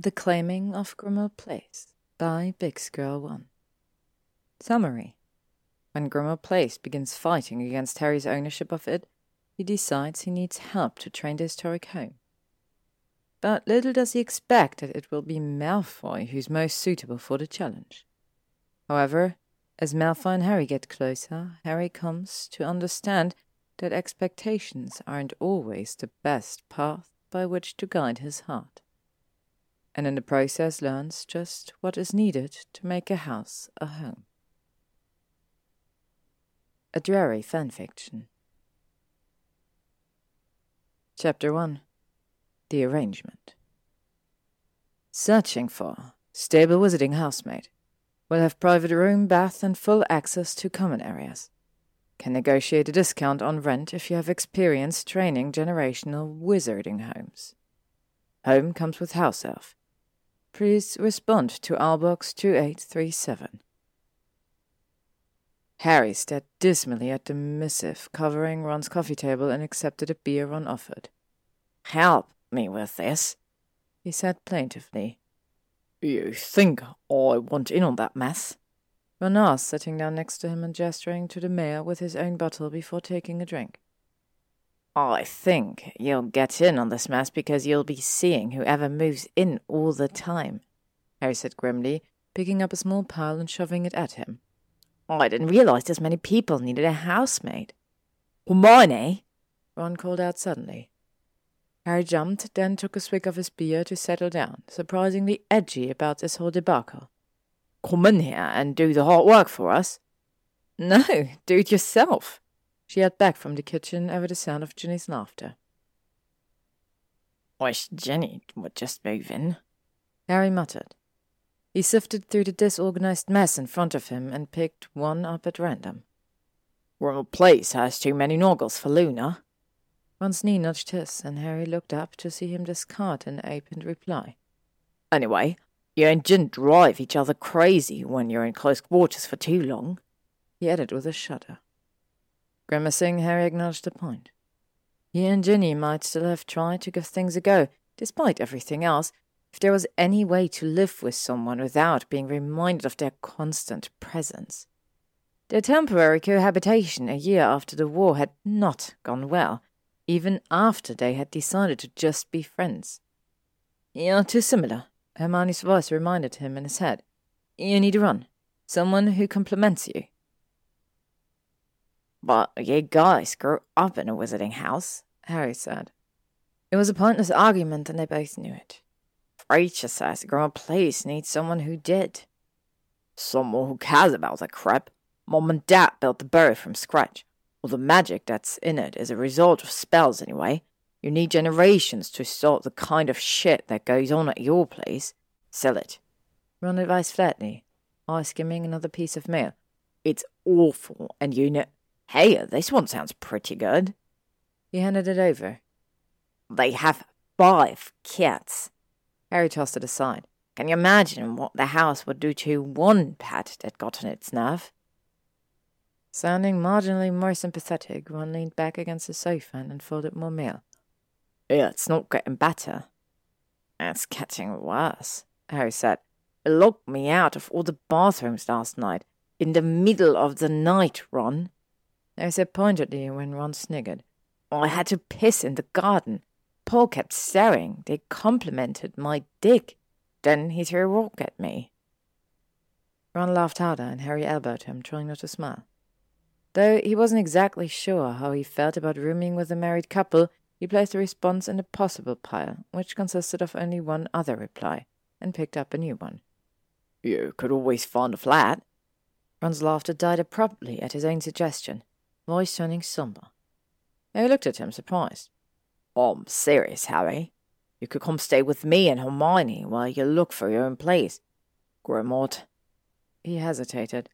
The Claiming of Grimmauld Place by bixgirl 1. Summary When Grimmauld Place begins fighting against Harry's ownership of it, he decides he needs help to train the historic home. But little does he expect that it will be Malfoy who's most suitable for the challenge. However, as Malfoy and Harry get closer, Harry comes to understand that expectations aren't always the best path by which to guide his heart and in the process learns just what is needed to make a house a home. A Drarry Fanfiction Chapter 1 The Arrangement Searching for stable visiting housemaid. Will have private room, bath, and full access to common areas. Can negotiate a discount on rent if you have experience training generational wizarding homes. Home comes with house elf. Please respond to Box 2837. Harry stared dismally at the missive covering Ron's coffee table and accepted a beer Ron offered. Help me with this, he said plaintively. You think I want in on that mess? Ron asked, sitting down next to him and gesturing to the mayor with his own bottle before taking a drink. I think you'll get in on this mess because you'll be seeing whoever moves in all the time, Harry said grimly, picking up a small pile and shoving it at him. Oh, I didn't realize this many people needed a housemaid. Hermione! Eh? Ron called out suddenly. Harry jumped, then took a swig of his beer to settle down, surprisingly edgy about this whole debacle. Come in here and do the hard work for us. No, do it yourself, she had back from the kitchen over the sound of Ginny's laughter. Wish Ginny would just move in, Harry muttered. He sifted through the disorganized mess in front of him and picked one up at random. Grimmauld Place has too many nargles for Luna. Ron's knee nudged his, and Harry looked up to see him discard an opened reply. Anyway, you and Gin drive each other crazy when you're in close quarters for too long, he added with a shudder. Grimacing, Harry acknowledged the point. He and Ginny might still have tried to give things a go, despite everything else, if there was any way to live with someone without being reminded of their constant presence. Their temporary cohabitation a year after the war had not gone well, even after they had decided to just be friends. You're too similar, Hermione's voice reminded him in his head. You need a run. Someone who complements you. But you guys grew up in a wizarding house, Harry said. It was a pointless argument, and they both knew it. Rachel says Grimmauld Place needs someone who did. Someone who cares about that crap. Mom and Dad built the burrow from scratch. All the magic that's in it is a result of spells, anyway. You need generations to sort the kind of shit that goes on at your place. Sell it. Ron advised flatly, eye skimming another piece of mail. It's awful, and you know. Hey, this one sounds pretty good. He handed it over. They have five cats. Harry tossed it aside. Can you imagine what the house would do to one pet that got on its nerve? Sounding marginally more sympathetic, Ron leaned back against the sofa and unfolded more mail. It's not getting better. It's getting worse, Harry said. It locked me out of all the bathrooms last night. In the middle of the night, Ron. I said pointedly when Ron sniggered. I had to piss in the garden. Paul kept staring. They complimented my dick. Then he threw a rock at me. Ron laughed harder, and Harry elbowed him, trying not to smile. Though he wasn't exactly sure how he felt about rooming with a married couple, he placed the response in the possible pile, which consisted of only one other reply, and picked up a new one. You could always find a flat. Ron's laughter died abruptly at his own suggestion voice turning somber. Harry looked at him, surprised. I'm serious, Harry. You could come stay with me and Hermione while you look for your own place. Grimmauld. He hesitated.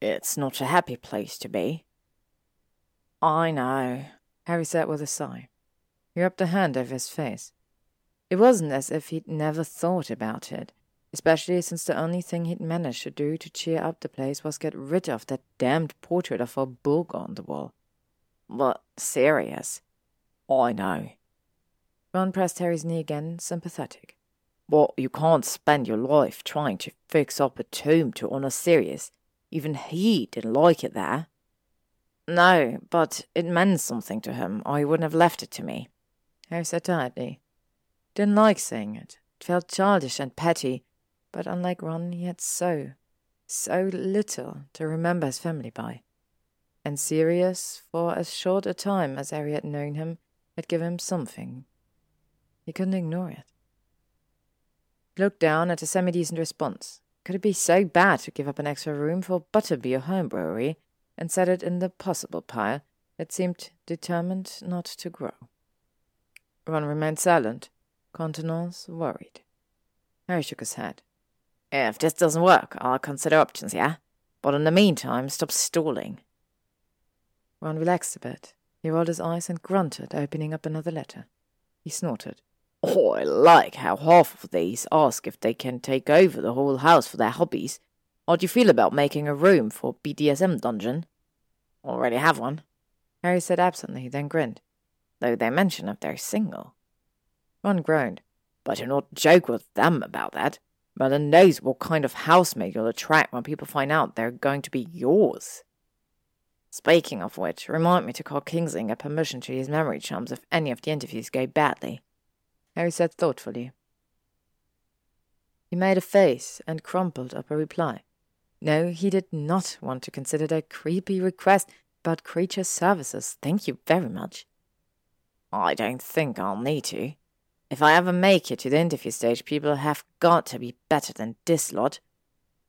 It's not a happy place to be. I know, Harry said with a sigh. He rubbed a hand over his face. It wasn't as if he'd never thought about it especially since the only thing he'd managed to do to cheer up the place was get rid of that damned portrait of a bug on the wall. But serious. I know. Ron pressed Harry's knee again, sympathetic. But you can't spend your life trying to fix up a tomb to honor Sirius. Even he didn't like it there. No, but it meant something to him, or he wouldn't have left it to me. Harry said tiredly. Didn't like saying it. It felt childish and petty, but unlike Ron, he had so, so little to remember his family by. And Sirius, for as short a time as Harry had known him, had given him something. He couldn't ignore it. He looked down at a semi-decent response. Could it be so bad to give up an extra room for Butterbeer home brewery and set it in the possible pile that seemed determined not to grow? Ron remained silent, countenance worried. Harry shook his head. If this doesn't work, I'll consider options, yeah? But in the meantime, stop stalling. Ron relaxed a bit. He rolled his eyes and grunted, opening up another letter. He snorted. Oh, I like how half of these ask if they can take over the whole house for their hobbies. How do you feel about making a room for BDSM dungeon? Already have one. Harry said absently, then grinned. Though they mention if they're single. Ron groaned. But do not joke with them about that. Merlin knows what kind of housemaid you'll attract when people find out they're going to be yours. Speaking of which, remind me to call Kingsley for permission to use memory charms if any of the interviews go badly. Harry said thoughtfully. He made a face and crumpled up a reply. No, he did not want to consider that creepy request about creature services. Thank you very much. I don't think I'll need to. If I ever make it to the interview stage, people have got to be better than this lot.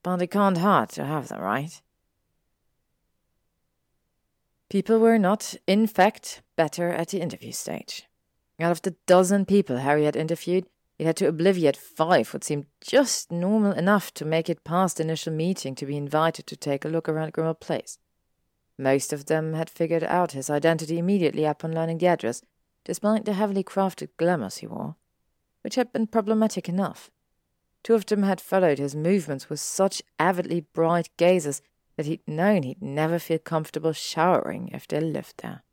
But it can't hurt to have them, right? People were not, in fact, better at the interview stage. Out of the dozen people Harry had interviewed, he had to obliviate five what seemed just normal enough to make it past the initial meeting to be invited to take a look around Grimmauld Place. Most of them had figured out his identity immediately upon learning the address, despite the heavily crafted glamours he wore, which had been problematic enough. Two of them had followed his movements with such avidly bright gazes that he'd known he'd never feel comfortable showering if they lived there.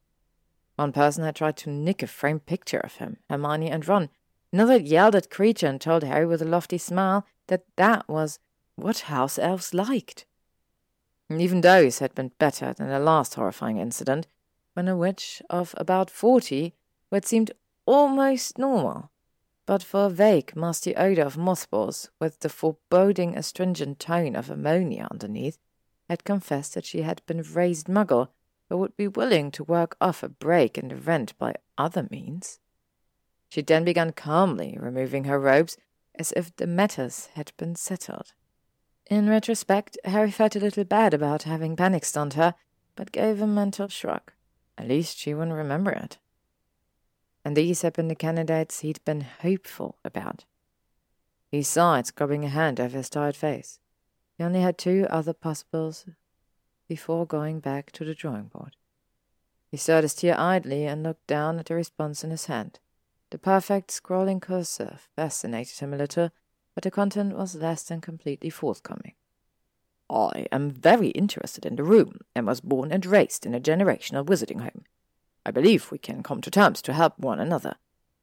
One person had tried to nick a framed picture of him, Hermione, and Ron. Another yelled at Kreacher and told Harry with a lofty smile that that was what house elves liked. And even those had been better than the last horrifying incident, when a witch of about forty what seemed almost normal, but for a vague, musty odour of mothballs with the foreboding astringent tone of ammonia underneath, had confessed that she had been raised muggle, but would be willing to work off a break in the rent by other means. She then began calmly removing her robes, as if the matters had been settled. In retrospect, Harry felt a little bad about having panic stunned her, but gave a mental shrug. At least she wouldn't remember it and these had been the candidates he'd been hopeful about. He sighed, scrubbing a hand over his tired face. He only had two other possibles before going back to the drawing board. He stirred his tea idly and looked down at the response in his hand. The perfect scrawling cursive fascinated him a little, but the content was less than completely forthcoming. I am very interested in the room, and was born and raised in a generational wizarding home. I believe we can come to terms to help one another.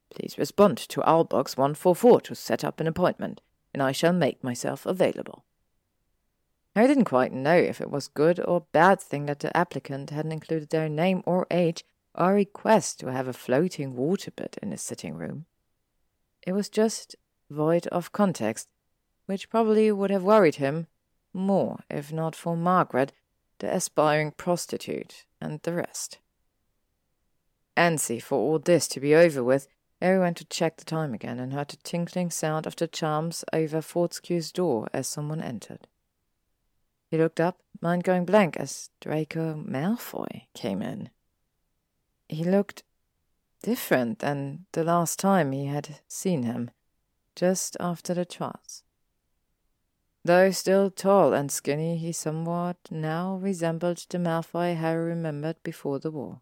Please respond to our box 144 to set up an appointment, and I shall make myself available. I didn't quite know if it was good or bad thing that the applicant hadn't included their name or age or request to have a floating water bed in his sitting room. It was just void of context, which probably would have worried him more if not for Margaret, the aspiring prostitute, and the rest. Antsy for all this to be over with, Harry went to check the time again and heard the tinkling sound of the charms over Fortescue's door as someone entered. He looked up, mind going blank, as Draco Malfoy came in. He looked different than the last time he had seen him, just after the trials. Though still tall and skinny, he somewhat now resembled the Malfoy Harry remembered before the war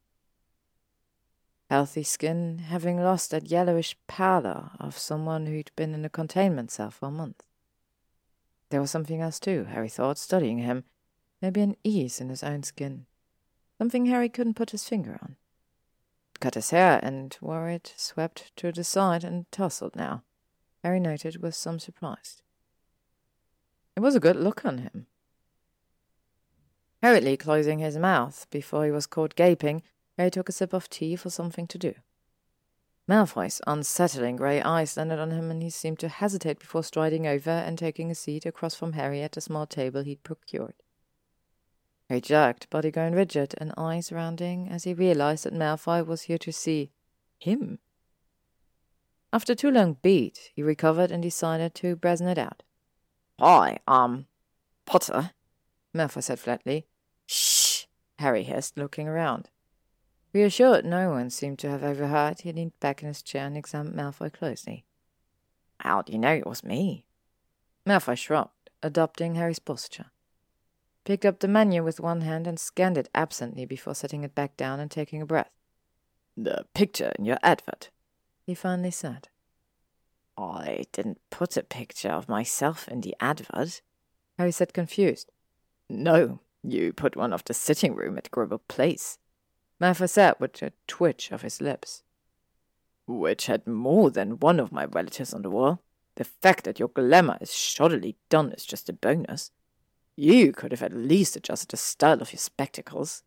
healthy skin having lost that yellowish pallor of someone who'd been in a containment cell for a month. There was something else too, Harry thought, studying him. Maybe an ease in his own skin. Something Harry couldn't put his finger on. Cut his hair and wore it swept to the side and tousled now. Harry noted with some surprise. It was a good look on him. Hurriedly closing his mouth before he was caught gaping, Harry took a sip of tea for something to do. Malfoy's unsettling grey eyes landed on him, and he seemed to hesitate before striding over and taking a seat across from Harry at the small table he'd procured. Harry jerked, body going rigid and eyes rounding as he realized that Malfoy was here to see him. After too long beat, he recovered and decided to brazen it out. Hi, um, Potter, Malfoy said flatly. Shh, Harry hissed, looking around. Reassured no one seemed to have overheard, he leaned back in his chair and examined Malfoy closely. How do you know it was me? Malfoy shrugged, adopting Harry's posture. Picked up the menu with one hand and scanned it absently before setting it back down and taking a breath. The picture in your advert, he finally said. I didn't put a picture of myself in the advert, Harry said confused. No, you put one of the sitting room at Grimmauld Place. Malfoy said with a twitch of his lips. Which had more than one of my relatives on the wall. The fact that your glamour is shoddily done is just a bonus. You could have at least adjusted the style of your spectacles.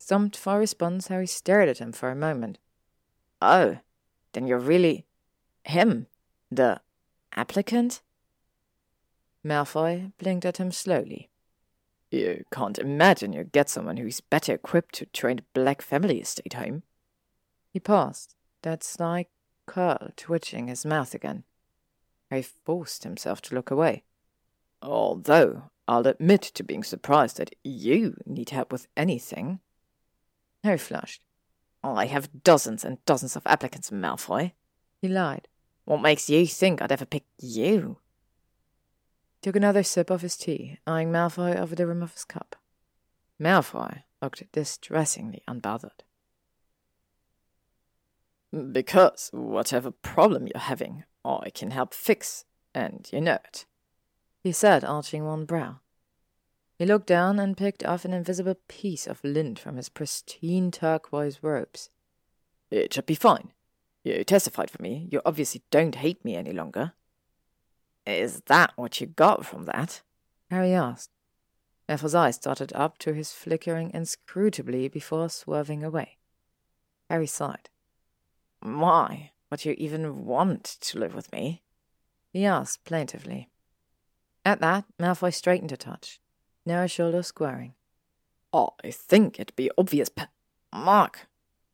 Stumped for response, Harry stared at him for a moment. Oh, then you're really him, the applicant? Malfoy blinked at him slowly. You can't imagine you get someone who's better equipped to train a black family estate home. He paused, that sly curl twitching his mouth again. He forced himself to look away. Although I'll admit to being surprised that you need help with anything. Harry flushed. I have dozens and dozens of applicants, Malfoy. He lied. What makes you think I'd ever pick you? Took another sip of his tea, eyeing Malfoy over the rim of his cup. Malfoy looked distressingly unbothered. Because whatever problem you're having, I can help fix, and you know it, he said, arching one brow. He looked down and picked off an invisible piece of lint from his pristine turquoise robes. It should be fine. You testified for me. You obviously don't hate me any longer. Is that what you got from that? Harry asked. Neville's eyes darted up to his flickering inscrutably before swerving away. Harry sighed. Why would you even want to live with me? he asked plaintively. At that, Malfoy straightened a touch, narrow shoulder squaring. I think it'd be obvious, Mark,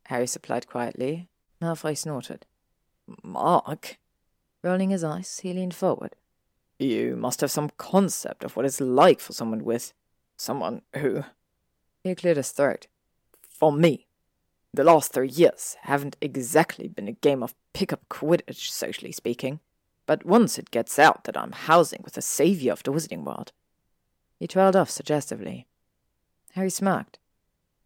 Harry supplied quietly. Malfoy snorted. Mark? Rolling his eyes, he leaned forward. You must have some concept of what it's like for someone with. someone who. He cleared his throat. For me. The last three years haven't exactly been a game of pick up Quidditch, socially speaking. But once it gets out that I'm housing with the savior of the wizarding world. He trailed off suggestively. Harry smirked.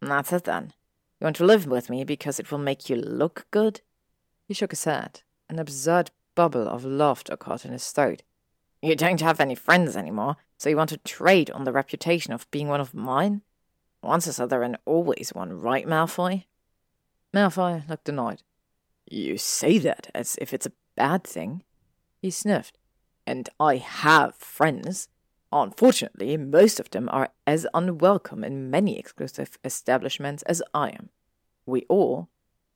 That's it then. You want to live with me because it will make you look good? He shook his head, an absurd bubble of laughter caught in his throat. You don't have any friends anymore, so you want to trade on the reputation of being one of mine? Once is other and always one, right, Malfoy? Malfoy looked annoyed. You say that as if it's a bad thing. He sniffed. And I have friends. Unfortunately, most of them are as unwelcome in many exclusive establishments as I am. We all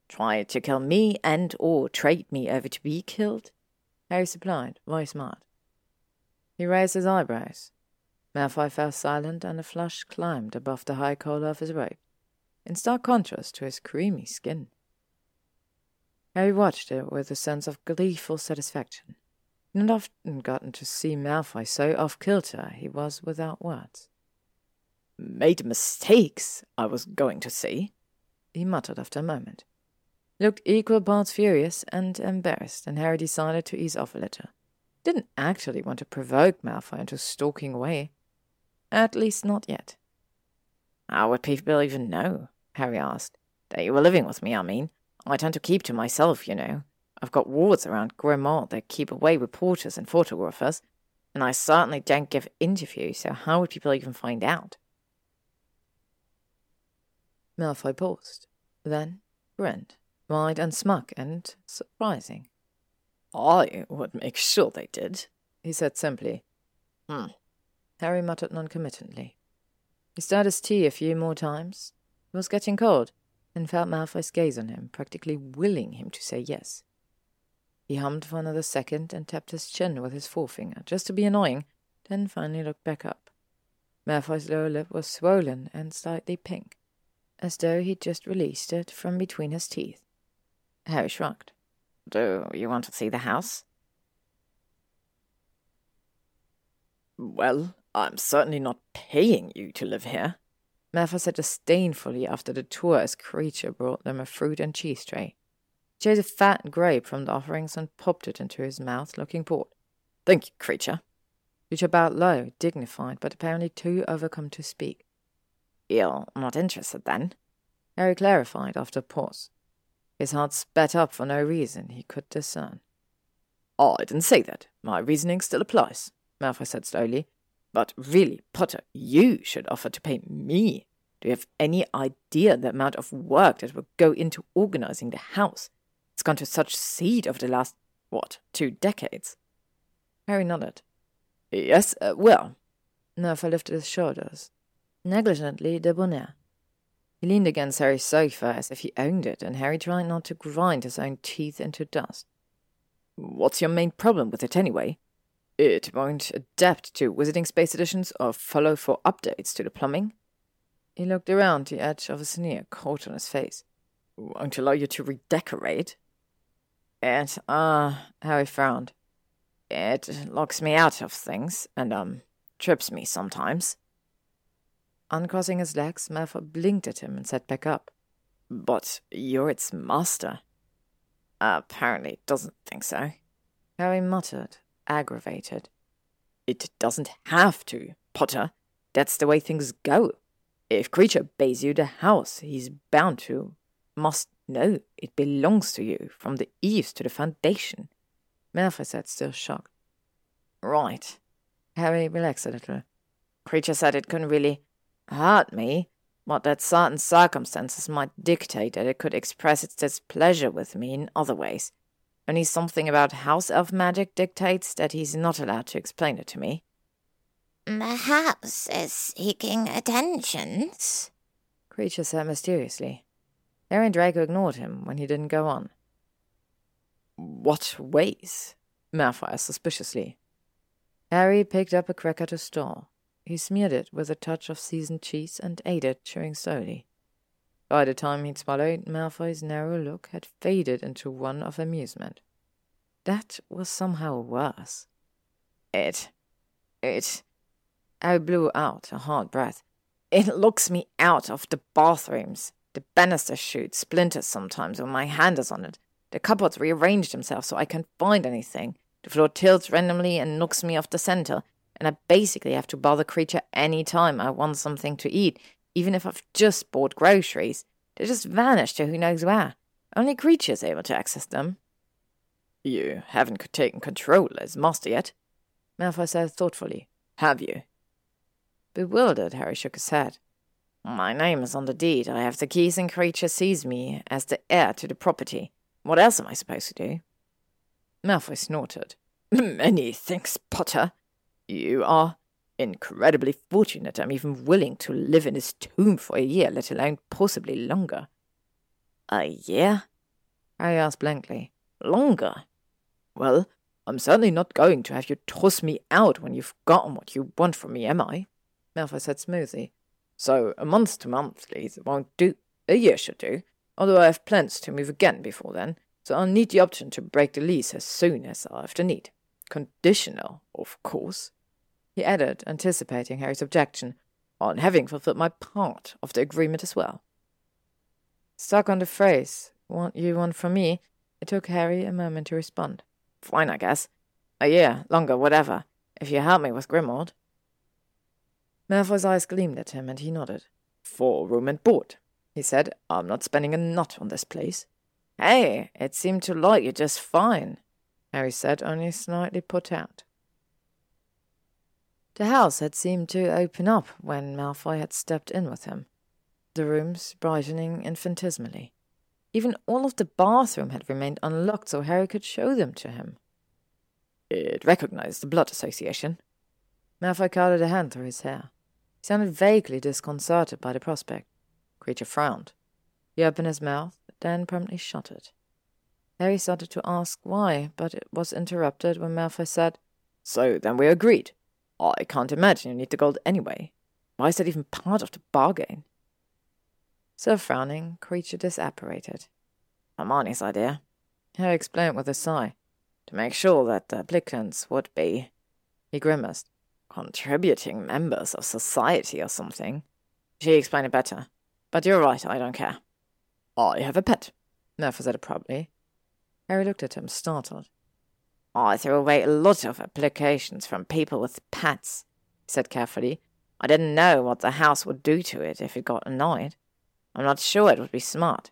try to kill me and or trade me over to be killed. Harry supplied, voice smart. He raised his eyebrows. Malfoy fell silent, and a flush climbed above the high collar of his robe, in stark contrast to his creamy skin. Harry watched it with a sense of gleeful satisfaction. He had often gotten to see Malfoy so off kilter he was without words. Made mistakes, I was going to say, he muttered after a moment. Looked equal parts furious and embarrassed, and Harry decided to ease off a little didn't actually want to provoke Malfoy into stalking away. At least not yet. How would people even know? Harry asked. That you were living with me, I mean. I tend to keep to myself, you know. I've got wards around Grimmauld that keep away reporters and photographers, and I certainly don't give interviews, so how would people even find out? Malfoy paused, then grinned, wide and smug and surprising. I would make sure they did, he said simply. Hmm. Harry muttered noncommittently. He stirred his tea a few more times. It was getting cold, and felt Malfoy's gaze on him, practically willing him to say yes. He hummed for another second and tapped his chin with his forefinger, just to be annoying, then finally looked back up. Malfoy's lower lip was swollen and slightly pink, as though he'd just released it from between his teeth. Harry shrugged. Do you want to see the house? Well, I'm certainly not paying you to live here. Malfoy said disdainfully after the tourist Kreacher brought them a fruit and cheese tray. He chose a fat grape from the offerings and popped it into his mouth, looking bored. Thank you, Kreacher. Kreacher bowed low, dignified, but apparently too overcome to speak. You're not interested, then? Harry clarified after a pause. His heart spat up for no reason he could discern. Oh, I didn't say that. My reasoning still applies, Malfoy said slowly. But really, Potter, you should offer to pay me. Do you have any idea the amount of work that will go into organizing the house? It's gone to such seed over the last, what, two decades? Harry nodded. Yes, uh, well. Malfoy lifted his shoulders, negligently debonair. He leaned against Harry's sofa as if he owned it, and Harry tried not to grind his own teeth into dust. What's your main problem with it, anyway? It won't adapt to Wizarding Space Editions or follow for updates to the plumbing. He looked around, the edge of a sneer caught on his face. Won't allow you to redecorate. It, ah, uh, Harry frowned. It locks me out of things and, um, trips me sometimes. Uncrossing his legs, Malfoy blinked at him and sat back up. But you're its master. Apparently doesn't think so. Harry muttered, aggravated. It doesn't have to, Potter. That's the way things go. If Kreacher pays you the house, he's bound to, must know it belongs to you from the eaves to the foundation. Malfoy said, still shocked. Right. Harry relaxed a little. Kreacher said it couldn't really hurt me, but that certain circumstances might dictate that it could express its displeasure with me in other ways. Only something about house elf magic dictates that he's not allowed to explain it to me. The house is seeking attentions, Kreacher said mysteriously. Harry Draco ignored him when he didn't go on. What ways? Malfoy asked suspiciously. Harry picked up a cracker to store. He smeared it with a touch of seasoned cheese and ate it, chewing slowly. By the time he'd swallowed, Malfoy's narrow look had faded into one of amusement. That was somehow worse. It. it. I blew out a hard breath. It locks me out of the bathrooms. The banister chute splinters sometimes when my hand is on it. The cupboards rearrange themselves so I can't find anything. The floor tilts randomly and knocks me off the center, and I basically have to bother Kreacher any time I want something to eat, even if I've just bought groceries. They just vanish to who knows where. Only Kreacher's able to access them. You haven't taken control as master yet, Malfoy said thoughtfully. Have you? Bewildered, Harry shook his head. My name is on the deed. I have the keys, and Kreacher sees me as the heir to the property. What else am I supposed to do? Malfoy snorted. Many thanks, Potter. You are incredibly fortunate I'm even willing to live in his tomb for a year, let alone possibly longer. A year? I asked blankly. Longer? Well, I'm certainly not going to have you toss me out when you've gotten what you want from me, am I? Malfoy said smoothly. So a month to month monthlies won't do. A year should do, although I have plans to move again before then, so I'll need the option to break the lease as soon as I have the need. Conditional, of course he added, anticipating Harry's objection, on having fulfilled my part of the agreement as well. Stuck on the phrase, want you one from me, it took Harry a moment to respond. Fine, I guess. A year, longer, whatever, if you help me with Grimmauld. Malfoy's eyes gleamed at him, and he nodded. For room and board, he said. I'm not spending a nut on this place. Hey, it seemed to like you just fine, Harry said, only slightly put out. The house had seemed to open up when Malfoy had stepped in with him, the rooms brightening infinitesimally. Even all of the bathroom had remained unlocked so Harry could show them to him. It recognized the blood association. Malfoy carded a hand through his hair. He sounded vaguely disconcerted by the prospect. Kreacher frowned. He opened his mouth, then promptly shut it. Harry started to ask why, but it was interrupted when Malfoy said, So then we agreed. I can't imagine you need the gold anyway. Why is that even part of the bargain? So frowning, Kreacher disapparated. Hermione's idea. Harry explained with a sigh. To make sure that the applicants would be. He grimaced. Contributing members of society or something. She explained it better. But you're right, I don't care. I have a pet, Malfoy said abruptly. Harry looked at him, startled. I threw away a lot of applications from people with pets, he said carefully. I didn't know what the house would do to it if it got annoyed. I'm not sure it would be smart.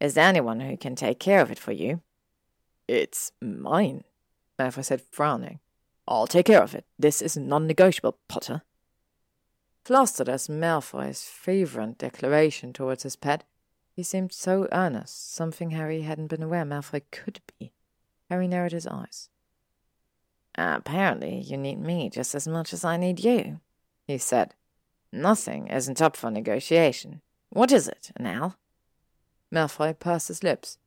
Is there anyone who can take care of it for you? It's mine, Malfoy said, frowning. I'll take care of it. This is non-negotiable, Potter. Flustered as Malfoy's fervent declaration towards his pet, he seemed so earnest, something Harry hadn't been aware Malfoy could be. Harry narrowed his eyes. Apparently, you need me just as much as I need you, he said. Nothing isn't up for negotiation. What is it, Nell? Malfoy pursed his lips.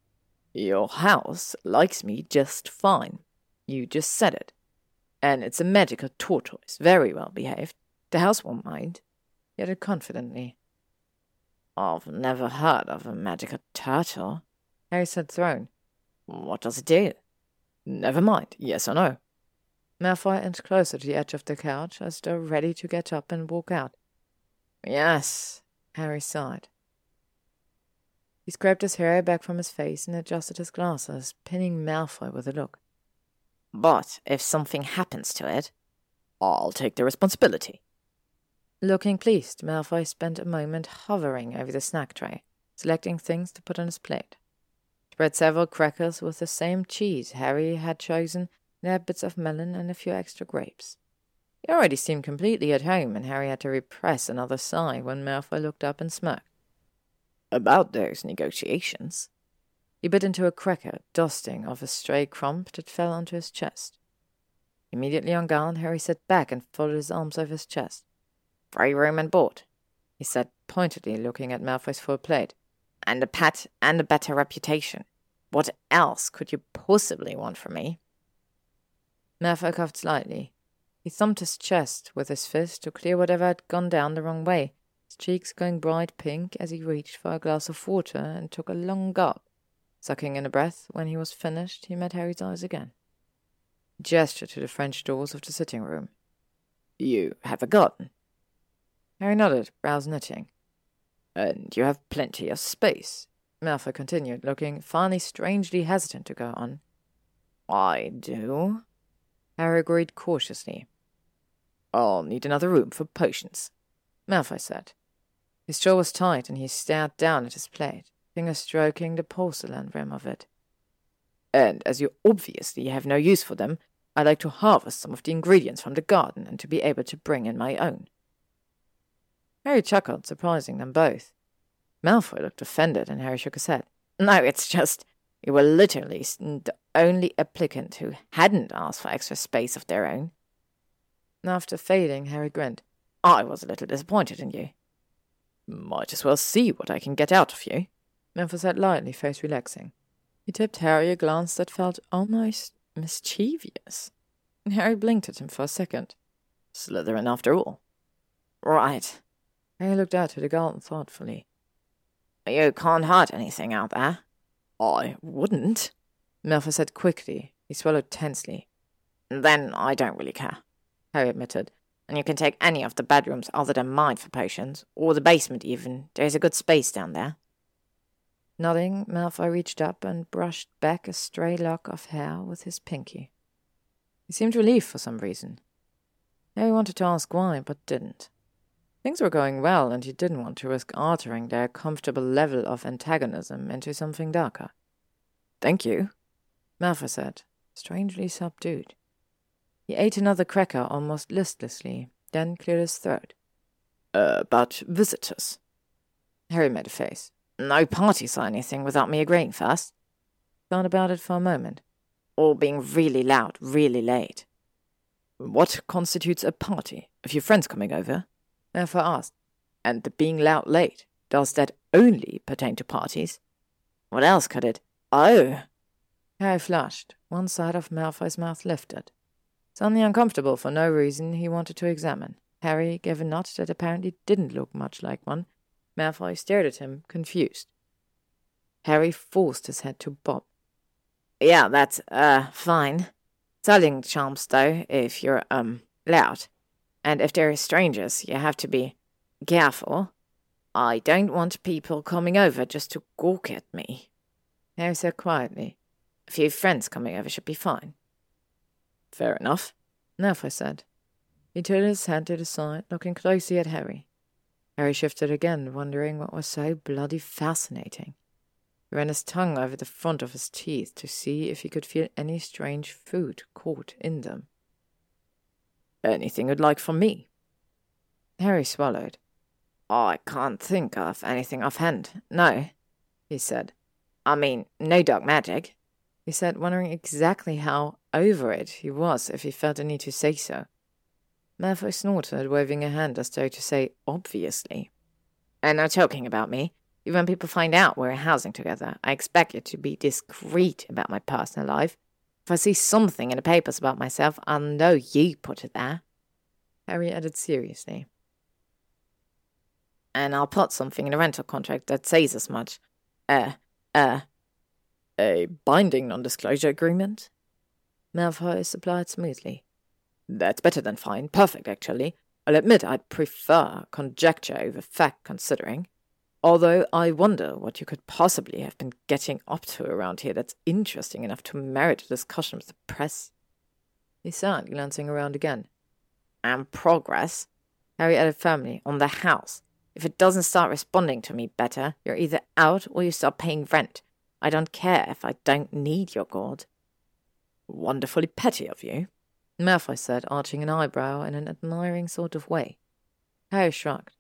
Your house likes me just fine. You just said it. And it's a magical tortoise, very well behaved. The house won't mind. He added confidently. I've never heard of a magical turtle. Harry said thrown. What does it do? Never mind, yes or no. Malfoy inched closer to the edge of the couch, as though ready to get up and walk out. Yes, Harry sighed. He scraped his hair back from his face and adjusted his glasses, pinning Malfoy with a look. But if something happens to it, I'll take the responsibility. Looking pleased, Malfoy spent a moment hovering over the snack tray, selecting things to put on his plate. Spread several crackers with the same cheese Harry had chosen, and bits of melon and a few extra grapes. He already seemed completely at home, and Harry had to repress another sigh when Malfoy looked up and smirked. About those negotiations. He bit into a cracker, dusting off a stray crumb that fell onto his chest. Immediately on guard, Harry sat back and folded his arms over his chest. Room and board, he said pointedly, looking at Malfoy's full plate. And a pet and a better reputation. What else could you possibly want from me? Malfoy coughed slightly. He thumped his chest with his fist to clear whatever had gone down the wrong way, his cheeks going bright pink as he reached for a glass of water and took a long gulp. Sucking in a breath, when he was finished, he met Harry's eyes again. He gestured to the French doors of the sitting room. You have a garden? Harry nodded, brows knitting. And you have plenty of space, Malfoy continued, looking finally strangely hesitant to go on. I do, Harry agreed cautiously. I'll need another room for potions, Malfoy said. His jaw was tight and he stared down at his plate, finger stroking the porcelain rim of it. And as you obviously have no use for them, I'd like to harvest some of the ingredients from the garden and to be able to bring in my own. Harry chuckled, surprising them both. Malfoy looked offended, and Harry shook his head. No, it's just you were literally the only applicant who hadn't asked for extra space of their own. After fading, Harry grinned. I was a little disappointed in you. Might as well see what I can get out of you. Malfoy said lightly, face relaxing. He tipped Harry a glance that felt almost mischievous. Harry blinked at him for a second. Slytherin after all. Right. Harry looked out to the garden thoughtfully. You can't hurt anything out there. I wouldn't, Malfoy said quickly. He swallowed tensely. Then I don't really care, Harry admitted. And you can take any of the bedrooms other than mine for potions, or the basement even. There's a good space down there. Nodding, Malfoy reached up and brushed back a stray lock of hair with his pinky. He seemed relieved for some reason. Harry wanted to ask why, but didn't. Things were going well, and he didn't want to risk altering their comfortable level of antagonism into something darker. Thank you, Malfoy said, strangely subdued. He ate another cracker almost listlessly, then cleared his throat. Uh, but visitors? Harry made a face. No parties or anything without me agreeing first? Thought about it for a moment. All being really loud, really late. What constitutes a party? A few friends coming over? Malfoy asked. And the being loud late, does that only pertain to parties? What else could it? Oh! Harry flushed. One side of Malfoy's mouth lifted. Suddenly uncomfortable for no reason he wanted to examine. Harry gave a nod that apparently didn't look much like one. Malfoy stared at him, confused. Harry forced his head to bob. Yeah, that's, uh, fine. Selling charms, though, if you're, um, loud. And if they're strangers, you have to be careful. I don't want people coming over just to gawk at me. Harry said quietly. A few friends coming over should be fine. Fair enough, Malfoy said. He turned his head to the side, looking closely at Harry. Harry shifted again, wondering what was so bloody fascinating. He ran his tongue over the front of his teeth to see if he could feel any strange food caught in them. Anything you'd like from me? Harry swallowed. I can't think of anything offhand. No, he said. I mean, no dark magic, he said, wondering exactly how over it he was if he felt the need to say so. Malfoy snorted, waving a hand as though to say, obviously. And no talking about me. Even when people find out we're housing together, I expect you to be discreet about my personal life. If I see something in the papers about myself, I'll know you put it there. Harry added seriously. And I'll put something in the rental contract that says as much. Uh, uh. A binding non disclosure agreement? Malfoy supplied smoothly. That's better than fine. Perfect, actually. I'll admit I'd prefer conjecture over fact considering. Although I wonder what you could possibly have been getting up to around here that's interesting enough to merit a discussion with the press. He sighed, glancing around again. And progress, Harry added firmly, on the house. If it doesn't start responding to me better, you're either out or you start paying rent. I don't care if I don't need your gourd. Wonderfully petty of you, Malfoy said, arching an eyebrow in an admiring sort of way. Harry shrugged.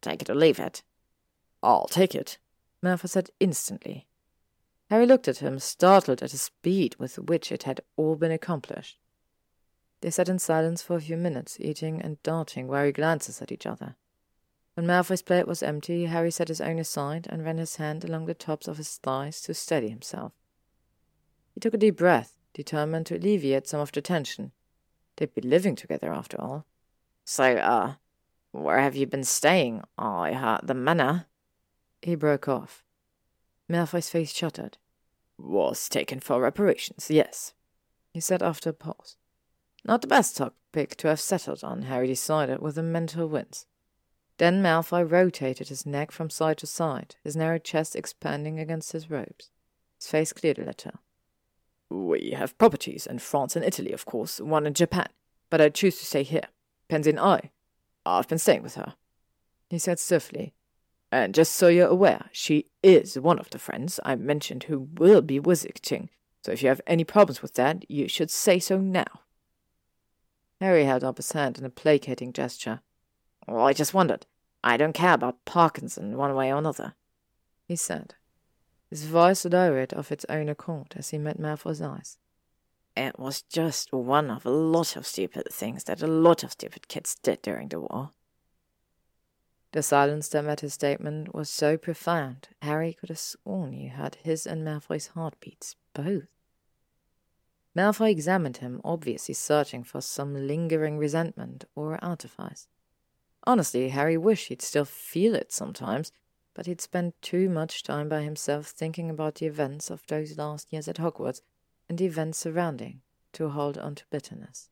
Take it or leave it. I'll take it, Malfoy said instantly. Harry looked at him, startled at the speed with which it had all been accomplished. They sat in silence for a few minutes, eating and darting wary glances at each other. When Malfoy's plate was empty, Harry set his own aside and ran his hand along the tops of his thighs to steady himself. He took a deep breath, determined to alleviate some of the tension. They'd be living together after all. So, uh, where have you been staying? I heard the manor. He broke off. Malfoy's face shuttered. Was taken for reparations, yes, he said after a pause. Not the best topic to have settled on, Harry decided with a mental wince. Then Malfoy rotated his neck from side to side, his narrow chest expanding against his robes. His face cleared a little. We have properties in France and Italy, of course, one in Japan, but I choose to stay here. Pansy I. I've been staying with her. He said stiffly, and just so you're aware, she is one of the friends I mentioned who will be visiting, so if you have any problems with that, you should say so now. Harry held up his hand in a placating gesture. Well, I just wondered. I don't care about Parkinson one way or another, he said. His voice lowered of its own accord as he met Malfoy's eyes. It was just one of a lot of stupid things that a lot of stupid kids did during the war. The silence that met his statement was so profound, Harry could have sworn he heard his and Malfoy's heartbeats, both. Malfoy examined him, obviously searching for some lingering resentment or artifice. Honestly, Harry wished he'd still feel it sometimes, but he'd spent too much time by himself thinking about the events of those last years at Hogwarts and the events surrounding to hold on to bitterness.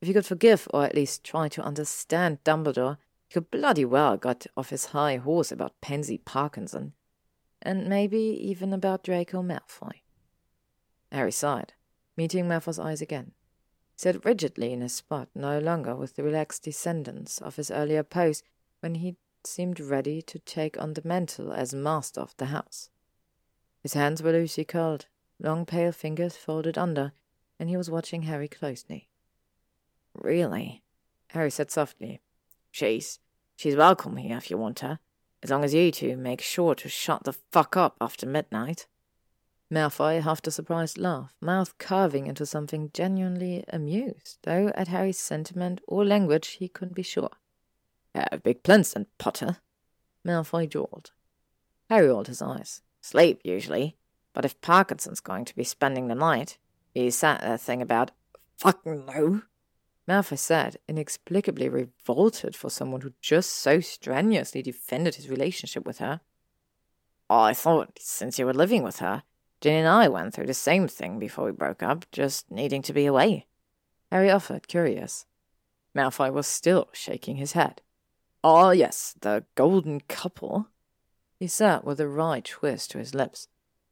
If he could forgive, or at least try to understand Dumbledore, he could bloody well got off his high horse about Pansy Parkinson, and maybe even about Draco Malfoy. Harry sighed, meeting Malfoy's eyes again. He sat rigidly in his spot, no longer with the relaxed descendants of his earlier pose when he seemed ready to take on the mantle as master of the house. His hands were loosely curled, long pale fingers folded under, and he was watching Harry closely. Really? Harry said softly. She's she's welcome here if you want her, as long as you two make sure to shut the fuck up after midnight. Malfoy huffed a surprised laugh, mouth curving into something genuinely amused, though at Harry's sentiment or language he couldn't be sure. Have big plans then, Potter? Malfoy drawled. Harry rolled his eyes. Sleep, usually. But if Parkinson's going to be spending the night, he said that thing about fuck no. Malfoy said, inexplicably revolted for someone who just so strenuously defended his relationship with her. I thought, since you were living with her, Ginny and I went through the same thing before we broke up, just needing to be away. Harry offered, curious. Malfoy was still shaking his head. Ah, yes, the golden couple. He said with a wry twist to his lips.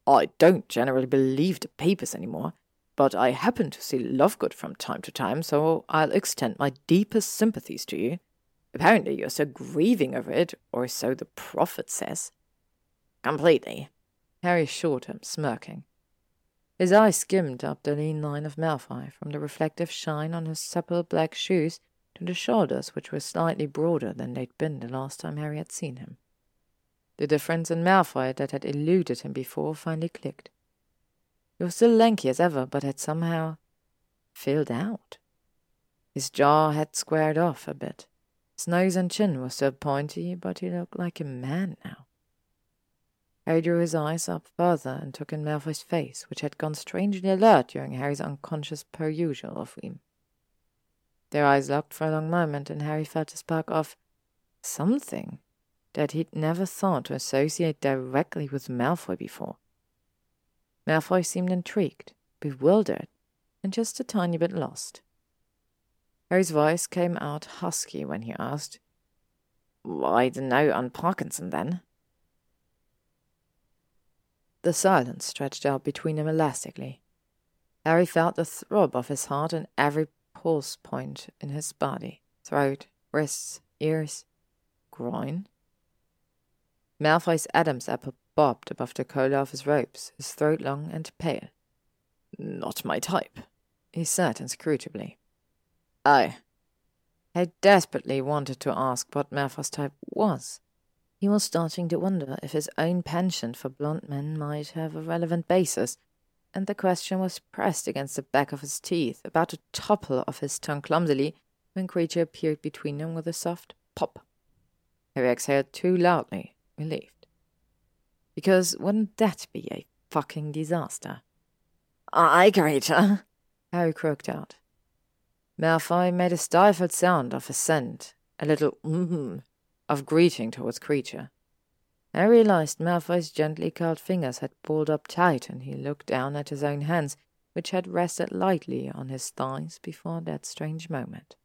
I don't generally believe the papers anymore, but I happen to see Lovegood from time to time, so I'll extend my deepest sympathies to you. Apparently you're still grieving over it, or so the prophet says. Completely, Harry assured him, smirking. His eye skimmed up the lean line of Malfoy, from the reflective shine on his supple black shoes to the shoulders, which were slightly broader than they'd been the last time Harry had seen him. The difference in Malfoy that had eluded him before finally clicked. He was still lanky as ever, but had somehow filled out. His jaw had squared off a bit. His nose and chin were still pointy, but he looked like a man now. Harry drew his eyes up further and took in Malfoy's face, which had gone strangely alert during Harry's unconscious perusal of him. Their eyes locked for a long moment, and Harry felt a spark of something that he'd never thought to associate directly with Malfoy before. Malfoy seemed intrigued, bewildered, and just a tiny bit lost. Harry's voice came out husky when he asked, Why the note on Parkinson then? The silence stretched out between them elastically. Harry felt the throb of his heart in every pulse point in his body throat, wrists, ears, groin. Malfoy's Adam's apple bobbed above the collar of his robes, his throat long and pale. Not my type, he said inscrutably. I. I desperately wanted to ask what Malfoy's type was. He was starting to wonder if his own penchant for blond men might have a relevant basis, and the question was pressed against the back of his teeth, about to topple off his tongue clumsily, when Kreacher appeared between them with a soft pop. Harry exhaled too loudly, relieved. Because wouldn't that be a fucking disaster? Aye, Kreacher, Harry croaked out. Malfoy made a stifled sound of assent, a little mm of greeting towards Kreacher. I realized Malfoy's gently curled fingers had pulled up tight, and he looked down at his own hands, which had rested lightly on his thighs before that strange moment.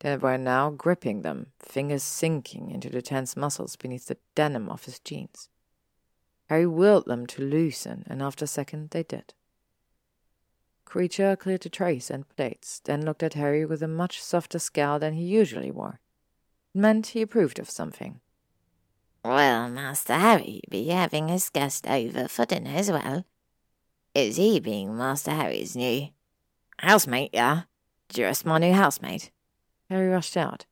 They were now gripping them, fingers sinking into the tense muscles beneath the denim of his jeans. Harry willed them to loosen, and after a second they did. Kreacher cleared the trays and plates, then looked at Harry with a much softer scowl than he usually wore. It meant he approved of something. Well, Master Harry be having his guest over for dinner as well. Is he being Master Harry's new housemate, yeah? Just my new housemate. Harry rushed out.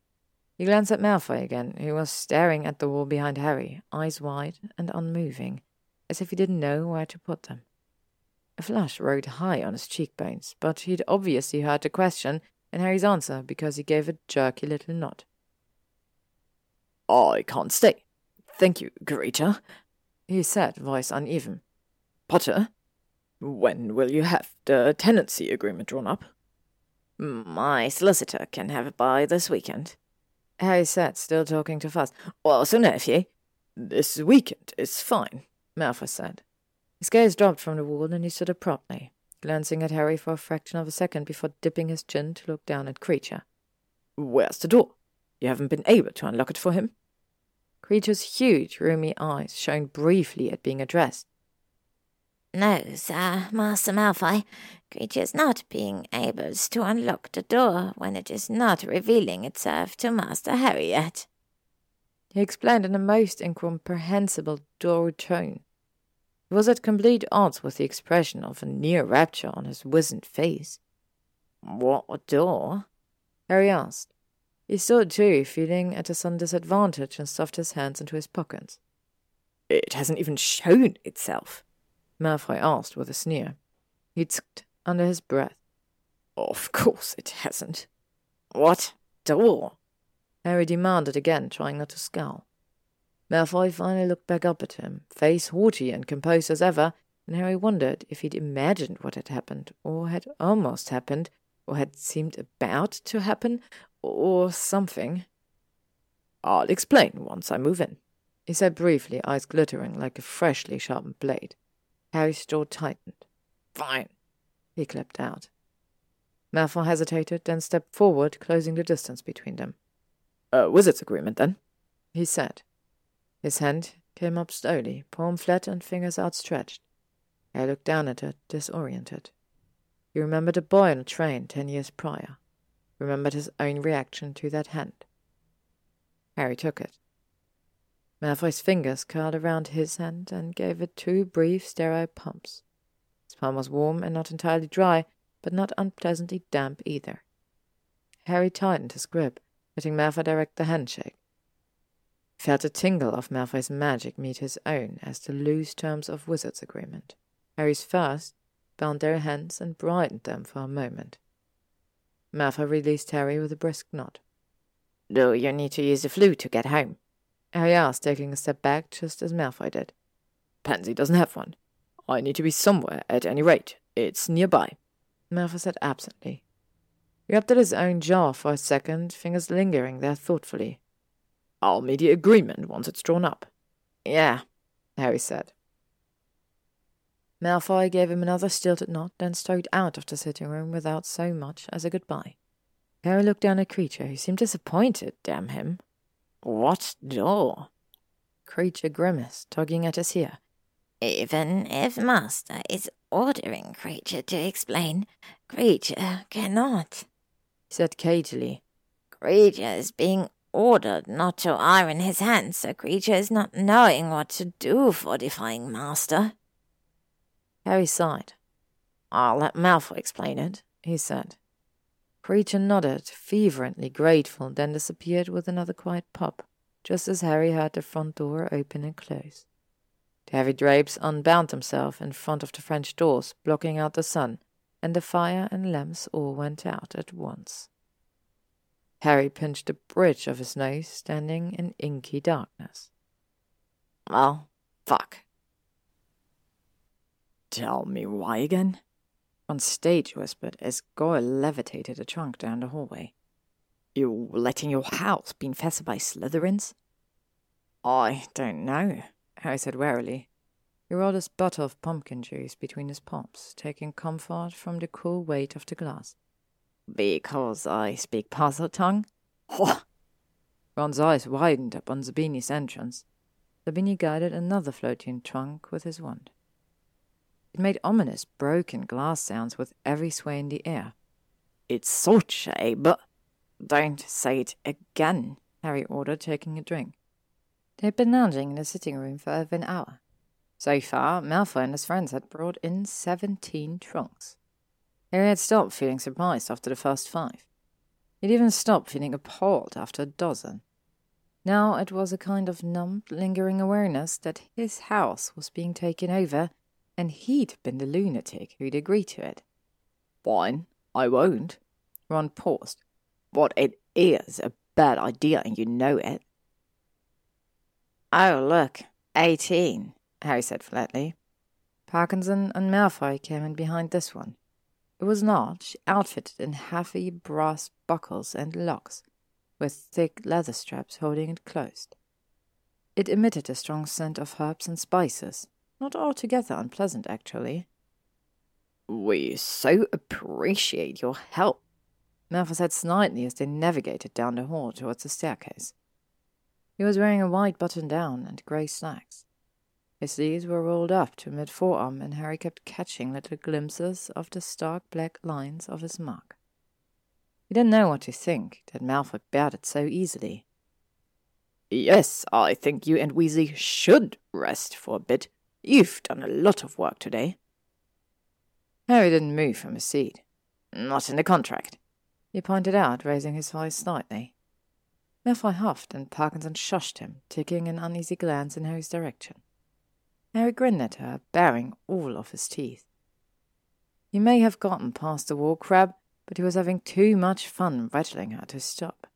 He glanced at Malfoy again, who was staring at the wall behind Harry, eyes wide and unmoving, as if he didn't know where to put them. A flush rode high on his cheekbones, but he'd obviously heard the question and Harry's answer because he gave a jerky little nod. I can't stay. Thank you, Kreacher, he said, voice uneven. Potter, when will you have the tenancy agreement drawn up? My solicitor can have it by this weekend. Harry said, still talking too fast. Well, sooner ye. This weekend is fine, Malfoy said. His gaze dropped from the wall and he stood up promptly, glancing at Harry for a fraction of a second before dipping his chin to look down at Kreacher. Where's the door? You haven't been able to unlock it for him? Kreacher's huge, roomy eyes shone briefly at being addressed. No, sir, Master Malfoy. Kreacher's not being able to unlock the door when it is not revealing itself to Master Harry yet. He explained in a most incomprehensible dour tone. Was at complete odds with the expression of a near rapture on his wizened face. What door? Harry asked. He stood too, feeling at a sudden disadvantage, and stuffed his hands into his pockets. It hasn't even shown itself. Malfoy asked with a sneer. He tsked under his breath. Of course it hasn't. What door? Harry demanded again, trying not to scowl. Malfoy finally looked back up at him, face haughty and composed as ever, and Harry wondered if he'd imagined what had happened, or had almost happened, or had seemed about to happen, or something. I'll explain once I move in, he said briefly, eyes glittering like a freshly sharpened blade. Harry's jaw tightened. Fine, he clipped out. Malfoy hesitated, then stepped forward, closing the distance between them. A wizard's agreement, then? he said. His hand came up slowly, palm flat and fingers outstretched. I looked down at it, disoriented. He remembered a boy on a train ten years prior, remembered his own reaction to that hand. Harry took it. Malfoy's fingers curled around his hand and gave it two brief, sterile pumps. His palm was warm and not entirely dry, but not unpleasantly damp either. Harry tightened his grip, letting Malfoy direct the handshake. Felt a tingle of Malfoy's magic meet his own as the loose terms of Wizard's agreement. Harry's first bound their hands and brightened them for a moment. Malfoy released Harry with a brisk nod. Do you need to use the Floo to get home? Harry asked, taking a step back just as Malfoy did. Pansy doesn't have one. I need to be somewhere at any rate. It's nearby. Malfoy said absently. He rubbed at his own jaw for a second, fingers lingering there thoughtfully. I'll meet the agreement once it's drawn up. Yeah, Harry said. Malfoy gave him another stilted nod, then strode out of the sitting room without so much as a goodbye. Harry looked down at Kreacher, who seemed disappointed, damn him. What door? Kreacher grimaced, tugging at his ear. Even if Master is ordering Kreacher to explain, Kreacher cannot, said cagily. Kreacher is being ordered not to iron his hands, so Kreacher is not knowing what to do for defying Master. Harry sighed. I'll let Malfoy explain it, he said. Kreacher nodded, fervently grateful, then disappeared with another quiet pop, just as Harry heard the front door open and close. The heavy drapes unbound themselves in front of the French doors, blocking out the sun, and the fire and lamps all went out at once. Harry pinched the bridge of his nose, standing in inky darkness. Well, fuck, Tell me why again? On stage whispered as Goyle levitated a trunk down the hallway. You letting your house be infested by Slytherins? I don't know, Harry said warily. He rolled his bottle of pumpkin juice between his palms, taking comfort from the cool weight of the glass. Because I speak Parseltongue? Oh! Ron's eyes widened upon Zabini's entrance. Zabini guided another floating trunk with his wand. It made ominous, broken glass sounds with every sway in the air. It's such a but. Don't say it again, Harry ordered, taking a drink. They had been lounging in the sitting room for over an hour. So far, Malfoy and his friends had brought in seventeen trunks. Harry had stopped feeling surprised after the first five. He'd even stopped feeling appalled after a dozen. Now it was a kind of numb, lingering awareness that his house was being taken over and he'd been the lunatic who'd agreed to it. Fine, I won't. Ron paused. But it is a bad idea, and you know it. Oh, look, eighteen, Harry said flatly. Parkinson and Malfoy came in behind this one. It was large, outfitted in heavy brass buckles and locks, with thick leather straps holding it closed. It emitted a strong scent of herbs and spices, not altogether unpleasant, actually. We so appreciate your help, Malfoy said snidely as they navigated down the hall towards the staircase. He was wearing a white button-down and grey slacks. His sleeves were rolled up to mid-forearm, and Harry kept catching little glimpses of the stark black lines of his mug. He didn't know what to think that Malfoy bared it so easily. Yes, I think you and Weasley should rest for a bit, You've done a lot of work today. Harry didn't move from his seat. Not in the contract. He pointed out, raising his voice slightly. Malfoy huffed, and Parkinson shushed him, taking an uneasy glance in Harry's direction. Harry grinned at her, baring all of his teeth. He may have gotten past the wall crab, but he was having too much fun rattling her to stop.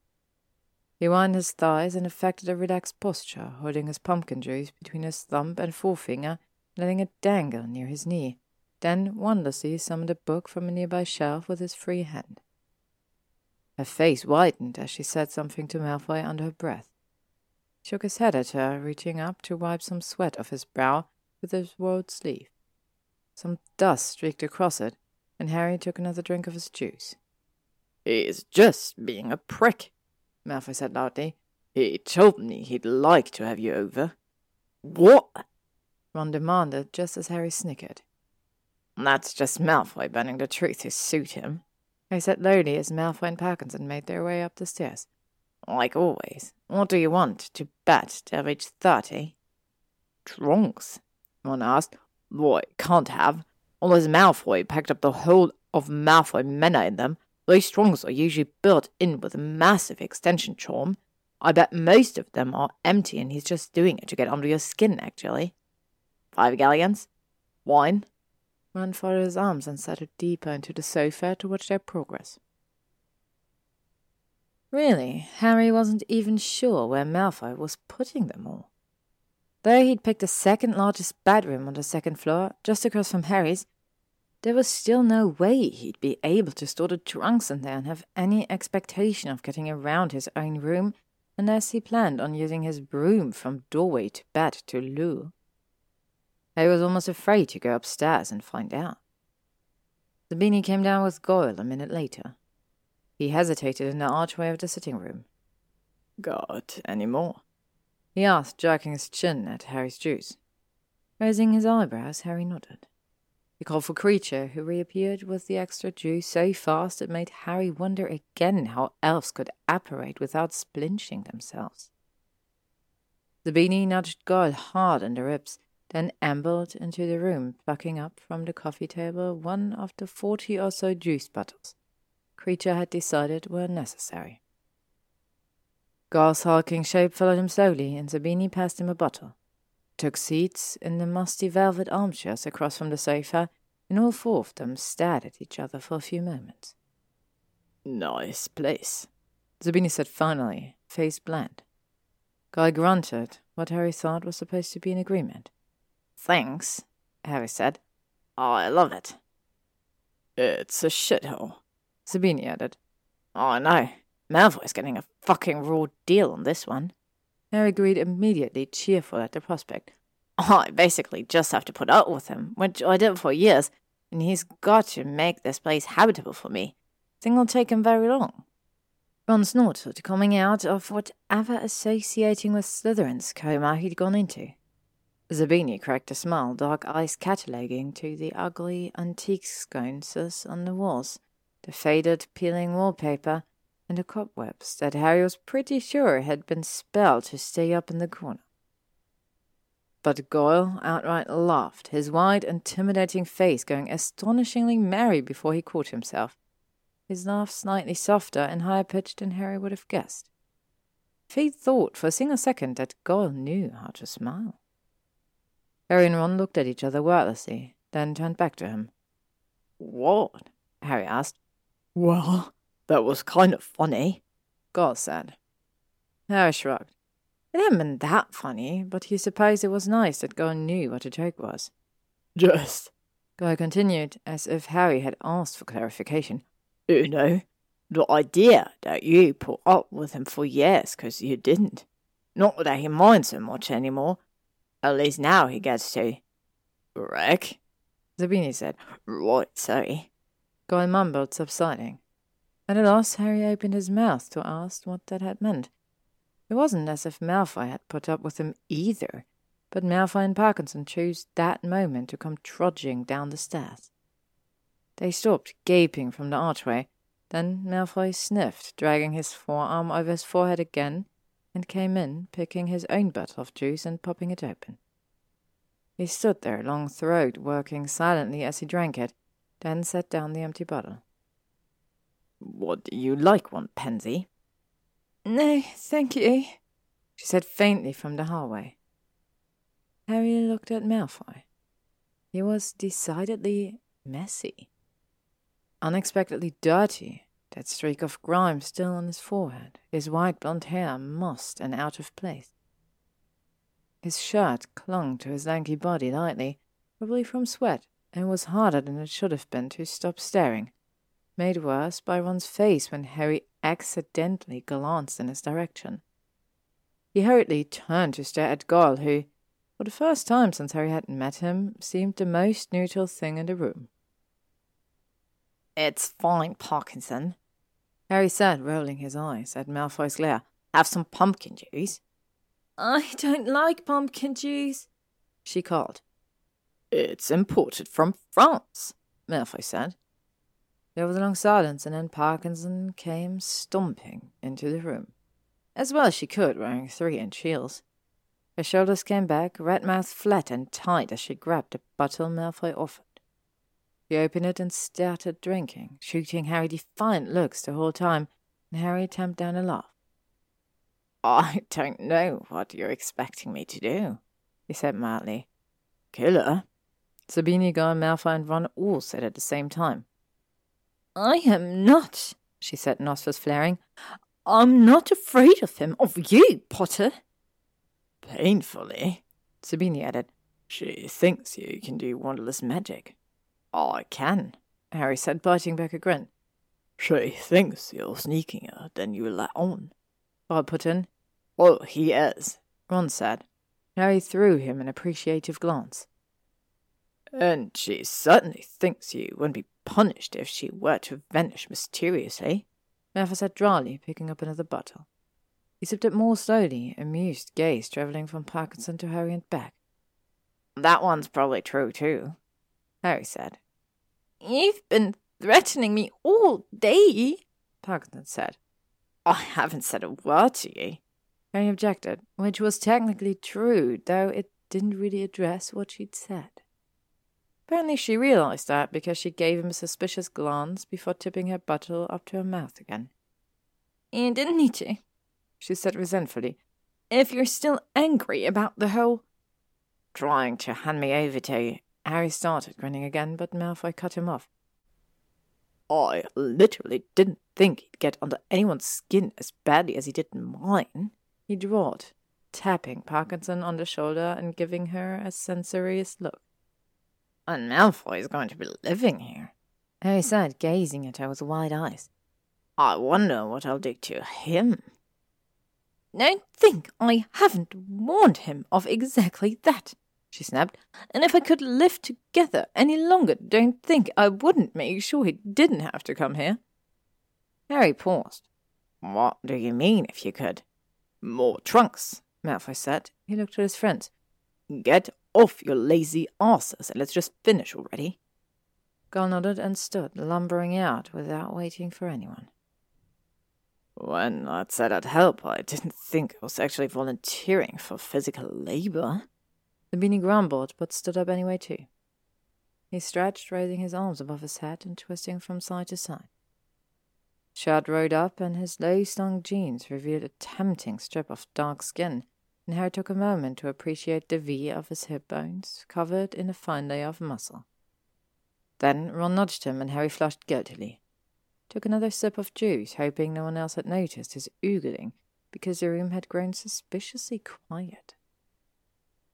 He wound his thighs and affected a relaxed posture, holding his pumpkin juice between his thumb and forefinger, letting it dangle near his knee, then wondrously summoned a book from a nearby shelf with his free hand. Her face whitened as she said something to Malfoy under her breath. Shook his head at her, reaching up to wipe some sweat off his brow with his rolled sleeve. Some dust streaked across it, and Harry took another drink of his juice. He's just being a prick, Malfoy said loudly. He told me he'd like to have you over. What? Ron demanded, just as Harry snickered. That's just Malfoy bending the truth to suit him, Harry said lowly as Malfoy and Parkinson made their way up the stairs. Like always, what do you want to bet to reach thirty? Trunks? Ron asked. Boy, can't have. All Unless Malfoy packed up the whole of Malfoy Manor in them, those trunks are usually built in with a massive extension charm. I bet most of them are empty and he's just doing it to get under your skin, actually. Five galleons? Wine? Ron folded his arms and settled deeper into the sofa to watch their progress. Really, Harry wasn't even sure where Malfoy was putting them all. Though he'd picked the second largest bedroom on the second floor, just across from Harry's, there was still no way he'd be able to store the trunks in there and have any expectation of getting around his own room unless he planned on using his broom from doorway to bed to loo. Harry was almost afraid to go upstairs and find out. Zabini came down with Goyle a minute later. He hesitated in the archway of the sitting room. Got any more? He asked, jerking his chin at Harry's juice. Raising his eyebrows, Harry nodded. He called for Kreacher, who reappeared with the extra juice so fast it made Harry wonder again how elves could apparate without splinching themselves. Zabini nudged Goyle hard in the ribs, then ambled into the room, plucking up from the coffee table one of the forty or so juice bottles Kreacher had decided were necessary. Goyle's hulking shape followed him slowly, and Zabini passed him a bottle. Took seats in the musty velvet armchairs across from the sofa, and all four of them stared at each other for a few moments. Nice place, Zabini said finally, face bland. Guy grunted, what Harry thought was supposed to be an agreement. Thanks, Harry said. I love it. It's a shithole, Zabini added. Oh, I know. Malfoy's getting a fucking raw deal on this one. Harry agreed immediately, cheerful at the prospect. I basically just have to put up with him, which I did for years, and he's got to make this place habitable for me. Think it'll take him very long. Ron snorted, coming out of whatever associating with Slytherin's coma he'd gone into. Zabini cracked a smile, dark eyes cataloguing to the ugly antique sconces on the walls the faded, peeling wallpaper, and the cobwebs that Harry was pretty sure had been spelled to stay up in the corner. But Goyle outright laughed, his wide, intimidating face going astonishingly merry before he caught himself, his laugh slightly softer and higher pitched than Harry would have guessed. Fate thought for a single second that Goyle knew how to smile. Harry and Ron looked at each other wordlessly, then turned back to him. What? Harry asked. Well, that was kind of funny, Goyle said. Harry shrugged. It hadn't been that funny, but he supposed it was nice that Goyle knew what a joke was. Just, Goyle continued, as if Harry had asked for clarification. You know, the idea that you put up with him for years because you didn't. Not that he minds so much anymore. At least now he gets to. Wreck? Zabini said. Right, sorry. Goyle mumbled, subsiding. At a loss, Harry opened his mouth to ask what that had meant. It wasn't as if Malfoy had put up with him either, but Malfoy and Parkinson chose that moment to come trudging down the stairs. They stopped, gaping from the archway. Then Malfoy sniffed, dragging his forearm over his forehead again, and came in, picking his own bottle of juice and popping it open. He stood there, long throat, working silently as he drank it, then set down the empty bottle. Would you like one, Pansy? No, thank you, she said faintly from the hallway. Harry looked at Malfoy. He was decidedly messy. Unexpectedly dirty, that streak of grime still on his forehead, his white blond hair mossed and out of place. His shirt clung to his lanky body lightly, probably from sweat, and was harder than it should have been to stop staring, made worse by Ron's face when Harry accidentally glanced in his direction. He hurriedly turned to stare at Goyle, who, for the first time since Harry had met him, seemed the most neutral thing in the room. It's fine, Parkinson, Harry said, rolling his eyes at Malfoy's glare. Have some pumpkin juice. I don't like pumpkin juice, she called. It's imported from France, Malfoy said. There was a long silence, and then Parkinson came stomping into the room, as well as she could, wearing three inch heels. Her shoulders came back, red mouth flat and tight as she grabbed the bottle Malfoy offered. He opened it and started drinking, shooting Harry defiant looks the whole time, and Harry tamped down a laugh. I don't know what you're expecting me to do, he said mildly. Killer? Zabini, Goyle, Malfoy, and Ron all said at the same time. I am not, she said, nostrils flaring. I'm not afraid of him, of you, Potter. Painfully, Zabini added. She thinks you can do wondrous magic. I can, Harry said, biting back a grin. She thinks you're sneakier than you let on. Bob put in. Well, he is, Ron said. Harry threw him an appreciative glance. And she certainly thinks you wouldn't be punished if she were to vanish mysteriously, Malfoy said dryly, picking up another bottle. He sipped it more slowly, amused gaze travelling from Parkinson to Harry and back. That one's probably true, too, Harry said. You've been threatening me all day, Parkinson said. I haven't said a word to you. Harry objected, which was technically true, though it didn't really address what she'd said. Apparently, she realized that because she gave him a suspicious glance before tipping her bottle up to her mouth again. You didn't need to, she said resentfully. If you're still angry about the whole. Trying to hand me over to you. Harry started grinning again, but Malfoy cut him off. I literally didn't think he'd get under anyone's skin as badly as he did mine, he drawled, tapping Parkinson on the shoulder and giving her a censorious look. And Malfoy is going to be living here, Harry said, gazing at her with wide eyes. I wonder what I'll do to him. Don't think I haven't warned him of exactly that, she snapped. And if I could live together any longer, don't think I wouldn't make sure he didn't have to come here. Harry paused. What do you mean, if you could? More trunks, Malfoy said. He looked at his friends. Get off your lazy asses and let's just finish already. Goyle nodded and stood, lumbering out without waiting for anyone. When I said I'd help, I didn't think I was actually volunteering for physical labor. Zabini grumbled, but stood up anyway, too. He stretched, raising his arms above his head and twisting from side to side. Shirt rode up, and his low-slung jeans revealed a tempting strip of dark skin, and Harry took a moment to appreciate the V of his hip bones, covered in a fine layer of muscle. Then Ron nudged him, and Harry flushed guiltily. Took another sip of juice, hoping no one else had noticed his oogling, because the room had grown suspiciously quiet.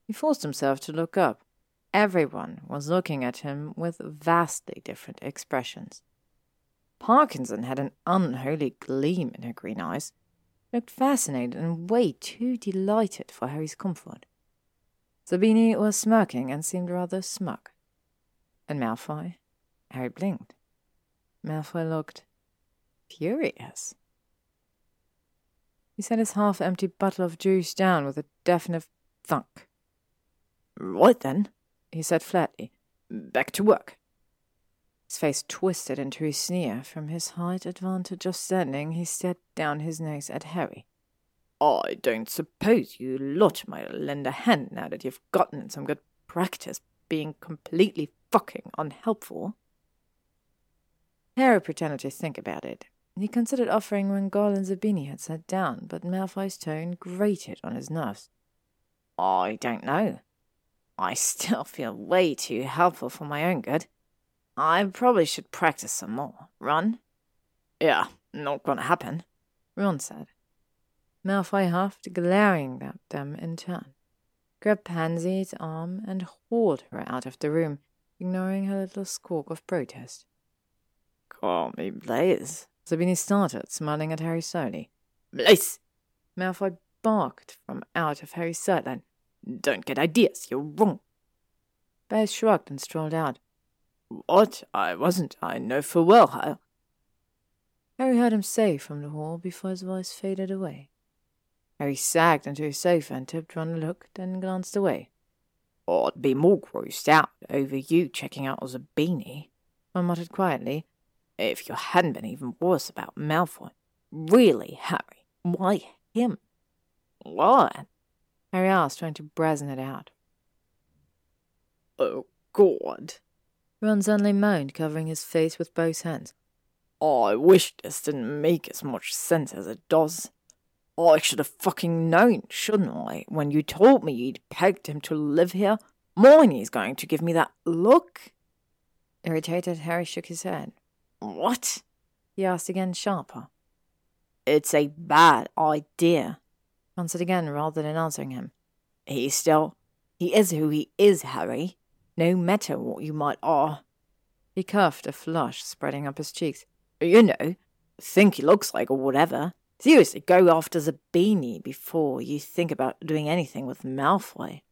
He forced himself to look up. Everyone was looking at him with vastly different expressions. Parkinson had an unholy gleam in her green eyes, looked fascinated and way too delighted for Harry's comfort. Zabini was smirking and seemed rather smug. And Malfoy? Harry blinked. Malfoy looked furious. He set his half empty bottle of juice down with a definite thunk. Right then, he said flatly. Back to work. His face twisted into a sneer. From his height advantage of standing, he stared down his nose at Harry. I don't suppose you lot might lend a hand now that you've gotten some good practice being completely fucking unhelpful. Harry pretended to think about it. He considered offering when Goyle and Zabini had sat down, but Malfoy's tone grated on his nerves. I don't know, I still feel way too helpful for my own good. I probably should practice some more. Ron? Yeah, not gonna happen, Ron said. Malfoy huffed, glaring at them in turn, grabbed Pansy's arm and hauled her out of the room, ignoring her little squawk of protest. Call me Blaise, Zabini started, smiling at Harry slowly. Blaise! Malfoy barked from out of Harry's sideline. Don't get ideas, you're wrong. Blaise shrugged and strolled out. What? I wasn't. I know full well how. Harry heard him say from the hall before his voice faded away. Harry sagged into his sofa and tipped one look, then glanced away. I'd be more grossed out over you checking out as a beanie, I muttered quietly. If you hadn't been even worse about Malfoy. Really, Harry, why him? What? Harry asked, trying to brazen it out. Oh, God. Ron suddenly moaned, covering his face with both hands. Oh, I wish this didn't make as much sense as it does. Oh, I should have fucking known, shouldn't I, when you told me you'd pegged him to live here? Hermione's going to give me that look. Irritated, Harry shook his head. What? He asked again, sharper. It's a bad idea. Answered again, rather than answering him. He still. He is who he is, Harry. No matter what you might are. He coughed, a flush spreading up his cheeks. You know, think he looks like or whatever. Seriously, go after Zabini before you think about doing anything with Malfoy.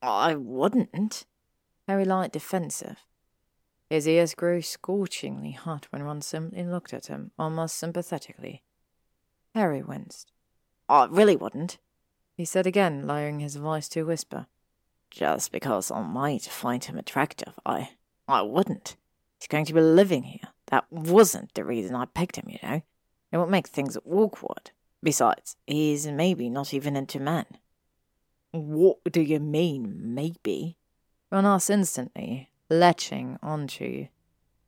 I wouldn't. Harry lied defensive. His ears grew scorchingly hot when Ron simply looked at him, almost sympathetically. Harry winced. I really wouldn't, he said again, lowering his voice to a whisper. Just because I might find him attractive, I I wouldn't. He's going to be living here. That wasn't the reason I picked him, you know. It would make things awkward. Besides, he's maybe not even into men. What do you mean, maybe? Ron asked instantly, latching onto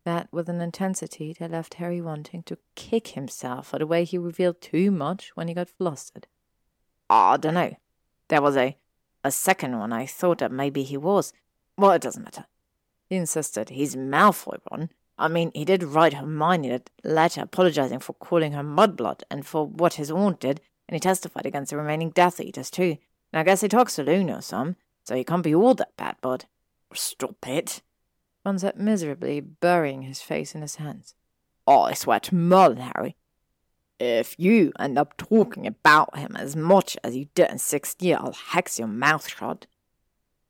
that with an intensity that left Harry wanting to kick himself for the way he revealed too much when he got flustered. Ah, I don't know. There was a a second one I thought that maybe he was. Well, it doesn't matter. He insisted he's Malfoy, Ron. I mean, he did write Hermione that letter apologizing for calling her mudblood and for what his aunt did, and he testified against the remaining Death Eaters too. And I guess he talks to Luna some, so he can't be all that bad, bud. Stop it. Ron sat miserably, burying his face in his hands. Oh, I swear to Merlin, Harry. If you end up talking about him as much as you did in sixth year, I'll hex your mouth shut.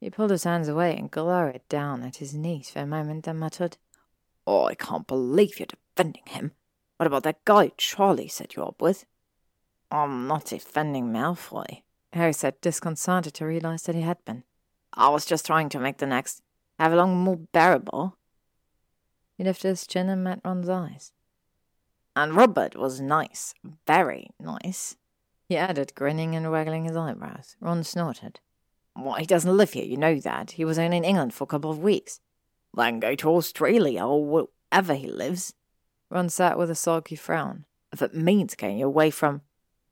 He pulled his hands away and glowered down at his niece for a moment, then muttered, Oh, I can't believe you're defending him. What about that guy Charlie set you up with? I'm not defending Malfoy, Harry said, disconcerted to realize that he had been. I was just trying to make the next have Avalon more bearable. He lifted his chin and met Ron's eyes. And Robert was nice, very nice. He added, grinning and waggling his eyebrows. Ron snorted. Why, he doesn't live here, you know that. He was only in England for a couple of weeks. Then go to Australia or wherever he lives. Ron sat with a sulky frown. If it means getting away from.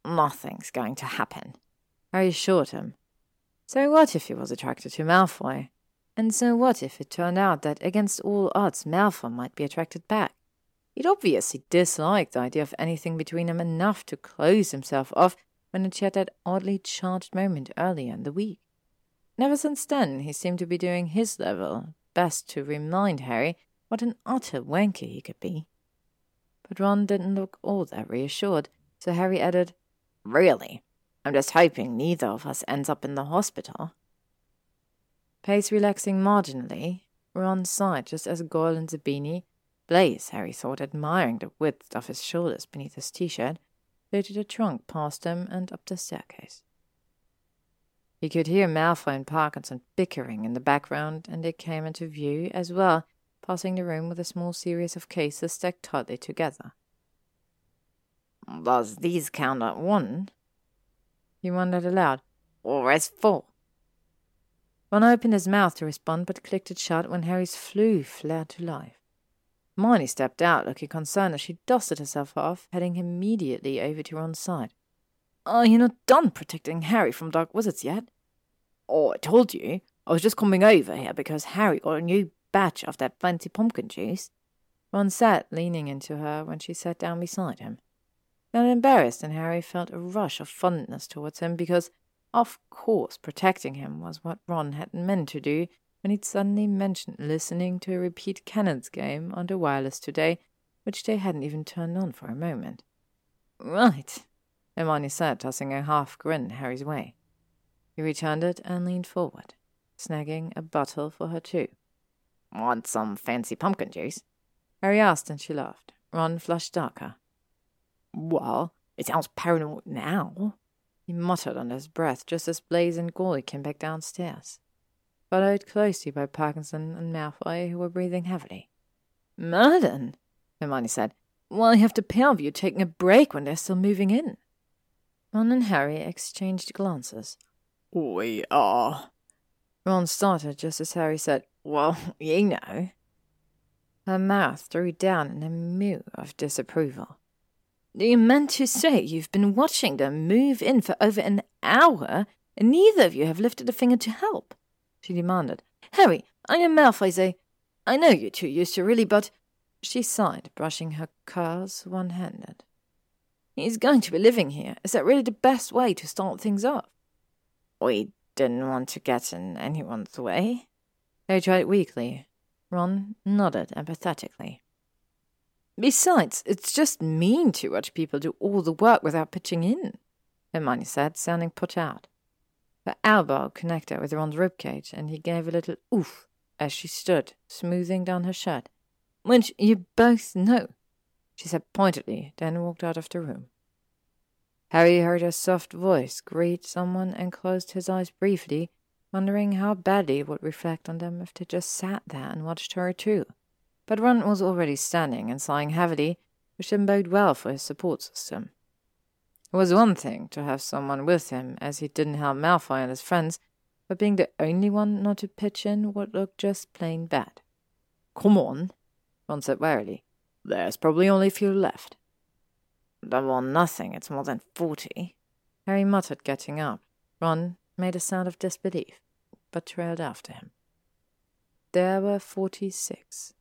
Nothing's going to happen. Harry assured him. So what if he was attracted to Malfoy? And so what if it turned out that against all odds Malfoy might be attracted back? He'd obviously disliked the idea of anything between them enough to close himself off when it had that oddly charged moment earlier in the week. Never since then, he seemed to be doing his level best to remind Harry what an utter wanker he could be. But Ron didn't look all that reassured, so Harry added, Really? I'm just hoping neither of us ends up in the hospital. Pace relaxing marginally, Ron sighed just as Goyle and Zabini, Blaise, Harry thought, admiring the width of his shoulders beneath his t-shirt, floated a trunk past them and up the staircase. He could hear Malfoy and Parkinson bickering in the background, and they came into view as well, passing the room with a small series of cases stacked tightly together. Does these count at one? He wondered aloud. Or as four? Ron opened his mouth to respond, but clicked it shut when Harry's Floo flared to life. Hermione stepped out, looking concerned as she dusted herself off, heading immediately over to Ron's side. Are you not done protecting Harry from dark wizards yet? Oh, I told you. I was just coming over here because Harry got a new batch of that fancy pumpkin juice. Ron sat leaning into her when she sat down beside him. Not embarrassed, and Harry felt a rush of fondness towards him because, of course, protecting him was what Ron had meant to do when he'd suddenly mentioned listening to a repeat cannons game on the wireless today, which they hadn't even turned on for a moment. Right, Hermione said, tossing a half grin Harry's way. He returned it and leaned forward, snagging a bottle for her too. Want some fancy pumpkin juice? Harry asked, and she laughed. Ron flushed darker. Well, it sounds paranoid now, he muttered under his breath just as Blaise and Goyle came back downstairs, followed closely by Parkinson and Malfoy, who were breathing heavily. Murden, Hermione said. Why have the pair of you taking a break when they're still moving in? Ron and Harry exchanged glances. We are. Ron started just as Harry said, Well, you know. Her mouth drew down in a mew of disapproval. Do you mean to say you've been watching them move in for over an hour, and neither of you have lifted a finger to help? She demanded. Harry, I am Malfoy. I know you two used to really, but. She sighed, brushing her curls one handed. He's going to be living here. Is that really the best way to start things off? We didn't want to get in anyone's way. They tried weakly. Ron nodded empathetically. Besides, it's just mean to watch people do all the work without pitching in, Hermione said, sounding put out. Her elbow connected with Ron's ribcage, and he gave a little oof as she stood, smoothing down her shirt. Which you both know, she said pointedly, then walked out of the room. Harry heard her soft voice greet someone and closed his eyes briefly, wondering how badly it would reflect on them if they just sat there and watched her too. But Ron was already standing and sighing heavily, which didn't bode well for his support system. It was one thing to have someone with him, as he didn't help Malfoy and his friends, but being the only one not to pitch in would look just plain bad. Come on, Ron said wearily. There's probably only a few left. Don't want nothing, it's more than forty. Harry muttered, getting up. Ron made a sound of disbelief, but trailed after him. There were forty-six.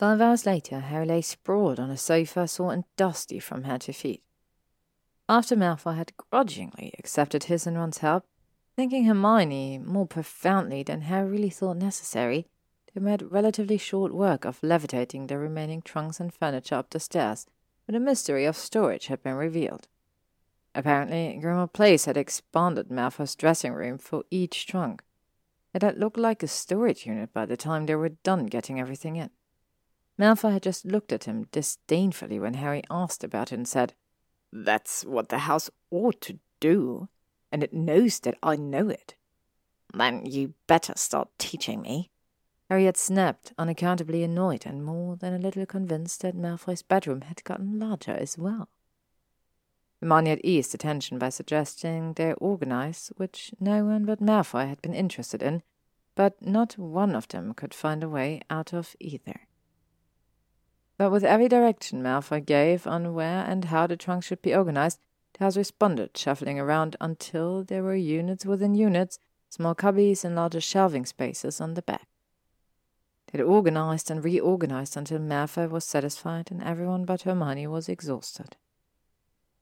Five hours later, Harry lay sprawled on a sofa, sore and dusty from head to feet. After Malfoy had grudgingly accepted his and Ron's help, thinking Hermione more profoundly than Harry really thought necessary, they made relatively short work of levitating the remaining trunks and furniture up the stairs, when the mystery of storage had been revealed. Apparently, Grimmauld Place had expanded Malfoy's dressing room for each trunk. It had looked like a storage unit by the time they were done getting everything in. Malfoy had just looked at him disdainfully when Harry asked about it and said, That's what the house ought to do, and it knows that I know it. Then you better start teaching me. Harry had snapped, unaccountably annoyed and more than a little convinced that Malfoy's bedroom had gotten larger as well. Hermione had eased the tension by suggesting they organize, which no one but Malfoy had been interested in, but not one of them could find a way out of either. But with every direction Malfoy gave on where and how the trunks should be organized, house responded, shuffling around until there were units within units, small cubbies and larger shelving spaces on the back. They'd organized and reorganized until Malfoy was satisfied and everyone but Hermione was exhausted.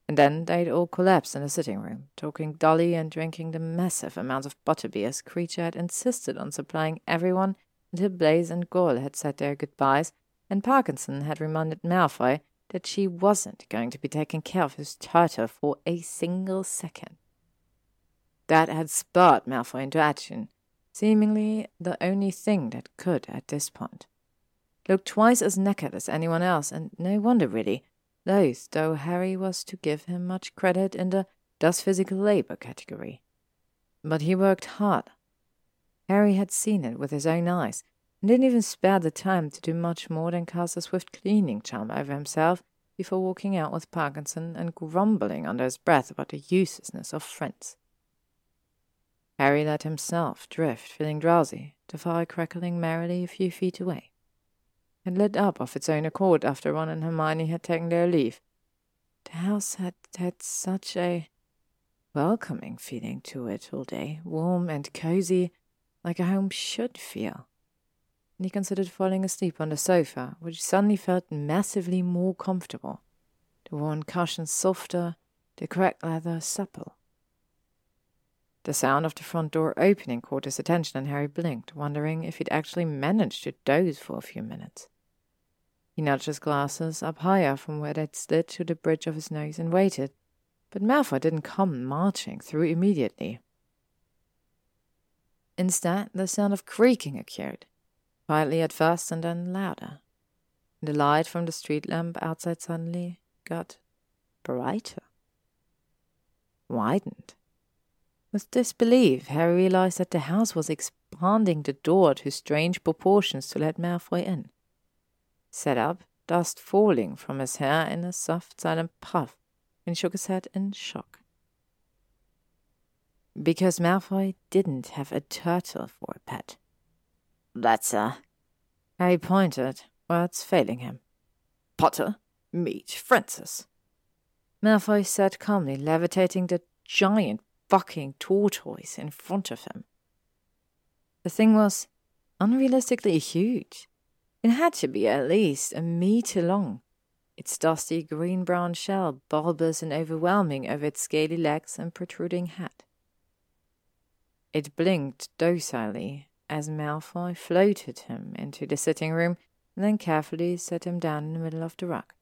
And then they'd all collapsed in the sitting room, talking dully and drinking the massive amounts of butterbeers Kreacher had insisted on supplying everyone until Blaise and Goyle had said their goodbyes, and Parkinson had reminded Malfoy that she wasn't going to be taking care of his tartar for a single second. That had spurred Malfoy into action, seemingly the only thing that could at this point. Looked twice as naked as anyone else, and no wonder really, loath though Harry was to give him much credit in the does physical labor category. But he worked hard. Harry had seen it with his own eyes, and didn't even spare the time to do much more than cast a swift cleaning charm over himself before walking out with Parkinson and grumbling under his breath about the uselessness of friends. Harry let himself drift, feeling drowsy, the fire crackling merrily a few feet away. It lit up of its own accord after Ron and Hermione had taken their leave. The house had had such a. welcoming feeling to it all day, warm and cozy, like a home should feel. And he considered falling asleep on the sofa, which suddenly felt massively more comfortable. The worn cushions softer, the cracked leather supple. The sound of the front door opening caught his attention, and Harry blinked, wondering if he'd actually managed to doze for a few minutes. He nudged his glasses up higher from where they'd slid to the bridge of his nose and waited, but Malfoy didn't come marching through immediately. Instead, the sound of creaking occurred, quietly at first and then louder. The light from the street lamp outside suddenly got brighter, widened. With disbelief, Harry realized that the house was expanding the door to strange proportions to let Malfoy in. Sat up, dust falling from his hair in a soft, silent puff, and shook his head in shock. Because Malfoy didn't have a turtle for a pet. That's uh, a. Harry pointed, words failing him. Potter, meet Francis. Malfoy sat calmly, levitating the giant fucking tortoise in front of him. The thing was unrealistically huge. It had to be at least a meter long, its dusty green brown shell bulbous and overwhelming over its scaly legs and protruding head. It blinked docilely as Malfoy floated him into the sitting room and then carefully set him down in the middle of the rug.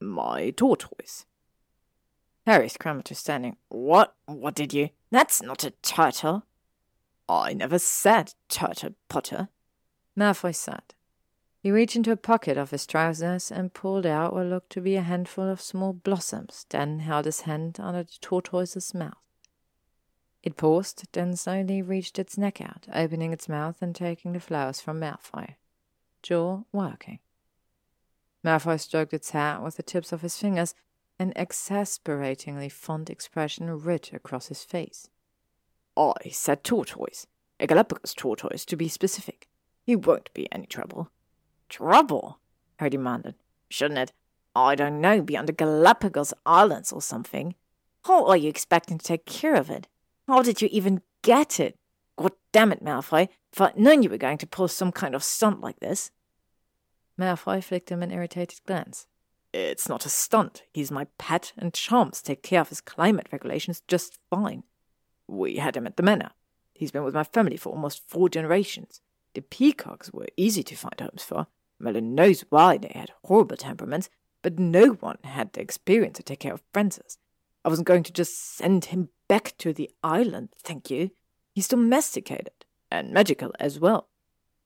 My tortoise, Harry scrambled to standing. What? What did you? That's not a turtle. I never said turtle, Potter. Malfoy said. He reached into a pocket of his trousers and pulled out what looked to be a handful of small blossoms, then held his hand under the tortoise's mouth. It paused, then slowly reached its neck out, opening its mouth and taking the flowers from Malfoy, jaw working. Malfoy stroked its hair with the tips of his fingers an exasperatingly fond expression writ across his face. I said tortoise, a Galapagos tortoise to be specific. He won't be any trouble. Trouble? I demanded. Shouldn't it? I don't know, be on the Galapagos Islands or something. How are you expecting to take care of it? How did you even get it? God damn it, Malfoy. If I'd known you were going to pull some kind of stunt like this. Malfoy flicked him an irritated glance. It's not a stunt. He's my pet, and Chance take care of his climate regulations just fine. We had him at the manor. He's been with my family for almost four generations. The peacocks were easy to find homes for. Merlin knows why they had horrible temperaments, but no one had the experience to take care of Francis. I wasn't going to just send him back to the island, thank you. He's domesticated, and magical as well.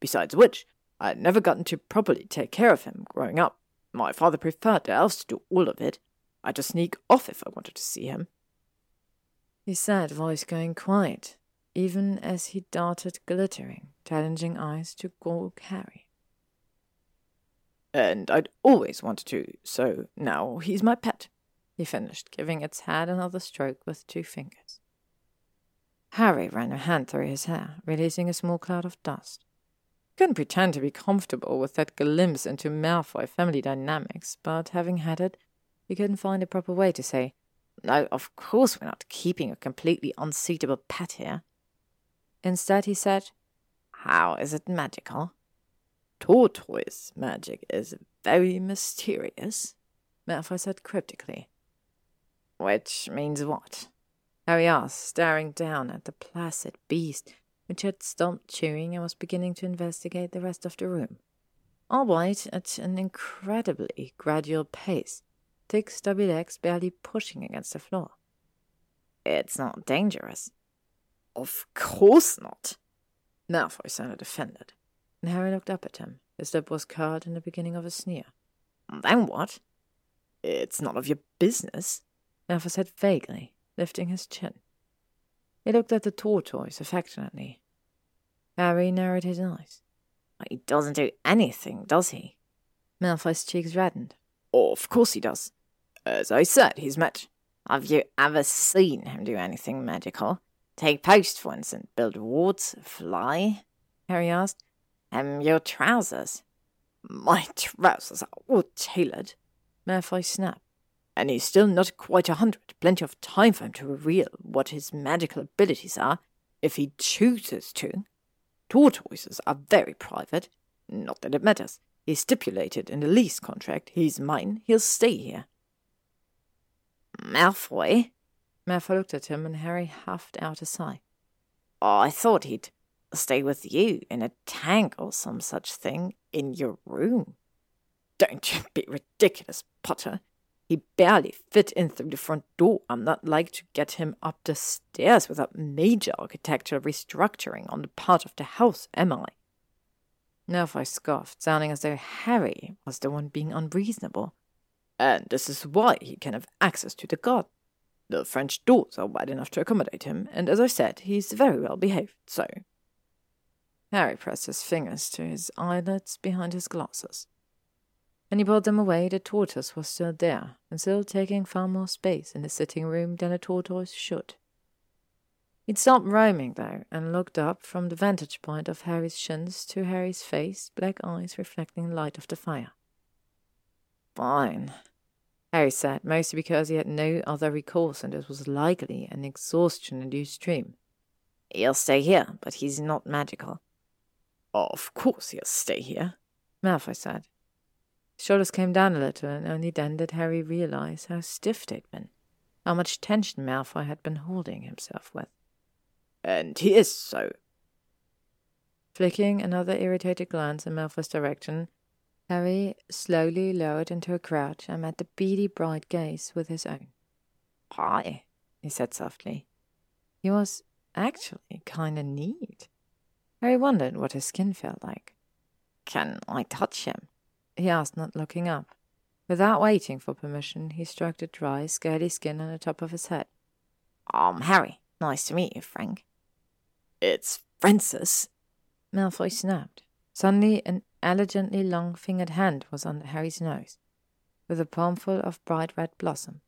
Besides which, I had never gotten to properly take care of him growing up. My father preferred the elves to do all of it. I had to sneak off if I wanted to see him. His sad voice going quiet, even as he darted glittering, challenging eyes to gawk Harry. And I'd always wanted to, so now he's my pet, he finished, giving its head another stroke with two fingers. Harry ran a hand through his hair, releasing a small cloud of dust couldn't pretend to be comfortable with that glimpse into Malfoy family dynamics, but having had it, he couldn't find a proper way to say, No, of course we're not keeping a completely unsuitable pet here. Instead, he said, How is it magical? Tortoise magic is very mysterious, Malfoy said cryptically. Which means what? Harry asked, staring down at the placid beast which had stopped chewing and was beginning to investigate the rest of the room. Albeit at an incredibly gradual pace, thick stubby legs barely pushing against the floor. It's not dangerous. Of course not. Malfoy sounded offended, and Harry looked up at him. His lip was curled in the beginning of a sneer. Then what? It's none of your business, Malfoy said vaguely, lifting his chin. He looked at the tortoise affectionately. Harry narrowed his eyes. He doesn't do anything, does he? Malfoy's cheeks reddened. Of course he does. As I said, he's met. Have you ever seen him do anything magical? Take post, for instance, build wards, fly? Harry asked. Um, your trousers. My trousers are all tailored. Malfoy snapped. And he's still not quite a hundred. Plenty of time for him to reveal what his magical abilities are, if he chooses to. Tortoises are very private. Not that it matters. He stipulated in the lease contract he's mine, he'll stay here. Malfoy? Malfoy looked at him and Harry huffed out a sigh. Oh, I thought he'd stay with you in a tank or some such thing in your room. Don't you be ridiculous, Potter. He barely fit in through the front door. I'm not like to get him up the stairs without major architectural restructuring on the part of the house, am I? Scoffed, sounding as though Harry was the one being unreasonable. And this is why he can have access to the garden. The French doors are wide enough to accommodate him, and as I said, he's very well behaved, so. Harry pressed his fingers to his eyelids behind his glasses. When he pulled them away, the tortoise was still there, and still taking far more space in the sitting room than a tortoise should. He'd stopped roaming, though, and looked up from the vantage point of Harry's shins to Harry's face, black eyes reflecting the light of the fire. Fine, Harry said, mostly because he had no other recourse and it was likely an exhaustion induced dream. He'll stay here, but he's not magical. Of course he'll stay here, Malfoy said. Shoulders came down a little, and only then did Harry realize how stiff they'd been, how much tension Malfoy had been holding himself with. And he is so. Flicking another irritated glance in Malfoy's direction, Harry slowly lowered into a crouch and met the beady bright gaze with his own. Hi, he said softly. He was actually kind of neat. Harry wondered what his skin felt like. Can I touch him? He asked, not looking up. Without waiting for permission, he stroked the dry, scaly skin on the top of his head. I'm Harry. Nice to meet you, Frank. It's Francis, Malfoy snapped. Suddenly, an elegantly long fingered hand was under Harry's nose, with a palmful of bright red blossom.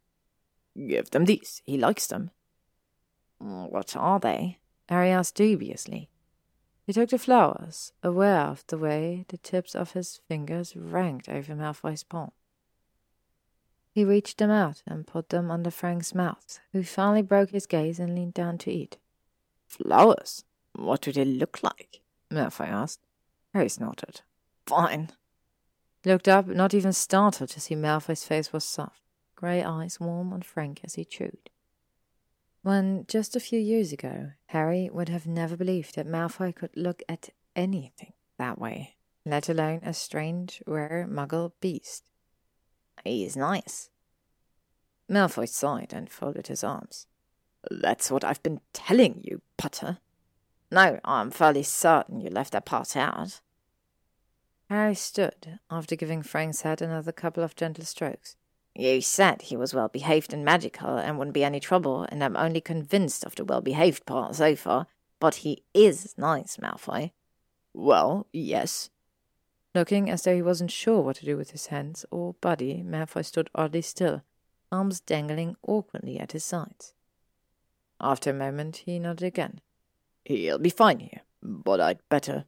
Give them these. He likes them. What are they? Harry asked dubiously. He took the flowers, aware of the way the tips of his fingers ranked over Malfoy's palm. He reached them out and put them under Frank's mouth, who finally broke his gaze and leaned down to eat. Flowers? What do they look like? Malfoy asked. Harry snorted. Fine. He looked up, not even startled to see Malfoy's face was soft, grey eyes warm on Frank as he chewed when just a few years ago, Harry would have never believed that Malfoy could look at anything that way, let alone a strange, rare muggle beast. He's nice. Malfoy sighed and folded his arms. That's what I've been telling you, Potter. No, I'm fairly certain you left that part out. Harry stood, after giving Frank's head another couple of gentle strokes. You said he was well behaved and magical and wouldn't be any trouble, and I'm only convinced of the well behaved part so far. But he is nice, Malfoy. Well, yes. Looking as though he wasn't sure what to do with his hands or body, Malfoy stood oddly still, arms dangling awkwardly at his sides. After a moment, he nodded again. He'll be fine here, but I'd better.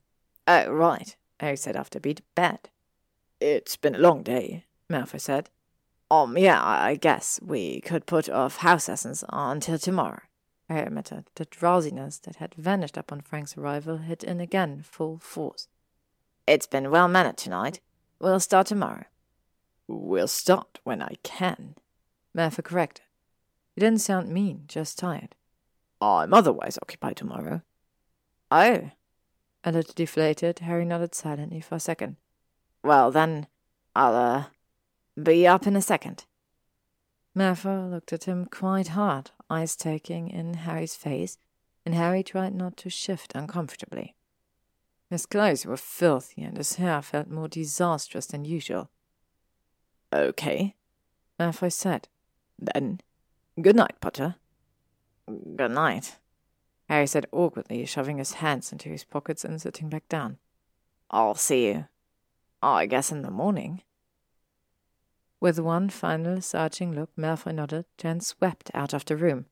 Oh, right, oh, Harry said after a beat. Bed. It's been a long day, Malfoy said. Um, yeah, I guess we could put off house lessons until tomorrow. I admitted. The drowsiness that had vanished upon Frank's arrival hit in again full force. It's been well mannered tonight. We'll start tomorrow. We'll start when I can, Malfoy corrected. He didn't sound mean, just tired. I'm otherwise occupied tomorrow. Oh. A little deflated, Harry nodded silently for a second. Well, then, I'll, uh, be up in a second. Malfoy looked at him quite hard, eyes taking in Harry's face, and Harry tried not to shift uncomfortably. His clothes were filthy, and his hair felt more disastrous than usual. Okay, Malfoy said. Then, good night, Potter. Good night, Harry said awkwardly, shoving his hands into his pockets and sitting back down. I'll see you, I guess, in the morning. With one final searching look, Malfoy nodded, then swept out of the room.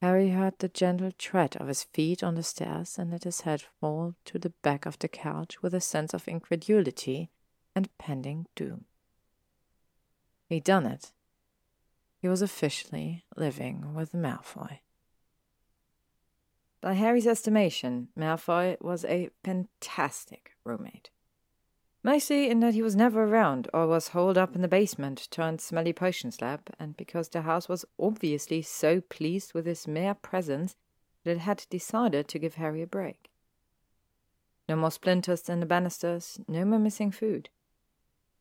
Harry heard the gentle tread of his feet on the stairs and let his head fall to the back of the couch with a sense of incredulity and pending doom. He'd done it. he was officially living with Malfoy. By Harry's estimation, Malfoy was a fantastic roommate. Mostly in that he was never around or was holed up in the basement turned smelly potions lab, and because the house was obviously so pleased with his mere presence that it had decided to give Harry a break. No more splinters in the banisters, no more missing food.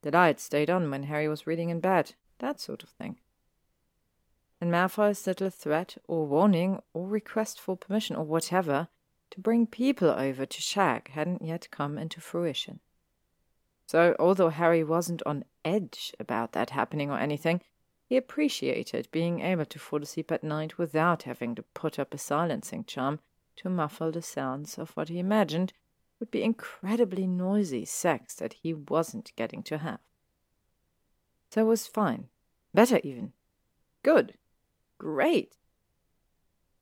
The light stayed on when Harry was reading in bed, that sort of thing. And Malfoy's little threat or warning or request for permission or whatever to bring people over to shag hadn't yet come into fruition. So, although Harry wasn't on edge about that happening or anything, he appreciated being able to fall asleep at night without having to put up a silencing charm to muffle the sounds of what he imagined would be incredibly noisy sex that he wasn't getting to have. So it was fine. Better even. Good. Great.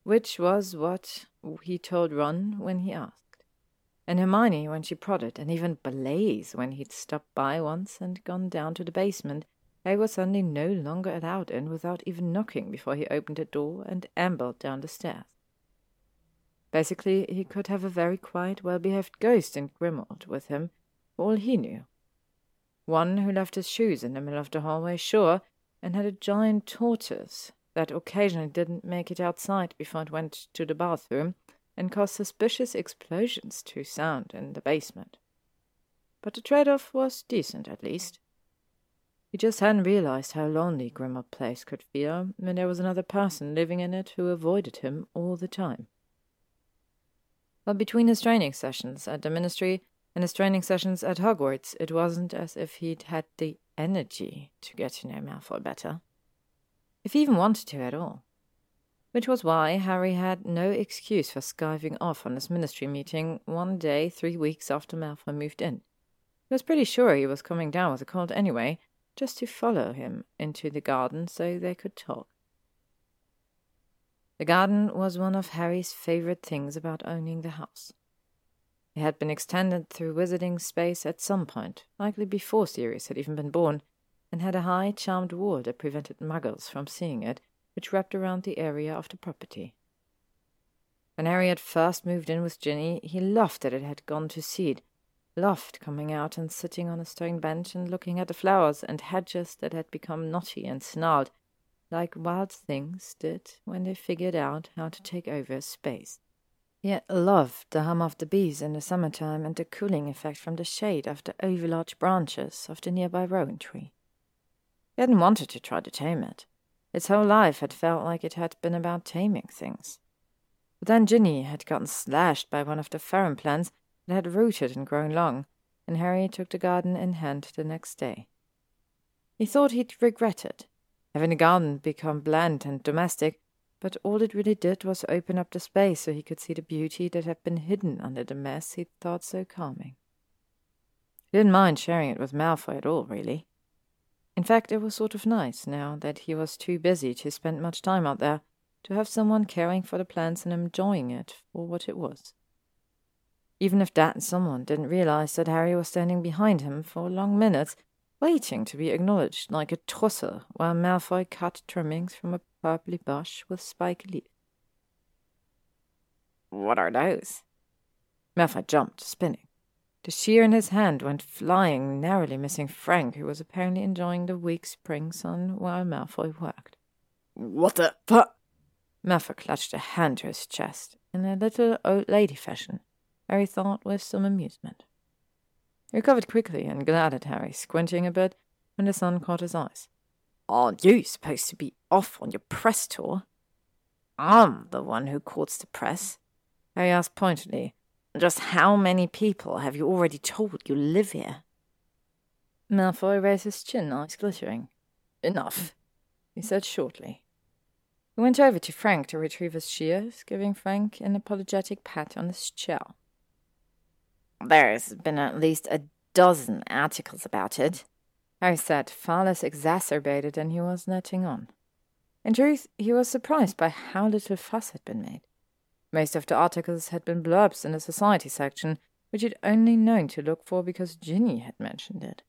Which was what he told Ron when he asked and Hermione when she prodded, and even Blaise when he'd stopped by once and gone down to the basement. Harry was suddenly no longer allowed in without even knocking before he opened the door and ambled down the stairs. Basically, he could have a very quiet, well-behaved ghost in Grimmauld with him, for all he knew. One who left his shoes in the middle of the hallway, sure, and had a giant tortoise that occasionally didn't make it outside before it went to the bathroom, and caused suspicious explosions to sound in the basement. But the trade off was decent, at least. He just hadn't realized how lonely Grimmauld Place could feel when there was another person living in it who avoided him all the time. But between his training sessions at the Ministry and his training sessions at Hogwarts, it wasn't as if he'd had the energy to get to know Malfoy better. If he even wanted to at all which was why Harry had no excuse for skiving off on his ministry meeting one day three weeks after Malfoy moved in. He was pretty sure he was coming down with a cold anyway, just to follow him into the garden so they could talk. The garden was one of Harry's favorite things about owning the house. It had been extended through wizarding space at some point, likely before Sirius had even been born, and had a high charmed wall that prevented muggles from seeing it which wrapped around the area of the property. When Harry had first moved in with Ginny, he laughed that it had gone to seed, laughed coming out and sitting on a stone bench and looking at the flowers and hedges that had become knotty and snarled, like wild things did when they figured out how to take over space. He loved the hum of the bees in the summertime and the cooling effect from the shade of the overlarge branches of the nearby rowan tree. He hadn't wanted to try to tame it. Its whole life had felt like it had been about taming things. But then Ginny had gotten slashed by one of the ferrum plants that had rooted and grown long, and Harry took the garden in hand the next day. He thought he'd regret it, having the garden become bland and domestic, but all it really did was open up the space so he could see the beauty that had been hidden under the mess he'd thought so calming. He didn't mind sharing it with Malfoy at all, really. In fact, it was sort of nice, now that he was too busy to spend much time out there, to have someone caring for the plants and enjoying it for what it was. Even if that someone didn't realize that Harry was standing behind him for long minutes, waiting to be acknowledged like a tosser while Malfoy cut trimmings from a purply bush with spiky leaves. What are those? Malfoy jumped, spinning. The shear in his hand went flying, narrowly missing Frank, who was apparently enjoying the weak spring sun while Malfoy worked. What the fu- Malfoy clutched a hand to his chest, in a little old lady fashion, Harry thought with some amusement. He recovered quickly and glared at Harry, squinting a bit when the sun caught his eyes. Aren't you supposed to be off on your press tour? I'm the one who courts the press, Harry asked pointedly, just how many people have you already told you live here? Malfoy raised his chin, eyes glittering. Enough, he said shortly. He went over to Frank to retrieve his shears, giving Frank an apologetic pat on his chair. There's been at least a dozen articles about it, Harry said, far less exacerbated than he was letting on. In truth, he was surprised by how little fuss had been made. Most of the articles had been blurbs in the society section, which he'd only known to look for because Ginny had mentioned it.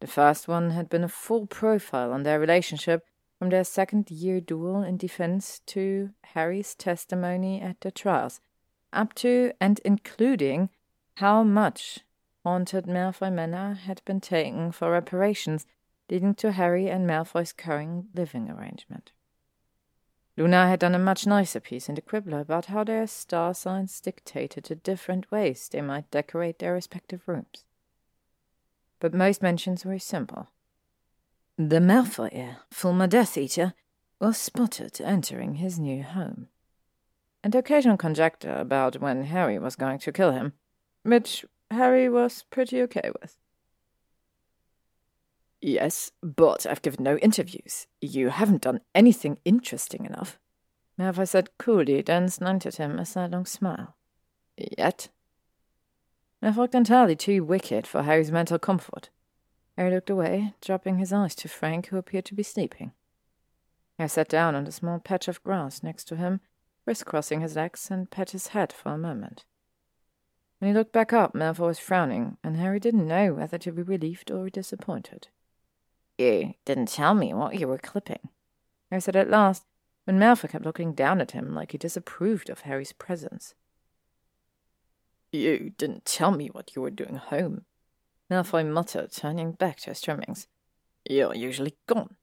The first one had been a full profile on their relationship, from their second year duel in defense to Harry's testimony at the trials, up to and including how much haunted Malfoy Manor had been taken for reparations, leading to Harry and Malfoy's current living arrangement. Luna had done a much nicer piece in the Quibbler about how their star signs dictated the different ways they might decorate their respective rooms. But most mentions were simple. The Malfoy, former Death Eater, was spotted entering his new home. And occasional conjecture about when Harry was going to kill him, which Harry was pretty okay with. Yes, but I've given no interviews. You haven't done anything interesting enough. Malfoy said coolly, then at him a sidelong smile. Yet? Malfoy looked entirely too wicked for Harry's mental comfort. Harry looked away, dropping his eyes to Frank, who appeared to be sleeping. Harry sat down on a small patch of grass next to him, crisscrossing his legs, and pet his head for a moment. When he looked back up, Malfoy was frowning, and Harry didn't know whether to be relieved or disappointed. You didn't tell me what you were clipping, I said at last, when Malfoy kept looking down at him like he disapproved of Harry's presence. You didn't tell me what you were doing home, Malfoy muttered, turning back to his trimmings. You're usually gone.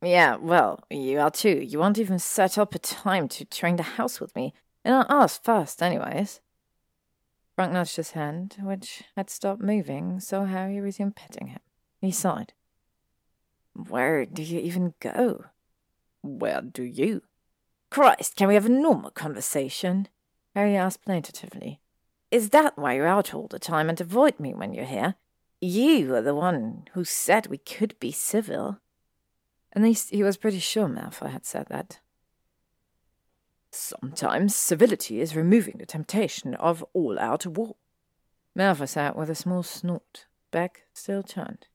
Yeah, well, you are too. You won't even set up a time to train the house with me, and I asked first, anyways. Frank nudged his hand, which had stopped moving, so Harry resumed petting him. He sighed. Where do you even go? Where do you? Christ, can we have a normal conversation? Harry asked plaintively. Is that why you're out all the time and avoid me when you're here? You are the one who said we could be civil. At least he was pretty sure Malfoy had said that. Sometimes civility is removing the temptation of all out war. Malfoy sat with a small snort, back still turned.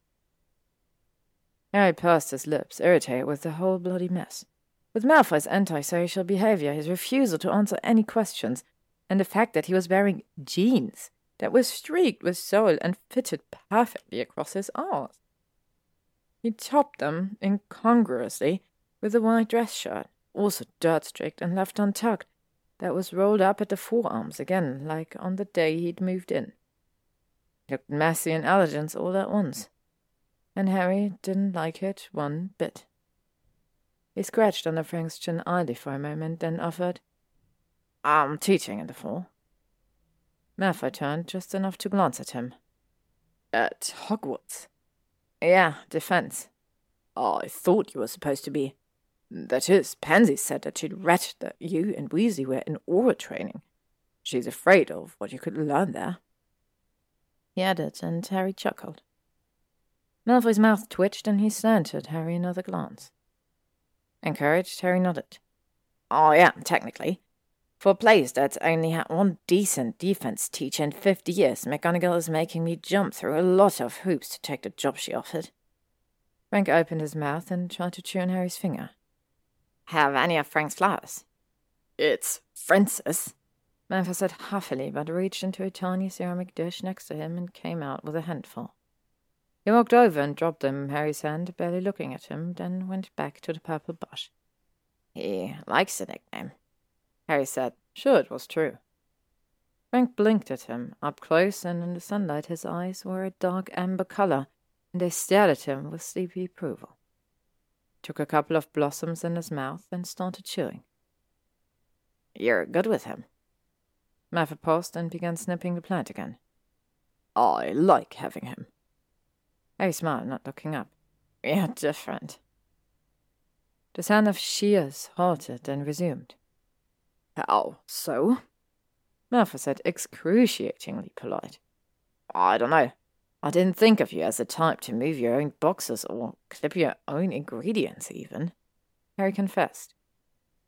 Harry pursed his lips, irritated with the whole bloody mess. With Malfoy's antisocial behavior, his refusal to answer any questions, and the fact that he was wearing jeans that were streaked with soil and fitted perfectly across his arms. He topped them incongruously with a white dress shirt, also dirt streaked and left untucked, that was rolled up at the forearms again, like on the day he'd moved in. He looked messy and elegant all at once and Harry didn't like it one bit. He scratched under Frank's chin idly for a moment, then offered, I'm teaching in the fall. Malfoy turned just enough to glance at him. At Hogwarts? Yeah, defense. I thought you were supposed to be. That is, Pansy said that she'd read that you and Weasley were in Auror training. She's afraid of what you could learn there. He added, and Harry chuckled. Malfoy's mouth twitched and he slanted Harry another glance. Encouraged, Harry nodded. Oh, I am, technically. For a place that's only had one decent defense teacher in fifty years, McGonagall is making me jump through a lot of hoops to take the job she offered. Frank opened his mouth and tried to chew on Harry's finger. Have any of Frank's flowers? It's Francis, Malfoy said huffily, but reached into a tiny ceramic dish next to him and came out with a handful. He walked over and dropped them in Harry's hand, barely looking at him, then went back to the purple bush. He likes the nickname, Harry said. Sure, it was true. Frank blinked at him, up close, and in the sunlight his eyes were a dark amber color, and they stared at him with sleepy approval. Took a couple of blossoms in his mouth and started chewing. You're good with him. Malfoy paused and began snipping the plant again. I like having him. Very smart, not looking up. You're different. The sound of shears halted and resumed. How so? Malfoy said, excruciatingly polite. I don't know. I didn't think of you as the type to move your own boxes or clip your own ingredients, even. Harry confessed.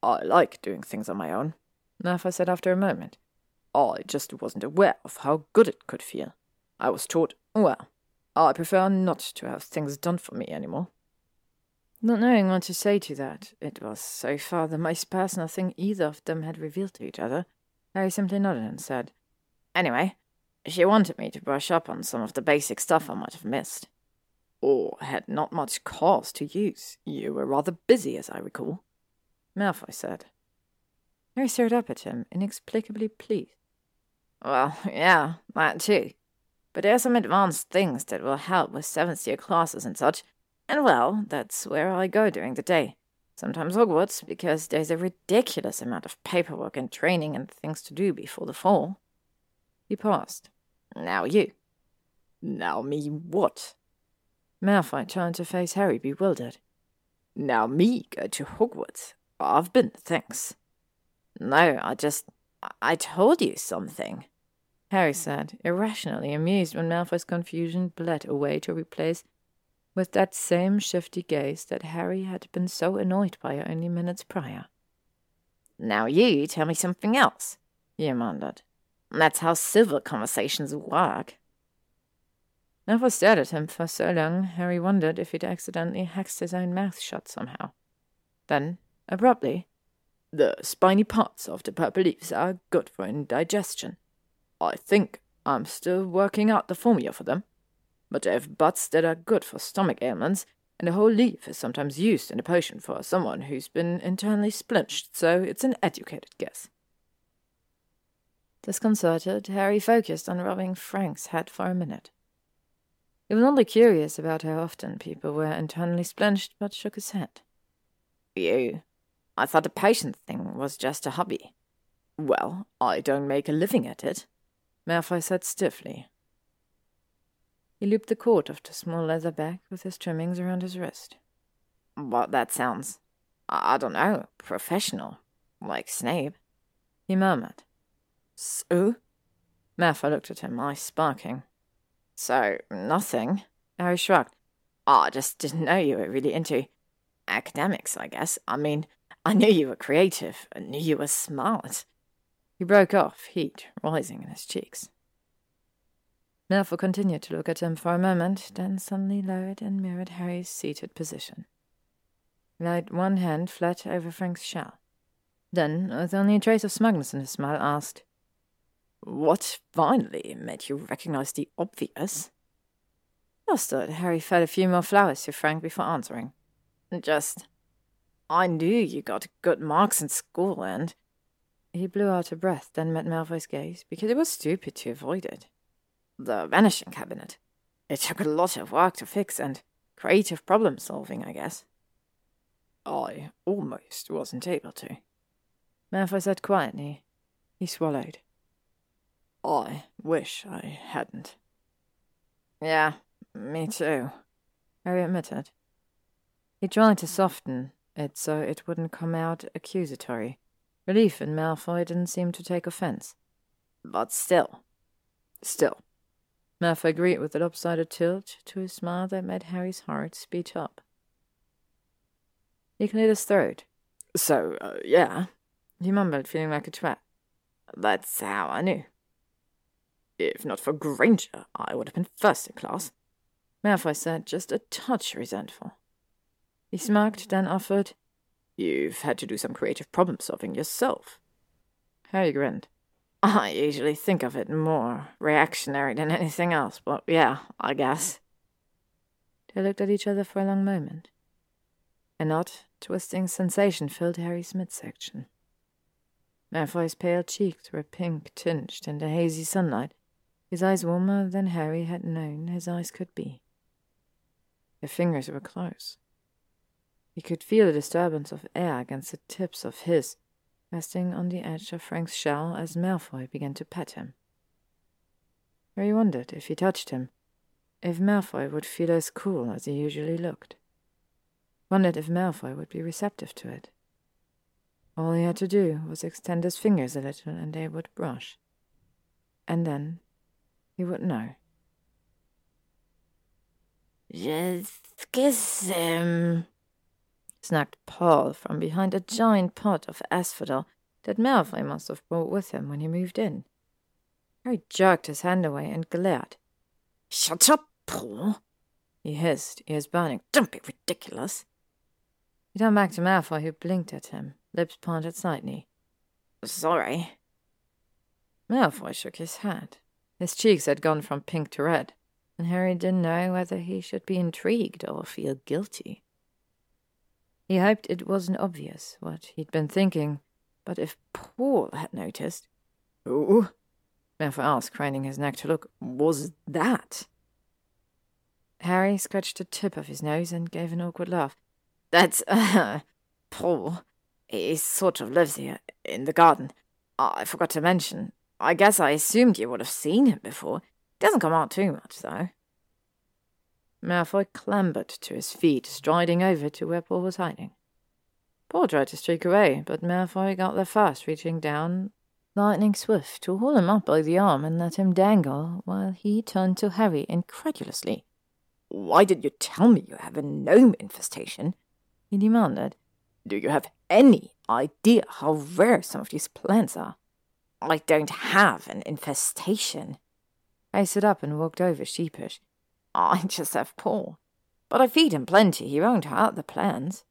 I like doing things on my own, Malfoy said after a moment. I just wasn't aware of how good it could feel. I was taught, well, Oh, I prefer not to have things done for me anymore. Not knowing what to say to that, it was so far the most personal thing either of them had revealed to each other, Harry simply nodded and said, Anyway, she wanted me to brush up on some of the basic stuff I might have missed. or had not much cause to use. You were rather busy, as I recall. Malfoy said. Harry stared up at him, inexplicably pleased. Well, yeah, that too. But there are some advanced things that will help with seventh year classes and such, and well, that's where I go during the day. Sometimes Hogwarts, because there's a ridiculous amount of paperwork and training and things to do before the fall. He paused. Now you. Now me what? Malfoy turned to face Harry, bewildered. Now me go to Hogwarts. I've been, thanks. No, I just. I told you something. Harry said, irrationally amused when Malfoy's confusion bled away to replace with that same shifty gaze that Harry had been so annoyed by only minutes prior. Now you tell me something else, he demanded. That's how civil conversations work. Malfoy stared at him for so long, Harry wondered if he'd accidentally hexed his own mouth shut somehow. Then, abruptly, the spiny parts of the purple leaves are good for indigestion. I think I'm still working out the formula for them. But they have buds that are good for stomach ailments, and the whole leaf is sometimes used in a potion for someone who's been internally splinched, so it's an educated guess. Disconcerted, Harry focused on rubbing Frank's head for a minute. He was only curious about how often people were internally splinched, but shook his head. You? I thought the potion thing was just a hobby. Well, I don't make a living at it, Malfoy said stiffly. He looped the cord of the small leather bag with his trimmings around his wrist. But that sounds, I don't know, professional, like Snape, he murmured. So? Malfoy looked at him, eyes sparking. So, nothing? Harry shrugged. Oh, I just didn't know you were really into academics, I guess. I mean, I knew you were creative. I knew you were smart. He broke off, heat rising in his cheeks. Malfoy continued to look at him for a moment, then suddenly lowered and mirrored Harry's seated position. Laid one hand flat over Frank's shell. Then, with only a trace of smugness in his smile, asked, what finally made you recognize the obvious? That Harry fed a few more flowers to Frank before answering. Just, I knew you got good marks in school and. He blew out a breath, then met Malfoy's gaze, because it was stupid to avoid it. The vanishing cabinet. It took a lot of work to fix and creative problem solving, I guess. I almost wasn't able to. Malfoy said quietly. He swallowed. I wish I hadn't. Yeah, me too, Harry admitted. He tried to soften it so it wouldn't come out accusatory. Relief in Malfoy didn't seem to take offense. But still, still. Malfoy agreed with a lopsided tilt to a smile that made Harry's heart speed up. He cleared his throat. So, uh, yeah, he mumbled, feeling like a twat. That's how I knew. If not for Granger, I would have been first in class. Malfoy said, just a touch resentful. He smirked, then offered, You've had to do some creative problem solving yourself. Harry grinned. I usually think of it more reactionary than anything else, but yeah, I guess. They looked at each other for a long moment. An odd, twisting sensation filled Harry's midsection. Malfoy's pale cheeks were pink tinged in the hazy sunlight, his eyes warmer than Harry had known his eyes could be. Their fingers were close. He could feel the disturbance of air against the tips of his, resting on the edge of Frank's shell as Malfoy began to pet him. Harry wondered if he touched him, if Malfoy would feel as cool as he usually looked. Wondered if Malfoy would be receptive to it. All he had to do was extend his fingers a little and they would brush. And then he would know. Just kiss him, snapped Paul from behind a giant pot of asphodel that Malfoy must have brought with him when he moved in. Harry jerked his hand away and glared. Shut up, Paul, he hissed, ears burning. Don't be ridiculous. He turned back to Malfoy, who blinked at him, lips parted slightly. Sorry. Malfoy shook his head. His cheeks had gone from pink to red, and Harry didn't know whether he should be intrigued or feel guilty. He hoped it wasn't obvious what he'd been thinking, but if Paul had noticed. Who? Malfoy asked, craning his neck to look. Was that? Harry scratched the tip of his nose and gave an awkward laugh. That's, uh, Paul. He sort of lives here, in the garden. I forgot to mention. I guess I assumed you would have seen him before. Doesn't come out too much, though. Malfoy clambered to his feet, striding over to where Paul was hiding. Paul tried to streak away, but Malfoy got there first, reaching down, lightning swift, to haul him up by the arm and let him dangle, while he turned to Harry incredulously. Why did you tell me you have a gnome infestation? he demanded. Do you have any idea how rare some of these plants are? I don't have an infestation. I stood up and walked over sheepish. I just have Paul. But I feed him plenty. He won't hurt the plants.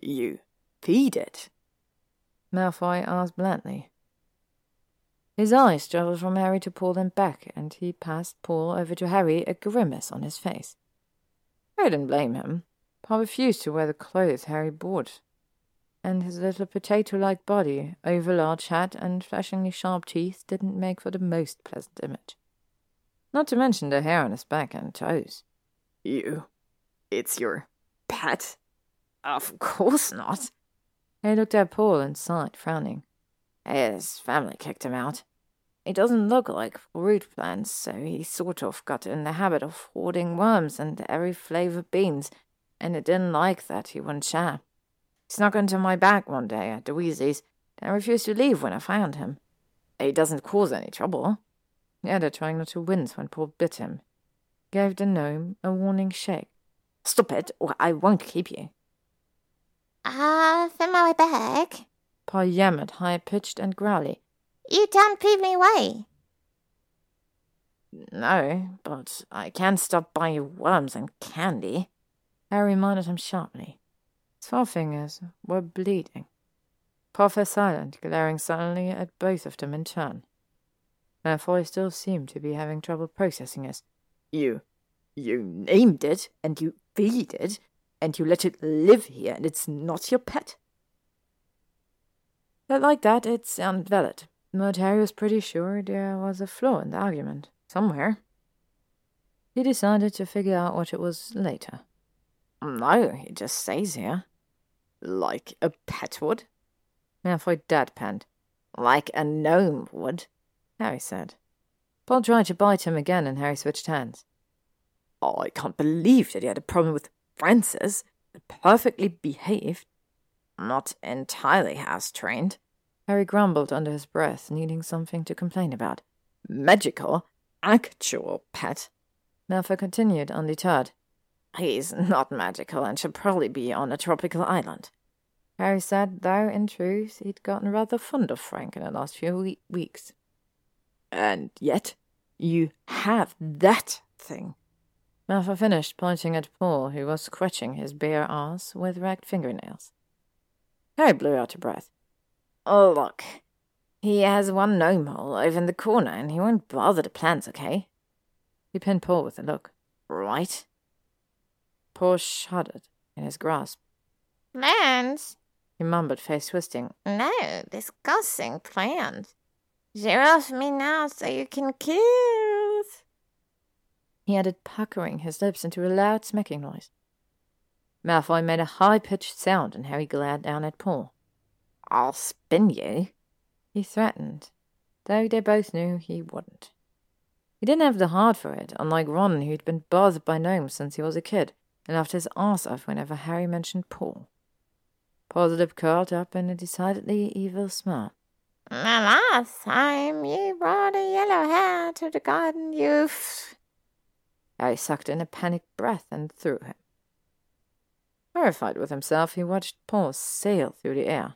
You feed it? Malfoy asked blandly. His eyes travelled from Harry to Paul and back, and he passed Paul over to Harry, a grimace on his face. I didn't blame him. Paul refused to wear the clothes Harry bought, and his little potato-like body, over-large hat, and flashingly sharp teeth didn't make for the most pleasant image. Not to mention the hair on his back and toes. You. It's your pet? Of course not. He looked at Paul and sighed, frowning. His family kicked him out. He doesn't look like root plants, so he sort of got in the habit of hoarding worms and every flavor beans, and he didn't like that he wouldn't share. He snuck into my bag one day at the Weasleys, and refused to leave when I found him. He doesn't cause any trouble. The other trying not to wince when Paul bit him, gave the gnome a warning shake. Stop it, or I won't keep you. Ah, uh, my bag. Paul yammered, high pitched and growly. You don't give me away. No, but I can't stop buying you worms and candy. Harry reminded him sharply. His forefingers were bleeding. Paul fell silent, glaring sullenly at both of them in turn. Uh, Malfoy still seemed to be having trouble processing this. You. You named it, and you feed it, and you let it live here, and it's not your pet? But like that, it sounded valid. But Harry was pretty sure there was a flaw in the argument, somewhere. He decided to figure out what it was later. No, he just stays here. Like a pet would? Malfoy deadpanned. Like a gnome would? Harry said. Paul tried to bite him again, and Harry switched hands. Oh, I can't believe that he had a problem with Francis. Perfectly behaved. Not entirely house trained. Harry grumbled under his breath, needing something to complain about. Magical? Actual pet? Malfoy continued, undeterred. He's not magical and should probably be on a tropical island. Harry said, though in truth he'd gotten rather fond of Frank in the last few we- weeks. And yet, you have that thing. Malfoy finished, pointing at Paul, who was scratching his bare ass with ragged fingernails. Harry blew out a breath. Oh, look. He has one gnome hole over in the corner, and he won't bother the plants, okay? He pinned Paul with a look. Right? Paul shuddered in his grasp. Plants? He mumbled, face twisting. No, disgusting plants. Off me now so you can kiss. He added, puckering his lips into a loud smacking noise. Malfoy made a high pitched sound, and Harry glared down at Paul. I'll spin you, he threatened, though they both knew he wouldn't. He didn't have the heart for it, unlike Ron, who'd been bothered by gnomes since he was a kid and laughed his ass off whenever Harry mentioned Paul. Paul's lip curled up in a decidedly evil smile. The last time you brought a yellow hair to the garden, you. I oh, sucked in a panicked breath and threw him. Horrified with himself, he watched Paul sail through the air.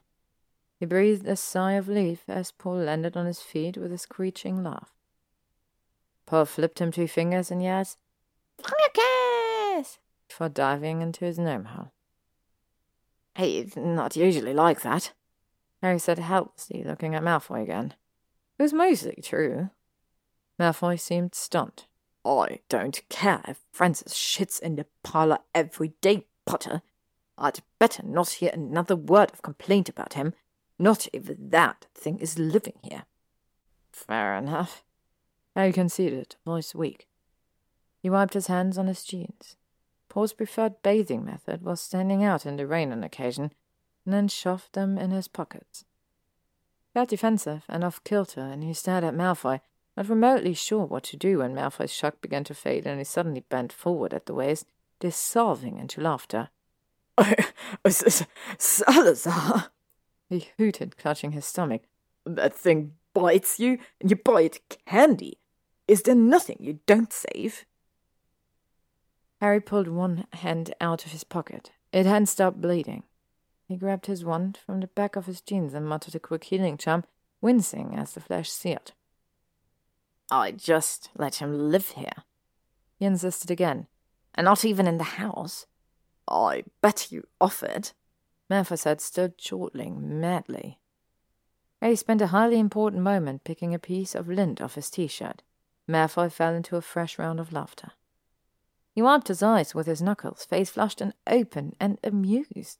He breathed a sigh of relief as Paul landed on his feet with a screeching laugh. Paul flipped him two fingers and yelled, Focus! before diving into his gnome hole. He's not usually like that, Harry said helplessly, looking at Malfoy again. It was mostly true. Malfoy seemed stunned. I don't care if Francis shits in the parlour every day, Potter. I'd better not hear another word of complaint about him, not if that thing is living here. Fair enough. Harry conceded, voice weak. He wiped his hands on his jeans. Paul's preferred bathing method was standing out in the rain on occasion, and then shoved them in his pockets. He felt defensive and off kilter, and he stared at Malfoy, not remotely sure what to do when Malfoy's shock began to fade and he suddenly bent forward at the waist, dissolving into laughter. Salazar! He hooted, clutching his stomach. That thing bites you, and you bite candy. Is there nothing you don't save? Harry pulled one hand out of his pocket. It hadn't stopped bleeding. He grabbed his wand from the back of his jeans and muttered a quick healing charm, wincing as the flesh seared. I just let him live here. He insisted again. And not even in the house. I bet you offered. Malfoy said, still chortling madly. Harry spent a highly important moment picking a piece of lint off his t-shirt. Malfoy fell into a fresh round of laughter. He wiped his eyes with his knuckles, face flushed and open and amused.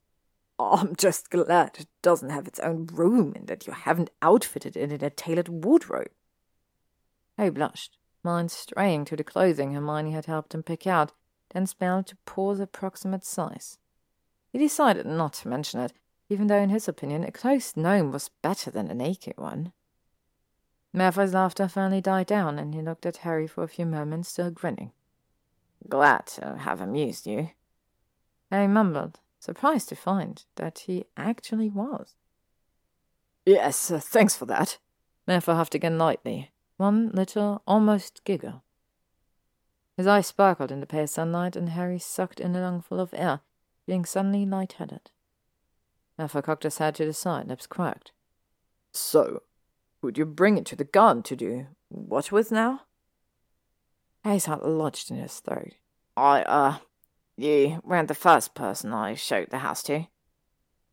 I'm just glad it doesn't have its own room and that you haven't outfitted it in a tailored wardrobe. Harry blushed, mind straying to the clothing Hermione had helped him pick out, then smelled to Paul's approximate size. He decided not to mention it, even though in his opinion a close gnome was better than a naked one. Malfoy's laughter finally died down, and he looked at Harry for a few moments, still grinning. Glad to have amused you. Harry mumbled, surprised to find that he actually was. Yes, uh, thanks for that. Malfoy huffed again lightly, one little, almost giggle. His eyes sparkled in the pale sunlight, and Harry sucked in a lungful of air, being suddenly light-headed. Malfoy cocked his head to the side, lips quirked. So, would you bring it to the garden to do what with now? Harry's heart lodged in his throat. I, uh, you weren't the first person I showed the house to.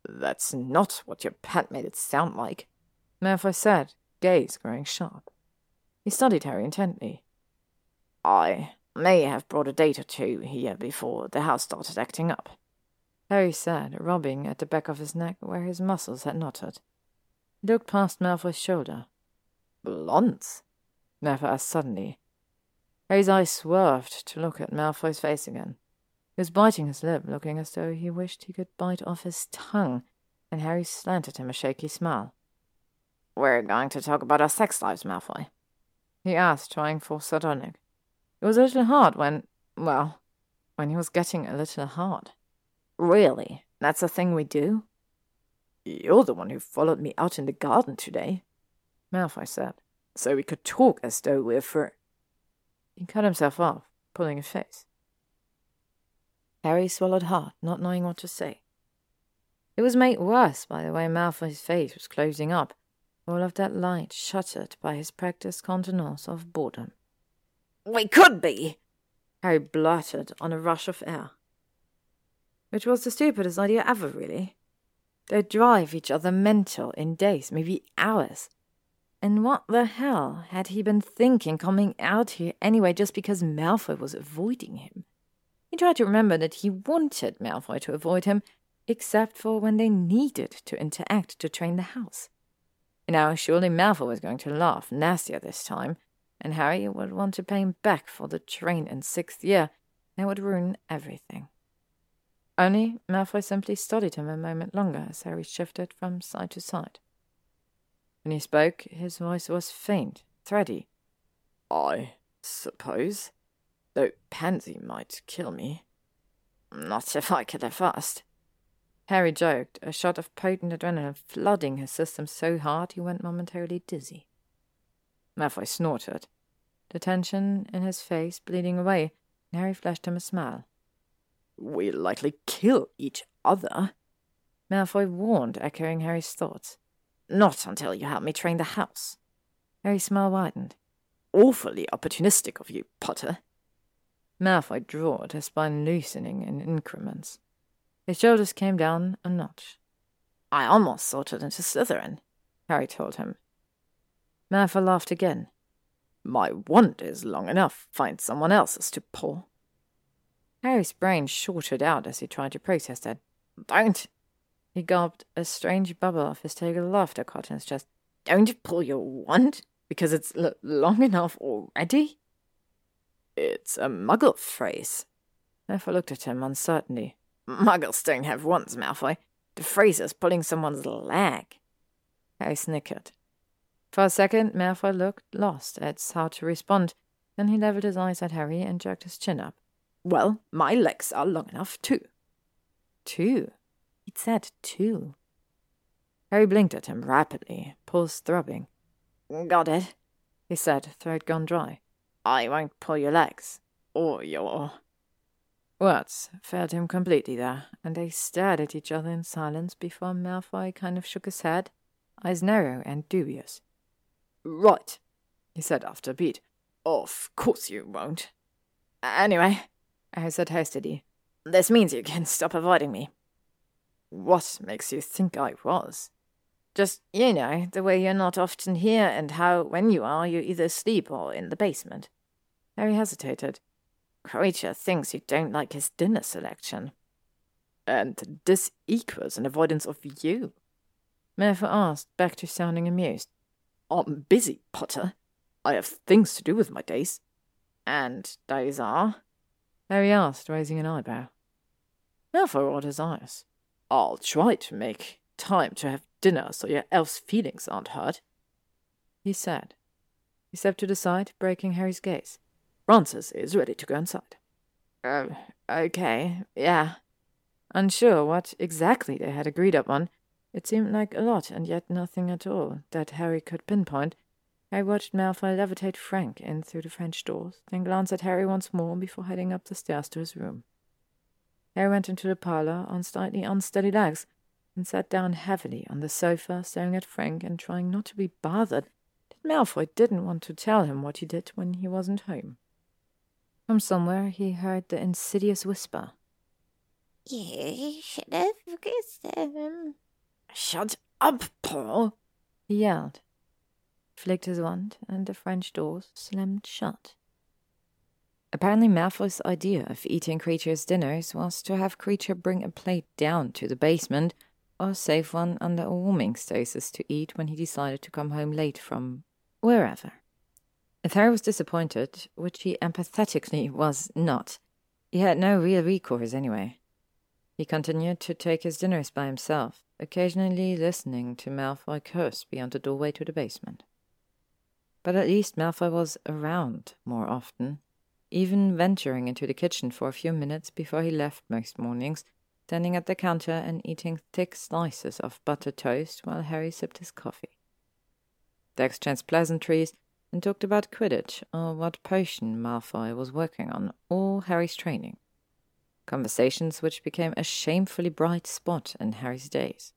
That's not what your pet made it sound like, Malfoy said, gaze growing sharp. He studied Harry intently. I may have brought a date or two here before the house started acting up. Harry said, rubbing at the back of his neck where his muscles had knotted. He looked past Malfoy's shoulder. Blondes? Malfoy asked suddenly. Harry's eyes swerved to look at Malfoy's face again. He was biting his lip, looking as though he wished he could bite off his tongue, and Harry slanted him a shaky smile. We're going to talk about our sex lives, Malfoy. He asked, trying for sardonic. It was a little hard when, well, when he was getting a little hard. Really? That's a thing we do? You're the one who followed me out in the garden today, Malfoy said. So we could talk as though we're. He cut himself off, pulling his face. Harry swallowed hard, not knowing what to say. It was made worse by the way Malfoy's face was closing up, all of that light shuttered by his practiced contenance of boredom. We could be, Harry blurted on a rush of air. Which was the stupidest idea ever, really. They'd drive each other mental in days, maybe hours. And what the hell had he been thinking coming out here anyway just because Malfoy was avoiding him? He tried to remember that he wanted Malfoy to avoid him, except for when they needed to interact to train the house. Now, surely Malfoy was going to laugh nastier this time, and Harry would want to pay him back for the train in sixth year, and it would ruin everything. Only Malfoy simply studied him a moment longer as Harry shifted from side to side. When he spoke, his voice was faint, thready. I suppose, though Pansy might kill me. Not if I kill her first. Harry joked, a shot of potent adrenaline flooding his system so hard he went momentarily dizzy. Malfoy snorted, the tension in his face bleeding away, and Harry flashed him a smile. We'll likely kill each other, Malfoy warned, echoing Harry's thoughts. Not until you help me train the house. Harry's smile widened. Awfully opportunistic of you, Potter. Malfoy drawled, his spine loosening in increments. His shoulders came down a notch. I almost sorted into Slytherin, Harry told him. Malfoy laughed again. My wand is long enough. Find someone else's to pull. Harry's brain shorted out as he tried to protest that. Don't! He gulped. A strange bubble of hysterical laughter caught in his chest. Don't pull your wand? Because it's l- long enough already? It's a muggle phrase. Malfoy looked at him uncertainly. Muggles don't have wands, Malfoy. The phrase is pulling someone's leg. Harry snickered. For a second, Malfoy looked lost at how to respond. Then he leveled his eyes at Harry and jerked his chin up. Well, my legs are long enough, too. Two? He'd said two. Harry blinked at him rapidly, pulse throbbing. Got it, he said, throat gone dry. I won't pull your legs. Or your. Words failed him completely there, and they stared at each other in silence before Malfoy kind of shook his head, eyes narrow and dubious. Right, he said after a beat. Of course you won't. Anyway, I said hastily, this means you can stop avoiding me. What makes you think I was? Just, you know, the way you're not often here, and how, when you are, you're either asleep or in the basement. Harry hesitated. Kreacher thinks you don't like his dinner selection. And this equals an avoidance of you. Malfoy asked, back to sounding amused. I'm busy, Potter. I have things to do with my days. And those are? Harry asked, raising an eyebrow. Malfoy rolled his eyes. I'll try to make time to have dinner so your elf's feelings aren't hurt, he said. He stepped to the side, breaking Harry's gaze. Francis is ready to go inside. Oh, okay, yeah. Unsure what exactly they had agreed upon, it seemed like a lot and yet nothing at all that Harry could pinpoint. I watched Malfoy levitate Frank in through the French doors, then glanced at Harry once more before heading up the stairs to his room. Harry went into the parlor on slightly unsteady legs and sat down heavily on the sofa, staring at Frank and trying not to be bothered that Malfoy didn't want to tell him what he did when he wasn't home. From somewhere he heard the insidious whisper. You should have kissed him. Shut up, Paul, he yelled. Flicked his wand, and the French doors slammed shut. Apparently, Malfoy's idea of eating Kreacher's dinners was to have Kreacher bring a plate down to the basement or save one under a warming stasis to eat when he decided to come home late from wherever. Harry was disappointed, which he empathetically was not, he had no real recourse anyway. He continued to take his dinners by himself, occasionally listening to Malfoy curse beyond the doorway to the basement. But at least Malfoy was around more often, even venturing into the kitchen for a few minutes before he left most mornings, standing at the counter and eating thick slices of buttered toast while Harry sipped his coffee. They exchanged pleasantries and talked about Quidditch or what potion Malfoy was working on or Harry's training. Conversations which became a shamefully bright spot in Harry's days.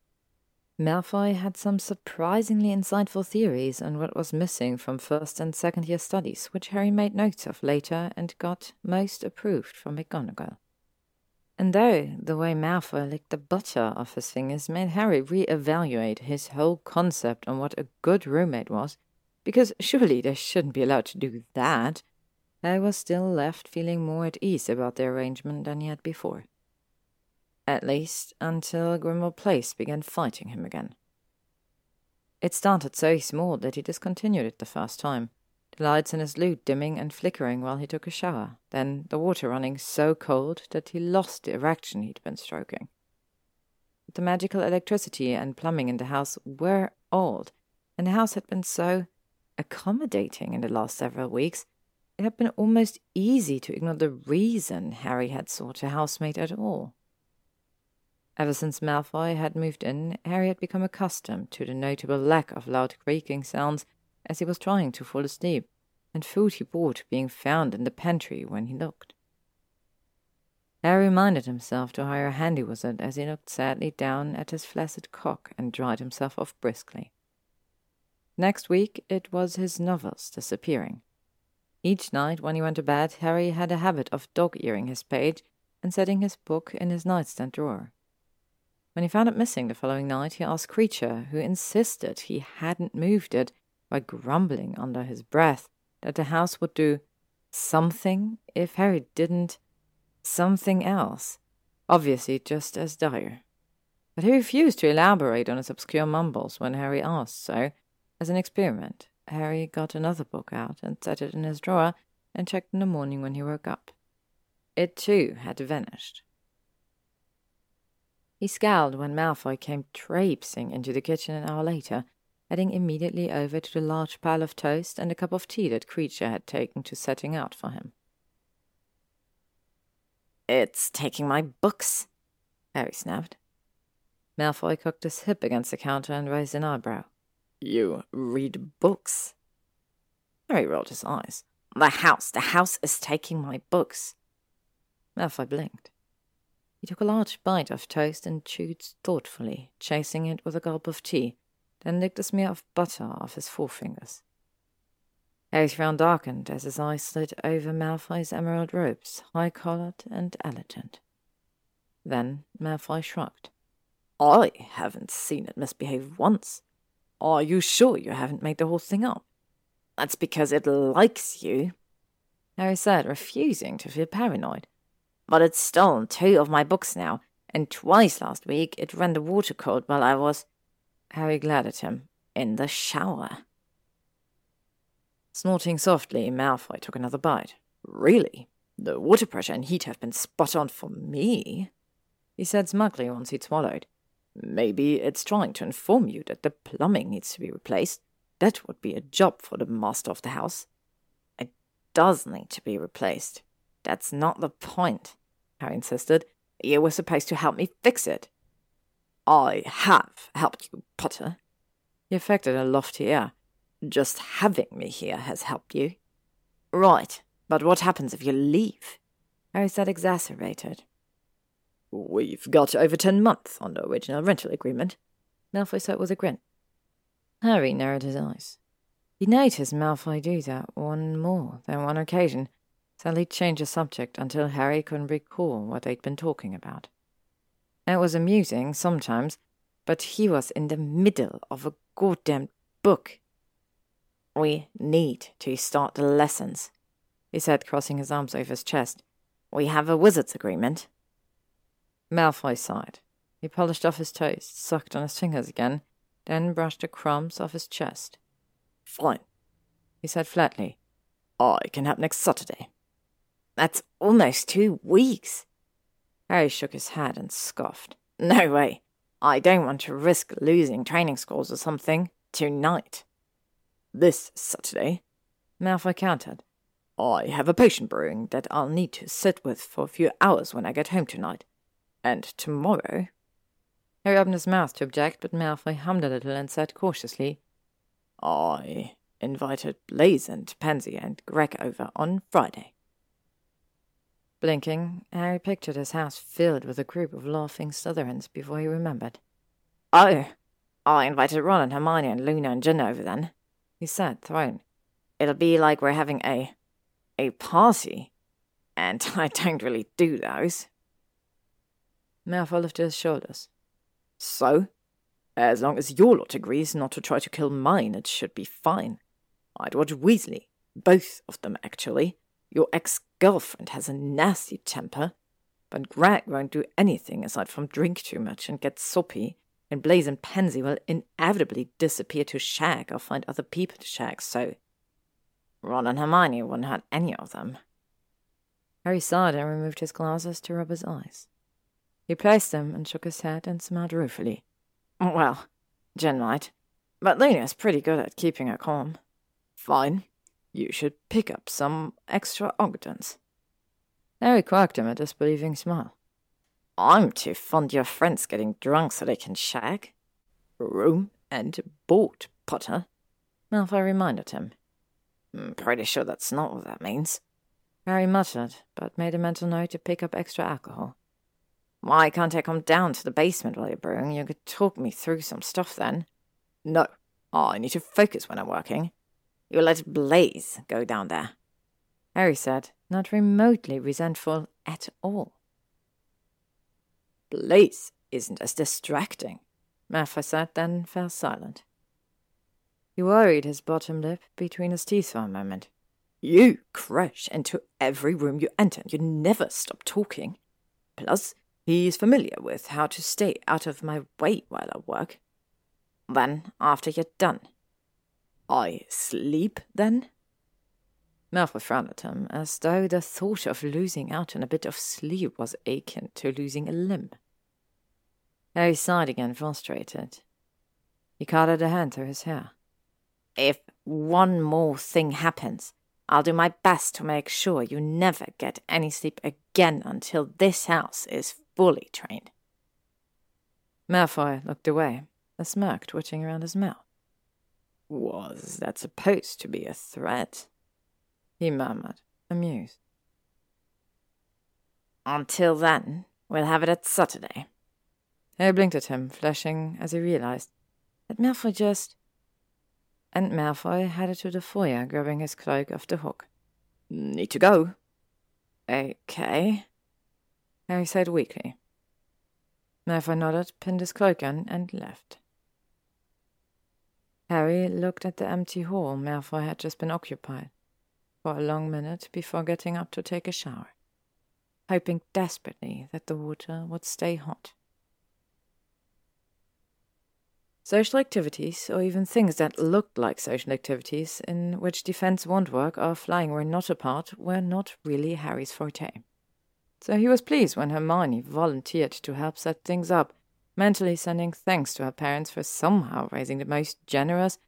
Malfoy had some surprisingly insightful theories on what was missing from first and second year studies, which Harry made notes of later and got most approved from McGonagall. And though the way Malfoy licked the butter off his fingers made Harry re-evaluate his whole concept on what a good roommate was, because surely they shouldn't be allowed to do that. I was still left feeling more at ease about the arrangement than had before. At least until Grimmauld Place began fighting him again. It started so small that he discontinued it the first time, the lights in his lute dimming and flickering while he took a shower, then the water running so cold that he lost the erection he'd been stroking. The magical electricity and plumbing in the house were old, and the house had been so accommodating in the last several weeks, it had been almost easy to ignore the reason Harry had sought a housemate at all. Ever since Malfoy had moved in, Harry had become accustomed to the notable lack of loud creaking sounds as he was trying to fall asleep, and food he bought being found in the pantry when he looked. Harry reminded himself to hire a handy wizard as he looked sadly down at his flaccid cock and dried himself off briskly. Next week it was his novels disappearing. Each night when he went to bed, Harry had a habit of dog earing his page and setting his book in his nightstand drawer. When he found it missing the following night, he asked Kreacher, who insisted he hadn't moved it, by grumbling under his breath that the house would do something if Harry didn't something else, obviously just as dire. But he refused to elaborate on his obscure mumbles when Harry asked, so, as an experiment, Harry got another book out and set it in his drawer and checked in the morning when he woke up. It too had vanished. He scowled when Malfoy came traipsing into the kitchen an hour later, heading immediately over to the large pile of toast and a cup of tea that Kreacher had taken to setting out for him. It's taking my books, Harry snapped. Malfoy cocked his hip against the counter and raised an eyebrow. You read books? Harry rolled his eyes. The house, the house is taking my books. Malfoy blinked. He took a large bite of toast and chewed thoughtfully, chasing it with a gulp of tea, then licked a smear of butter off his forefingers. Harry's frown darkened as his eyes slid over Malfoy's emerald robes, high-collared and elegant. Then Malfoy shrugged. I haven't seen it misbehave once. Are you sure you haven't made the whole thing up? That's because it likes you, Harry said, refusing to feel paranoid. But it's stolen two of my books now, and twice last week it ran the water cold while I was. Harry glared at him. In the shower. Snorting softly, Malfoy took another bite. Really? The water pressure and heat have been spot on for me? He said smugly once he'd swallowed. Maybe it's trying to inform you that the plumbing needs to be replaced. That would be a job for the master of the house. It does need to be replaced. That's not the point, Harry insisted. You were supposed to help me fix it. I have helped you, Potter. He affected a lofty air. Just having me here has helped you. Right, but what happens if you leave? Harry said, exacerbated. We've got over ten months on the original rental agreement. Malfoy said with a grin. Harry narrowed his eyes. He noticed Malfoy do that on more than one occasion, Sally changed the subject until Harry couldn't recall what they'd been talking about. It was amusing sometimes, but he was in the middle of a goddamn book. We need to start the lessons, he said, crossing his arms over his chest. We have a wizard's agreement. Malfoy sighed. He polished off his toast, sucked on his fingers again, then brushed the crumbs off his chest. Fine, he said flatly. I can help next Saturday. That's almost two weeks. Harry shook his head and scoffed. No way. I don't want to risk losing training scores or something tonight. This Saturday, Malfoy countered. I have a potion brewing that I'll need to sit with for a few hours when I get home tonight. And tomorrow. Harry opened his mouth to object, but Malfoy hummed a little and said cautiously, I invited Blaise and Pansy and Greg over on Friday. Blinking, Harry pictured his house filled with a group of laughing Slytherins before he remembered. Oh, I invited Ron and Hermione and Luna and Ginny over then, he said, thrown. It'll be like we're having a. a party. And I don't really do those. Malfoy lifted his shoulders. So? As long as your lot agrees not to try to kill mine, it should be fine. I'd watch Weasley. Both of them, actually. Your ex girlfriend has a nasty temper, but Greg won't do anything aside from drink too much and get soppy, and Blaise and Pansy will inevitably disappear to shag or find other people to shag, so Ron and Hermione wouldn't hurt any of them. Harry sighed and removed his glasses to rub his eyes. He placed them and shook his head and smiled ruefully. Well, Gin might, but Luna's pretty good at keeping her calm. Fine. You should pick up some extra Ogdens. Harry quirked him a disbelieving smile. I'm too fond of your friends getting drunk so they can shag. Room and board, Potter. Malfoy reminded him. I'm pretty sure that's not what that means. Harry muttered, but made a mental note to pick up extra alcohol. Why can't I come down to the basement while you're brewing? You could talk me through some stuff then. No, oh, I need to focus when I'm working. You let Blaise go down there. Harry said, not remotely resentful at all. Blaise isn't as distracting, Malfoy said, then fell silent. He worried his bottom lip between his teeth for a moment. You crash into every room you enter. You never stop talking. Plus, he's familiar with how to stay out of my way while I work. Then, after you're done, I sleep then? Malfoy frowned at him, as though the thought of losing out on a bit of sleep was akin to losing a limb. Harry sighed again, frustrated. He caught a hand through his hair. If one more thing happens, I'll do my best to make sure you never get any sleep again until this house is fully trained. Malfoy looked away, a smirk twitching around his mouth. Was that supposed to be a threat? He murmured, amused. Until then, we'll have it at Saturday. Harry blinked at him, flashing as he realized that Malfoy just. And Malfoy headed to the foyer, grabbing his cloak off the hook. Need to go. Okay. Harry said weakly. Malfoy nodded, pinned his cloak on, and left. Harry looked at the empty hall Malfoy had just been occupied for a long minute before getting up to take a shower, hoping desperately that the water would stay hot. Social activities, or even things that looked like social activities in which defense won't work or flying were not a part, were not really Harry's forte. So he was pleased when Hermione volunteered to help set things up mentally sending thanks to her parents for somehow raising the most generous,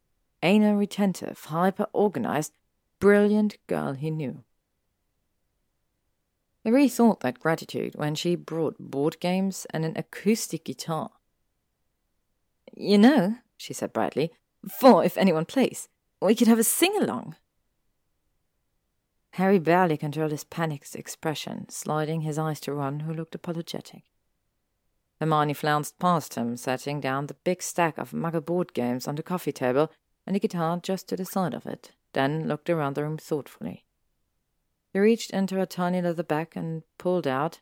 anal retentive, hyper organized, brilliant girl he knew. He rethought that gratitude when she brought board games and an acoustic guitar. You know, she said brightly, for if anyone plays, we could have a sing along. Harry barely controlled his panicked expression, sliding his eyes to Ron, who looked apologetic. Hermione flounced past him, setting down the big stack of muggle board games on the coffee table and the guitar just to the side of it, then looked around the room thoughtfully. He reached into a tiny leather bag and pulled out.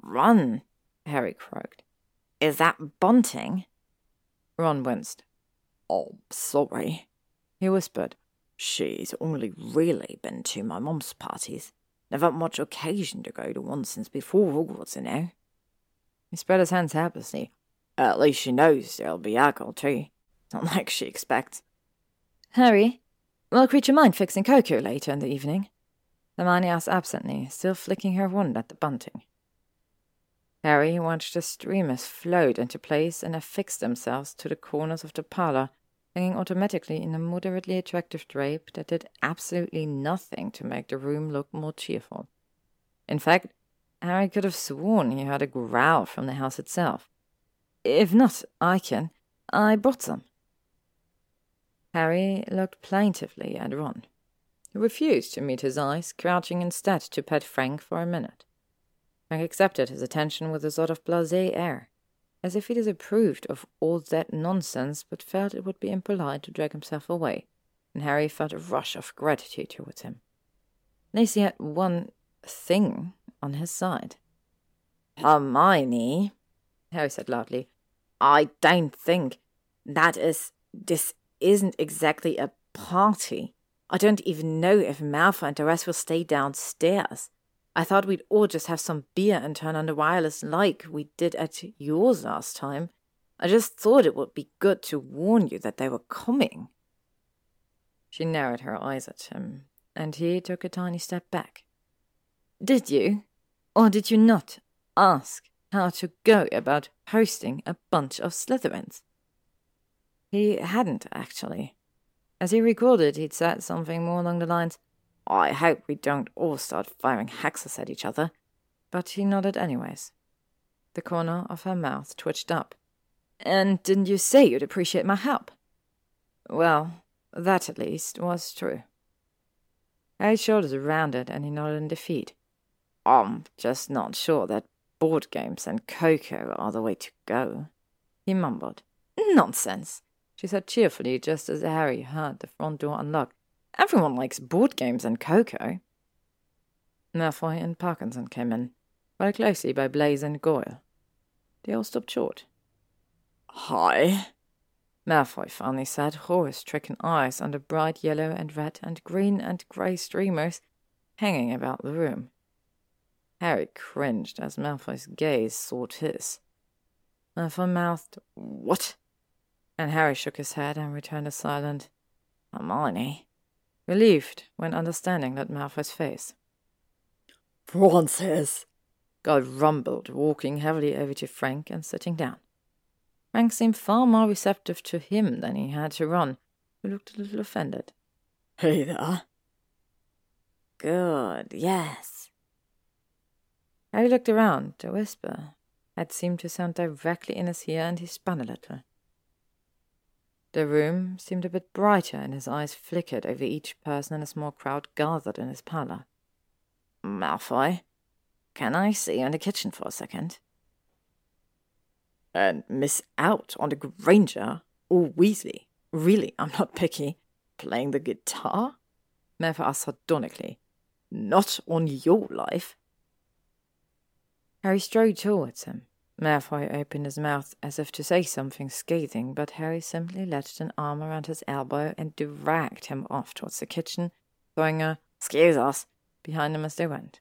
Ron, Harry croaked. Is that bunting? Ron winced. Oh, sorry, he whispered. She's only really been to my mum's parties. Never had much occasion to go to one since before Hogwarts, you know. He spread his hands helplessly. At least she knows there'll be alcohol, too. Not like she expects. Harry, will Kreacher mind fixing Coco later in the evening? Hermione asked absently, still flicking her wand at the bunting. Harry watched the streamers float into place and affix themselves to the corners of the parlor, hanging automatically in a moderately attractive drape that did absolutely nothing to make the room look more cheerful. In fact, Harry could have sworn he heard a growl from the house itself. If not, I can. I brought some. Harry looked plaintively at Ron, who refused to meet his eyes, crouching instead to pet Frank for a minute. Frank accepted his attention with a sort of blasé air, as if he disapproved of all that nonsense but felt it would be impolite to drag himself away, and Harry felt a rush of gratitude towards him. Lacey had one thing on his side. Hermione, Harry said loudly, I don't think that is. This isn't exactly a party. I don't even know if Malfoy and the rest will stay downstairs. I thought we'd all just have some beer and turn on the wireless like we did at yours last time. I just thought it would be good to warn you that they were coming. She narrowed her eyes at him, and he took a tiny step back. Did you? Or did you not ask how to go about hosting a bunch of Slytherins? He hadn't, actually. As he recalled it, he'd said something more along the lines, I hope we don't all start firing hexes at each other. But he nodded anyways. The corner of her mouth twitched up. And didn't you say you'd appreciate my help? Well, that at least was true. Harry's shoulders rounded and he nodded in defeat. I'm just not sure that board games and cocoa are the way to go, he mumbled. Nonsense, she said cheerfully just as Harry heard the front door unlock. Everyone likes board games and cocoa. Malfoy and Parkinson came in, followed closely by Blaise and Goyle. They all stopped short. Hi. Malfoy finally said, horror-stricken eyes under bright yellow and red and green and grey streamers hanging about the room. Harry cringed as Malfoy's gaze sought his. Malfoy mouthed, What? And Harry shook his head and returned a silent, Hermione, relieved when understanding that Malfoy's face. Francis, Goyle rumbled, walking heavily over to Frank and sitting down. Frank seemed far more receptive to him than he had to Ron, who looked a little offended. Hey there. Good, yes. Harry looked around. The whisper had seemed to sound directly in his ear, and he spun a little. The room seemed a bit brighter, and his eyes flickered over each person in a small crowd gathered in his parlor. Malfoy, can I see you in the kitchen for a second? And miss out on the Granger or Weasley? Really, I'm not picky. Playing the guitar? Malfoy asked sardonically. Not on your life. Harry strode towards him. Malfoy opened his mouth as if to say something scathing, but Harry simply latched an arm around his elbow and dragged him off towards the kitchen, throwing a "Excuse us" behind him as they went.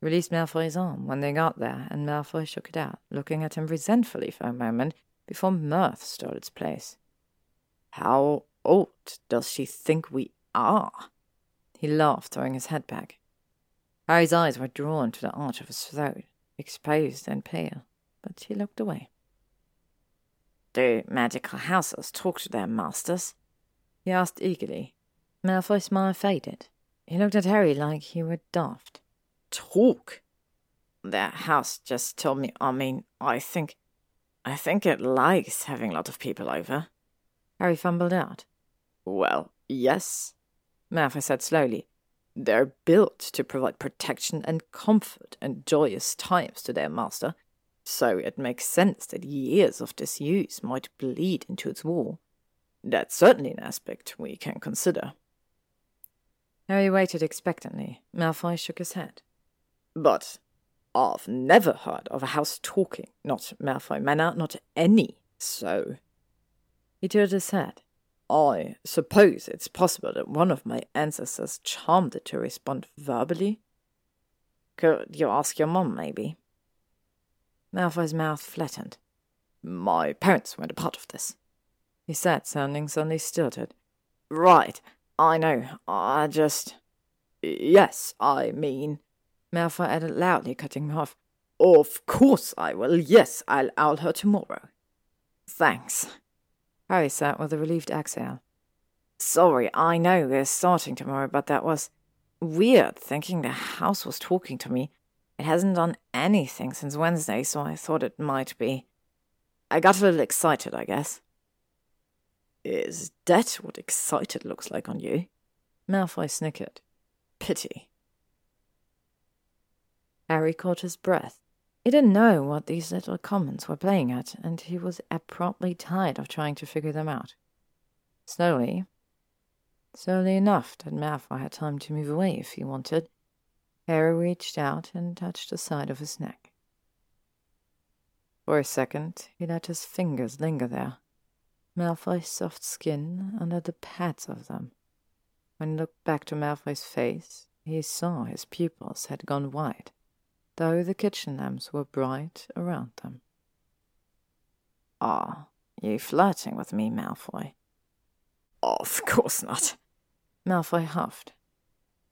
He released Malfoy's arm when they got there, and Malfoy shook it out, looking at him resentfully for a moment before mirth stole its place. How old does she think we are? He laughed, throwing his head back. Harry's eyes were drawn to the arch of his throat, exposed and pale, but he looked away. Do magical houses talk to their masters? He asked eagerly. Malfoy's smile faded. He looked at Harry like he were daft. Talk? Their house just told me, I mean, I think. I think it likes having a lot of people over. Harry fumbled out. Well, yes, Malfoy said slowly. They're built to provide protection and comfort and joyous times to their master, so it makes sense that years of disuse might bleed into its wall. That's certainly an aspect we can consider. Harry waited expectantly. Malfoy shook his head. But I've never heard of a house talking, not Malfoy Manor, not any, so. He turned his head. I suppose it's possible that one of my ancestors charmed it to respond verbally. Could you ask your mom, maybe? Malfoy's mouth flattened. My parents weren't a part of this, he said, sounding suddenly stilted. Right, I know. I just. Yes, I mean. Malfoy added loudly, cutting him off. Of course I will. Yes, I'll owl her tomorrow. Thanks. Harry sat with a relieved exhale. Sorry, I know we're starting tomorrow, but that was weird thinking the house was talking to me. It hasn't done anything since Wednesday, so I thought it might be. I got a little excited, I guess. Is that what excited looks like on you? Malfoy snickered. Pity. Harry caught his breath. He didn't know what these little comments were playing at, and he was abruptly tired of trying to figure them out. Slowly, slowly enough that Malfoy had time to move away if he wanted, Harry reached out and touched the side of his neck. For a second, he let his fingers linger there, Malfoy's soft skin under the pads of them. When he looked back to Malfoy's face, he saw his pupils had gone wide though the kitchen lamps were bright around them. Are you flirting with me, Malfoy? Of course not. Malfoy huffed,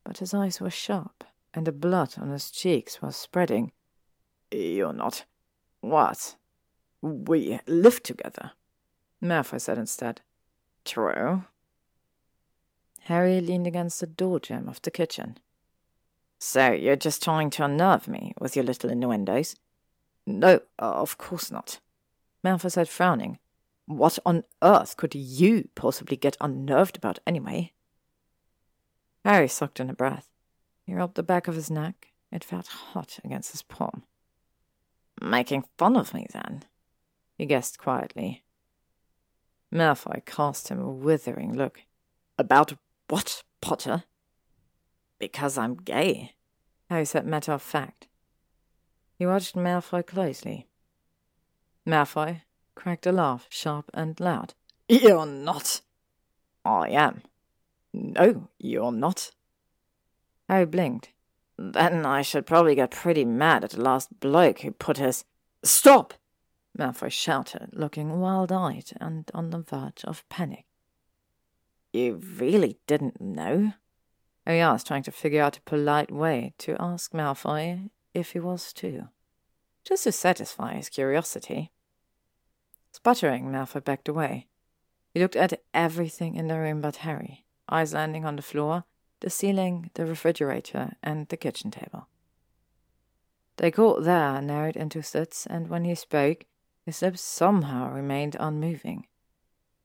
but his eyes were sharp, and the blood on his cheeks was spreading. You're not. What? We live together, Malfoy said instead. True. Harry leaned against the door jamb of the kitchen. So you're just trying to unnerve me with your little innuendos? No, of course not. Malfoy said, frowning. What on earth could you possibly get unnerved about anyway? Harry sucked in a breath. He rubbed the back of his neck. It felt hot against his palm. Making fun of me, then? He guessed quietly. Malfoy cast him a withering look. About what, Potter? Because I'm gay, Harry said matter of fact. He watched Malfoy closely. Malfoy, cracked a laugh, sharp and loud. You're not. I am. No, you're not. Harry blinked. Then I should probably get pretty mad at the last bloke who put his. Stop! Malfoy shouted, looking wild eyed and on the verge of panic. You really didn't know? Harry trying to figure out a polite way to ask Malfoy if he was too, just to satisfy his curiosity. Sputtering, Malfoy backed away. He looked at everything in the room but Harry, eyes landing on the floor, the ceiling, the refrigerator, and the kitchen table. They caught there narrowed into slits, and when he spoke, his lips somehow remained unmoving.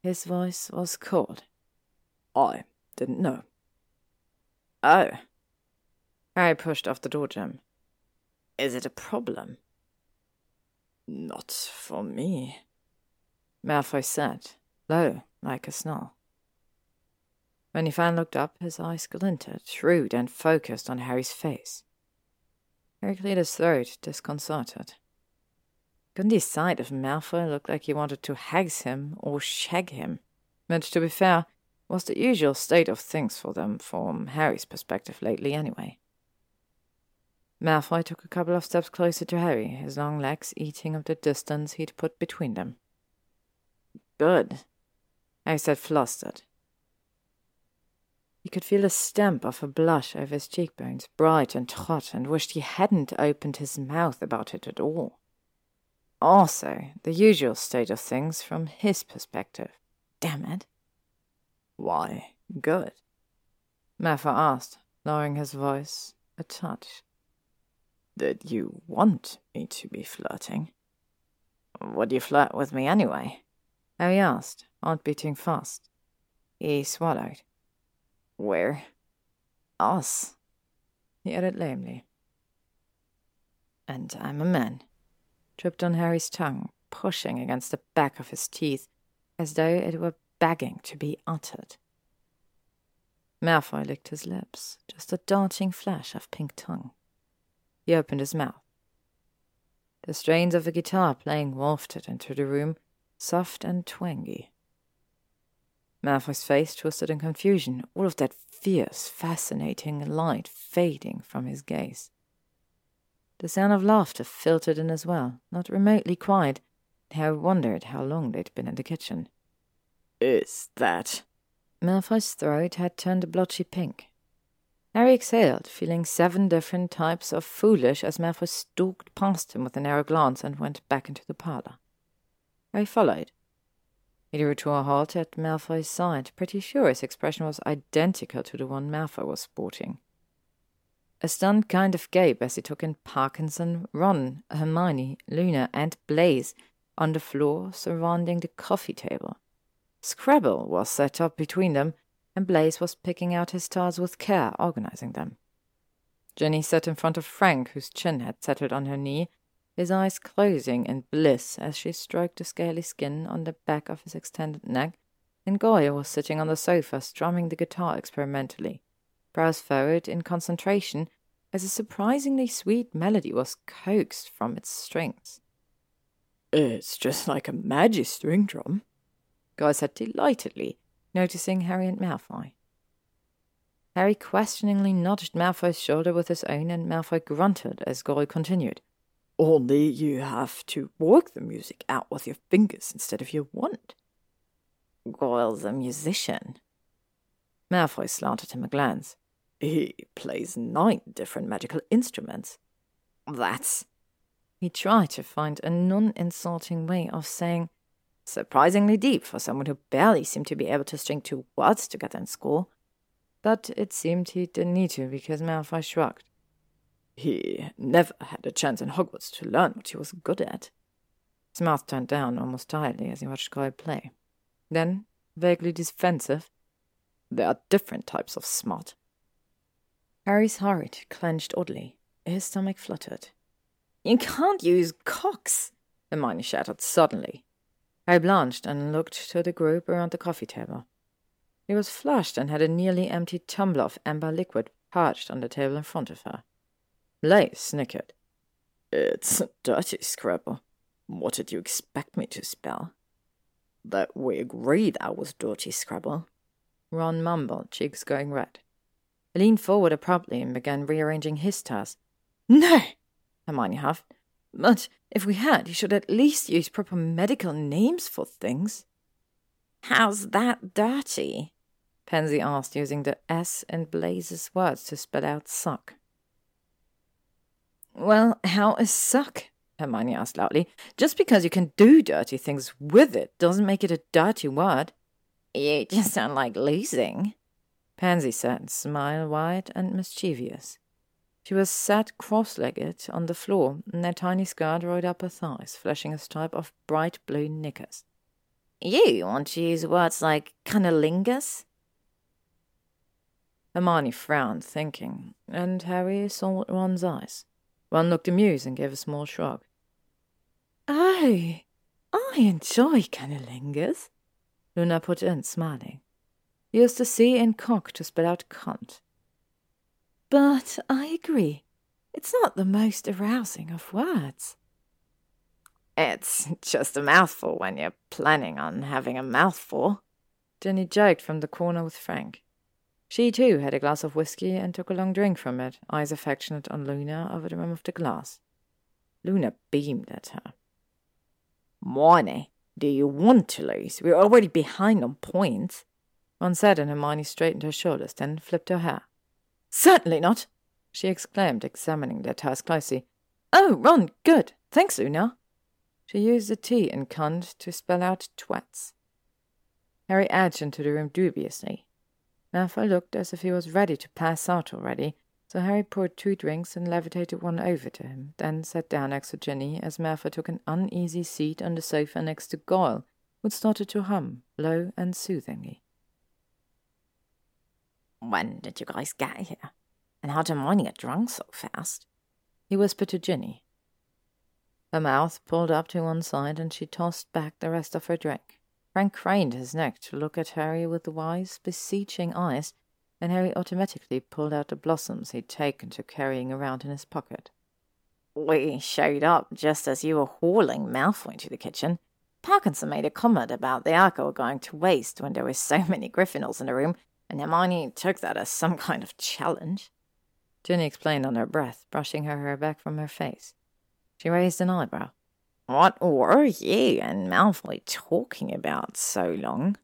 His voice was cold. I didn't know. Oh. Harry pushed off the door jamb. Is it a problem? Not for me. Malfoy said, low, like a snarl. When he finally looked up, his eyes glinted, shrewd and focused on Harry's face. Harry cleared his throat, disconcerted. Couldn't decide if Malfoy looked like he wanted to hags him or shag him, which, to be fair, was the usual state of things for them from Harry's perspective lately anyway. Malfoy took a couple of steps closer to Harry, his long legs eating of the distance he'd put between them. Good, Harry said, flustered. He could feel a stamp of a blush over his cheekbones, bright and hot, and wished he hadn't opened his mouth about it at all. Also, the usual state of things from his perspective. Damn it. Why, good? Malfoy asked, lowering his voice a touch. Did you want me to be flirting? Would you flirt with me anyway? Oh, Harry asked, heart beating fast. He swallowed. Where? Us, he added lamely. And I'm a man, dripped on Harry's tongue, pushing against the back of his teeth as though it were begging to be uttered. Malfoy licked his lips, just a darting flash of pink tongue. He opened his mouth. The strains of a guitar playing wafted into the room, soft and twangy. Malfoy's face twisted in confusion, all of that fierce, fascinating light fading from his gaze. The sound of laughter filtered in as well, not remotely quiet. Harry wondered how long they'd been in the kitchen. Is that? Malfoy's throat had turned a blotchy pink. Harry exhaled, feeling seven different types of foolish as Malfoy stalked past him with a narrow glance and went back into the parlor. Harry followed. He drew to a halt at Malfoy's side, pretty sure his expression was identical to the one Malfoy was sporting. A stunned kind of gape as he took in Parkinson, Ron, Hermione, Luna, and Blaise on the floor surrounding the coffee table. Scrabble was set up between them, and Blaise was picking out his tiles with care, organizing them. Ginny sat in front of Frank, whose chin had settled on her knee, his eyes closing in bliss as she stroked the scaly skin on the back of his extended neck, and Goyle was sitting on the sofa strumming the guitar experimentally, brows furrowed in concentration as a surprisingly sweet melody was coaxed from its strings. It's just like a magic string drum, Goyle said delightedly, noticing Harry and Malfoy. Harry questioningly nudged Malfoy's shoulder with his own, and Malfoy grunted as Goyle continued. Only you have to work the music out with your fingers instead of your wand. Goyle's a musician. Malfoy slanted him a glance. He plays nine different magical instruments. That's. He tried to find a non insulting way of saying, surprisingly deep for someone who barely seemed to be able to string two words together in school. But it seemed he didn't need to because Malfoy shrugged. He never had a chance in Hogwarts to learn what he was good at. His mouth turned down almost tiredly as he watched Goyle play. Then, vaguely defensive, there are different types of smart. Harry's heart clenched oddly. His stomach fluttered. You can't use cocks, Hermione shouted suddenly. Harry blanched and looked to the group around the coffee table. He was flushed and had a nearly empty tumbler of amber liquid perched on the table in front of her. Blaise snickered. It's a dirty, Scrabble. What did you expect me to spell? That we agree that was dirty Scrabble. Ron mumbled, cheeks going red. He leaned forward abruptly and began rearranging his task. No, Hermione huffed. But if we had, you should at least use proper medical names for things. How's that dirty? Pansy asked, using the S in Blaise's words to spell out suck. Well, how is suck? Hermione asked loudly. Just because you can do dirty things with it doesn't make it a dirty word. You just don't like losing, Pansy said, smile wide and mischievous. She was sat cross legged on the floor, and her tiny skirt rolled up her thighs, flashing a stripe of bright blue knickers. You want to use words like cunnilingus? Hermione frowned, thinking, and Harry saw Ron's eyes. Ron looked amused and gave a small shrug. Oh, I enjoy cunnilingus, Luna put in, smiling. Used the C in cock to spell out cunt. But I agree, it's not the most arousing of words. It's just a mouthful when you're planning on having a mouthful. Ginny joked from the corner with Frank. She too had a glass of whisky and took a long drink from it, eyes affectionate on Luna over the rim of the glass. Luna beamed at her. Hermione, do you want to lose? We're already behind on points. Ron said, and Hermione straightened her shoulders, then flipped her hair. Certainly not, she exclaimed, examining their task closely. Oh, Ron, good. Thanks, Luna. She used the T in cunt to spell out twats. Harry edged into the room dubiously. Malfoy looked as if he was ready to pass out already, so Harry poured two drinks and levitated one over to him, then sat down next to Ginny as Malfoy took an uneasy seat on the sofa next to Goyle, who started to hum, low and soothingly. When did you guys get here? And how did Hermione get drunk so fast? He whispered to Ginny. Her mouth pulled up to one side, and she tossed back the rest of her drink. Frank craned his neck to look at Harry with wise, beseeching eyes, and Harry automatically pulled out the blossoms he'd taken to carrying around in his pocket. We showed up just as you were hauling Malfoy into the kitchen. Parkinson made a comment about the alcohol going to waste when there were so many Gryffindors in the room, and Hermione took that as some kind of challenge. Ginny explained under her breath, brushing her hair back from her face. She raised an eyebrow. What were you and Malfoy talking about so long?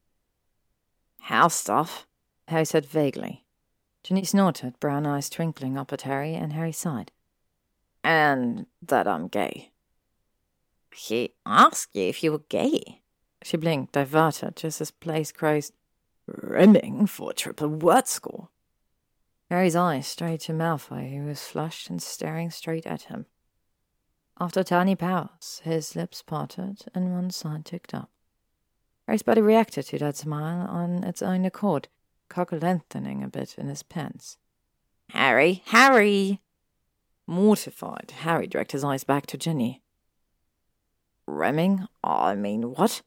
House stuff, Harry said vaguely. Ginny snorted, brown eyes twinkling up at Harry, and Harry sighed. And that I'm gay. He asked you if you were gay. She blinked, diverted, just as Blaise crows, Rimming for triple word score. Harry's eyes strayed to Malfoy, who was flushed and staring straight at him. After a tiny pause, his lips parted and one side ticked up. Harry's body reacted to that smile on its own accord, cock lengthening a bit in his pants. Harry, Harry! Mortified, Harry dragged his eyes back to Ginny. Remming? I mean, what?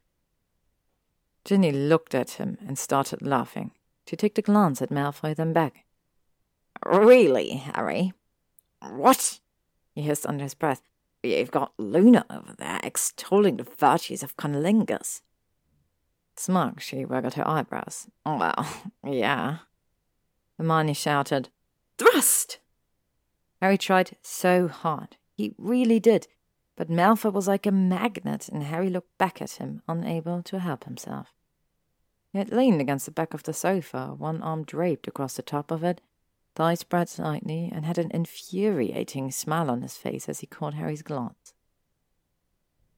Ginny looked at him and started laughing. She took a glance at Malfoy, then back. Really, Harry? What? he hissed under his breath. You've got Luna over there extolling the virtues of cunnilingus. Smug, she waggled her eyebrows. Well, yeah. Hermione shouted, Thrust! Harry tried so hard. He really did. But Malfoy was like a magnet, and Harry looked back at him, unable to help himself. He had leaned against the back of the sofa, one arm draped across the top of it, thighs spread slightly, and had an infuriating smile on his face as he caught Harry's glance.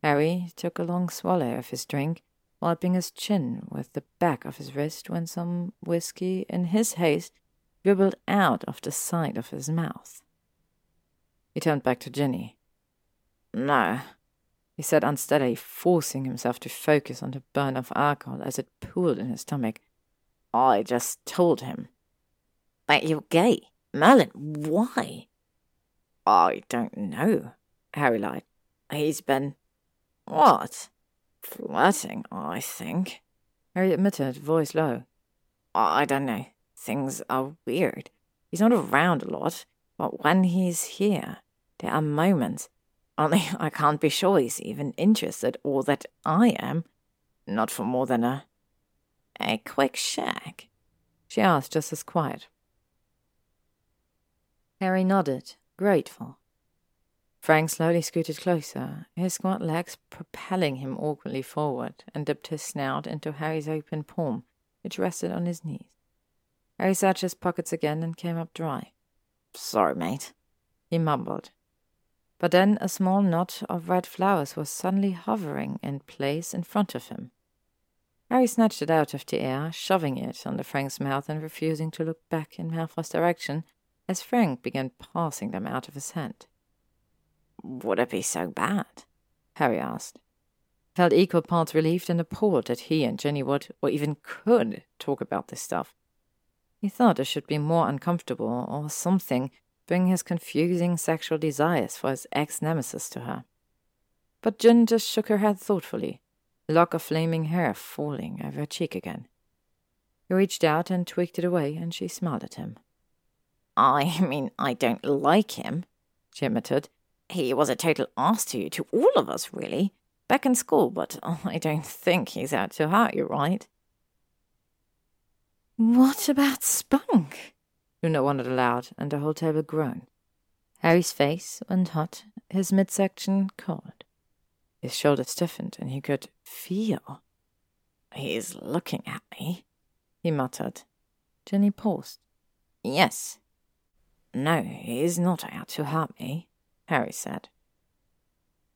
Harry took a long swallow of his drink, wiping his chin with the back of his wrist when some whisky, in his haste, dribbled out of the side of his mouth. He turned back to Ginny. No, he said unsteadily, forcing himself to focus on the burn of alcohol as it pooled in his stomach. I just told him. But you're gay. Merlin, why? I don't know, Harry lied. He's been. What? Flirting, I think. Harry admitted, voice low. I don't know. Things are weird. He's not around a lot, but when he's here, there are moments Only I can't be sure he's even interested or that I am. Not for more than a. a quick shag. She asked just as quiet. Harry nodded, grateful. Frank slowly scooted closer, his squat legs propelling him awkwardly forward, and dipped his snout into Harry's open palm, which rested on his knees. Harry searched his pockets again and came up dry. Sorry, mate, he mumbled. But then a small knot of red flowers was suddenly hovering in place in front of him. Harry snatched it out of the air, shoving it under Frank's mouth and refusing to look back in Malfoy's direction as Frank began passing them out of his hand. Would it be so bad? Harry asked. Felt equal parts relieved and appalled that he and Ginny would, or even could, talk about this stuff. He thought it should be more uncomfortable or something, bring his confusing sexual desires for his ex nemesis to her. But Gin just shook her head thoughtfully, a lock of flaming hair falling over her cheek again. He reached out and tweaked it away, and she smiled at him. I mean, I don't like him, she admitted, he was a total ass to you, to all of us, really. Back in school, but I don't think he's out to hurt you, right? What about Spunk? Luna wondered aloud, and the whole table groaned. Harry's face went hot, his midsection cold. His shoulders stiffened, and he could feel. He's looking at me, he muttered. Ginny paused. Yes. No, he's not out to hurt me. Harry said.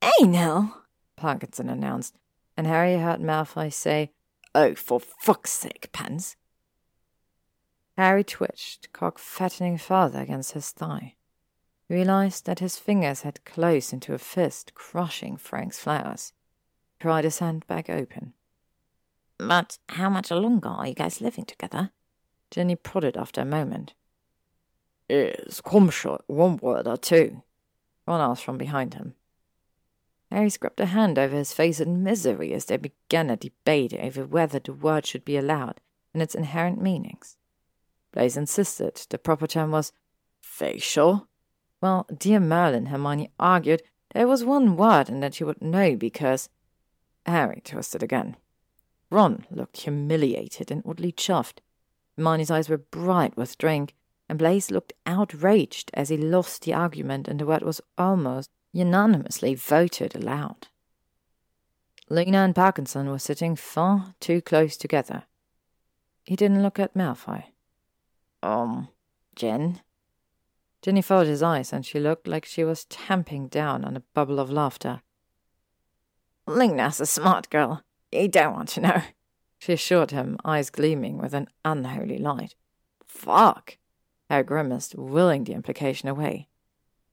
Hey now, Parkinson announced, and Harry heard Malfoy say, Oh, for fuck's sake, Pans. Harry twitched, cock fattening farther against his thigh. He realized that his fingers had closed into a fist, crushing Frank's flowers. He pried his hand back open. But how much longer are you guys living together? Ginny prodded after a moment. Is come short one word or two, Ron asked from behind him. Harry scrubbed a hand over his face in misery as they began a debate over whether the word should be allowed and its inherent meanings. Blaise insisted the proper term was facial, Well, dear Merlin Hermione argued there was one word and that she would know because. Harry twisted again. Ron looked humiliated and oddly chuffed. Hermione's eyes were bright with drink, and Blaise looked outraged as he lost the argument and the word was almost unanimously voted aloud. Luna and Parkinson were sitting far too close together. He didn't look at Malfoy. Um, Gin? Ginny followed his eyes, and she looked like she was tamping down on a bubble of laughter. Luna's a smart girl. You don't want to know, she assured him, eyes gleaming with an unholy light. Fuck. Harry grimaced, willing the implication away.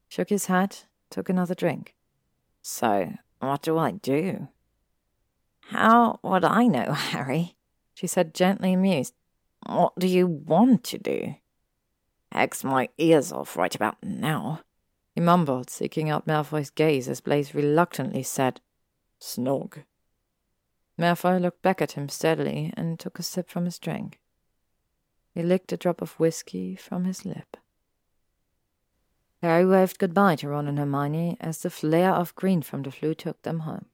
Shook his head, took another drink. So, what do I do? How would I know, Harry? She said, gently amused. What do you want to do? Hex my ears off right about now. He mumbled, seeking out Malfoy's gaze as Blaise reluctantly said, Snog. Malfoy looked back at him steadily and took a sip from his drink. He licked a drop of whiskey from his lip. Harry waved goodbye to Ron and Hermione as the flare of green from the Floo took them home.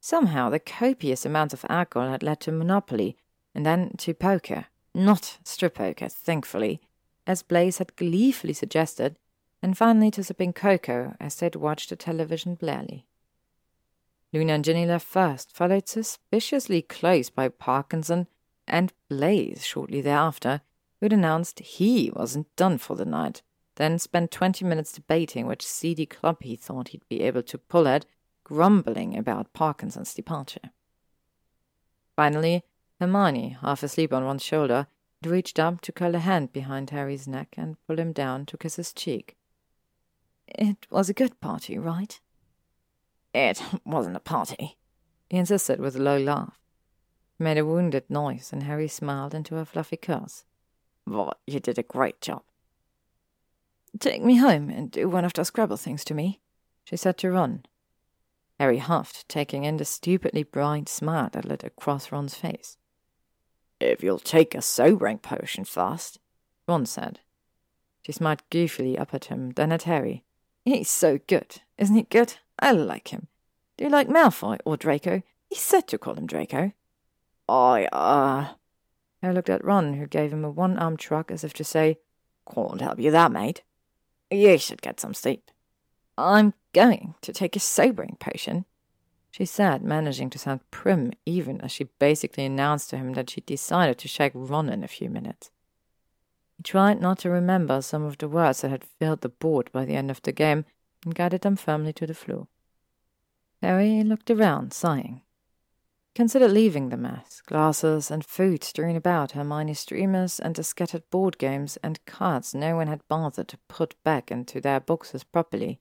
Somehow the copious amounts of alcohol had led to Monopoly, and then to poker. Not strip poker, thankfully, as Blaise had gleefully suggested, and finally to sipping cocoa as they'd watched the television blarely. Luna and Ginny left first, followed suspiciously close by Parkinson and Blaise shortly thereafter, who'd announced he wasn't done for the night, then spent twenty minutes debating which seedy club he thought he'd be able to pull at, grumbling about Parkinson's departure. Finally, Hermione, half asleep on one shoulder, reached up to curl a hand behind Harry's neck and pull him down to kiss his cheek. It was a good party, right? It wasn't a party, he insisted with a low laugh made a wounded noise, and Harry smiled into her fluffy curls. Well, you did a great job. Take me home and do one of those Scrabble things to me, she said to Ron. Harry huffed, taking in the stupidly bright smile that lit across Ron's face. If you'll take a sobering potion fast, Ron said. She smiled goofily up at him, then at Harry. He's so good. Isn't he good? I like him. Do you like Malfoy or Draco? He said to call him Draco. I, uh. Harry looked at Ron, who gave him a one armed shrug as if to say, Can't help you that, mate. You should get some sleep. I'm going to take a sobering potion, she said, managing to sound prim even as she basically announced to him that she'd decided to shake Ron in a few minutes. He tried not to remember some of the words that had filled the board by the end of the game and guided them firmly to the floor. Harry looked around, sighing. He considered leaving the mess, glasses and food strewn about, Hermione's streamers and the scattered board games and cards no one had bothered to put back into their boxes properly,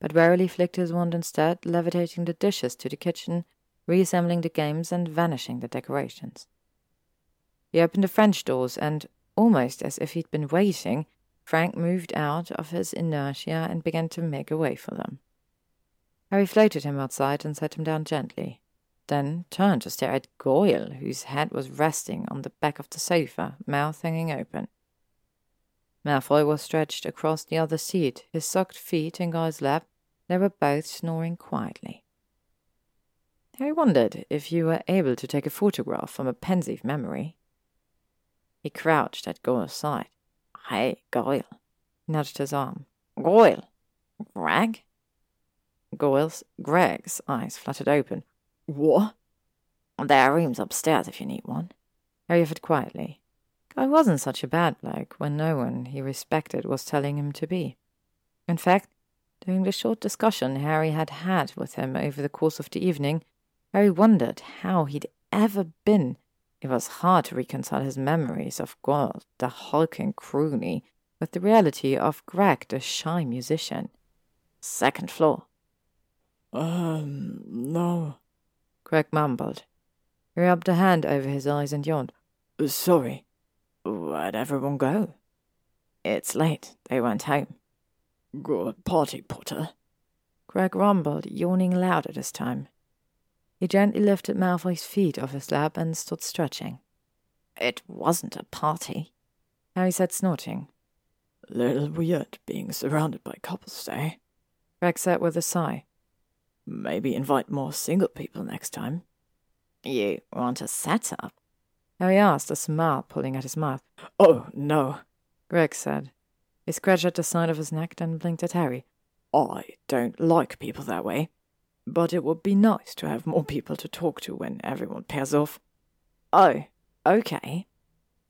but warily flicked his wand instead, levitating the dishes to the kitchen, reassembling the games and vanishing the decorations. He opened the French doors and, almost as if he'd been waiting, Frank moved out of his inertia and began to make a way for them. Harry floated him outside and set him down gently, then turned to stare at Goyle, whose head was resting on the back of the sofa, mouth hanging open. Malfoy was stretched across the other seat, his socked feet in Goyle's lap. They were both snoring quietly. Harry wondered if you were able to take a photograph from a Pensieve memory. He crouched at Goyle's side. Hey, Goyle. Nudged his arm. Goyle. Greg? Goyle's, Greg's eyes fluttered open. What? There are rooms upstairs if you need one. Harry offered quietly. Guy wasn't such a bad bloke when no one he respected was telling him to be. In fact, during the short discussion Harry had had with him over the course of the evening, Harry wondered how he'd ever been it was hard to reconcile his memories of Goyle, the hulking croony, with the reality of Greg, the shy musician. Second floor. Um, no. Greg mumbled. He rubbed a hand over his eyes and yawned. Sorry. Where'd everyone go? It's late. They went home. Good party, Potter. Greg rumbled, yawning louder this time. He gently lifted Malfoy's feet off his lap and stood stretching. It wasn't a party. Harry said, snorting. Little weird being surrounded by couples, eh? Greg said with a sigh. Maybe invite more single people next time. You want a setup? Harry asked, a smile pulling at his mouth. Oh, no, Greg said. He scratched at the side of his neck, then blinked at Harry. I don't like people that way but it would be nice to have more people to talk to when everyone pairs off. Oh, okay.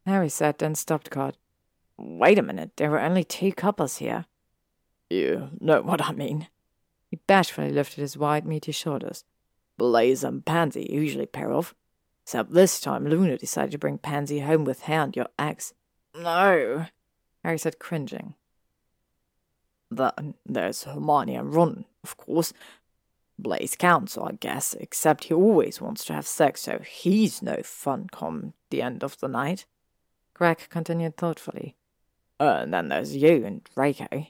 Harry said, then stopped God. Wait a minute, there were only two couples here. You know what I mean. He bashfully lifted his wide, meaty shoulders. Blaise and Pansy usually pair off. Except this time Luna decided to bring Pansy home with her and your ex. No, Harry said, cringing. Then there's Hermione and Ron, of course, Blaise counts, I guess, except he always wants to have sex, so he's no fun come the end of the night. Greg continued thoughtfully. Uh, and then there's you and Draco.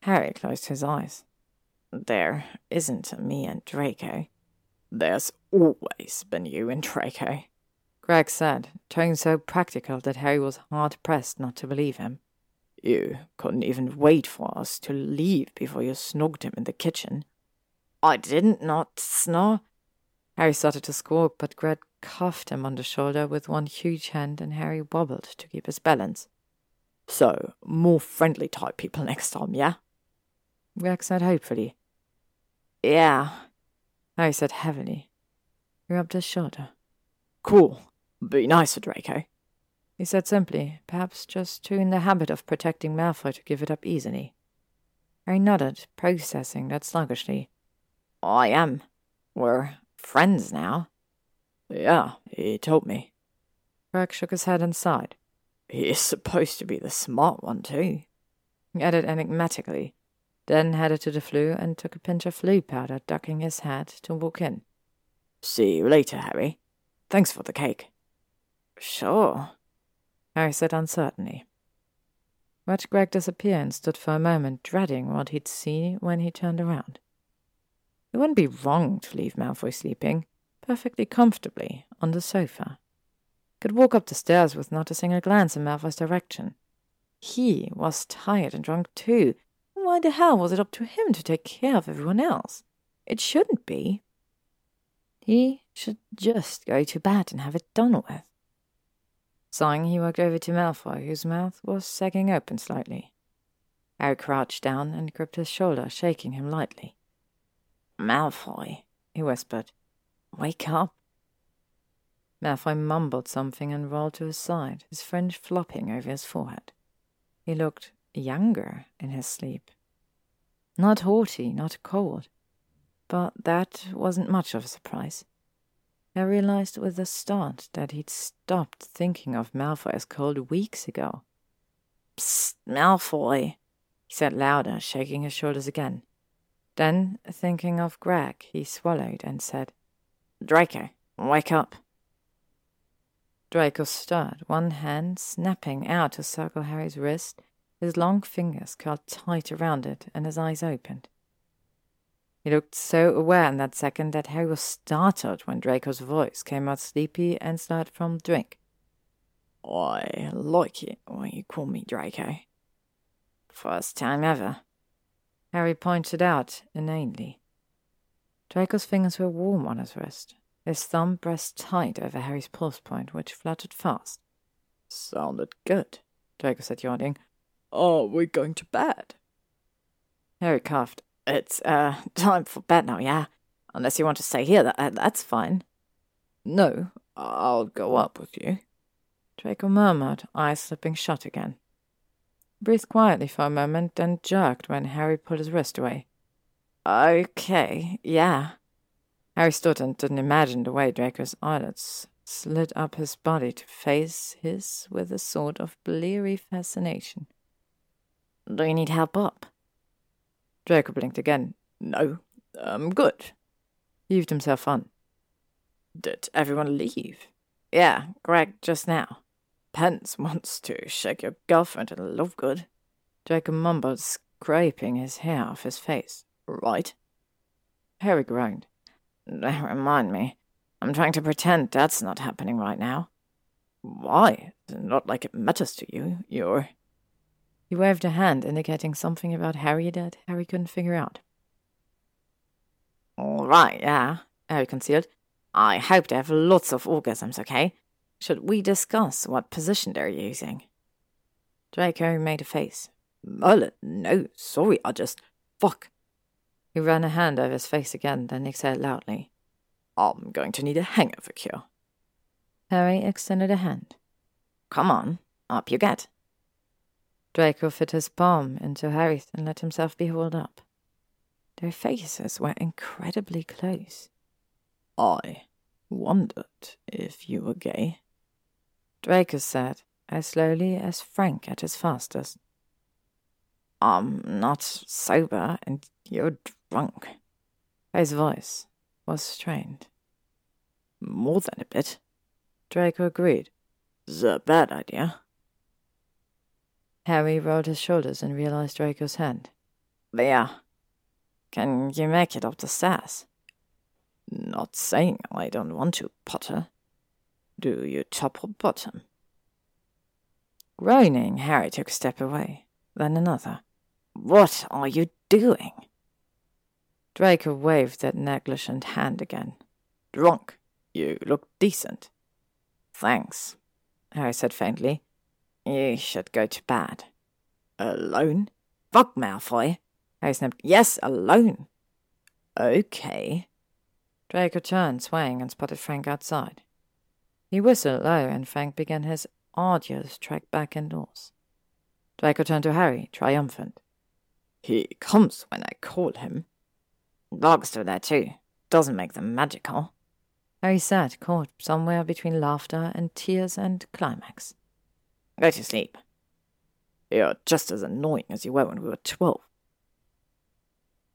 Harry closed his eyes. There isn't me and Draco. There's always been you and Draco. Greg said, tone so practical that Harry was hard pressed not to believe him. You couldn't even wait for us to leave before you snogged him in the kitchen. I didn't not snore. Harry started to squawk, but Greg cuffed him on the shoulder with one huge hand, and Harry wobbled to keep his balance. So, more friendly type people next time, yeah? Greg said hopefully. Yeah. Harry said heavily. He rubbed his shoulder. Cool. Be nicer, Draco he said simply, perhaps just too in the habit of protecting Malfoy to give it up easily. I nodded, processing that sluggishly. I am. We're friends now. Yeah, he told me. Greg shook his head and sighed. He's supposed to be the smart one, too. He added enigmatically, then headed to the Floo and took a pinch of Floo powder, ducking his head to walk in. See you later, Harry. Thanks for the cake. Sure. Harry said uncertainly. Watched Greg disappear and stood for a moment, dreading what he'd see when he turned around. It wouldn't be wrong to leave Malfoy sleeping, perfectly comfortably, on the sofa. Could walk up the stairs with not a single glance in Malfoy's direction. He was tired and drunk too. Why the hell was it up to him to take care of everyone else? It shouldn't be. He should just go to bed and have it done with. Sighing, he walked over to Malfoy, whose mouth was sagging open slightly. Harry crouched down and gripped his shoulder, shaking him lightly. Malfoy, he whispered, wake up. Malfoy mumbled something and rolled to his side, his fringe flopping over his forehead. He looked younger in his sleep. Not haughty, not cold, but that wasn't much of a surprise. I realized with a start that he'd stopped thinking of Malfoy as cold weeks ago. Psst, Malfoy, he said louder, shaking his shoulders again. Then, thinking of Greg, he swallowed and said, Draco, wake up. Draco stirred, one hand snapping out to circle Harry's wrist, his long fingers curled tight around it, and his eyes opened. He looked so aware in that second that Harry was startled when Draco's voice came out sleepy and slight from drink. I like it when you call me Draco. First time ever. Harry pointed out inanely. Draco's fingers were warm on his wrist, his thumb pressed tight over Harry's pulse point, which fluttered fast. Sounded good, Draco said, yawning. Are we going to bed? Harry coughed. It's, uh, time for bed now, yeah? Unless you want to stay here, that, that's fine. No, I'll go up with you. Draco murmured, eyes slipping shut again breathed quietly for a moment, then jerked when Harry pulled his wrist away. Okay, yeah. Harry stood and didn't imagine the way Draco's eyelids slid up his body to face his with a sort of bleary fascination. Do you need help up? Draco blinked again. No, I'm good. Heaved himself on. Did everyone leave? Yeah, Greg just now. Pans wants to shake your girlfriend and love good. Draco mumbled, scraping his hair off his face. Right? Harry groaned. Don't remind me. I'm trying to pretend that's not happening right now. Why? Not like it matters to you. You're. He waved a hand, indicating something about Harry that Harry couldn't figure out. All right, yeah, Harry concealed. I hope they have lots of orgasms, okay? Should we discuss what position they're using? Draco made a face. Merlin, no, sorry, I just. Fuck. He ran a hand over his face again, then exhaled loudly. I'm going to need a hangover cure. Harry extended a hand. Come on, up you get. Draco fit his palm into Harry's and let himself be hauled up. Their faces were incredibly close. I wondered if you were gay. Draco said, as slowly as Frank at his fastest. I'm not sober, and you're drunk. His voice was strained. More than a bit. Draco agreed. It's a bad idea. Harry rolled his shoulders and realized Draco's hand. There. Can you make it up the stairs? Not saying I don't want to, Potter. Do you top or bottom? Groaning, Harry took a step away, then another. What are you doing? Draco waved that negligent hand again. Drunk. You look decent. Thanks, Harry said faintly. You should go to bed. Alone? Fuck Malfoy. Harry snapped. Yes, alone. Okay. Draco turned, swaying, and spotted Frank outside. He whistled low, and Frank began his arduous trek back indoors. Draco turned to Harry, triumphant. He comes when I call him. Dogs do that too. Doesn't make them magical. Harry sat, caught somewhere between laughter and tears and climax. Go to sleep. You're just as annoying as you were when we were twelve.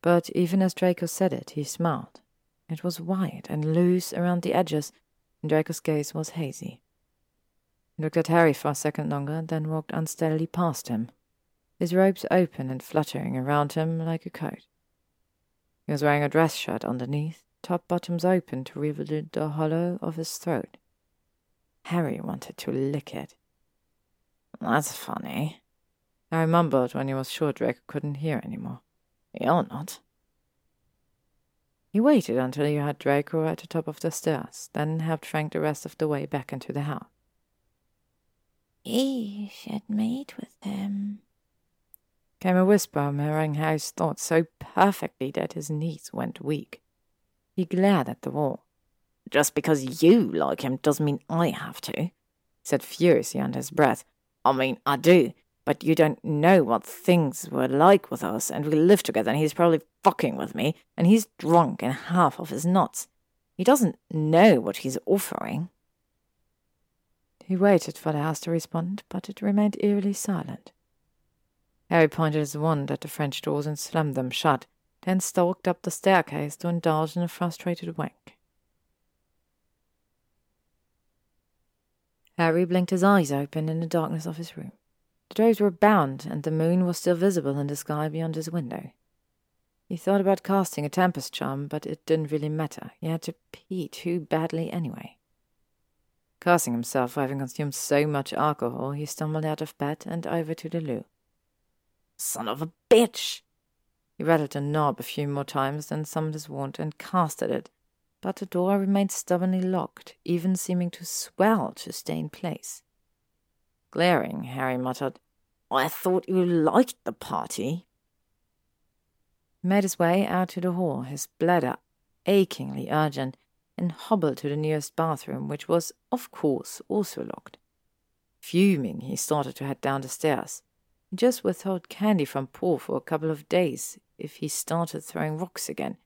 But even as Draco said it, he smiled. It was wide and loose around the edges, and Draco's gaze was hazy. He looked at Harry for a second longer, then walked unsteadily past him, his robes open and fluttering around him like a coat. He was wearing a dress shirt underneath, top bottoms open to reveal the hollow of his throat. Harry wanted to lick it. That's funny. Harry mumbled when he was sure Draco couldn't hear anymore. You're not. He waited until he had Draco at the top of the stairs, then helped Frank the rest of the way back into the house. He should meet with him, came a whisper, mirroring Harry's thoughts so perfectly that his knees went weak. He glared at the wall. Just because you like him doesn't mean I have to, he said furiously under his breath. I mean, I do, but you don't know what things were like with us, and we live together, and he's probably fucking with me, and he's drunk and half of his nuts. He doesn't know what he's offering. He waited for the house to respond, but it remained eerily silent. Harry pointed his wand at the French doors and slammed them shut, then stalked up the staircase to indulge in a frustrated wank. Harry blinked his eyes open in the darkness of his room. The doors were bound, and the moon was still visible in the sky beyond his window. He thought about casting a Tempus charm, but it didn't really matter. He had to pee too badly anyway. Cursing himself for having consumed so much alcohol, he stumbled out of bed and over to the loo. Son of a bitch! He rattled the knob a few more times, then summoned his wand and cast at it, but the door remained stubbornly locked, even seeming to swell to stay in place. Glaring, Harry muttered, I thought you liked the party. He made his way out to the hall, his bladder achingly urgent, and hobbled to the nearest bathroom, which was, of course, also locked. Fuming, he started to head down the stairs. He just withheld candy from Paul for a couple of days if he started throwing rocks again,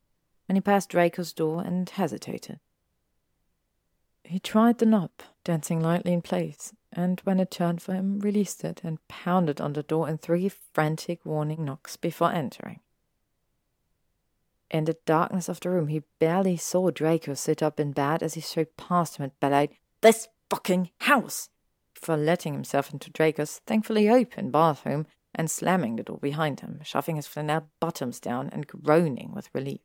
and he passed Draco's door and hesitated. He tried the knob, dancing lightly in place, and when it turned for him, released it and pounded on the door in three frantic warning knocks before entering. In the darkness of the room, he barely saw Draco sit up in bed as he strode past him and bellowed, This fucking house! before letting himself into Draco's thankfully open bathroom and slamming the door behind him, shoving his flannel bottoms down and groaning with relief.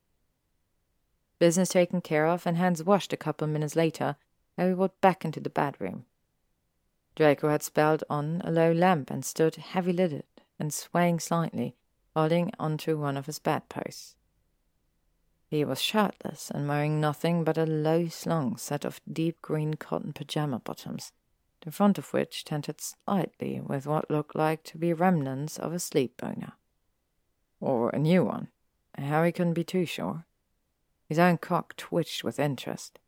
Business taken care of and hands washed a couple of minutes later, and we walked back into the bedroom. Draco had spelled on a low lamp and stood heavy lidded and swaying slightly, holding onto one of his bedposts. He was shirtless and wearing nothing but a low slung set of deep green cotton pajama bottoms, the front of which tinted slightly with what looked like to be remnants of a sleep boner. Or a new one. Harry couldn't be too sure. His own cock twitched with interest.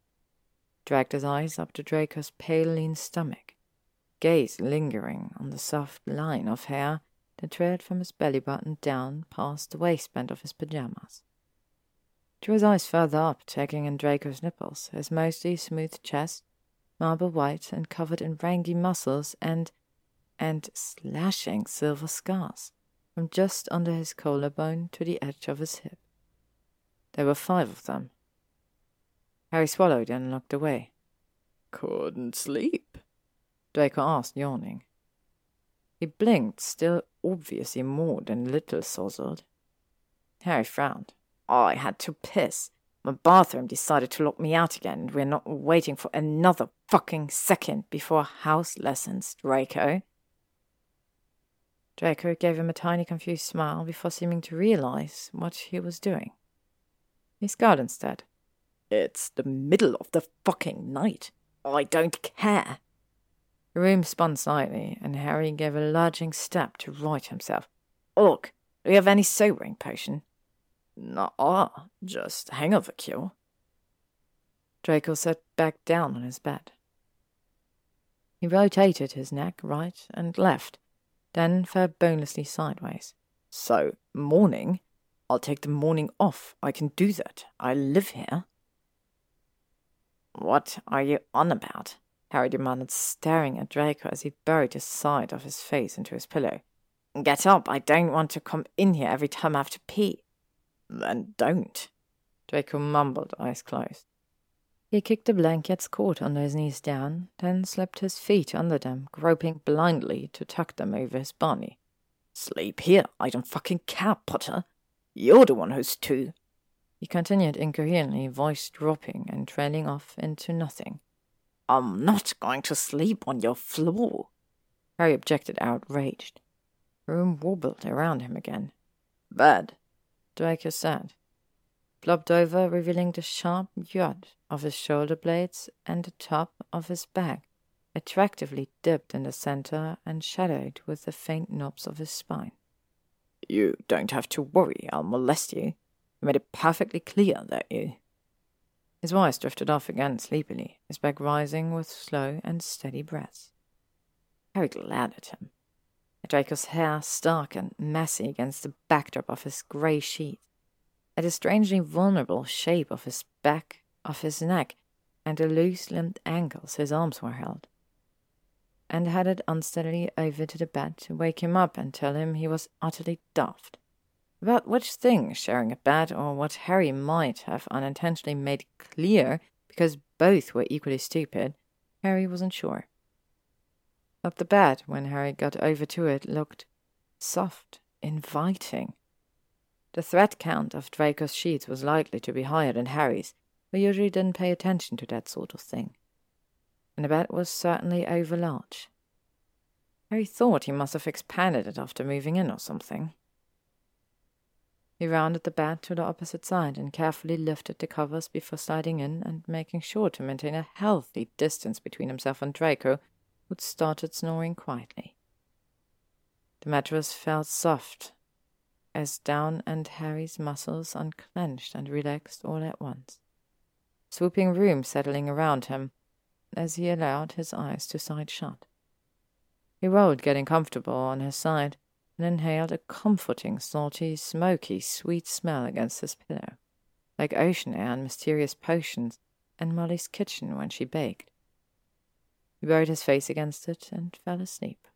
Dragged his eyes up to Draco's pale, lean stomach gaze lingering on the soft line of hair that trailed from his belly button down past the waistband of his pajamas. Drew his eyes further up, taking in Draco's nipples, his mostly smooth chest, marble white and covered in rangy muscles and and slashing silver scars from just under his collarbone to the edge of his hip. There were five of them. Harry swallowed and looked away. Couldn't sleep, Draco asked, yawning. He blinked, still obviously more than little sozzled. Harry frowned. I had to piss. My bathroom decided to lock me out again, and we're not waiting for another fucking second before house lessons, Draco. Draco gave him a tiny confused smile before seeming to realize what he was doing. He scowled instead. It's the middle of the fucking night. I don't care. The room spun slightly, and Harry gave a lurching step to right himself. Look, do you have any sobering potion? Nah, just hangover cure. Draco sat back down on his bed. He rotated his neck right and left, then fell bonelessly sideways. So, morning? I'll take the morning off. I can do that. I live here. What are you on about? Harry demanded, staring at Draco as he buried his side of his face into his pillow. Get up, I don't want to come in here every time I have to pee. Then don't. Draco mumbled, eyes closed. He kicked the blankets caught under his knees down, then slipped his feet under them, groping blindly to tuck them over his body. Sleep here, I don't fucking care, Potter. You're the one who's too. He continued incoherently, voice dropping and trailing off into nothing. I'm not going to sleep on your floor. Harry objected, outraged. The room wobbled around him again. Bad, Draco said. Flopped over, revealing the sharp yod of his shoulder blades and the top of his back, attractively dipped in the center and shadowed with the faint knobs of his spine. You don't have to worry, I'll molest you. I made it perfectly clear that you. His voice drifted off again sleepily, his back rising with slow and steady breaths. Harry glared at him. Draco's hair stark and messy against the backdrop of his grey sheet, at the strangely vulnerable shape of his back, of his neck, and the loose-limbed ankles his arms were held, and headed unsteadily over to the bed to wake him up and tell him he was utterly daft. About which thing, sharing a bed, or what Harry might have unintentionally made clear because both were equally stupid, Harry wasn't sure. But the bed, when Harry got over to it, looked soft, inviting. The thread count of Draco's sheets was likely to be higher than Harry's, who usually didn't pay attention to that sort of thing. And the bed was certainly over large. Harry oh, thought he must have expanded it after moving in or something. He rounded the bed to the opposite side and carefully lifted the covers before sliding in and making sure to maintain a healthy distance between himself and Draco, who started snoring quietly. The mattress felt soft as down and Harry's muscles unclenched and relaxed all at once. Swooping room settling around him as he allowed his eyes to side shut. He rolled, getting comfortable on his side, and inhaled a comforting, salty, smoky, sweet smell against his pillow, like ocean air and mysterious potions and Molly's kitchen when she baked. He buried his face against it and fell asleep.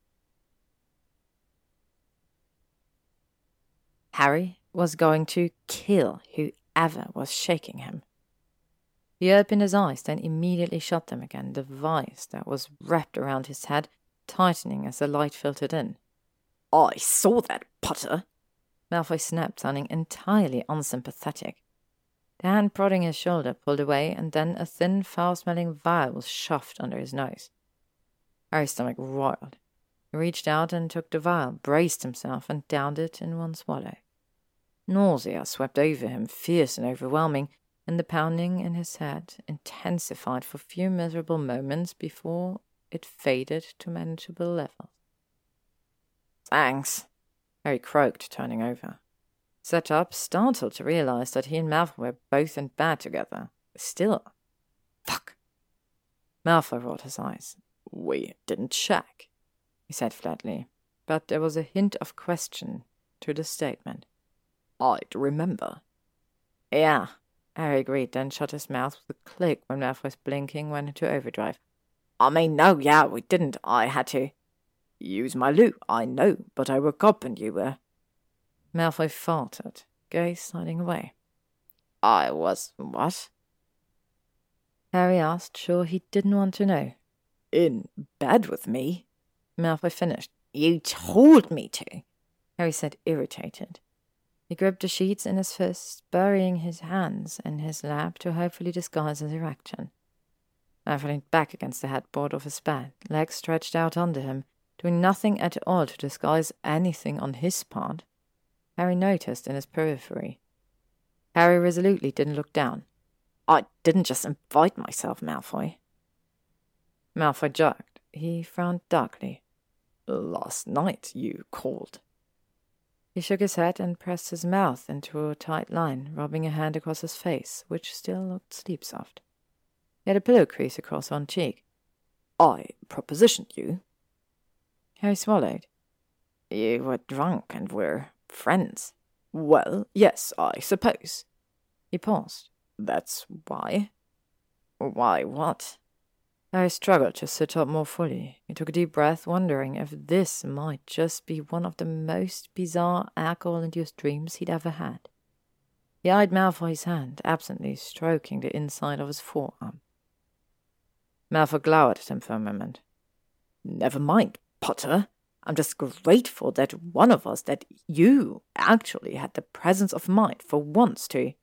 Harry was going to kill whoever was shaking him. He opened his eyes, then immediately shut them again, the vice that was wrapped around his head tightening as the light filtered in. I saw that, Potter. Malfoy snapped, sounding entirely unsympathetic. The hand prodding his shoulder pulled away, and then a thin, foul-smelling vial was shoved under his nose. Harry's stomach roiled. He reached out and took the vial, braced himself, and downed it in one swallow. Nausea swept over him, fierce and overwhelming, and the pounding in his head intensified for a few miserable moments before it faded to manageable levels. Thanks, Harry croaked, turning over. Sat up, startled to realize that he and Malfoy were both in bed together. Still. Fuck. Malfoy rolled his eyes. We didn't check, he said flatly, but there was a hint of question to the statement. I'd remember. Yeah, Harry agreed, then shut his mouth with a click when Malfoy's blinking went into overdrive. I mean, no, yeah, we didn't. I had to. Use my loo, I know, but I woke up and you were. Malfoy faltered, gaze sliding away. I was what? Harry asked, sure he didn't want to know. In bed with me? Malfoy finished. You told me to, Harry said, irritated. He gripped the sheets in his fists, burying his hands in his lap to hopefully disguise his erection. Malfoy leaned back against the headboard of his bed, legs stretched out under him, doing nothing at all to disguise anything on his part, Harry noticed in his periphery. Harry resolutely didn't look down. I didn't just invite myself, Malfoy. Malfoy jerked. He frowned darkly. Last night you called. He shook his head and pressed his mouth into a tight line, rubbing a hand across his face, which still looked sleep soft. He had a pillow crease across one cheek. I propositioned you. Harry swallowed. You were drunk and were friends. Well, yes, I suppose. He paused. That's why. Why what? Harry struggled to sit up more fully. He took a deep breath, wondering if this might just be one of the most bizarre alcohol-induced dreams he'd ever had. He eyed Malfoy's hand, absently stroking the inside of his forearm. Malfoy glowered at him for a moment. Never mind, Potter. I'm just grateful that one of us, that you, actually had the presence of mind for once to.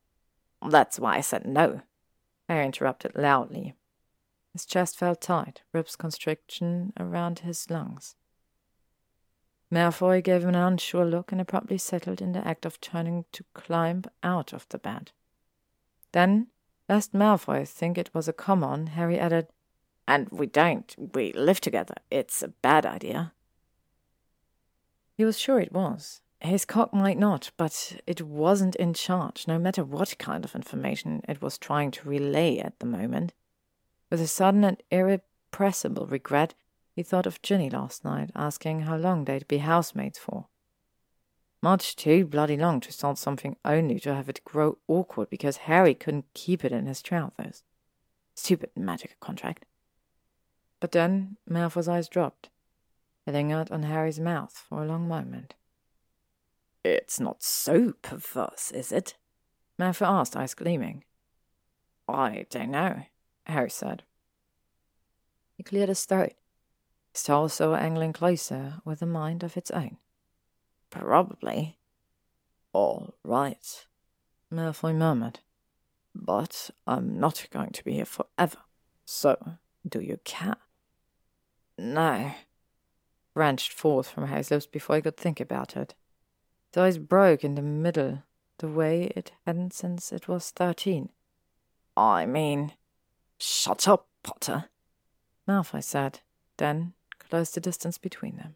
That's why I said no. I interrupted loudly. His chest felt tight, ribs constriction around his lungs. Malfoy gave him an unsure look and abruptly settled in the act of turning to climb out of the bed. Then, lest Malfoy think it was a come on, Harry added, And we don't. We live together. It's a bad idea. He was sure it was. His cock might not, but it wasn't in charge, no matter what kind of information it was trying to relay at the moment. With a sudden and irrepressible regret, he thought of Ginny last night, asking how long they'd be housemates for. Much too bloody long to start something only to have it grow awkward because Harry couldn't keep it in his trousers. Stupid magic contract. But then Malfoy's eyes dropped. He lingered on Harry's mouth for a long moment. It's not so perverse, is it? Malfoy asked, eyes gleaming. I don't know, Harry said. He cleared his throat his torso angling closer with a mind of its own. Probably. All right, Malfoy murmured. But I'm not going to be here forever. So, do you care? No. Wrenched forth from Harry's lips before he could think about it. His eyes broke in the middle, the way it hadn't since it was thirteen. I mean, shut up, Potter, Malfoy said, then closed the distance between them.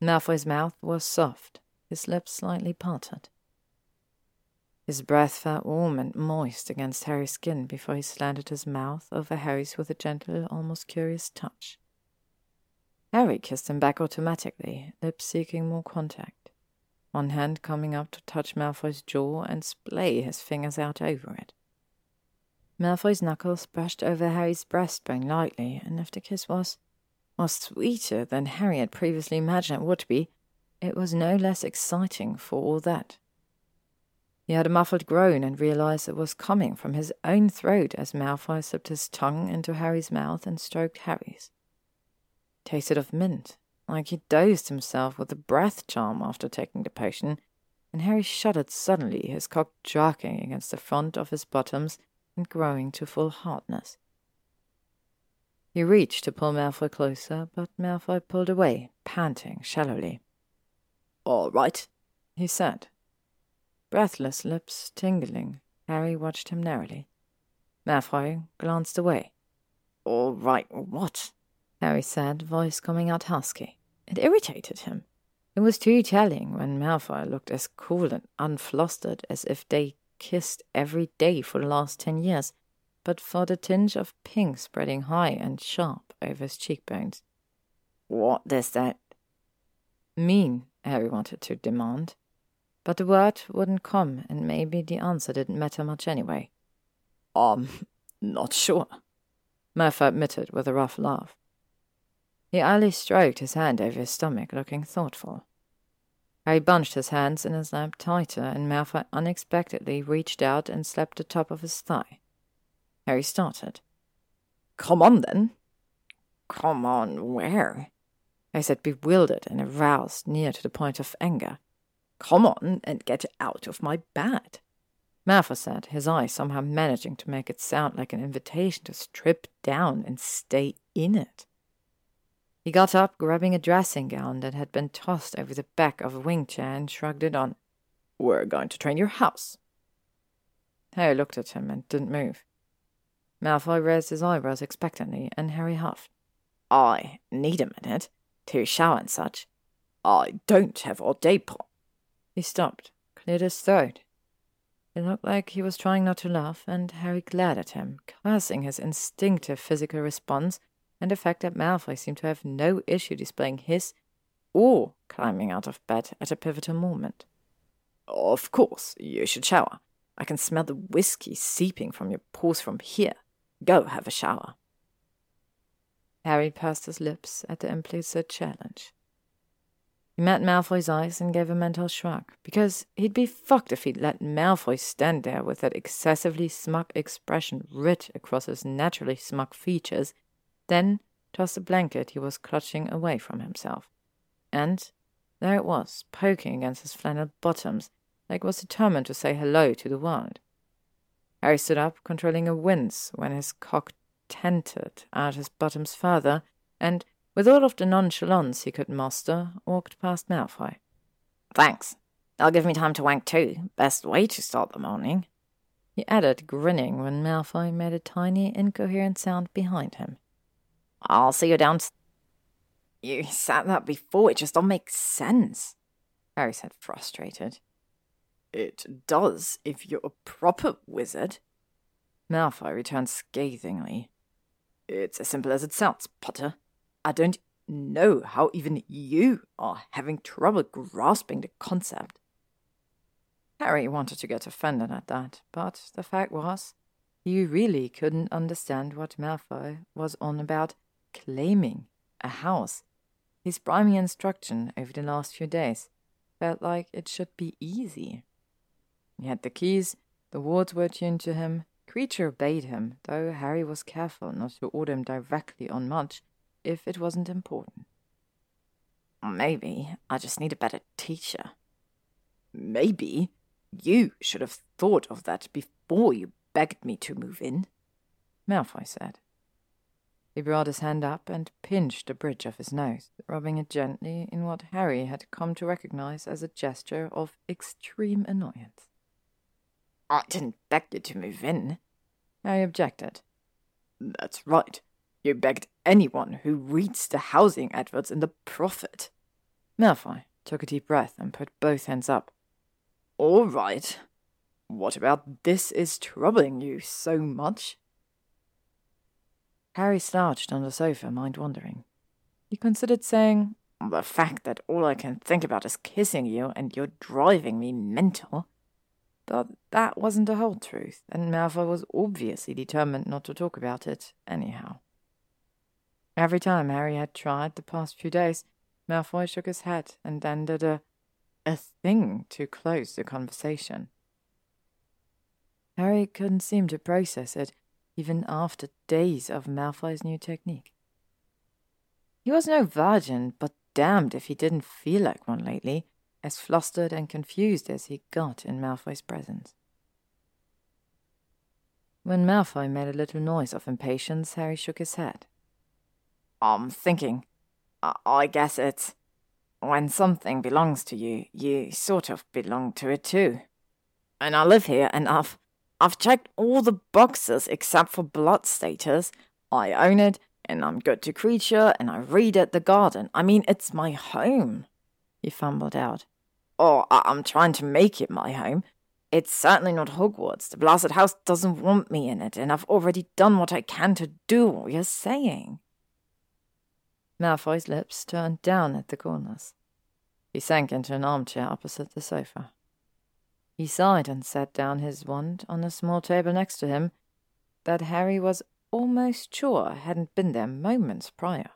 Malfoy's mouth was soft, his lips slightly parted. His breath felt warm and moist against Harry's skin before he slanted his mouth over Harry's with a gentle, almost curious touch. Harry kissed him back automatically, lips seeking more contact, one hand coming up to touch Malfoy's jaw and splay his fingers out over it. Malfoy's knuckles brushed over Harry's breastbone lightly, and if the kiss was was sweeter than Harry had previously imagined it would be, it was no less exciting for all that. He had a muffled groan and realized it was coming from his own throat as Malfoy slipped his tongue into Harry's mouth and stroked Harry's. Tasted of mint, like he dosed himself with a breath charm after taking the potion, and Harry shuddered suddenly, his cock jerking against the front of his bottoms and growing to full hardness. He reached to pull Malfoy closer, but Malfoy pulled away, panting shallowly. All right, he said. Breathless lips tingling, Harry watched him narrowly. Malfoy glanced away. All right, what? Harry said, voice coming out husky. It irritated him. It was too telling when Malfoy looked as cool and unflustered as if they kissed every day for the last ten years, but for the tinge of pink spreading high and sharp over his cheekbones. What does that mean? Harry wanted to demand. But the word wouldn't come, and maybe the answer didn't matter much anyway. Um, not sure, Malfoy admitted with a rough laugh. He idly stroked his hand over his stomach, looking thoughtful. Harry bunched his hands in his lap tighter, and Malfoy unexpectedly reached out and slapped the top of his thigh. Harry started. Come on, then. Come on, where? I said, bewildered and aroused near to the point of anger. Come on and get out of my bed. Malfoy said, his eyes somehow managing to make it sound like an invitation to strip down and stay in it. He got up, grabbing a dressing gown that had been tossed over the back of a wing chair, and shrugged it on. We're going to train your house. Harry looked at him and didn't move. Malfoy raised his eyebrows expectantly, and Harry huffed. I need a minute to shower and such. I don't have all day. He stopped, cleared his throat. It looked like he was trying not to laugh, and Harry glared at him, cursing his instinctive physical response and the fact that Malfoy seemed to have no issue displaying his or climbing out of bed at a pivotal moment. Of course, you should shower. I can smell the whiskey seeping from your pores from here. Go have a shower. Harry pursed his lips at the implicit challenge. He met Malfoy's eyes and gave a mental shrug, because he'd be fucked if he'd let Malfoy stand there with that excessively smug expression writ across his naturally smug features, then tossed the blanket he was clutching away from himself. And there it was, poking against his flannel bottoms, like it was determined to say hello to the world. Harry stood up, controlling a wince when his cock tented out his bottoms further, and with all of the nonchalance he could muster, walked past Malfoy. Thanks. That'll give me time to wank too. Best way to start the morning. He added, grinning when Malfoy made a tiny, incoherent sound behind him. I'll see you down. You said that before, it just don't make sense. Harry said, frustrated. It does, if you're a proper wizard. Malfoy returned scathingly. It's as simple as it sounds, Potter. I don't know how even you are having trouble grasping the concept. Harry wanted to get offended at that, but the fact was, he really couldn't understand what Malfoy was on about claiming a house. His primary instruction over the last few days felt like it should be easy. He had the keys, the wards were tuned to him, Kreacher obeyed him, though Harry was careful not to order him directly on much if it wasn't important. Maybe I just need a better teacher. Maybe you should have thought of that before you begged me to move in, Malfoy said. He brought his hand up and pinched the bridge of his nose, rubbing it gently in what Harry had come to recognize as a gesture of extreme annoyance. I didn't beg you to move in, Harry objected. That's right. You begged anyone who reads the housing adverts in the Prophet. Malfoy took a deep breath and put both hands up. All right. What about this is troubling you so much? Harry slouched on the sofa, mind wandering. He considered saying, The fact that all I can think about is kissing you and you're driving me mental. But that wasn't the whole truth, and Malfoy was obviously determined not to talk about it, anyhow. Every time Harry had tried the past few days, Malfoy shook his head and then did a, a thing to close the conversation. Harry couldn't seem to process it, even after days of Malfoy's new technique. He was no virgin, but damned if he didn't feel like one lately, as flustered and confused as he got in Malfoy's presence. When Malfoy made a little noise of impatience, Harry shook his head. I'm thinking. I, I guess it's. When something belongs to you, you sort of belong to it too. And I live here, and I've. I've checked all the boxes except for blood status. I own it, and I'm good to Kreacher, and I read at the garden. I mean, it's my home. He fumbled out. Oh, I- I'm trying to make it my home. It's certainly not Hogwarts. The blasted house doesn't want me in it, and I've already done what I can to do what you're saying. Malfoy's lips turned down at the corners. He sank into an armchair opposite the sofa. He sighed and set down his wand on a small table next to him that Harry was almost sure hadn't been there moments prior.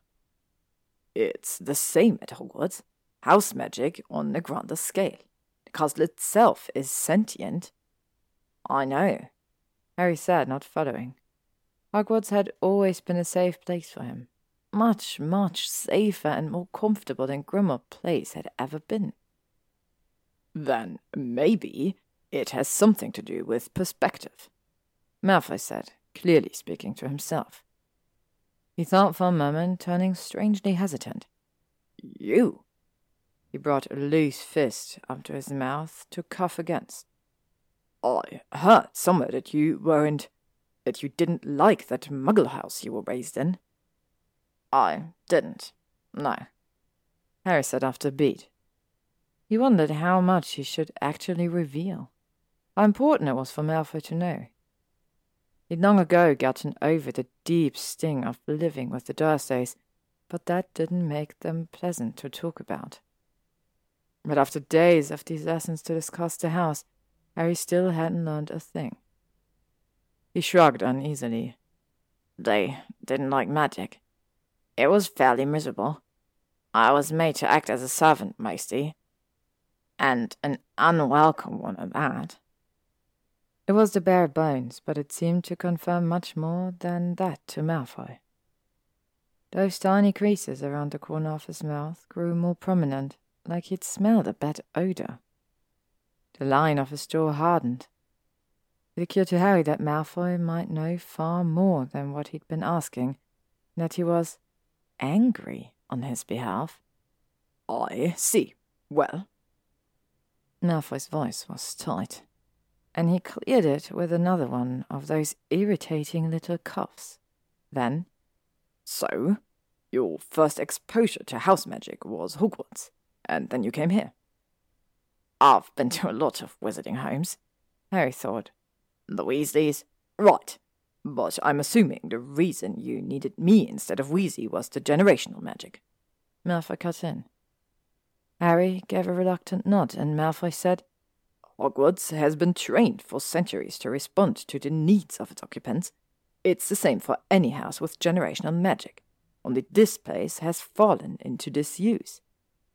It's the same at Hogwarts. House magic on a grander scale. The castle itself is sentient. I know, Harry said, not following. Hogwarts had always been a safe place for him. Much, much safer and more comfortable than Grimmauld Place had ever been. Then maybe it has something to do with perspective, Malfoy said, clearly speaking to himself. He thought for a moment, turning strangely hesitant. You? He brought a loose fist up to his mouth to cuff against. I heard somewhere that you weren't. that you didn't like that muggle house you were raised in. I didn't. No. Harry said after a beat. He wondered how much he should actually reveal. How important it was for Malfoy to know. He'd long ago gotten over the deep sting of living with the Dursleys, but that didn't make them pleasant to talk about. But after days of these lessons to discuss the house, Harry still hadn't learned a thing. He shrugged uneasily. They didn't like magic. It was fairly miserable. I was made to act as a servant mostly, and an unwelcome one at that. It was the bare bones, but it seemed to confirm much more than that to Malfoy. Those tiny creases around the corner of his mouth grew more prominent, like he'd smelled a bad odor. The line of his jaw hardened. It occurred to Harry that Malfoy might know far more than what he'd been asking, and that he was angry on his behalf. I see. Well? Malfoy's voice was tight, and he cleared it with another one of those irritating little coughs. Then, So, your first exposure to house magic was Hogwarts, and then you came here. I've been to a lot of wizarding homes, Harry thought. The Weasleys? Right. But I'm assuming the reason you needed me instead of Weasley was the generational magic. Malfoy cut in. Harry gave a reluctant nod, and Malfoy said, Hogwarts has been trained for centuries to respond to the needs of its occupants. It's the same for any house with generational magic, only this place has fallen into disuse.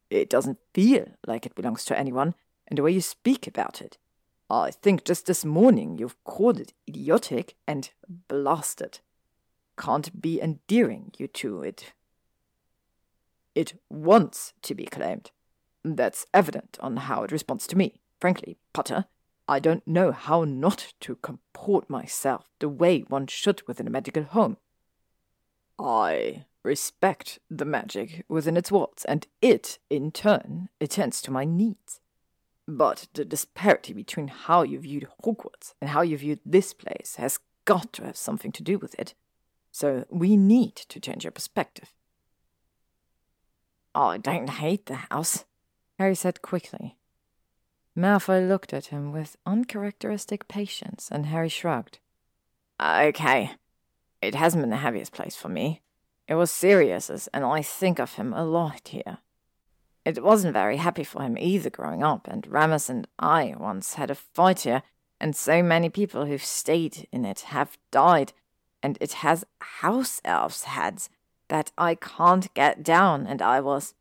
It doesn't feel like it belongs to anyone, and the way you speak about it. I think just this morning you've called it idiotic and blasted. Can't be endearing you to it. It wants to be claimed. That's evident on how it responds to me. Frankly, Potter, I don't know how not to comport myself the way one should within a magical home. I respect the magic within its walls, and it, in turn, attends to my needs. But the disparity between how you viewed Hogwarts and how you viewed this place has got to have something to do with it. So we need to change your perspective. I don't hate the house, Harry said quickly. Malfoy looked at him with uncharacteristic patience, and Harry shrugged. Okay. It hasn't been the happiest place for me. It was Sirius's, and I think of him a lot here. It wasn't very happy for him either growing up, and Remus and I once had a fight here, and so many people who've stayed in it have died, and it has house elves' heads that I can't get down, and I was.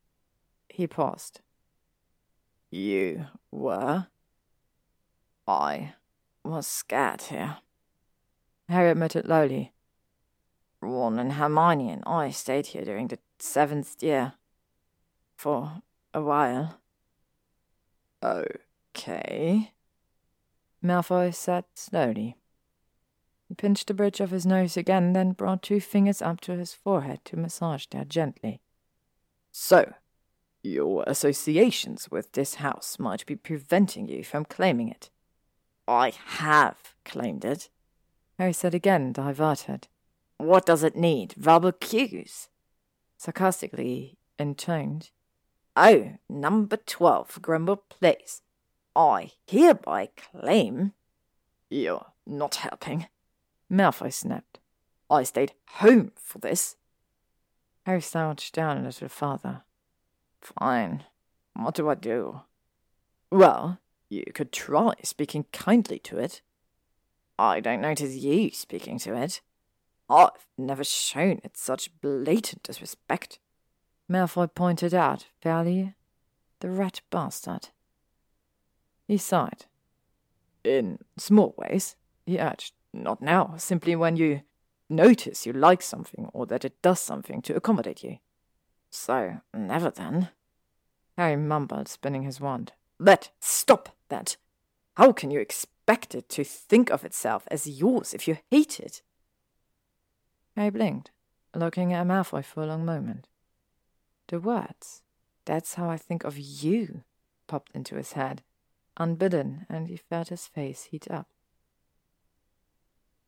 He paused. You were? I was scared here. Harry admitted lowly. Ron and Hermione and I stayed here during the seventh year. For a while. Okay. Malfoy sat slowly. He pinched the bridge of his nose again, then brought two fingers up to his forehead to massage there gently. So, your associations with this house might be preventing you from claiming it. I have claimed it. Harry said again, diverted. What does it need? Verbal cues? Sarcastically intoned. Oh, number 12, Grimmauld Place. I hereby claim. You're not helping. Malfoy snapped. I stayed home for this. Harry slouched down a little farther. Fine. What do I do? Well, you could try speaking kindly to it. I don't notice you speaking to it. I've never shown it such blatant disrespect. Malfoy pointed out, fairly, the rat bastard. He sighed. In small ways, he urged. Not now, simply when you notice you like something or that it does something to accommodate you. So, never then. Harry mumbled, spinning his wand. Let stop that. How can you expect it to think of itself as yours if you hate it? Harry blinked, looking at Malfoy for a long moment. The words, that's how I think of you, popped into his head, unbidden, and he felt his face heat up.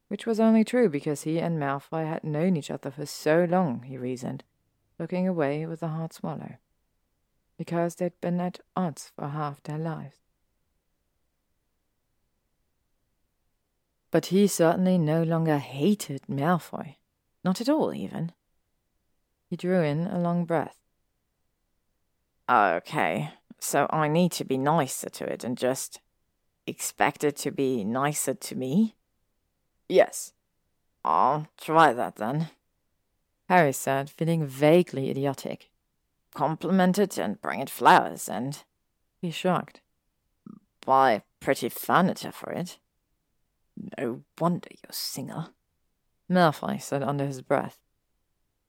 Which was only true because he and Malfoy had known each other for so long, he reasoned, looking away with a hard swallow. Because they'd been at odds for half their lives. But he certainly no longer hated Malfoy. Not at all, even. He drew in a long breath. Okay, so I need to be nicer to it and just expect it to be nicer to me? Yes. I'll try that then. Harry said, feeling vaguely idiotic. Compliment it and bring it flowers and. He shrugged. Buy pretty furniture for it. No wonder you're single. Malfoy said under his breath.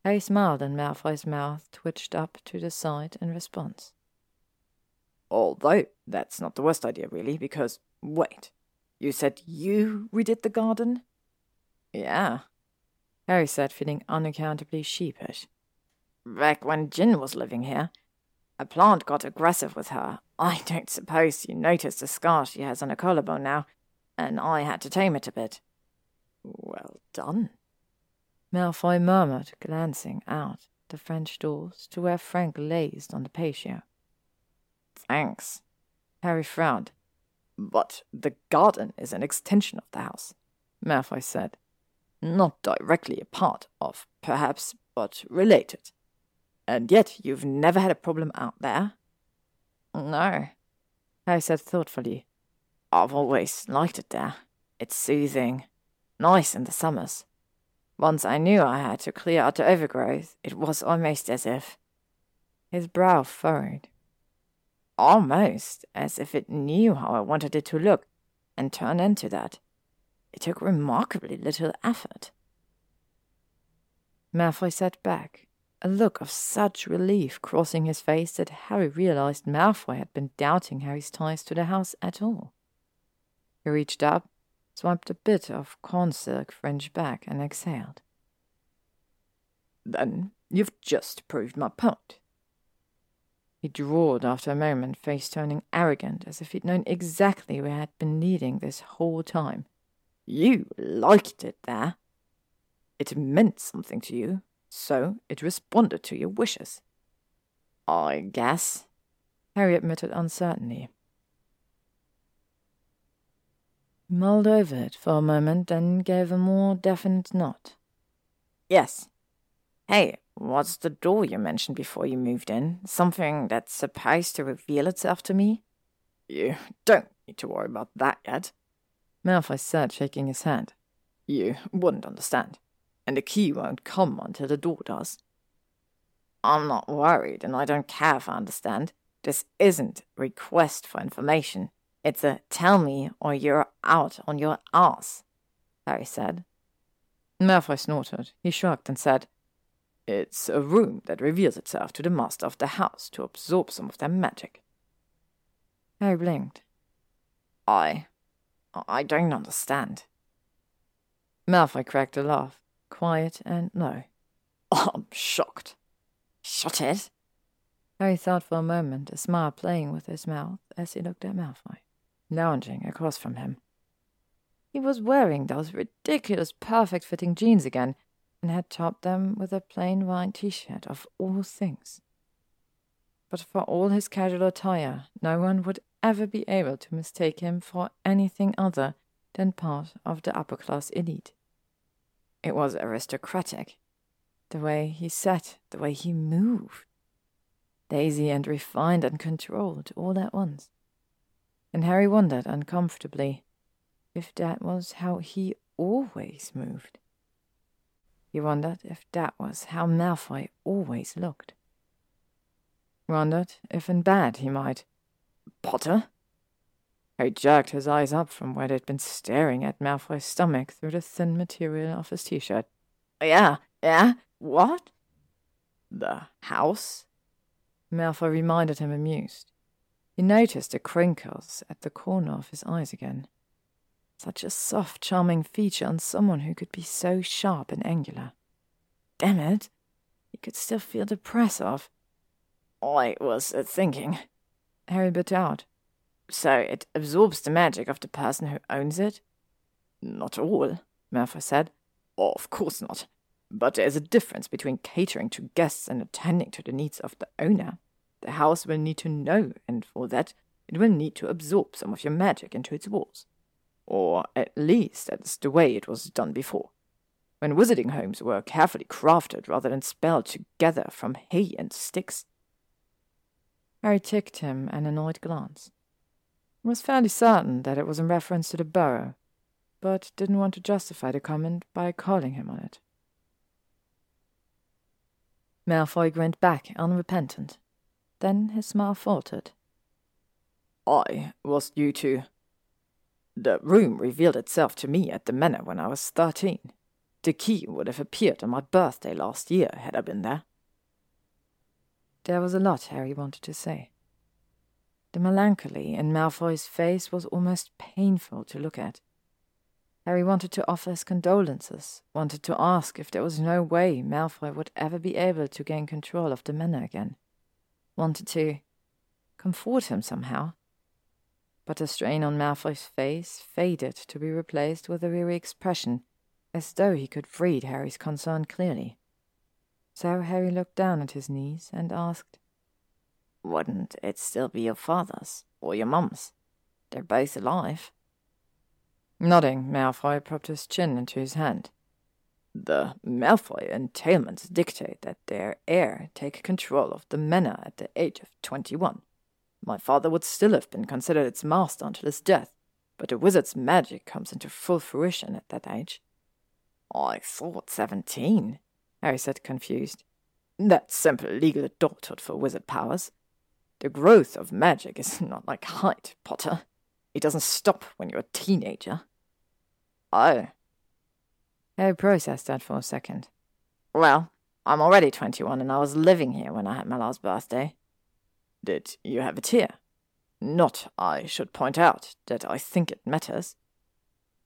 Harry smiled and Malfoy's mouth twitched up to the side in response. Although, that's not the worst idea, really, because, wait, you said you redid the garden? Yeah. Harry said, feeling unaccountably sheepish. back when Gin was living here. A plant got aggressive with her. I don't suppose you noticed the scar she has on her collarbone now, and I had to tame it a bit. Well done. Malfoy murmured, glancing out the French doors to where Frank lazed on the patio. Thanks. Harry frowned. But the garden is an extension of the house, Malfoy said. Not directly a part of, perhaps, but related. And yet you've never had a problem out there? No, I said thoughtfully. I've always liked it there. It's soothing, nice in the summers. Once I knew I had to clear out the overgrowth, it was almost as if. His brow furrowed. Almost as if it knew how I wanted it to look and turned into that. It took remarkably little effort. Malfoy sat back, a look of such relief crossing his face that Harry realized Malfoy had been doubting Harry's ties to the house at all. He reached up, swiped a bit of corn silk fringe back, and exhaled. Then you've just proved my point. He drawled after a moment, face turning arrogant, as if he'd known exactly where he had been leading this whole time. You liked it there. It meant something to you, so it responded to your wishes. I guess, Harry admitted uncertainly. He mulled over it for a moment, then gave a more definite nod. Yes. Hey, what's the door you mentioned before you moved in? Something that's supposed to reveal itself to me? You don't need to worry about that yet. Malfoy said, shaking his head. You wouldn't understand and the key won't come until the door does. I'm not worried, and I don't care if I understand. This isn't request for information. It's a tell me or you're out on your ass, Harry said. Malfoy snorted. He shrugged and said, It's a room that reveals itself to the master of the house to absorb some of their magic. Harry blinked. I. I don't understand. Malfoy cracked a laugh quiet and low. I'm shocked. Shut it. Harry thought for a moment, a smile playing with his mouth as he looked at Malfoy, lounging across from him. He was wearing those ridiculous perfect fitting jeans again, and had topped them with a plain white t shirt of all things. But for all his casual attire, no one would ever be able to mistake him for anything other than part of the upper class elite. It was aristocratic. The way he sat, the way he moved. Daisy and refined and controlled all at once. And Harry wondered uncomfortably if that was how he always moved. He wondered if that was how Malfoy always looked. Wondered if in bed he might. Potter? Harry jerked his eyes up from where they'd been staring at Malfoy's stomach through the thin material of his t-shirt. Yeah, yeah, what? The house? Malfoy reminded him, amused. He noticed the crinkles at the corner of his eyes again. Such a soft, charming feature on someone who could be so sharp and angular. Damn it! He could still feel the press of. I was thinking. Harry bit out. So it absorbs the magic of the person who owns it? Not all, Malfoy said. Of course not. But there's a difference between catering to guests and attending to the needs of the owner. The house will need to know, and for that, it will need to absorb some of your magic into its walls. Or at least that's the way it was done before. When wizarding homes were carefully crafted rather than spelled together from hay and sticks. Harry ticked him an annoyed glance was fairly certain that it was in reference to the Burrow, but didn't want to justify the comment by calling him on it. Malfoy grinned back, unrepentant. Then his smile faltered. I was due to. The room revealed itself to me at the manor when I was thirteen. The key would have appeared on my birthday last year had I been there. There was a lot Harry wanted to say. The melancholy in Malfoy's face was almost painful to look at. Harry wanted to offer his condolences, wanted to ask if there was no way Malfoy would ever be able to gain control of the manor again, wanted to comfort him somehow. But the strain on Malfoy's face faded to be replaced with a weary expression, as though he could read Harry's concern clearly. So Harry looked down at his knees and asked, Wouldn't it still be your father's or your mum's? They're both alive. Nodding, Malfoy propped his chin into his hand. The Malfoy entailments dictate that their heir take control of the manor at the age of twenty-one. My father would still have been considered its master until his death, but the wizard's magic comes into full fruition at that age. I thought seventeen, Harry said, confused. That's simple legal adulthood for wizard powers. The growth of magic is not like height, Potter. It doesn't stop when you're a teenager. Oh. Harry processed that for a second. Well, I'm already 21 and I was living here when I had my last birthday. Did you have it here? Not, I should point out, that I think it matters.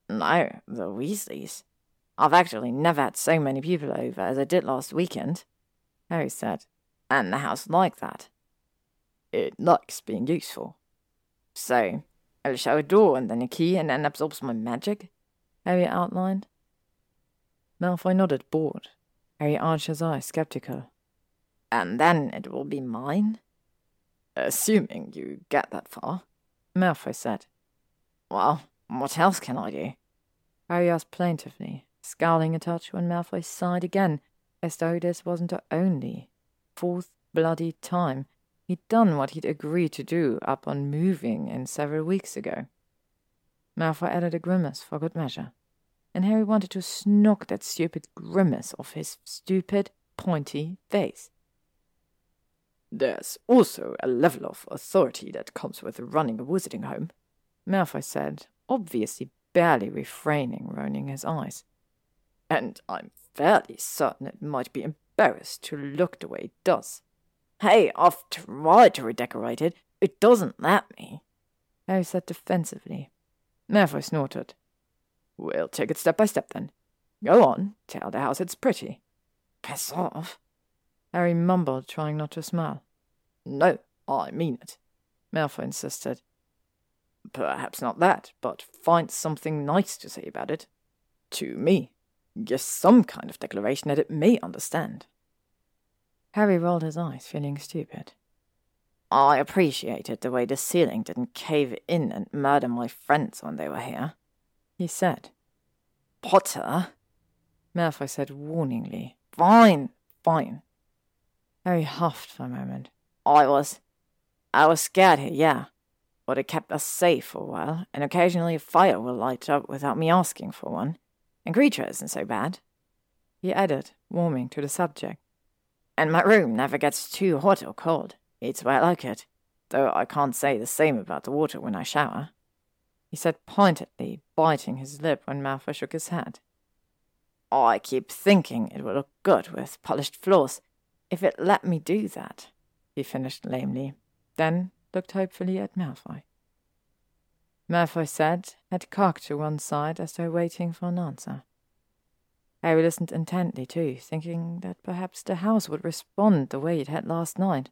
No, the Weasleys. I've actually never had so many people over as I did last weekend, Harry said. And the house liked that. It likes being useful. So, I'll show a door and then a key and then absorbs my magic? Harry outlined. Malfoy nodded, bored. Harry arched his eyes, skeptical. And then it will be mine? Assuming you get that far, Malfoy said. Well, what else can I do? Harry asked plaintively, scowling a touch when Malfoy sighed again, as though this wasn't the only, fourth bloody time he'd done what he'd agreed to do up on moving in several weeks ago. Malfoy added a grimace for good measure, and Harry wanted to knock that stupid grimace off his stupid, pointy face. There's also a level of authority that comes with running a wizarding home, Malfoy said, obviously barely refraining rolling his eyes. And I'm fairly certain it might be embarrassed to look the way it does. Hey, I've tried to redecorate it. It doesn't let me. Harry said defensively. Malfoy snorted. We'll take it step by step then. Go on, tell the house it's pretty. Piss off. Harry mumbled, trying not to smile. No, I mean it, Malfoy insisted. Perhaps not that, but find something nice to say about it. To me. Give some kind of declaration that it may understand. Harry rolled his eyes, feeling stupid. I appreciated the way the ceiling didn't cave in and murder my friends when they were here, he said. Potter, Malfoy said warningly. Fine, fine. Harry huffed for a moment. I was. I was scared here, yeah. But it kept us safe for a while, and occasionally a fire will light up without me asking for one. And Kreacher isn't so bad. He added, warming to the subject. And my room never gets too hot or cold. It's where I like it, though I can't say the same about the water when I shower. He said pointedly, biting his lip when Malfoy shook his head. I keep thinking it would look good with polished floors, if it let me do that, he finished lamely, then looked hopefully at Malfoy. Malfoy said, head cocked to one side as though waiting for an answer. Harry listened intently too, thinking that perhaps the house would respond the way it had last night.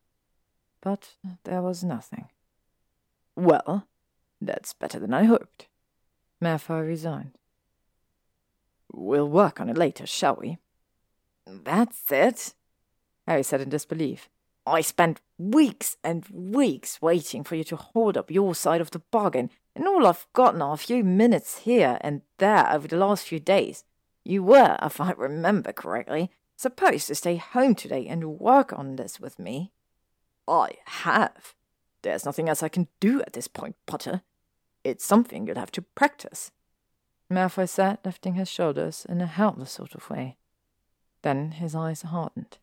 But there was nothing. Well, that's better than I hoped. Malfoy resigned. We'll work on it later, shall we? That's it, Harry said in disbelief. I spent weeks and weeks waiting for you to hold up your side of the bargain, and all I've gotten are a few minutes here and there over the last few days. You were, if I remember correctly, supposed to stay home today and work on this with me. I have. There's nothing else I can do at this point, Potter. It's something you'll have to practice. Malfoy sat, lifting his shoulders in a helpless sort of way. Then his eyes hardened.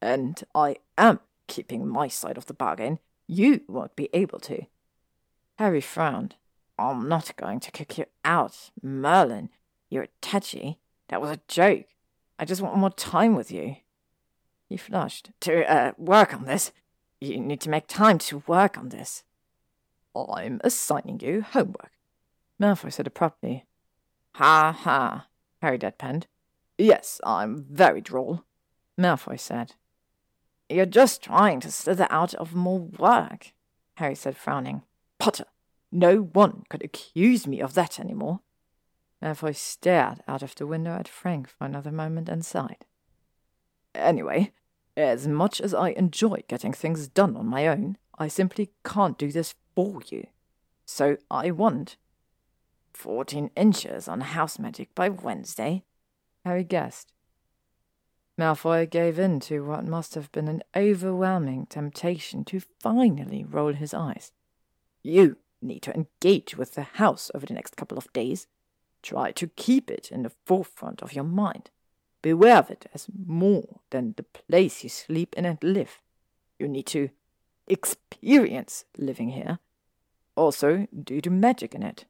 And I am keeping my side of the bargain. You won't be able to. Harry frowned. I'm not going to kick you out, Merlin. You're a touchy. That was a joke. I just want more time with you. He flushed. To uh, work on this. You need to make time to work on this. I'm assigning you homework. Malfoy said abruptly. Ha ha, Harry deadpanned. Yes, I'm very droll, Malfoy said. You're just trying to slither out of more work, Harry said, frowning. Potter, no one could accuse me of that any more. Malfoy stared out of the window at Frank for another moment and sighed. Anyway, as much as I enjoy getting things done on my own, I simply can't do this for you. So I want fourteen inches on house magic by Wednesday, Harry guessed. Malfoy gave in to what must have been an overwhelming temptation to finally roll his eyes. You need to engage with the house over the next couple of days. Try to keep it in the forefront of your mind. Beware of it as more than the place you sleep in and live. You need to experience living here. Also, do the magic in it.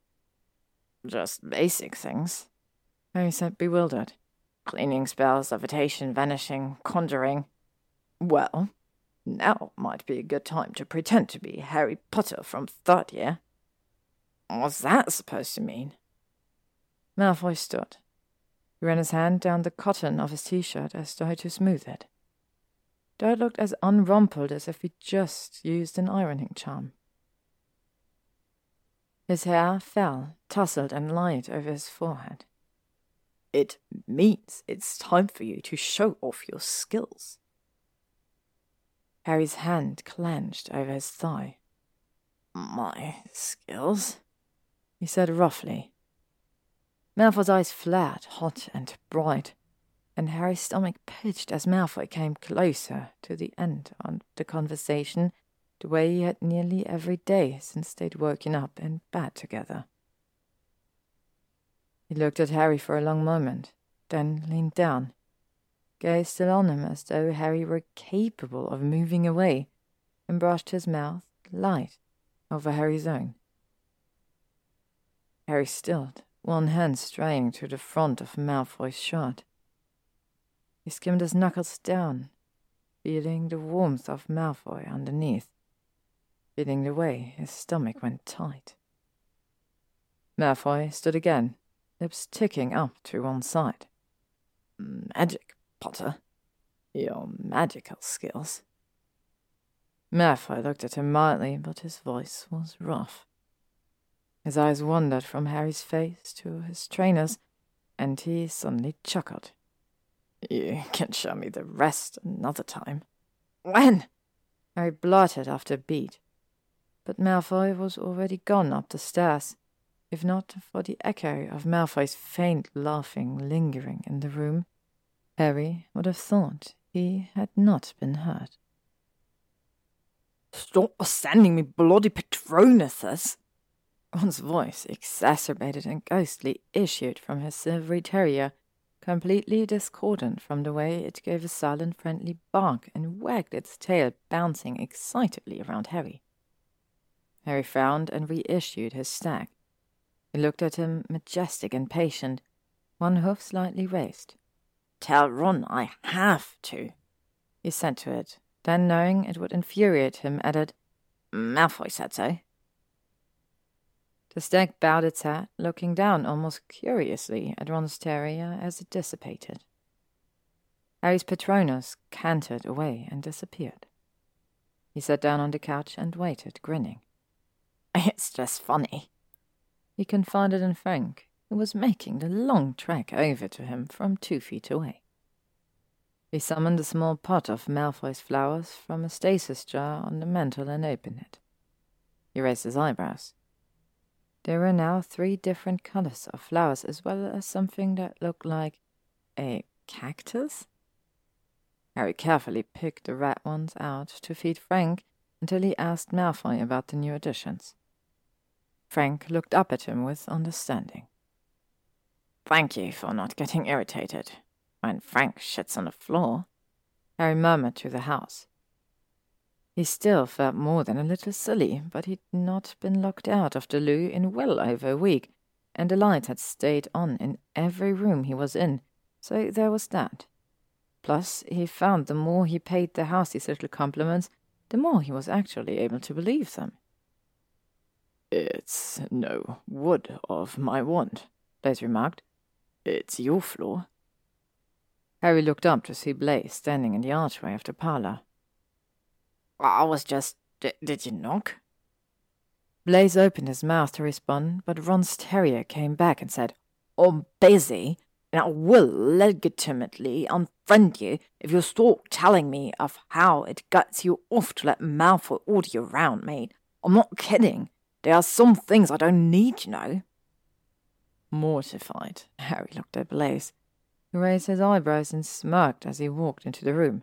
Just basic things, Harry said, bewildered. Cleaning spells, levitation, vanishing, conjuring. Well, now might be a good time to pretend to be Harry Potter from third year. What's that supposed to mean? Malfoy stood. He ran his hand down the cotton of his t-shirt as though to smooth it. It looked as unrumpled as if he'd just used an ironing charm. His hair fell, tousled and light over his forehead. It means it's time for you to show off your skills. Harry's hand clenched over his thigh. My skills? he said roughly. Malfoy's eyes flared, hot and bright, and Harry's stomach pitched as Malfoy came closer to the end of the conversation, the way he had nearly every day since they'd woken up in bed together. He looked at Harry for a long moment, then leaned down, gazed on him as though Harry were capable of moving away, and brushed his mouth light over Harry's own. Harry stilled, one hand straying to the front of Malfoy's shirt. He skimmed his knuckles down, feeling the warmth of Malfoy underneath, feeling the way his stomach went tight. Malfoy stood again, lips ticking up to one side. Magic, Potter. Your magical skills. Malfoy looked at him mildly, but his voice was rough. His eyes wandered from Harry's face to his trainer's, and he suddenly chuckled. You can show me the rest another time. When? Harry blurted after a beat. But Malfoy was already gone up the stairs, if not for the echo of Malfoy's faint laughing lingering in the room. Harry would have thought he had not been hurt. Stop sending me bloody Patronuses! Ron's voice, exacerbated and ghostly, issued from his silvery terrier, completely discordant from the way it gave a silent, friendly bark and wagged its tail, bouncing excitedly around Harry. Harry frowned and reissued his stack. He looked at him, majestic and patient, one hoof slightly raised. Tell Ron I have to, he said to it, then, knowing it would infuriate him, added, Malfoy said so. The stag bowed its head, looking down almost curiously at Ron's terrier as it dissipated. Harry's Patronus cantered away and disappeared. He sat down on the couch and waited, grinning. It's just funny, he confided in Frank, was making the long trek over to him from two feet away. He summoned a small pot of Malfoy's flowers from a stasis jar on the mantel and opened it. He raised his eyebrows. There were now three different colors of flowers, as well as something that looked like a cactus. Harry carefully picked the red ones out to feed Frank until he asked Malfoy about the new additions. Frank looked up at him with understanding. Thank you for not getting irritated when Frank shits on the floor, Harry murmured to the house. He still felt more than a little silly, but he'd not been locked out of the loo in well over a week, and the light had stayed on in every room he was in, so there was that. Plus, he found the more he paid the house these little compliments, the more he was actually able to believe them. It's no wood of my wand, Blaise remarked. It's your floor. Harry looked up to see Blaise standing in the archway of the parlor. I was just. D- did you knock? Blaise opened his mouth to respond, but Ron's terrier came back and said, I'm busy, and I will legitimately unfriend you if you start telling me of how it gets you off to let Malfoy order you around, mate. I'm not kidding. There are some things I don't need to know. Mortified, Harry looked at Blaise, who raised his eyebrows and smirked as he walked into the room.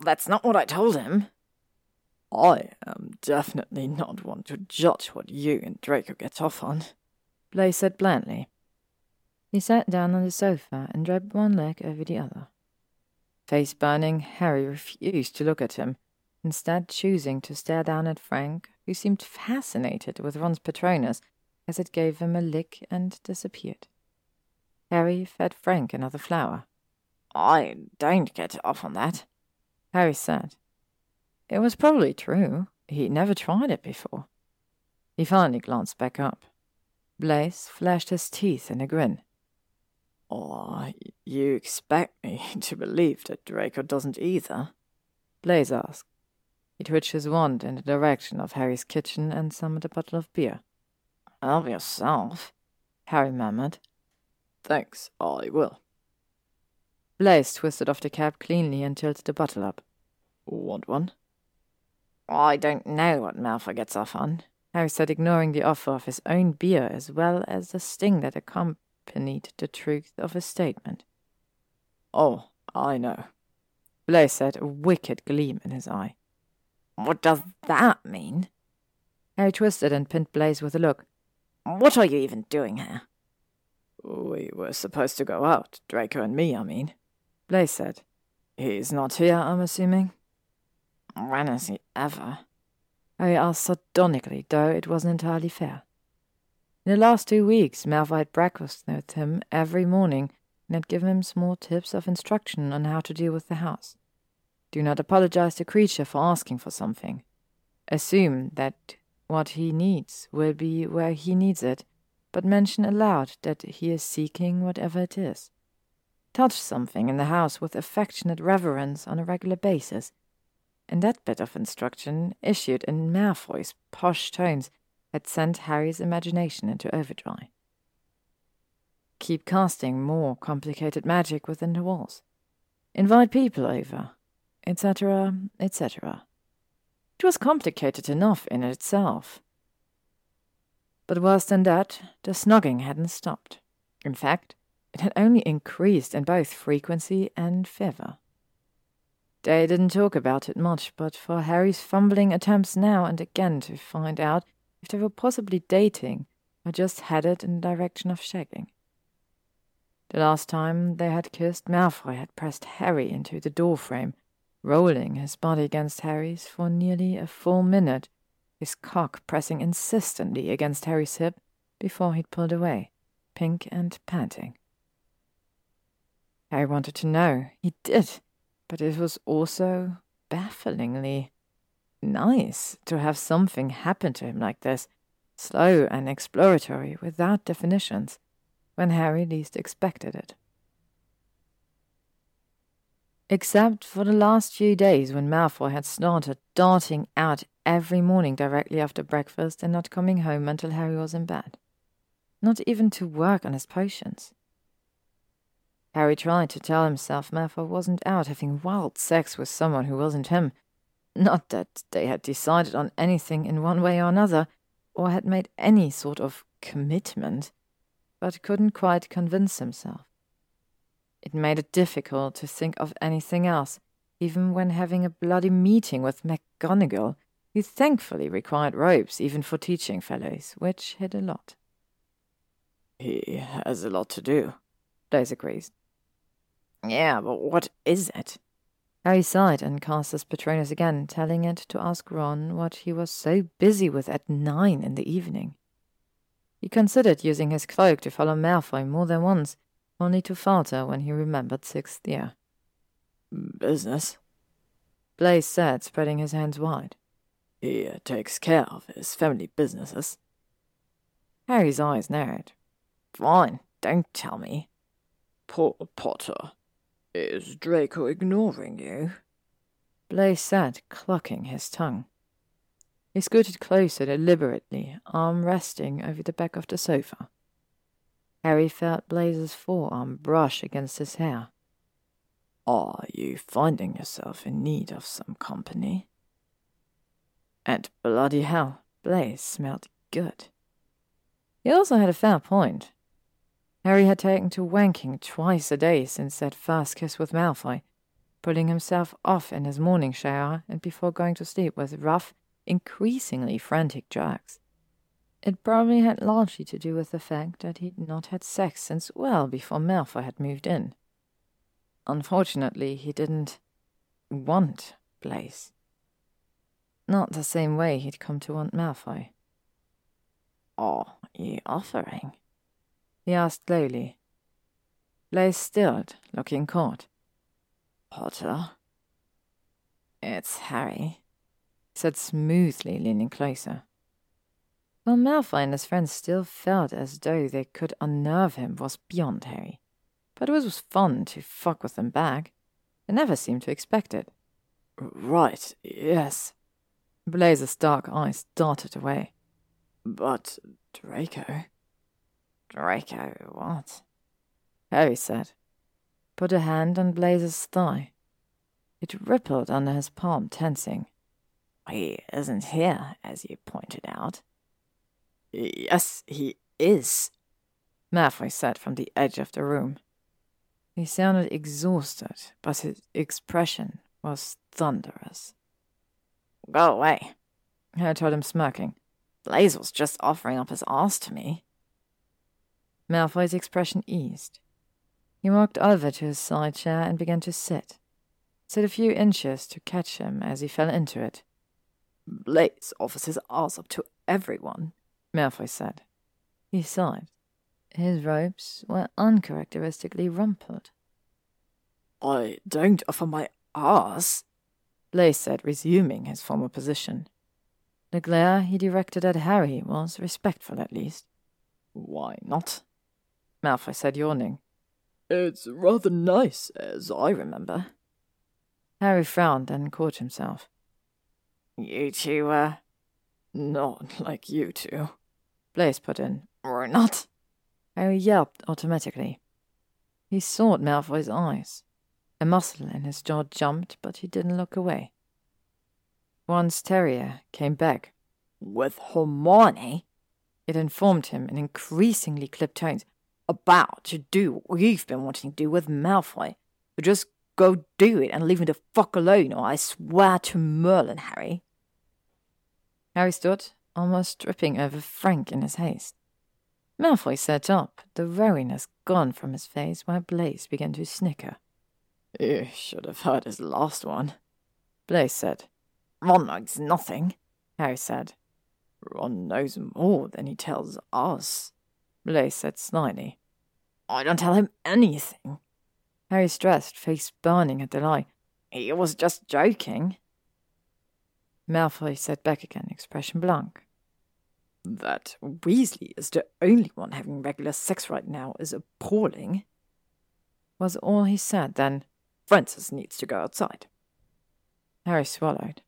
That's not what I told him. I am definitely not one to judge what you and Draco get off on, Blaise said blandly. He sat down on the sofa and draped one leg over the other. Face burning, Harry refused to look at him, instead choosing to stare down at Frank, who seemed fascinated with Ron's Patronus as it gave him a lick and disappeared. Harry fed Frank another flower. I don't get off on that, Harry said. It was probably true. He'd never tried it before. He finally glanced back up. Blaise flashed his teeth in a grin. Oh, you expect me to believe that Draco doesn't either? Blaise asked. He twitched his wand in the direction of Harry's kitchen and summoned a bottle of beer. Help yourself, Harry murmured. Thanks, I will. Blaise twisted off the cap cleanly and tilted the bottle up. Want one? I don't know what Malfoy gets off on, Harry said, ignoring the offer of his own beer as well as the sting that accompanied the truth of his statement. Oh, I know, Blaise said, a wicked gleam in his eye. What does that mean? Harry twisted and pinned Blaise with a look. What are you even doing here? We were supposed to go out, Draco and me, I mean. Blaise said. He's not here, I'm assuming? When is he ever? I asked sardonically, though it wasn't entirely fair. In the last two weeks, Malfoy had breakfasted with him every morning and had given him small tips of instruction on how to deal with the house. Do not apologize to Kreacher for asking for something. Assume that what he needs will be where he needs it, but mention aloud that he is seeking whatever it is. Touch something in the house with affectionate reverence on a regular basis, and that bit of instruction, issued in Malfoy's posh tones, had sent Harry's imagination into overdrive. Keep casting more complicated magic within the walls. Invite people over, etc., etc. It was complicated enough in itself. But worse than that, the snogging hadn't stopped. In fact, it had only increased in both frequency and fervor. They didn't talk about it much, but for Harry's fumbling attempts now and again to find out if they were possibly dating or just headed in the direction of shagging. The last time they had kissed, Malfoy had pressed Harry into the doorframe, rolling his body against Harry's for nearly a full minute, his cock pressing insistently against Harry's hip before he'd pulled away, pink and panting. Harry wanted to know. He did but it was also bafflingly nice to have something happen to him like this, slow and exploratory, without definitions, when Harry least expected it. Except for the last few days when Malfoy had started darting out every morning directly after breakfast and not coming home until Harry was in bed. Not even to work on his potions. Harry tried to tell himself Malfoy wasn't out having wild sex with someone who wasn't him. Not that they had decided on anything in one way or another, or had made any sort of commitment, but couldn't quite convince himself. It made it difficult to think of anything else, even when having a bloody meeting with McGonagall, who thankfully required robes even for teaching fellows, which hid a lot. He has a lot to do, Blaise agrees. Yeah, but what is it? Harry sighed and cast his Patronus again, telling it to ask Ron what he was so busy with at nine in the evening. He considered using his cloak to follow Malfoy more than once, only to falter when he remembered sixth year. Business? Blaise said, spreading his hands wide. He uh, takes care of his family businesses. Harry's eyes narrowed. Fine. don't tell me. Poor Potter. Is Draco ignoring you? Blaise said, clucking his tongue. He scooted closer deliberately, arm resting over the back of the sofa. Harry felt Blaise's forearm brush against his hair. Are you finding yourself in need of some company? And bloody hell, Blaise smelled good. He also had a fair point. Harry had taken to wanking twice a day since that first kiss with Malfoy, pulling himself off in his morning shower and before going to sleep with rough, increasingly frantic jerks. It probably had largely to do with the fact that he'd not had sex since well before Malfoy had moved in. Unfortunately, he didn't want Blaise. Not the same way he'd come to want Malfoy. Are you offering? He asked slowly. Blaise stilled, looking caught. Potter? It's Harry, he said smoothly, leaning closer. While Malfoy and his friends still felt as though they could unnerve him was beyond Harry. But it was fun to fuck with them back. They never seemed to expect it. Right, yes. Blaise's dark eyes darted away. But Draco? Draco, what? Harry said. Put a hand on Blaise's thigh. It rippled under his palm, tensing. He isn't here, as you pointed out. Yes, he is, Malfoy said from the edge of the room. He sounded exhausted, but his expression was thunderous. Go away, I told him, smirking. Blaise was just offering up his ass to me. Malfoy's expression eased. He walked over to his side chair and began to sit. Sit a few inches to catch him as he fell into it. Blaise offers his ass up to everyone, Malfoy said. He sighed. His robes were uncharacteristically rumpled. I don't offer my ass, Blaise said, resuming his former position. The glare he directed at Harry was respectful, at least. Why not? Malfoy said, yawning. It's rather nice, as I remember. Harry frowned and caught himself. You two, uh... Not like you two. Blaise put in. Or not. Oh, Harry yelped automatically. He sought Malfoy's eyes. A muscle in his jaw jumped, but he didn't look away. Ron's terrier came back. With Hermione? It informed him in increasingly clipped tones. About to do what we've been wanting to do with Malfoy. So just go do it and leave me the fuck alone, or I swear to Merlin, Harry. Harry stood, almost tripping over Frank in his haste. Malfoy sat up, the wariness gone from his face, while Blaise began to snicker. You should have heard his last one, Blaise said. Ron knows nothing, Harry said. Ron knows more than he tells us, Blaise said slyly. I don't tell him anything. Harry stressed, face burning at the lie. He was just joking. Malfoy sat back again, expression blank. That Weasley is the only one having regular sex right now is appalling. Was all he said then. Francis needs to go outside. Harry swallowed.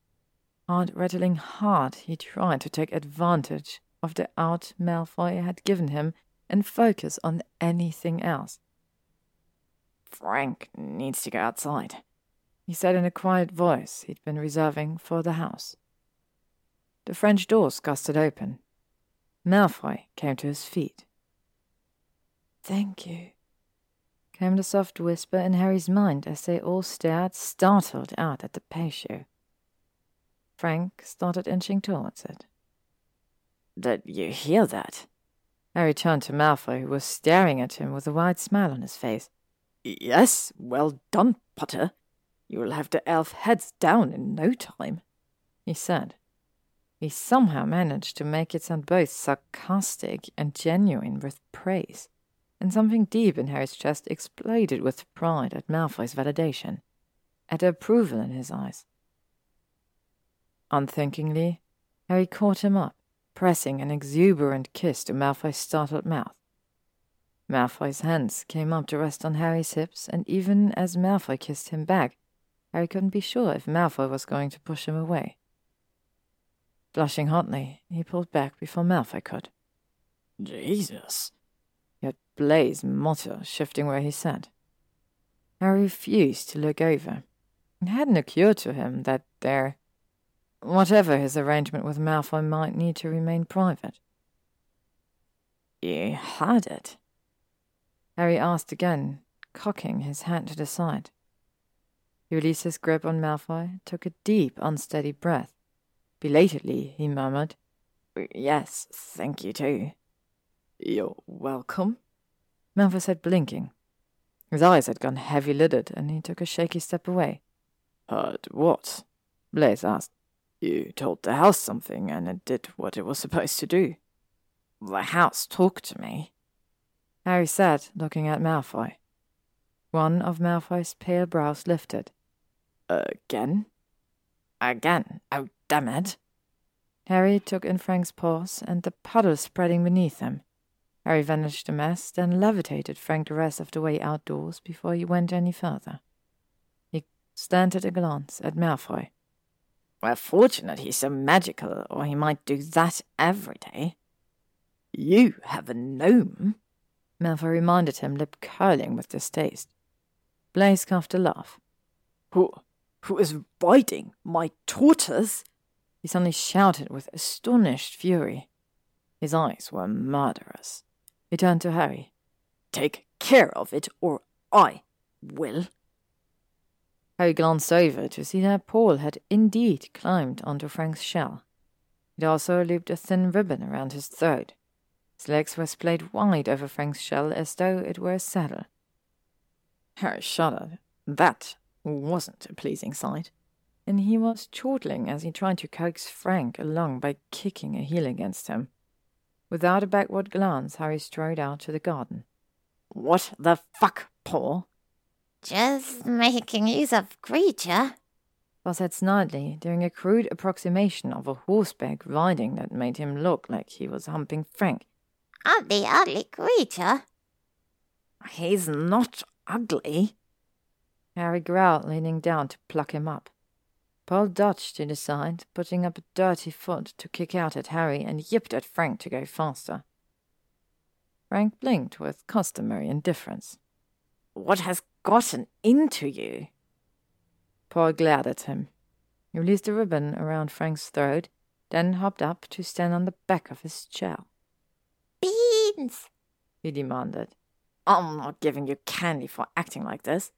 Heart rattling hard, he tried to take advantage of the out Malfoy had given him and focus on anything else. Frank needs to go outside, he said in a quiet voice he'd been reserving for the house. The French doors gusted open. Malfoy came to his feet. Thank you, came the soft whisper in Harry's mind as they all stared startled out at the patio. Frank started inching towards it. Did you hear that? Harry turned to Malfoy, who was staring at him with a wide smile on his face. Yes, well done, Potter. You'll have the elf heads down in no time, he said. He somehow managed to make it sound both sarcastic and genuine with praise, and something deep in Harry's chest exploded with pride at Malfoy's validation, at approval in his eyes. Unthinkingly, Harry caught him up, pressing an exuberant kiss to Malfoy's startled mouth. Malfoy's hands came up to rest on Harry's hips, and even as Malfoy kissed him back, Harry couldn't be sure if Malfoy was going to push him away. Blushing hotly, he pulled back before Malfoy could. Jesus. Yet Blaise mutter, shifting where he sat. Harry refused to look over. It hadn't occurred to him that there, whatever his arrangement with Malfoy might need to remain private. You had it? Harry asked again, cocking his hand to the side. He released his grip on Malfoy, took a deep, unsteady breath. Belatedly, he murmured, Yes, thank you too. You're welcome, Malfoy said, blinking. His eyes had gone heavy lidded, and he took a shaky step away. Heard what? Blaise asked. You told the house something, and it did what it was supposed to do. The house talked to me. Harry said, looking at Malfoy. One of Malfoy's pale brows lifted. Again? Again? Oh, damn it. Harry took in Frank's paws and the puddle spreading beneath them. Harry vanished the mess, then levitated Frank the rest of the way outdoors before he went any further. He slanted a glance at Malfoy. We're fortunate he's so magical, or he might do that every day. You have a gnome? Malfoy reminded him, lip curling with distaste. Blaise coughed a laugh. Who, who is riding my tortoise? He suddenly shouted with astonished fury. His eyes were murderous. He turned to Harry. Take care of it, or I will. Harry glanced over to see that Paul had indeed climbed onto Frank's shell. It also looped a thin ribbon around his throat. His legs were splayed wide over Frank's shell as though it were a saddle. Harry shuddered. That wasn't a pleasing sight. And he was chortling as he tried to coax Frank along by kicking a heel against him. Without a backward glance, Harry strode out to the garden. What the fuck, Paul? Just making use of creature. Paul said snidely, doing a crude approximation of a horseback riding that made him look like he was humping Frank. Ugly, ugly creature. He's not ugly. Harry growled, leaning down to pluck him up. Paul dodged to the side, putting up a dirty foot to kick out at Harry and yipped at Frank to go faster. Frank blinked with customary indifference. What has gotten into you? Paul glared at him. He released a ribbon around Frank's throat, then hopped up to stand on the back of his chair. Beans! he demanded. I'm not giving you candy for acting like this.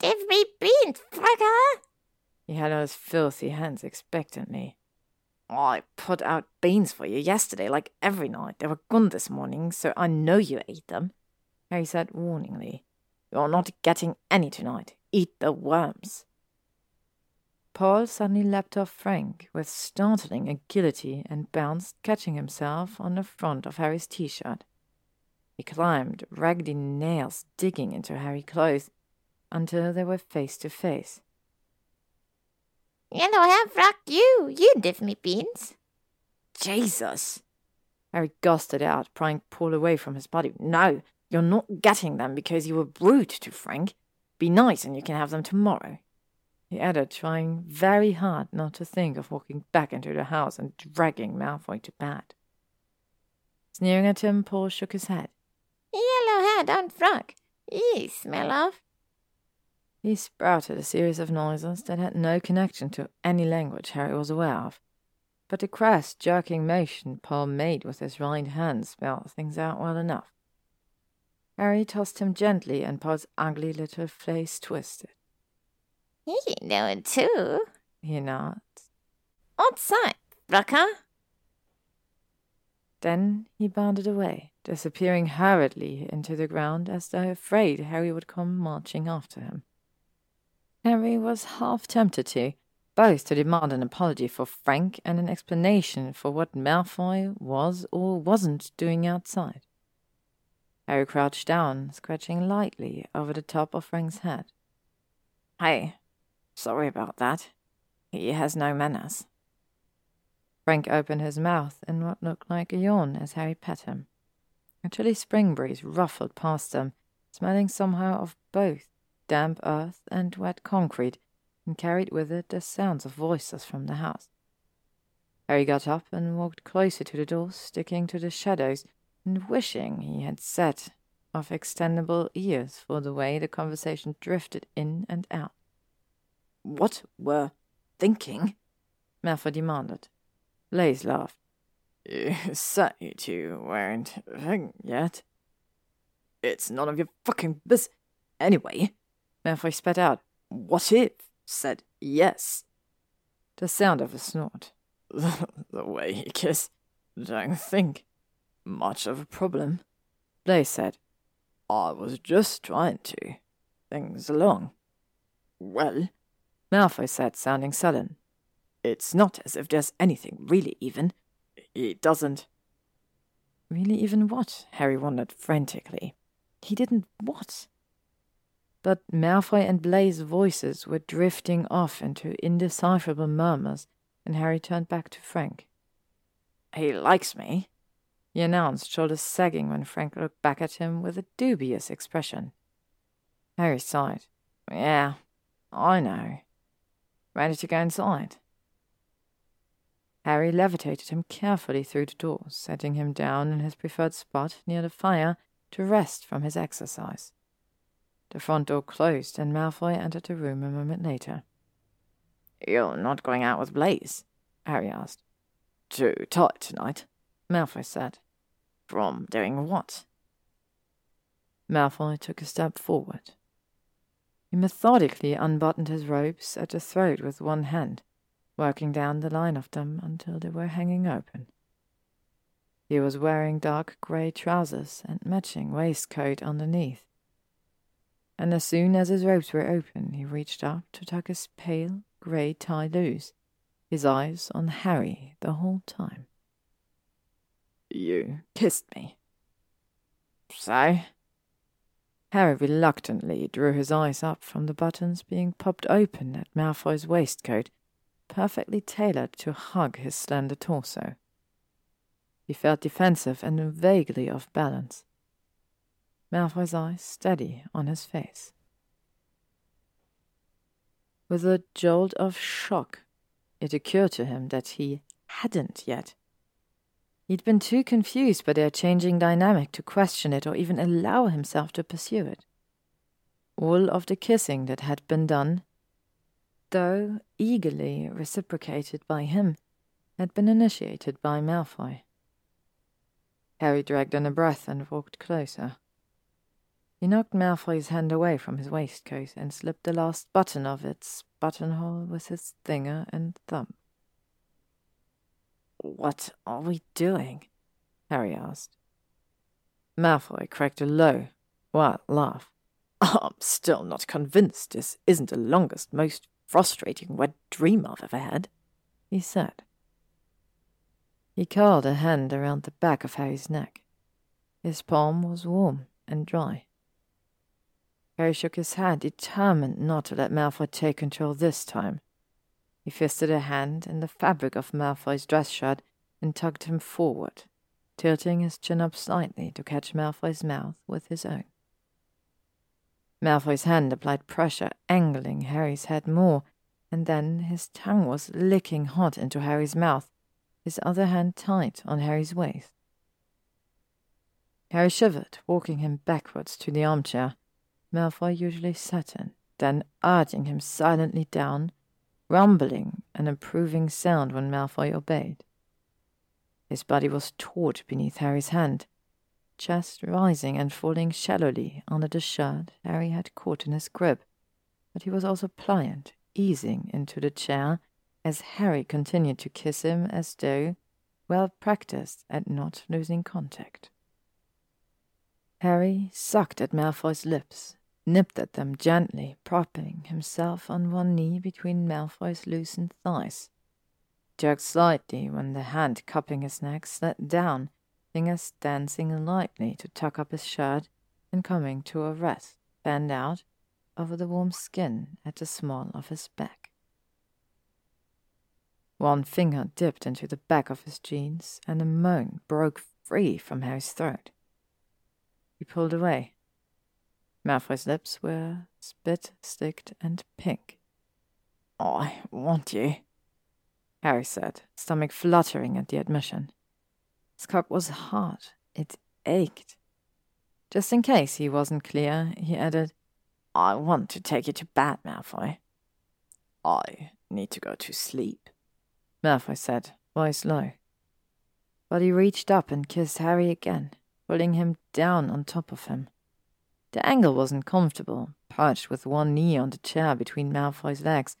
Give me beans, fragger! He held out his filthy hands expectantly. I put out beans for you yesterday, like every night. They were gone this morning, so I know you ate them. Harry said warningly. You're not getting any tonight. Eat the worms. Paul suddenly leapt off Frank with startling agility and bounced, catching himself on the front of Harry's t shirt. He climbed, raggedy nails digging into Harry's clothes, until they were face to face. Yellow hair frog, you, you give me beans. Jesus! Harry gusted out, prying Paul away from his body. No, you're not getting them because you were rude to Frank. Be nice and you can have them tomorrow. He added, trying very hard not to think of walking back into the house and dragging Malfoy to bed. Sneering at him, Paul shook his head. Yellow hair don't frog. You smell of. He sprouted a series of noises that had no connection to any language Harry was aware of. But the crass, jerking motion Paul made with his right hand spelled things out well enough. Harry tossed him gently, and Paul's ugly little face twisted. You know it too. He nodded. Outside, Brucker. Then he bounded away, disappearing hurriedly into the ground as though afraid Harry would come marching after him. Harry was half tempted to, both to demand an apology for Frank and an explanation for what Malfoy was or wasn't doing outside. Harry crouched down, scratching lightly over the top of Frank's head. Hey, sorry about that. He has no manners. Frank opened his mouth in what looked like a yawn as Harry pet him. A chilly spring breeze ruffled past them, smelling somehow of both damp earth and wet concrete, and carried with it the sounds of voices from the house. Harry got up and walked closer to the door, sticking to the shadows and wishing he had set of extendable ears for the way the conversation drifted in and out. What were thinking? Malfoy demanded. Blaise laughed. You said you weren't thinking yet. It's none of your fucking business. Anyway, Malfoy spat out. What if said yes? The sound of a snort. the way he kissed, don't think much of a problem, Blaise said. I was just trying to. Things along. Well, Malfoy said, sounding sullen. It's not as if there's anything really even. It doesn't. Really even what? Harry wondered frantically. He didn't what? But Malfoy and Blaise's voices were drifting off into indecipherable murmurs, and Harry turned back to Frank. He likes me, he announced, shoulders sagging when Frank looked back at him with a dubious expression. Harry sighed. Yeah, I know. Ready to go inside? Harry levitated him carefully through the door, setting him down in his preferred spot near the fire to rest from his exercise. The front door closed, and Malfoy entered the room a moment later. You're not going out with Blaise? Harry asked. Too tight tonight. Malfoy said. From doing what? Malfoy took a step forward. He methodically unbuttoned his robes at the throat with one hand, working down the line of them until they were hanging open. He was wearing dark grey trousers and matching waistcoat underneath. And as soon as his robes were open, he reached up to tuck his pale grey tie loose, his eyes on Harry the whole time. You kissed me. So? Harry reluctantly drew his eyes up from the buttons being popped open at Malfoy's waistcoat, perfectly tailored to hug his slender torso. He felt defensive and vaguely off balance. Malfoy's eyes steady on his face. With a jolt of shock, it occurred to him that he hadn't yet He'd been too confused by their changing dynamic to question it or even allow himself to pursue it. All of the kissing that had been done, though eagerly reciprocated by him, had been initiated by Malfoy. Harry dragged in a breath and walked closer. He knocked Malfoy's hand away from his waistcoat and slipped the last button of its buttonhole with his finger and thumb. What are we doing? Harry asked. Malfoy cracked a low, wild laugh. I'm still not convinced this isn't the longest, most frustrating wet dream I've ever had, he said. He curled a hand around the back of Harry's neck. His palm was warm and dry. Harry shook his head, determined not to let Malfoy take control this time. He fisted a hand in the fabric of Malfoy's dress shirt and tugged him forward, tilting his chin up slightly to catch Malfoy's mouth with his own. Malfoy's hand applied pressure, angling Harry's head more, and then his tongue was licking hot into Harry's mouth, his other hand tight on Harry's waist. Harry shivered, walking him backwards to the armchair Malfoy usually sat in, then urging him silently down rumbling an approving sound when Malfoy obeyed. His body was taut beneath Harry's hand, chest rising and falling shallowly under the shirt Harry had caught in his grip, but he was also pliant, easing into the chair as Harry continued to kiss him as though well practiced at not losing contact. Harry sucked at Malfoy's lips nipped at them gently, propping himself on one knee between Malfoy's loosened thighs. Jerked slightly when the hand cupping his neck slid down, fingers dancing lightly to tuck up his shirt and coming to a rest, bent out over the warm skin at the small of his back. One finger dipped into the back of his jeans, and a moan broke free from Harry's throat. He pulled away. Malfoy's lips were spit, sticked, and pink. Oh, I want you, Harry said, stomach fluttering at the admission. His cock was hard. It ached. Just in case he wasn't clear, he added, I want to take you to bed, Malfoy. I need to go to sleep, Malfoy said, voice low. But he reached up and kissed Harry again, pulling him down on top of him. The angle wasn't comfortable, perched with one knee on the chair between Malfoy's legs,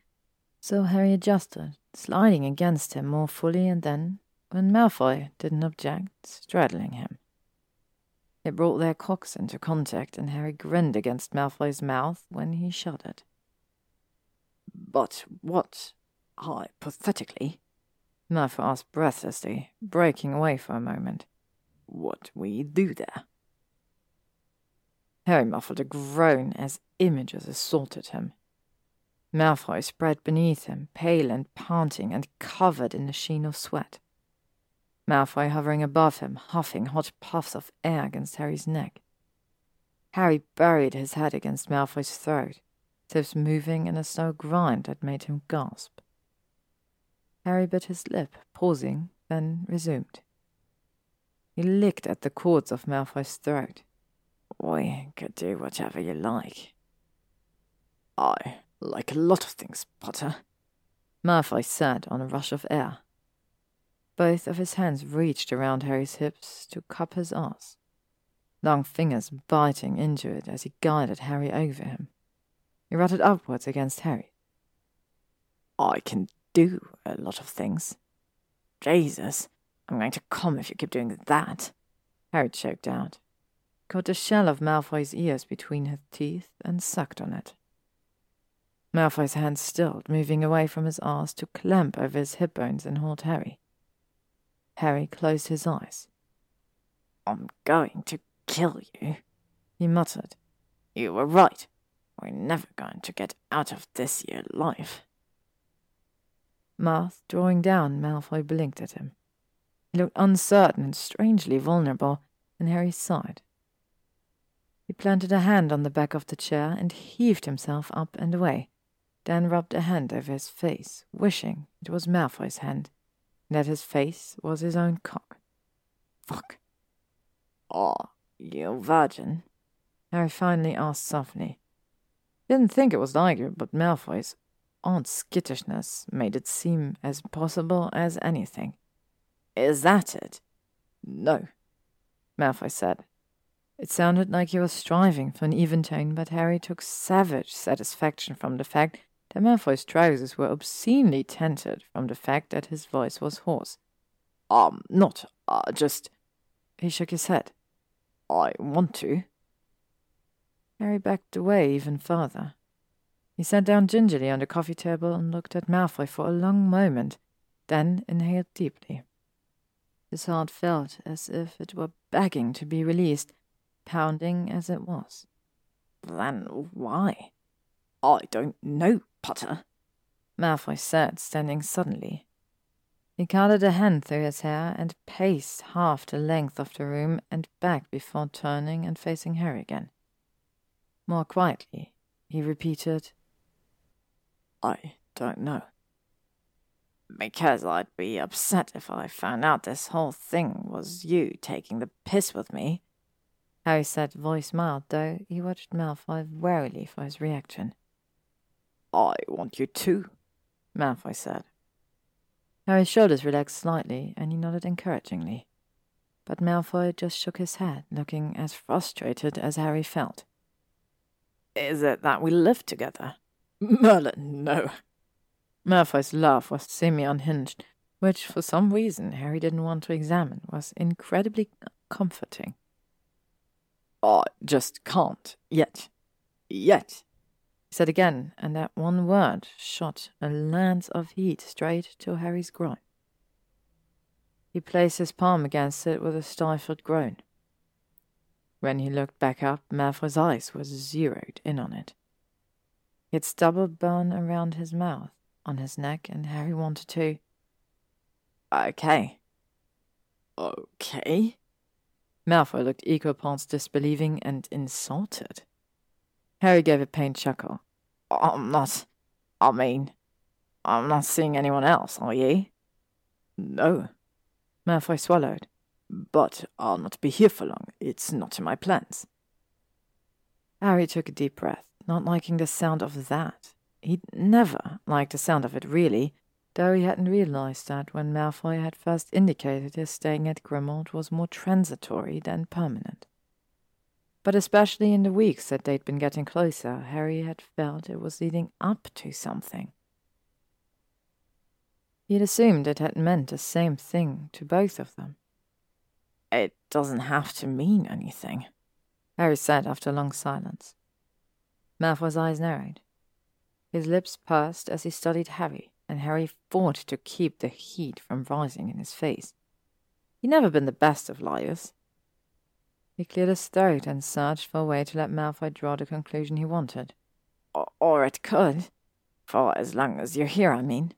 so Harry adjusted, sliding against him more fully and then, when Malfoy didn't object, straddling him. It brought their cocks into contact, and Harry grinned against Malfoy's mouth when he shuddered. But what, hypothetically, Malfoy asked breathlessly, breaking away for a moment, what we do there? Harry muffled a groan as images assaulted him. Malfoy spread beneath him, pale and panting and covered in a sheen of sweat. Malfoy hovering above him, huffing hot puffs of air against Harry's neck. Harry buried his head against Malfoy's throat, tips moving in a slow grind that made him gasp. Harry bit his lip, pausing, then resumed. He licked at the cords of Malfoy's throat. We could do whatever you like. I like a lot of things, Potter, Malfoy said on a rush of air. Both of his hands reached around Harry's hips to cup his ass, long fingers biting into it as he guided Harry over him. He rutted upwards against Harry. I can do a lot of things. Jesus, I'm going to come if you keep doing that. Harry choked out, caught the shell of Malfoy's ears between his teeth, and sucked on it. Malfoy's hand stilled, moving away from his arse to clamp over his hip bones and hold Harry. Harry closed his eyes. I'm going to kill you, he muttered. You were right. We're never going to get out of this year alive. Mouth drawing down, Malfoy blinked at him. He looked uncertain and strangely vulnerable, and Harry sighed. He planted a hand on the back of the chair and heaved himself up and away, then rubbed a hand over his face, wishing it was Malfoy's hand that his face was his own cock. Fuck. Oh, you virgin? Harry finally asked softly. Didn't think it was Liger, but Malfoy's odd skittishness made it seem as possible as anything. Is that it? No, Malfoy said. It sounded like he was striving for an even tone, but Harry took savage satisfaction from the fact that Malfoy's trousers were obscenely tinted from the fact that his voice was hoarse. Um, not, uh, just. He shook his head. I want to. Harry backed away even further. He sat down gingerly on the coffee table and looked at Malfoy for a long moment, then inhaled deeply. His heart felt as if it were begging to be released, pounding as it was. Then why? I don't know, Potter, Malfoy said, standing suddenly. He carded a hand through his hair and paced half the length of the room and back before turning and facing Harry again. More quietly, he repeated, I don't know. Because I'd be upset if I found out this whole thing was you taking the piss with me. Harry said, voice mild, though he watched Malfoy warily for his reaction. I want you to, Malfoy said. Harry's shoulders relaxed slightly, and he nodded encouragingly. But Malfoy just shook his head, looking as frustrated as Harry felt. Is it that we live together? Merlin, no. Malfoy's laugh was semi unhinged, which, for some reason, Harry didn't want to examine, was incredibly comforting. I just can't. Yet. Yet he said again, and that one word shot a lance of heat straight to Harry's groin. He placed his palm against it with a stifled groan. When he looked back up, Malfoy's eyes were zeroed in on it. He had stubble burn around his mouth, on his neck, and Harry wanted to. Okay. Okay? Malfoy looked equal parts disbelieving and insulted. Harry gave a pained chuckle. I'm not. I mean, I'm not seeing anyone else, are ye? No. Malfoy swallowed. But I'll not be here for long. It's not in my plans. Harry took a deep breath, not liking the sound of that. He'd never liked the sound of it, really, though he hadn't realized that when Malfoy had first indicated his staying at Grimmauld was more transitory than permanent. But especially in the weeks that they'd been getting closer, Harry had felt it was leading up to something. He had assumed it had meant the same thing to both of them. It doesn't have to mean anything, Harry said after a long silence. Malfoy's eyes narrowed. His lips pursed as he studied Harry, and Harry fought to keep the heat from rising in his face. He'd never been the best of liars, he cleared his throat and searched for a way to let Malfoy draw the conclusion he wanted. Or it could. For as long as you're here, I mean.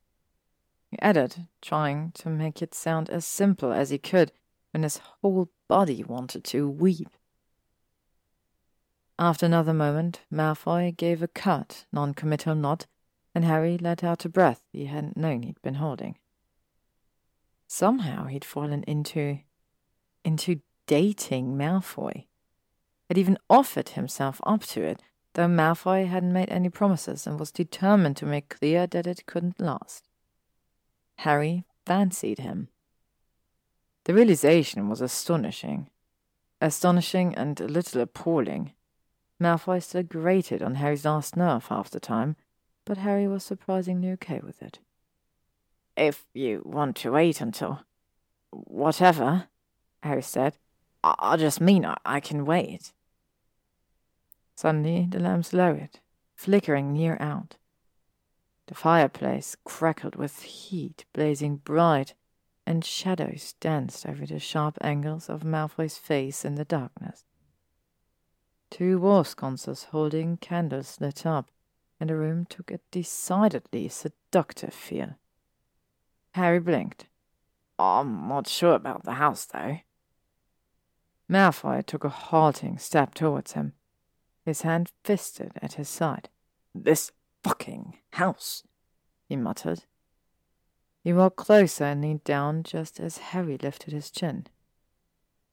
He added, trying to make it sound as simple as he could when his whole body wanted to weep. After another moment, Malfoy gave a curt, non-committal nod, and Harry let out a breath he hadn't known he'd been holding. Somehow he'd fallen into... into dating Malfoy. Had even offered himself up to it, though Malfoy hadn't made any promises and was determined to make clear that it couldn't last. Harry fancied him. The realization was astonishing. Astonishing and a little appalling. Malfoy still grated on Harry's last nerve half the time, but Harry was surprisingly okay with it. If you want to wait until. whatever, Harry said, I just mean I, I can wait. Suddenly the lamps lowered, flickering near out. The fireplace crackled with heat blazing bright, and shadows danced over the sharp angles of Malfoy's face in the darkness. Two war sconces holding candles lit up, and the room took a decidedly seductive feel. Harry blinked. I'm not sure about the house, though. Malfoy took a halting step towards him, his hand fisted at his side. This fucking house, he muttered. He walked closer and leaned down just as Harry lifted his chin.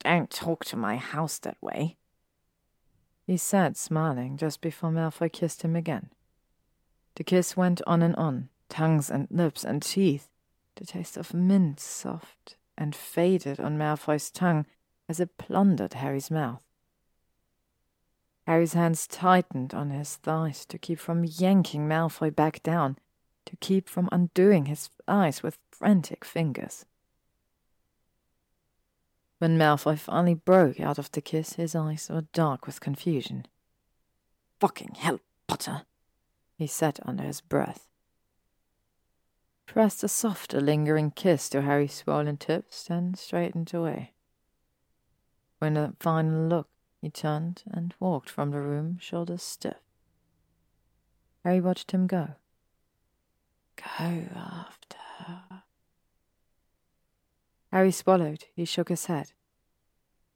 Don't talk to my house that way, he said, smiling, just before Malfoy kissed him again. The kiss went on and on, tongues and lips and teeth, the taste of mint soft and faded on Malfoy's tongue as it plundered Harry's mouth. Harry's hands tightened on his thighs to keep from yanking Malfoy back down, to keep from undoing his eyes with frantic fingers. When Malfoy finally broke out of the kiss, his eyes were dark with confusion. Fucking hell, Potter, he said under his breath. Pressed a softer, lingering kiss to Harry's swollen tips, then straightened away. With a final look, he turned and walked from the room, shoulders stiff. Harry watched him go. Go after her. Harry swallowed. He shook his head.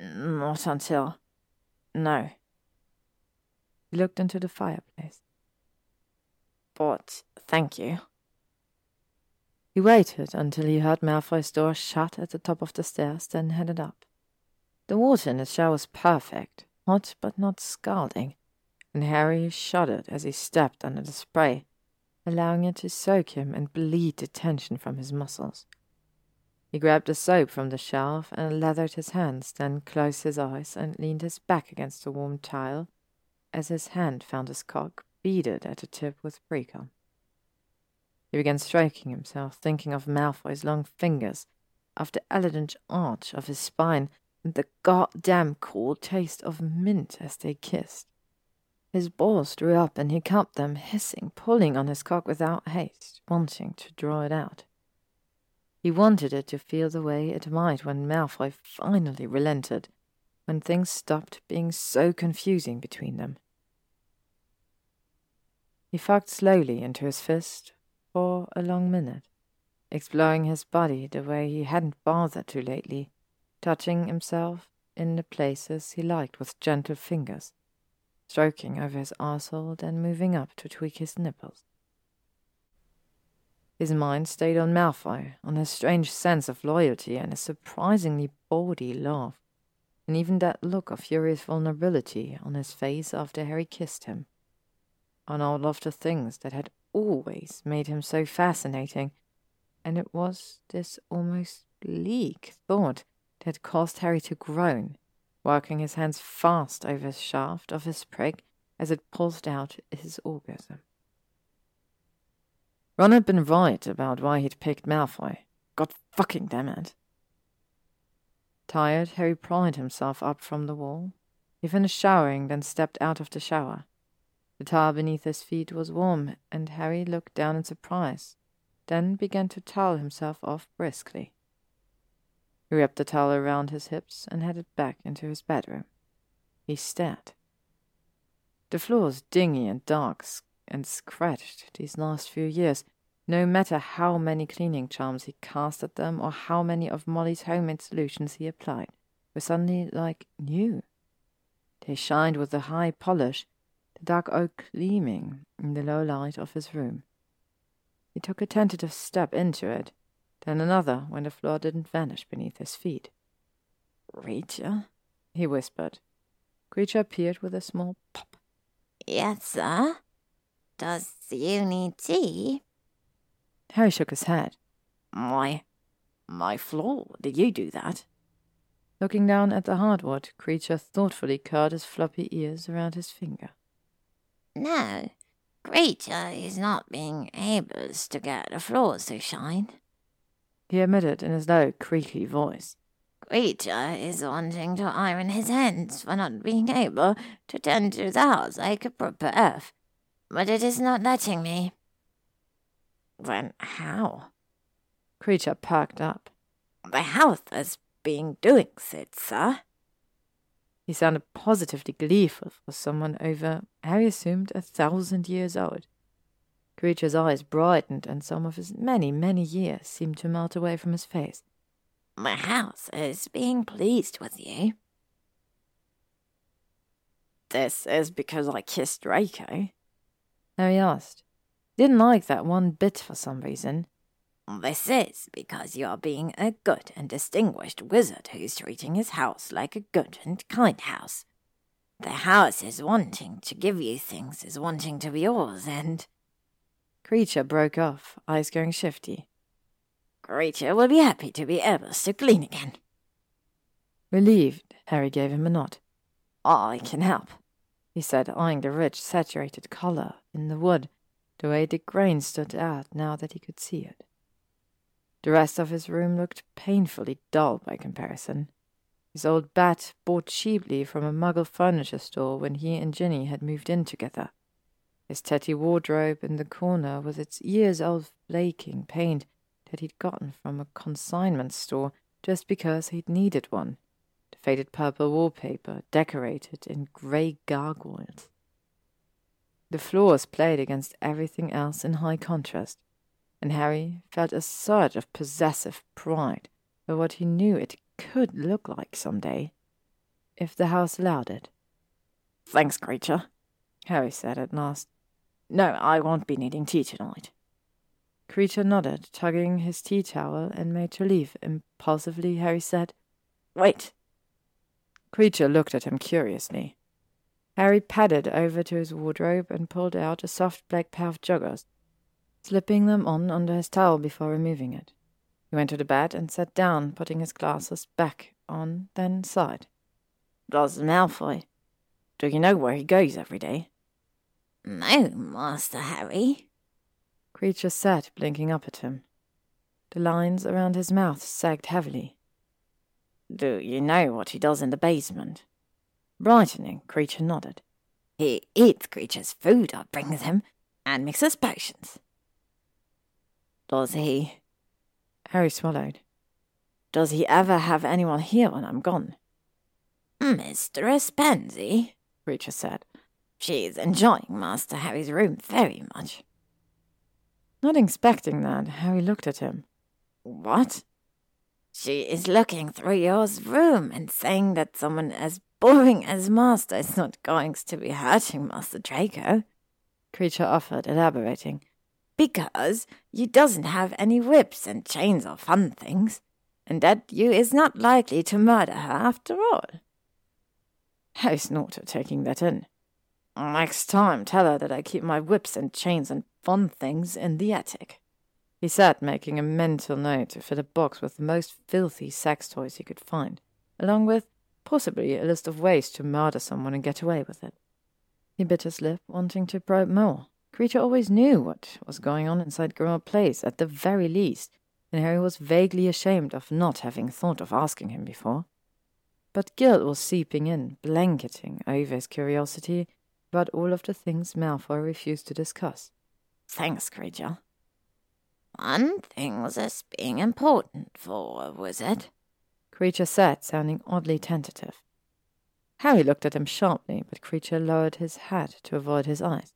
Not until. No. He looked into the fireplace. But thank you. He waited until he heard Malfoy's door shut at the top of the stairs, then headed up. The water in the shower was perfect, hot but not scalding, and Harry shuddered as he stepped under the spray, allowing it to soak him and bleed the tension from his muscles. He grabbed the soap from the shelf and lathered his hands, then closed his eyes and leaned his back against the warm tile as his hand found his cock beaded at the tip with precum. He began stroking himself, thinking of Malfoy's long fingers, of the elegant arch of his spine, and the goddamn cool taste of mint as they kissed. His balls drew up and he cupped them, hissing, pulling on his cock without haste, wanting to draw it out. He wanted it to feel the way it might when Malfoy finally relented, when things stopped being so confusing between them. He fucked slowly into his fist for a long minute, exploring his body the way he hadn't bothered to lately, touching himself, in the places he liked with gentle fingers, stroking over his arsehole, then moving up to tweak his nipples. His mind stayed on Malfoy, on his strange sense of loyalty and his surprisingly bawdy laugh, and even that look of furious vulnerability on his face after Harry kissed him. On all of the things that had always made him so fascinating, and it was this almost bleak thought that caused Harry to groan, working his hands fast over the shaft of his sprig as it pulsed out his orgasm. Ron had been right about why he'd picked Malfoy. God fucking damn it. Tired, Harry pried himself up from the wall. He finished showering, then stepped out of the shower. The tile beneath his feet was warm, and Harry looked down in surprise, then began to towel himself off briskly. He wrapped the towel around his hips and headed back into his bedroom. He stared. The floor was dingy and dark and scratched these last few years, no matter how many cleaning charms he cast at them or how many of Molly's homemade solutions he applied, were suddenly like new. They shined with a high polish, the dark oak gleaming in the low light of his room. He took a tentative step into it, then another when the floor didn't vanish beneath his feet. Kreacher? he whispered. Kreacher appeared with a small pop. Yes, sir. Does you need tea? Harry shook his head. My, my floor, did you do that? Looking down at the hardwood, Kreacher thoughtfully curled his floppy ears around his finger. No, Kreacher is not being able to get the floors to shine. He admitted in his low, creaky voice. Kreacher is wanting to iron his hands for not being able to tend to the house like a proper elf, but it is not letting me. Then how? Kreacher perked up. The house has been doing it, sir. He sounded positively gleeful for someone over, Harry assumed, a thousand years old. Kreacher's eyes brightened, and some of his many, many years seemed to melt away from his face. My house is being pleased with you. This is because I kissed Draco? Harry asked. Didn't like that one bit for some reason. This is because you are being a good and distinguished wizard who's treating his house like a good and kind house. The house is wanting to give you things, is wanting to be yours, and. Kreacher broke off, eyes going shifty. Kreacher will be happy to be able to clean again. Relieved, Harry gave him a nod. I can help, he said, eyeing the rich, saturated color in the wood, the way the grain stood out now that he could see it. The rest of his room looked painfully dull by comparison. His old bat bought cheaply from a muggle furniture store when he and Ginny had moved in together. His tatty wardrobe in the corner with its years old flaking paint that he'd gotten from a consignment store just because he'd needed one. The faded purple wallpaper decorated in grey gargoyles. The floors played against everything else in high contrast and Harry felt a surge of possessive pride at what he knew it could look like some day, if the house allowed it. Thanks, Kreacher, Harry said at last. No, I won't be needing tea tonight. Kreacher nodded, tugging his tea towel, and made to leave. Impulsively, Harry said, Wait. Kreacher looked at him curiously. Harry padded over to his wardrobe and pulled out a soft black pair of joggers slipping them on under his towel before removing it. He went to the bed and sat down, putting his glasses back on, then sighed. Does Malfoy? Do you know where he goes every day? No, Master Harry. Kreacher sat, blinking up at him. The lines around his mouth sagged heavily. Do you know what he does in the basement? Brightening, Kreacher nodded. He eats Kreacher's food I brings him, and mixes potions. Does he? Harry swallowed. Does he ever have anyone here when I'm gone? Mistress Pansy, Kreacher said. She's enjoying Master Harry's room very much. Not expecting that, Harry looked at him. What? She is looking through your room and saying that someone as boring as Master is not going to be hurting Master Draco. Kreacher offered, elaborating. Because you doesn't have any whips and chains or fun things, and that you is not likely to murder her after all. Harry snorted, taking that in. Next time, tell her that I keep my whips and chains and fun things in the attic. He sat making a mental note to fill a box with the most filthy sex toys he could find, along with, possibly, a list of ways to murder someone and get away with it. He bit his lip, wanting to probe more. Kreacher always knew what was going on inside Grimmauld Place, at the very least, and Harry was vaguely ashamed of not having thought of asking him before. But guilt was seeping in, blanketing over his curiosity about all of the things Malfoy refused to discuss. Thanks, Kreacher. One thing was as being important for a wizard, Kreacher said, sounding oddly tentative. Harry looked at him sharply, but Kreacher lowered his hat to avoid his eyes.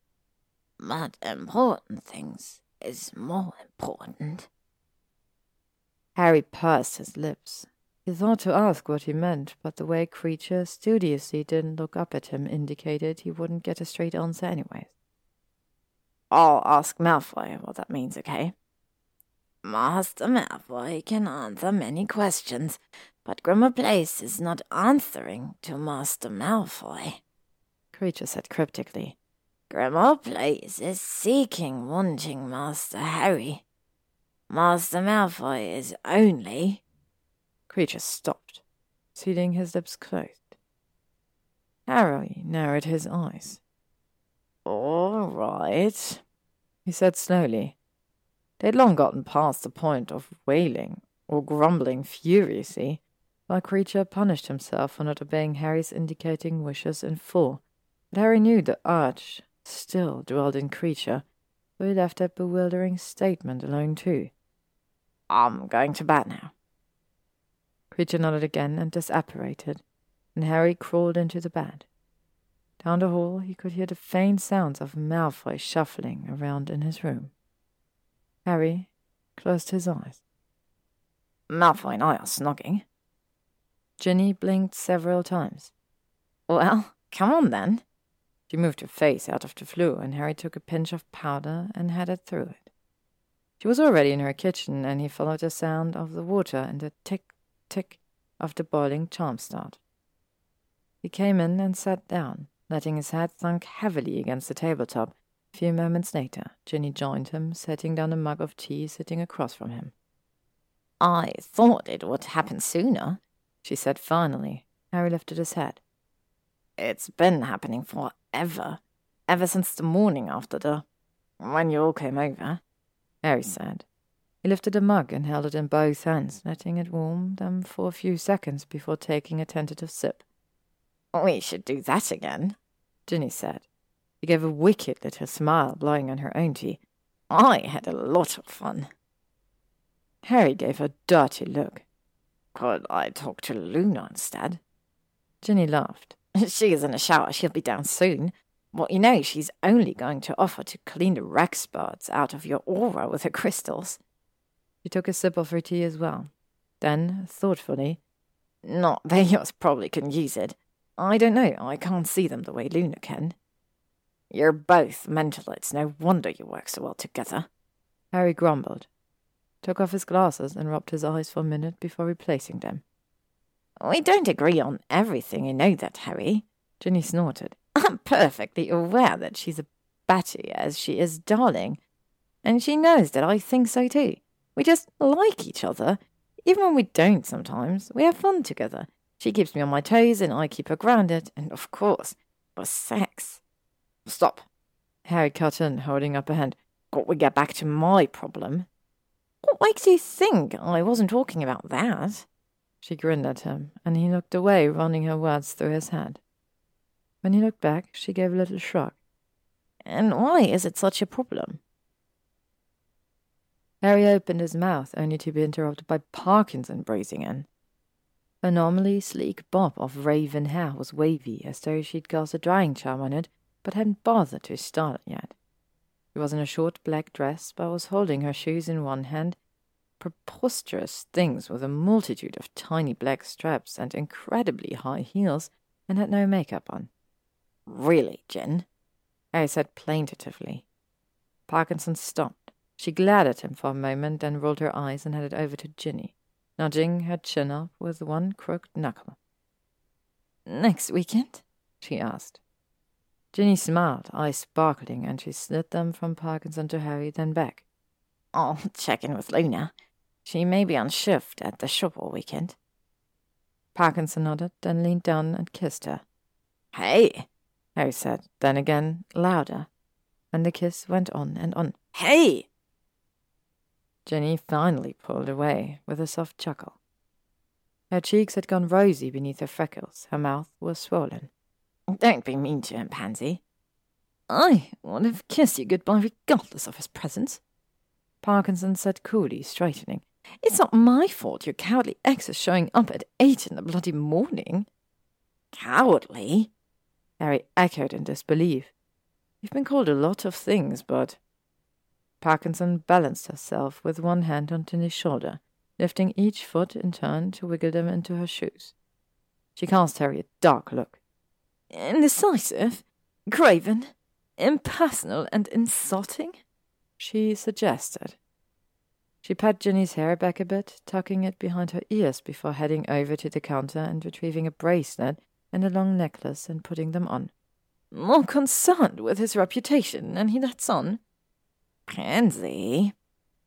But important things is more important. Harry pursed his lips. He thought to ask what he meant, but the way Kreacher studiously didn't look up at him indicated he wouldn't get a straight answer anyways. I'll ask Malfoy what that means, okay? Master Malfoy can answer many questions, but Grimmauld Place is not answering to Master Malfoy. Kreacher said cryptically. Grimmauld Place is seeking, wanting Master Harry. Master Malfoy is only Kreacher stopped, sealing his lips closed. Harry narrowed his eyes. All right, he said slowly. They'd long gotten past the point of wailing or grumbling furiously, while Kreacher punished himself for not obeying Harry's indicating wishes in full. But Harry knew the urge still dwelled in so he left that bewildering statement alone too. I'm going to bed now. Kreacher nodded again and disapparated, and Harry crawled into the bed. Down the hall he could hear the faint sounds of Malfoy shuffling around in his room. Harry closed his eyes. Malfoy and I are snogging. Ginny blinked several times. Well, come on then. She moved her face out of the Floo, and Harry took a pinch of powder and had it through it. She was already in her kitchen, and he followed the sound of the water and the tick tick of the boiling charm start. He came in and sat down, letting his head thunk heavily against the tabletop. A few moments later, Ginny joined him, setting down a mug of tea sitting across from him. I thought it would happen sooner, she said finally. Harry lifted his head. It's been happening forever, ever ever since the morning after the. when you all came over, Harry hmm. said. He lifted a mug and held it in both hands, letting it warm them for a few seconds before taking a tentative sip. We should do that again, Ginny said. He gave a wicked little smile, blowing on her own tea. I had a lot of fun. Harry gave a dirty look. Could I talk to Luna instead? Ginny laughed. She is in a shower. She'll be down soon. Well, you know, she's only going to offer to clean the Wrackspurts out of your aura with her crystals. She took a sip of her tea as well. Then, thoughtfully, Not that yours probably can use it. I don't know. I can't see them the way Luna can. You're both mental. It's no wonder you work so well together. Harry grumbled, took off his glasses, and rubbed his eyes for a minute before replacing them. We don't agree on everything, you know that, Harry. Ginny snorted. I'm perfectly aware that she's a batty as she is darling, and she knows that I think so too. We just like each other. Even when we don't sometimes, we have fun together. She keeps me on my toes and I keep her grounded, and of course, for sex. Stop. Harry cut in, holding up a hand. Got we get back to my problem? What makes you think I wasn't talking about that? She grinned at him, and he looked away, running her words through his head. When he looked back, she gave a little shrug. And why is it such a problem? Harry opened his mouth, only to be interrupted by Parkinson breezing in. Her normally sleek bob of raven hair was wavy, as though she'd cast a drying charm on it, but hadn't bothered to style it yet. She was in a short black dress, but was holding her shoes in one hand preposterous things with a multitude of tiny black straps and incredibly high heels, and had no makeup on. Really, Gin? I said plaintively. Parkinson stopped. She glared at him for a moment, then rolled her eyes and headed over to Ginny, nudging her chin up with one crooked knuckle. Next weekend? she asked. Ginny smiled, eyes sparkling, and she slid them from Parkinson to Harry, then back. I'll check in with Luna. She may be on shift at the shop all weekend. Parkinson nodded, then leaned down and kissed her. Hey, Harry said, then again, louder, and the kiss went on and on. Hey! Ginny finally pulled away with a soft chuckle. Her cheeks had gone rosy beneath her freckles, her mouth was swollen. Don't be mean to him, Pansy. I would have kissed you goodbye regardless of his presence. Parkinson said coolly, straightening. It's not my fault your cowardly ex is showing up at eight in the bloody morning. Cowardly? Harry echoed in disbelief. You've been called a lot of things, but. Parkinson balanced herself with one hand on Ginny's shoulder, lifting each foot in turn to wiggle them into her shoes. She cast Harry a dark look. Indecisive, craven, impersonal, and insulting? she suggested. She pat Ginny's hair back a bit, tucking it behind her ears before heading over to the counter and retrieving a bracelet and a long necklace and putting them on. More concerned with his reputation, and he lets on. Pansy,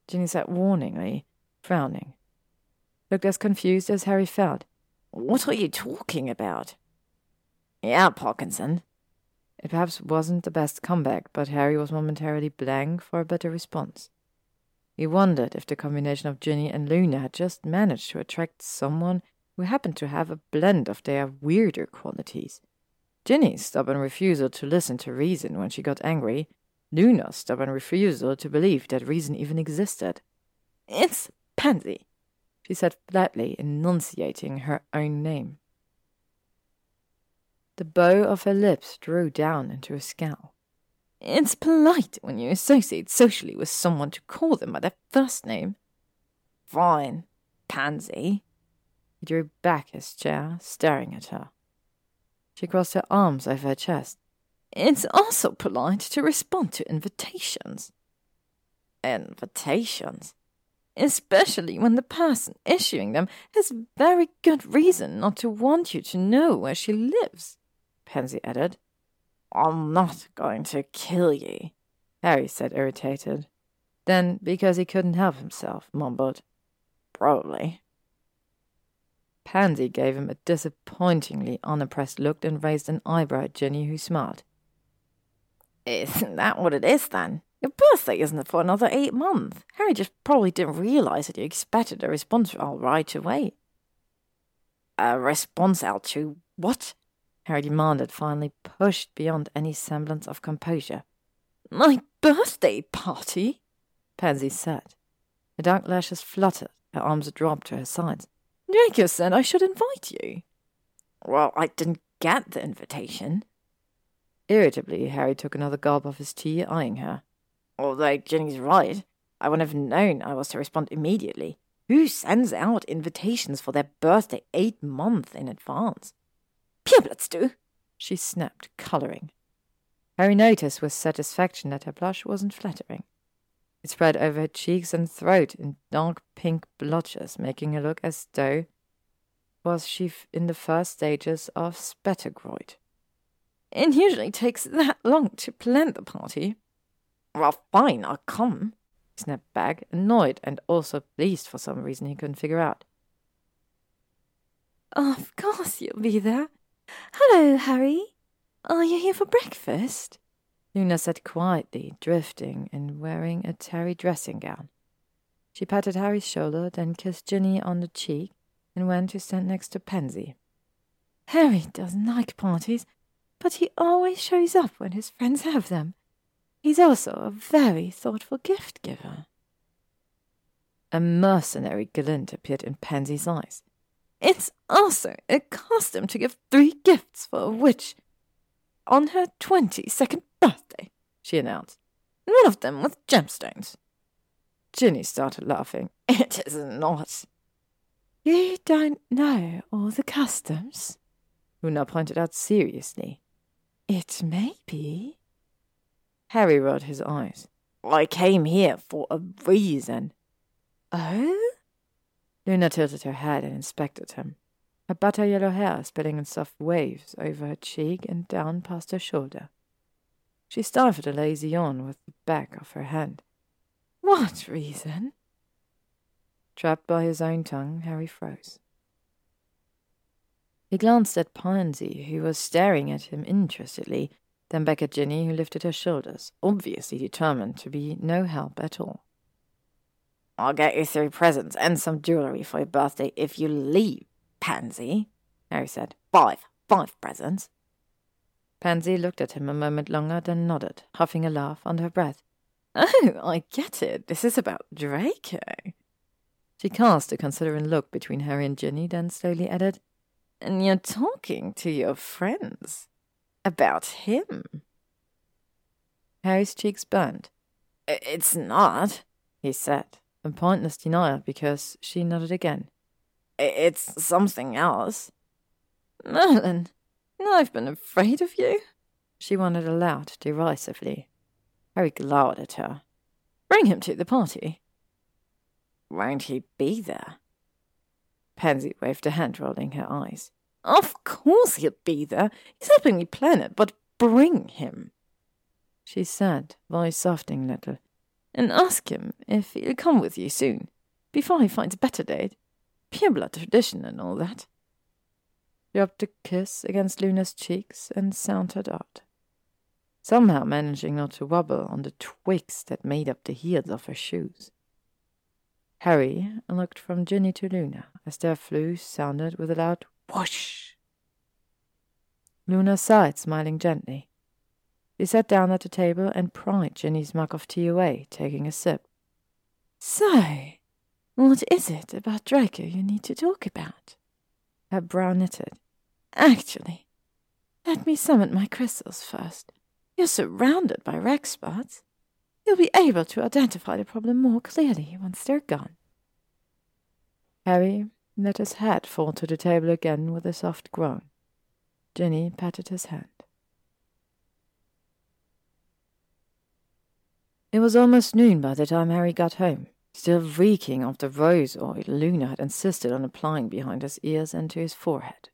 Ginny said warningly, frowning. Looked as confused as Harry felt. What are you talking about? Yeah, Parkinson. It perhaps wasn't the best comeback, but Harry was momentarily blank for a better response. He wondered if the combination of Ginny and Luna had just managed to attract someone who happened to have a blend of their weirder qualities. Ginny's stubborn refusal to listen to reason when she got angry, Luna's stubborn refusal to believe that reason even existed. It's Pansy, she said flatly, enunciating her own name. The bow of her lips drew down into a scowl. It's polite when you associate socially with someone to call them by their first name. Fine, Pansy. He drew back his chair, staring at her. She crossed her arms over her chest. It's also polite to respond to invitations. Invitations? Especially when the person issuing them has very good reason not to want you to know where she lives, Pansy added. I'm not going to kill you, Harry said, irritated. Then, because he couldn't help himself, mumbled, Probably. Pansy gave him a disappointingly unimpressed look and raised an eyebrow at Ginny, who smiled. Isn't that what it is, then? Your birthday isn't for another eight months. Harry just probably didn't realize that you expected a response all right away. A response out to what? Harry demanded, finally pushed beyond any semblance of composure. My birthday party? Pansy said. Her dark lashes fluttered, her arms dropped to her sides. Draco said I should invite you. Well, I didn't get the invitation. Irritably, Harry took another gulp of his tea, eyeing her. Although Ginny's right, I wouldn't have known I was to respond immediately. Who sends out invitations for their birthday eight months in advance? Purebloods do, she snapped, colouring. Harry noticed with satisfaction that her blush wasn't flattering. It spread over her cheeks and throat in dark pink blotches, making her look as though was she in the first stages of spattergroit. It usually takes that long to plan the party. Well, fine, I'll come, snapped back, annoyed and also pleased for some reason he couldn't figure out. Of course you'll be there. Hello, Harry. Are you here for breakfast? Luna said quietly, drifting and wearing a terry dressing gown. She patted Harry's shoulder, then kissed Ginny on the cheek, and went to stand next to Pansy. Harry doesn't like parties, but he always shows up when his friends have them. He's also a very thoughtful gift giver. A mercenary glint appeared in Pansy's eyes. It's also a custom to give three gifts for a witch on her twenty second birthday, she announced. One of them with gemstones. Ginny started laughing. It is not. You don't know all the customs? Luna pointed out seriously. It may be. Harry rolled his eyes. I came here for a reason. Oh? Luna tilted her head and inspected him. Her butter yellow hair spilling in soft waves over her cheek and down past her shoulder. She stifled a lazy yawn with the back of her hand. What reason? Trapped by his own tongue, Harry froze. He glanced at Pansy, who was staring at him interestedly, then back at Ginny, who lifted her shoulders, obviously determined to be no help at all. I'll get you three presents and some jewellery for your birthday if you leave, Pansy, Harry said. Five, five presents. Pansy looked at him a moment longer, then nodded, huffing a laugh under her breath. Oh, I get it. This is about Draco. She cast a considering look between Harry and Ginny, then slowly added, And you're talking to your friends about him. Harry's cheeks burned. It's not, he said, in pointless denial because she nodded again. It's something else. Merlin, I've been afraid of you, she wondered aloud derisively. Harry glowered at her. Bring him to the party. Won't he be there? Pansy waved a hand, rolling her eyes. Of course he'll be there. He's helping me plan it, but bring him, she said, voice softening a little, and ask him if he'll come with you soon, before he finds a better date. Pure blood tradition and all that. Dropped a kiss against Luna's cheeks and sauntered out, somehow managing not to wobble on the twigs that made up the heels of her shoes. Harry looked from Ginny to Luna as their Floo sounded with a loud whoosh. Luna sighed, smiling gently. She sat down at the table and pried Ginny's mug of tea away, taking a sip. So, what is it about Draco you need to talk about? Her brow knitted. Actually, let me summon my crystals first. You're surrounded by Wrackspurts. You'll be able to identify the problem more clearly once they're gone. Harry let his head fall to the table again with a soft groan. Ginny patted his hand. It was almost noon by the time Harry got home, still reeking of the rose oil Luna had insisted on applying behind his ears and to his forehead.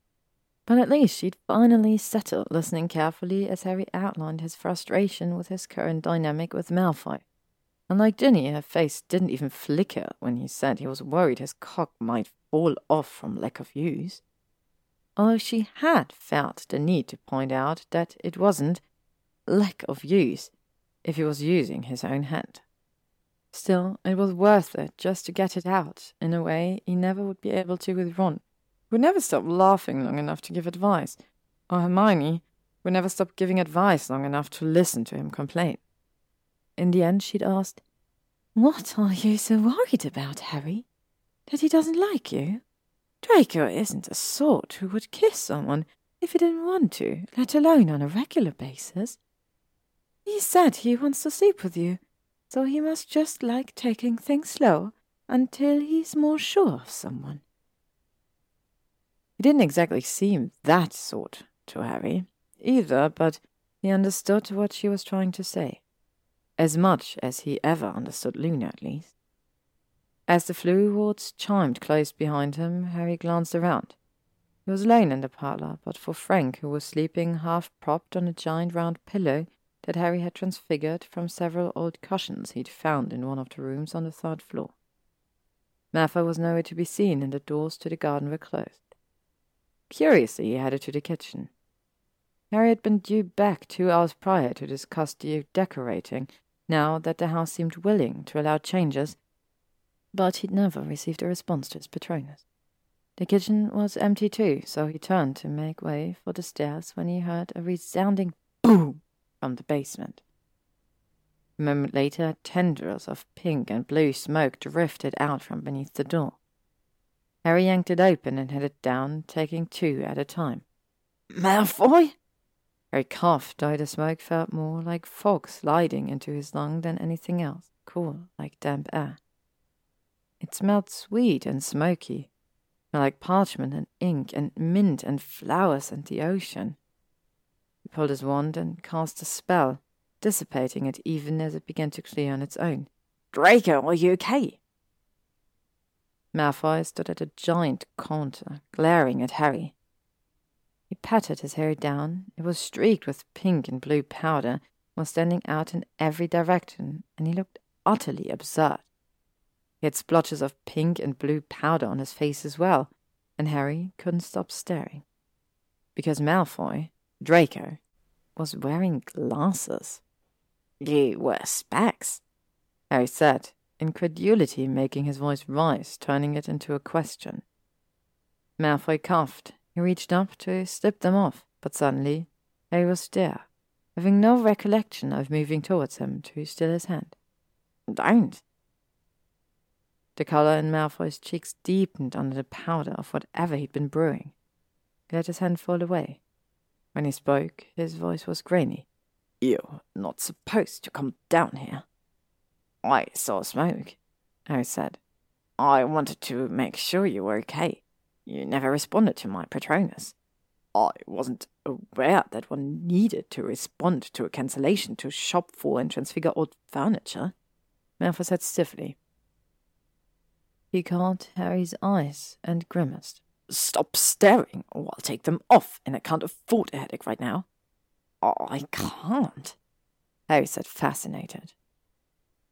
But at least she'd finally settled, listening carefully as Harry outlined his frustration with his current dynamic with Malfoy. Unlike Ginny, her face didn't even flicker when he said he was worried his cock might fall off from lack of use. Although she had felt the need to point out that it wasn't lack of use if he was using his own hand. Still, it was worth it just to get it out in a way he never would be able to with Ron, who would never stop laughing long enough to give advice, or Hermione would never stop giving advice long enough to listen to him complain. In the end, she'd asked, What are you so worried about, Harry? That he doesn't like you? Draco isn't the sort who would kiss someone if he didn't want to, let alone on a regular basis. He said he wants to sleep with you, so he must just like taking things slow until he's more sure of someone. He didn't exactly seem that sort to Harry, either, but he understood what she was trying to say. As much as he ever understood Luna, at least. As the Floo wards chimed close behind him, Harry glanced around. He was alone in the parlour, but for Frank, who was sleeping half propped on a giant round pillow that Harry had transfigured from several old cushions he'd found in one of the rooms on the third floor. Malfoy was nowhere to be seen, and the doors to the garden were closed. Curiously, he headed to the kitchen. Harry had been due back two hours prior to discuss the decorating, now that the house seemed willing to allow changes, but he'd never received a response to his Patronus. The kitchen was empty too, so he turned to make way for the stairs when he heard a resounding boom from the basement. A moment later, tendrils of pink and blue smoke drifted out from beneath the door. Harry yanked it open and headed down, taking two at a time. Malfoy? Harry coughed, though the smoke felt more like fog sliding into his lung than anything else, cool like damp air. It smelled sweet and smoky, like parchment and ink and mint and flowers and the ocean. He pulled his wand and cast a spell, dissipating it even as it began to clear on its own. Draco, are you okay? Malfoy stood at a giant counter, uh, glaring at Harry. He patted his hair down. It was streaked with pink and blue powder, was standing out in every direction, and he looked utterly absurd. He had splotches of pink and blue powder on his face as well, and Harry couldn't stop staring. Because Malfoy, Draco, was wearing glasses. You wear specs? Harry said, incredulity making his voice rise, turning it into a question. Malfoy coughed. He reached up to slip them off, but suddenly Harry was there, having no recollection of moving towards him to steal his hand. Don't. The colour in Malfoy's cheeks deepened under the powder of whatever he'd been brewing. He let his hand fall away. When he spoke, his voice was grainy. You're not supposed to come down here. I saw smoke, Harry said. I wanted to make sure you were okay. You never responded to my Patronus. I wasn't aware that one needed to respond to a cancellation to shop for and transfigure old furniture. Malfoy said stiffly. He caught Harry's eyes and grimaced. Stop staring, or I'll take them off, and I can't afford a headache right now. Oh, I can't, Harry said, fascinated.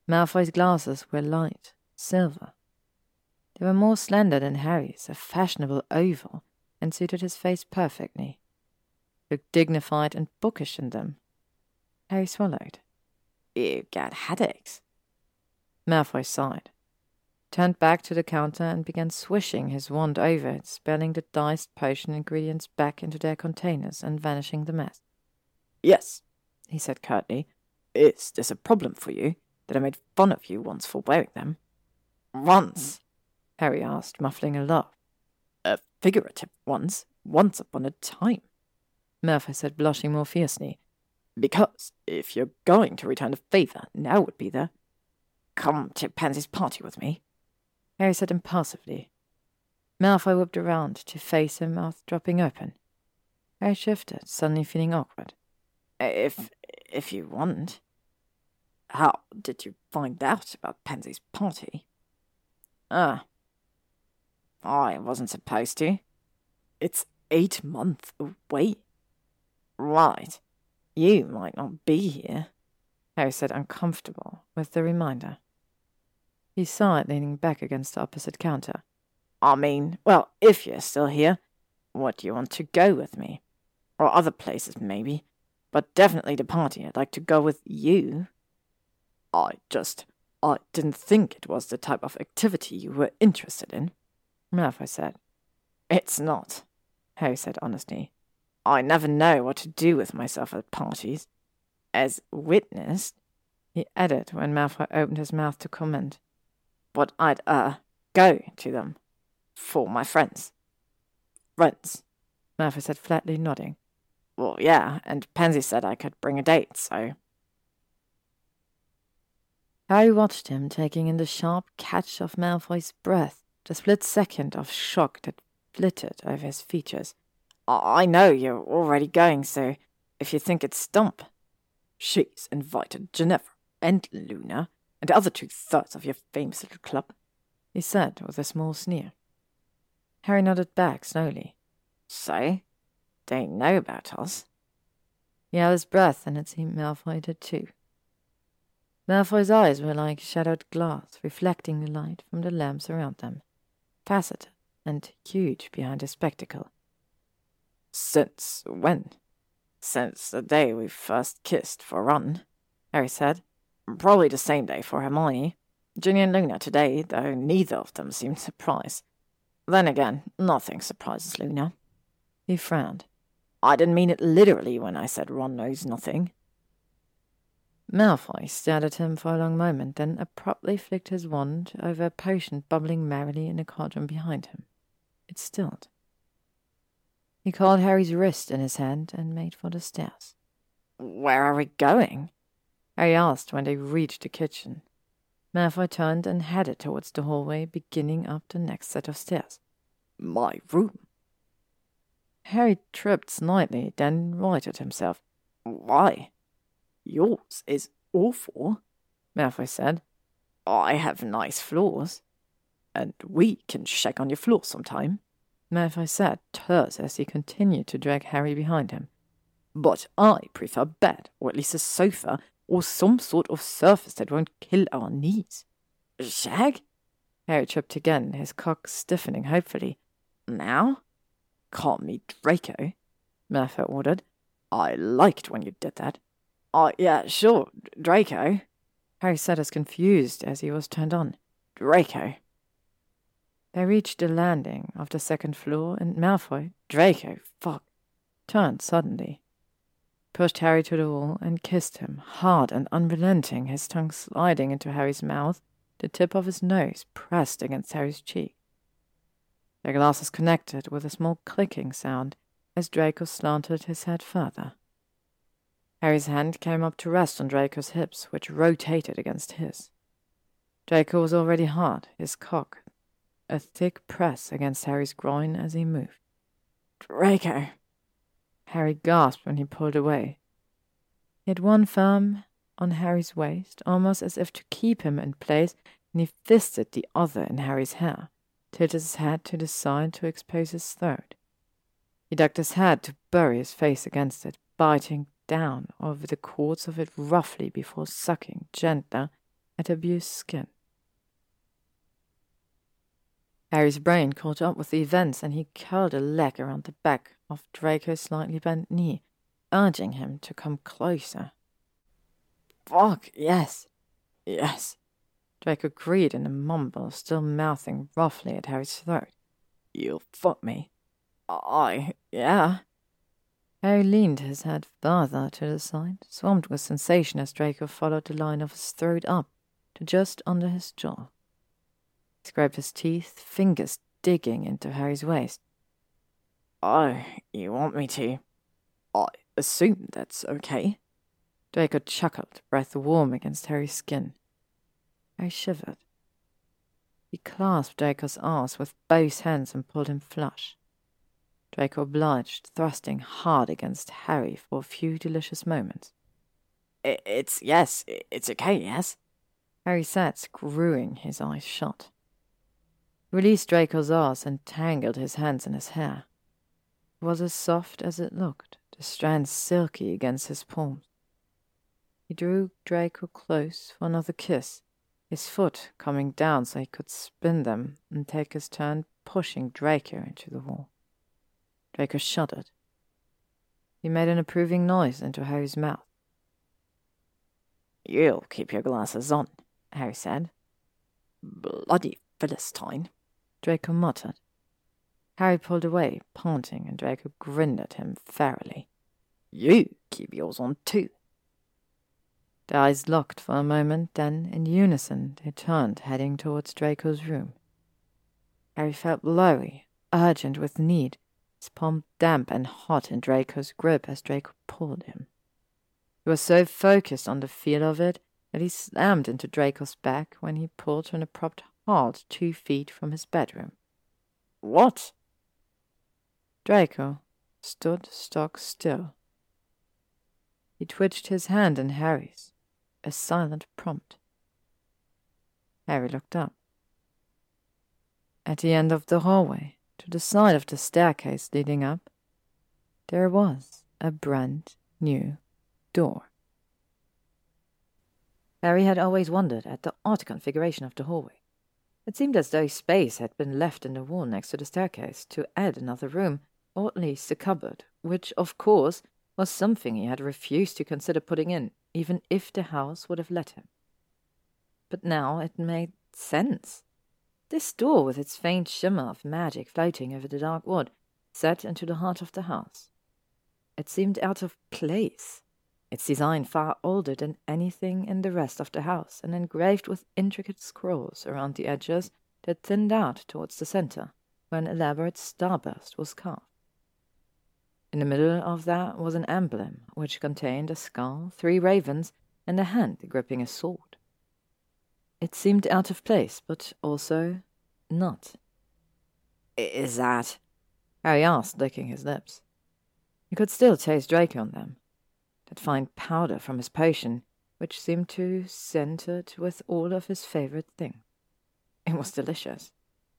Malfoy's glasses were light, silver. They were more slender than Harry's, a fashionable oval, and suited his face perfectly. Looked dignified and bookish in them. Harry swallowed. You get headaches. Malfoy sighed turned back to the counter and began swishing his wand over it, spelling the diced potion ingredients back into their containers and vanishing the mess. Yes, he said curtly. Is this a problem for you that I made fun of you once for wearing them? Once? Mm. Harry asked, muffling a laugh. A figurative once, once upon a time. Malfoy said, blushing more fiercely. Because if you're going to return the favour, now would be the. Come to Pansy's party with me. Harry said impulsively. Malfoy whipped around to face him, mouth dropping open. Harry shifted, suddenly feeling awkward. If if you want. How did you find out about Pansy's party? Ah. I wasn't supposed to. It's eight months away. Right. You might not be here, Harry said, uncomfortable with the reminder. He saw it leaning back against the opposite counter. I mean, well, if you're still here, what do you want to go with me? Or other places, maybe. But definitely the party. I'd like to go with you. I just. I didn't think it was the type of activity you were interested in. Malfoy said. It's not, Harry said honestly. I never know what to do with myself at parties. As witnessed, he added when Malfoy opened his mouth to comment but I'd, uh, go to them. For my friends. Friends, Malfoy said flatly, nodding. Well, yeah, and Pansy said I could bring a date, so. Harry watched him taking in the sharp catch of Malfoy's breath, the split second of shock that flitted over his features. I know you're already going, so if you think it's Stump. She's invited Ginevra and Luna and the other two thirds of your famous little club, he said with a small sneer. Harry nodded back slowly. So, they know about us? He held his breath, and it seemed Malfoy did too. Malfoy's eyes were like shadowed glass, reflecting the light from the lamps around them, faceted and huge behind his spectacle. Since when? Since the day we first kissed for Ron, Harry said. Probably the same day for Hermione. Ginny and Luna today, though neither of them seemed surprised. Then again, nothing surprises Luna. He frowned. I didn't mean it literally when I said Ron knows nothing. Malfoy stared at him for a long moment, then abruptly flicked his wand over a potion bubbling merrily in a cauldron behind him. It stilled. He caught Harry's wrist in his hand and made for the stairs. Where are we going? Harry asked when they reached the kitchen. Malfoy turned and headed towards the hallway, beginning up the next set of stairs. My room. Harry tripped slightly, then righted himself. Why? Yours is awful, Malfoy said. I have nice floors. And we can check on your floor sometime, Malfoy said, terse as he continued to drag Harry behind him. But I prefer bed, or at least a sofa, or some sort of surface that won't kill our knees. Shag? Harry tripped again, his cock stiffening hopefully. Now? Call me Draco, Malfoy ordered. I liked when you did that. Oh, yeah, sure, Draco. Harry said as confused as he was turned on. Draco. They reached the landing of the second floor, and Malfoy, Draco, fuck, turned suddenly, pushed Harry to the wall, and kissed him, hard and unrelenting, his tongue sliding into Harry's mouth, the tip of his nose pressed against Harry's cheek. Their glasses connected with a small clicking sound as Draco slanted his head further. Harry's hand came up to rest on Draco's hips, which rotated against his. Draco was already hard, his cock a thick press against Harry's groin as he moved. Draco! Harry gasped when he pulled away. He had one firm on Harry's waist, almost as if to keep him in place, and he fisted the other in Harry's hair, tilted his head to the side to expose his throat. He ducked his head to bury his face against it, biting down over the cords of it roughly before sucking gentler at abused skin. Harry's brain caught up with the events, and he curled a leg around the back of Draco's slightly bent knee, urging him to come closer. Fuck, yes. Yes. Draco agreed in a mumble, still mouthing roughly at Harry's throat. You'll fuck me. I, yeah. Harry leaned his head farther to the side, swamped with sensation as Draco followed the line of his throat up to just under his jaw He scraped his teeth, fingers digging into Harry's waist. Oh, you want me to? I assume that's okay. Draco chuckled, breath warm against Harry's skin. Harry shivered. He clasped Draco's arse with both hands and pulled him flush. Draco obliged, thrusting hard against Harry for a few delicious moments. It's yes, it's okay, yes? Harry said, screwing his eyes shut released Draco's arse and tangled his hands in his hair. Was as soft as it looked, the strands silky against his palms. He drew Draco close for another kiss, his foot coming down so he could spin them and take his turn pushing Draco into the wall. Draco shuddered. He made an approving noise into Harry's mouth. You'll keep your glasses on, Harry said. Bloody Philistine. Draco muttered. Harry pulled away, panting, and Draco grinned at him ferally. You keep yours on too. Their eyes locked for a moment, then, in unison, they turned, heading towards Draco's room. Harry felt blurry, urgent with need, his palm damp and hot in Draco's grip as Draco pulled him. He was so focused on the feel of it that he slammed into Draco's back when he pulled to an abrupt halt two feet from his bedroom. What? Draco stood stock still. He twitched his hand in Harry's, a silent prompt. Harry looked up. At the end of the hallway, to the side of the staircase leading up, there was a brand new door. Harry had always wondered at the odd configuration of the hallway. It seemed as though space had been left in the wall next to the staircase to add another room, or at least a cupboard, which, of course, was something he had refused to consider putting in, even if the house would have let him. But now it made sense. This door, with its faint shimmer of magic floating over the dark wood, set into the heart of the house. It seemed out of place, its design far older than anything in the rest of the house, and engraved with intricate scrolls around the edges that thinned out towards the center, where an elaborate starburst was carved. In the middle of that was an emblem which contained a skull, three ravens, and a hand gripping a sword. It seemed out of place, but also not. Is that? Harry asked, licking his lips. He could still taste Draco on them. That fine powder from his potion, which seemed to scent it with all of his favorite things. It was delicious.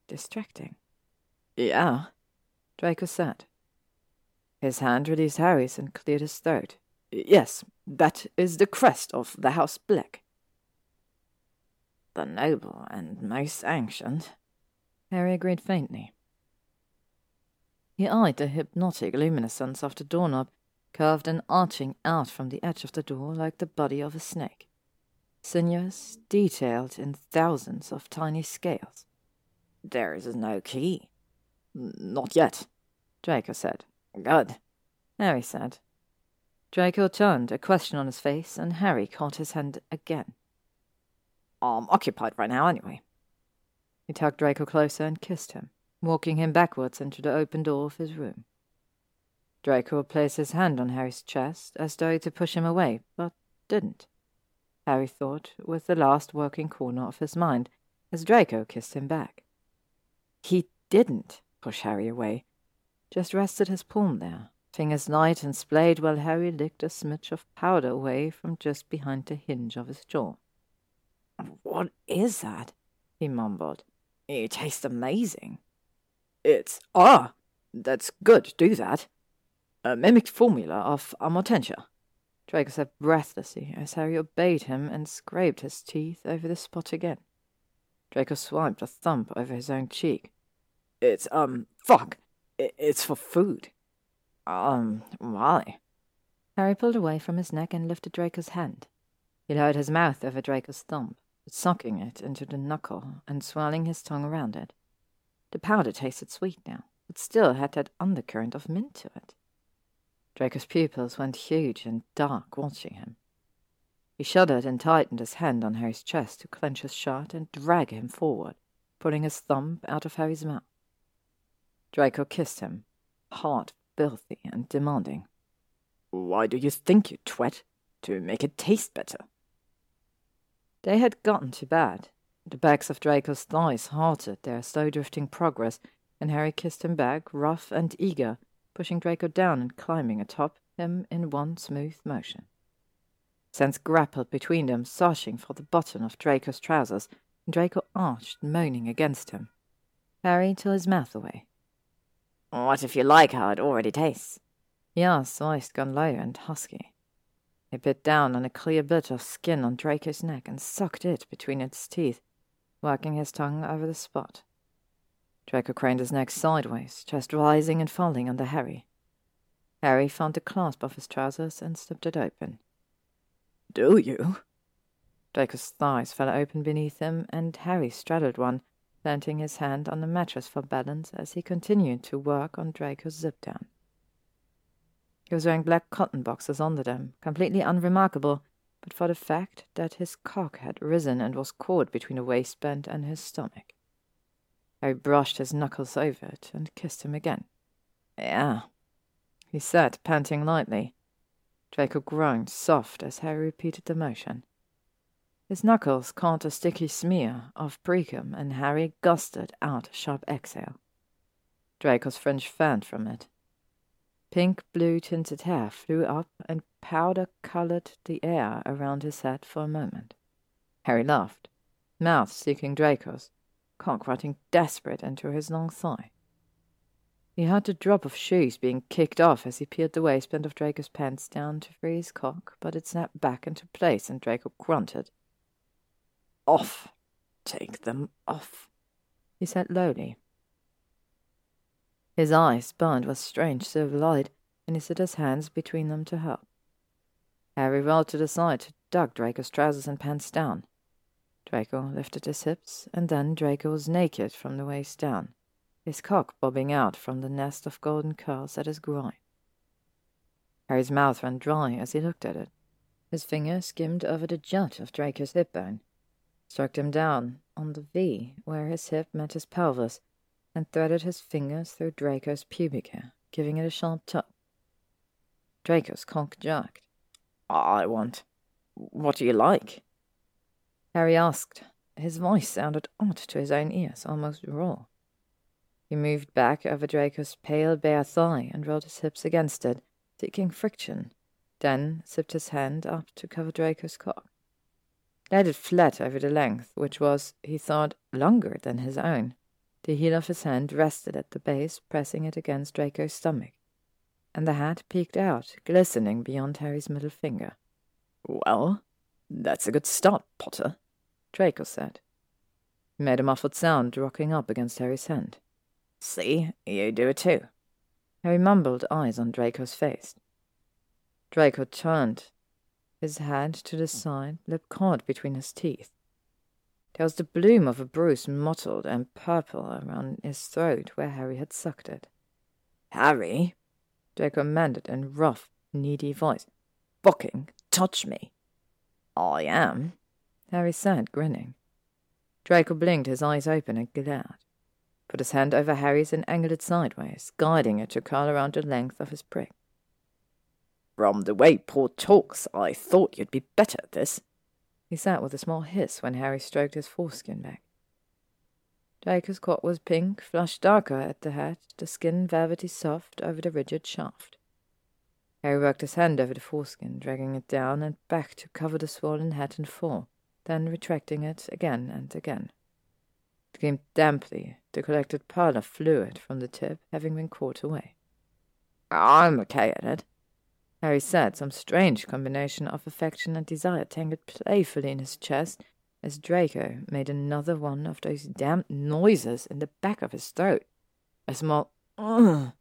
Distracting. Yeah, Draco said. His hand released Harry's and cleared his throat. Yes, that is the crest of the House Black. The noble and most ancient. Harry agreed faintly. He eyed the hypnotic luminescence of the doorknob, curved and arching out from the edge of the door like the body of a snake. Sinuous, detailed in thousands of tiny scales. There is no key. Not yet, Draco said. Oh, Good, Harry said. Draco turned, a question on his face, and Harry caught his hand again. I'm occupied right now, anyway. He tugged Draco closer and kissed him, walking him backwards into the open door of his room. Draco placed his hand on Harry's chest as though to push him away, but didn't. Harry thought, with the last working corner of his mind, as Draco kissed him back. He didn't push Harry away, just rested his palm there, fingers light and splayed while Harry licked a smidge of powder away from just behind the hinge of his jaw. What is that? he mumbled. It tastes amazing. It's ah, that's good. Do that. A mimicked formula of Amortentia. Draco said breathlessly as Harry obeyed him and scraped his teeth over the spot again. Draco swiped a thumb over his own cheek. It's, um, fuck. It's for food. Um, why? Harry pulled away from his neck and lifted Draco's hand. He lowered his mouth over Draco's thumb, sucking it into the knuckle and swirling his tongue around it. The powder tasted sweet now, but still had that undercurrent of mint to it. Draco's pupils went huge and dark watching him. He shuddered and tightened his hand on Harry's chest to clench his shut and drag him forward, pulling his thumb out of Harry's mouth. Draco kissed him, hard, filthy, and demanding. Why do you think, you twat? To make it taste better. They had gotten to bed. The backs of Draco's thighs halted their slow drifting progress, and Harry kissed him back, rough and eager, pushing Draco down and climbing atop him in one smooth motion. Sense grappled between them, searching for the button of Draco's trousers, and Draco arched, moaning against him. Harry tore his mouth away. What if you like how it already tastes? He asked, voice gone low and husky. He bit down on a clear bit of skin on Draco's neck and sucked it between its teeth, working his tongue over the spot. Draco craned his neck sideways, chest rising and falling under Harry. Harry found the clasp of his trousers and slipped it open. Do you? Draco's thighs fell open beneath him, and Harry straddled one, planting his hand on the mattress for balance as he continued to work on Draco's zip down. He was wearing black cotton boxers under them, completely unremarkable, but for the fact that his cock had risen and was caught between the waistband and his stomach. Harry brushed his knuckles over it and kissed him again. Yeah, he said, panting lightly. Draco groaned, soft, as Harry repeated the motion. His knuckles caught a sticky smear of precum, and Harry gusted out a sharp exhale. Draco's fringe fanned from it. Pink blue tinted hair flew up and powder colored the air around his head for a moment. Harry laughed, mouth seeking Draco's, cock rotting desperate into his long thigh. He heard the drop of shoes being kicked off as he peered the waistband of Draco's pants down to free his cock, but it snapped back into place and Draco grunted. Off! Take them off, he said lowly. His eyes burned with strange silver light, and he set his hands between them to help. Harry rolled to the side dug Draco's trousers and pants down. Draco lifted his hips, and then Draco was naked from the waist down, his cock bobbing out from the nest of golden curls at his groin. Harry's mouth ran dry as he looked at it. His finger skimmed over the jut of Draco's hip bone, struck him down on the V where his hip met his pelvis, and threaded his fingers through Draco's pubic hair, giving it a sharp tug. Draco's cock jerked. I want. What do you like? Harry asked, his voice sounded odd to his own ears, almost raw. He moved back over Draco's pale bare thigh and rolled his hips against it, seeking friction, then sipped his hand up to cover Draco's cock. Laid it flat over the length, which was, he thought, longer than his own. The heel of his hand rested at the base, pressing it against Draco's stomach, and the hat peeked out, glistening beyond Harry's middle finger. Well, that's a good start, Potter, Draco said. He made a muffled sound, rocking up against Harry's hand. See, you do it too. Harry mumbled, eyes on Draco's face. Draco turned, his hand to the side, lip caught between his teeth. There was the bloom of a bruise mottled and purple around his throat where Harry had sucked it. Harry, Draco commanded in rough, needy voice, fucking touch me. I am, Harry said, grinning. Draco blinked, his eyes open and glared, put his hand over Harry's and angled it sideways, guiding it to curl around the length of his prick. From the way Paul talks, I thought you'd be better at this. He sat with a small hiss when Harry stroked his foreskin back. Draco's coat was pink, flushed darker at the head, the skin velvety soft over the rigid shaft. Harry worked his hand over the foreskin, dragging it down and back to cover the swollen head and fall, then retracting it again and again. It came damply, the collected pile of fluid from the tip having been caught away. I'm okay at it, Harry said, some strange combination of affection and desire tangled playfully in his chest as Draco made another one of those damned noises in the back of his throat. A small ugh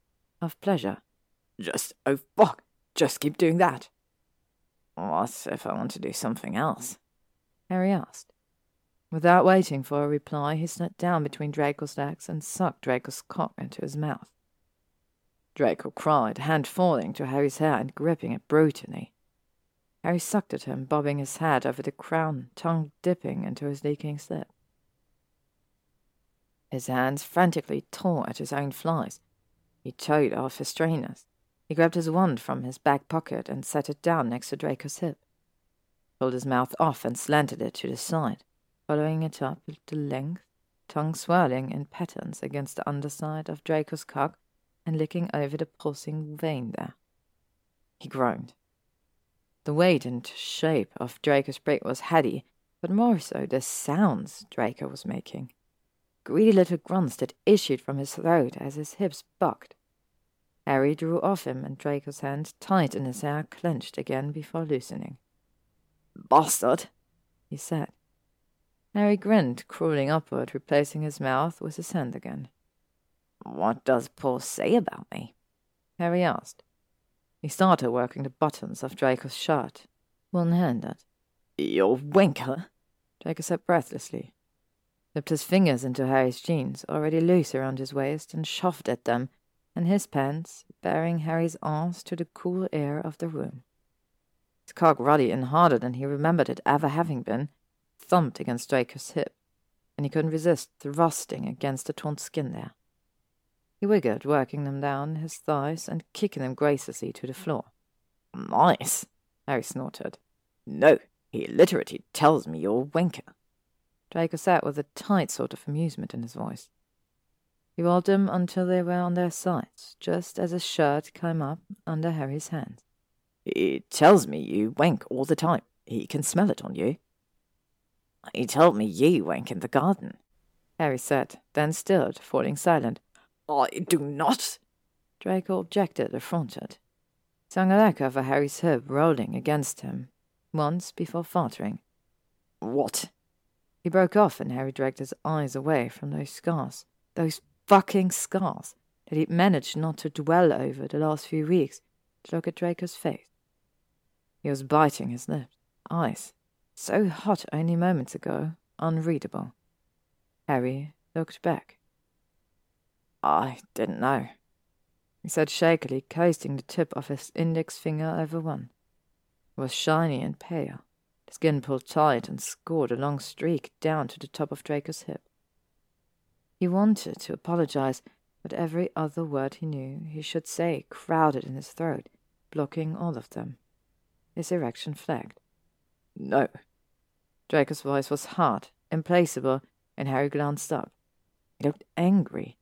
of pleasure. Just, oh fuck, just keep doing that. What if I want to do something else? Harry asked. Without waiting for a reply, he sat down between Draco's legs and sucked Draco's cock into his mouth. Draco cried, hand falling to Harry's hair and gripping it brutally. Harry sucked at him, bobbing his head over the crown, tongue dipping into his leaking slip. His hands frantically tore at his own flies. He towed off his trainers. He grabbed his wand from his back pocket and set it down next to Draco's hip. Pulled his mouth off and slanted it to the side, following it up the length, tongue swirling in patterns against the underside of Draco's cock and licking over the pulsing vein there. He groaned. The weight and shape of Draco's prick was heady, but more so the sounds Draco was making. Greedy little grunts that issued from his throat as his hips bucked. Harry drew off him, and Draco's hand, tight in his hair, clenched again before loosening. Bastard, he said. Harry grinned, crawling upward, replacing his mouth with his hand again. What does Paul say about me? Harry asked. He started working the buttons of Draco's shirt, one-handed. You're wanker, Draco said breathlessly. Slipped his fingers into Harry's jeans, already loose around his waist, and shoved at them, and his pants, bearing Harry's arms to the cool air of the room. His cock ruddy and harder than he remembered it ever having been, thumped against Draco's hip, and he couldn't resist thrusting against the taut skin there. He wiggled, working them down his thighs and kicking them graciously to the floor. Nice, Harry snorted. No, he literally tells me you're a wanker. Draco sat with a tight sort of amusement in his voice. He rolled them until they were on their sides, just as his shirt came up under Harry's hands. He tells me you wank all the time. He can smell it on you. He told me you wank in the garden, Harry said, then stilled, falling silent. I do not. Draco objected, affronted. Sung a leg over Harry's hip, rolling against him, once before faltering. What? He broke off, and Harry dragged his eyes away from those scars, those fucking scars that he'd managed not to dwell over the last few weeks, to look at Draco's face. He was biting his lips, eyes, so hot only moments ago, unreadable. Harry looked back. I didn't know, he said shakily, coasting the tip of his index finger over one. It was shiny and pale, the skin pulled tight and scored a long streak down to the top of Draco's hip. He wanted to apologize, but every other word he knew he should say crowded in his throat, blocking all of them. His erection flagged. No. Draco's voice was hard, implacable, and Harry glanced up. He looked angry,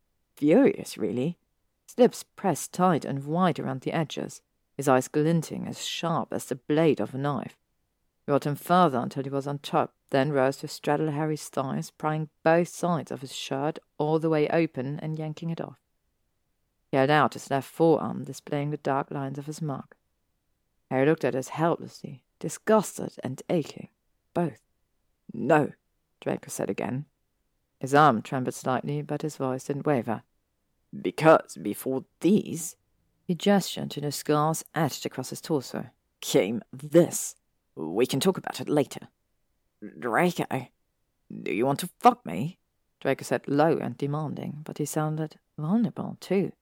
furious, really. His lips pressed tight and wide around the edges, his eyes glinting as sharp as the blade of a knife. He brought him further until he was on top, then rose to straddle Harry's thighs, prying both sides of his shirt all the way open and yanking it off. He held out his left forearm, displaying the dark lines of his mark. Harry looked at us helplessly, disgusted and aching, both. No, Draco said again. His arm trembled slightly, but his voice didn't waver. Because before these, he gestured to the scars etched across his torso, came this. We can talk about it later. Draco, do you want to fuck me? Draco said low and demanding, but he sounded vulnerable too.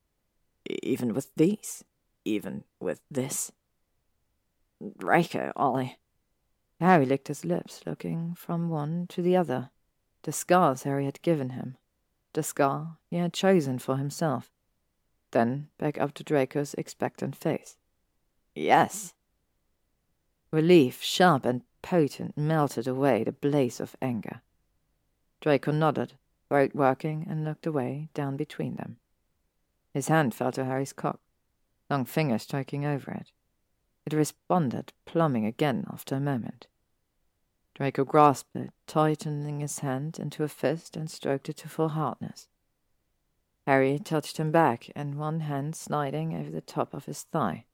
Even with these? Even with this? Draco, Ollie. Harry licked his lips, looking from one to the other. The scars Harry had given him. The scar he had chosen for himself. Then back up to Draco's expectant face. Yes. Relief, sharp and potent, melted away the blaze of anger. Draco nodded, throat working, and looked away, down between them. His hand fell to Harry's cock, long fingers striking over it. It responded, plumbing again after a moment. Draco grasped it, tightening his hand into a fist, and stroked it to full hardness. Harry touched him back, and one hand sliding over the top of his thigh,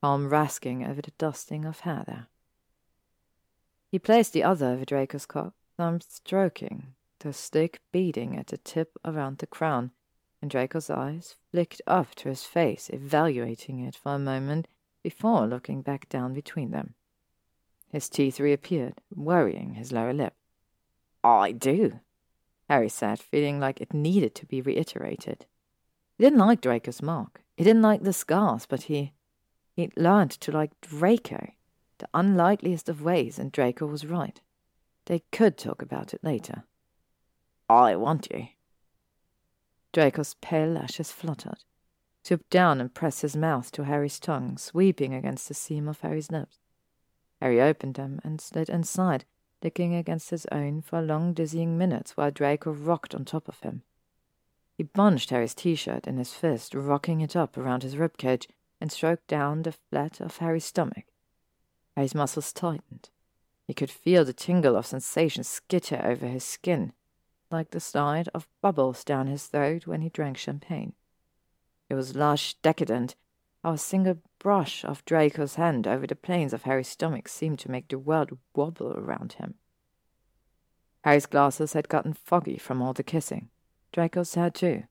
palm rasking over the dusting of hair there. He placed the other over Draco's cock, thumb stroking, the stick beating at the tip around the crown, and Draco's eyes flicked up to his face, evaluating it for a moment before looking back down between them. His teeth reappeared, worrying his lower lip. I do, Harry said, feeling like it needed to be reiterated. He didn't like Draco's mark. He didn't like the scars, but he he'd learned to like Draco, the unlikeliest of ways, and Draco was right. They could talk about it later. I want you. Draco's pale lashes fluttered, stooped down and pressed his mouth to Harry's tongue, sweeping against the seam of Harry's lips. Harry opened them and slid inside, licking against his own for long dizzying minutes while Draco rocked on top of him. He bunched Harry's t-shirt in his fist, rocking it up around his ribcage, and stroked down the flat of Harry's stomach. Harry's muscles tightened. He could feel the tingle of sensation skitter over his skin, like the slide of bubbles down his throat when he drank champagne. It was lush, decadent, a single brush of Draco's hand over the planes of Harry's stomach seemed to make the world wobble around him. Harry's glasses had gotten foggy from all the kissing. Draco's had too.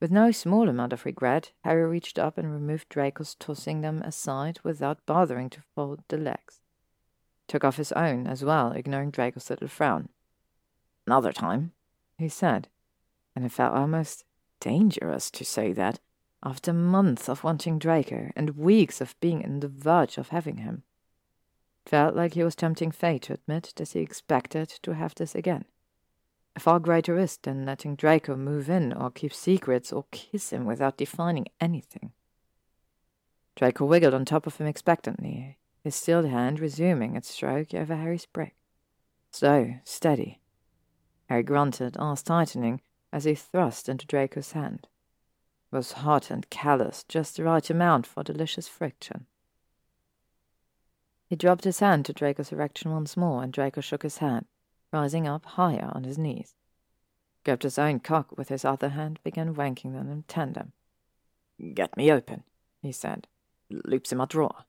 With no small amount of regret, Harry reached up and removed Draco's, tossing them aside without bothering to fold the legs. Took off his own as well, ignoring Draco's little frown. Another time, he said, and it felt almost dangerous to say that after months of wanting Draco and weeks of being on the verge of having him. It Felt like he was tempting fate to admit that he expected to have this again. A far greater risk than letting Draco move in or keep secrets or kiss him without defining anything. Draco wiggled on top of him expectantly, his stilled hand resuming its stroke over Harry's brick. Slow, steady. Harry grunted, arse tightening, as he thrust into Draco's hand was hot and callous, just the right amount for delicious friction. He dropped his hand to Draco's erection once more, and Draco shook his head, rising up higher on his knees. Grabbed his own cock with his other hand, began wanking them in tandem. Get me open, he said. Loops in my drawer.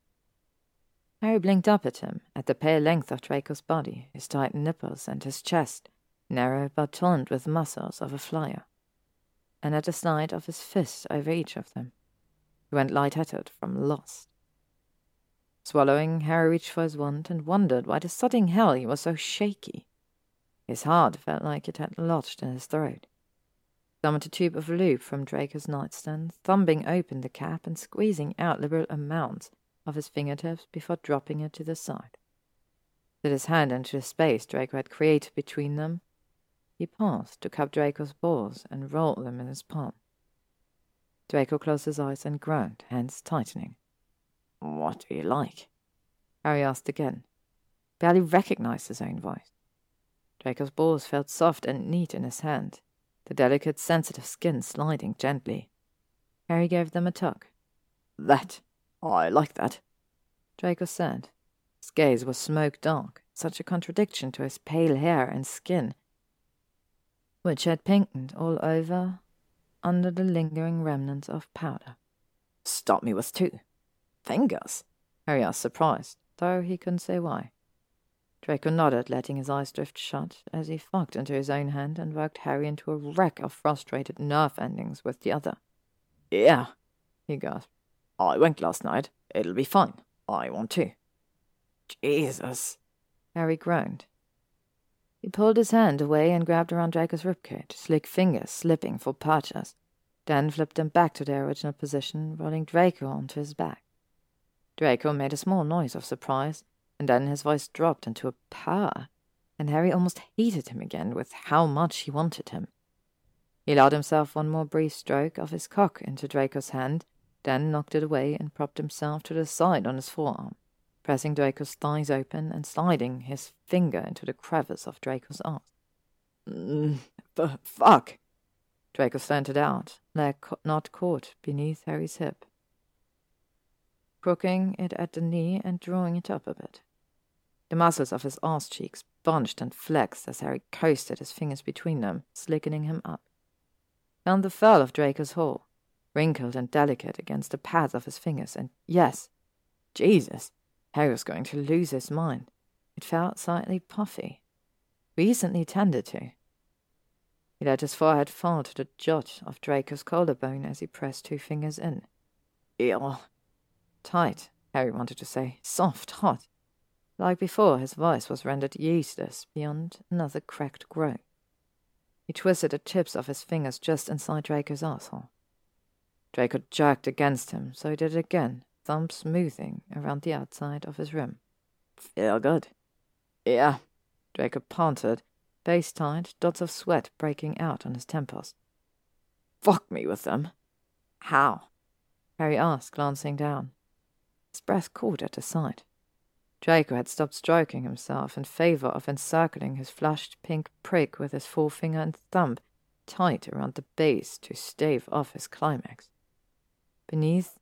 Harry blinked up at him, at the pale length of Draco's body, his tight nipples, and his chest, narrow but toned with muscles of a flyer and at the slide of his fist over each of them. He went light-headed from lust. Swallowing, Harry reached for his wand and wondered why the sodding hell he was so shaky. His heart felt like it had lodged in his throat. Summoned a tube of lube from Draco's nightstand, thumbing open the cap and squeezing out liberal amounts of his fingertips before dropping it to the side. Slid his hand into the space Draco had created between them he paused to cup Draco's balls and rolled them in his palm. Draco closed his eyes and groaned, hands tightening. What do you like? Harry asked again. Barely recognized his own voice. Draco's balls felt soft and neat in his hand, the delicate, sensitive skin sliding gently. Harry gave them a tug. That. I like that. Draco said. His gaze was smoke dark, such a contradiction to his pale hair and skin, which had pinkened all over under the lingering remnants of powder. Stop me with two. Fingers? Harry asked, surprised, though he couldn't say why. Draco nodded, letting his eyes drift shut as he fucked into his own hand and worked Harry into a wreck of frustrated nerve endings with the other. Yeah, he gasped. I went last night. It'll be fine. I want to. Jesus. Harry groaned. He pulled his hand away and grabbed around Draco's ribcage, slick fingers slipping for purchase, then flipped them back to their original position, rolling Draco onto his back. Draco made a small noise of surprise, and then his voice dropped into a purr, and Harry almost hated him again with how much he wanted him. He allowed himself one more brief stroke of his cock into Draco's hand, then knocked it away and propped himself to the side on his forearm, pressing Draco's thighs open and sliding his finger into the crevice of Draco's arse. Mm, fuck! Draco slanted out, leg not caught beneath Harry's hip, crooking it at the knee and drawing it up a bit. The muscles of his arse cheeks bunched and flexed as Harry coasted his fingers between them, slickening him up. Found the fur of Draco's hole, wrinkled and delicate against the pads of his fingers, and yes, Jesus, Harry was going to lose his mind. It felt slightly puffy, recently tended to. He let his forehead fall to the jut of Draco's collarbone as he pressed two fingers in. Ew. Tight, Harry wanted to say. Soft, hot. Like before, his voice was rendered useless beyond another cracked groan. He twisted the tips of his fingers just inside Draco's asshole. Draco jerked against him, so he did it again, thumb smoothing around the outside of his rim. Feel good? Yeah, Draco panted, face tight, dots of sweat breaking out on his temples. Fuck me with them. How? Harry asked, glancing down. His breath caught at the sight. Draco had stopped stroking himself in favor of encircling his flushed pink prick with his forefinger and thumb tight around the base to stave off his climax. Beneath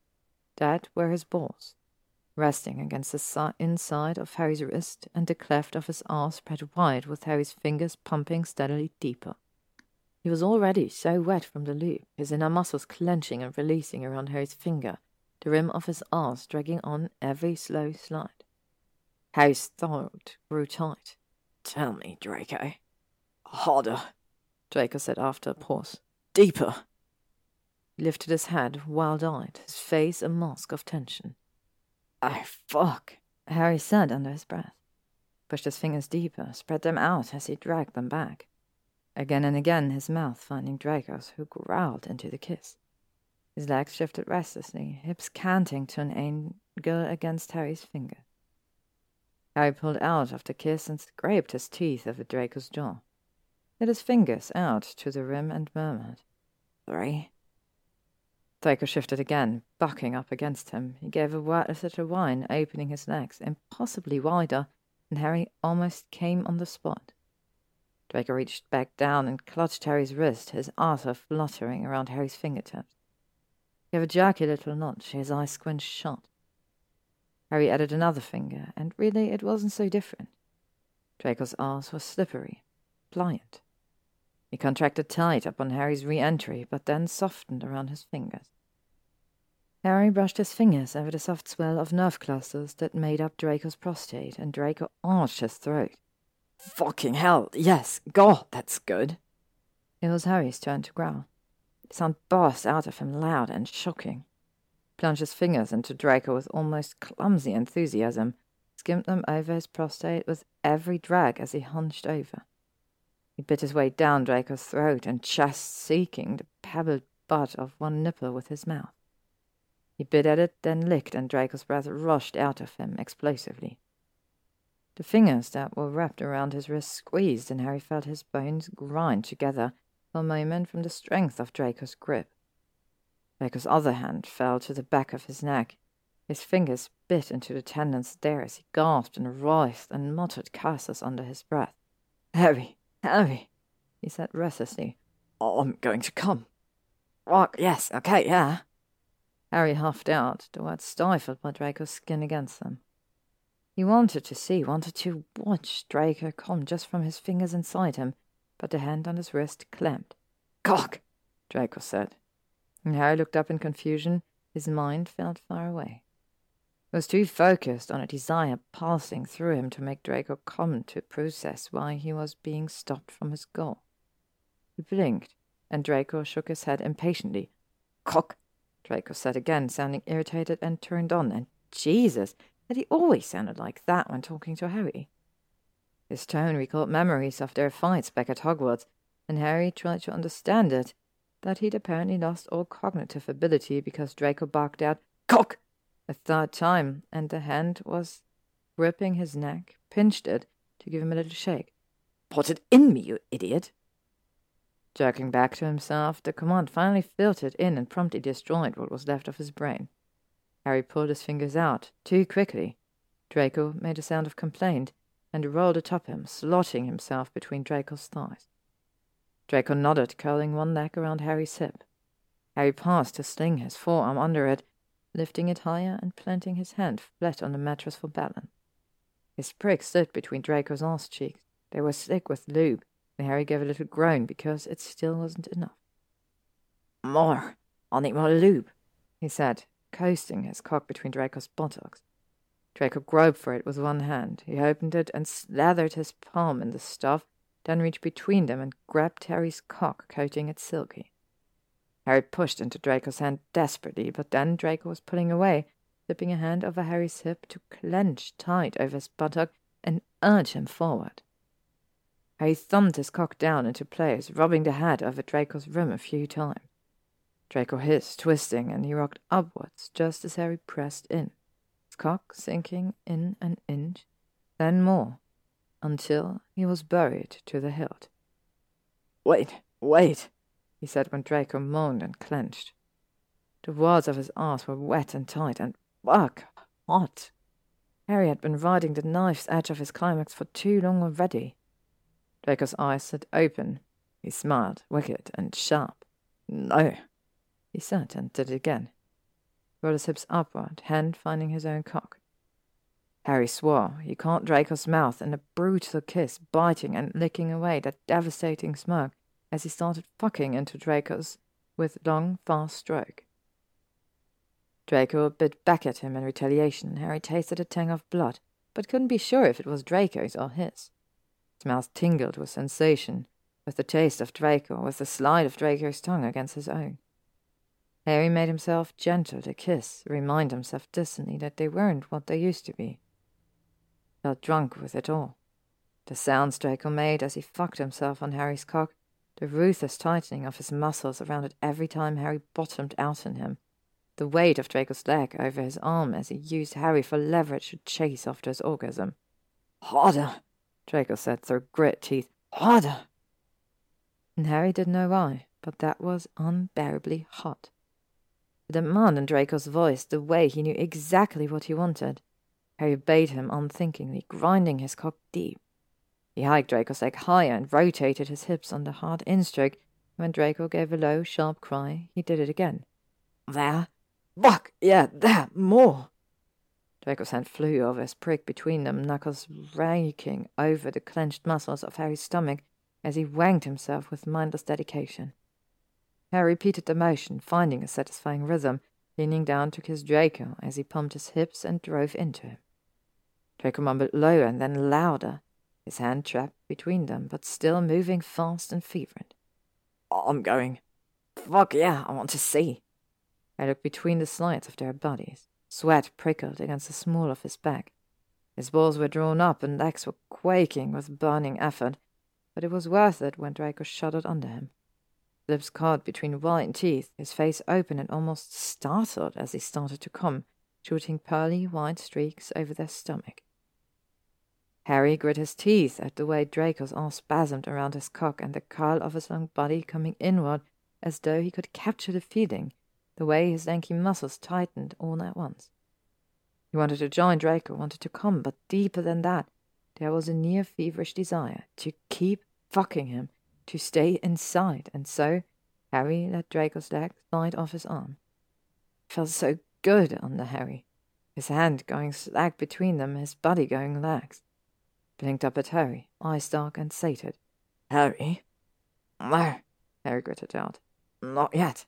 that were his balls, resting against the si- inside of Harry's wrist and the cleft of his arse spread wide with Harry's fingers pumping steadily deeper. He was already so wet from the loop, his inner muscles clenching and releasing around Harry's finger, the rim of his arse dragging on every slow slide. Harry's throat grew tight. Tell me, Draco. Harder, Draco said after a pause. Deeper. Lifted his head, wild eyed, his face a mask of tension. Oh, fuck, Harry said under his breath. Pushed his fingers deeper, spread them out as he dragged them back. Again and again, his mouth finding Draco's, who growled into the kiss. His legs shifted restlessly, hips canting to an angle against Harry's finger. Harry pulled out of the kiss and scraped his teeth over Draco's jaw. Let his fingers out to the rim and murmured, Three. Draco shifted again, bucking up against him. He gave a wordless little whine, opening his legs impossibly wider, and Harry almost came on the spot. Draco reached back down and clutched Harry's wrist, his arse fluttering around Harry's fingertips. He gave a jerky little notch, his eyes squinched shut. Harry added another finger, and really it wasn't so different. Draco's arse was slippery, pliant. He contracted tight upon Harry's re-entry, but then softened around his fingers. Harry brushed his fingers over the soft swell of nerve clusters that made up Draco's prostate, and Draco arched his throat. Fucking hell, yes, God, that's good. It was Harry's turn to growl. The sound burst out of him loud and shocking. Plunged his fingers into Draco with almost clumsy enthusiasm, skimmed them over his prostate with every drag as he hunched over. He bit his way down Draco's throat and chest, seeking the pebbled butt of one nipple with his mouth. He bit at it, then licked, and Draco's breath rushed out of him explosively. The fingers that were wrapped around his wrist squeezed, and Harry felt his bones grind together for a moment from the strength of Draco's grip. Draco's other hand fell to the back of his neck. His fingers bit into the tendons there as he gasped and writhed and muttered curses under his breath. Harry, Harry, he said restlessly. I'm going to come. What? Yes, okay, yeah. Harry huffed out, the words stifled by Draco's skin against them. He wanted to see, wanted to watch Draco come just from his fingers inside him, but the hand on his wrist clamped. Cock, Draco said. And Harry looked up in confusion. His mind felt far away. He was too focused on a desire passing through him to make Draco come to process why he was being stopped from his goal. He blinked, and Draco shook his head impatiently. Cock, Draco said again, sounding irritated and turned on, and Jesus, had he always sounded like that when talking to Harry? His tone recalled memories of their fights back at Hogwarts, and Harry tried to understand it, that he'd apparently lost all cognitive ability because Draco barked out, Cock! a third time, and the hand was gripping his neck, pinched it to give him a little shake. Put it in me, you idiot! Jerking back to himself, the command finally filtered in and promptly destroyed what was left of his brain. Harry pulled his fingers out, too quickly. Draco made a sound of complaint and rolled atop him, slotting himself between Draco's thighs. Draco nodded, curling one leg around Harry's hip. Harry paused to sling his forearm under it, lifting it higher and planting his hand flat on the mattress for balance. His prick slid between Draco's arse cheeks. They were slick with lube, Harry gave a little groan because it still wasn't enough. More. I'll need more lube, he said, coasting his cock between Draco's buttocks. Draco groped for it with one hand. He opened it and slathered his palm in the stuff, then reached between them and grabbed Harry's cock, coating it silky. Harry pushed into Draco's hand desperately, but then Draco was pulling away, slipping a hand over Harry's hip to clench tight over his buttock and urge him forward. Harry thumped his cock down into place, rubbing the head over Draco's rim a few times. Draco hissed, twisting, and he rocked upwards just as Harry pressed in, his cock sinking in an inch, then more, until he was buried to the hilt. Wait, wait, he said when Draco moaned and clenched. The walls of his arse were wet and tight and, fuck, hot. Harry had been riding the knife's edge of his climax for too long already. Draco's eyes slid open. He smiled, wicked and sharp. No, he said, and did it again. Rolled his hips upward, hand finding his own cock. Harry swore. He caught Draco's mouth in a brutal kiss, biting and licking away that devastating smirk as he started fucking into Draco's with long, fast stroke. Draco bit back at him in retaliation, Harry tasted a tang of blood, but couldn't be sure if it was Draco's or his. Mouth tingled with sensation, with the taste of Draco, with the slide of Draco's tongue against his own. Harry made himself gentle to kiss, remind himself distantly that they weren't what they used to be. Felt drunk with it all. The sounds Draco made as he fucked himself on Harry's cock, the ruthless tightening of his muscles around it every time Harry bottomed out in him, the weight of Draco's leg over his arm as he used Harry for leverage to chase after his orgasm. Harder, Draco said through grit teeth. Harder! And Harry didn't know why, but that was unbearably hot. The demand in Draco's voice, the way he knew exactly what he wanted. Harry obeyed him unthinkingly, grinding his cock deep. He hiked Draco's leg higher and rotated his hips on the hard in-stroke. When Draco gave a low, sharp cry, he did it again. There? Fuck, yeah, there, more! Hand flew over his prick between them, knuckles raking over the clenched muscles of Harry's stomach as he wanged himself with mindless dedication. Harry repeated the motion, finding a satisfying rhythm, leaning down to kiss Draco as he pumped his hips and drove into him. Draco mumbled lower and then louder, his hand trapped between them, but still moving fast and fervent. I'm going. Fuck yeah, I want to see. I looked between the slides of their bodies. Sweat prickled against the small of his back. His balls were drawn up and legs were quaking with burning effort, but it was worth it when Draco shuddered under him. Lips caught between white teeth, his face open and almost startled as he started to come, shooting pearly white streaks over their stomach. Harry grit his teeth at the way Draco's arm spasmed around his cock and the curl of his long body coming inward as though he could capture the feeling, the way his lanky muscles tightened all at once. He wanted to join Draco, wanted to come, but deeper than that, there was a near feverish desire to keep fucking him, to stay inside, and so Harry let Draco's leg slide off his arm. It felt so good under Harry, his hand going slack between them, his body going lax. Blinked up at Harry, eyes dark and sated. Harry? No, Harry gritted out. Not yet.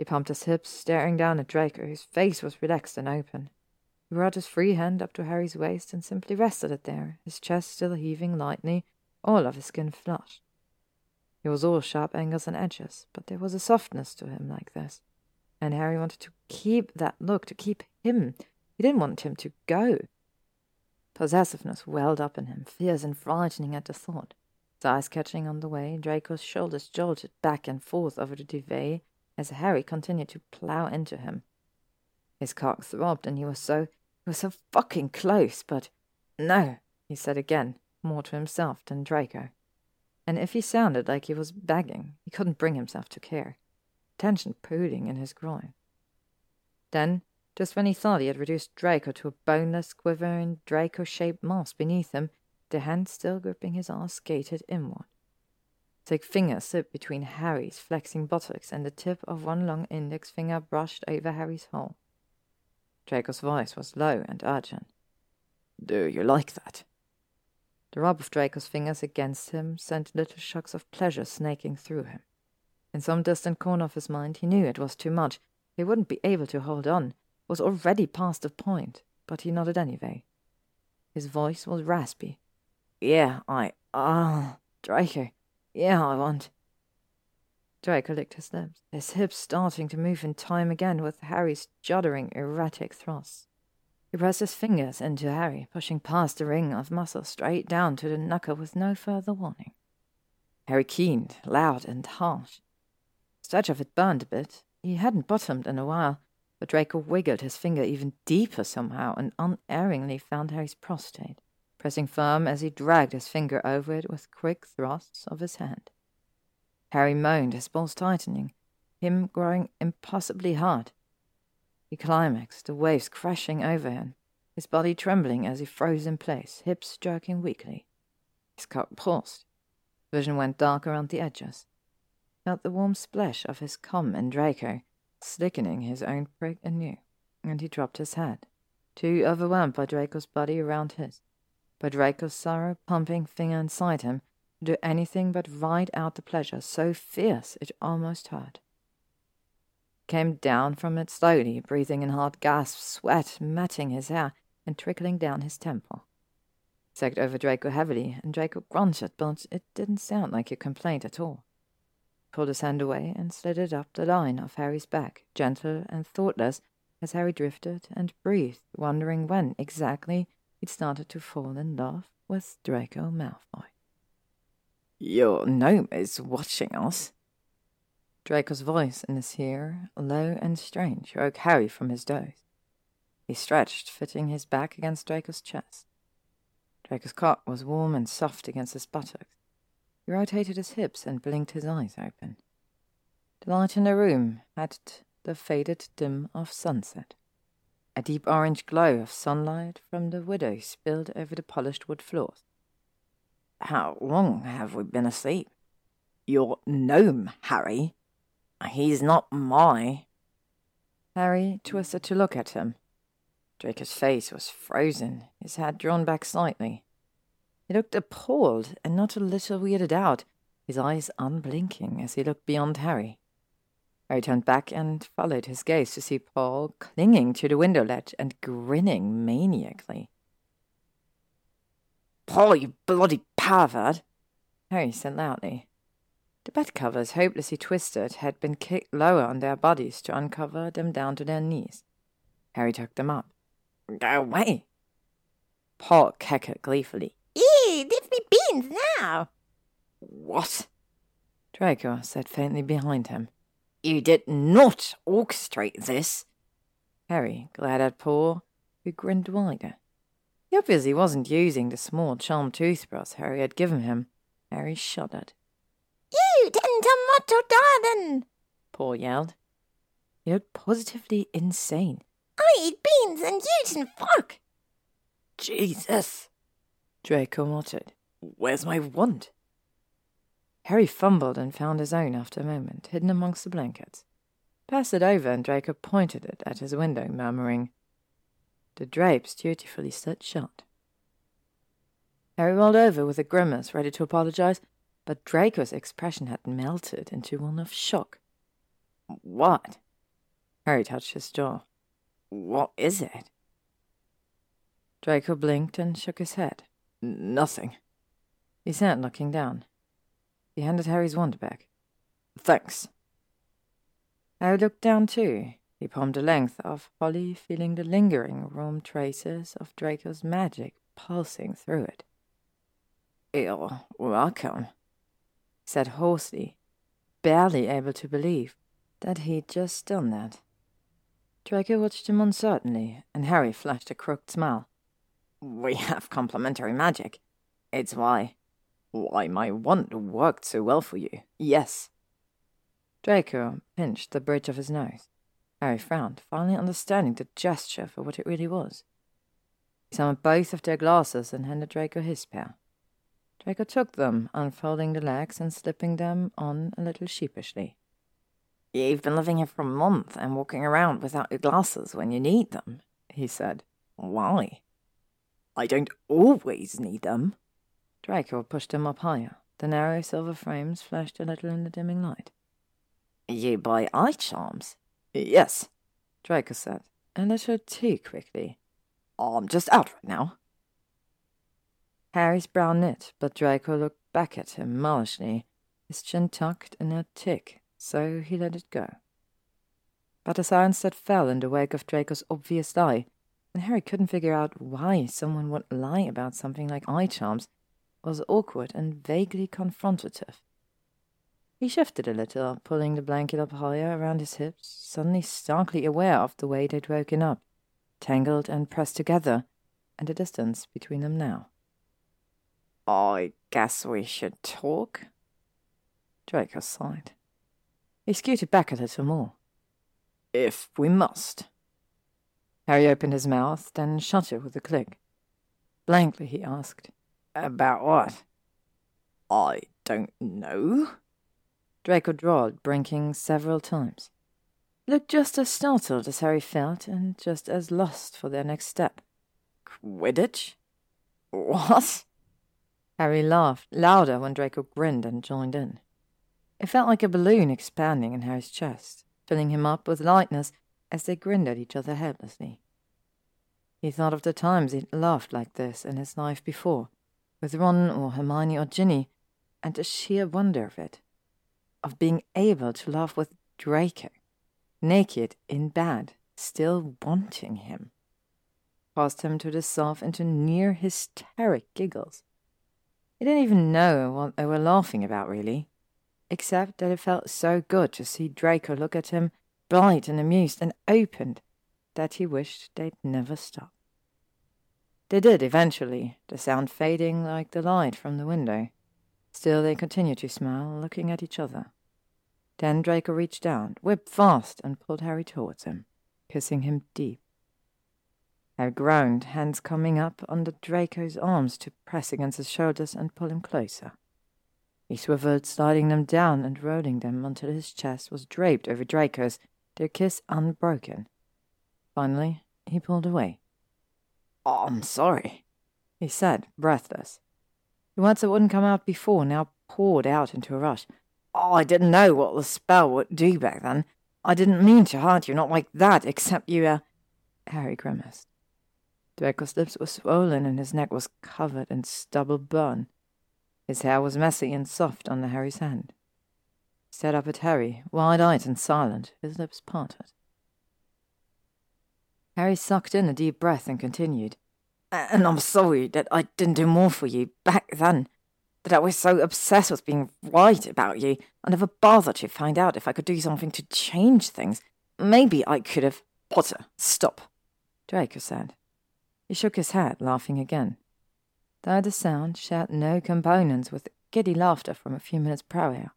He pumped his hips, staring down at Draco, whose face was relaxed and open. He brought his free hand up to Harry's waist and simply rested it there, his chest still heaving lightly, all of his skin flushed. He was all sharp angles and edges, but there was a softness to him like this. And Harry wanted to keep that look, to keep him. He didn't want him to go. Possessiveness welled up in him, fierce and frightening at the thought. His eyes catching on the way, Draco's shoulders jolted back and forth over the duvet as Harry continued to plough into him. His cock throbbed, and he was so he was so fucking close, but no, he said again, more to himself than Draco. And if he sounded like he was begging, he couldn't bring himself to care. Tension pooling in his groin. Then, just when he thought he had reduced Draco to a boneless, quivering, Draco shaped mass beneath him, the hand still gripping his arm skated inward. Thick fingers slipped between Harry's flexing buttocks, and the tip of one long index finger brushed over Harry's hole. Draco's voice was low and urgent. Do you like that? The rub of Draco's fingers against him sent little shocks of pleasure snaking through him. In some distant corner of his mind, he knew it was too much. He wouldn't be able to hold on, was already past the point, but he nodded anyway. His voice was raspy. Yeah, I. Ah, uh, Draco. Yeah, I want. Draco licked his lips, his hips starting to move in time again with Harry's juddering, erratic thrusts. He pressed his fingers into Harry, pushing past the ring of muscle straight down to the knuckle with no further warning. Harry keened, loud and harsh. The stretch of it burned a bit. He hadn't bottomed in a while, but Draco wiggled his finger even deeper somehow and unerringly found Harry's prostate, pressing firm as he dragged his finger over it with quick thrusts of his hand. Harry moaned, his balls tightening, him growing impossibly hard. He climaxed, the waves crashing over him, his body trembling as he froze in place, hips jerking weakly. His cock paused. Vision went dark around the edges. Felt the warm splash of his cum and Draco, slickening his own prick anew, and he dropped his head, too overwhelmed by Draco's body around his, by Draco's sorrow pumping finger inside him, do anything but ride out the pleasure so fierce it almost hurt. Came down from it slowly, breathing in hard gasps, sweat matting his hair and trickling down his temple. Sagged over Draco heavily, and Draco grunted, but it didn't sound like a complaint at all. Pulled his hand away and slid it up the line of Harry's back, gentle and thoughtless, as Harry drifted and breathed, wondering when exactly he'd started to fall in love with Draco Malfoy. Your gnome is watching us. Draco's voice in his ear, low and strange, woke Harry from his doze. He stretched, fitting his back against Draco's chest. Draco's cock was warm and soft against his buttocks. He rotated his hips and blinked his eyes open. The light in the room had the faded dim of sunset. A deep orange glow of sunlight from the window spilled over the polished wood floors. How long have we been asleep? Your gnome, Harry. He's not my. Harry twisted to look at him. Draco's face was frozen, his head drawn back slightly. He looked appalled and not a little weirded out, his eyes unblinking as he looked beyond Harry. Harry turned back and followed his gaze to see Paul clinging to the window ledge and grinning maniacally. Paul, you bloody pervert! Harry said loudly. The bed covers, hopelessly twisted, had been kicked lower on their bodies to uncover them down to their knees. Harry tucked them up. Go away! Paul cackled gleefully. Eee, give me beans now! What? Draco said faintly behind him. You did not orchestrate this. Harry glared at Paul, who grinned wider. He obviously wasn't using the small charm toothbrush Harry had given him. Harry shuddered. You didn't tomato darling! Paul yelled. He looked positively insane. I eat beans and you didn't fuck. Jesus. Draco muttered. Where's my wand? Harry fumbled and found his own after a moment, hidden amongst the blankets. Passed it over, and Draco pointed it at his window, murmuring, The drapes dutifully set shut. Harry rolled over with a grimace, ready to apologize, but Draco's expression had melted into one of shock. What? Harry touched his jaw. What is it? Draco blinked and shook his head. Nothing. He said, looking down. He handed Harry's wand back. Thanks. Harry looked down too. He palmed the length of Holly, feeling the lingering warm traces of Draco's magic pulsing through it. You're welcome, said hoarsely, barely able to believe that he'd just done that. Draco watched him uncertainly, and Harry flashed a crooked smile. We have complementary magic. It's why. Why my wand worked so well for you. Yes. Draco pinched the bridge of his nose. Harry frowned, finally understanding the gesture for what it really was. He summoned both of their glasses and handed Draco his pair. Draco took them, unfolding the legs and slipping them on a little sheepishly. You've been living here for a month and walking around without your glasses when you need them, he said. Why? I don't always need them. Draco pushed him up higher. The narrow silver frames flashed a little in the dimming light. You buy eye charms? Yes, Draco said, And a little too quickly. I'm just out right now. Harry's brow knit, but Draco looked back at him malishly, his chin tucked in a tick, so he let it go. But a silence that fell in the wake of Draco's obvious lie, and Harry couldn't figure out why someone would lie about something like eye charms, was awkward and vaguely confrontative. He shifted a little, pulling the blanket up higher around his hips, suddenly starkly aware of the way they'd woken up, tangled and pressed together, and the distance between them now. I guess we should talk? Draco sighed. He scooted back a little more. If we must. Harry opened his mouth, then shut it with a click. Blankly, he asked, About what? I don't know. Draco drawled, blinking several times. Looked just as startled as Harry felt, and just as lost for their next step. Quidditch? What? Harry laughed, louder when Draco grinned and joined in. It felt like a balloon expanding in Harry's chest, filling him up with lightness as they grinned at each other helplessly. He thought of the times he'd laughed like this in his life before, with Ron or Hermione or Ginny, and the sheer wonder of it of being able to laugh with Draco, naked in bed, still wanting him, caused him to dissolve into near hysteric giggles. He didn't even know what they were laughing about, really, except that it felt so good to see Draco look at him, bright and amused and opened, that he wished they'd never stop. They did eventually, the sound fading like the light from the window. Still, they continued to smile, looking at each other. Then Draco reached down, whipped fast, and pulled Harry towards him, kissing him deep. Harry groaned, hands coming up under Draco's arms to press against his shoulders and pull him closer. He swiveled, sliding them down and rolling them until his chest was draped over Draco's, their kiss unbroken. Finally, he pulled away. I'm sorry, he said, breathless. The words that wouldn't come out before now poured out into a rush. Oh, I didn't know what the spell would do back then. I didn't mean to hurt you, not like that, except you, uh... Harry grimaced. Draco's lips were swollen and his neck was covered in stubble burn. His hair was messy and soft under Harry's hand. He stared up at Harry, wide-eyed and silent, his lips parted. Harry sucked in a deep breath and continued. And I'm sorry that I didn't do more for you back then. That I was so obsessed with being right about you, I never bothered to find out if I could do something to change things. Maybe I could have. Potter, stop, Draco said. He shook his head, laughing again. Though the sound shared no components with giddy laughter from a few minutes prior,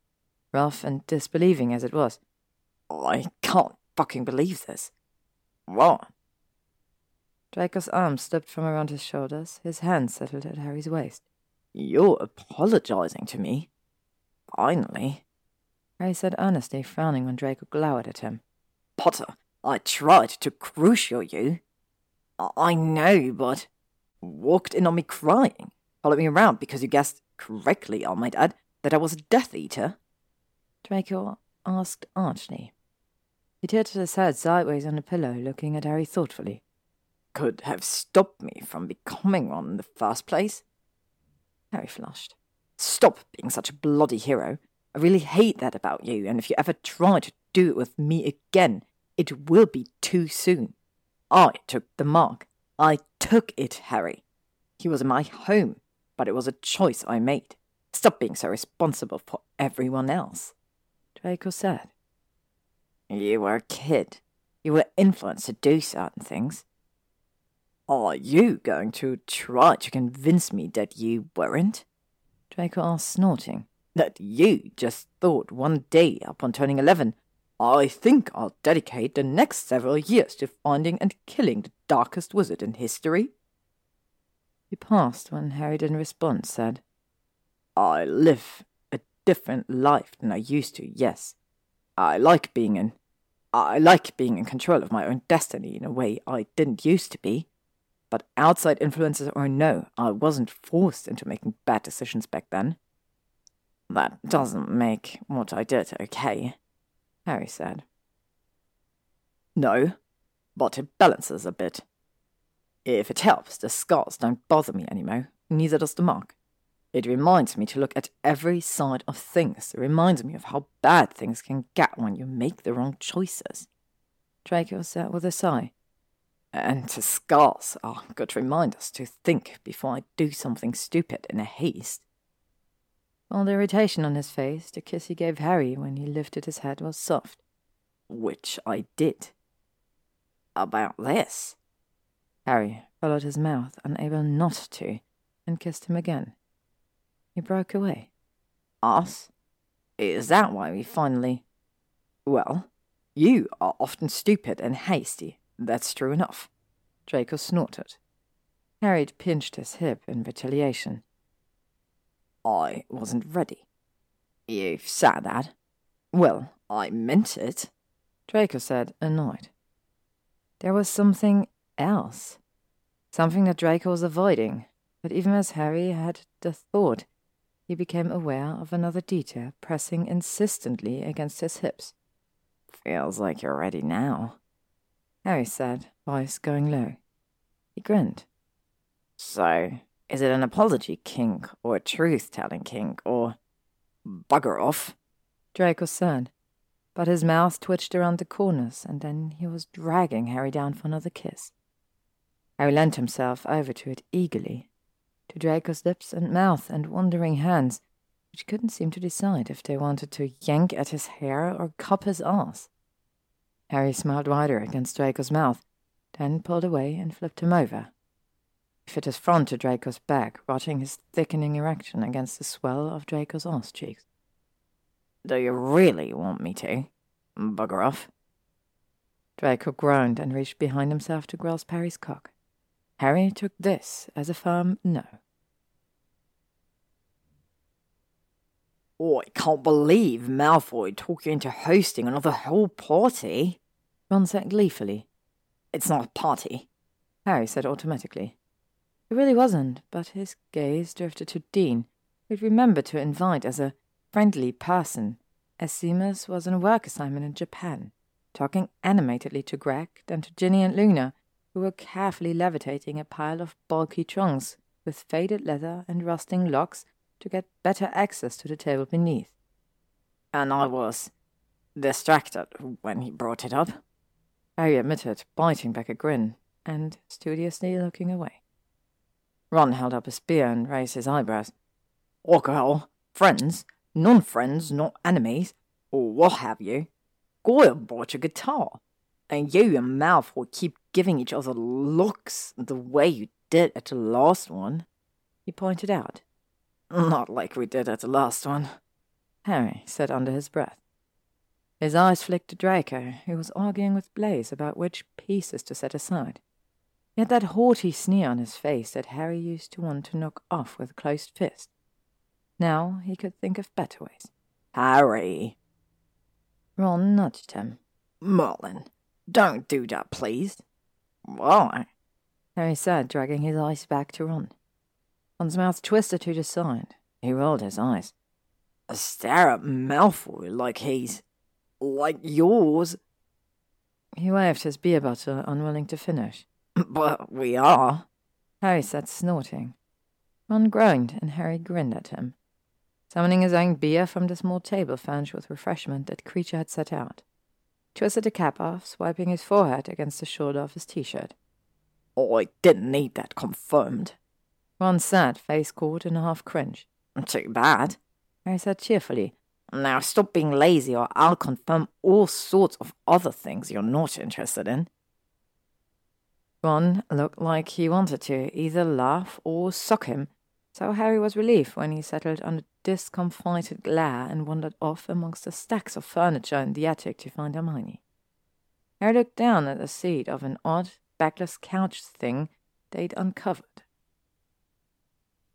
rough and disbelieving as it was. I can't fucking believe this. What? Draco's arm slipped from around his shoulders, his hand settled at Harry's waist. You're apologizing to me? Finally. Harry said earnestly, frowning when Draco glowered at him. Potter, I tried to Crucio you. I know, but walked in on me crying, followed me around because you guessed correctly, I might add, that I was a Death Eater. Draco asked archly. He tilted his head sideways on the pillow, looking at Harry thoughtfully. Could have stopped me from becoming one in the first place. Harry flushed. Stop being such a bloody hero. I really hate that about you, and if you ever try to do it with me again, it will be too soon. I took the mark. I took it, Harry. He was my home, but it was a choice I made. Stop being so responsible for everyone else. Draco said. You were a kid. You were influenced to do certain things. Are you going to try to convince me that you weren't? Draco asked, snorting. That you just thought one day upon turning eleven, I think I'll dedicate the next several years to finding and killing the darkest wizard in history? He paused when Harry in response, said, I live a different life than I used to, yes. I like being in I like being in control of my own destiny in a way I didn't used to be. But outside influences or no, I wasn't forced into making bad decisions back then. That doesn't make what I did okay, Harry said. No, but it balances a bit. If it helps, the scars don't bother me anymore, neither does the mark. It reminds me to look at every side of things. It reminds me of how bad things can get when you make the wrong choices. Draco said with a sigh. And to scars are good reminders to think before I do something stupid in a haste. All the irritation on his face, the kiss he gave Harry when he lifted his head was soft. Which I did. About this? Harry followed his mouth, unable not to, and kissed him again. He broke away. Us? Is that why we finally. Well, you are often stupid and hasty, that's true enough. Draco snorted. Harry pinched his hip in retaliation. I wasn't ready. You've said that. Well, I meant it. Draco said, annoyed. There was something else. Something that Draco was avoiding, but even as Harry had the thought, he became aware of another detail pressing insistently against his hips. Feels like you're ready now. Harry said, voice going low. He grinned. So, is it an apology kink, or a truth telling kink, or bugger off? Draco said, but his mouth twitched around the corners, and then he was dragging Harry down for another kiss. Harry lent himself over to it eagerly, to Draco's lips and mouth and wandering hands, which couldn't seem to decide if they wanted to yank at his hair or cup his ass. Harry smiled wider against Draco's mouth, then pulled away and flipped him over. He fit his front to Draco's back, watching his thickening erection against the swell of Draco's ass cheeks. Do you really want me to? Bugger off. Draco groaned and reached behind himself to grasp Harry's cock. Harry took this as a firm no. Oh, I can't believe Malfoy talked you into hosting another whole party. Ron said gleefully. It's not a party, Harry said automatically. It really wasn't, but his gaze drifted to Dean, who'd remembered to invite as a friendly person, as Seamus was on a work assignment in Japan, talking animatedly to Greg, then to Ginny and Luna, who were carefully levitating a pile of bulky trunks with faded leather and rusting locks to get better access to the table beneath. And I was distracted when he brought it up. Harry admitted, biting back a grin and studiously looking away. Ron held up a spear and raised his eyebrows. Alcohol, friends, non friends, not enemies, or what have you. Goyle brought your guitar, and you and Malfoy keep giving each other looks the way you did at the last one, he pointed out. Not like we did at the last one, Harry said under his breath. His eyes flicked to Draco, who was arguing with Blaise about which pieces to set aside. He had that haughty sneer on his face that Harry used to want to knock off with a closed fist. Now he could think of better ways. Harry! Ron nudged him. Merlin, don't do that, please. Why? Harry said, dragging his eyes back to Ron. Ron's mouth twisted to the side. He rolled his eyes. A stare at Malfoy like he's. like yours. He waved his beer bottle, unwilling to finish. But we are, Harry said, snorting. Ron groaned, and Harry grinned at him. Summoning his own beer from the small table furnished with refreshment that Kreacher had set out. twisted the cap off, swiping his forehead against the shoulder of his t-shirt. Oh, I didn't need that confirmed. Ron said, face caught in a half cringe. Too bad, Harry said cheerfully. Now stop being lazy or I'll confirm all sorts of other things you're not interested in. Ron looked like he wanted to either laugh or sock him, so Harry was relieved when he settled on a discomfited glare and wandered off amongst the stacks of furniture in the attic to find Hermione. Harry looked down at the seat of an odd, backless couch thing they'd uncovered.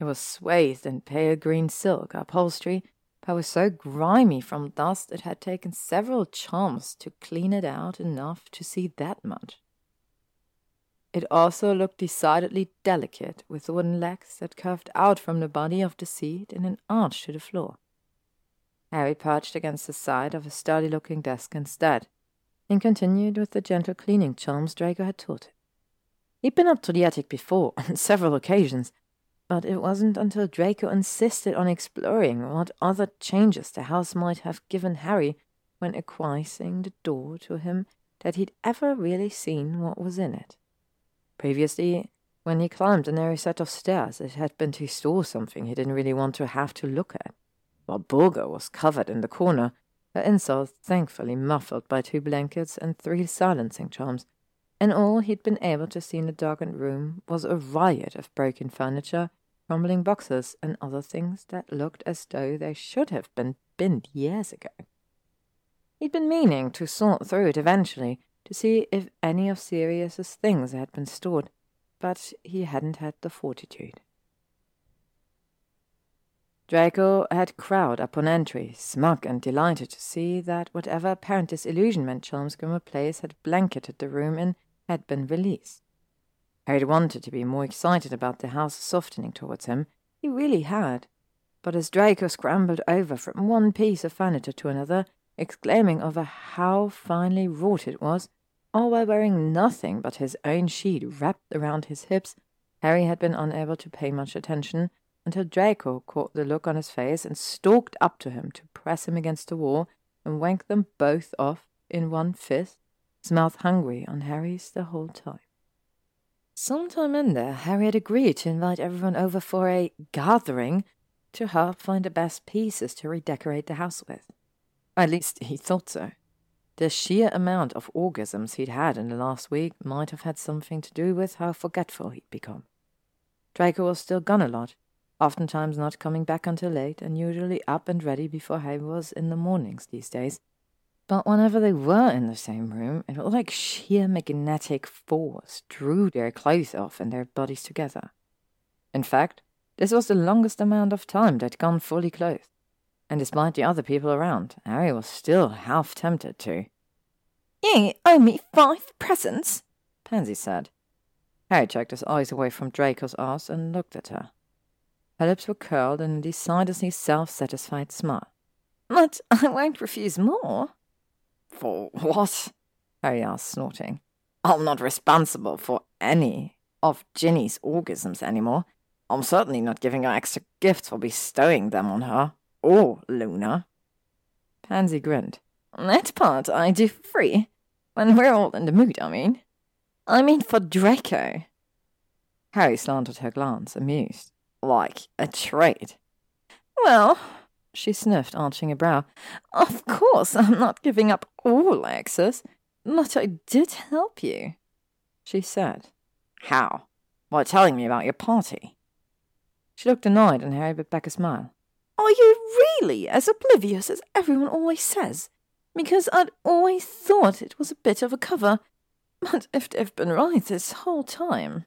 It was swathed in pale green silk upholstery, but was so grimy from dust it had taken several charms to clean it out enough to see that much. It also looked decidedly delicate, with wooden legs that curved out from the body of the seat in an arch to the floor. Harry perched against the side of a sturdy looking desk instead, and continued with the gentle cleaning charms Draco had taught him. He'd been up to the attic before, on several occasions, but it wasn't until Draco insisted on exploring what other changes the house might have given Harry when acquiescing the door to him that he'd ever really seen what was in it. Previously, when he climbed a narrow set of stairs, it had been to store something he didn't really want to have to look at. Walburga was covered in the corner, her insult thankfully muffled by two blankets and three silencing charms, and all he'd been able to see in the darkened room was a riot of broken furniture, crumbling boxes, and other things that looked as though they should have been binned years ago. He'd been meaning to sort through it eventually, to see if any of Sirius's things had been stored, but he hadn't had the fortitude. Draco had crowed upon entry, smug and delighted to see that whatever apparent disillusionment Chelm's Place had blanketed the room in had been released. Harry wanted to be more excited about the house softening towards him. He really had. But as Draco scrambled over from one piece of furniture to another, exclaiming over how finely wrought it was, all while wearing nothing but his own sheet wrapped around his hips, Harry had been unable to pay much attention until Draco caught the look on his face and stalked up to him to press him against the wall and wank them both off in one fist, his mouth hungry on Harry's the whole time. Sometime in there, Harry had agreed to invite everyone over for a gathering to help find the best pieces to redecorate the house with. At least he thought so. The sheer amount of orgasms he'd had in the last week might have had something to do with how forgetful he'd become. Draco was still gone a lot, oftentimes not coming back until late, and usually up and ready before Harry was in the mornings these days. But whenever they were in the same room, it was like sheer magnetic force drew their clothes off and their bodies together. In fact, this was the longest amount of time they'd gone fully clothed and despite the other people around, Harry was still half tempted to. You owe me five presents, Pansy said. Harry checked his eyes away from Draco's ass and looked at her. Her lips were curled in a decidedly self-satisfied smile. But I won't refuse more. For what? Harry asked, snorting. I'm not responsible for any of Ginny's orgasms anymore. I'm certainly not giving her extra gifts for bestowing them on her. Or Luna. Pansy grinned. That part I do for free. When we're all in the mood, I mean. I mean for Draco. Harry slanted her glance, amused. Like a trade. Well, she sniffed, arching a brow. Of course, I'm not giving up all access, but I did help you, she said. How? By telling me about your party. She looked annoyed, and Harry bit back a smile. Are you really as oblivious as everyone always says? Because I'd always thought it was a bit of a cover. But if they've been right this whole time.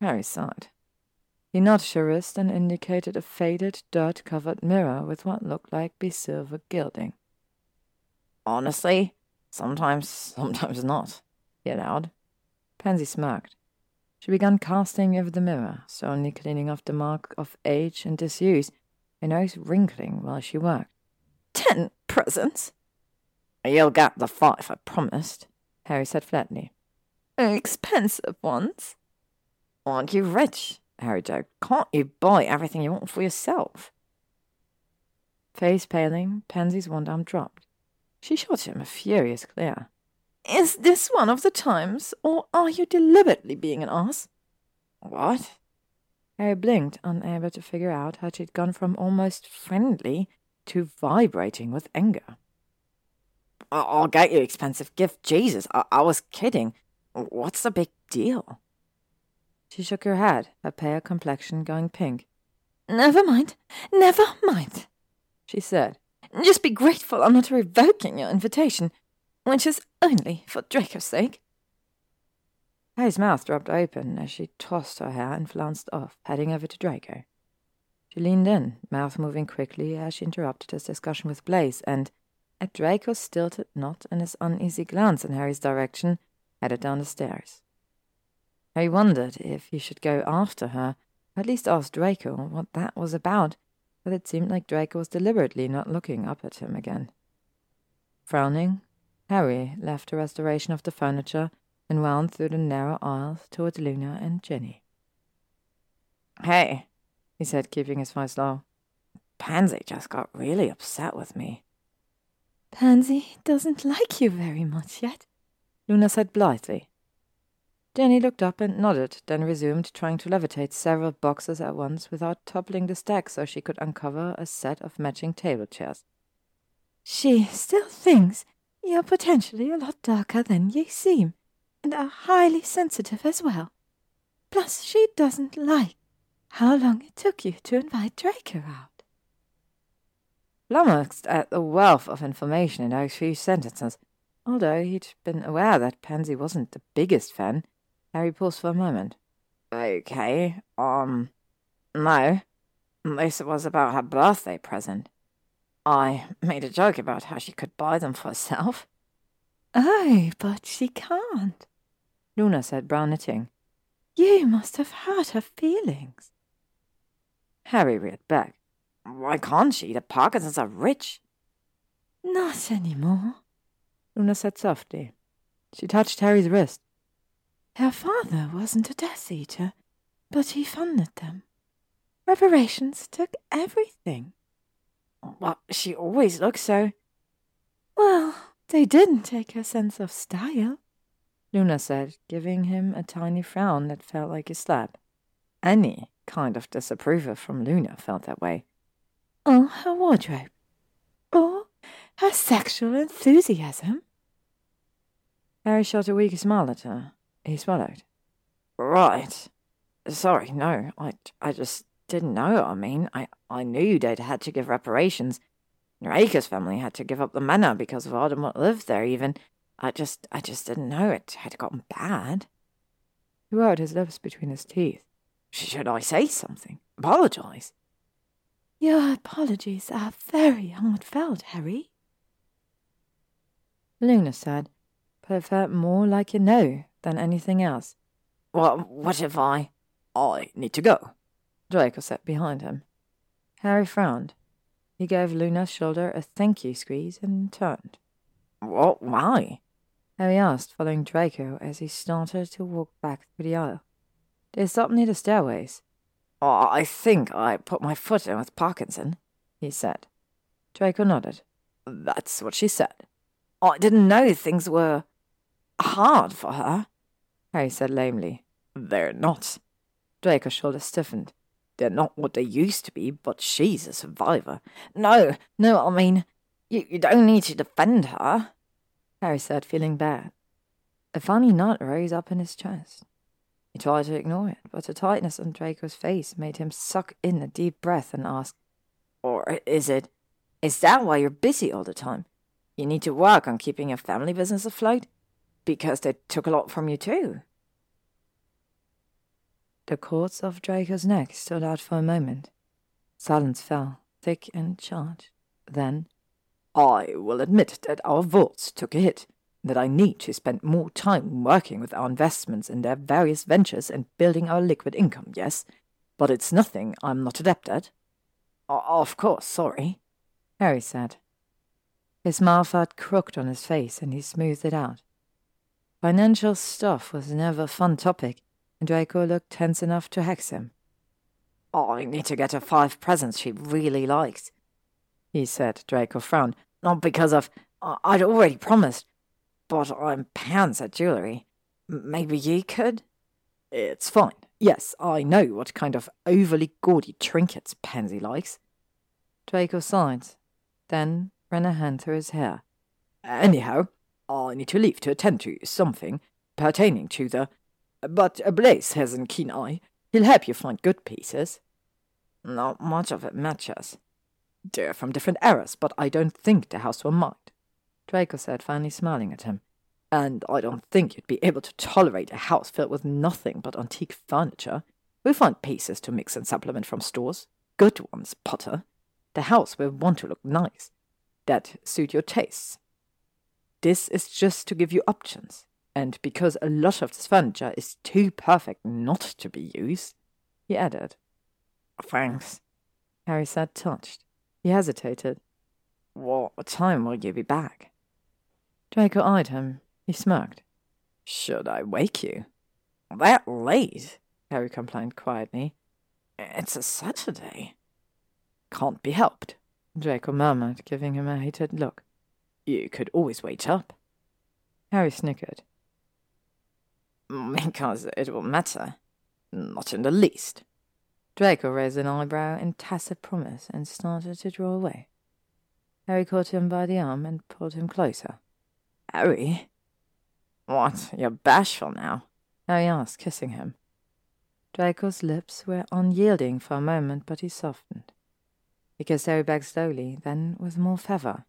Harry sighed. He nudged her wrist and indicated a faded, dirt covered mirror with what looked like be silver gilding. Honestly, sometimes, sometimes not, he allowed. Pansy smirked. She began casting over the mirror, slowly cleaning off the mark of age and disuse, her nose wrinkling while she worked. Ten presents? You'll get the five I promised, Harry said flatly. Expensive ones? Aren't you rich? Harry. Can't you buy everything you want for yourself? Face paling, Pansy's one arm dropped. She shot him a furious glare. Is this one of the times, or are you deliberately being an ass? What? Harry blinked, unable to figure out how she'd gone from almost friendly to vibrating with anger. I'll get you expensive gift. Jesus, I, I was kidding. What's the big deal? She shook her head, her pale complexion going pink. Never mind, never mind, she said. Just be grateful I'm not revoking your invitation, which is only for Draco's sake. Harry's mouth dropped open as she tossed her hair and flounced off, heading over to Draco. She leaned in, mouth moving quickly as she interrupted his discussion with Blaise, and, at Draco's stilted nod and his uneasy glance in Harry's direction, headed down the stairs. Harry wondered if he should go after her, or at least ask Draco what that was about, but it seemed like Draco was deliberately not looking up at him again. Frowning, Harry left the restoration of the furniture and wound through the narrow aisles towards Luna and Ginny. Hey, he said, keeping his voice low. Pansy just got really upset with me. Pansy doesn't like you very much yet, Luna said blithely. Ginny looked up and nodded, then resumed trying to levitate several boxes at once without toppling the stack so she could uncover a set of matching table chairs. She still thinks you're potentially a lot darker than you seem, and are highly sensitive as well. Plus, she doesn't like how long it took you to invite Draco out. Flummoxed at the wealth of information in those few sentences, although he'd been aware that Pansy wasn't the biggest fan, Harry paused for a moment. Okay, um, no. This was about her birthday present. I made a joke about how she could buy them for herself. Oh, but she can't, Luna said, brow knitting. You must have hurt her feelings. Harry reared back. Why can't she? The Parkinsons are rich. Not any more, Luna said softly. She touched Harry's wrist. Her father wasn't a Death Eater, but he funded them. Reparations took everything. Well, she always looked so. Well, they didn't take her sense of style, Luna said, giving him a tiny frown that felt like a slap. Any kind of disapproval from Luna felt that way. Or her wardrobe. Or her sexual enthusiasm. Harry shot a weak smile at her. He swallowed. Right. Sorry, no. I, I just didn't know. I mean, I, I knew they'd had to give reparations. Draco's family had to give up the manor because of Voldemort lived there, even. I just, I just didn't know it had gotten bad. He wrote his lips between his teeth. Should I say something? Apologize? Your apologies are very heartfelt, Harry. Luna said, but it felt more like a no than anything else. Well, what if I... I need to go? Draco sat behind him. Harry frowned. He gave Luna's shoulder a thank you squeeze and turned. What? Why? Harry asked, following Draco as he started to walk back through the aisle. They stopped near the stairways. Oh, I think I put my foot in with Parkinson, he said. Draco nodded. That's what she said. I didn't know things were hard for her, Harry said lamely. They're not. Draco's shoulders stiffened. They're not what they used to be, but she's a survivor. No, no, I mean, you, you don't need to defend her, Harry said, feeling bad. A funny knot rose up in his chest. He tried to ignore it, but the tightness on Draco's face made him suck in a deep breath and ask, Or is it, is that why you're busy all the time? You need to work on keeping your family business afloat? Because they took a lot from you too. The cords of Draco's neck stood out for a moment. Silence fell, thick and charged. Then, I will admit that our vaults took a hit, that I need to spend more time working with our investments in their various ventures and building our liquid income, yes, but it's nothing I'm not adept at. of course, sorry, Harry said. His mouth had crooked on his face, and he smoothed it out. Financial stuff was never a fun topic, and Draco looked tense enough to hex him. Oh, I need to get her five presents she really likes, he said. Draco frowned. Not because of... Uh, I'd already promised, but I'm pants at jewellery. Maybe you could? It's fine. Yes, I know what kind of overly gaudy trinkets Pansy likes. Draco sighed, then ran a hand through his hair. Anyhow, I need to leave to attend to something pertaining to the. But Blaise has a keen eye. He'll help you find good pieces. Not much of it matches. They're from different eras, but I don't think the house will mind. Draco said, finally smiling at him. And I don't think you'd be able to tolerate a house filled with nothing but antique furniture. We'll find pieces to mix and supplement from stores. Good ones, Potter. The house will want to look nice. That suit your tastes. This is just to give you options. And because a lot of this furniture is too perfect not to be used, he added. Thanks, Harry said, touched. He hesitated. What time will you be back? Draco eyed him, he smirked. Should I wake you? That late? Harry complained quietly. It's a Saturday. Can't be helped, Draco murmured, giving him a hated look. You could always wait up. Harry snickered. Mm, because it will matter. Not in the least. Draco raised an eyebrow in tacit promise and started to draw away. Harry caught him by the arm and pulled him closer. Harry, what, you're bashful now? Harry asked, kissing him. Draco's lips were unyielding for a moment, but he softened. He kissed Harry back slowly, then with more fervour.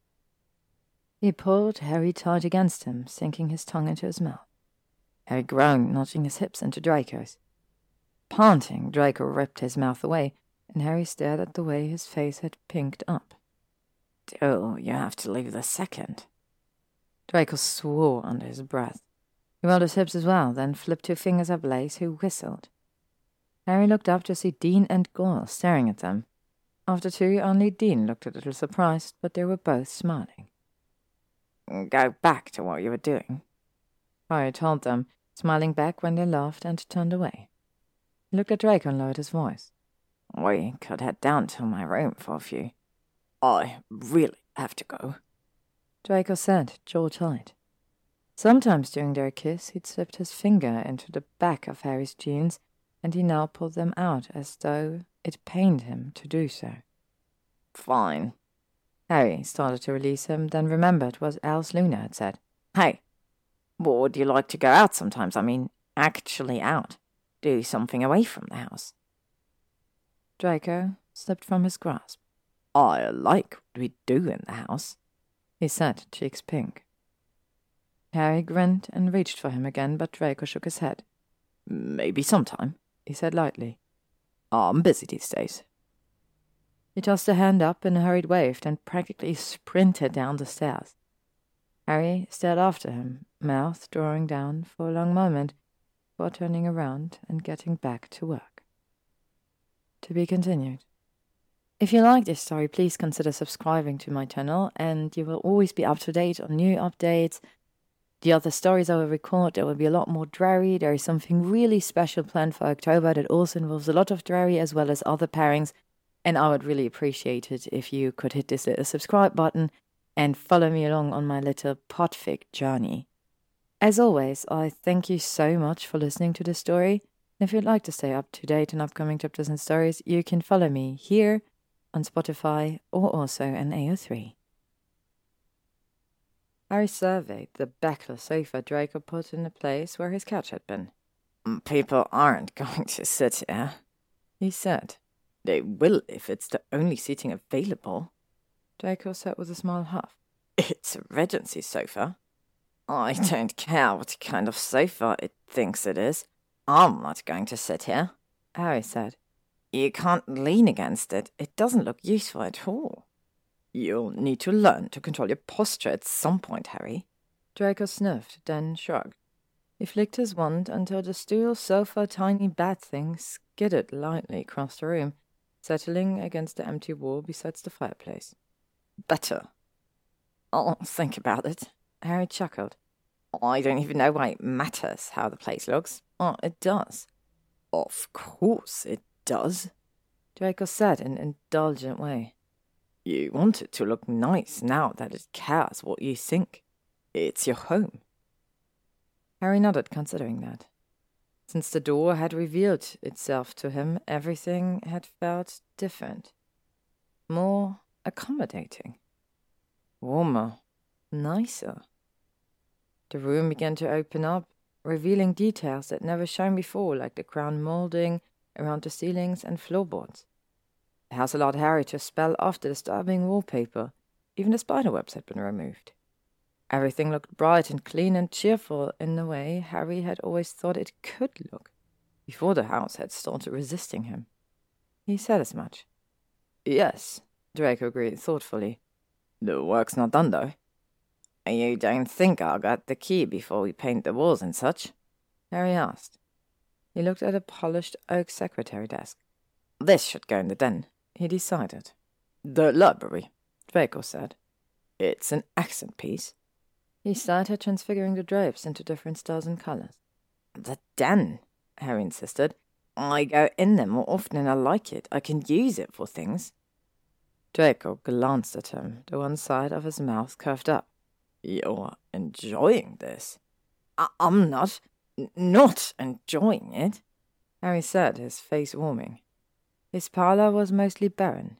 He pulled Harry tight against him, sinking his tongue into his mouth. Harry groaned, notching his hips into Draco's. Panting, Draco ripped his mouth away, and Harry stared at the way his face had pinked up. Do you have to leave the second? Draco swore under his breath. He rolled his hips as well, then flipped two fingers at Blaise, who whistled. Harry looked up to see Dean and Goyle staring at them. After two, only Dean looked a little surprised, but they were both smiling. Go back to what you were doing, Harry told them, smiling back when they laughed and turned away. He looked at Draco and lowered his voice. We could head down to my room for a few. I really have to go. Draco said, jaw tight. Sometimes during their kiss, he'd slipped his finger into the back of Harry's jeans, and he now pulled them out as though it pained him to do so. Fine. Harry started to release him, then remembered what Alice Luna had said. Hey, would you like to go out sometimes? I mean, actually out. Do something away from the house. Draco slipped from his grasp. I like what we do in the house he said, cheeks pink. Harry grinned and reached for him again, but Draco shook his head. Maybe sometime, he said lightly. I'm busy these days. He tossed a hand up in a hurried wave, and practically sprinted down the stairs. Harry stared after him, mouth drawing down for a long moment, before turning around and getting back to work. To be continued. If you like this story, please consider subscribing to my channel and you will always be up to date on new updates. The other stories I will record, there will be a lot more Drarry. There is something really special planned for October that also involves a lot of Drarry as well as other pairings. And I would really appreciate it if you could hit this little subscribe button and follow me along on my little podfic journey. As always, I thank you so much for listening to this story. And if you'd like to stay up to date on upcoming chapters and stories, you can follow me here on Spotify or also on AO3. Harry surveyed the backless sofa Draco put in the place where his couch had been. People aren't going to sit here, he said. They will if it's the only seating available. Draco said with a small huff. It's a Regency sofa. I hmm. don't care what kind of sofa it thinks it is. I'm not going to sit here, Harry said. You can't lean against it. It doesn't look useful at all. You'll need to learn to control your posture at some point, Harry. Draco sniffed, then shrugged. He flicked his wand until the stool, sofa, tiny bat thing skidded lightly across the room, settling against the empty wall beside the fireplace. Better. I'll think about it. Harry chuckled. I don't even know why it matters how the place looks. Oh, it does. Of course it does, Draco said in an indulgent way. You want it to look nice now that it cares what you think. It's your home. Harry nodded, considering that. Since the door had revealed itself to him, everything had felt different. More accommodating. Warmer. Nicer. The room began to open up, revealing details that never shone before, like the crown molding around the ceilings and floorboards. The house allowed Harry to spell off the disturbing wallpaper. Even the spiderwebs had been removed. Everything looked bright and clean and cheerful in the way Harry had always thought it could look, before the house had started resisting him. He said as much. Yes, Draco agreed thoughtfully. The work's not done, though. You don't think I'll get the key before we paint the walls and such? Harry asked. He looked at a polished oak secretary desk. This should go in the den, he decided. The library, Draco said. It's an accent piece. He started transfiguring the drapes into different styles and colors. The den, Harry insisted. I go in there more often and I like it. I can use it for things. Draco glanced at him, the one side of his mouth curved up. You're enjoying this? I- am not. N- not enjoying it, Harry said, his face warming. His parlor was mostly barren.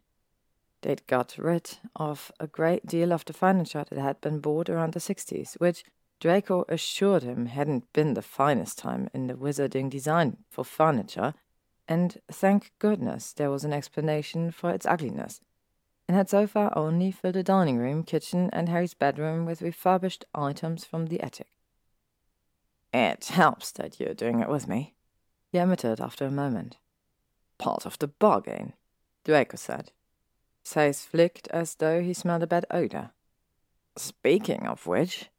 They'd got rid of a great deal of the furniture that had been bought around the 60s, which Draco assured him hadn't been the finest time in the wizarding design for furniture, and thank goodness there was an explanation for its ugliness and had so far only filled the dining room, kitchen, and Harry's bedroom with refurbished items from the attic. It helps that you're doing it with me, he admitted after a moment. Part of the bargain, Draco said. Face flicked as though he smelled a bad odor. Speaking of which,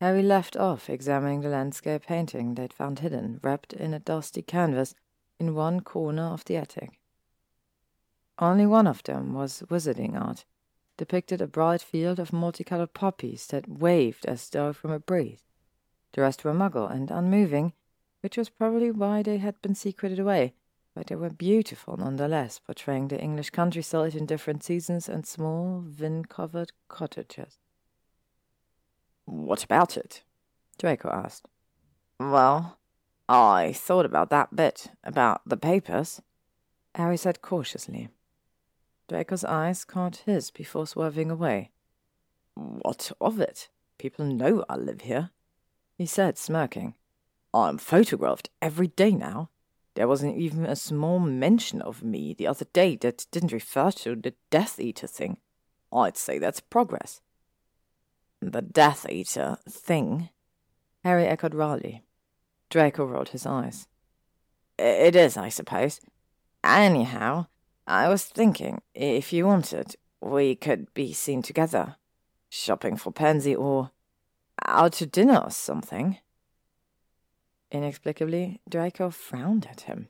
Harry left off examining the landscape painting they'd found hidden, wrapped in a dusty canvas, in one corner of the attic. Only one of them was wizarding art, depicted a bright field of multicolored poppies that waved as though from a breeze. The rest were muggle and unmoving, which was probably why they had been secreted away, but they were beautiful nonetheless, portraying the English countryside in different seasons and small, vine-covered cottages. What about it? Draco asked. Well, I thought about that bit, about the papers, Harry said cautiously. Draco's eyes caught his before swerving away. What of it? People know I live here, he said, smirking. I'm photographed every day now. There wasn't even a small mention of me the other day that didn't refer to the Death Eater thing. I'd say that's progress. The Death Eater thing? Harry echoed Raleigh. Draco rolled his eyes. It is, I suppose. Anyhow, I was thinking, if you wanted, we could be seen together, shopping for Pansy or out to dinner or something. Inexplicably, Draco frowned at him.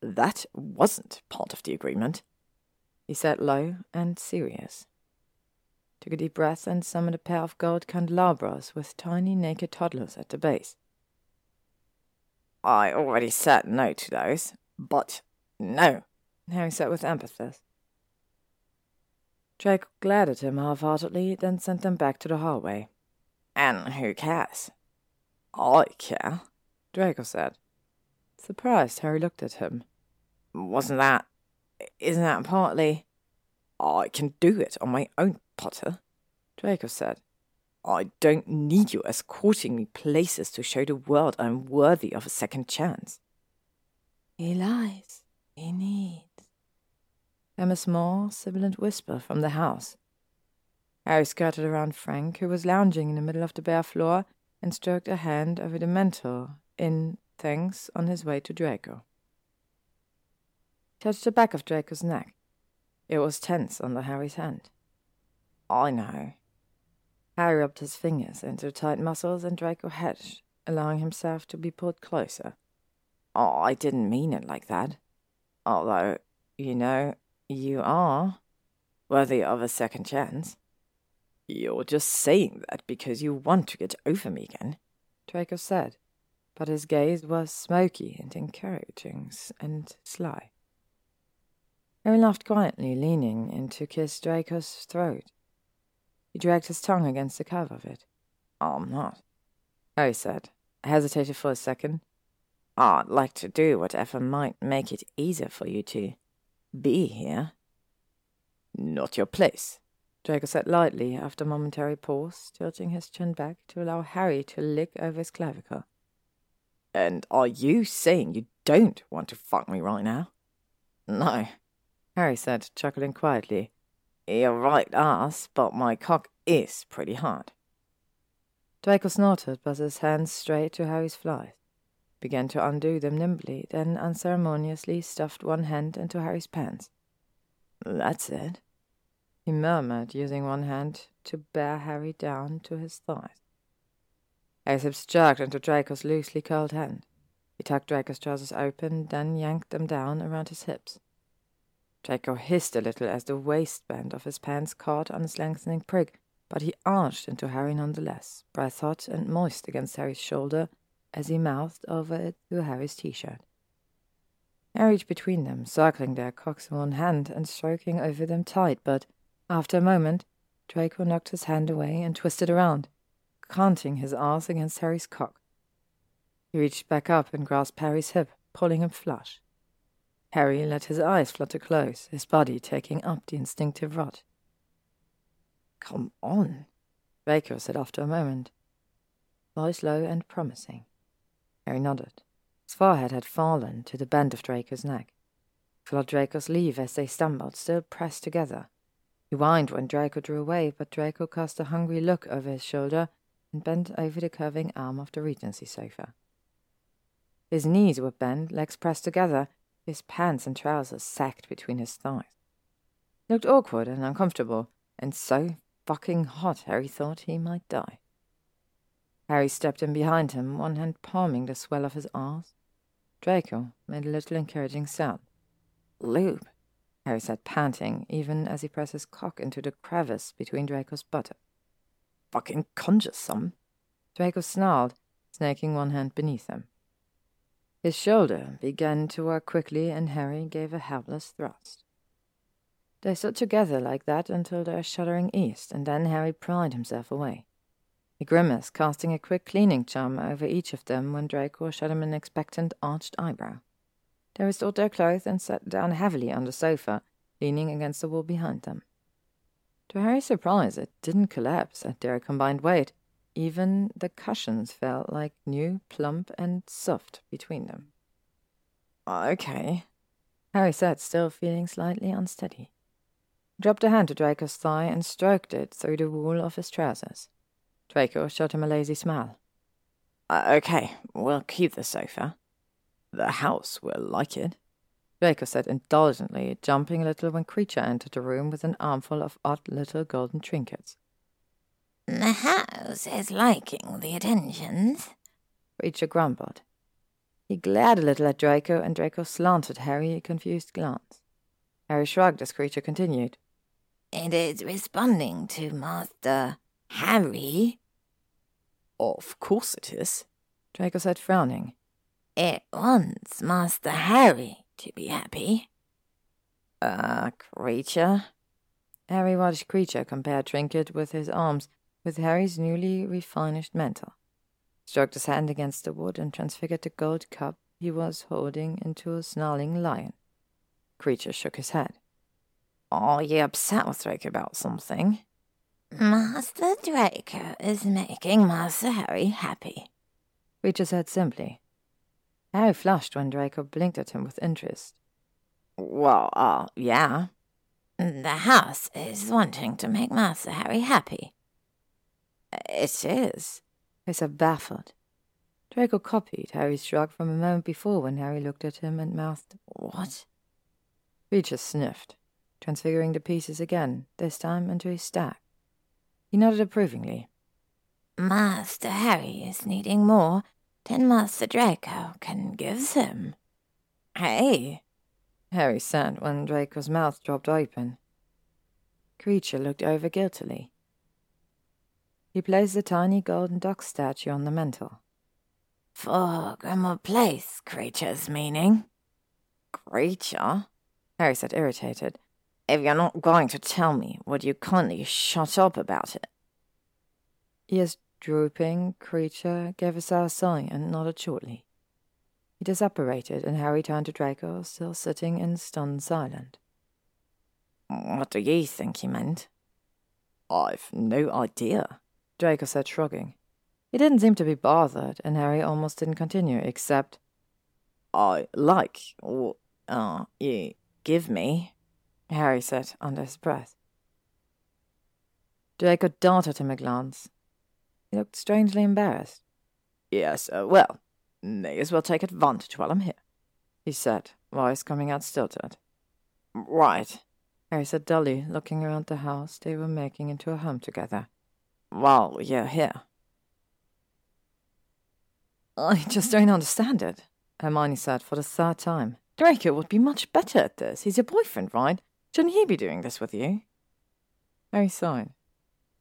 That wasn't part of the agreement, he said low and serious. Took a deep breath and summoned a pair of gold candelabras with tiny naked toddlers at the base. I already said no to those, but no, Harry said with emphasis. Draco glared at him half-heartedly, then sent them back to the hallway. And who cares? I care, Draco said. Surprised, Harry looked at him. Wasn't that... Isn't that partly... Oh, I can do it on my own, Potter, Draco said. I don't need you escorting me places to show the world I'm worthy of a second chance. He lies. He needs came a small, sibilant whisper from the house. Harry skirted around Frank, who was lounging in the middle of the bare floor, and stroked a hand over the mental in thanks on his way to Draco. Touched the back of Draco's neck. It was tense under Harry's hand. I know. Harry rubbed his fingers into tight muscles, and Draco hedged, allowing himself to be pulled closer. Oh, I didn't mean it like that. Although, you know, you are worthy of a second chance. You're just saying that because you want to get over me again, Draco said, but his gaze was smoky and encouraging and sly. Harry laughed quietly, leaning in to kiss Draco's throat. He dragged his tongue against the curve of it. Oh, I'm not, Harry said, hesitated for a second. I'd like to do whatever might make it easier for you to be here. Not your place, Draco said lightly after a momentary pause, tilting his chin back to allow Harry to lick over his clavicle. And are you saying you don't want to fuck me right now? No, Harry said, chuckling quietly. You're right ass, but my cock is pretty hard. Draco snorted, but his hands strayed to Harry's flies, began to undo them nimbly, then unceremoniously stuffed one hand into Harry's pants. That's it he murmured, using one hand to bear Harry down to his thighs. Hips jerked into Draco's loosely curled hand. He tucked Draco's trousers open, then yanked them down around his hips. Draco hissed a little as the waistband of his pants caught on his lengthening prig, but he arched into Harry nonetheless, breath hot and moist against Harry's shoulder as he mouthed over it through Harry's t-shirt. Harry reached between them, circling their cocks in one hand and stroking over them tight, but after a moment, Draco knocked his hand away and twisted around, canting his arse against Harry's cock. He reached back up and grasped Harry's hip, pulling him flush. Harry let his eyes flutter close, his body taking up the instinctive rot. Come on, Draco said after a moment. Voice low and promising. Harry nodded. His forehead had fallen to the bend of Draco's neck. Felt Draco's leave as they stumbled, still pressed together. He whined when Draco drew away, but Draco cast a hungry look over his shoulder and bent over the curving arm of the Regency sofa. His knees were bent, legs pressed together, his pants and trousers sagged between his thighs. Looked awkward and uncomfortable, and so fucking hot Harry thought he might die. Harry stepped in behind him, one hand palming the swell of his arse. Draco made a little encouraging sound. Lube, Harry said, panting, even as he pressed his cock into the crevice between Draco's buttocks. Fucking conjure some. Draco snarled, snaking one hand beneath him. His shoulder began to work quickly, and Harry gave a helpless thrust. They stood together like that until their shuddering eased, and then Harry pried himself away. He grimaced, casting a quick cleaning charm over each of them when Draco shot him an expectant arched eyebrow. They restored their clothes and sat down heavily on the sofa, leaning against the wall behind them. To Harry's surprise, it didn't collapse at their combined weight. Even the cushions felt like new, plump, and soft between them. Okay, Harry said, still feeling slightly unsteady. He dropped a hand to Draco's thigh and stroked it through the wool of his trousers. Draco shot him a lazy smile. Uh, okay, we'll keep the sofa. The house will like it. Draco said indulgently, jumping a little when Kreacher entered the room with an armful of odd little golden trinkets. The house is liking the attentions, Kreacher grumbled. He glared a little at Draco, and Draco slanted Harry a confused glance. Harry shrugged as Kreacher continued. It is responding to Master Harry. Of course it is, Draco said, frowning. It wants Master Harry to be happy. Uh, Kreacher. Harry watched Kreacher compare Trinket with his arms with Harry's newly refinished mentor. Stroked his hand against the wood and transfigured the gold cup he was holding into a snarling lion. Kreacher shook his head. Are you upset with Draco about something? Master Draco is making Master Harry happy. Kreacher said simply. Harry flushed when Draco blinked at him with interest. Well, uh, yeah. The house is wanting to make Master Harry happy. It is, he said, baffled. Draco copied Harry's shrug from a moment before when Harry looked at him and mouthed, What? Kreacher sniffed, transfiguring the pieces again, this time into a stack. He nodded approvingly. Master Harry is needing more than Master Draco can give him. Hey, Harry said when Draco's mouth dropped open. Kreacher looked over guiltily. He placed the tiny golden duck statue on the mantel. For Grimmauld Place, Kreacher's meaning. Kreacher? Harry said, irritated. If you're not going to tell me, would you kindly shut up about it? Ears drooping, Kreacher gave a sour sigh and nodded shortly. He disapparated, and Harry turned to Draco, still sitting in stunned silence. What do ye think he meant? I've no idea, Draco said, shrugging. He didn't seem to be bothered, and Harry almost didn't continue, except, I like what uh, you give me, Harry said under his breath. Draco darted him a glance. He looked strangely embarrassed. Yes, uh, well, may as well take advantage while I'm here, he said, voice coming out stilted. Right, Harry said dully, looking around the house they were making into a home together. While you're here. I just don't understand it, Hermione said for the third time. Draco would be much better at this. He's your boyfriend, right? Shouldn't he be doing this with you? Harry sighed,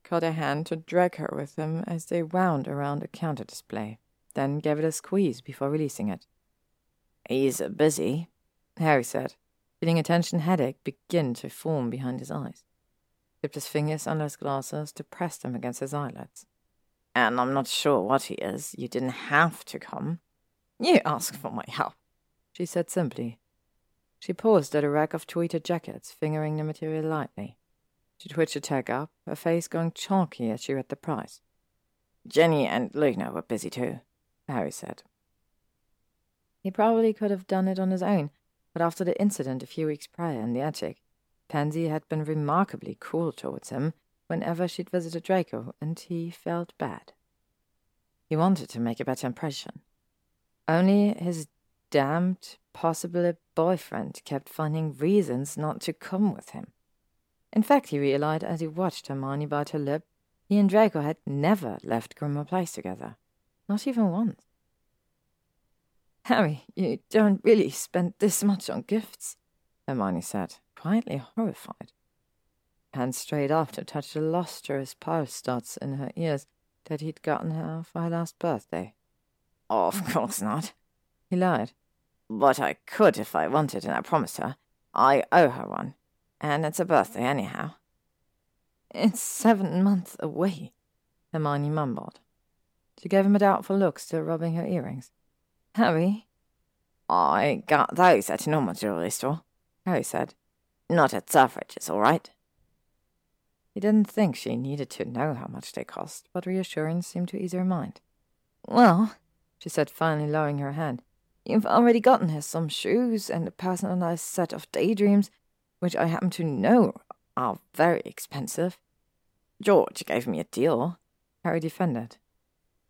caught a hand to drag her with him as they wound around a counter display, then gave it a squeeze before releasing it. He's busy, Harry said, feeling a tension headache begin to form behind his eyes. Dipped his fingers under his glasses to press them against his eyelids. And I'm not sure what he is. You didn't have to come. You asked for my help, she said simply. She paused at a rack of tweeted jackets, fingering the material lightly. She twitched a tag up, her face going chalky as she read the price. Ginny and Luna were busy too, Harry said. He probably could have done it on his own, but after the incident a few weeks prior in the attic, Pansy had been remarkably cool towards him whenever she'd visited Draco, and he felt bad. He wanted to make a better impression. Only his damned possible boyfriend kept finding reasons not to come with him. In fact, he realized as he watched Hermione bite her lip, he and Draco had never left Grimmauld Place together. Not even once. Harry, you don't really spend this much on gifts, Hermione said, quietly horrified. Hands straight off to touch the lustrous pulse dots in her ears that he'd gotten her for her last birthday. Of course not, he lied. But I could if I wanted, and I promised her. I owe her one. And it's a birthday anyhow. It's seven months away, Hermione mumbled. She gave him a doubtful look, still rubbing her earrings. Harry? I got those at a normal jewelry store, Harry said. Not at Selfridge's, all right? He didn't think she needed to know how much they cost, but reassurance seemed to ease her mind. Well, she said, finally lowering her hand, you've already gotten her some shoes and a personalized set of daydreams, which I happen to know are very expensive. George gave me a deal, Harry defended.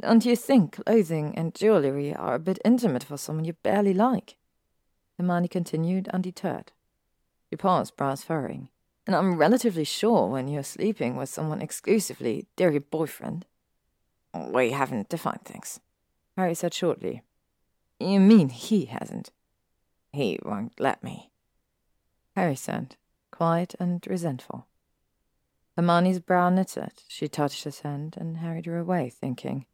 Don't you think clothing and jewellery are a bit intimate for someone you barely like? Hermione continued, undeterred. She paused, brows furrowing and I'm relatively sure when you're sleeping with someone exclusively, your boyfriend. We haven't defined things, Harry said shortly. You mean he hasn't? He won't let me. Harry said, quiet and resentful. Hermione's brow knitted. She touched his hand, and Harry drew away, thinking,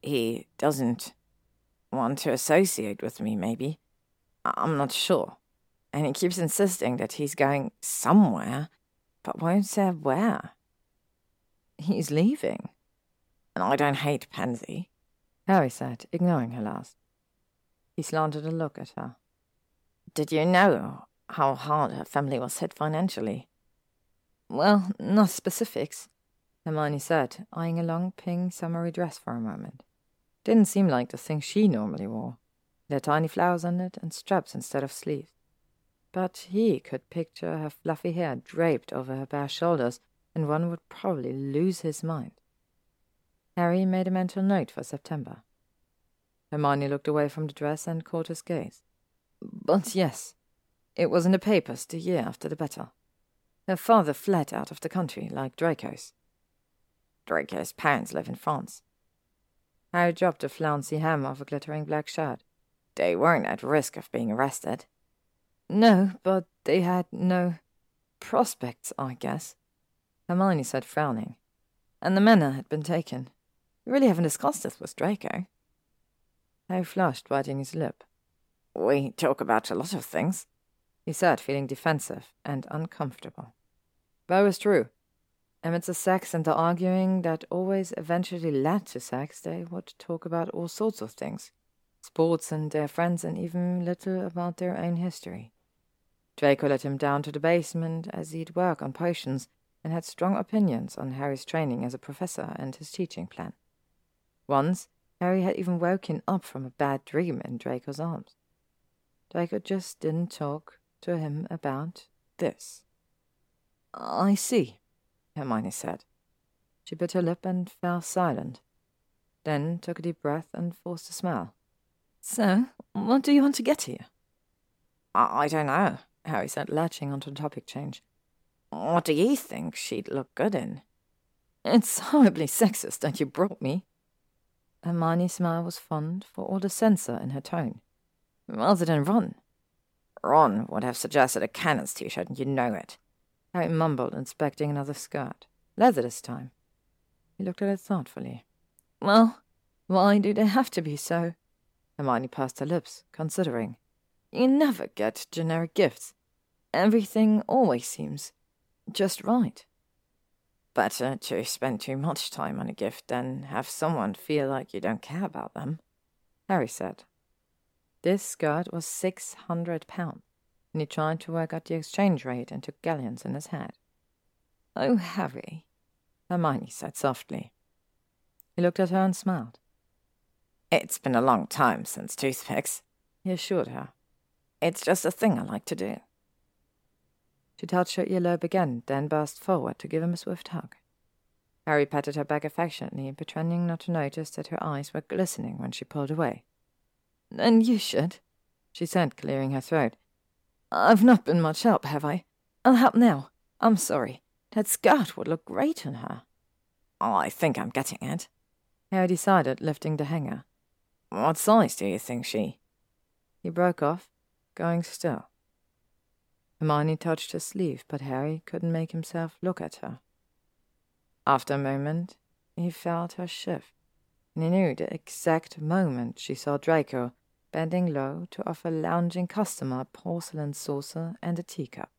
He doesn't want to associate with me, maybe. I'm not sure and he keeps insisting that he's going somewhere, but won't say where. He's leaving. And I don't hate Pansy, Harry said, ignoring her last. He slanted a look at her. Did you know how hard her family was hit financially? Well, not specifics, Hermione said, eyeing a long pink summery dress for a moment. Didn't seem like the thing she normally wore. There tiny flowers on it and straps instead of sleeves. but he could picture her fluffy hair draped over her bare shoulders, and one would probably lose his mind. Harry made a mental note for September. Hermione looked away from the dress and caught his gaze. But yes, it was in the papers the year after the battle. Her father fled out of the country like Draco's. Draco's parents live in France. Harry dropped a flouncy hem of a glittering black shirt. They weren't at risk of being arrested. No, but they had no prospects, I guess, Hermione said, frowning. And the manor had been taken. We really haven't discussed this with Draco. Harry flushed, biting his lip. We talk about a lot of things, he said, feeling defensive and uncomfortable. That was true. Amidst the sex and the arguing that always eventually led to sex, they would talk about all sorts of things sports and their friends, and even little about their own history. Draco led him down to the basement as he'd work on potions and had strong opinions on Harry's training as a professor and his teaching plan. Once, Harry had even woken up from a bad dream in Draco's arms. Draco just didn't talk to him about this. I see, Hermione said. She bit her lip and fell silent, then took a deep breath and forced a smile. So, what do you want to get here? I, don't know, Harry said, latching onto the topic change. What do you think she'd look good in? It's horribly sexist that you brought me. Hermione's smile was fond for all the censor in her tone. Rather than Ron. Ron would have suggested a Cannons t-shirt, and you know it. Harry mumbled, inspecting another skirt. Leather this time. He looked at it thoughtfully. Well, why do they have to be so? Hermione pursed her lips, considering. You never get generic gifts. Everything always seems just right. Better to spend too much time on a gift than have someone feel like you don't care about them, Harry said. This skirt was six hundred pounds, and he tried to work out the exchange rate and took galleons in his head. Oh, Harry, Hermione said softly. He looked at her and smiled. It's been a long time since toothpicks, he assured her. It's just a thing I like to do. She touched her earlobe again, then burst forward to give him a swift hug. Harry patted her back affectionately, pretending not to notice that her eyes were glistening when she pulled away. Then you should, she said, clearing her throat. I've not been much help, have I? I'll help now. I'm sorry. That skirt would look great on her. Oh, I think I'm getting it. Harry decided, lifting the hanger. What size do you think she? He broke off, going still. Hermione touched her sleeve, but Harry couldn't make himself look at her. After a moment, he felt her shift, and he knew the exact moment she saw Draco bending low to offer lounging customer a porcelain saucer and a teacup.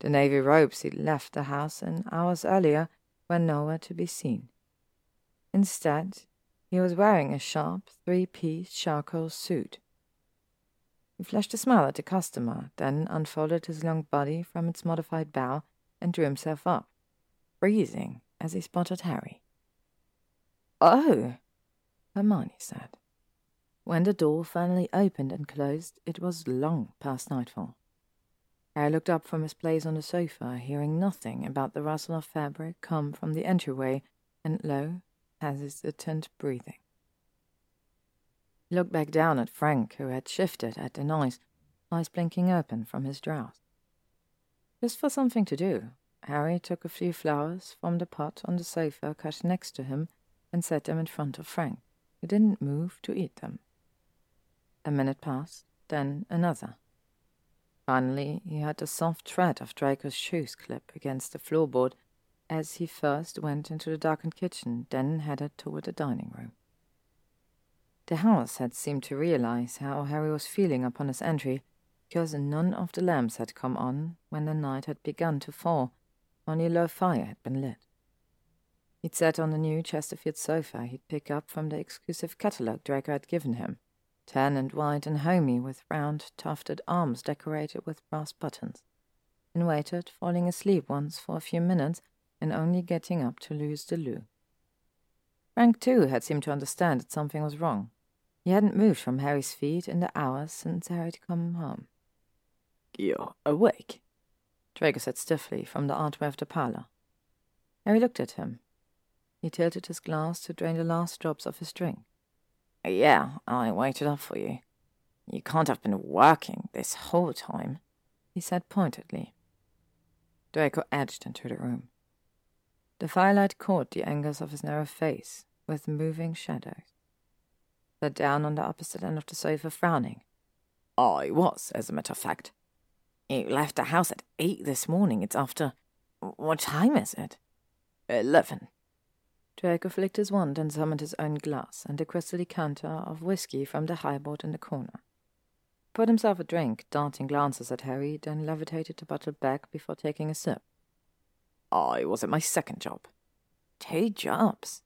The navy robes he'd left the house in hours earlier were nowhere to be seen. Instead, he was wearing a sharp three-piece charcoal suit he flashed a smile at the customer, then unfolded his long body from its modified bow and drew himself up, freezing as he spotted Harry. Oh, Hermione said. When the door finally opened and closed, it was long past nightfall. Harry looked up from his place on the sofa, hearing nothing about the rustle of fabric come from the entryway, and lo, hesitant breathing. He looked back down at Frank, who had shifted at the noise, eyes blinking open from his drowse. Just for something to do, Harry took a few flowers from the pot on the sofa cut next to him and set them in front of Frank, who didn't move to eat them. A minute passed, then another. Finally, he heard the soft tread of Draco's shoes clip against the floorboard as he first went into the darkened kitchen, then headed toward the dining room. The house had seemed to realize how Harry was feeling upon his entry, because none of the lamps had come on when the night had begun to fall, only a low fire had been lit. He'd sat on the new Chesterfield sofa he'd picked up from the exclusive catalogue Draco had given him, tan and white and homey, with round, tufted arms decorated with brass buttons, and waited, falling asleep once for a few minutes and only getting up to lose the loo. Frank, too, had seemed to understand that something was wrong. He hadn't moved from Harry's feet in the hours since Harry had come home. You're awake? Draco said stiffly from the archway of the parlor. Harry looked at him. He tilted his glass to drain the last drops of his drink. Yeah, I waited up for you. You can't have been working this whole time, he said pointedly. Draco edged into the room. The firelight caught the angles of his narrow face with moving shadows. Sat down on the opposite end of the sofa, frowning. I was, as a matter of fact. You left the house at eight this morning. It's after. What time is it? Eleven. Draco flicked his wand and summoned his own glass and a crystal decanter of whiskey from the highboard in the corner. Poured himself a drink, darting glances at Harry, then levitated the bottle back before taking a sip. I was at my second job. Two jobs?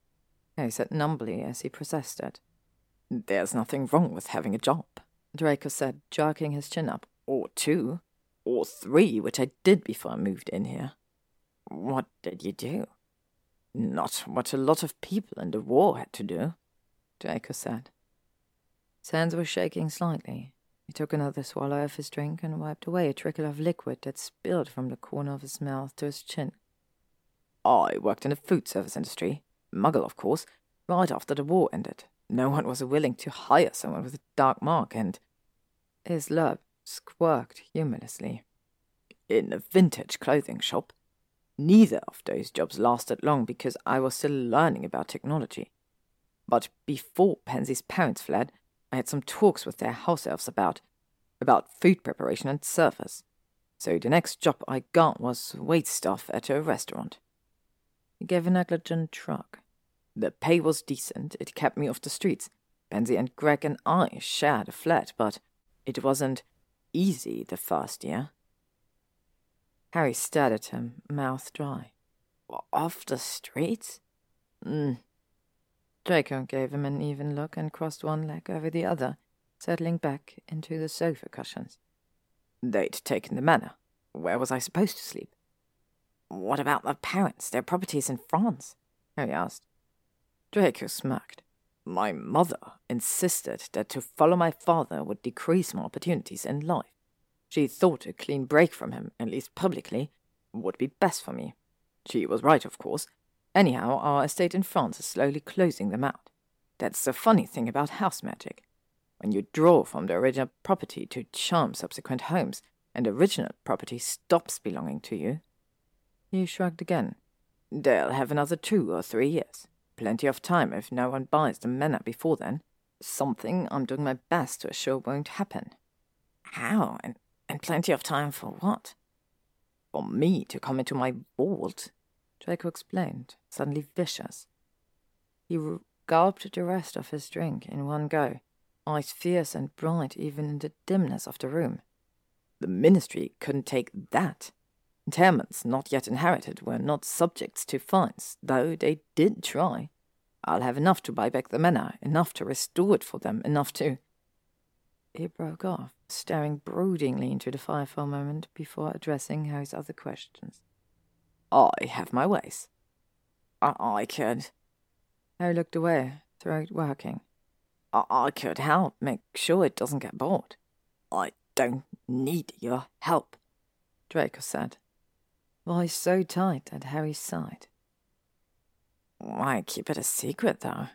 Harry said numbly as he processed it. There's nothing wrong with having a job, Draco said, jerking his chin up. Or two. Or three, which I did before I moved in here. What did you do? Not what a lot of people in the war had to do, Draco said. His hands were shaking slightly. He took another swallow of his drink and wiped away a trickle of liquid that spilled from the corner of his mouth to his chin. I worked in the food service industry, muggle, of course, right after the war ended. No one was willing to hire someone with a dark mark, and his lip squirked humorlessly. In a vintage clothing shop, Neither of those jobs lasted long because I was still learning about technology. But before Pansy's parents fled, I had some talks with their house elves about about food preparation and service. So the next job I got was wait staff at a restaurant. He gave a negligent shrug. The pay was decent, it kept me off the streets. Pansy and Greg and I shared a flat, but it wasn't easy the first year. Harry stared at him, mouth dry. Off the streets? Mm. Draco gave him an even look and crossed one leg over the other, settling back into the sofa cushions. They'd taken the manor. Where was I supposed to sleep? What about the parents, their properties in France? Harry asked. Draco smirked. My mother insisted that to follow my father would decrease my opportunities in life. She thought a clean break from him, at least publicly, would be best for me. She was right, of course. Anyhow, our estate in France is slowly closing them out. That's the funny thing about house magic. When you draw from the original property to charm subsequent homes, and the original property stops belonging to you. He shrugged again. They'll have another two or three years. Plenty of time if no one buys the manor before then. Something I'm doing my best to assure won't happen. How? And and plenty of time for what? For me to come into my vault, Draco explained, suddenly vicious. He gulped the rest of his drink in one go, eyes fierce and bright even in the dimness of the room. The ministry couldn't take that. Tenements not yet inherited were not subjects to fines, though they did try. I'll have enough to buy back the manor, enough to restore it for them, enough to. He broke off, staring broodingly into the fire for a moment before addressing Harry's other questions. I have my ways. I, I could. Harry looked away, throat working. I, I could help make sure it doesn't get bored. I don't need your help, Draco said, voice so tight at Harry's side. Why keep it a secret, though?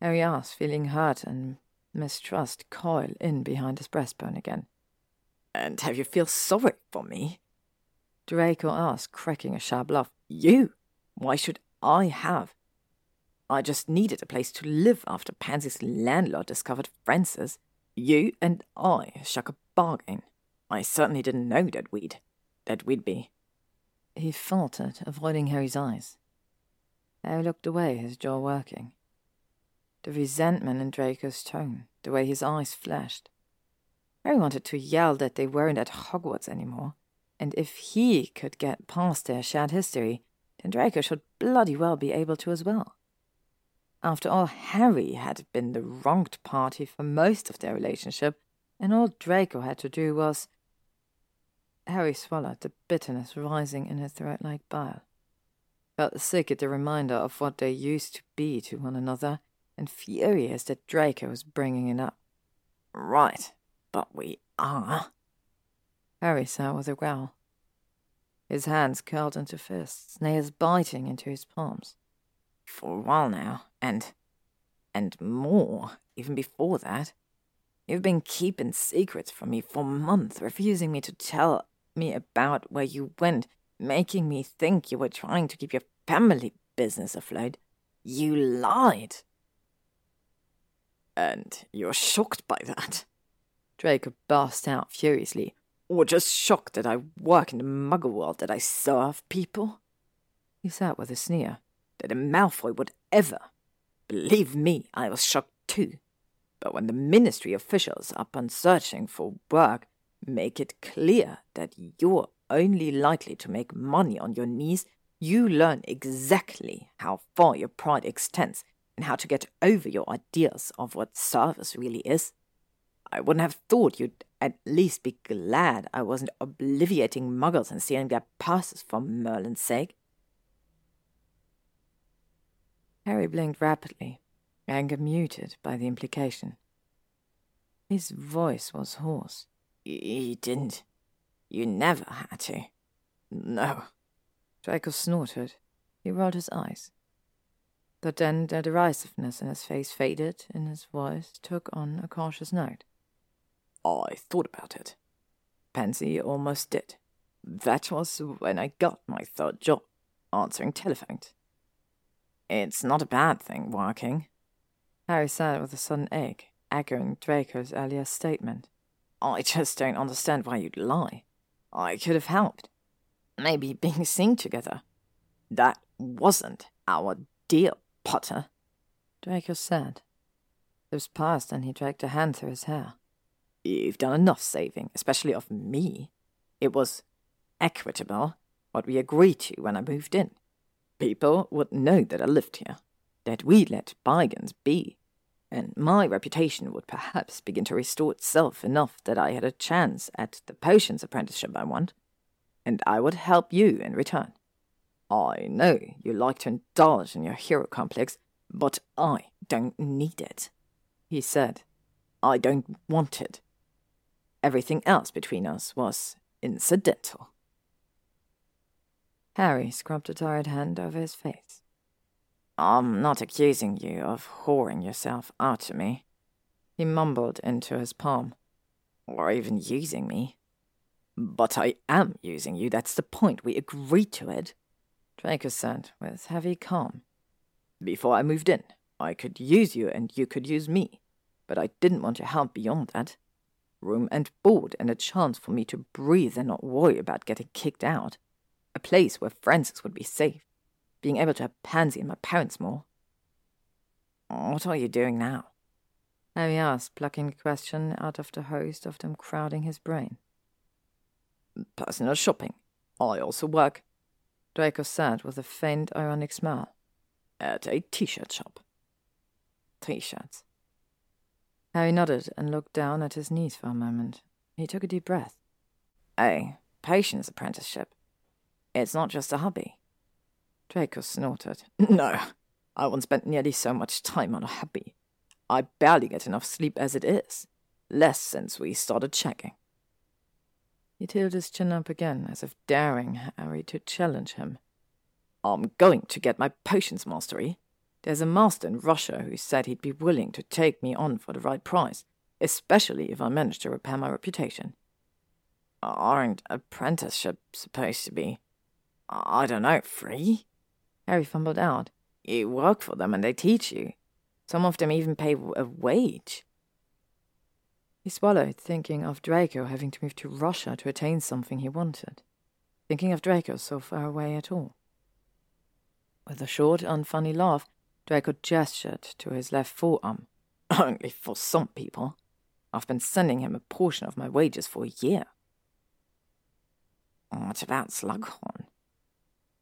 Harry asked, feeling hurt and mistrust coil in behind his breastbone again. And have you feel sorry for me? Draco asked, cracking a sharp laugh. You? Why should I have? I just needed a place to live after Pansy's landlord discovered Francis. You and I struck a bargain. I certainly didn't know that we'd that we'd be. He faltered, avoiding Harry's eyes. Harry looked away, his jaw working the resentment in Draco's tone, the way his eyes flashed. Harry wanted to yell that they weren't at Hogwarts anymore, and if he could get past their shared history, then Draco should bloody well be able to as well. After all, Harry had been the wronged party for most of their relationship, and all Draco had to do was. Harry swallowed, the bitterness rising in his throat like bile. Felt sick at the reminder of what they used to be to one another, and furious that Draco was bringing it up. Right, but we are. Harry sat with a growl. His hands curled into fists, nails biting into his palms. For a while now, and. and more, even before that. You've been keeping secrets from me for months, refusing me to tell me about where you went, making me think you were trying to keep your family business afloat. You lied. And you're shocked by that? Draco burst out furiously. Or just shocked that I work in the muggle world, that I serve people? He sat with a sneer. That a Malfoy would ever. Believe me, I was shocked too. But when the ministry officials, upon searching for work, make it clear that you're only likely to make money on your knees, you learn exactly how far your pride extends and how to get over your ideas of what service really is. I wouldn't have thought you'd at least be glad I wasn't obliviating muggles and stealing their purses for Merlin's sake. Harry blinked rapidly, anger muted by the implication. His voice was hoarse. You didn't. You never had to. No. Draco snorted. He rolled his eyes. But then the derisiveness in his face faded, and his voice took on a cautious note. I thought about it. Pansy almost did. That was when I got my third job, answering telephones. It's not a bad thing working. Harry said with a sudden ache, echoing Draco's earlier statement. I just don't understand why you'd lie. I could have helped. Maybe being seen together. That wasn't our deal, Potter. Draco said. This passed, and he dragged a hand through his hair. You've done enough saving, especially of me. It was equitable, what we agreed to when I moved in. People would know that I lived here, that we let bygones be, and my reputation would perhaps begin to restore itself enough that I had a chance at the potions apprenticeship I want, and I would help you in return. I know you like to indulge in your hero complex, but I don't need it, he said. I don't want it. Everything else between us was incidental. Harry scrubbed a tired hand over his face. I'm not accusing you of whoring yourself out to me, he mumbled into his palm, or even using me. But I am using you, that's the point. We agreed to it. Draco said with heavy calm. Before I moved in, I could use you and you could use me, but I didn't want your help beyond that room and board, and a chance for me to breathe and not worry about getting kicked out. A place where Francis would be safe, being able to have Pansy and my parents more. What are you doing now? Harry asked, plucking a question out of the host of them crowding his brain. Personal shopping. I also work. Draco said with a faint, ironic smile. At a t shirt shop. T shirts. Harry nodded and looked down at his knees for a moment. He took a deep breath. A potions apprenticeship. It's not just a hobby. Draco snorted. No, I once spent nearly so much time on a hobby. I barely get enough sleep as it is. Less since we started checking. He tilted his chin up again, as if daring Harry to challenge him. I'm going to get my potions mastery. There's a master in Russia who said he'd be willing to take me on for the right price, especially if I manage to repair my reputation. Aren't apprenticeships supposed to be, I don't know, free? Harry fumbled out. You work for them and they teach you. Some of them even pay a wage. He swallowed, thinking of Draco having to move to Russia to attain something he wanted, thinking of Draco so far away at all. With a short, unfunny laugh, Draco gestured to his left forearm. Only for some people. I've been sending him a portion of my wages for a year. What about Slughorn?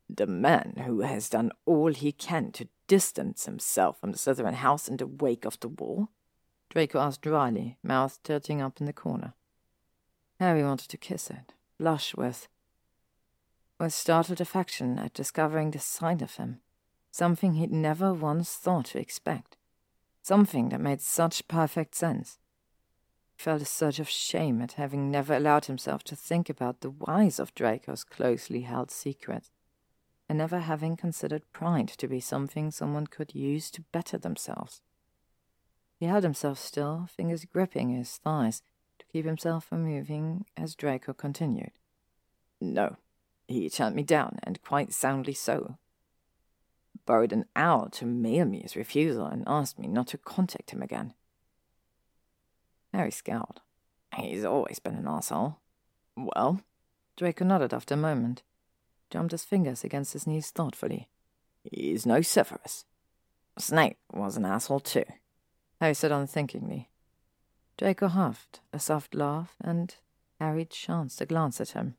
The man who has done all he can to distance himself from the Slytherin house in the wake of the war? Draco asked dryly, mouth tilting up in the corner. Harry wanted to kiss it, blush with, with startled affection at discovering this side of him something he'd never once thought to expect, something that made such perfect sense. He felt a surge of shame at having never allowed himself to think about the whys of Draco's closely held secrets, and never having considered pride to be something someone could use to better themselves. He held himself still, fingers gripping his thighs, to keep himself from moving as Draco continued. No, he turned me down, and quite soundly so. Borrowed an hour to mail me his refusal and asked me not to contact him again. Harry scowled. He's always been an asshole. Well, Draco nodded after a moment, jumped his fingers against his knees thoughtfully. He's no Severus. Snape was an asshole too. Harry said unthinkingly. Draco huffed, a soft laugh, and Harry chanced a glance at him.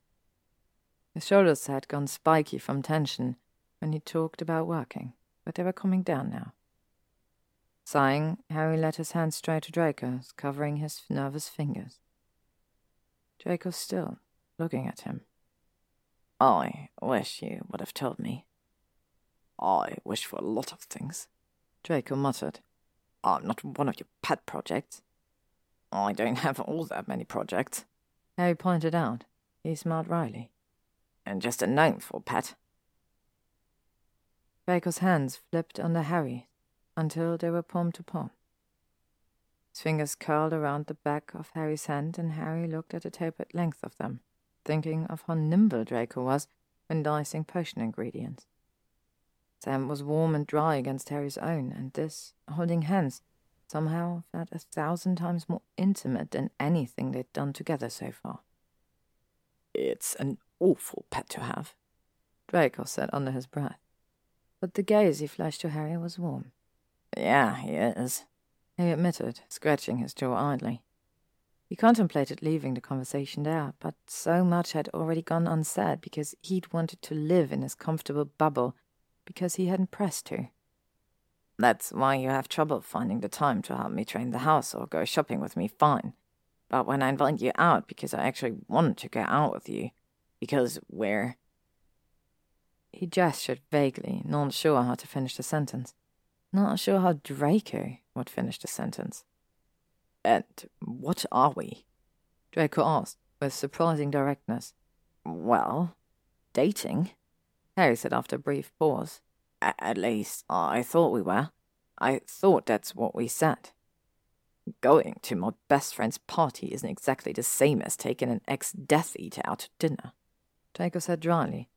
His shoulders had gone spiky from tension when he talked about working, but they were coming down now. Sighing, Harry let his hand stray to Draco's, covering his nervous fingers. Draco still, looking at him. I wish you would have told me. I wish for a lot of things, Draco muttered. I'm not one of your pet projects. I don't have all that many projects, Harry pointed out. He smiled wryly and just a name for pet. Draco's hands flipped under Harry until they were palm to palm. His fingers curled around the back of Harry's hand, and Harry looked at the tapered length of them, thinking of how nimble Draco was when dicing potion ingredients. Sam was warm and dry against Harry's own, and this, holding hands, somehow felt a thousand times more intimate than anything they'd done together so far. It's an awful pet to have, Draco said under his breath. But the gaze he flashed to Harry was warm. Yeah, he is, he admitted, scratching his jaw idly. He contemplated leaving the conversation there, but so much had already gone unsaid because he'd wanted to live in his comfortable bubble because he hadn't pressed to. That's why you have trouble finding the time to help me train the house or go shopping with me, fine. But when I invite you out because I actually want to go out with you, because we're. He gestured vaguely, not sure how to finish the sentence. Not sure how Draco would finish the sentence. And what are we? Draco asked, with surprising directness. Well, dating, Harry said after a brief pause. At least, I thought we were. I thought that's what we said. Going to my best friend's party isn't exactly the same as taking an ex Death Eater out to dinner. Draco said dryly.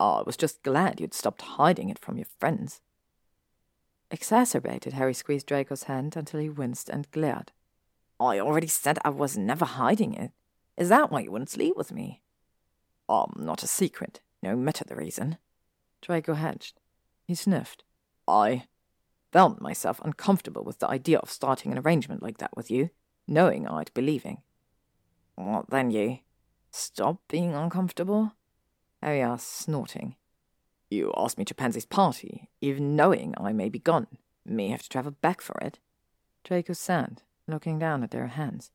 I was just glad you'd stopped hiding it from your friends. Exacerbated, Harry squeezed Draco's hand until he winced and glared. I already said I was never hiding it. Is that why you wouldn't sleep with me? Um, not a secret, no matter the reason. Draco hedged. He sniffed. I felt myself uncomfortable with the idea of starting an arrangement like that with you, knowing I'd be leaving. What then, you? Stop being uncomfortable? Oh, Harry asked, snorting. You asked me to Pansy's party, even knowing I may be gone. May have to travel back for it. Draco said, looking down at their hands.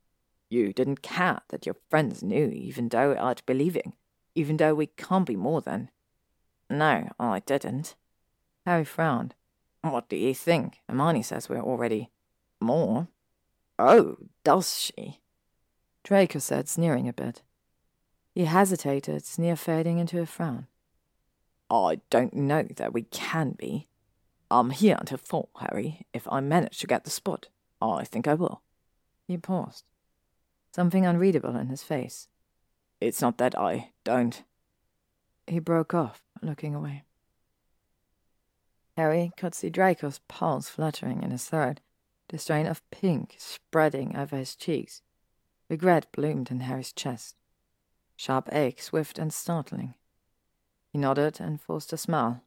You didn't care that your friends knew, even though I'd be leaving, even though we can't be more than. No, I didn't. Harry frowned. What do you think? Hermione says we're already more. Oh, does she? Draco said, sneering a bit. He hesitated, sneer fading into a frown. I don't know that we can be. I'm here until four, Harry. If I manage to get the spot, I think I will. He paused, something unreadable in his face. It's not that I don't. He broke off, looking away. Harry could see Draco's pulse fluttering in his throat, the strain of pink spreading over his cheeks. Regret bloomed in Harry's chest sharp ache, swift and startling. He nodded and forced a smile,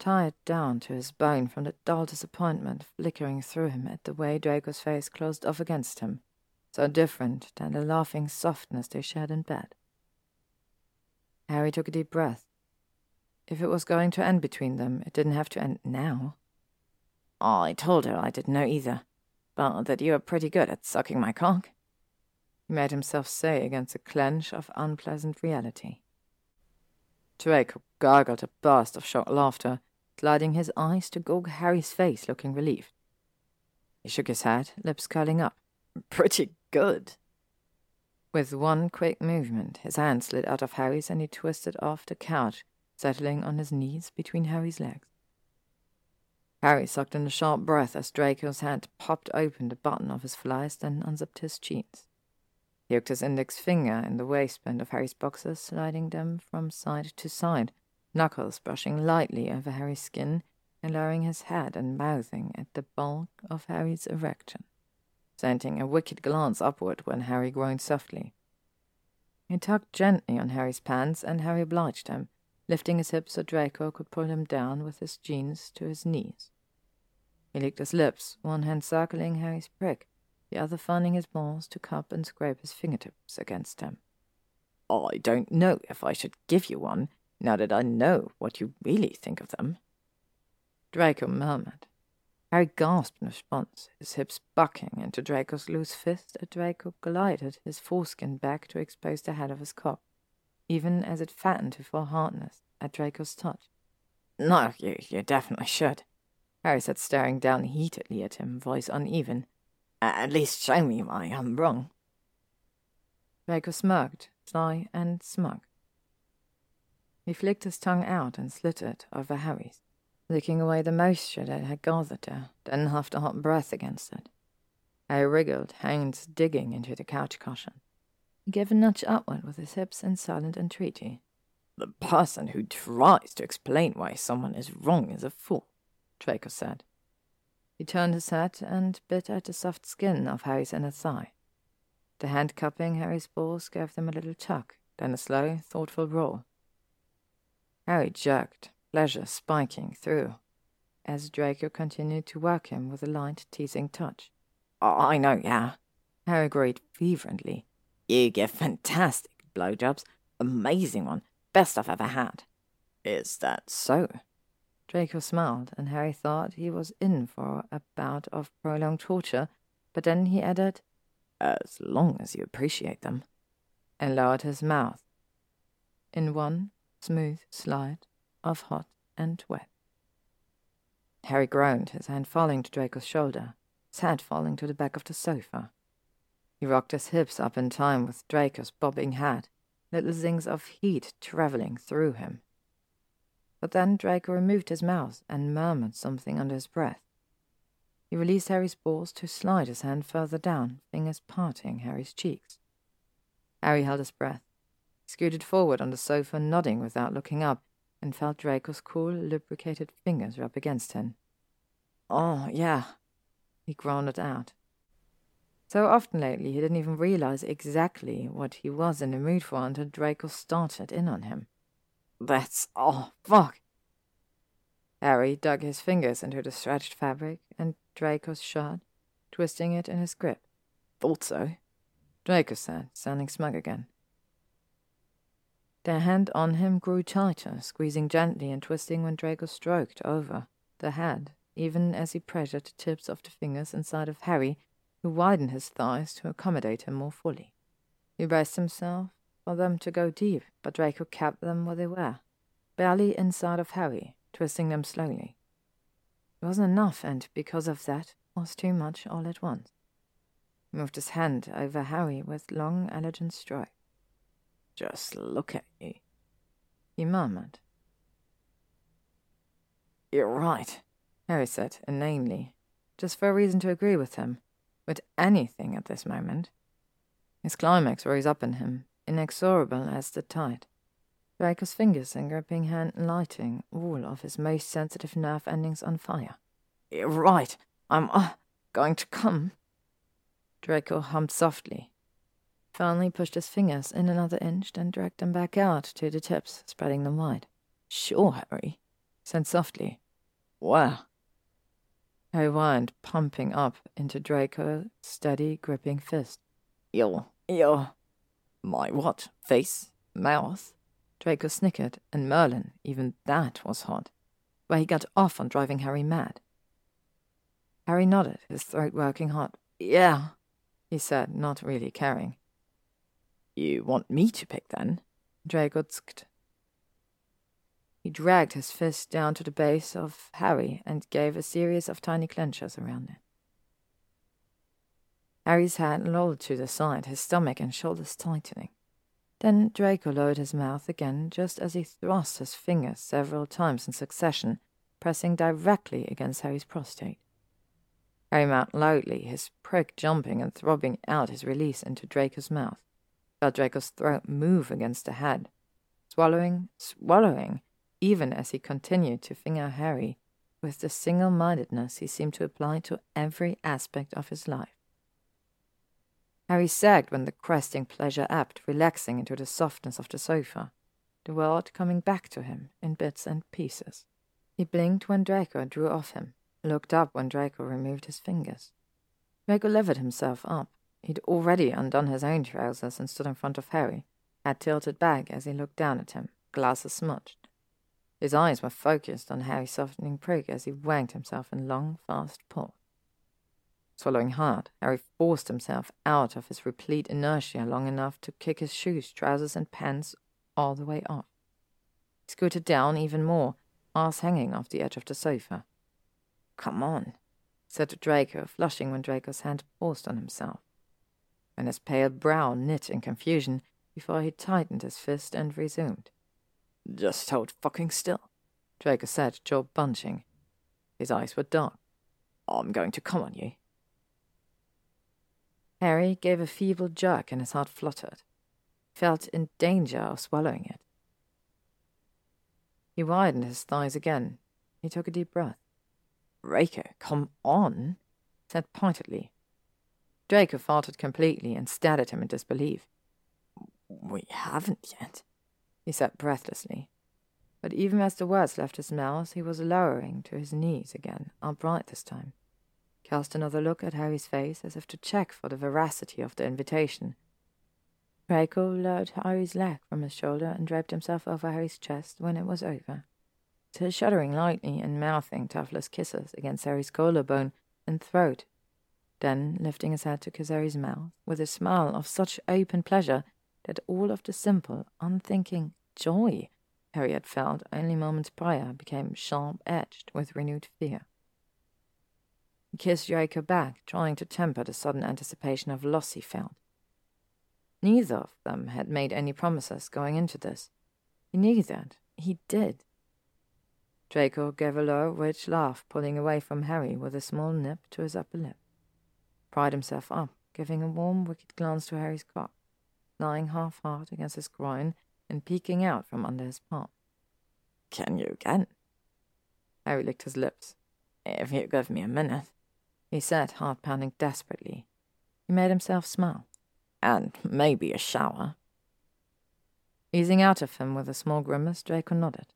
tired down to his bone from the dull disappointment flickering through him at the way Draco's face closed off against him, so different than the laughing softness they shared in bed. Harry took a deep breath. If it was going to end between them, it didn't have to end now. Oh, I told her I didn't know either, but that you are pretty good at sucking my cock he made himself say against a clench of unpleasant reality. Draco gargled a burst of shocked laughter, gliding his eyes to gog Harry's face, looking relieved. He shook his head, lips curling up. Pretty good. With one quick movement, his hand slid out of Harry's and he twisted off the couch, settling on his knees between Harry's legs. Harry sucked in a sharp breath as Draco's hand popped open the button of his flies, then unzipped his jeans. He hooked his index finger in the waistband of Harry's boxers, sliding them from side to side, knuckles brushing lightly over Harry's skin and lowering his head and mouthing at the bulk of Harry's erection sending a wicked glance upward when Harry groaned softly. He tugged gently on Harry's pants, and Harry obliged him, lifting his hips so Draco could pull him down with his jeans to his knees. He licked his lips, one hand circling Harry's prick, the other finding his balls to cup and scrape his fingertips against them. I don't know if I should give you one, now that I know what you really think of them. Draco murmured, Harry gasped in response, his hips bucking into Draco's loose fist as Draco glided his foreskin back to expose the head of his cock, even as it fattened to full hardness at Draco's touch. No, you, you definitely should, Harry said, staring down heatedly at him, voice uneven. At least show me why I'm wrong. Draco smirked, sly and smug. He flicked his tongue out and slit it over Harry's licking away the moisture that had gathered there, then huffed a hot breath against it. I wriggled, hands digging into the couch cushion. He gave a nudge upward with his hips in silent entreaty. The person who tries to explain why someone is wrong is a fool, Draco said. He turned his head and bit at the soft skin of Harry's inner thigh. The hand cupping Harry's balls gave them a little tug, then a slow, thoughtful roll. Harry jerked, pleasure spiking through as Draco continued to work him with a light, teasing touch. Oh, I know, yeah. Harry agreed fervently. You give fantastic blowjobs. Amazing one. Best I've ever had. Is that so? Draco smiled, and Harry thought he was in for a bout of prolonged torture, but then he added, As long as you appreciate them, and lowered his mouth. In one smooth slide, of hot and wet. Harry groaned, his hand falling to Draco's shoulder, his head falling to the back of the sofa. He rocked his hips up in time with Draco's bobbing head, little zings of heat traveling through him. But then Draco removed his mouth and murmured something under his breath. He released Harry's balls to slide his hand further down, fingers parting Harry's cheeks. Harry held his breath, he scooted forward on the sofa, nodding without looking up, and felt Draco's cool, lubricated fingers rub against him. Oh, yeah, he groaned out. So often lately he didn't even realize exactly what he was in the mood for until Draco started in on him. That's oh fuck. Harry dug his fingers into the stretched fabric and Draco's shirt, twisting it in his grip. Thought so, Draco said, sounding smug again. Their hand on him grew tighter, squeezing gently and twisting when Draco stroked over the head, even as he pressured the tips of the fingers inside of Harry, who widened his thighs to accommodate him more fully. He braced himself for them to go deep, but Draco kept them where they were, barely inside of Harry, twisting them slowly. It wasn't enough, and because of that, was too much all at once. He moved his hand over Harry with long, elegant strokes. Just look at you, he murmured. You're right, Harry said inanely, just for a reason to agree with him, with anything at this moment. His climax rose up in him, inexorable as the tide. Draco's fingers and gripping hand lighting all of his most sensitive nerve endings on fire. You're right. I'm uh, going to come. Draco hummed softly, Finally pushed his fingers in another inch, then dragged them back out to the tips, spreading them wide. Sure, Harry, said softly. Well. Harry whined, pumping up into Draco's steady, gripping fist. Your, your, my what? Face? Mouth? Draco snickered, and Merlin, even that was hot. Where he got off on driving Harry mad. Harry nodded, his throat working hot. Yeah, he said, not really caring. You want me to pick then? Draco asked. He dragged his fist down to the base of Harry and gave a series of tiny clenches around it. Harry's head lolled to the side, his stomach and shoulders tightening. Then Draco lowered his mouth again just as he thrust his fingers several times in succession, pressing directly against Harry's prostate. Harry mouthed loudly, his prick jumping and throbbing out his release into Draco's mouth. Felt Draco's throat move against the head, swallowing, swallowing, even as he continued to finger Harry with the single mindedness he seemed to apply to every aspect of his life. Harry sagged when the cresting pleasure ebbed, relaxing into the softness of the sofa, the world coming back to him in bits and pieces. He blinked when Draco drew off him, looked up when Draco removed his fingers. Draco levered himself up. He'd already undone his own trousers and stood in front of Harry, head tilted back as he looked down at him, glasses smudged. His eyes were focused on Harry's softening prick as he wanked himself in long, fast pulls. Swallowing hard, Harry forced himself out of his replete inertia long enough to kick his shoes, trousers, and pants all the way off. He scooted down even more, ass hanging off the edge of the sofa. Come on, said Draco, flushing when Draco's hand paused on himself. And his pale brow knit in confusion before he tightened his fist and resumed. Just hold fucking still, Draco said, jaw bunching. His eyes were dark. I'm going to come on you. Harry gave a feeble jerk and his heart fluttered. He felt in danger of swallowing it. He widened his thighs again. He took a deep breath. Draco, come on, said pointedly. Draco faltered completely and stared at him in disbelief. We haven't yet he said breathlessly. But even as the words left his mouth, he was lowering to his knees again, upright this time. Cast another look at Harry's face as if to check for the veracity of the invitation. Draco lowered Harry's leg from his shoulder and draped himself over Harry's chest when it was over, still shuddering lightly and mouthing toothless kisses against Harry's collarbone and throat. Then, lifting his head to Harry's mouth, with a smile of such open pleasure that all of the simple, unthinking joy Harry had felt only moments prior became sharp edged with renewed fear. He kissed Draco back, trying to temper the sudden anticipation of loss he felt. Neither of them had made any promises going into this. He knew that. He did. Draco gave a low, rich laugh, pulling away from Harry with a small nip to his upper lip. Pried himself up, giving a warm, wicked glance to Harry's cock, lying half hard against his groin and peeking out from under his palm. Can you again? Harry licked his lips. If you give me a minute, he said, heart pounding desperately. He made himself smile. And maybe a shower. Easing out of him with a small grimace, Draco nodded.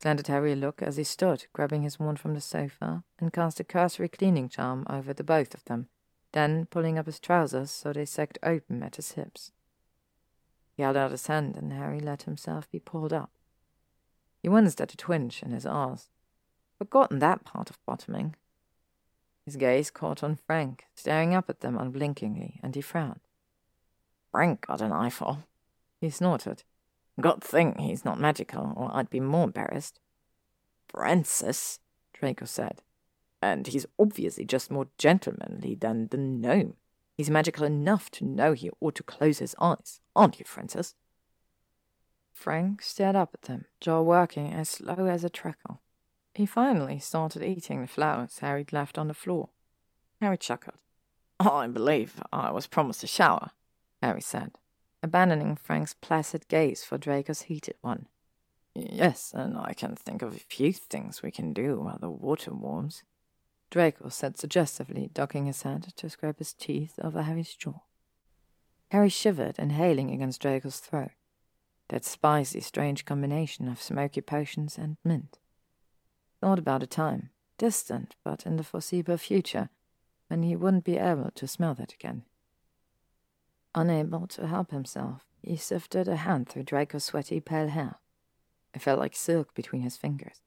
Slanted Harry a look as he stood, grabbing his wand from the sofa, and cast a cursory cleaning charm over the both of them, then pulling up his trousers so they sagged open at his hips. He held out his hand, and Harry let himself be pulled up. He winced at a twinge in his arse. Forgotten that part of bottoming. His gaze caught on Frank, staring up at them unblinkingly, and he frowned. Frank got an eyeful. He snorted. God thing he's not magical, or I'd be more embarrassed. Francis, Draco said. And he's obviously just more gentlemanly than the gnome. He's magical enough to know he ought to close his eyes, aren't you, Francis? Frank stared up at them, jaw working as slow as a treacle. He finally started eating the flowers Harry'd left on the floor. Harry chuckled. I believe I was promised a shower, Harry said, abandoning Frank's placid gaze for Draco's heated one. Yes, and I can think of a few things we can do while the water warms. Draco said suggestively, ducking his head to scrape his teeth over Harry's jaw. Harry shivered, inhaling against Draco's throat. That spicy, strange combination of smoky potions and mint. Thought about a time, distant but in the foreseeable future, when he wouldn't be able to smell that again. Unable to help himself, he sifted a hand through Draco's sweaty, pale hair. It felt like silk between his fingers.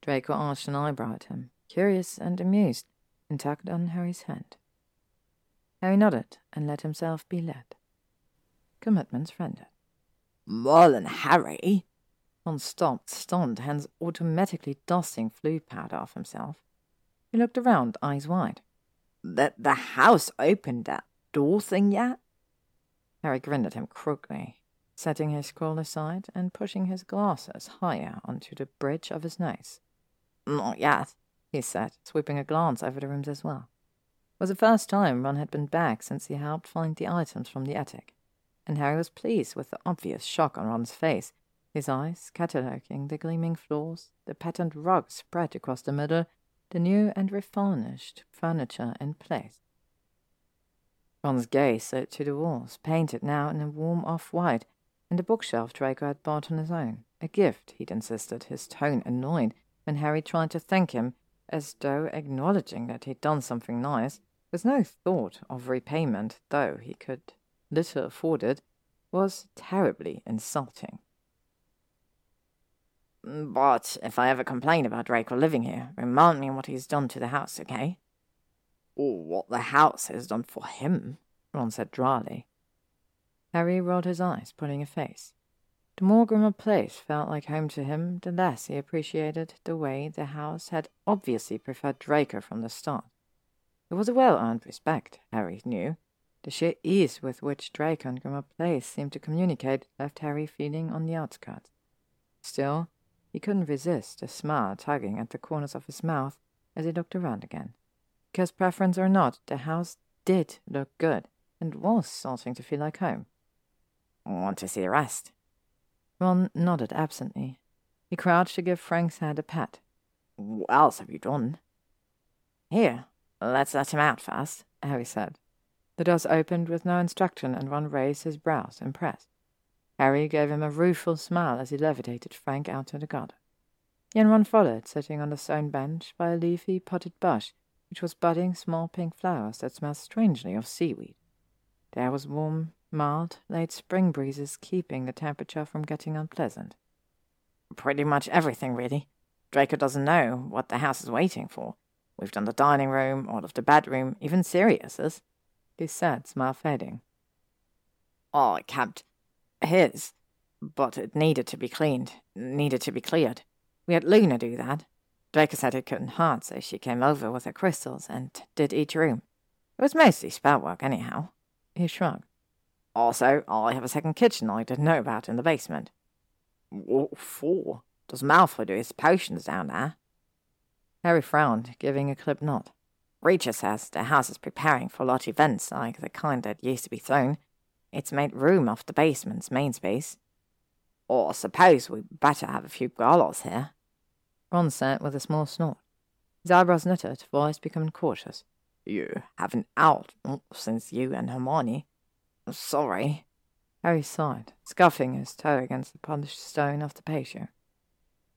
Draco arched an eyebrow at him, curious and amused, and tugged on Harry's hand. Harry nodded and let himself be led. Commitments rendered. More than Harry! Ron stopped, stunned, hands automatically dusting Floo powder off himself. He looked around, eyes wide. that the house opened that door thing yet? Harry grinned at him crookedly, setting his scroll aside and pushing his glasses higher onto the bridge of his nose. Not yet, he said, sweeping a glance over the rooms as well. It was the first time Ron had been back since he helped find the items from the attic, and Harry was pleased with the obvious shock on Ron's face, his eyes cataloguing the gleaming floors, the patterned rug spread across the middle, the new and refurnished furniture in place. Ron's gaze slid to the walls, painted now in a warm off-white, and the bookshelf Draco had bought on his own, a gift, he'd insisted, his tone annoyed when Harry tried to thank him, as though acknowledging that he'd done something nice, with no thought of repayment, though he could little afford it, was terribly insulting. But if I ever complain about Draco living here, remind me what he's done to the house, okay? Or what the house has done for him, Ron said dryly. Harry rolled his eyes, putting a face. The more Grimmauld Place felt like home to him, the less he appreciated the way the house had obviously preferred Draco from the start. It was a well-earned respect, Harry knew. The sheer ease with which Draco and Grimmauld Place seemed to communicate left Harry feeling on the outskirts. Still, he couldn't resist a smile tugging at the corners of his mouth as he looked around again. Because preference or not, the house did look good and was starting to feel like home. Want to see the rest? Ron nodded absently. He crouched to give Frank's hand a pat. What else have you done? Here, let's let him out first, Harry said. The doors opened with no instruction, and Ron raised his brows, impressed. Harry gave him a rueful smile as he levitated Frank out to the garden. He and Ron followed, sitting on the stone bench by a leafy potted bush, which was budding small pink flowers that smelled strangely of seaweed. The air was warm, mild, late spring breezes keeping the temperature from getting unpleasant. Pretty much everything, really. Draco doesn't know what the house is waiting for. We've done the dining room, all of the bedroom, even Sirius's. He said, smile fading. Oh, it kept his, but it needed to be cleaned, needed to be cleared. We had Luna do that. Draco said it couldn't hurt, so she came over with her crystals and did each room. It was mostly spell work, anyhow. He shrugged. Also, I have a second kitchen I didn't know about in the basement. What for? Does Malfoy do his potions down there? Harry frowned, giving a clipped nod. Kreacher says the house is preparing for large events like the kind that used to be thrown. It's made room off the basement's main space. Or suppose we better have a few galas here. Ron said with a small snort. His eyebrows knitted, voice becoming cautious. You haven't out since you and Hermione. Sorry. Harry sighed, scuffing his toe against the polished stone of the patio.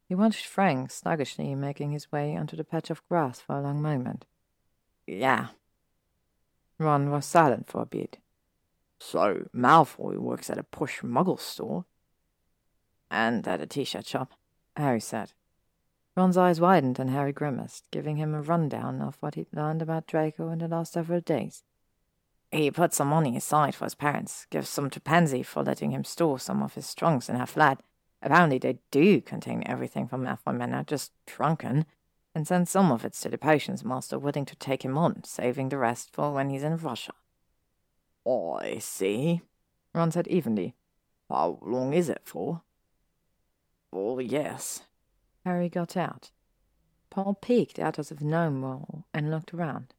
He watched Frank sluggishly making his way onto the patch of grass for a long moment. Yeah. Ron was silent for a bit. So, Malfoy works at a push muggle store? And at a t-shirt shop, Harry said. Ron's eyes widened and Harry grimaced, giving him a rundown of what he'd learned about Draco in the last several days. He put some money aside for his parents, gives some to Pansy for letting him store some of his trunks in her flat. Apparently they do contain everything from Malfoy just shrunken, and sends some of it to the potions master willing to take him on, saving the rest for when he's in Russia. I see, Ron said evenly. How long is it for? Oh, yes, Harry got out. Paul peeked out of the gnome wall and looked around.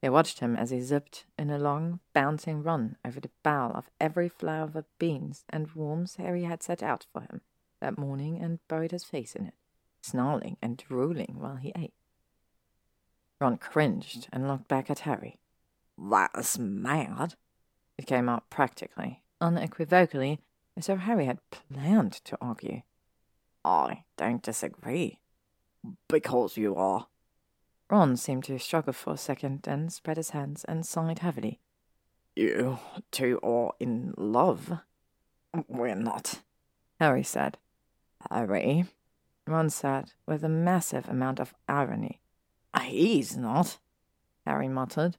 They watched him as he zipped in a long, bouncing run over the bowl of every flavor of beans and worms Harry had set out for him that morning and buried his face in it, snarling and drooling while he ate. Ron cringed and looked back at Harry. That's mad. It came out practically, unequivocally, as though Harry had planned to argue. I don't disagree. Because you are. Ron seemed to struggle for a second, then spread his hands and sighed heavily. You two are in love. We're not, Harry said. Harry, Ron said, with a massive amount of irony. He's not, Harry muttered.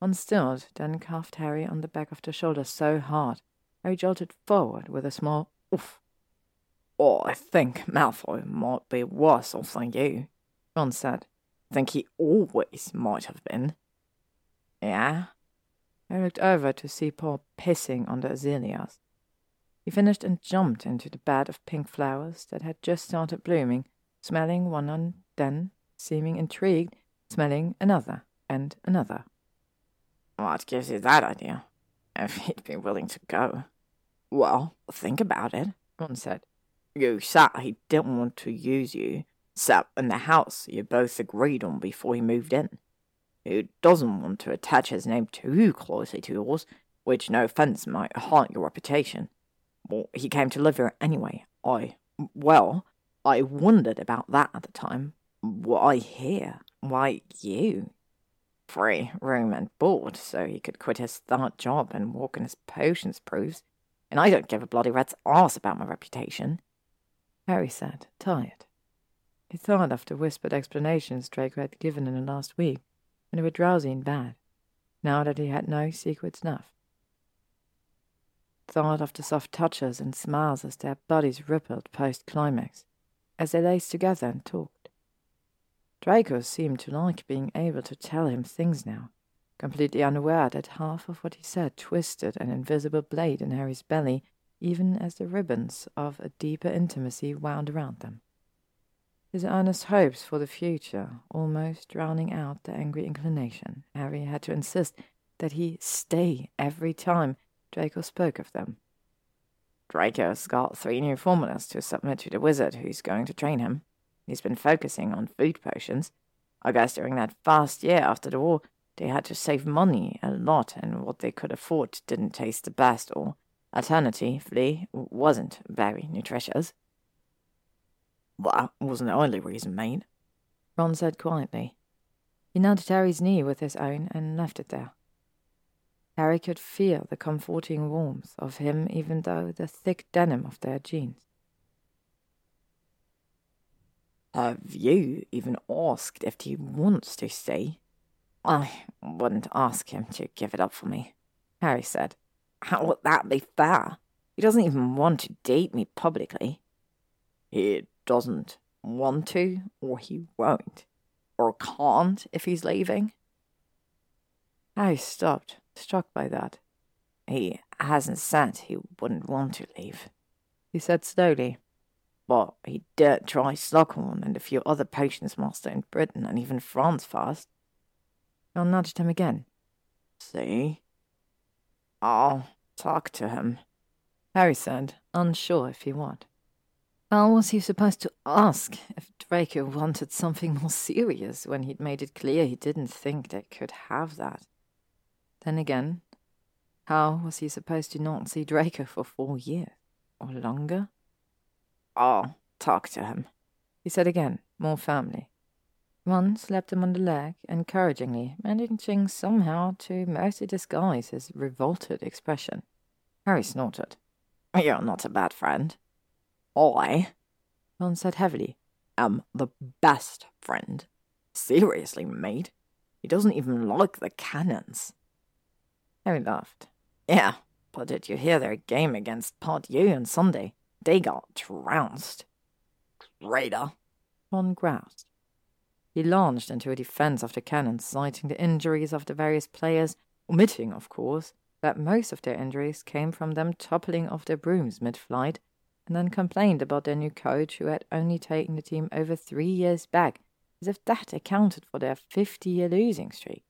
Ron stilled, then cuffed Harry on the back of the shoulder so hard, Harry jolted forward with a small oof. Oh, I think Malfoy might be worse off than you, Ron said. Think he always might have been. Yeah? I looked over to see Paul pissing on the azaleas. He finished and jumped into the bed of pink flowers that had just started blooming, smelling one and then, seeming intrigued, smelling another and another. What gives you that idea? If he'd be willing to go. Well, think about it, Ron said. You said he didn't want to use you, except in the house you both agreed on before he moved in. He doesn't want to attach his name too closely to yours, which, no offence, might haunt your reputation. Well, he came to live here anyway. I, well, I wondered about that at the time. Why here? Why you? Free room and board, so he could quit his third job and walk in his potions proofs. And I don't give a bloody rat's arse about my reputation. Harry said, tired. He thought of the whispered explanations Draco had given in the last week, when they were drowsy and bad, now that he had no secrets enough. Thought of the soft touches and smiles as their bodies rippled post climax, as they lay together and talked. Draco seemed to like being able to tell him things now, completely unaware that half of what he said twisted an invisible blade in Harry's belly, even as the ribbons of a deeper intimacy wound around them. His earnest hopes for the future almost drowning out the angry inclination, Harry had to insist that he stay every time Draco spoke of them. Draco's got three new formulas to submit to the wizard who's going to train him. He's been focusing on food potions. I guess during that first year after the war, they had to save money a lot, and what they could afford didn't taste the best, or alternatively, wasn't very nutritious. That wasn't the only reason, mate. Ron said quietly. He nudged Harry's knee with his own and left it there. Harry could feel the comforting warmth of him even though the thick denim of their jeans. Have you even asked if he wants to stay? I wouldn't ask him to give it up for me, Harry said. How would that be fair? He doesn't even want to date me publicly. He doesn't want to, or he won't, or can't if he's leaving. I stopped, struck by that. He hasn't said he wouldn't want to leave, he said slowly. But he did try Slughorn and a few other potions master in Britain and even France first. I nudged him again. See? I'll talk to him, Harry said, unsure if he would. How was he supposed to ask if Draco wanted something more serious when he'd made it clear he didn't think they could have that? Then again, how was he supposed to not see Draco for four years or longer? I'll talk to him, he said again, more firmly. Ron slapped him on the leg encouragingly, managing somehow to mostly disguise his revolted expression. Harry snorted. You're not a bad friend. I, Ron said heavily, am the best friend. Seriously, mate. He doesn't even like the cannons. Harry laughed. Yeah, but did you hear their game against U on Sunday? They got trounced. Traitor. Ron groused. He launched into a defense of the cannons, citing the injuries of the various players, omitting, of course, that most of their injuries came from them toppling off their brooms mid flight, and then complained about their new coach, who had only taken the team over three years back, as if that accounted for their fifty year losing streak.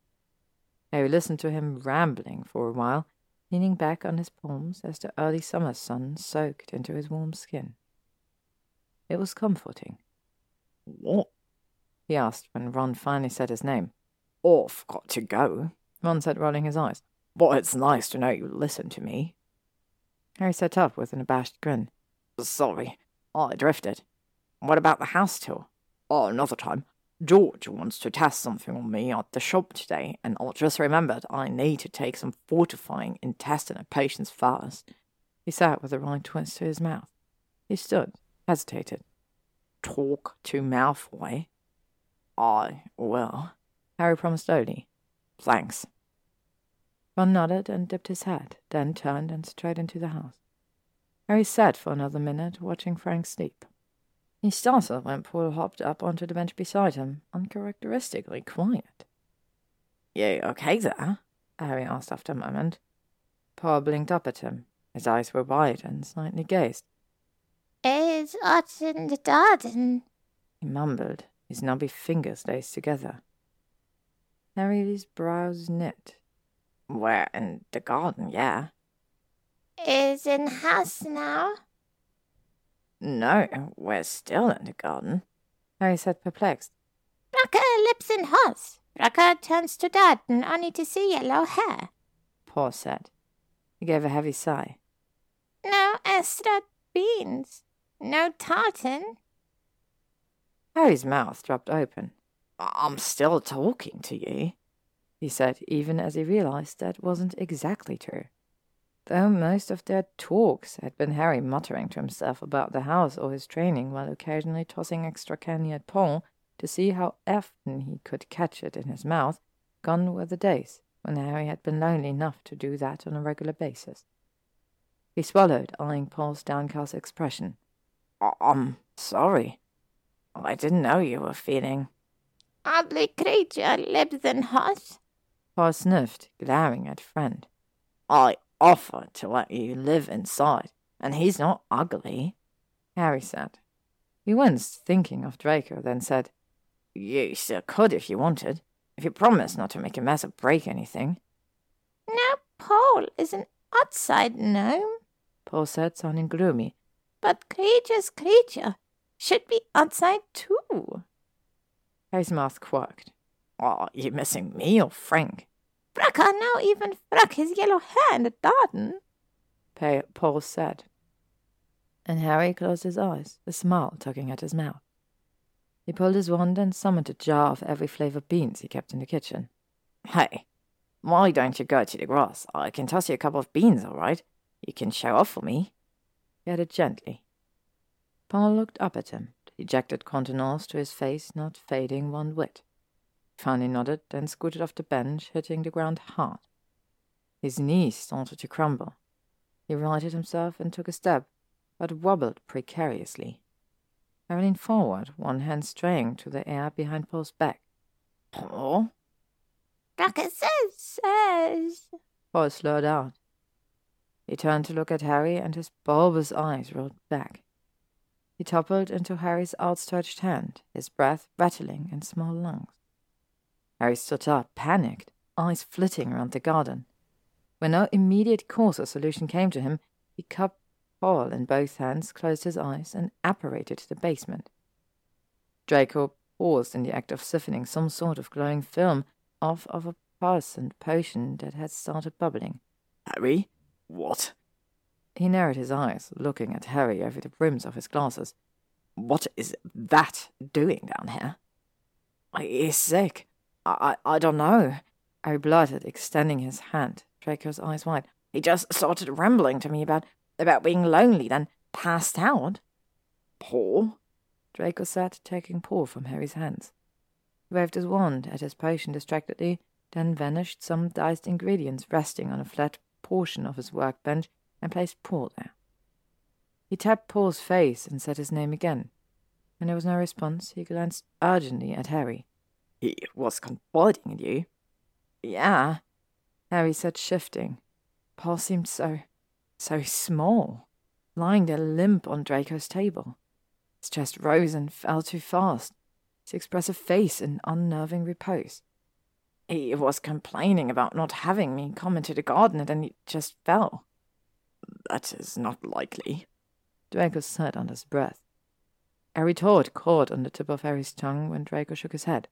Harry listened to him rambling for a while, leaning back on his palms as the early summer sun soaked into his warm skin. It was comforting. What he asked when Ron finally said his name. I've got to go, Ron said, rolling his eyes. But it's nice to know you listen to me. Harry sat up with an abashed grin. Sorry, I drifted. What about the house tour? Oh, another time. George wants to test something on me at the shop today, and I just remembered I need to take some fortifying intestinal potions first. He sat with a wry twist to his mouth. He stood, hesitated. Talk to Malfoy? I will, Harry promised slowly. Thanks. Ron nodded and dipped his head, then turned and strode into the house. Harry sat for another minute, watching Frank sleep. He started when Paul hopped up onto the bench beside him, uncharacteristically quiet. You okay there? Harry asked after a moment. Paul blinked up at him. His eyes were wide and slightly gazed. It's what's in the garden? He mumbled, his knobby fingers laced together. Harry's brows knit. We're in the garden, yeah. Is in house now? No, we're still in the garden. Harry said, perplexed. Braca lives in house. Braca turns to garden only to see yellow hair. Paul said. He gave a heavy sigh. No extra beans. No tartan. Harry's mouth dropped open. I'm still talking to you, he said, even as he realized that wasn't exactly true. Though most of their talks had been Harry muttering to himself about the house or his training while occasionally tossing extra candy at Paul to see how often he could catch it in his mouth, gone were the days when Harry had been lonely enough to do that on a regular basis. He swallowed, eyeing Paul's downcast expression. I'm sorry. I didn't know you were feeling. Ugly creature lives in house. Paul sniffed, glaring at friend. I offered to let you live inside, and he's not ugly, Harry said. He winced, thinking of Draco, then said, You still could if you wanted, if you promised not to make a mess or break anything. Now, Paul is an outside gnome, Paul said, sounding gloomy. But creature's creature should be outside too. Harry's mouth quirked. Are you missing me or Frank? Braca now even frack his yellow hair in the garden, Paul said. And Harry closed his eyes, a smile tugging at his mouth. He pulled his wand and summoned a jar of every flavor beans he kept in the kitchen. Hey, why don't you go to the grass? I can toss you a couple of beans, all right? You can show off for me. He added gently. Paul looked up at him, the dejected contenance to his face not fading one whit. Finally nodded, then scooted off the bench, hitting the ground hard. His knees started to crumble. He righted himself and took a step, but wobbled precariously. I leaned forward, one hand straying to the air behind Paul's back. Paul? Braca says, says. Paul slurred out. He turned to look at Harry, and his bulbous eyes rolled back. He toppled into Harry's outstretched hand, his breath rattling in small lungs. Harry stood up, panicked, eyes flitting around the garden. When no immediate course or solution came to him, he cupped Paul in both hands, closed his eyes, and apparated to the basement. Draco paused in the act of siphoning some sort of glowing film off of a pulsant potion that had started bubbling. Harry? What? He narrowed his eyes, looking at Harry over the brims of his glasses. What is that doing down here? He's sick. I, I don't know. I blurted, extending his hand, Draco's eyes wide. He just started rambling to me about about being lonely, then passed out. Paul? Draco said, taking Paul from Harry's hands. He waved his wand at his potion distractedly, then vanished some diced ingredients resting on a flat portion of his workbench and placed Paul there. He tapped Paul's face and said his name again. When there was no response, he glanced urgently at Harry. He was confiding in you? Yeah, Harry said, shifting. Paul seemed so, so small, lying there limp on Draco's table. His chest rose and fell too fast, his expressive face in unnerving repose. He was complaining about not having me come into the garden and then he just fell. That is not likely, Draco said under his breath. A retort caught on the tip of Harry's tongue when Draco shook his head.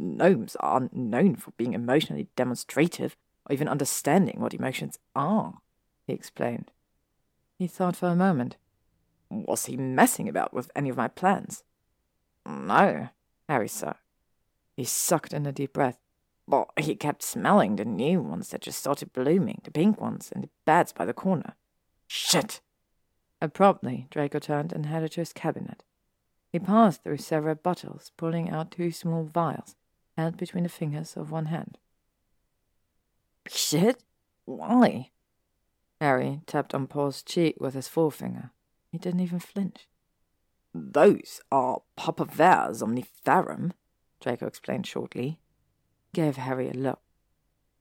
Gnomes aren't known for being emotionally demonstrative or even understanding what emotions are, he explained. He thought for a moment. Was he messing about with any of my plans? No, Harry said. He sucked in a deep breath. But he kept smelling the new ones that just started blooming, the pink ones and the beds by the corner. Shit! Abruptly, Draco turned and headed to his cabinet. He passed through several bottles, pulling out two small vials held between the fingers of one hand. Shit? Why? Harry tapped on Paul's cheek with his forefinger. He didn't even flinch. Those are Papa Papaver somniferum, Draco explained shortly. Gave Harry a look.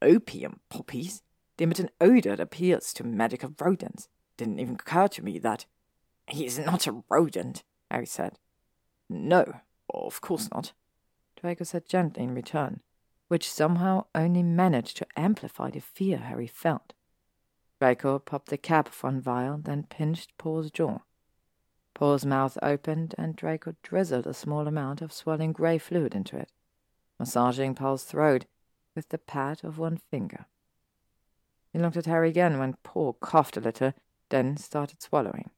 Opium poppies? They emit an odor that appeals to magic of rodents. Didn't even occur to me that. He's not a rodent, Harry said. No, of course not, Draco said gently in return, which somehow only managed to amplify the fear Harry felt. Draco popped the cap one vial, then pinched Paul's jaw. Paul's mouth opened, and Draco drizzled a small amount of swirling grey fluid into it, massaging Paul's throat with the pad of one finger. He looked at Harry again when Paul coughed a little, then started swallowing.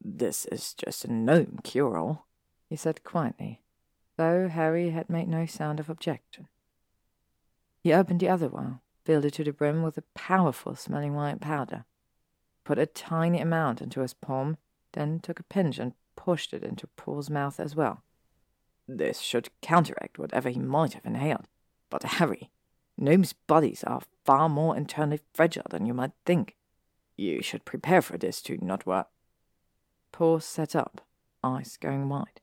This is just a gnome cure-all, he said quietly, though Harry had made no sound of objection. He opened the other vial, filled it to the brim with a powerful smelling white powder, put a tiny amount into his palm, then took a pinch and pushed it into Paul's mouth as well. This should counteract whatever he might have inhaled. But Harry, gnomes' bodies are far more internally fragile than you might think. You should prepare for this to not work. Paul sat up, eyes going wide.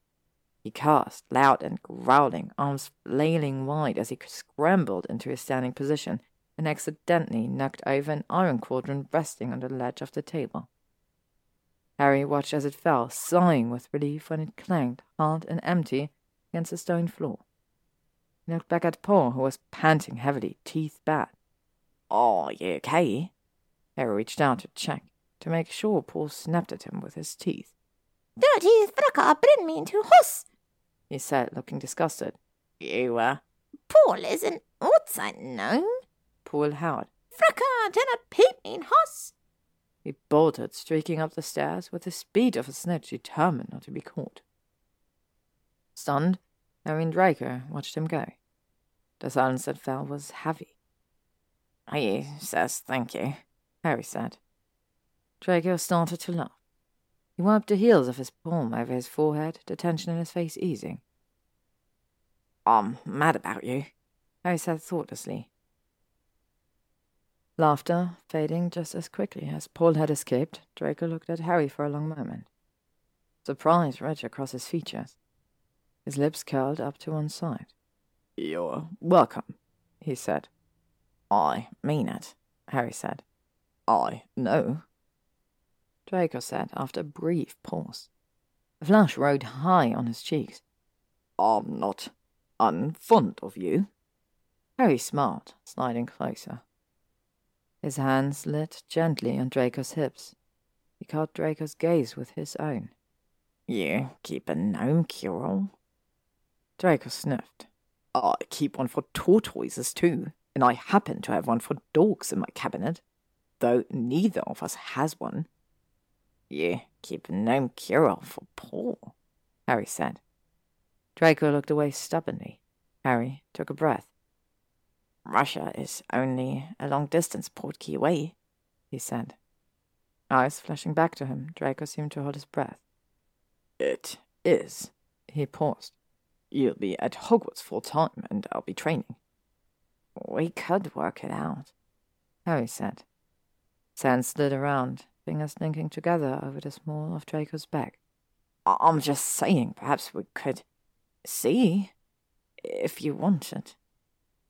He cursed, loud and growling, arms flailing wide as he scrambled into his standing position and accidentally knocked over an iron cauldron resting on the ledge of the table. Harry watched as it fell, sighing with relief when it clanged, hard and empty, against the stone floor. He looked back at Paul, who was panting heavily, teeth bared. Oh, you okay? Harry reached out to check, to make sure Paul snapped at him with his teeth. Dirty Thracker, bring me into hus, he said, looking disgusted. You, uh... Paul is an outside gnome. Paul howled. Fracker, dinna peep me in. He bolted, streaking up the stairs with the speed of a snitch determined not to be caught. Stunned, Harry and Draco watched him go. The silence that fell was heavy. He says thank you, Harry said. Draco started to laugh. He wiped the heels of his palm over his forehead, the tension in his face easing. I'm mad about you, Harry said thoughtlessly. Laughter fading just as quickly as Paul had escaped, Draco looked at Harry for a long moment. Surprise read across his features. His lips curled up to one side. You're welcome, he said. I mean it, Harry said. I know, Draco said after a brief pause. A flush rode high on his cheeks. I'm not unfond of you. Harry smiled, sliding closer. His hands lit gently on Draco's hips. He caught Draco's gaze with his own. You keep a gnome cure Draco sniffed. I keep one for tortoises too, and I happen to have one for dogs in my cabinet, though neither of us has one. You keep gnome cure for Paul, Harry said. Draco looked away stubbornly. Harry took a breath. Russia is only a long distance port key away, he said. Eyes flashing back to him, Draco seemed to hold his breath. It is. He paused. You'll be at Hogwarts full time, and I'll be training. We could work it out, Harry said. Sand slid around, fingers linking together over the small of Draco's back. I'm just saying, perhaps we could see if you wanted.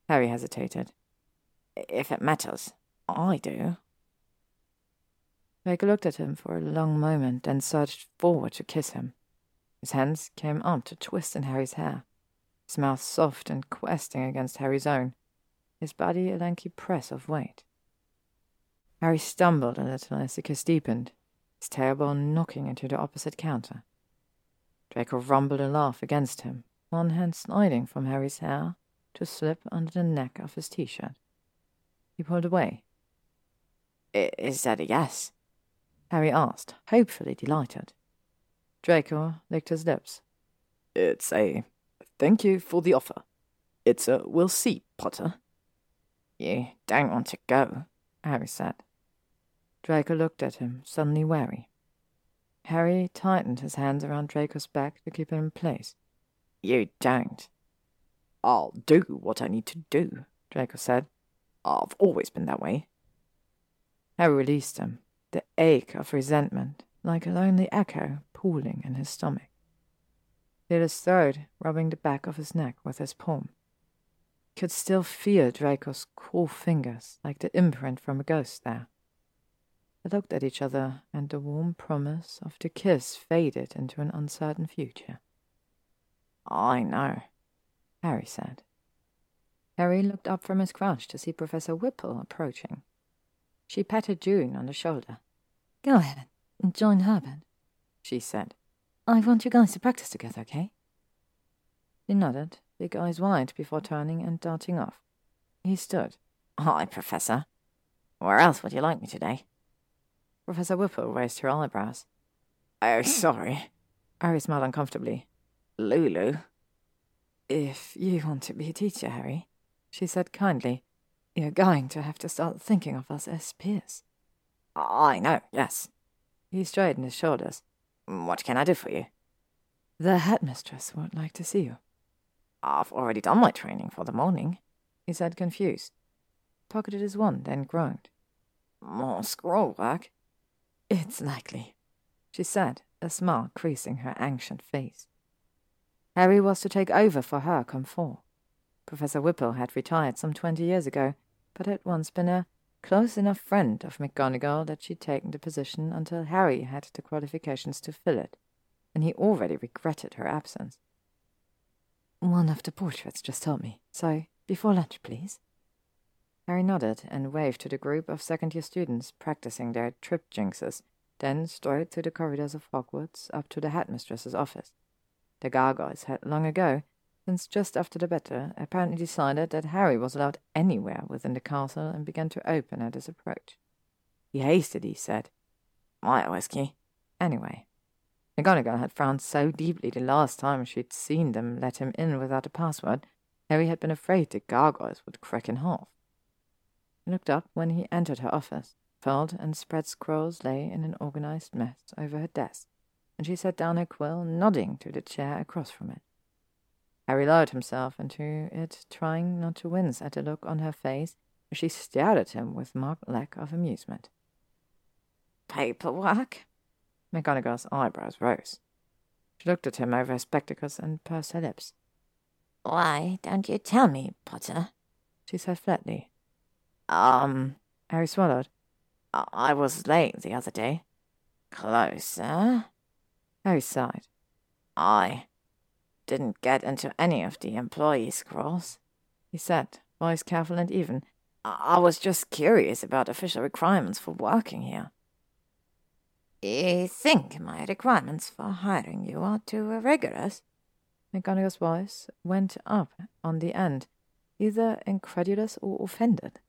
Harry hesitated. If it matters, I do. Draco looked at him for a long moment, then surged forward to kiss him. His hands came up to twist in Harry's hair, his mouth soft and questing against Harry's own, his body a lanky press of weight. Harry stumbled a little as the kiss deepened, his tailbone knocking into the opposite counter. Draco rumbled a laugh against him, one hand sliding from Harry's hair to slip under the neck of his t-shirt. He pulled away. Is that a yes? Harry asked, hopefully delighted. Draco licked his lips. It's a thank you for the offer. It's a we'll see, Potter. You don't want to go, Harry said. Draco looked at him, suddenly wary. Harry tightened his hands around Draco's back to keep him in place. You don't. I'll do what I need to do, Draco said. I've always been that way. Harry released him, the ache of resentment, like a lonely echo, pooling in his stomach. He his throat, rubbing the back of his neck with his palm. could still feel Draco's cool fingers like the imprint from a ghost there. They looked at each other, and the warm promise of the kiss faded into an uncertain future. I know, Harry said. Harry looked up from his crouch to see Professor Whipple approaching. She patted June on the shoulder. Go ahead and join Herbert, she said. I want you guys to practice together, okay? He nodded, big eyes wide, before turning and darting off. He stood. Hi, Professor. Where else would you like me today? Professor Whipple raised her eyebrows. Oh, sorry. Harry smiled uncomfortably. Lulu? If you want to be a teacher, Harry, she said kindly, you're going to have to start thinking of us as peers. I know, yes. He straightened his shoulders. What can I do for you? The headmistress would like to see you. I've already done my training for the morning, he said, confused. Pocketed his wand and groaned. More scroll work? It's likely, she said, a smile creasing her ancient face. Harry was to take over for her come fall. Professor Whipple had retired some twenty years ago, but had once been a close enough friend of McGonagall that she'd taken the position until Harry had the qualifications to fill it, and he already regretted her absence. One of the portraits just told me, so before lunch, please. Harry nodded and waved to the group of second year students practicing their trip jinxes, then strode through the corridors of Hogwarts up to the headmistress's office. The gargoyles had long ago, since just after the battle, apparently decided that Harry was allowed anywhere within the castle and began to open at his approach. He hastily said, My whiskey. Anyway, McGonagall had frowned so deeply the last time she'd seen them let him in without a password, Harry had been afraid the gargoyles would crack in half looked up when he entered her office. Furled and spread scrolls lay in an organized mess over her desk, and she set down her quill, nodding to the chair across from it. Harry lowered himself into it, trying not to wince at the look on her face as she stared at him with marked lack of amusement. Paperwork? McGonagall's eyebrows rose. She looked at him over her spectacles and pursed her lips. Why don't you tell me, Potter? She said flatly, um, Harry swallowed. I was late the other day. Closer. Harry sighed. I didn't get into any of the employee scrolls, he said, voice careful and even. I was just curious about official requirements for working here. You think my requirements for hiring you are too rigorous? McGonagall's voice went up on the end, either incredulous or offended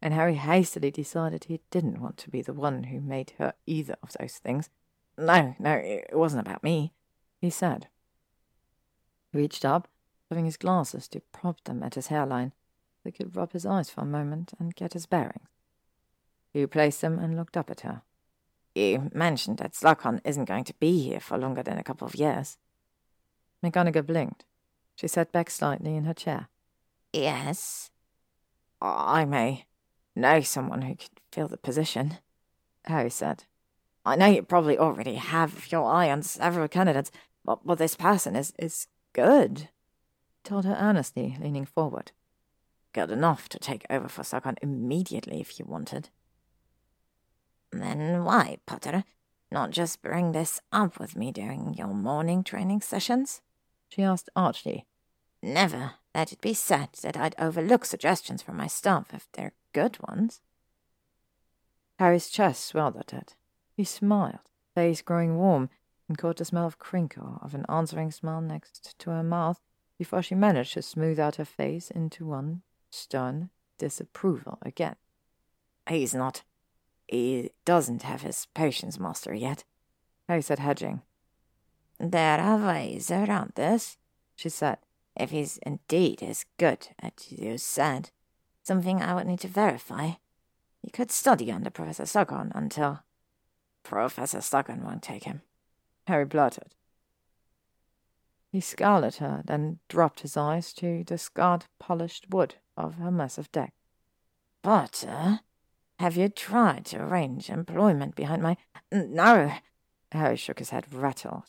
and Harry hastily decided he didn't want to be the one who made her either of those things. No, no, it wasn't about me, he said. He reached up, having his glasses to prop them at his hairline, so he could rub his eyes for a moment and get his bearings. He replaced them and looked up at her. You mentioned that Slughorn isn't going to be here for longer than a couple of years. McGonagall blinked. She sat back slightly in her chair. Yes. I may know someone who could fill the position, Harry said. I know you probably already have your eye on several candidates, but, but this person is, is good, told her earnestly, leaning forward. Good enough to take over for Slughorn immediately if you wanted. Then why, Potter, not just bring this up with me during your morning training sessions? She asked archly. Never let it be said that I'd overlook suggestions from my staff if they're good ones. Harry's chest swelled at it. He smiled, face growing warm, and caught the smell of crinkle of an answering smile next to her mouth before she managed to smooth out her face into one stern disapproval again. He's not. He doesn't have his potions master yet, Harry said, hedging. There are ways around this, she said. If he's indeed as good as you said, something I would need to verify. You could study under Professor Slughorn until. Professor Slughorn won't take him, Harry blurted. He scowled at her, then dropped his eyes to the scarred, polished wood of her massive deck. Potter, have you tried to arrange employment behind my. No! Harry shook his head, rattled.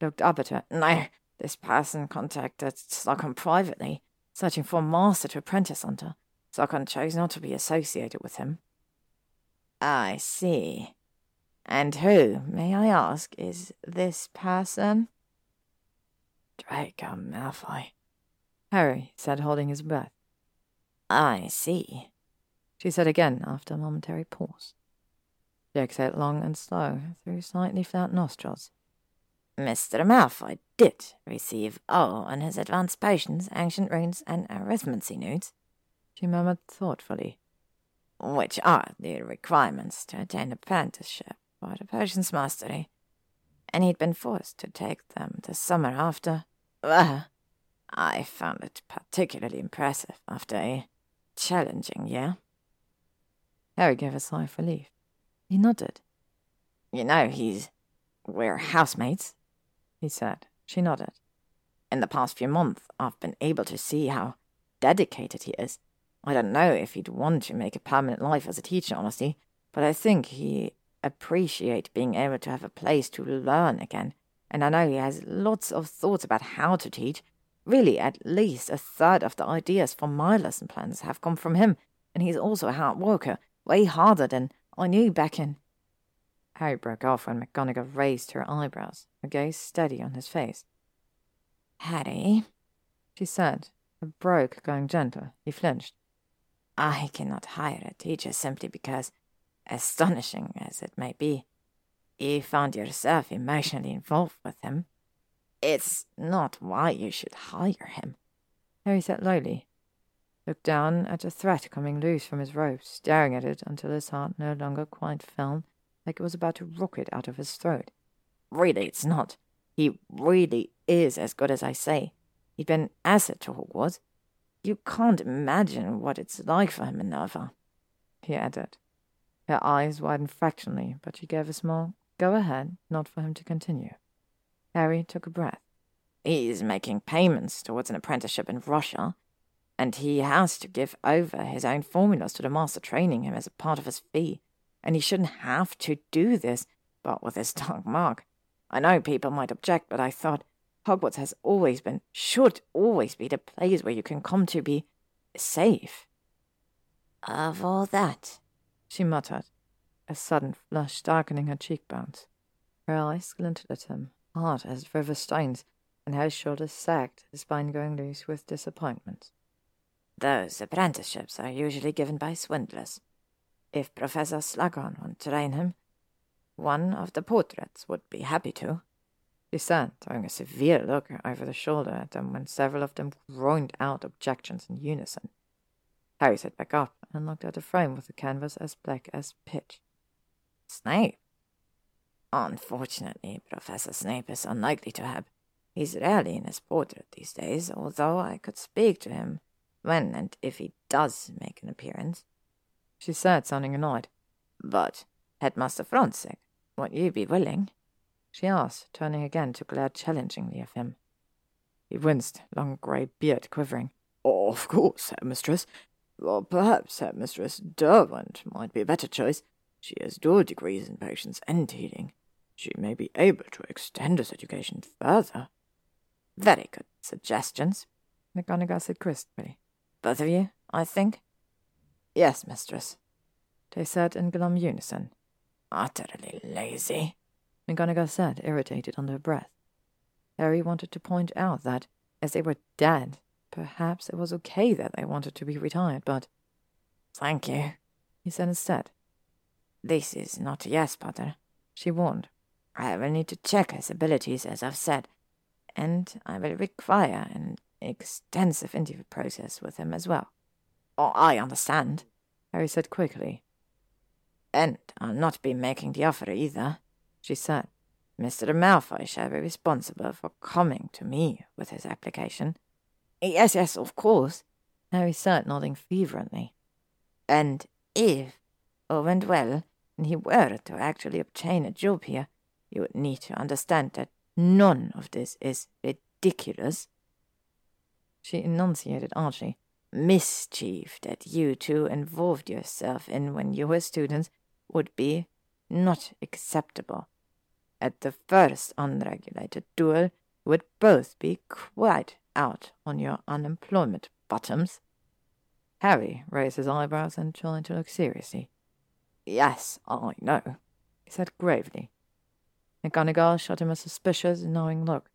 Looked up at her. No, this person contacted Slughorn privately searching for a master to apprentice under. Slughorn chose not to be associated with him. I see. And who, may I ask, is this person? Draco Malfoy, Harry said, holding his breath. I see, she said again after a momentary pause. She exhaled long and slow through slightly flat nostrils. Mr. Malfoy did receive all on his advanced potions, ancient runes, and arithmancy notes, she murmured thoughtfully, which are the requirements to attain apprenticeship for the potions mastery, and he'd been forced to take them the summer after. Well, I found it particularly impressive after a challenging year. Harry gave a sigh of relief. He nodded. You know, he's. We're housemates, he said. She nodded. In the past few months, I've been able to see how dedicated he is. I don't know if he'd want to make a permanent life as a teacher, honestly, but I think he appreciate being able to have a place to learn again. And I know he has lots of thoughts about how to teach. Really, at least a third of the ideas for my lesson plans have come from him, and he's also a hard worker, way harder than I knew back in. Harry broke off when McGonagall raised her eyebrows, her gaze steady on his face. Harry, she said, her brogue going gentle. He flinched. I cannot hire a teacher simply because, astonishing as it may be, you found yourself emotionally involved with him. It's not why you should hire him. Harry said lowly, looked down at a thread coming loose from his robe, staring at it until his heart no longer quite felt like it was about to rocket out of his throat. Really, it's not. He really is as good as I say. He'd been asset to Hogwarts. You can't imagine what it's like for him, Minerva, he added. Her eyes widened fractionally, but she gave a small go ahead, not for him to continue. Harry took a breath. He's making payments towards an apprenticeship in Russia and he has to give over his own formulas to the master training him as a part of his fee. And he shouldn't have to do this, but with his dark mark. I know people might object, but I thought Hogwarts has always been, should always be, the place where you can come to be safe. Of all that, she muttered, a sudden flush darkening her cheekbones. Her eyes glinted at him, hard as river stones, and her shoulders sagged, her spine going loose with disappointment. Those apprenticeships are usually given by swindlers. If Professor Slughorn would train him, one of the portraits would be happy to. She said, throwing a severe look over the shoulder at them when several of them groaned out objections in unison. Harry sat back up and looked at the frame with the canvas as black as pitch. Snape? Unfortunately, Professor Snape is unlikely to have. He's rarely in his portrait these days, although I could speak to him when and if he does make an appearance. She said, sounding annoyed. But, Headmaster Franzek, would you be willing? She asked, turning again to glare challengingly at him. He winced, long grey beard quivering. Oh, of course, Headmistress. Well, perhaps Headmistress Derwent might be a better choice. She has dual degrees in potions and healing. She may be able to extend his education further. Very good suggestions, McGonagall said crisply. Both of you, I think? Yes, mistress, they said in glum unison. Utterly lazy, McGonagall said, irritated under her breath. Harry wanted to point out that, as they were dead, perhaps it was okay that they wanted to be retired, but. Thank you, he said instead. This is not a yes, Potter, she warned. I will need to check his abilities, as I've said, and I will require an extensive interview process with him as well. Oh, I understand, Harry said quickly. And I'll not be making the offer either, she said. Mr. Malfoy shall be responsible for coming to me with his application. Yes, yes, of course, Harry said, nodding fervently. And if all went well, and he were to actually obtain a job here, you would need to understand that none of this is ridiculous she enunciated archly. Mischief that you two involved yourself in when you were students would be not acceptable. At the first unregulated duel, you would both be quite out on your unemployment bottoms. Harry raised his eyebrows and tried to look seriously. Yes, I know, he said gravely. McGonagall shot him a suspicious, knowing look.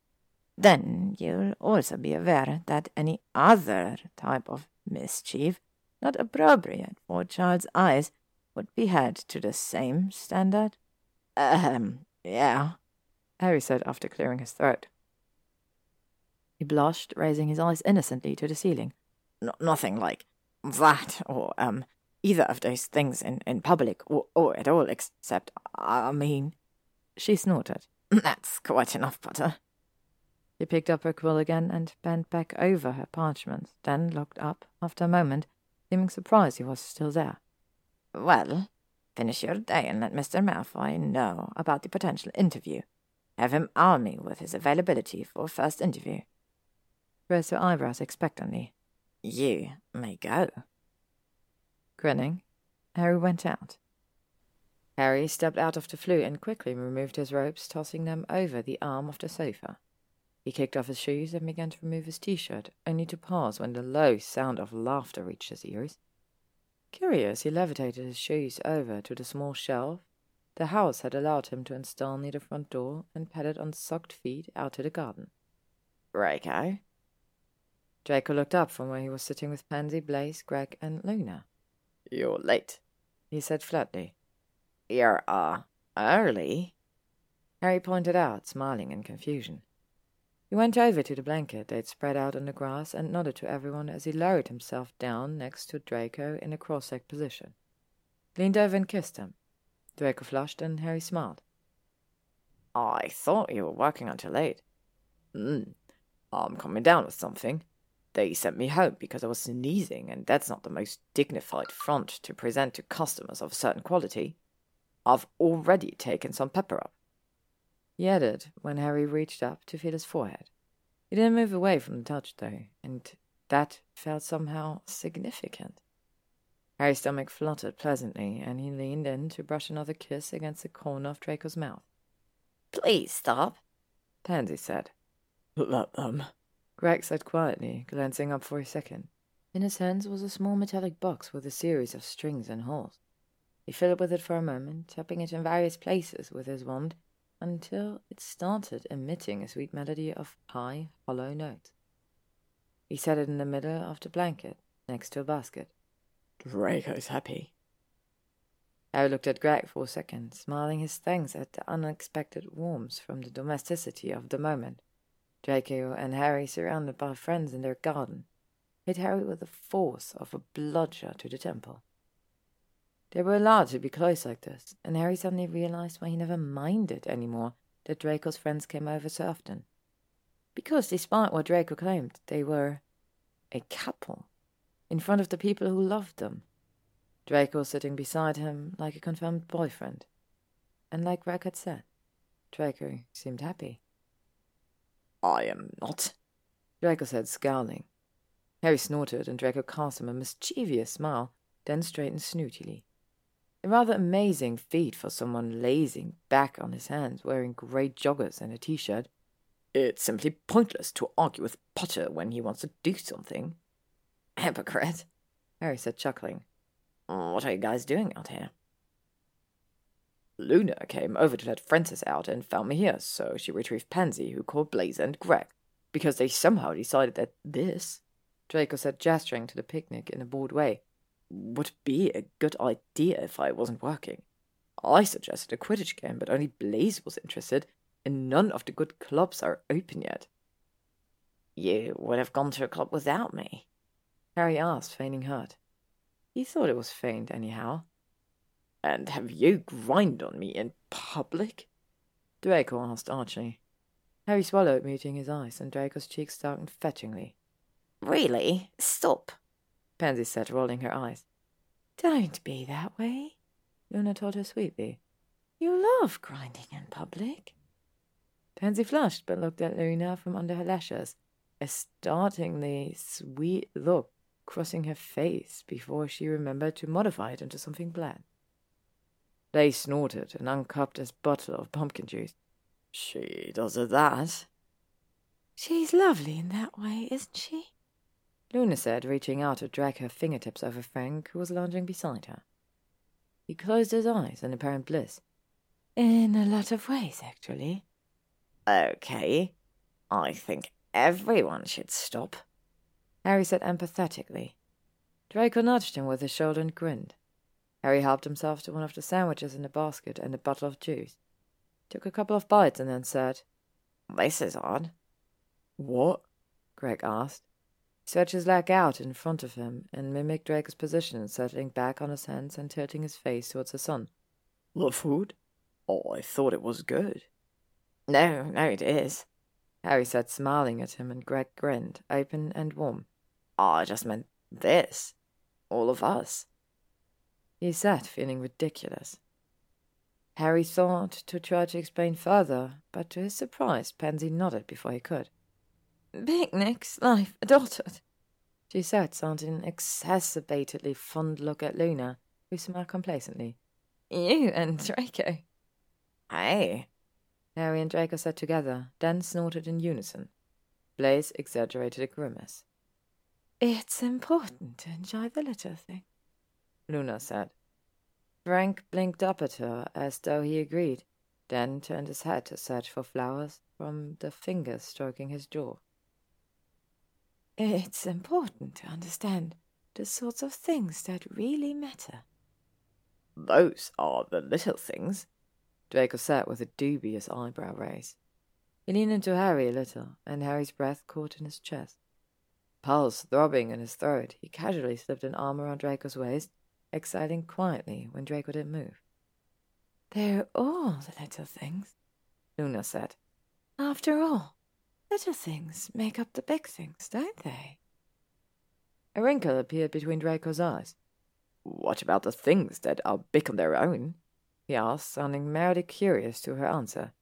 Then you'll also be aware that any other type of mischief not appropriate for a child's eyes would be held to the same standard? Um, yeah, Harry said after clearing his throat. He blushed, raising his eyes innocently to the ceiling. nothing like that, or, um, either of those things in, in public, or, or at all, except, I mean. She snorted. That's quite enough, Potter. She picked up her quill again and bent back over her parchment, then looked up after a moment, seeming surprised he was still there. Well, finish your day and let Mr. Malfoy know about the potential interview. Have him arm me with his availability for first interview. Raised her eyebrows expectantly. You may go. Grinning, Harry went out. Harry stepped out of the Floo and quickly removed his robes, tossing them over the arm of the sofa. He kicked off his shoes and began to remove his t-shirt, only to pause when the low sound of laughter reached his ears. Curious, he levitated his shoes over to the small shelf the house had allowed him to install near the front door and padded on socked feet out to the garden. Draco? Draco looked up from where he was sitting with Pansy, Blaise, Greg, and Luna. You're late, he said flatly. You're, uh, early? Harry pointed out, smiling in confusion. He went over to the blanket they'd spread out on the grass and nodded to everyone as he lowered himself down next to Draco in a cross-legged position. Leaned over and kissed him. Draco flushed and Harry smiled. I thought you were working until late. Hmm. I'm coming down with something. They sent me home because I was sneezing, and that's not the most dignified front to present to customers of a certain quality. I've already taken some pepper up. He added when Harry reached up to feel his forehead. He didn't move away from the touch, though, and that felt somehow significant. Harry's stomach fluttered pleasantly, and he leaned in to brush another kiss against the corner of Draco's mouth. Please stop, Pansy said. Let them. Um, Greg said quietly, glancing up for a second. In his hands was a small metallic box with a series of strings and holes. He fiddled with it for a moment, tapping it in various places with his wand until it started emitting a sweet melody of high, hollow notes. He set it in the middle of the blanket, next to a basket. Draco's happy. Harry looked at Greg for a second, smiling his thanks at the unexpected warmth from the domesticity of the moment. Draco and Harry, surrounded by friends in their garden, hit Harry with the force of a bludgeon to the temple. They were allowed to be close like this, and Harry suddenly realized why he never minded any more that Draco's friends came over so often. Because, despite what Draco claimed, they were a couple, in front of the people who loved them. Draco sitting beside him like a confirmed boyfriend. And like Greg had said, Draco seemed happy. I am not, Draco said, scowling. Harry snorted, and Draco cast him a mischievous smile, then straightened snootily. A rather amazing feat for someone lazing back on his hands, wearing grey joggers and a t shirt. It's simply pointless to argue with Potter when he wants to do something. Hypocrite, Harry said, chuckling. What are you guys doing out here? Luna came over to let Francis out and found me here, so she retrieved Pansy, who called Blaise and Greg, because they somehow decided that this, Draco said, gesturing to the picnic in a bored way, would be a good idea if I wasn't working. I suggested a Quidditch game, but only Blaise was interested, and none of the good clubs are open yet. You would have gone to a club without me? Harry asked, feigning hurt. He thought it was feigned, anyhow. And have you grind on me in public? Draco asked archly. Harry swallowed, muting his eyes, and Draco's cheeks darkened fetchingly. Really? Stop. Pansy said, rolling her eyes. Don't be that way, Luna told her sweetly. You love grinding in public. Pansy flushed, but looked at Luna from under her lashes, a startlingly sweet look crossing her face before she remembered to modify it into something bland. They snorted and uncupped his bottle of pumpkin juice. She does it that? She's lovely in that way, isn't she? Luna said, reaching out to drag her fingertips over Frank, who was lounging beside her. He closed his eyes in apparent bliss. In a lot of ways, actually. Okay. I think everyone should stop. Harry said empathetically. Draco nudged him with his shoulder and grinned. Harry helped himself to one of the sandwiches in the basket and a bottle of juice. Took a couple of bites and then said, This is odd. What? Greg asked. He stretched his leg out in front of him and mimicked Draco's position, settling back on his hands and tilting his face towards the sun. The food? Oh, I thought it was good. No, no, it is. Harry said, smiling at him, and Greg grinned, open and warm. Ah, I just meant this. All of us. He said, feeling ridiculous. Harry thought to try to explain further, but to his surprise, Pansy nodded before he could. Picnics, life, adulthood, she said, sounding an exacerbatedly fond look at Luna, who smiled complacently. You and Draco. Hey. Harry and Draco sat together, then snorted in unison. Blaise exaggerated a grimace. It's important to enjoy the little thing, Luna said. Frank blinked up at her as though he agreed, then turned his head to search for flowers from the fingers stroking his jaw. It's important to understand the sorts of things that really matter. Those are the little things, Draco said with a dubious eyebrow raise. He leaned into Harry a little, and Harry's breath caught in his chest. Pulse throbbing in his throat, he casually slipped an arm around Draco's waist, exhaling quietly when Draco didn't move. They're all the little things, Luna said. After all, Little things make up the big things, don't they? A wrinkle appeared between Draco's eyes. What about the things that are big on their own? he asked, sounding merely curious to her answer.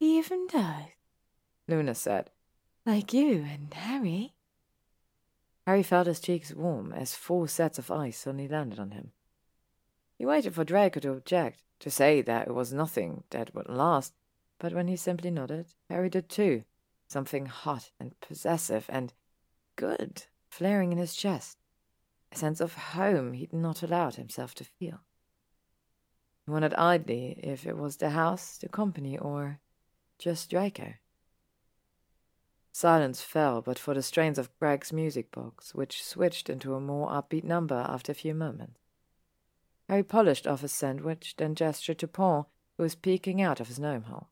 Even those, Luna said. Like you and Harry. Harry felt his cheeks warm as four sets of eyes suddenly landed on him. He waited for Draco to object, to say that it was nothing that would last, but when he simply nodded, Harry did too, something hot and possessive and good flaring in his chest, a sense of home he'd not allowed himself to feel. He wondered idly if it was the house, the company, or just Draco. Silence fell but for the strains of Greg's music box, which switched into a more upbeat number after a few moments. Harry polished off his sandwich, then gestured to Paul, who was peeking out of his gnome hole.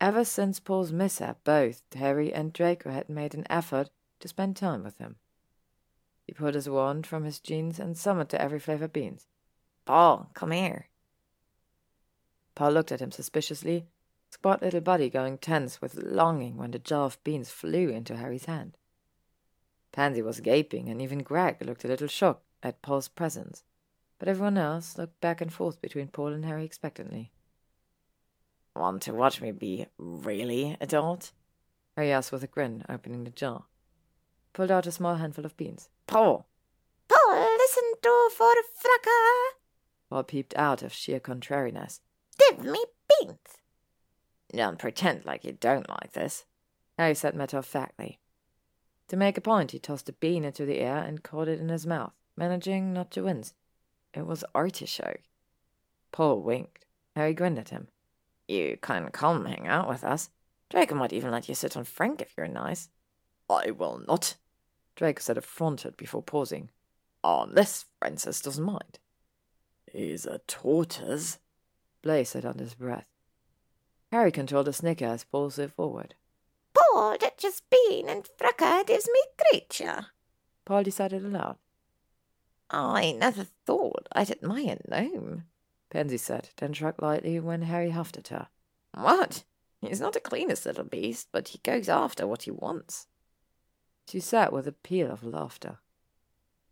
Ever since Paul's mishap, both Harry and Draco had made an effort to spend time with him. He pulled his wand from his jeans and summoned to every flavor beans. Paul, come here. Paul looked at him suspiciously, squat little body going tense with longing when the jar of beans flew into Harry's hand. Pansy was gaping, and even Greg looked a little shocked at Paul's presence, but everyone else looked back and forth between Paul and Harry expectantly. Want to watch me be really adult? Harry asked with a grin, opening the jar. Pulled out a small handful of beans. Paul! Paul, listen to for fracas! Paul peeped out of sheer contrariness. Give me beans! Don't pretend like you don't like this, Harry said matter of factly. To make a point, he tossed a bean into the air and caught it in his mouth, managing not to wince. It was artichoke. Paul winked. Harry grinned at him. You can come hang out with us. Draco might even let you sit on Frank if you're nice. I will not, Draco said affronted before pausing. Unless Francis doesn't mind. He's a tortoise, Blaise said under his breath. Harry controlled a snicker as Paul slid forward. Paul, that just bean and fracas gives me creature, Paul decided aloud. I never thought I'd admire gnome. Pansy said, then shrugged lightly when Harry huffed at her. What? He's not the cleanest little beast, but he goes after what he wants. She sat with a peal of laughter.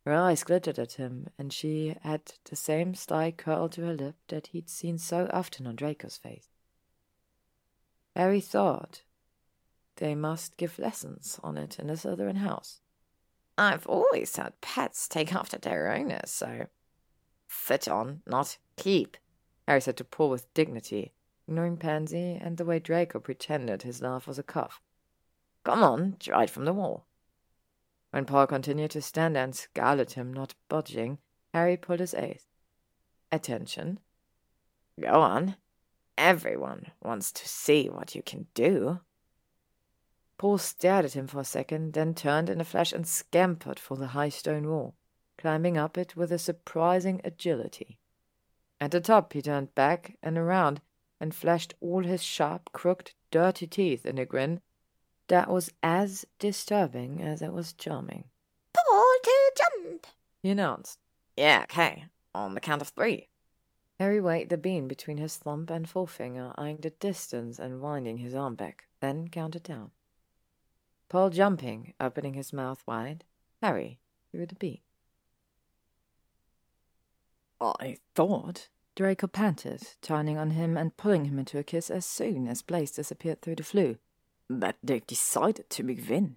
Her eyes glittered at him, and she had the same sly curl to her lip that he'd seen so often on Draco's face. Harry thought they must give lessons on it in the Slytherin house. I've always had pets take after their owners, so sit on, not keep, Harry said to Paul with dignity, ignoring Pansy and the way Draco pretended his laugh was a cough. Come on, drive from the wall. When Paul continued to stand there and scowl at him, not budging, Harry pulled his ace. Attention. Go on. Everyone wants to see what you can do. Paul stared at him for a second, then turned in a flash and scampered for the high stone wall, climbing up it with a surprising agility. At the top, he turned back and around and flashed all his sharp, crooked, dirty teeth in a grin that was as disturbing as it was charming. Paul to jump, he announced. Yeah, okay. On the count of three. Harry weighed the bean between his thumb and forefinger, eyeing the distance and winding his arm back, then counted down. Paul jumping, opening his mouth wide. Harry threw the beak. I thought, Draco panted, turning on him and pulling him into a kiss as soon as Blaise disappeared through the Floo, that they've decided to move in.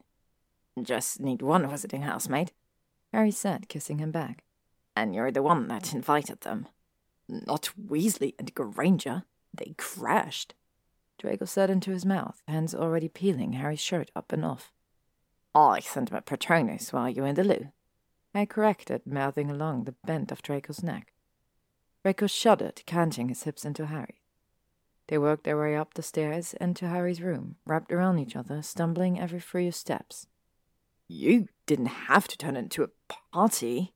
Just need one visiting housemaid, Harry said, kissing him back. And you're the one that invited them. Not Weasley and Granger. They crashed. Draco said into his mouth, hands already peeling Harry's shirt up and off. I sent my Patronus while you were in the loo. I corrected, mouthing along the bend of Draco's neck. Draco shuddered, canting his hips into Harry. They worked their way up the stairs and to Harry's room, wrapped around each other, stumbling every few steps. You didn't have to turn into a party,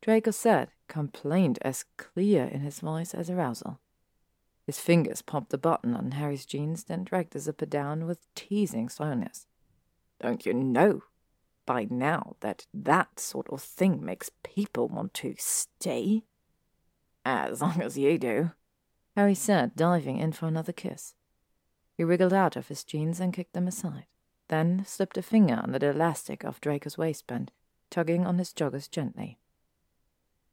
Draco said, complaint as clear in his voice as arousal. His fingers popped the button on Harry's jeans, then dragged the zipper down with teasing slowness. Don't you know by now that that sort of thing makes people want to stay? As long as you do, Harry said, diving in for another kiss. He wriggled out of his jeans and kicked them aside, then slipped a finger under the elastic of Draco's waistband, tugging on his joggers gently.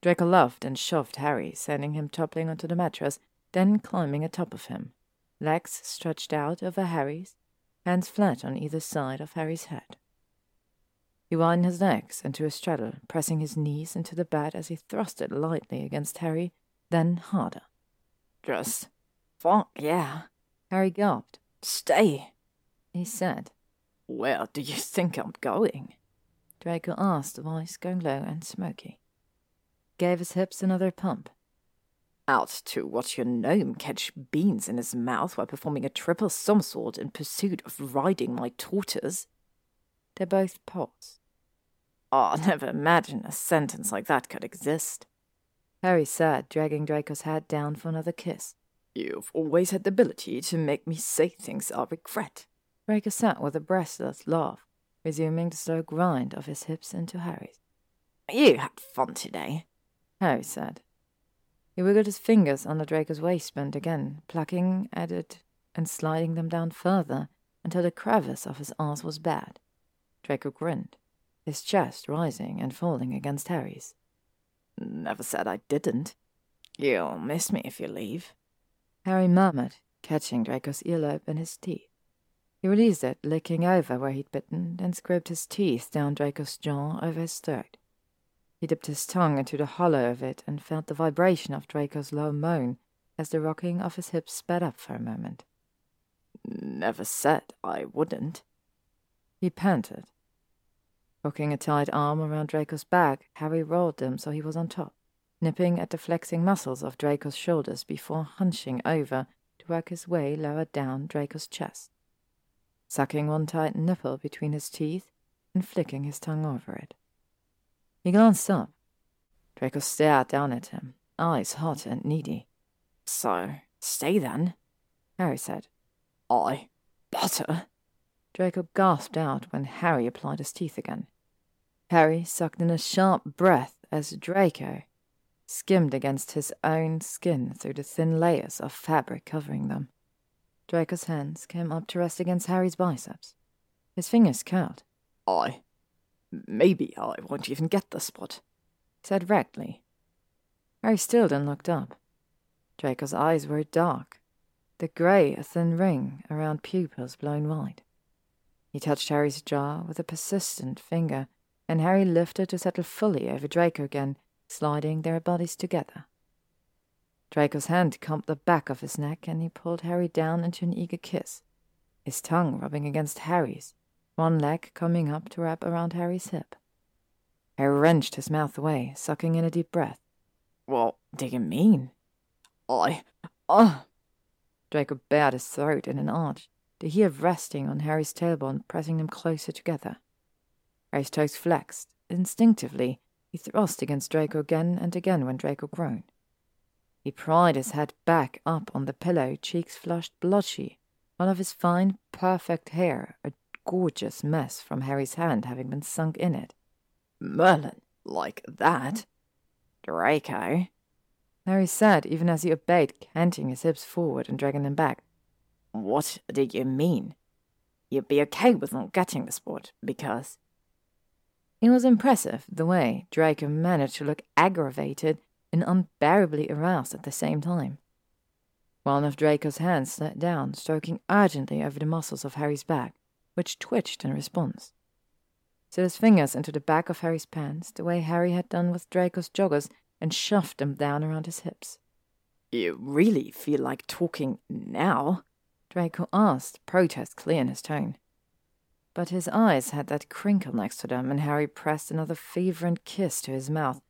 Draco laughed and shoved Harry, sending him toppling onto the mattress, then climbing atop of him, legs stretched out over Harry's, hands flat on either side of Harry's head. He wound his legs into a straddle, pressing his knees into the bed as he thrust it lightly against Harry, then harder. Just fuck yeah. Harry gulped. Stay, he said. Where do you think I'm going? Draco asked, voice going low and smoky gave his hips another pump. Out to watch your gnome catch beans in his mouth while performing a triple somersault in pursuit of riding my tortoise. They both paused. Oh, I never imagined a sentence like that could exist. Harry said, dragging Draco's head down for another kiss. You've always had the ability to make me say things I regret. Draco sat with a breathless laugh, resuming the slow grind of his hips into Harry's. You had fun today. Harry said. He wiggled his fingers under Draco's waistband again, plucking at it and sliding them down further until the crevice of his arse was bad. Draco grinned, his chest rising and falling against Harry's. Never said I didn't. You'll miss me if you leave. Harry murmured, catching Draco's earlobe in his teeth. He released it, licking over where he'd bitten, then scraped his teeth down Draco's jaw over his throat. He dipped his tongue into the hollow of it and felt the vibration of Draco's low moan as the rocking of his hips sped up for a moment. Never said I wouldn't. He panted. Hooking a tight arm around Draco's back, Harry rolled them so he was on top, nipping at the flexing muscles of Draco's shoulders before hunching over to work his way lower down Draco's chest, sucking one tight nipple between his teeth and flicking his tongue over it. He glanced up. Draco stared down at him, eyes hot and needy. So, stay then, Harry said. I. Butter? Draco gasped out when Harry applied his teeth again. Harry sucked in a sharp breath as Draco skimmed against his own skin through the thin layers of fabric covering them. Draco's hands came up to rest against Harry's biceps. His fingers curled. I. Maybe I won't even get the spot, said Reckley. Harry stilled and looked up. Draco's eyes were dark, the grey a thin ring around pupils blown wide. He touched Harry's jaw with a persistent finger, and Harry lifted to settle fully over Draco again, sliding their bodies together. Draco's hand combed the back of his neck, and he pulled Harry down into an eager kiss, his tongue rubbing against Harry's, one leg coming up to wrap around Harry's hip. Harry wrenched his mouth away, sucking in a deep breath. What do you mean? I. Uh. Draco bared his throat in an arch, the heel resting on Harry's tailbone, pressing them closer together. Toes flexed. Instinctively, he thrust against Draco again and again when Draco groaned. He pried his head back up on the pillow, cheeks flushed blotchy, one of his fine, perfect hair a gorgeous mess from Harry's hand having been sunk in it. Merlin, like that? Draco? Harry said, even as he obeyed, canting his hips forward and dragging them back. What do you mean? You'd be okay with not getting the sport, because. It was impressive the way Draco managed to look aggravated and unbearably aroused at the same time. One of Draco's hands slid down, stroking urgently over the muscles of Harry's back, which twitched in response. Slid his fingers into the back of Harry's pants, the way Harry had done with Draco's joggers, and shoved them down around his hips. You really feel like talking now? Draco asked, protest clear in his tone. But his eyes had that crinkle next to them, and Harry pressed another fervent kiss to his mouth,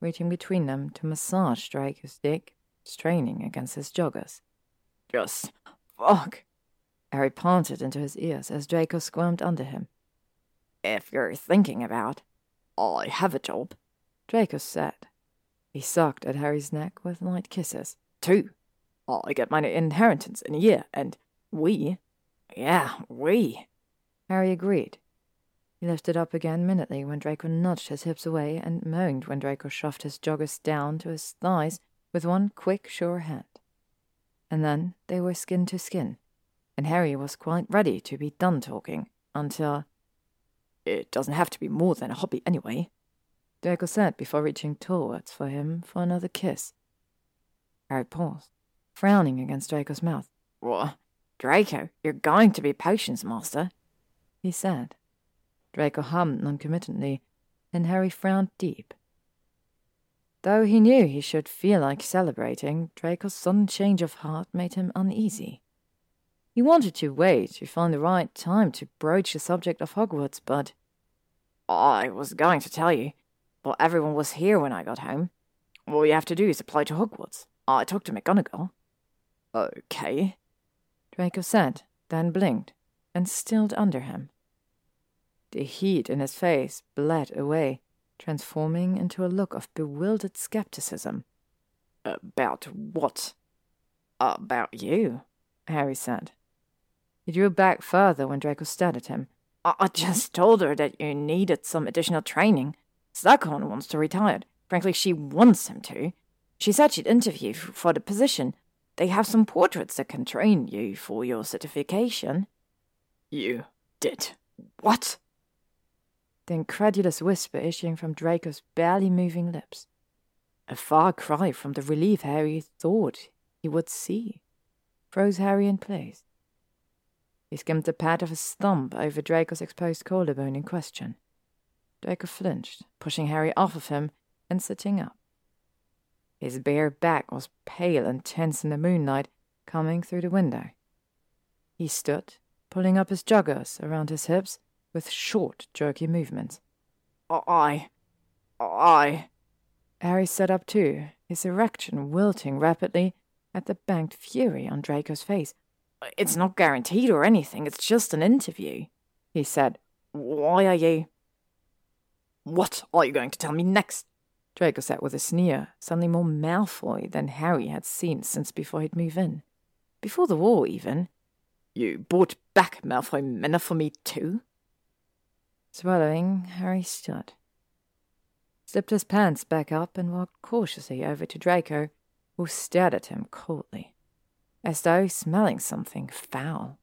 reaching between them to massage Draco's dick, straining against his joggers. Just fuck. Harry panted into his ears as Draco squirmed under him. If you're thinking about, I have a job, Draco said. He sucked at Harry's neck with light kisses. Two. I get my inheritance in a year, and we. Yeah, we. Harry agreed. He lifted up again minutely when Draco nudged his hips away and moaned when Draco shoved his joggers down to his thighs with one quick, sure hand. And then they were skin to skin, and Harry was quite ready to be done talking until. It doesn't have to be more than a hobby anyway, Draco said before reaching towards for him for another kiss. Harry paused, frowning against Draco's mouth. What? Draco, you're going to be potions master, he said. Draco hummed noncommittently, and Harry frowned deep. Though he knew he should feel like celebrating, Draco's sudden change of heart made him uneasy. He wanted to wait to find the right time to broach the subject of Hogwarts, but. I was going to tell you, but everyone was here when I got home. All you have to do is apply to Hogwarts. I talked to McGonagall. Okay, Draco said, then blinked, and stilled under him. The heat in his face bled away, transforming into a look of bewildered skepticism. About what? About you, Harry said. He drew back further when Draco stared at him. I just told her that you needed some additional training. Slughorn wants to retire. Frankly, she wants him to. She said she'd interview for the position. They have some portraits that can train you for your certification. You did what? The incredulous whisper issuing from Draco's barely moving lips. A far cry from the relief Harry thought he would see. Froze Harry in place. He skimmed the pad of his thumb over Draco's exposed collarbone in question. Draco flinched, pushing Harry off of him and sitting up. His bare back was pale and tense in the moonlight coming through the window. He stood, pulling up his joggers around his hips with short, jerky movements. I. I. Harry sat up too, his erection wilting rapidly at the banked fury on Draco's face. It's not guaranteed or anything, it's just an interview, he said. Why are you. What are you going to tell me next? Draco said with a sneer, suddenly more Malfoy than Harry had seen since before he'd moved in. Before the war, even. You brought back Malfoy Manor for me, too? Swallowing, Harry stood. Slipped his pants back up and walked cautiously over to Draco, who stared at him coldly, as though smelling something foul.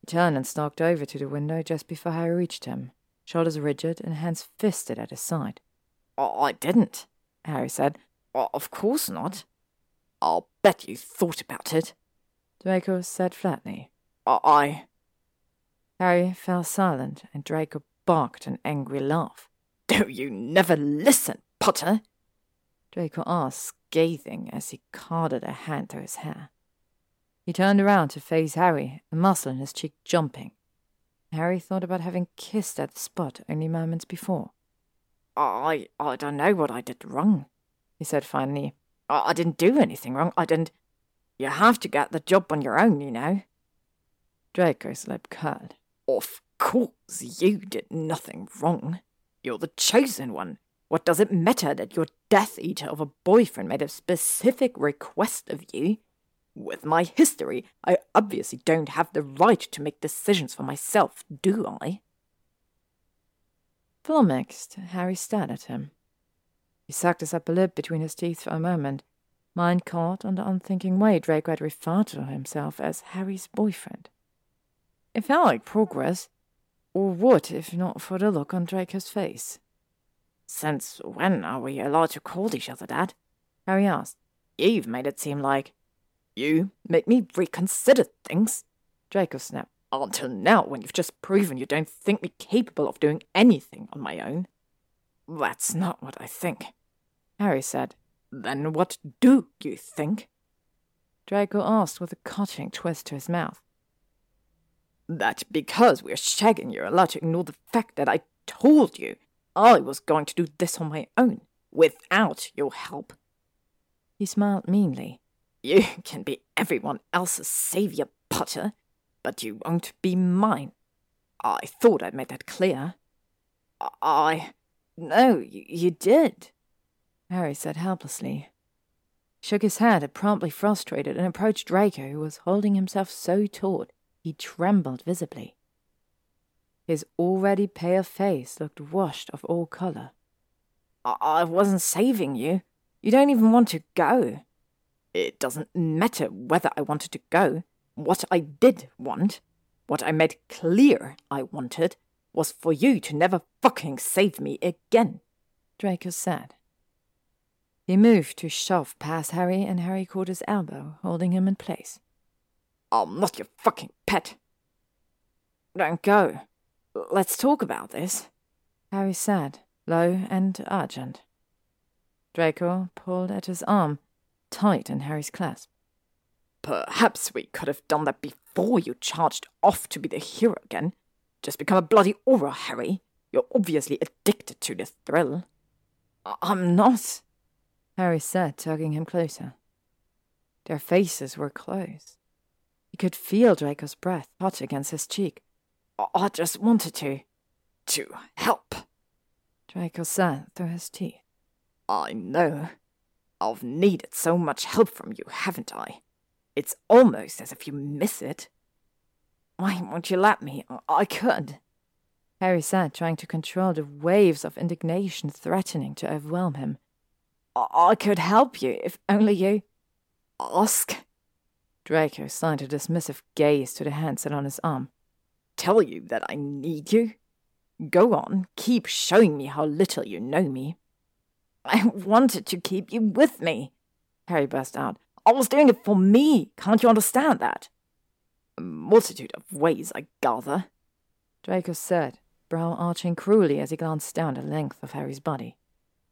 He turned and stalked over to the window just before Harry reached him, shoulders rigid and hands fisted at his side. I didn't, Harry said. Of course not. I'll bet you thought about it. Draco said flatly. Uh, I. Harry fell silent, and Draco barked an angry laugh. Do you never listen, Potter? Draco asked, scathing as he carded a hand through his hair. He turned around to face Harry, a muscle in his cheek jumping. Harry thought about having kissed at the spot only moments before. I I don't know what I did wrong, he said finally. I, I didn't do anything wrong. I didn't. You have to get the job on your own, you know. Draco's lip curled. Of course, you did nothing wrong. You're the chosen one. What does it matter that your Death Eater of a boyfriend made a specific request of you? With my history, I obviously don't have the right to make decisions for myself, do I? Flummoxed, Harry stared at him. He sucked his upper lip between his teeth for a moment, mind caught on the unthinking way Draco had referred to himself as Harry's boyfriend. It felt like progress, or what if not for the look on Draco's face. Since when are we allowed to call each other that? Harry asked. You've made it seem like. You make me reconsider things, Draco snapped. Until now, when you've just proven you don't think me capable of doing anything on my own. That's not what I think, Harry said. Then what do you think? Draco asked with a cutting twist to his mouth. That because we're shagging, you're allowed to ignore the fact that I told you I was going to do this on my own, without your help. He smiled meanly. You can be everyone else's savior, Potter, but you won't be mine. I thought I made that clear. I. No, you, you did, Harry said helplessly. He shook his head, promptly frustrated, and approached Draco, who was holding himself so taut he trembled visibly. His already pale face looked washed of all colour. I, I wasn't saving you. You don't even want to go. It doesn't matter whether I wanted to go. What I did want, what I made clear I wanted, was for you to never fucking save me again, Draco said. He moved to shove past Harry, and Harry caught his elbow, holding him in place. I'm not your fucking pet. Don't go. Let's talk about this, Harry said, low and urgent. Draco pulled at his arm, tight in Harry's clasp. Perhaps we could have done that before you charged off to be the hero again. Just become a bloody Auror, Harry. You're obviously addicted to the thrill. I'm not, Harry said, tugging him closer. Their faces were close. He could feel Draco's breath hot against his cheek. I just wanted to. to help, Draco said through his teeth. I know. I've needed so much help from you, haven't I? It's almost as if you miss it. Why won't you let me? I could. Harry said, trying to control the waves of indignation threatening to overwhelm him. I, could help you if only you. ask. Draco signed a dismissive gaze to the hand set on his arm. Tell you that I need you? Go on, keep showing me how little you know me. I wanted to keep you with me, Harry burst out. I was doing it for me. Can't you understand that? A multitude of ways, I gather. Draco said, brow arching cruelly as he glanced down the length of Harry's body.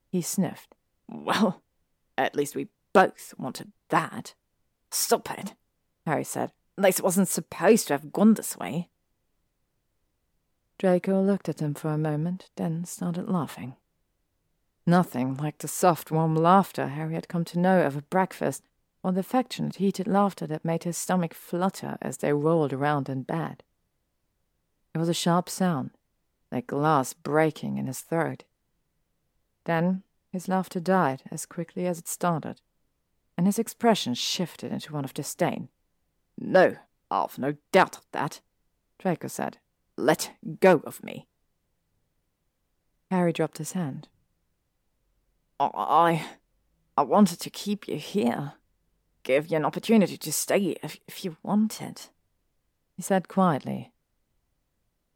He sniffed. Well, at least we both wanted that. Stop it, Harry said. This wasn't supposed to have gone this way. Draco looked at him for a moment, then started laughing. Nothing like the soft, warm laughter Harry had come to know over breakfast, or the affectionate, heated laughter that made his stomach flutter as they rolled around in bed. It was a sharp sound, like glass breaking in his throat. Then his laughter died as quickly as it started, and his expression shifted into one of disdain. No, I've no doubt of that, Draco said. Let go of me. Harry dropped his hand. I. I wanted to keep you here. Give you an opportunity to stay if, if you wanted, he said quietly.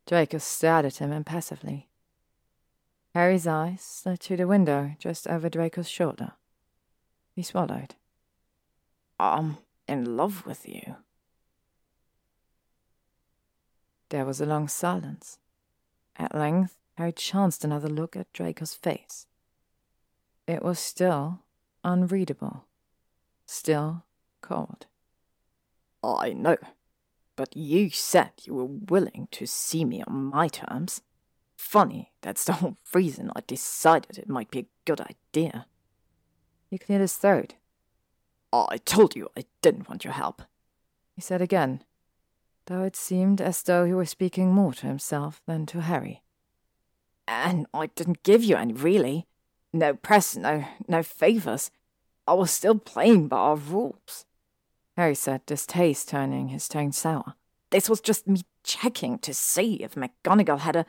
Draco stared at him impassively. Harry's eyes slid to the window just over Draco's shoulder. He swallowed. I'm in love with you. There was a long silence. At length, Harry chanced another look at Draco's face. It was still unreadable, still cold. I know, but you said you were willing to see me on my terms. Funny, that's the whole reason I decided it might be a good idea. He cleared his throat. Oh, I told you I didn't want your help, he said again, though it seemed as though he were speaking more to himself than to Harry. And I didn't give you any, really. No press, no, no favours. I was still playing by our rules. Harry said, distaste turning his tone sour. This was just me checking to see if McGonagall had a.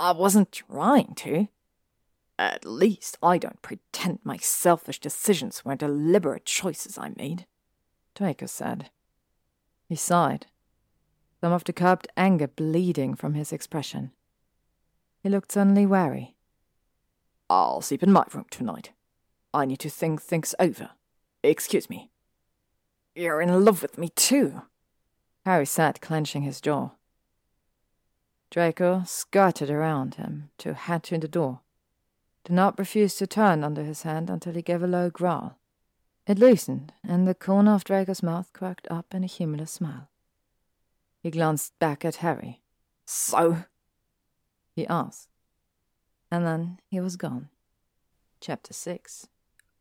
I wasn't trying to. At least I don't pretend my selfish decisions were deliberate choices I made, Draco said. He sighed, some of the curbed anger bleeding from his expression. He looked suddenly wary. I'll sleep in my room tonight. I need to think things over. Excuse me. You're in love with me too, Harry said, clenching his jaw. Draco skirted around him to head to the door. The knob refused to turn under his hand until he gave a low growl. It loosened, and the corner of Draco's mouth cracked up in a humorless smile. He glanced back at Harry. So? he asked. And then he was gone. Chapter 6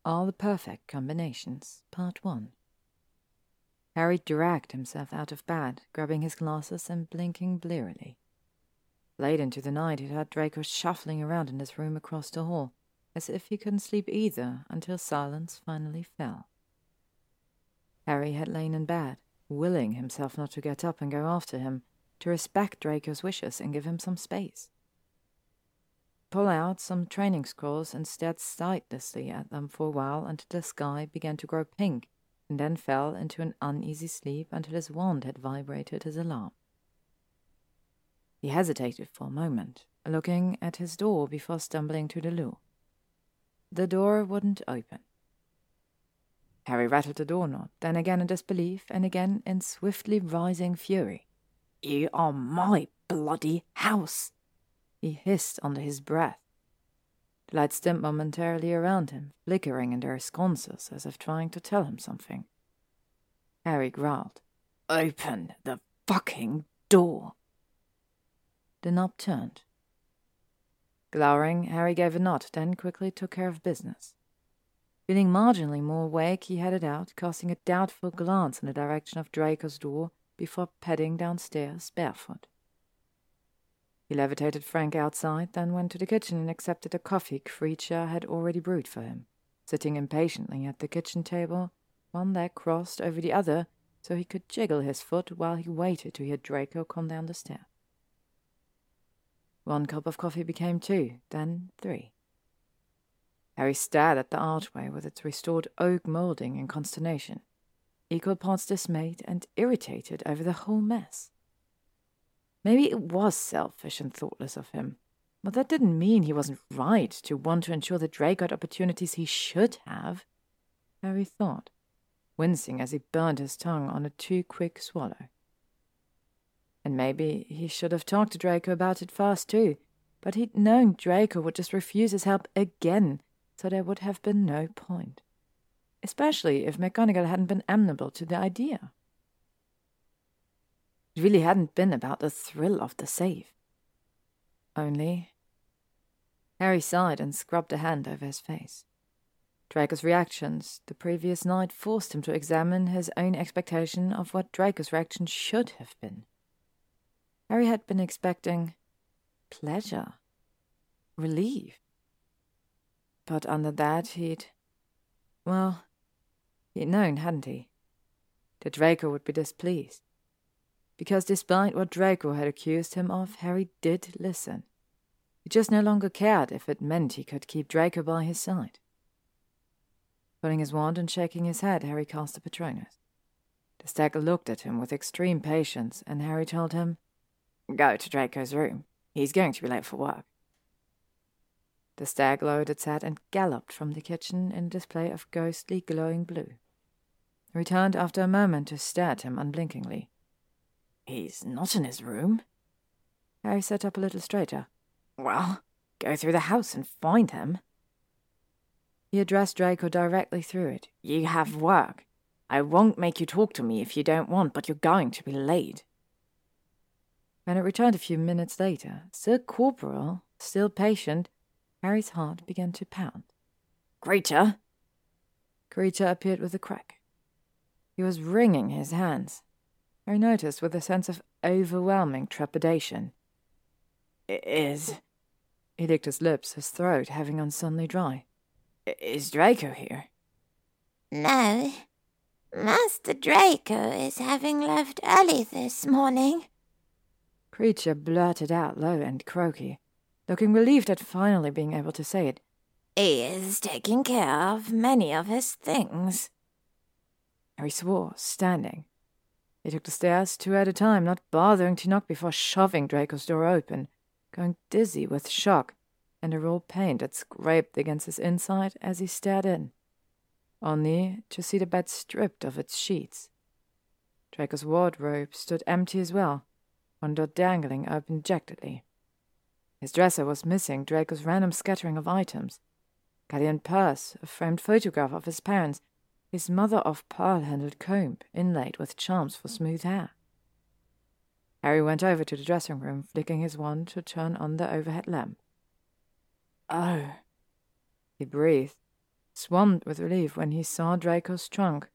All the Perfect Combinations, Part 1 Harry dragged himself out of bed, grabbing his glasses and blinking blearily. Late into the night, he heard Draco shuffling around in his room across the hall, as if he couldn't sleep either until silence finally fell. Harry had lain in bed, willing himself not to get up and go after him, to respect Draco's wishes and give him some space. Pull out some training scrolls and stared sightlessly at them for a while until the sky began to grow pink and then fell into an uneasy sleep until his wand had vibrated his alarm. He hesitated for a moment, looking at his door before stumbling to the loo. The door wouldn't open. Harry rattled the doorknob, then again in disbelief, and again in swiftly rising fury. You are my bloody house, he hissed under his breath. The lights dimmed momentarily around him, flickering in their sconces as if trying to tell him something. Harry growled. Open the fucking door. The knob turned. Glowering, Harry gave a nod, then quickly took care of business. Feeling marginally more awake, he headed out, casting a doubtful glance in the direction of Draco's door before padding downstairs barefoot. He levitated Frank outside, then went to the kitchen and accepted a coffee Kreacher had already brewed for him, sitting impatiently at the kitchen table, one leg crossed over the other, so he could jiggle his foot while he waited to hear Draco come down the stairs. One cup of coffee became two, then three. Harry stared at the archway with its restored oak moulding in consternation, equal parts dismayed and irritated over the whole mess. Maybe it was selfish and thoughtless of him, but that didn't mean he wasn't right to want to ensure that Draco got opportunities he should have, Harry thought, wincing as he burned his tongue on a too quick swallow. And maybe he should have talked to Draco about it first, too, but he'd known Draco would just refuse his help again, so there would have been no point. Especially if McGonagall hadn't been amenable to the idea. It really hadn't been about the thrill of the save. Only. Harry sighed and scrubbed a hand over his face. Draco's reactions the previous night forced him to examine his own expectation of what Draco's reaction should have been. Harry had been expecting pleasure, relief. But under that, he'd. Well, he'd known, hadn't he? That Draco would be displeased because despite what Draco had accused him of, Harry did listen. He just no longer cared if it meant he could keep Draco by his side. Pulling his wand and shaking his head, Harry cast a Patronus. The stag looked at him with extreme patience, and Harry told him, Go to Draco's room. He's going to be late for work. The stag lowered its head and galloped from the kitchen in a display of ghostly glowing blue. Returned after a moment to stare at him unblinkingly. He's not in his room. Harry sat up a little straighter. Well, go through the house and find him. He addressed Draco directly through it. You have work. I won't make you talk to me if you don't want, but you're going to be late. When it returned a few minutes later, still corporeal, still patient, Harry's heart began to pound. Kreacher? Kreacher appeared with a crack. He was wringing his hands. Harry noticed with a sense of overwhelming trepidation. Is. He licked his lips, his throat having gone suddenly dry. Is Draco here? No. Master Draco is having left early this morning. Kreacher blurted out low and croaky, looking relieved at finally being able to say it. He is taking care of many of his things. Harry swore, standing. He took the stairs two at a time, not bothering to knock before shoving Draco's door open, going dizzy with shock and a raw pain that scraped against his inside as he stared in, only to see the bed stripped of its sheets. Draco's wardrobe stood empty as well, one door dangling open dejectedly. His dresser was missing Draco's random scattering of items. Galleon purse, a framed photograph of his parents, his mother of pearl-handled comb inlaid with charms for smooth hair. Harry went over to the dressing room, flicking his wand to turn on the overhead lamp. Oh, he breathed, swamped with relief when he saw Draco's trunk,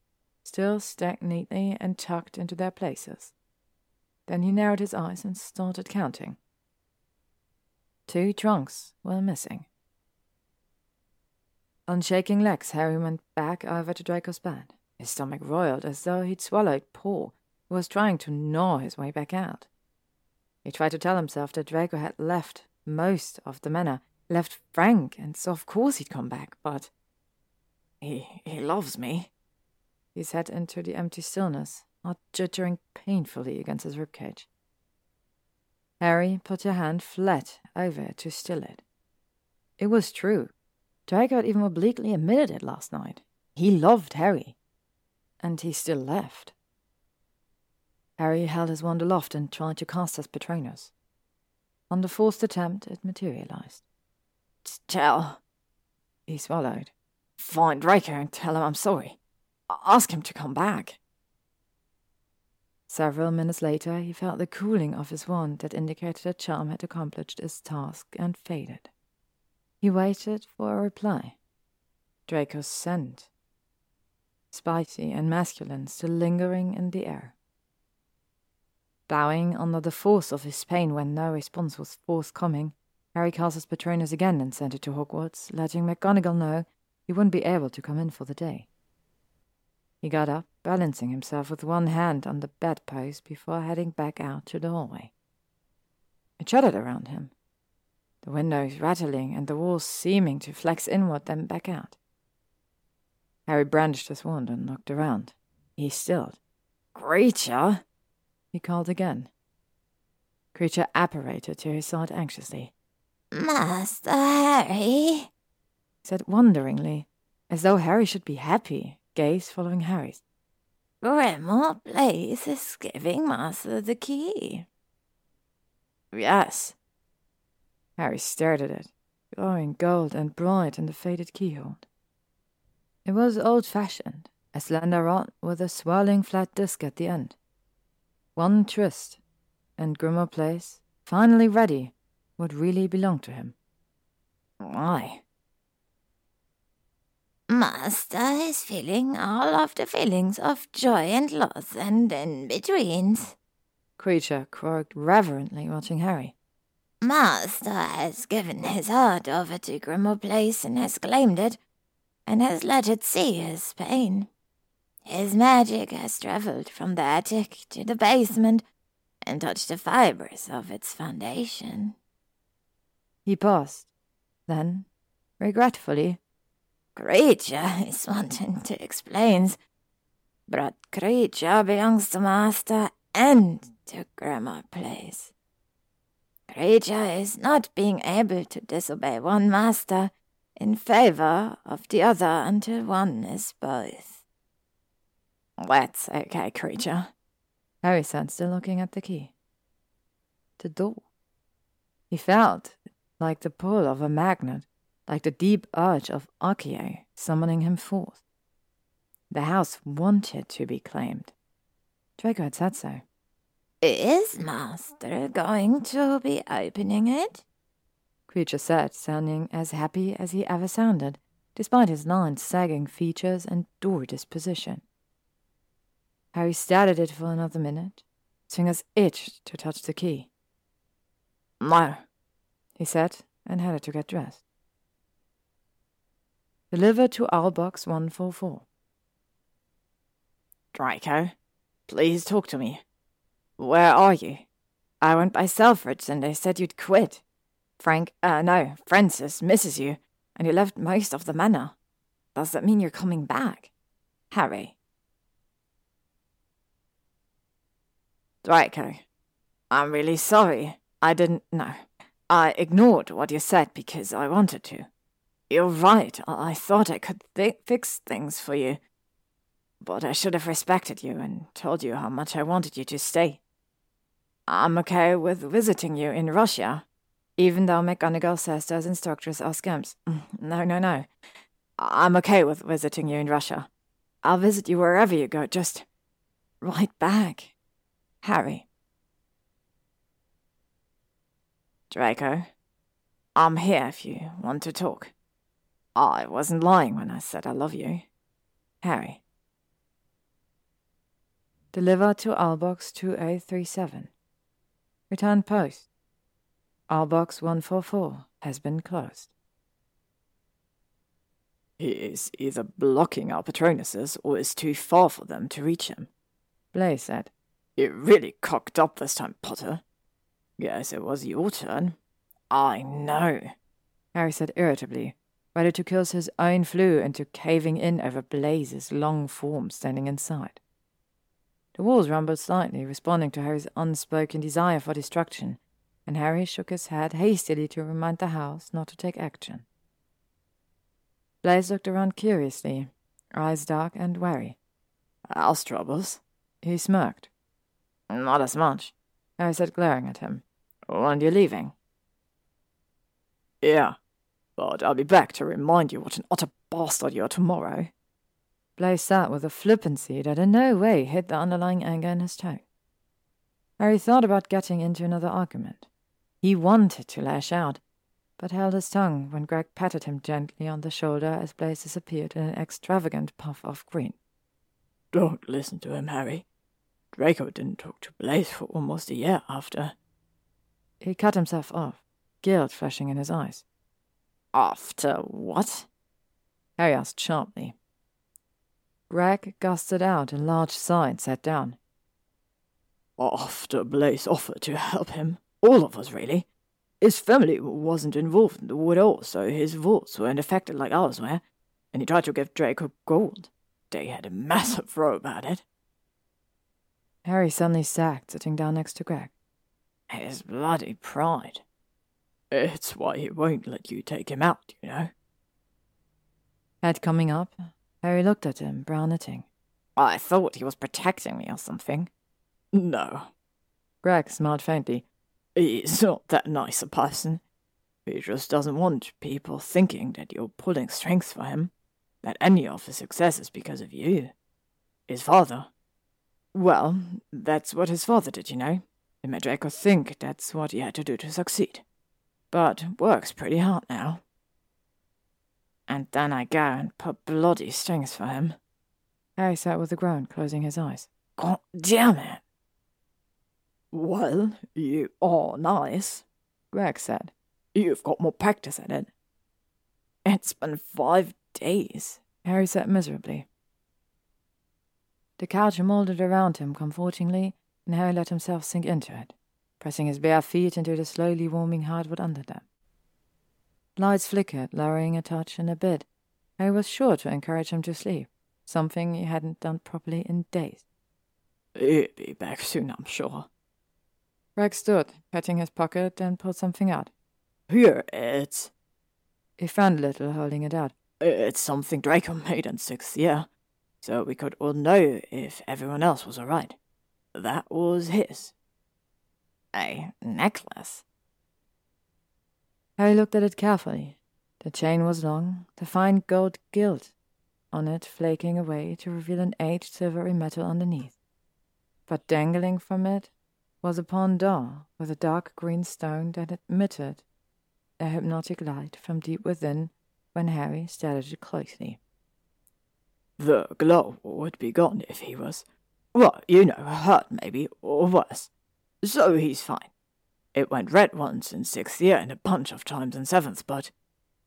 still stacked neatly and tucked into their places. Then he narrowed his eyes and started counting. Two trunks were missing. On shaking legs, Harry went back over to Draco's bed. His stomach roiled as though he'd swallowed Paul, who was trying to gnaw his way back out. He tried to tell himself that Draco had left most of the manor, left Frank, and so of course he'd come back, but he he loves me. He said into the empty stillness, heart jittering painfully against his ribcage. Harry put a hand flat over it to still it. It was true. Draco even obliquely admitted it last night. He loved Harry. And he still left. Harry held his wand aloft and tried to cast his Patronus. On the fourth attempt, it materialized. Tell. He swallowed. Find Draco and tell him I'm sorry. Ask him to come back. Several minutes later, he felt the cooling of his wand that indicated a charm had accomplished its task and faded. He waited for a reply. Draco's scent. Spicy and masculine, still lingering in the air. Bowing under the force of his pain when no response was forthcoming, Harry cast his Patronus again and sent it to Hogwarts, letting McGonagall know he wouldn't be able to come in for the day. He got up, balancing himself with one hand on the bedpost before heading back out to the hallway. It shuddered around him, the windows rattling and the walls seeming to flex inward then back out. Harry brandished his wand and looked around. He stilled. Kreacher! he called again. Kreacher apparated to his side anxiously. Master Harry? said wonderingly, as though Harry should be happy, gaze following Harry's. Grimmauld Place is giving Master the key. Yes. Harry stared at it, glowing gold and bright in the faded keyhole. It was old fashioned, a slender rod with a swirling flat disc at the end. One twist, and Grimmauld Place, finally ready, would really belong to him. Why? Master is feeling all of the feelings of joy and loss and in betweens. Kreacher croaked reverently, watching Harry. Master has given his heart over to Grimmauld Place and has claimed it, and has let it see his pain. His magic has travelled from the attic to the basement and touched the fibres of its foundation. He paused. Then, regretfully, Kreacher is wanting to explain, but Kreacher belongs to Master and to Grimmauld Place. Kreacher is not being able to disobey one master in favor of the other until one is both. That's okay, Kreacher. Harry said, still looking at the key. The door. He felt like the pull of a magnet, like the deep urge of Accio summoning him forth. The house wanted to be claimed. Draco had said so. Is Master going to be opening it? Kreacher said, sounding as happy as he ever sounded, despite his lined, sagging features and dour disposition. Harry stared at it for another minute. His fingers itched to touch the key. No, he said, and headed to get dressed. Delivered to our box 144. Draco, please talk to me. Where are you? I went by Selfridge and they said you'd quit. Frank, uh, no, Francis misses you, and you left most of the manor. Does that mean you're coming back? Harry. Draco, I'm really sorry. I didn't know. I ignored what you said because I wanted to. You're right. I thought I could th- fix things for you. But I should have respected you and told you how much I wanted you to stay. I'm okay with visiting you in Russia, even though McGonagall says those instructors are. Mm, no, no, no. I'm okay with visiting you in Russia. I'll visit you wherever you go, just right back. Harry. Draco, I'm here if you want to talk. I wasn't lying when I said I love you. Harry. Deliver to Albox 2837. Return post. Albox 144 has been closed. He is either blocking our Patronuses or is too far for them to reach him. Blaise said. You really cocked up this time, Potter. Yes, it was your turn. I know, Harry said irritably, ready to kill his own Floo into caving in over Blaise's long form standing inside. The walls rumbled slightly, responding to Harry's unspoken desire for destruction, and Harry shook his head hastily to remind the house not to take action. Blaise looked around curiously, eyes dark and wary. House troubles? He smirked. Not as much, Harry said, glaring at him. When are you leaving? Yeah, but I'll be back to remind you what an utter bastard you are tomorrow. Blaise sat with a flippancy that in no way hid the underlying anger in his tone. Harry thought about getting into another argument. He wanted to lash out, but held his tongue when Greg patted him gently on the shoulder as Blaise disappeared in an extravagant puff of green. Don't listen to him, Harry. Draco didn't talk to Blaise for almost a year after. He cut himself off, guilt flashing in his eyes. After what? Harry asked sharply. Greg gusted out a large sigh and sat down. After Blaise offered to help him, all of us really. His family wasn't involved in the war at all, so his votes weren't affected like ours were, and he tried to give Draco gold. They had a massive row about it. Harry suddenly sagged, sitting down next to Greg. His bloody pride. It's why he won't let you take him out, you know. Head coming up, Harry looked at him, brow knitting. I thought he was protecting me or something. No. Greg smiled faintly. He's not that nice a person. He just doesn't want people thinking that you're pulling strings for him, that any of his success is because of you. His father. Well, that's what his father did, you know. He made Draco think that's what he had to do to succeed. But works pretty hard now. And then I go and put bloody strings for him. Harry sat with a groan, closing his eyes. God damn it! Well, you are nice, Greg said. You've got more practice at it. It's been five days, Harry said miserably. The couch molded around him comfortingly, and Harry let himself sink into it, pressing his bare feet into the slowly warming hardwood under them. Lights flickered, lowering a touch and a bit. I was sure to encourage him to sleep, something he hadn't done properly in days. He'll be back soon, I'm sure. Greg stood, patting his pocket, and pulled something out. Here, it's. He frowned a little, holding it out. It's something Draco made in sixth year, so we could all know if everyone else was alright. That was his. A necklace? Harry looked at it carefully. The chain was long, the fine gold gilt on it flaking away to reveal an aged silvery metal underneath. But dangling from it was a pond door with a dark green stone that admitted a hypnotic light from deep within when Harry stared at it closely. The glow would be gone if he was, well, you know, hurt maybe, or worse. So he's fine. It went red once in sixth year and a bunch of times in seventh, but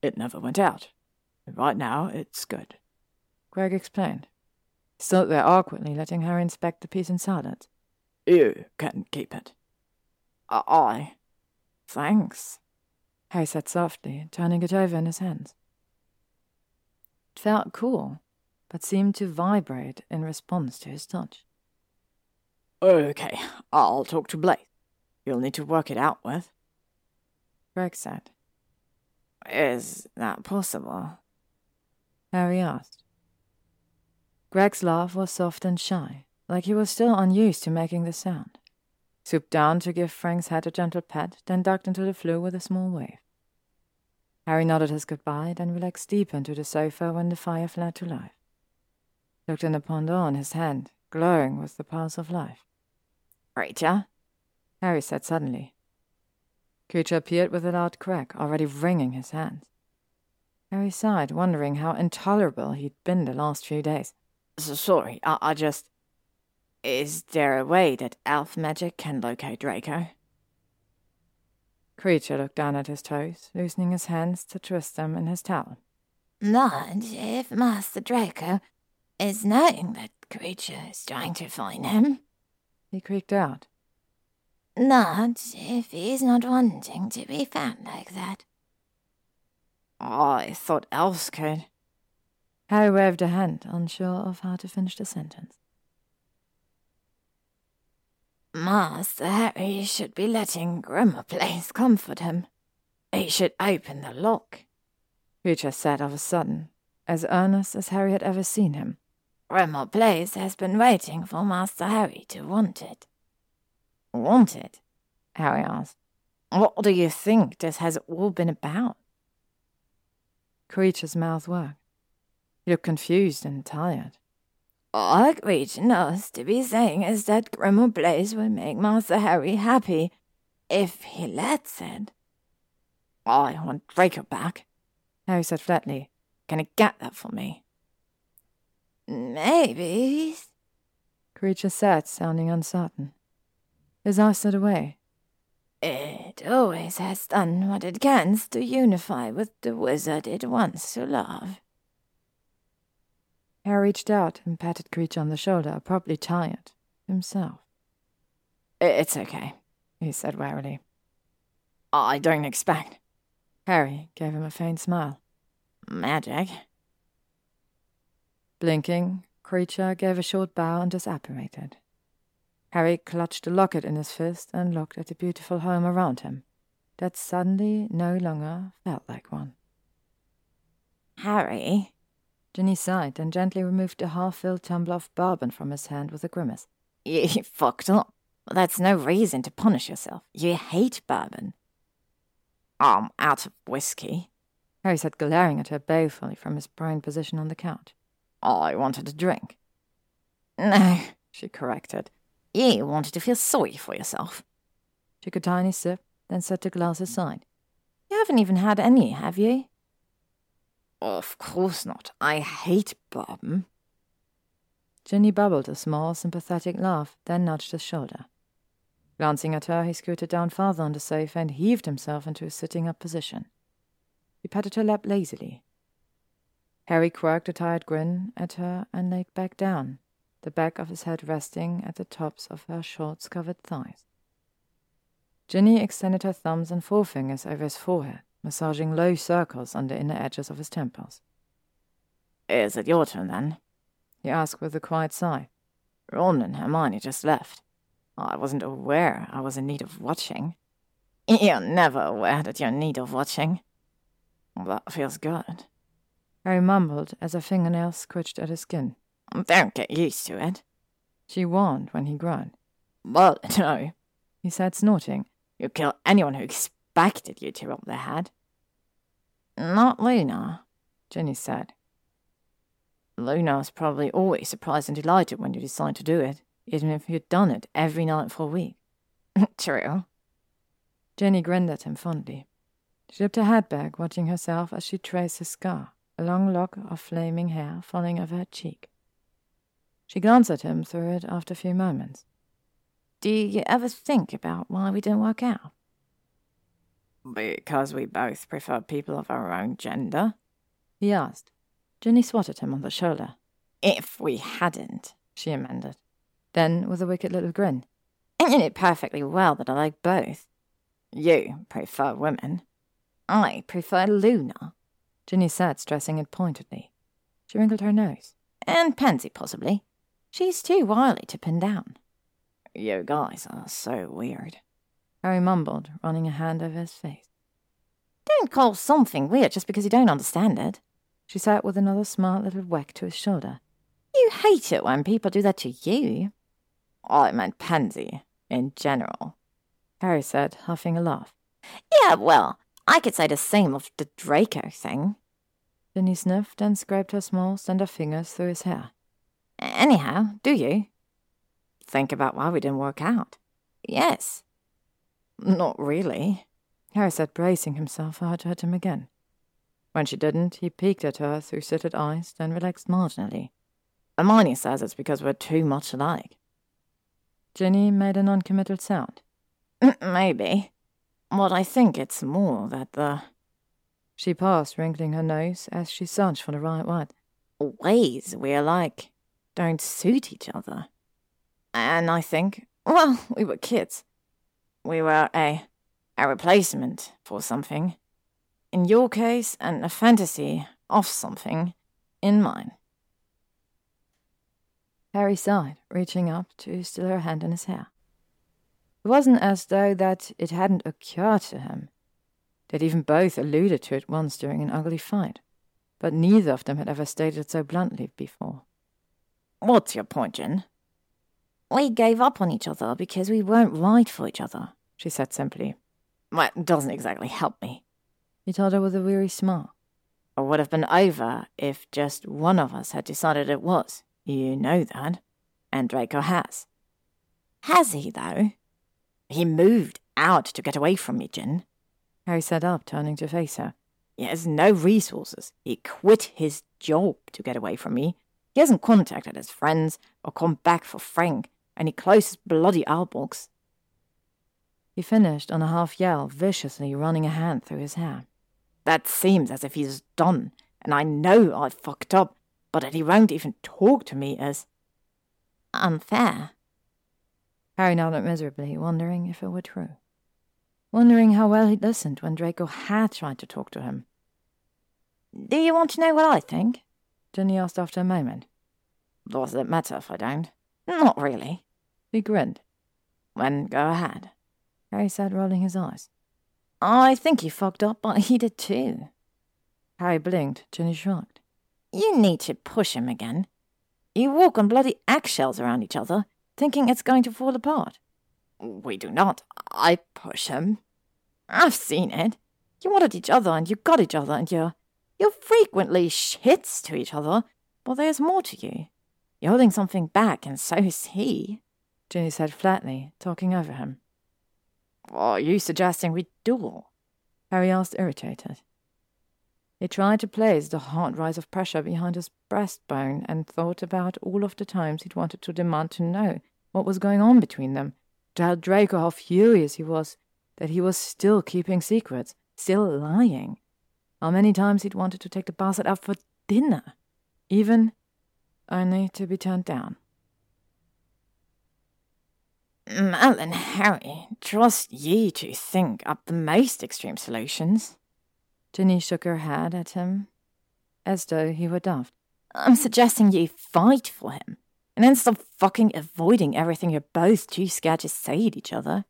it never went out. Right now, it's good. Greg explained. He stood there awkwardly, letting her inspect the piece in silence. You can keep it. I. Thanks, Harry said softly, turning it over in his hands. It felt cool, but seemed to vibrate in response to his touch. Okay, I'll talk to Blaise. You'll need to work it out with. Greg said. Is that possible? Harry asked. Greg's laugh was soft and shy, like he was still unused to making the sound. Swooped down to give Frank's head a gentle pat, then ducked into the Floo with a small wave. Harry nodded his goodbye, then relaxed deep into the sofa when the fire flared to life. Looked in the pendant oh, in his hand, glowing with the pulse of life. Kreacher? Harry said suddenly. Kreacher appeared with a loud crack, already wringing his hands. Harry sighed, wondering how intolerable he'd been the last few days. Sorry, I, I just. Is there a way that elf magic can locate Draco? Kreacher looked down at his toes, loosening his hands to twist them in his towel. Not if Master Draco is knowing that Kreacher is trying to find him. He creaked out. Not if he's not wanting to be found like that. I thought elves could. Harry waved a hand, unsure of how to finish the sentence. Master Harry should be letting Grimmauld Place comfort him. He should open the lock. Kreacher said of a sudden, as earnest as Harry had ever seen him. Grimmauld Place has been waiting for Master Harry to want it. Want it? Harry asked. What do you think this has all been about? Kreacher's mouth worked. He looked confused and tired. All Kreacher knows to be saying is that Grimmauld Place will make Master Harry happy if he lets it. I want Draco back, Harry said flatly. Can you get that for me? Maybe. Kreacher said, sounding uncertain. His eyes slid away. It always has done what it can to unify with the wizard it wants to love. Harry reached out and patted Kreacher on the shoulder, abruptly tired himself. It's okay, he said wearily. I don't expect. Harry gave him a faint smile. Magic? Blinking, Kreacher gave a short bow and disapparated. Harry clutched the locket in his fist and looked at the beautiful home around him, that suddenly no longer felt like one. Harry? Ginny sighed and gently removed the half-filled tumbler of bourbon from his hand with a grimace. You fucked up. That's no reason to punish yourself. You hate bourbon. I'm out of whiskey. Harry said, glaring at her balefully from his prone position on the couch. I wanted a drink. No, she corrected. You wanted to feel sorry for yourself. She took a tiny sip, then set the glass aside. You haven't even had any, have you? Of course not. I hate bourbon. Ginny bubbled a small, sympathetic laugh, then nudged his shoulder. Glancing at her, he scooted down farther on the sofa and heaved himself into a sitting up position. He patted her lap lazily. Harry quirked a tired grin at her and laid back down, the back of his head resting at the tops of her shorts covered thighs. Ginny extended her thumbs and forefingers over his forehead, massaging low circles on the inner edges of his temples. Is it your turn then? he asked with a quiet sigh. Ron and Hermione just left. I wasn't aware I was in need of watching. You're never aware that you're in need of watching. That feels good. Harry mumbled as her fingernails scratched at his skin. Don't get used to it. She warned when he groaned. Well, no, he said, snorting. You'd kill anyone who expected you to rub their head. Not Luna, Ginny said. Luna's probably always surprised and delighted when you decide to do it, even if you'd done it every night for a week. True. Ginny grinned at him fondly. She dipped her head back, watching herself as she traced his scar, a long lock of flaming hair falling over her cheek. She glanced at him through it after a few moments. Do you ever think about why we didn't work out? Because we both prefer people of our own gender? He asked. Ginny swatted him on the shoulder. If we hadn't, she amended. Then, with a wicked little grin, I knew perfectly well that I like both. You prefer women. I prefer Luna, Ginny said, stressing it pointedly. She wrinkled her nose. And Pansy, possibly. She's too wily to pin down. You guys are so weird. Harry mumbled, running a hand over his face. Don't call something weird just because you don't understand it. She said with another smart little whack to his shoulder. You hate it when people do that to you. I meant Pansy, in general. Harry said, huffing a laugh. Yeah, well, I could say the same of the Draco thing. Then he sniffed and scraped her small, slender fingers through his hair. Anyhow, do you? Think about why we didn't work out. Yes. Not really, Harry said, bracing himself for her to hit him again. When she didn't, he peeked at her through slitted eyes, then relaxed marginally. Hermione says it's because we're too much alike. Ginny made a non-committal sound. Mm, maybe. But I think it's more that the... She paused, wrinkling her nose as she searched for the right word. Ways we alike don't suit each other. And I think, well, we were kids. We were a, a replacement for something. In your case, and a fantasy of something in mine. Harry sighed, reaching up to still her hand in his hair. It wasn't as though that it hadn't occurred to him. They'd even both alluded to it once during an ugly fight, but neither of them had ever stated it so bluntly before. What's your point, Gin? We gave up on each other because we weren't right for each other, she said simply. Well, it doesn't exactly help me. He told her with a weary smile. It would have been over if just one of us had decided it was. You know that. And Draco has. Has he, though? He moved out to get away from me, Gin. Harry sat up, turning to face her. He has no resources. He quit his job to get away from me. He hasn't contacted his friends or come back for Frank, and he closed his bloody outbox. He finished on a half yell, viciously running a hand through his hair. That seems as if he's done, and I know I fucked up, but that he won't even talk to me is unfair. Harry nodded miserably, wondering if it were true. Wondering how well he'd listened when Draco had tried to talk to him. Do you want to know what I think? Ginny asked after a moment. Does it matter if I don't? Not really. He grinned. Then go ahead. Harry said, rolling his eyes. I think you fucked up, but he did too. Harry blinked. Ginny shrugged. You need to push him again. You walk on bloody eggshells around each other, thinking it's going to fall apart. We do not. I push him. I've seen it. You wanted each other and you got each other and you're you're frequently shits to each other, but there's more to you. You're holding something back, and so is he. Ginny said flatly, talking over him. Are you suggesting we duel? Harry asked, irritated. He tried to place the hard rise of pressure behind his breastbone and thought about all of the times he'd wanted to demand to know what was going on between them, tell Draco how furious he was that he was still keeping secrets, still lying. How many times he'd wanted to take the bastard out for dinner, even only to be turned down. Mal and Harry trust ye to think up the most extreme solutions. Ginny shook her head at him, as though he were daft. I'm suggesting you fight for him, and then stop fucking avoiding everything you're both too scared to say to each other.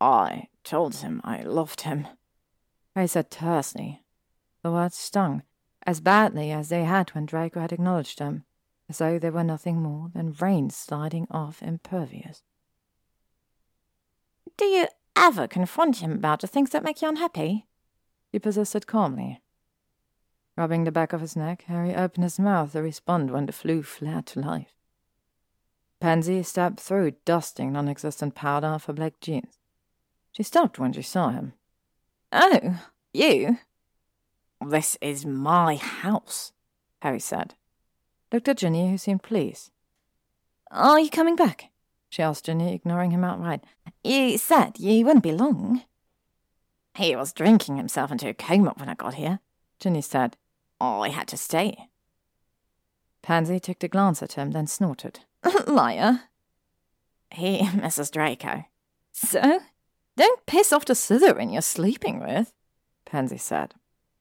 I told him I loved him. I said tersely. The words stung, as badly as they had when Draco had acknowledged them, as though they were nothing more than rain sliding off impervious. Do you ever confront him about the things that make you unhappy? He persisted calmly. Rubbing the back of his neck, Harry opened his mouth to respond when the Floo flared to life. Pansy stepped through, dusting non existent powder off her black jeans. She stopped when she saw him. Oh, you? This is my house, Harry said. Looked at Ginny, who seemed pleased. Are you coming back? She asked Ginny, ignoring him outright. You said you wouldn't be long. He was drinking himself into a coma when I got here, Ginny said. I had to stay. Pansy took a glance at him, then snorted. Liar. He, Mrs. Draco. So? Don't piss off the Slytherin you're sleeping with, Pansy said.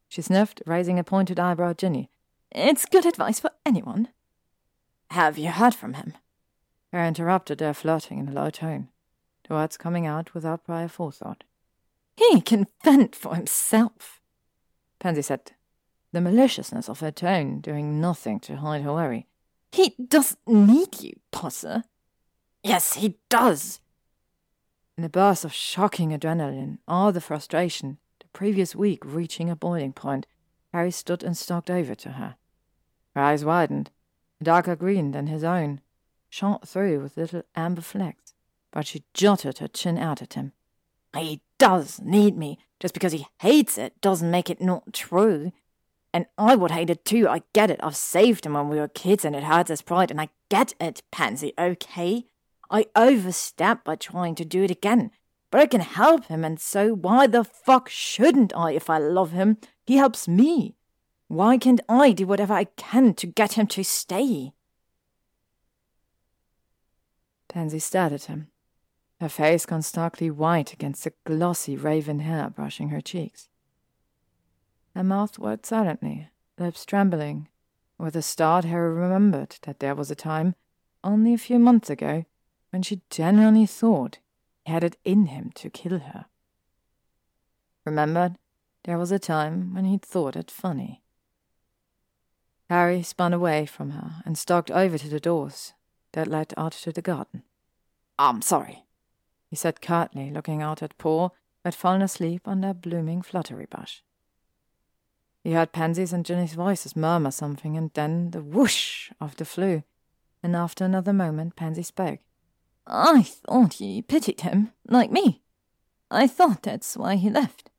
She sniffed, raising a pointed eyebrow at Ginny. It's good advice for anyone. Have you heard from him? Her interrupted their flirting in a low tone, the words coming out without prior forethought. He can fend for himself, Pansy said, the maliciousness of her tone doing nothing to hide her worry. He doesn't need you, Potter. Yes, he does. In a burst of shocking adrenaline, all the frustration, the previous week reaching a boiling point, Harry stood and stalked over to her. Her eyes widened, a darker green than his own, shot through with little amber flecks, but she jutted her chin out at him. He does need me. Just because he hates it doesn't make it not true. And I would hate it too. I get it. I've saved him when we were kids and it hurts his pride. And I get it, Pansy, okay? I overstepped by trying to do it again. But I can help him, and so why the fuck shouldn't I if I love him? He helps me. Why can't I do whatever I can to get him to stay? Pansy stared at him, her face gone starkly white against the glossy raven hair brushing her cheeks. Her mouth worked silently, lips trembling. With a start, Harry remembered that there was a time, only a few months ago, when she genuinely thought he had it in him to kill her. Remembered there was a time when he'd thought it funny. Harry spun away from her and stalked over to the doors that led out to the garden. I'm sorry, he said curtly, looking out at Paul, who had fallen asleep under a blooming flutterby bush. He heard Pansy's and Ginny's voices murmur something, and then the whoosh of the Floo, and after another moment Pansy spoke. I thought you pitied him, like me. I thought that's why he left.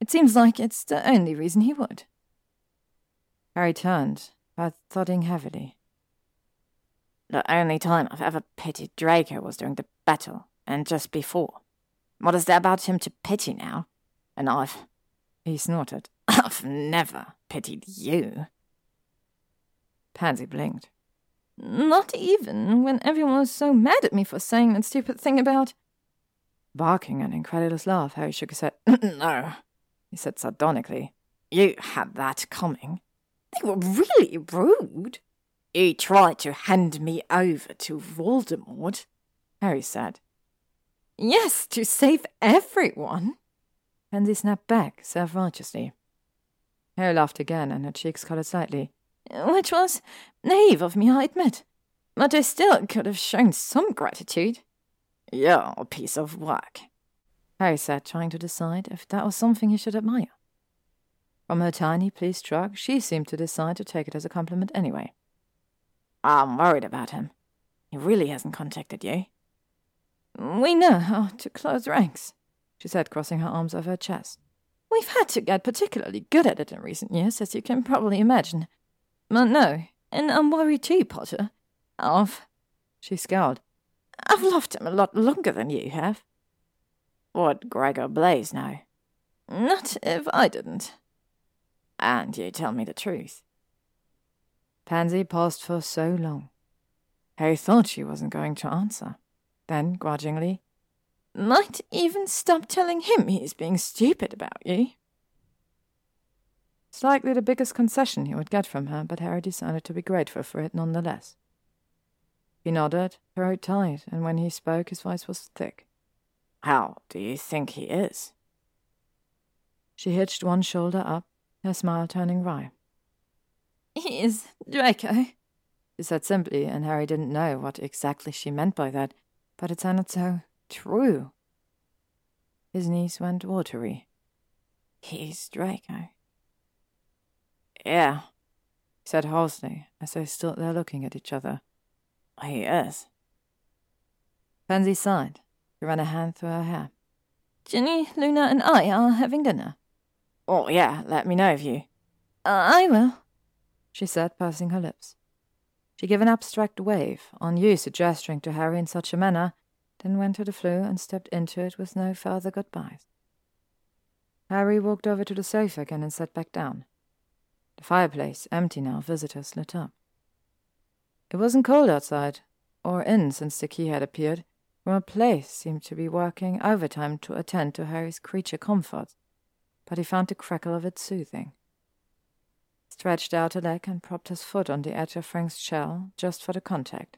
It seems like it's the only reason he would. Harry turned, heart thudding heavily. The only time I've ever pitied Draco was during the battle, and just before. What is there about him to pity now? And I've. He snorted. I've never pitied you. Pansy blinked. Not even when everyone was so mad at me for saying that stupid thing about. Barking an incredulous laugh, Harry shook his head. no, he said sardonically. You had that coming. They were really rude. You tried to hand me over to Voldemort, Harry said. Yes, to save everyone. Pansy snapped back, self righteously. Harry laughed again, and her cheeks coloured slightly. Which was naive of me, I admit. But I still could have shown some gratitude. You're a piece of work, Harry said, trying to decide if that was something he should admire. From her tiny, pleased shrug, she seemed to decide to take it as a compliment anyway. I'm worried about him. He really hasn't contacted you. We know how to close ranks, she said, crossing her arms over her chest. We've had to get particularly good at it in recent years, as you can probably imagine. But no, and I'm worried too, Potter. I've. She scowled. I've loved him a lot longer than you have. What Gregor Blaise know? Not if I didn't. And you tell me the truth. Pansy paused for so long. Harry thought she wasn't going to answer. Then, grudgingly, might even stop telling him he's being stupid about you. It's likely the biggest concession he would get from her, but Harry decided to be grateful for it nonetheless. He nodded, throat tight, and when he spoke, his voice was thick. How do you think he is? She hitched one shoulder up, her smile turning wry. He is Draco, she said simply, and Harry didn't know what exactly she meant by that, but it sounded so true. His knees went watery. He's Draco. Yeah, said hoarsely, as they stood there looking at each other. He is. Pansy sighed. She ran a hand through her hair. Ginny, Luna, and I are having dinner. Oh, yeah, let me know if you. Uh, I will, she said, pursing her lips. She gave an abstract wave, unused to gesturing to Harry in such a manner, then went to the Floo and stepped into it with no further goodbyes. Harry walked over to the sofa again and sat back down. The fireplace, empty now, visitors lit up. It wasn't cold outside, or in since the key had appeared, Grimmauld Place seemed to be working overtime to attend to Harry's creature comforts, but he found the crackle of it soothing. Stretched out a leg and propped his foot on the edge of Frank's shell just for the contact.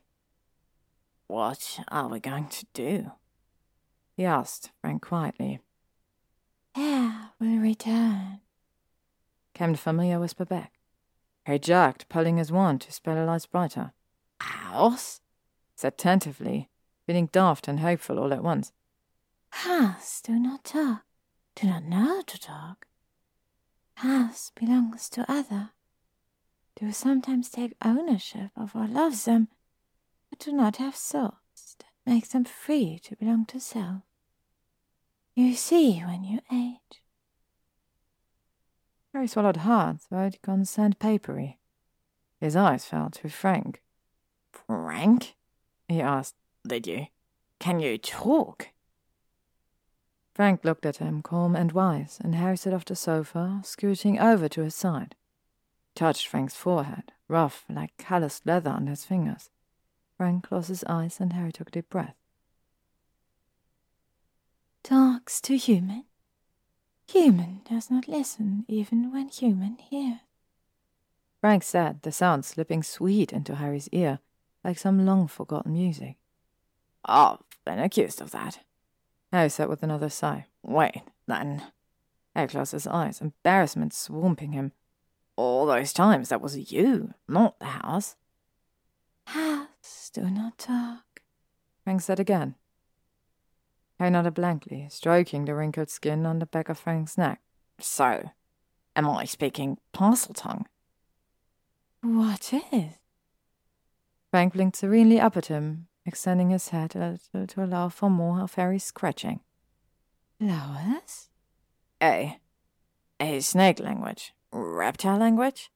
What are we going to do? He asked, Frank quietly. Air will return, came the familiar whisper back. Harry jerked, pulling his wand to spell the lights brighter. House? said tentatively, feeling daft and hopeful all at once. House do not talk, do not know to talk. House belongs to other. Do sometimes take ownership of or love them, but do not have thoughts that make them free to belong to self. You see when you age. Harry swallowed hard, so it sandpapery. His eyes fell to Frank. Frank? he asked. Did you? Can you talk? Frank looked at him, calm and wise, and Harry sat off the sofa, scooting over to his side. Touched Frank's forehead, rough like calloused leather under his fingers. Frank closed his eyes, and Harry took a deep breath. Talks to human. Human does not listen even when human hears. Frank said, the sound slipping sweet into Harry's ear, like some long forgotten music. I've been accused of that. Harry said with another sigh. Wait, then. Harry closed his eyes, embarrassment swamping him. All those times that was you, not the house. House do not talk, Frank said again. Harry nodded blankly, stroking the wrinkled skin on the back of Frank's neck. So, am I speaking Parseltongue? What is? Frank blinked serenely up at him, extending his head a little to allow for more of Harry's scratching. Flowers? A. A snake language. Reptile language?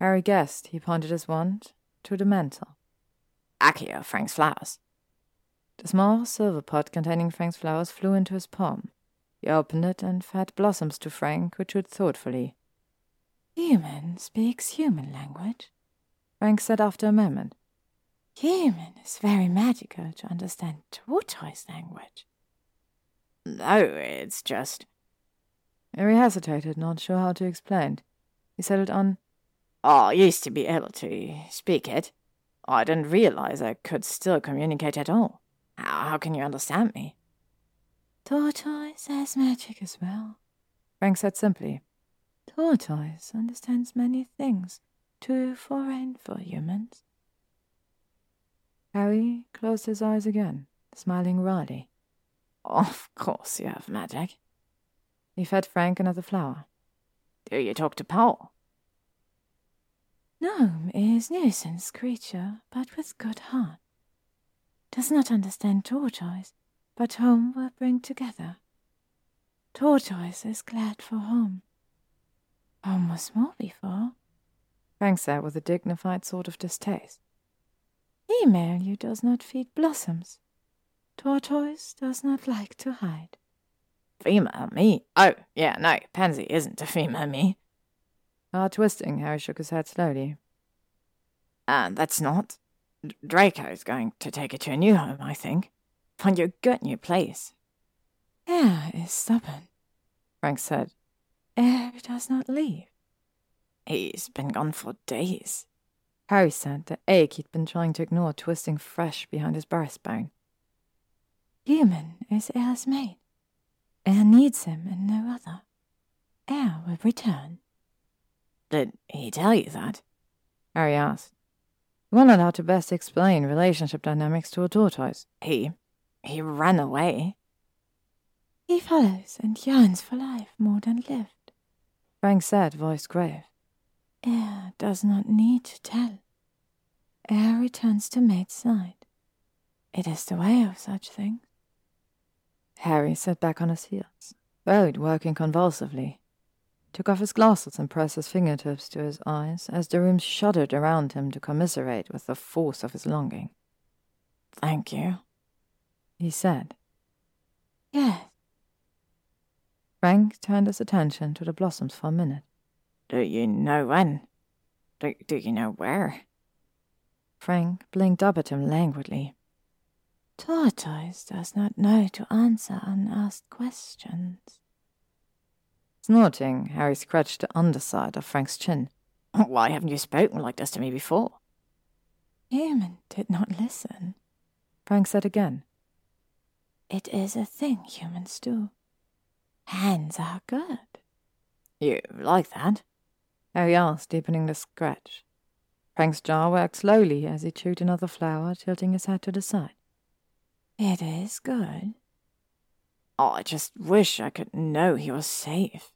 Harry guessed. He pointed his wand to the mantle. Accio, Frank's flowers. The small silver pot containing Frank's flowers flew into his palm. He opened it and fed blossoms to Frank, who chewed thoughtfully. Human speaks human language, Frank said after a moment. Human is very magical to understand tortoise language. No, it's just. Harry hesitated, not sure how to explain. He settled on. I used to be able to speak it. I didn't realize I could still communicate at all. How, how can you understand me? Tortoise has magic as well, Frank said simply. Tortoise understands many things too foreign for humans. Harry closed his eyes again, smiling wryly. Of course you have magic. He fed Frank another flower. Do you talk to Paul? Gnome is nuisance creature, but with good heart. Does not understand tortoise, but home will bring together. Tortoise is glad for home. Home was small before. Frank said with a dignified sort of distaste. You does not feed blossoms. Tortoise does not like to hide. Female me? Oh, yeah, no, Pansy isn't a female me. Ah, twisting, Harry shook his head slowly. And that's not. Draco's going to take her to a new home, I think. Find you a good new place. Air is stubborn, Frank said. Air does not leave. He's been gone for days. Harry said, the ache he'd been trying to ignore twisting fresh behind his breastbone. Human is Air's mate. Air needs him and no other. Air will return. Did he tell you that? Harry asked. He wondered how to best explain relationship dynamics to a tortoise. He. he ran away. He follows and yearns for life more than lived. Frank said, voice grave. Air does not need to tell. Air returns to mate's side. It is the way of such things. Harry sat back on his heels, both working convulsively. Took off his glasses and pressed his fingertips to his eyes as the room shuddered around him to commiserate with the force of his longing. Thank you, he said. Yes. Frank turned his attention to the blossoms for a minute. Do you know when? Do, do you know where? Frank blinked up at him languidly. Tortoise does not know to answer unasked questions. Snorting, Harry scratched the underside of Frank's chin. Why haven't you spoken like this to me before? Human did not listen. Frank said again. It is a thing humans do. Hands are good. You like that? Harry asked, deepening the scratch. Frank's jaw worked slowly as he chewed another flower, tilting his head to the side. It is good. Oh, I just wish I could know he was safe.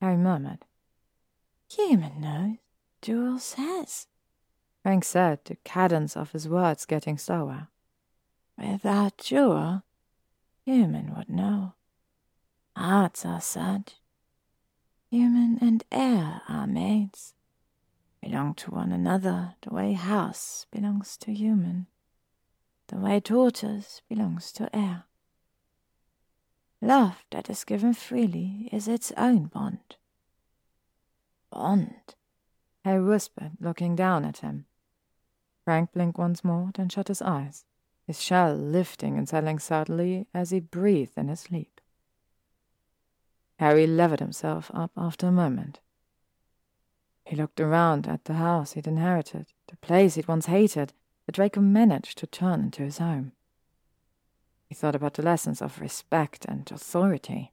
Harry murmured. Human knows. Jewel says. Frank said, the cadence of his words getting slower. Without Jewel, human would know. Hearts are such. Human and air are mates. Belong to one another the way house belongs to human the way tortoise belongs to air. Love that is given freely is its own bond. Bond? Harry whispered, looking down at him. Frank blinked once more, then shut his eyes, his shell lifting and settling subtly as he breathed in his sleep. Harry levered himself up after a moment. He looked around at the house he'd inherited, the place he'd once hated, that Draco managed to turn into his home. He thought about the lessons of respect and authority.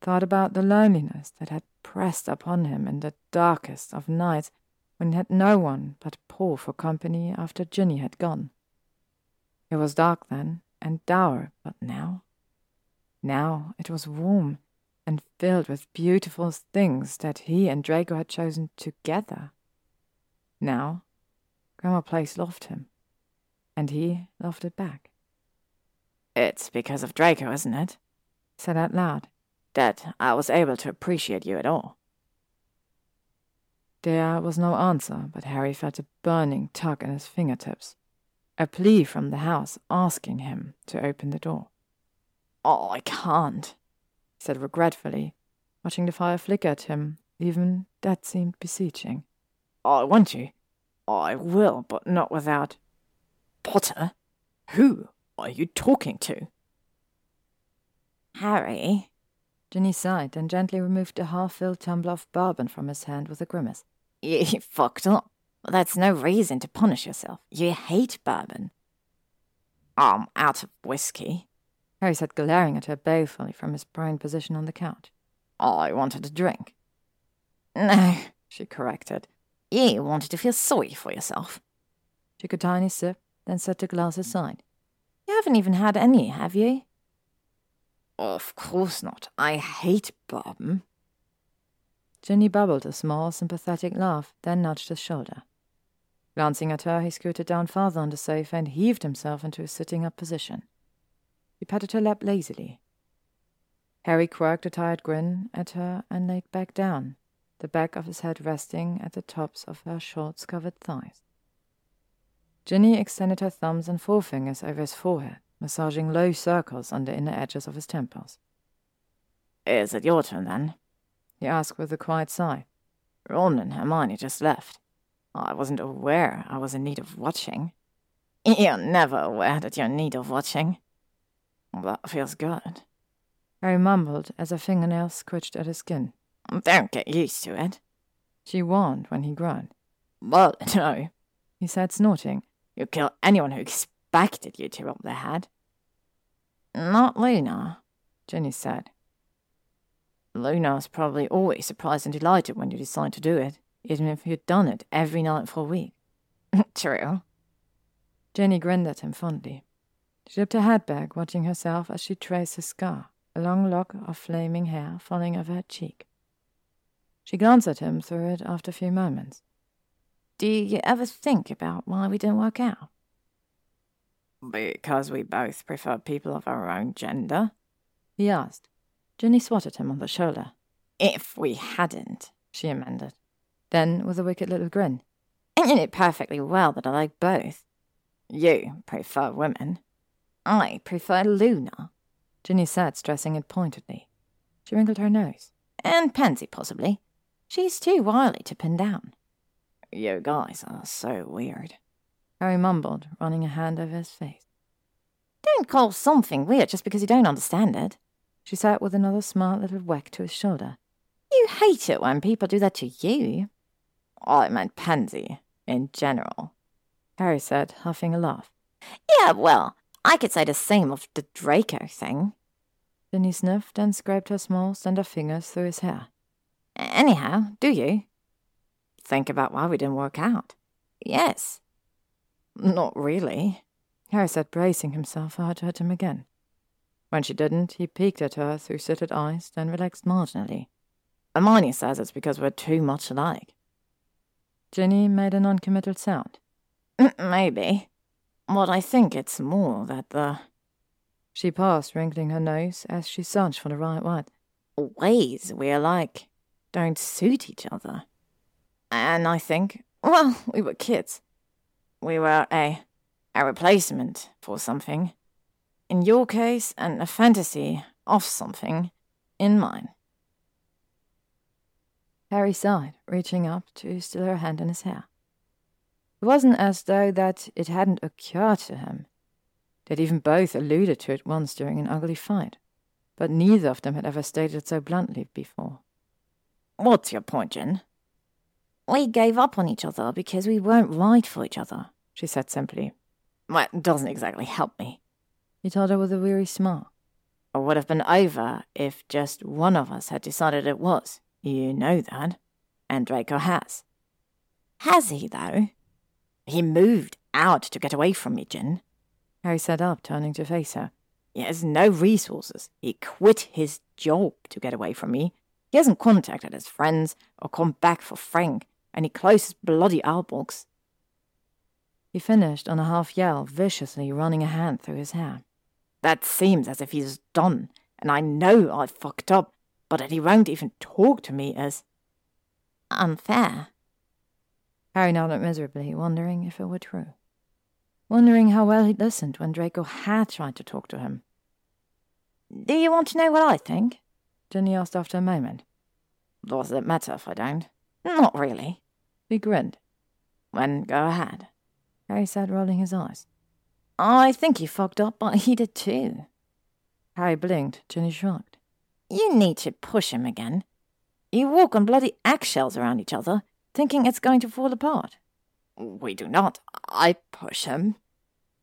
Thought about the loneliness that had pressed upon him in the darkest of nights when he had no one but Paul for company after Ginny had gone. It was dark then and dour, but now? Now it was warm and filled with beautiful things that he and Draco had chosen together. Now Grimmauld Place loved him, and he loved it back. It's because of Draco, isn't it? said out loud. That I was able to appreciate you at all. There was no answer, but Harry felt a burning tug in his fingertips, a plea from the house asking him to open the door. Oh, I can't, said regretfully, watching the fire flicker at him. Even that seemed beseeching. I want you. I will, but not without. Potter? Who are you talking to? Harry. Ginny sighed and gently removed the half filled tumbler of bourbon from his hand with a grimace. You fucked up. That's no reason to punish yourself. You hate bourbon. I'm out of whiskey. Harry sat glaring at her balefully from his prone position on the couch. I wanted a drink. No, she corrected. You wanted to feel sorry for yourself. She took a tiny sip, then set the glass aside. You haven't even had any, have you? Of course not. I hate bourbon. Ginny bubbled a small, sympathetic laugh, then nudged his shoulder. Glancing at her, he scooted down farther on the sofa and heaved himself into a sitting up position. He patted her lap lazily. Harry quirked a tired grin at her and laid back down, the back of his head resting at the tops of her shorts covered thighs. Ginny extended her thumbs and forefingers over his forehead, massaging low circles on the inner edges of his temples. Is it your turn, then? he asked with a quiet sigh. Ron and Hermione just left. I wasn't aware I was in need of watching. You're never aware that you're in need of watching. That feels good. Harry mumbled as a fingernail scratched at his skin. Don't get used to it. She warned when he groaned. Well, no, he said, snorting. you would kill anyone who expected you to rub their head. Not Luna, Ginny said. Luna's probably always surprised and delighted when you decide to do it, even if you'd done it every night for a week. True. Ginny grinned at him fondly. She tipped her head back, watching herself as she traced his scar, a long lock of flaming hair falling over her cheek. She glanced at him through it after a few moments. Do you ever think about why we didn't work out? Because we both prefer people of our own gender? He asked. Ginny swatted him on the shoulder. If we hadn't, she amended. Then, with a wicked little grin, you know perfectly well that I like both. You prefer women. I prefer Luna. Ginny said, stressing it pointedly. She wrinkled her nose. And Pansy, possibly. She's too wily to pin down. You guys are so weird. Harry mumbled, running a hand over his face. Don't call something weird just because you don't understand it. She said with another smart little whack to his shoulder. You hate it when people do that to you. I meant Pansy, in general. Harry said, huffing a laugh. Yeah, well, I could say the same of the Draco thing. Ginny sniffed and scraped her small, slender fingers through his hair. Anyhow, do you? Think about why we didn't work out. Yes. Not really, Harry said, bracing himself for her to hit him again. When she didn't, he peeked at her through slitted eyes, then relaxed marginally. Hermione says it's because we're too much alike. Ginny made a non-committal sound. Maybe. But I think it's more that the... She paused, wrinkling her nose as she searched for the right word. Ways we alike don't suit each other. And I think, well, we were kids. We were a, a replacement for something. In your case, and a fantasy of something in mine. Harry sighed, reaching up to steal her hand in his hair. It wasn't as though that it hadn't occurred to him. They'd even both alluded to it once during an ugly fight, but neither of them had ever stated it so bluntly before. What's your point, Gin? We gave up on each other because we weren't right for each other, she said simply. Well, it doesn't exactly help me. He told her with a weary smile. It would have been over if just one of us had decided it was. You know that. And Draco has. Has he, though? He moved out to get away from me, Gin. Harry sat up, turning to face her. He has no resources. He quit his job to get away from me. He hasn't contacted his friends or come back for Frank, and he closed his bloody outbox. He finished on a half yell, viciously running a hand through his hair. That seems as if he's done, and I know I've fucked up, but that he won't even talk to me is unfair. Harry nodded miserably, wondering if it were true. Wondering how well he'd listened when Draco had tried to talk to him. Do you want to know what I think? Ginny asked after a moment. Does it matter if I don't? Not really. He grinned. Then go ahead. Harry said, rolling his eyes. I think you fucked up, but he did too. Harry blinked. Ginny shrugged. You need to push him again. You walk on bloody eggshells around each other, thinking it's going to fall apart. We do not. I push him.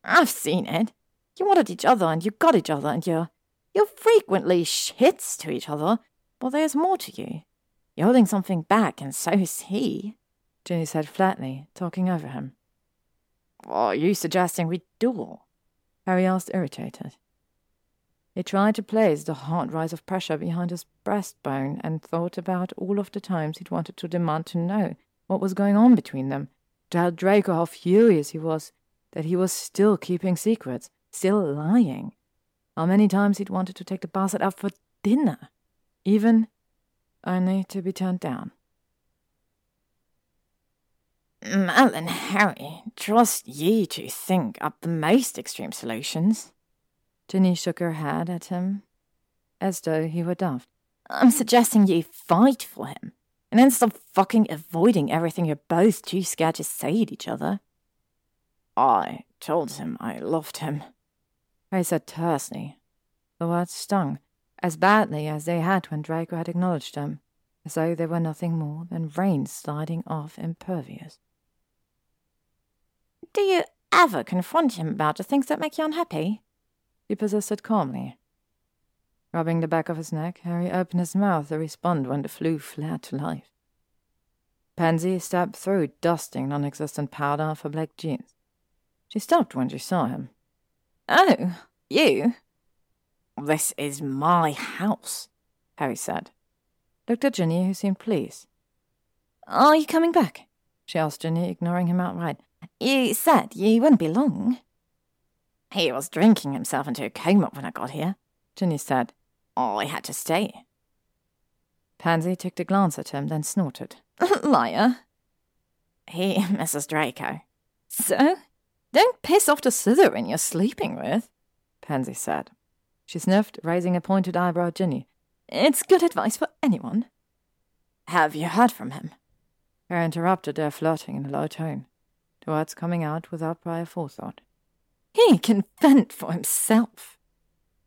I've seen it. You wanted each other and you got each other and you're you're frequently shits to each other, but there's more to you. You're holding something back, and so is he. Ginny said flatly, talking over him. Are you suggesting we duel? Harry asked, irritated. He tried to place the hard rise of pressure behind his breastbone and thought about all of the times he'd wanted to demand to know what was going on between them, to tell Draco how furious he was that he was still keeping secrets, still lying. How many times he'd wanted to take the bastard out for dinner, even only to be turned down. Mal and Harry, trust ye to think up the most extreme solutions. Ginny shook her head at him, as though he were daft. I'm suggesting ye fight for him, and then stop fucking avoiding everything you're both too scared to say to each other. I told him I loved him. I said tersely. The words stung, as badly as they had when Draco had acknowledged them, as though they were nothing more than rain sliding off impervious. Do you ever confront him about the things that make you unhappy? He persisted calmly. Rubbing the back of his neck, Harry opened his mouth to respond when the Floo flared to life. Pansy stabbed through, dusting non existent powder off her black jeans. She stopped when she saw him. Oh, you? This is my house, Harry said. Looked at Ginny, who seemed pleased. Are you coming back? she asked Ginny, ignoring him outright. You said you wouldn't be long. He was drinking himself into a coma when I got here, Ginny said. I had to stay. Pansy took a glance at him, then snorted. Liar. He, Mrs. Draco. So? Don't piss off the Slytherin you're sleeping with, Pansy said. She sniffed, raising a pointed eyebrow at Ginny. It's good advice for anyone. Have you heard from him? Harry interrupted their flirting in a low tone, the words coming out without prior forethought. He can fend for himself,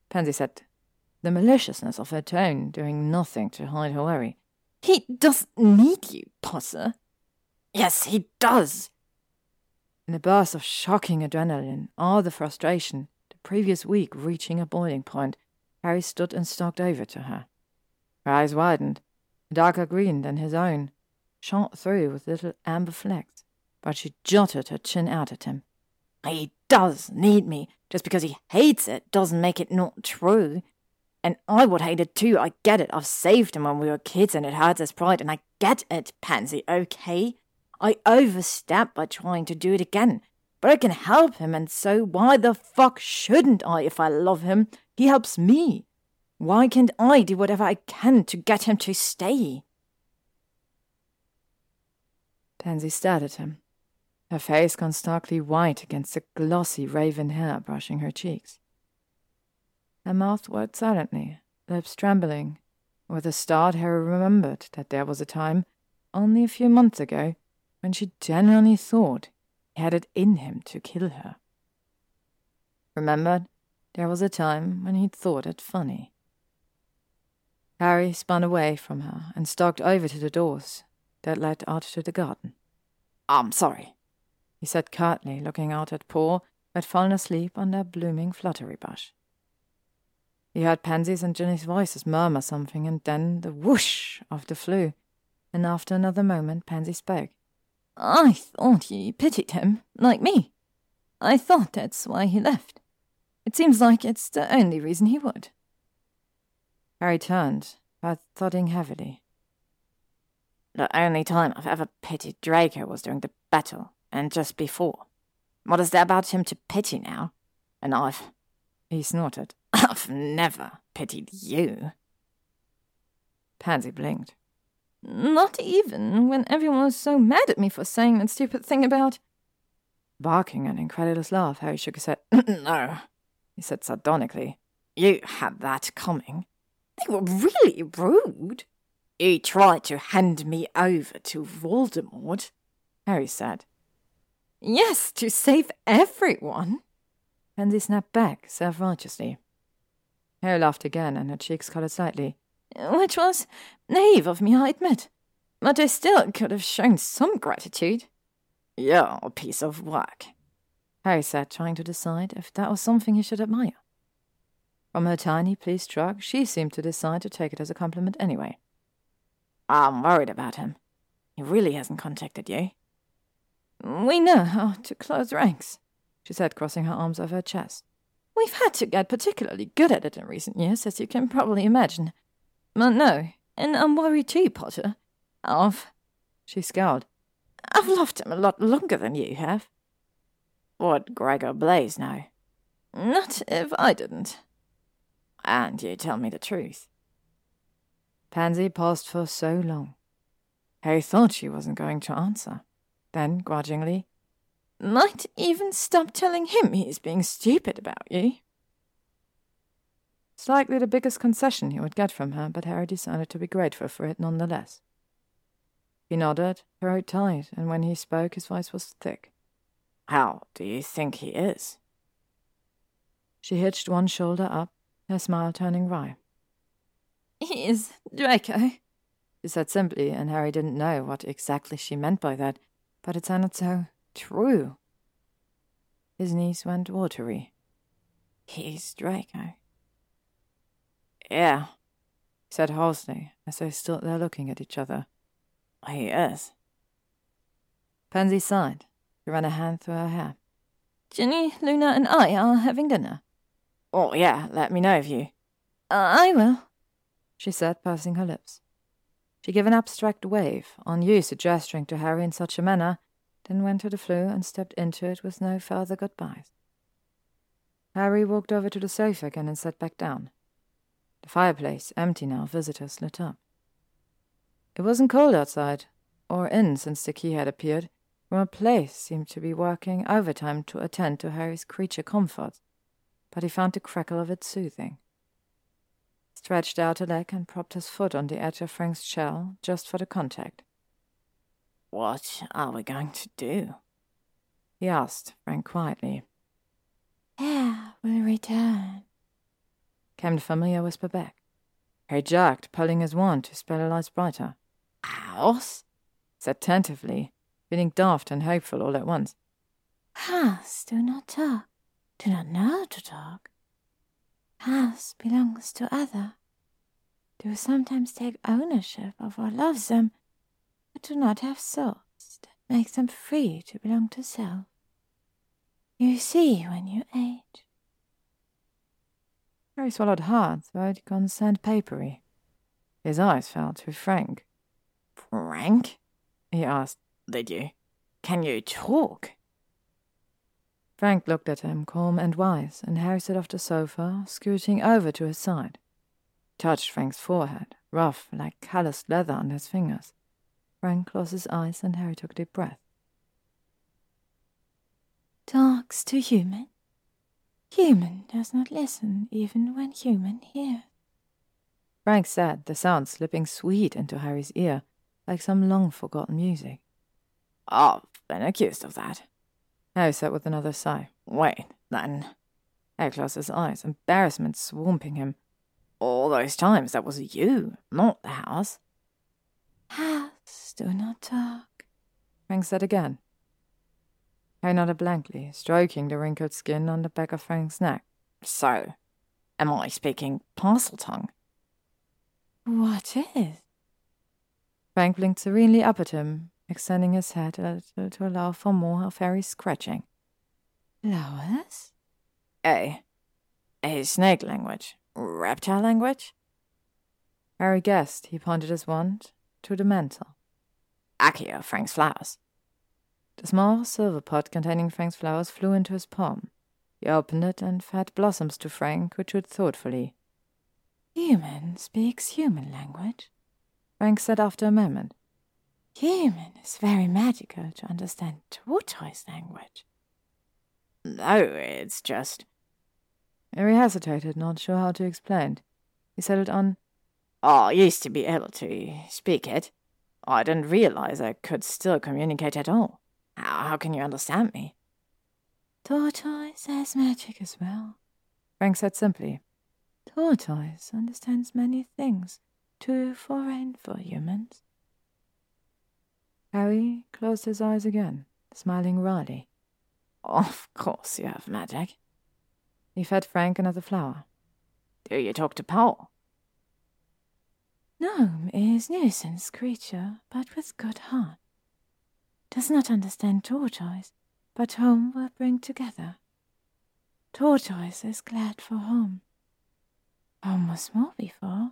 Pansy said, the maliciousness of her tone doing nothing to hide her worry. He doesn't need you, Potter. Yes, he does. In a burst of shocking adrenaline, all the frustration, the previous week reaching a boiling point, Harry stood and stalked over to her. Her eyes widened, a darker green than his own, shot through with little amber flecks, but she jutted her chin out at him. He does need me. Just because he hates it doesn't make it not true. And I would hate it too. I get it. I've saved him when we were kids and it hurts his pride. And I get it, Pansy, okay? I overstepped by trying to do it again. But I can help him, and so why the fuck shouldn't I if I love him? He helps me. Why can't I do whatever I can to get him to stay? Pansy stared at him, her face gone starkly white against the glossy raven hair brushing her cheeks. Her mouth worked silently, lips trembling. With a start, Harry remembered that there was a time, only a few months ago, when she genuinely thought he had it in him to kill her. Remembered there was a time when he'd thought it funny. Harry spun away from her and stalked over to the doors that led out to the garden. I'm sorry, he said curtly, looking out at Paul, who had fallen asleep under a blooming flutterby bush. He heard Pansy's and Ginny's voices murmur something, and then the whoosh of the Floo. and after another moment Pansy spoke. I thought you pitied him, like me. I thought that's why he left. It seems like it's the only reason he would. Harry turned, heart thudding heavily. The only time I've ever pitied Draco was during the battle, and just before. What is there about him to pity now? And I've. He snorted. I've never pitied you. Pansy blinked. Not even when everyone was so mad at me for saying that stupid thing about. Barking an incredulous laugh, Harry shook his head. no, he said sardonically. You had that coming. They were really rude. You tried to hand me over to Voldemort, Harry said. Yes, to save everyone. Pansy snapped back, self righteously. Harry laughed again, and her cheeks coloured slightly. Uh, which was naive of me, I admit. But I still could have shown some gratitude. You're a piece of work, Harry said, trying to decide if that was something he should admire. From her tiny, pleased shrug, she seemed to decide to take it as a compliment anyway. I'm worried about him. He really hasn't contacted you. We know how to close ranks, she said, crossing her arms over her chest. We've had to get particularly good at it in recent years, as you can probably imagine. But no, and I'm worried too, Potter. I've. She scowled. I've loved him a lot longer than you have. Would Gregor Blaise now? Not if I didn't. And you tell me the truth. Pansy paused for so long. Harry thought she wasn't going to answer. Then, grudgingly, might even stop telling him he's being stupid about you. It's likely the biggest concession he would get from her, but Harry decided to be grateful for it nonetheless. He nodded, throat tight, and when he spoke, his voice was thick. How do you think he is? She hitched one shoulder up, her smile turning wry. He is Draco, she said simply, and Harry didn't know what exactly she meant by that, but it sounded so true. His knees went watery. He's Draco. Yeah, said hoarsely, as they stood there looking at each other. He is. Pansy sighed. She ran a hand through her hair. Ginny, Luna, and I are having dinner. Oh, yeah, let me know if you. Uh, I will, she said, pursing her lips. She gave an abstract wave, unused to gesturing to Harry in such a manner, then went to the Floo and stepped into it with no further goodbyes. Harry walked over to the sofa again and sat back down. The fireplace, empty now, visitors lit up. It wasn't cold outside, or in since the key had appeared. Grimmauld Place seemed to be working overtime to attend to Harry's creature comforts, but he found the crackle of it soothing. Stretched out a leg and propped his foot on the edge of Frank's shell just for the contact. What are we going to do? He asked, Frank quietly. Air will return, came the familiar whisper back. He jerked, pulling his wand to spell the lights brighter. House? said tentatively, feeling daft and hopeful all at once. House do not talk, do not know to talk. House belongs to other. Do sometimes take ownership of what loves them, but do not have souls that make them free to belong to self. You see when you age. Harry swallowed hard, so it gone papery. His eyes fell to Frank. Frank? he asked. Did you? Can you talk? Frank looked at him, calm and wise, and Harry sat off the sofa, scooting over to his side. Touched Frank's forehead, rough like calloused leather on his fingers. Frank closed his eyes, and Harry took a deep breath talks to human. Human does not listen even when human hears. Frank said, the sound slipping sweet into Harry's ear, like some long forgotten music. I've been accused of that. Harry said with another sigh. Wait, then. Harry closed his eyes, embarrassment swamping him. All those times that was you, not the house. House do not talk. Frank said again. I nodded blankly, stroking the wrinkled skin on the back of Frank's neck. So, am I speaking Parseltongue? What is? Frank blinked serenely up at him, extending his head a little to allow for more of Harry's scratching. Flowers? A. A snake language. Reptile language? Harry guessed he pointed his wand to the mantle. Accio, Frank's flowers. The small silver pot containing Frank's flowers flew into his palm. He opened it and fed blossoms to Frank, who chewed thoughtfully. Human speaks human language, Frank said after a moment. Human is very magical to understand tortoise language. No, it's just. Harry hesitated, not sure how to explain. He settled on. I used to be able to speak it. Oh, I didn't realize I could still communicate at all. How, how can you understand me? Tortoise has magic as well. Frank said simply. Tortoise understands many things too foreign for humans. Harry closed his eyes again, smiling wryly. Of course you have magic. He fed Frank another flower. Do you talk to Paul? Gnome is nuisance creature, but with good heart does not understand tortoise, but home will bring together. Tortoise is glad for home. Home was small before.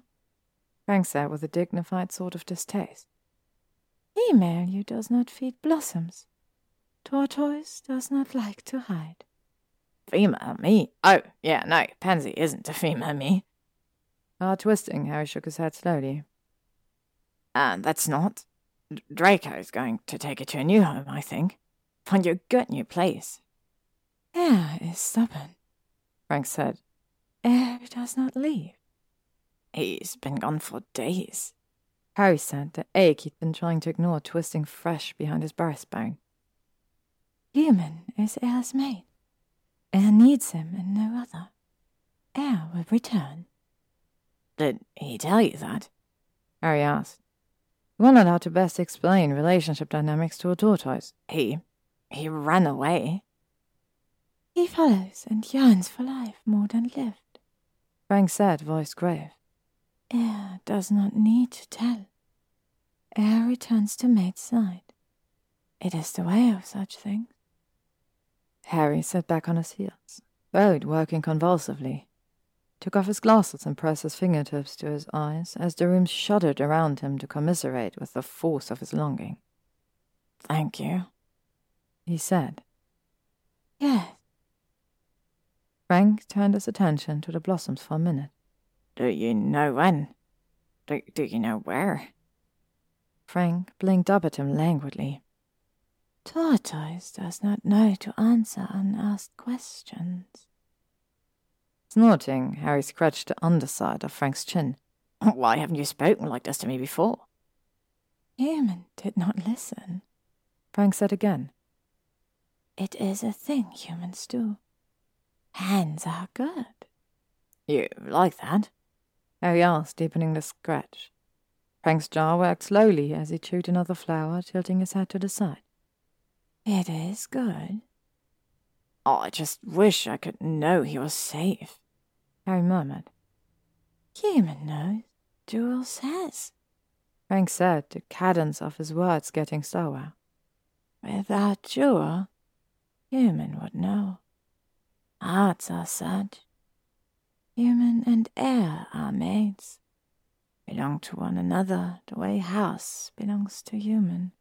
Frank said with a dignified sort of distaste. Female you does not feed blossoms. Tortoise does not like to hide. Female me? Oh, yeah, no, Pansy isn't a female me. Ah, twisting, Harry shook his head slowly. And that's not Draco's going to take it to a new home, I think. Find you a good new place. Air is stubborn, Frank said. Air does not leave. He's been gone for days. Harry said, the ache he'd been trying to ignore twisting fresh behind his breastbone. Human is Air's mate. Air needs him and no other. Air will return. Did he tell you that? Harry asked. You want to how to best explain relationship dynamics to a tortoise. He. he ran away. He follows and yearns for life more than lived. Frank said, voice grave. Air does not need to tell. Air returns to mate's side. It is the way of such things. Harry sat back on his heels, both working convulsively took off his glasses and pressed his fingertips to his eyes as the room shuddered around him to commiserate with the force of his longing. Thank you, he said. Yes. Frank turned his attention to the blossoms for a minute. Do you know when? Do, do you know where? Frank blinked up at him languidly. Tortoise does not know to answer unasked questions. Snorting, Harry scratched the underside of Frank's chin. Why haven't you spoken like this to me before? Human did not listen. Frank said again. It is a thing humans do. Hands are good. You like that? Harry asked, deepening the scratch. Frank's jaw worked slowly as he chewed another flower, tilting his head to the side. It is good. Oh, I just wish I could know he was safe. Harry murmured. Human knows. Jewel says. Frank said, the cadence of his words getting slower. Without Jewel, human would know. Hearts are such. Human and air are mates belong to one another the way house belongs to human,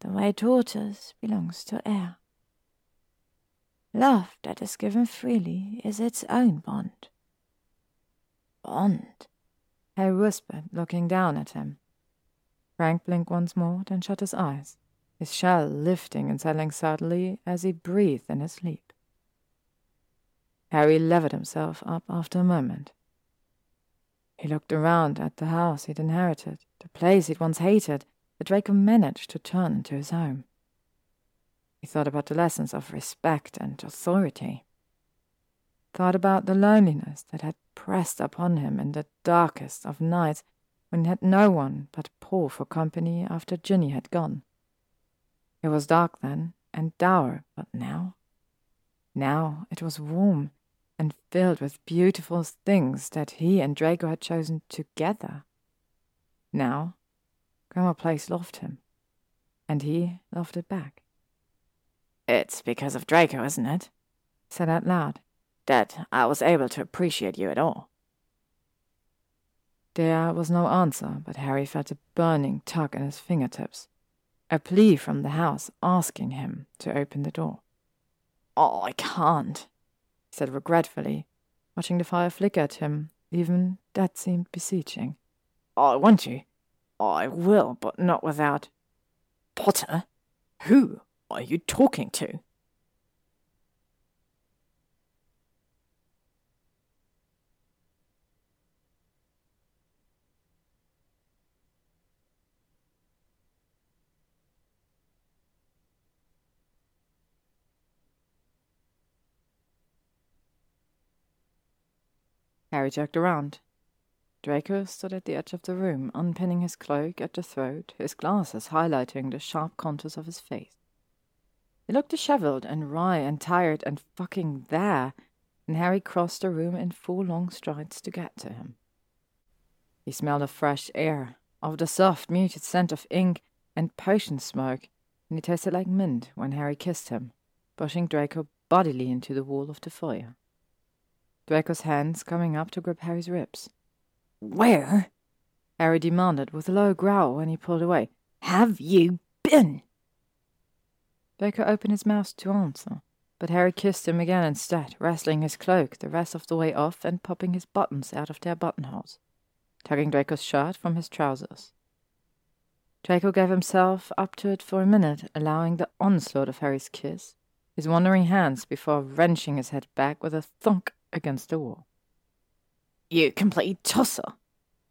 the way tortoise belongs to air. Love that is given freely is its own bond. Bond? Harry whispered, looking down at him. Frank blinked once more, then shut his eyes, his shell lifting and settling subtly as he breathed in his sleep. Harry levered himself up after a moment. He looked around at the house he'd inherited, the place he'd once hated, that Draco managed to turn into his home. He thought about the lessons of respect and authority. Thought about the loneliness that had pressed upon him in the darkest of nights when he had no one but Paul for company after Ginny had gone. It was dark then, and dour, but now? Now it was warm and filled with beautiful things that he and Draco had chosen together. Now, Grimmauld Place loved him, and he loved it back. It's because of Draco, isn't it? said out loud. That I was able to appreciate you at all. There was no answer, but Harry felt a burning tug in his fingertips, a plea from the house asking him to open the door. Oh, I can't, he said regretfully, watching the fire flicker at him. Even that seemed beseeching. I want you. I will, but not without. Potter? Who are you talking to? Harry jerked around. Draco stood at the edge of the room, unpinning his cloak at the throat, his glasses highlighting the sharp contours of his face. He looked disheveled and wry and tired and fucking there, and Harry crossed the room in four long strides to get to him. He smelled of fresh air, of the soft, muted scent of ink and potion smoke, and he tasted like mint when Harry kissed him, pushing Draco bodily into the wall of the foyer. Draco's hands coming up to grip Harry's ribs. Where? Harry demanded with a low growl when he pulled away. Have you been? Draco opened his mouth to answer, but Harry kissed him again instead, wrestling his cloak the rest of the way off and popping his buttons out of their buttonholes, tugging Draco's shirt from his trousers. Draco gave himself up to it for a minute, allowing the onslaught of Harry's kiss, his wandering hands before wrenching his head back with a thunk against the wall. You complete tosser,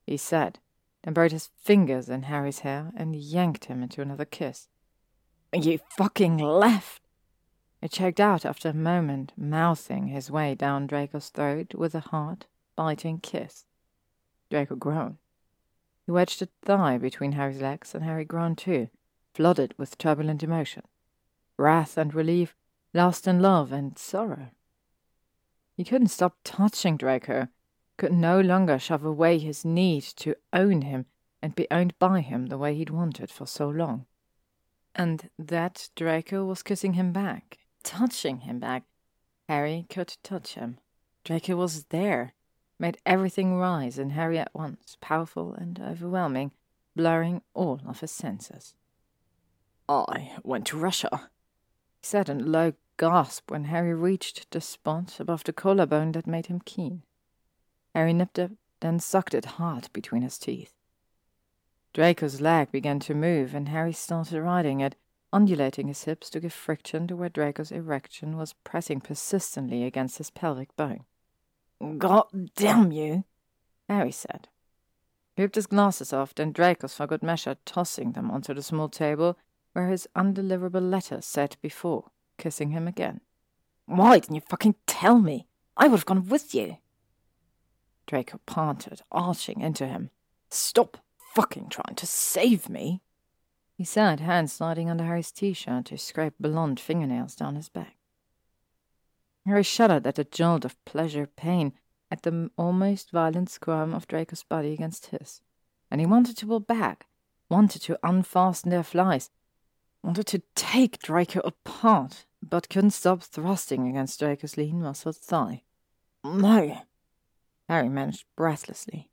he said, then buried his fingers in Harry's hair and yanked him into another kiss. You fucking left. It choked out after a moment, mouthing his way down Draco's throat with a hard, biting kiss. Draco groaned. He wedged a thigh between Harry's legs, and Harry groaned too, flooded with turbulent emotion. Wrath and relief, lust and love and sorrow. He couldn't stop touching Draco, could no longer shove away his need to own him and be owned by him the way he'd wanted for so long. And that Draco was kissing him back, touching him back. Harry could touch him. Draco was there, made everything rise in Harry at once, powerful and overwhelming, blurring all of his senses. I went to Russia, he said in a low gasp when Harry reached the spot above the collarbone that made him keen. Harry nipped it, then sucked it hard between his teeth. Draco's leg began to move, and Harry started riding it, undulating his hips to give friction to where Draco's erection was pressing persistently against his pelvic bone. God damn you, Harry said. He ripped his glasses off, then Draco's for good measure, tossing them onto the small table where his undeliverable letter sat before, kissing him again. Why didn't you fucking tell me? I would have gone with you. Draco panted, arching into him. Stop fucking trying to save me. He said, hands sliding under Harry's t-shirt to scrape blond fingernails down his back. Harry shuddered at the jolt of pleasure pain, at the almost violent squirm of Draco's body against his, and he wanted to pull back, wanted to unfasten their flies, wanted to take Draco apart, but couldn't stop thrusting against Draco's lean muscled thigh. No, Harry managed breathlessly.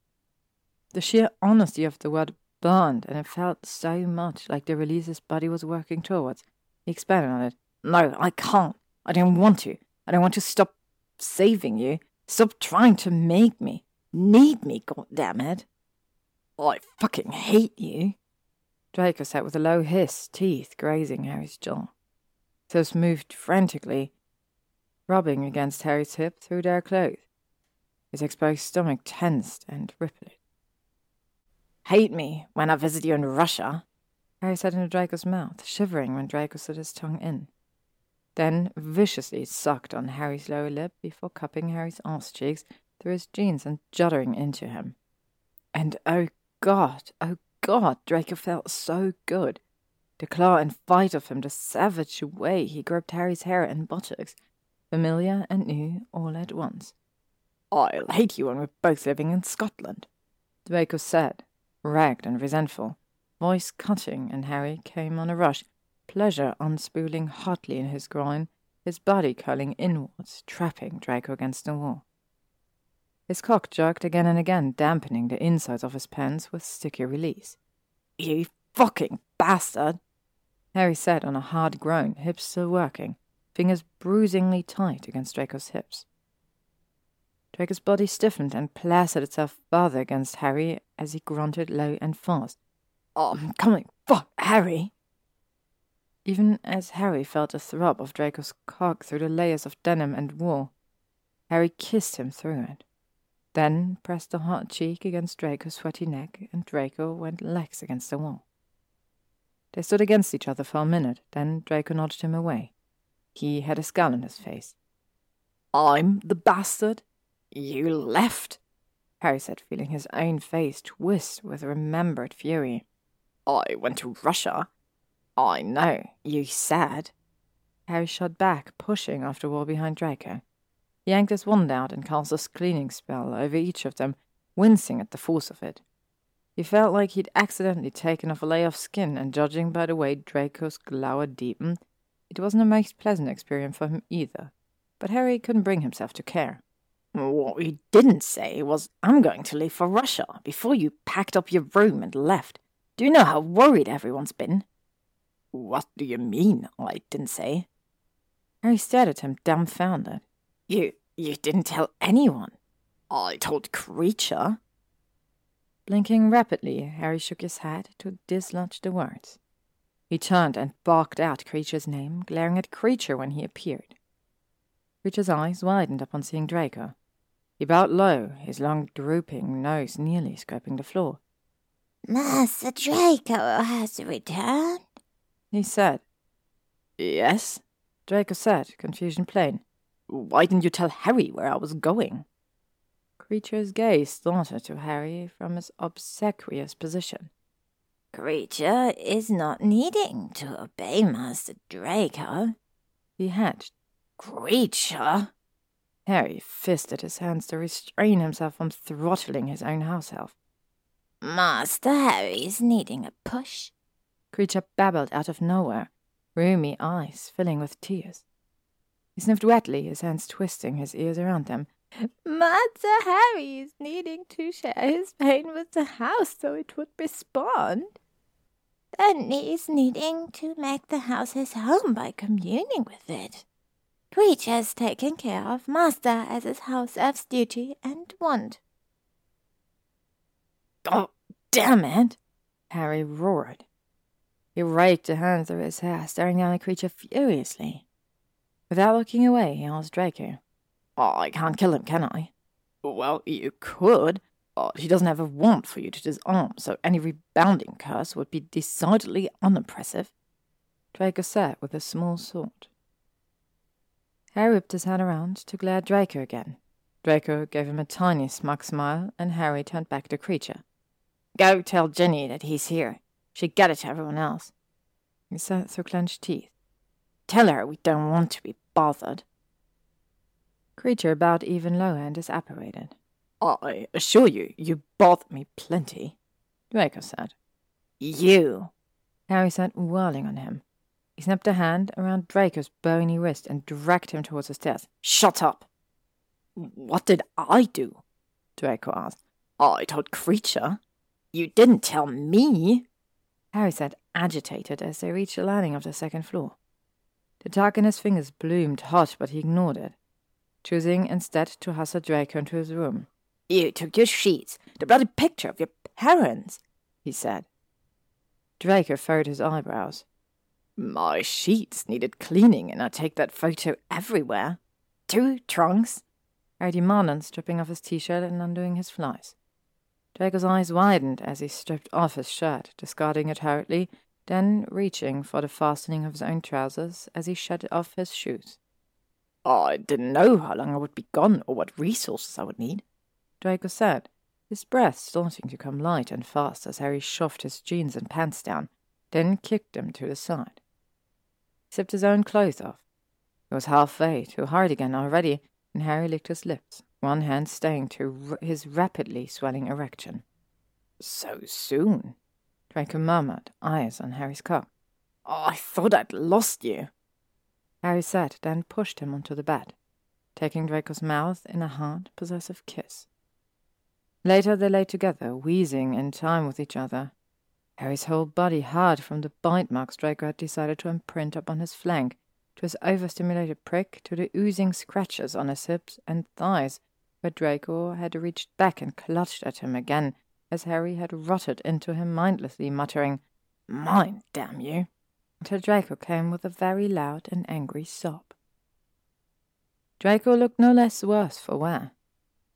The sheer honesty of the word burned, and it felt so much like the release his body was working towards. He expanded on it. No, I can't. I don't want to. I don't want to stop saving you. Stop trying to make me. Need me, goddammit. I fucking hate you. Draco sat with a low hiss, teeth grazing Harry's jaw. His moved frantically, rubbing against Harry's hip through their clothes. His exposed stomach tensed and rippled. Hate me when I visit you in Russia, Harry said into Draco's mouth, shivering when Draco set his tongue in. Then viciously sucked on Harry's lower lip before cupping Harry's arse cheeks through his jeans and juddering into him. And oh God, oh God, Draco felt so good. The claw and fight of him, the savage way he gripped Harry's hair and buttocks, familiar and new all at once. I'll hate you when we're both living in Scotland, Draco said, ragged and resentful, voice cutting, and Harry came on a rush, pleasure unspooling hotly in his groin, his body curling inwards, trapping Draco against the wall. His cock jerked again and again, dampening the insides of his pants with sticky release. You fucking bastard! Harry said on a hard groan, hips still working, fingers bruisingly tight against Draco's hips. Draco's body stiffened and plastered itself farther against Harry as he grunted low and fast. Oh, I'm coming. Fuck, Harry! Even as Harry felt a throb of Draco's cock through the layers of denim and wool, Harry kissed him through it, then pressed a hot cheek against Draco's sweaty neck, and Draco went legs against the wall. They stood against each other for a minute, then Draco nudged him away. He had a scowl on his face. I'm the bastard? You left? Harry said, feeling his own face twist with remembered fury. I went to Russia. I know, you said. Harry shot back, pushing after wall behind Draco. He yanked his wand out and cast a cleaning spell over each of them, wincing at the force of it. He felt like he'd accidentally taken off a layer of skin, and judging by the way Draco's glower deepened, it wasn't a most pleasant experience for him either. But Harry couldn't bring himself to care. What you didn't say was, I'm going to leave for Russia before you packed up your room and left. Do you know how worried everyone's been? What do you mean, I didn't say? Harry stared at him, dumbfounded. You, you didn't tell anyone. I told Kreacher. Blinking rapidly, Harry shook his head to dislodge the words. He turned and barked out Kreacher's name, glaring at Kreacher when he appeared. Kreacher's eyes widened upon seeing Draco. He bowed low, his long drooping nose nearly scraping the floor. Master Draco has returned, he said. Yes, Draco said, confusion plain. Why didn't you tell Harry where I was going? Kreacher's gaze started to Harry from his obsequious position. Kreacher is not needing to obey Master Draco. He hatched. Kreacher? Harry fisted his hands to restrain himself from throttling his own house elf. Master Harry is needing a push. Kreacher babbled out of nowhere, roomy eyes filling with tears. He sniffed wetly, his hands twisting his ears around them. Master Harry is needing to share his pain with the house so it would respond. Then he is needing to make the house his home by communing with it. Kreacher is taking care of Master as his house elf's duty and want. Oh, damn it! Harry roared. He raked a hand through his hair, staring down the creature furiously. Without looking away, he asked Draco, oh, I can't kill him, can I? Well, you could, but he doesn't have a wand for you to disarm, so any rebounding curse would be decidedly unimpressive. Draco sat with a small sword. Harry whipped his head around to glare at Draco again. Draco gave him a tiny smug smile, and Harry turned back to Kreacher. Go tell Ginny that he's here. She get it to everyone else. He said through clenched teeth. Tell her we don't want to be bothered. Kreacher bowed even lower and disapparated. I assure you, you bother me plenty, Draco said. You, Harry said, whirling on him. He snapped a hand around Draco's bony wrist and dragged him towards the stairs. Shut up! What did I do? Draco asked. I told Kreacher. You didn't tell me, Harry said, agitated, as they reached the landing of the second floor. The tuck in his fingers bloomed hot, but he ignored it, choosing instead to hustle Draco into his room. You took your sheets, the bloody picture of your parents, he said. Draco furrowed his eyebrows. My sheets needed cleaning, and I take that photo everywhere. Two trunks? Harry demanded, stripping off his t-shirt and undoing his flies. Draco's eyes widened as he stripped off his shirt, discarding it hurriedly, then reaching for the fastening of his own trousers as he shed off his shoes. I didn't know how long I would be gone or what resources I would need, Draco said, his breath starting to come light and fast as Harry shoved his jeans and pants down, then kicked him to the side. He sipped his own clothes off. It was halfway to hard again already, and Harry licked his lips one hand staying to his rapidly swelling erection. So soon, Draco murmured, eyes on Harry's cock. Oh, I thought I'd lost you. Harry sat, then pushed him onto the bed, taking Draco's mouth in a hard, possessive kiss. Later they lay together, wheezing in time with each other. Harry's whole body hard from the bite marks Draco had decided to imprint upon his flank, to his overstimulated prick, to the oozing scratches on his hips and thighs, but Draco had reached back and clutched at him again, as Harry had rotted into him mindlessly, muttering, Mine, damn you! until Draco came with a very loud and angry sob. Draco looked no less worse for wear,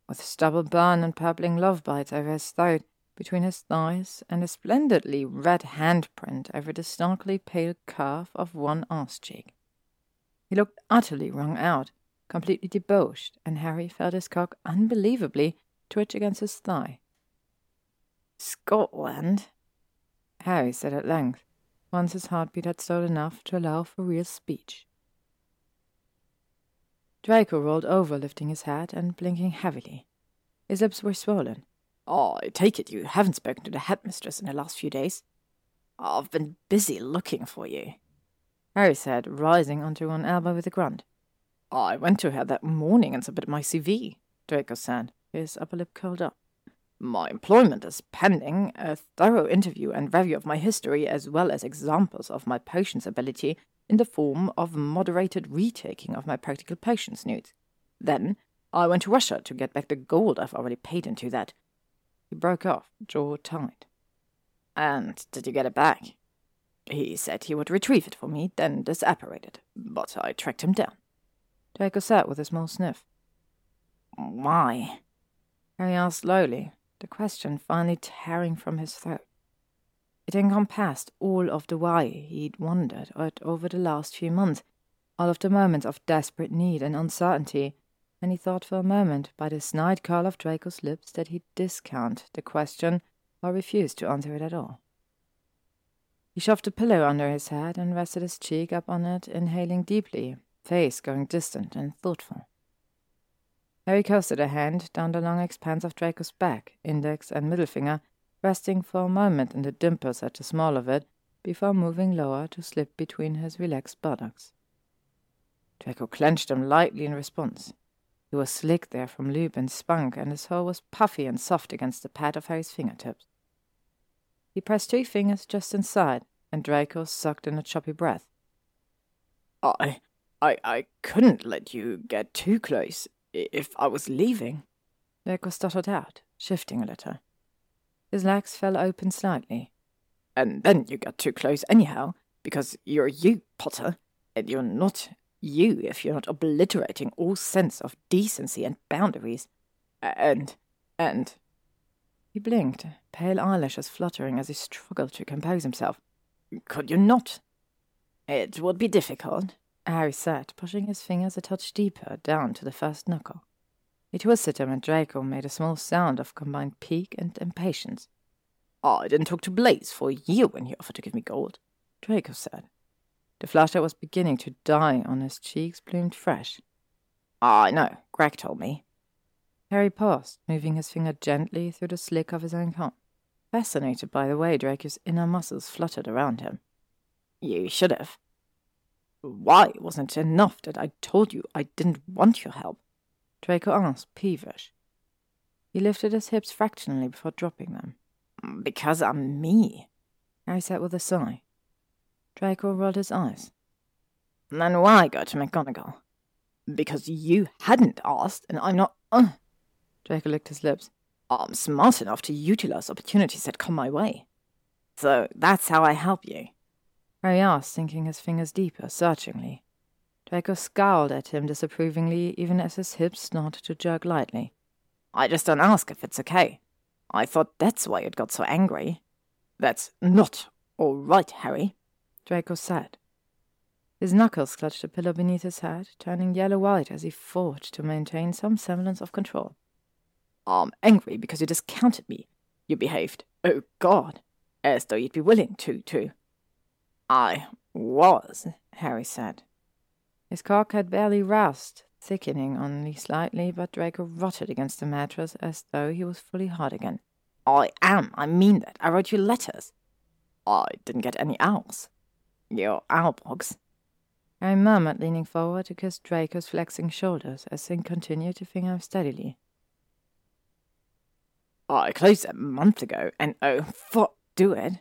with stubble burn and purpling love bites over his throat, between his thighs, and a splendidly red handprint over the starkly pale curve of one arse cheek. He looked utterly wrung out, completely debauched, and Harry felt his cock unbelievably twitch against his thigh. Scotland? Harry said at length, once his heartbeat had slowed enough to allow for real speech. Draco rolled over, lifting his head and blinking heavily. His lips were swollen. Oh, I take it you haven't spoken to the headmistress in the last few days. I've been busy looking for you, Harry said, rising onto one elbow with a grunt. I went to her that morning and submitted my CV, Draco said, his upper lip curled up. My employment is pending, a thorough interview and review of my history, as well as examples of my potions ability in the form of moderated retaking of my practical potions notes. Then I went to Russia to get back the gold I've already paid into that. He broke off, jaw tight. And did you get it back? He said he would retrieve it for me, then disapparated, but I tracked him down. Draco sat with a small sniff. Why? Harry asked slowly, the question finally tearing from his throat. It encompassed all of the why he'd wondered at over the last few months, all of the moments of desperate need and uncertainty, and he thought for a moment by the snide curl of Draco's lips that he'd discount the question or refuse to answer it at all. He shoved a pillow under his head and rested his cheek up on it, inhaling deeply, face going distant and thoughtful. Harry coasted a hand down the long expanse of Draco's back, index and middle finger, resting for a moment in the dimples at the small of it, before moving lower to slip between his relaxed buttocks. Draco clenched them lightly in response. He was slick there from lube and spunk, and his hole was puffy and soft against the pad of Harry's fingertips. He pressed two fingers just inside, and Draco sucked in a choppy breath. I I, I couldn't let you get too close if I was leaving. Draco stuttered out, shifting a little. His legs fell open slightly. And then you got too close anyhow, because you're you, Potter, and you're not you if you're not obliterating all sense of decency and boundaries. And, and. He blinked, pale eyelashes fluttering as he struggled to compose himself. Could you not? It would be difficult, Harry said, pushing his fingers a touch deeper down to the first knuckle. He twisted him, and Draco made a small sound of combined pique and impatience. I didn't talk to Blaise for a year when he offered to give me gold, Draco said. The flush that was beginning to die on his cheeks bloomed fresh. Ah, I know, Greg told me. Harry paused, moving his finger gently through the slick of his own comb, fascinated by the way Draco's inner muscles fluttered around him. You should have. Why wasn't it enough that I told you I didn't want your help? Draco asked, peevish. He lifted his hips fractionally before dropping them. Because I'm me, Harry said with a sigh. Draco rolled his eyes. Then why go to McGonagall? Because you hadn't asked, and I'm not. Uh. Draco licked his lips. I'm smart enough to utilize opportunities that come my way. So that's how I help you. Harry asked, sinking his fingers deeper, searchingly. Draco scowled at him disapprovingly, even as his hips started to jerk lightly. I just don't ask if it's okay. I thought that's why it got so angry. That's not all right, Harry. Draco said. His knuckles clutched the pillow beneath his head, turning yellow-white as he fought to maintain some semblance of control. I'm angry because you discounted me. You behaved, oh God, as though you'd be willing to, to. I was, Harry said. His cock had barely roused, thickening only slightly, but Draco rotted against the mattress as though he was fully hard again. I am, I mean that. I wrote you letters. I didn't get any owls. Your owl box. I murmured, leaning forward to kiss Draco's flexing shoulders as he continued to finger him steadily. I closed a month ago, and oh, fuck, do it.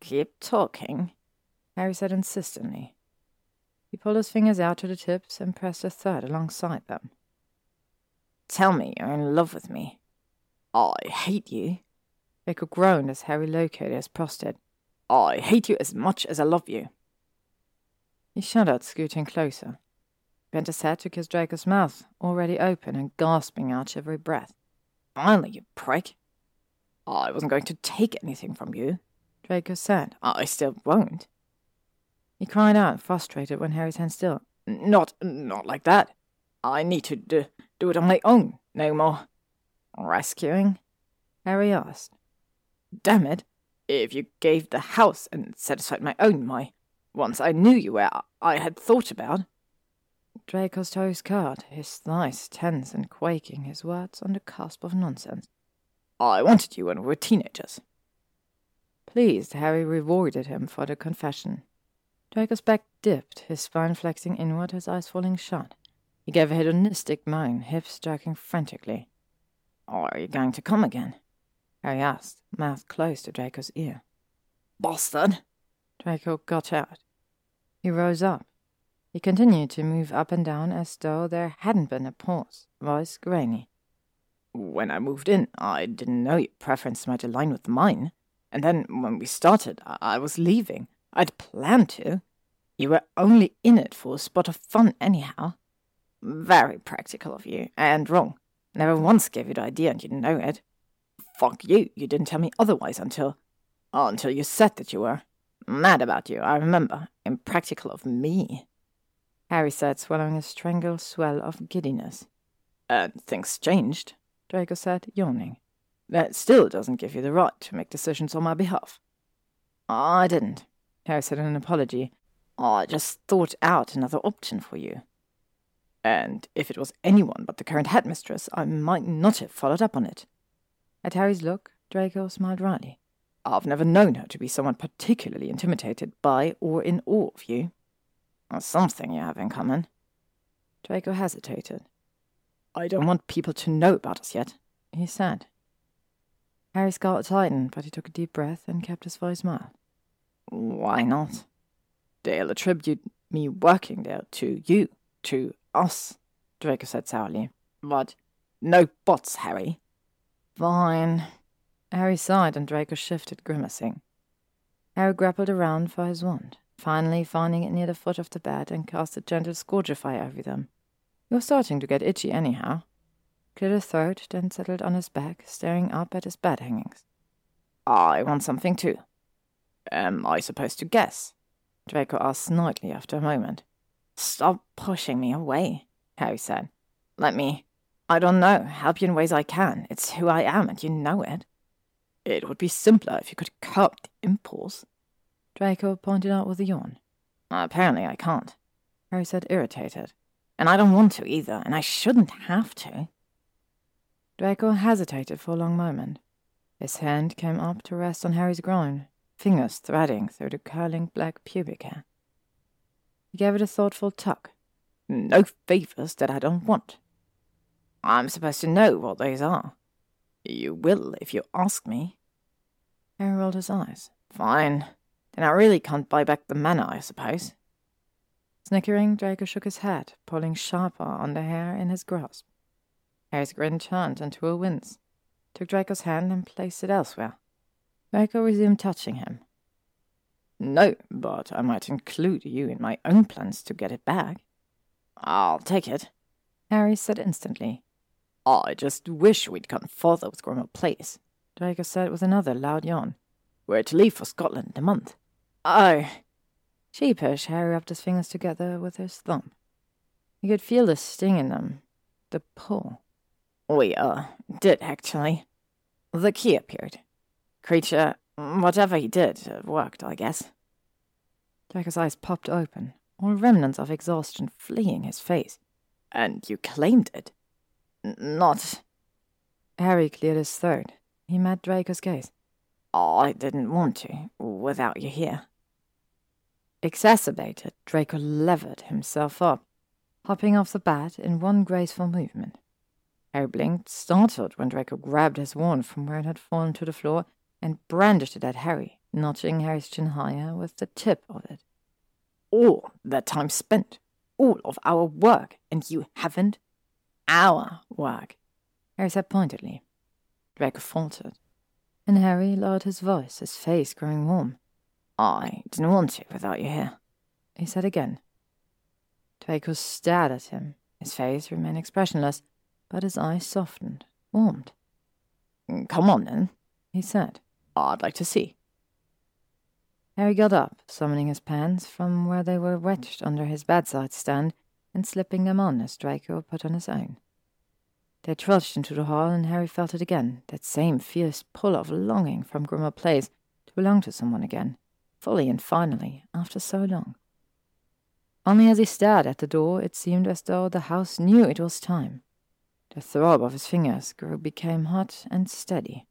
Keep talking, Harry said insistently. He pulled his fingers out to the tips and pressed a third alongside them. Tell me you're in love with me. I hate you. Draco groaned as Harry located his prostate. I hate you as much as I love you. He shuddered, scooting closer. Bent his head to kiss Draco's mouth, already open and gasping out every breath. Finally, you prick. I wasn't going to take anything from you, Draco said. I still won't. He cried out, frustrated when Harry's hand still. Not, not like that. I need to do, do it on my own, no more. Rescuing? Harry asked. Damn it. If you gave the house and satisfied my own, my once I knew you where I had thought about. Draco's toes curled, his thighs tense and quaking, his words on the cusp of nonsense. I wanted you when we were teenagers. Pleased, Harry rewarded him for the confession. Draco's back dipped, his spine flexing inward, his eyes falling shut. He gave a hedonistic moan, hips jerking frantically. Are you going to come again? Harry asked, mouth close to Draco's ear. Bastard! Draco got out. He rose up. He continued to move up and down as though there hadn't been a pause, voice grainy. When I moved in, I didn't know your preference might align with mine. And then when we started, I, I was leaving. I'd planned to. You were only in it for a spot of fun, anyhow. Very practical of you, and wrong. Never once gave you the idea, and you know it. Fuck you, you didn't tell me otherwise until. until you said that you were. Mad about you, I remember. Impractical of me. Harry said, swallowing a strangled swell of giddiness. And things changed, Draco said, yawning. That still doesn't give you the right to make decisions on my behalf. I didn't, Harry said in an apology. I just thought out another option for you. And if it was anyone but the current headmistress, I might not have followed up on it. At Harry's look, Draco smiled wryly. I've never known her to be someone particularly intimidated by or in awe of you. Or something you have in common. Draco hesitated. I don't want people to know about us yet, he said. Harry's skull tightened, but he took a deep breath and kept his voice mild. Why not? They'll attribute Me working there to you, to us, Draco said sourly. But no bots, Harry. Fine. Harry sighed and Draco shifted, grimacing. Harry grappled around for his wand, finally finding it near the foot of the bed and cast a gentle scourgify over them. He was starting to get itchy anyhow. Cleared his throat, then settled on his back, staring up at his bed hangings. I want something too. Am I supposed to guess? Draco asked slightly after a moment. Stop pushing me away, Harry said. Let me, I don't know, help you in ways I can. It's who I am, and you know it. It would be simpler if you could curb the impulse. Draco pointed out with a yawn. Apparently I can't, Harry said, irritated. And I don't want to either, and I shouldn't have to. Draco hesitated for a long moment. His hand came up to rest on Harry's groin, fingers threading through the curling black pubic hair. He gave it a thoughtful tug. No favors that I don't want. I'm supposed to know what those are. You will if you ask me. Harry rolled his eyes. Fine. Then I really can't buy back the manor, I suppose. Snickering, Draco shook his head, pulling sharper on the hair in his grasp. Harry's grin turned into a wince, took Draco's hand and placed it elsewhere. Draco resumed touching him. No, but I might include you in my own plans to get it back. I'll take it, Harry said instantly. I just wish we'd gone further with Grimmauld Place, Draco said with another loud yawn. We're to leave for Scotland in a month. Oh. Sheepish, Harry rubbed his fingers together with his thumb. He could feel the sting in them, the pull. We, uh, did actually. The key appeared. Kreacher, whatever he did, uh, worked, I guess. Draco's eyes popped open, all remnants of exhaustion fleeing his face. And you claimed it? Not. Harry cleared his throat. He met Draco's gaze. Oh, I didn't want to, without you here. Exacerbated, Draco levered himself up, hopping off the bed in one graceful movement. Harry blinked, startled when Draco grabbed his wand from where it had fallen to the floor and brandished it at Harry, notching Harry's chin higher with the tip of it. All that time spent, all of our work, and you haven't? Our er work, Harry said pointedly. Draco faltered, and Harry lowered his voice, his face growing warm. I didn't want to without you here, he said again. Draco stared at him. His face remained expressionless, but his eyes softened, warmed. Come on, then, he said. I'd like to see. Harry got up, summoning his pants from where they were wedged under his bedside stand and slipping them on as Draco put on his own. They trudged into the hall, and Harry felt it again that same fierce pull of longing from Grimmauld Place to belong to someone again, fully and finally, after so long. Only as he stared at the door, it seemed as though the house knew it was time. The throb of his fingers grew became hot and steady.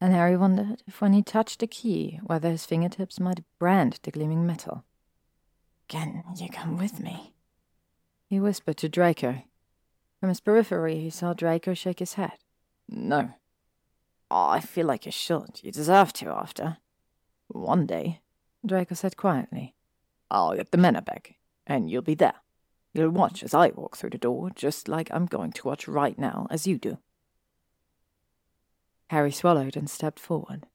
And Harry wondered if when he touched the key, whether his fingertips might brand the gleaming metal. Can you come with me? He whispered to Draco. From his periphery, he saw Draco shake his head. No. I feel like you should. You deserve to after. One day, Draco said quietly. I'll get the manor back, and you'll be there. You'll watch as I walk through the door, just like I'm going to watch right now as you do. Harry swallowed and stepped forward.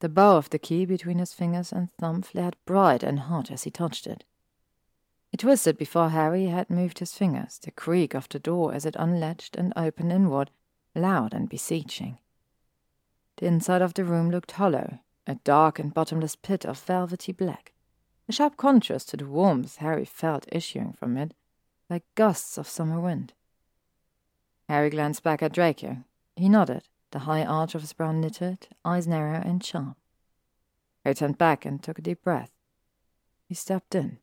The bow of the key between his fingers and thumb flared bright and hot as he touched it. It twisted before Harry had moved his fingers, the creak of the door as it unlatched and opened inward, loud and beseeching. The inside of the room looked hollow, a dark and bottomless pit of velvety black, a sharp contrast to the warmth Harry felt issuing from it, like gusts of summer wind. Harry glanced back at Draco. He nodded, the high arch of his brow knitted, eyes narrow and sharp. Harry turned back and took a deep breath. He stepped in.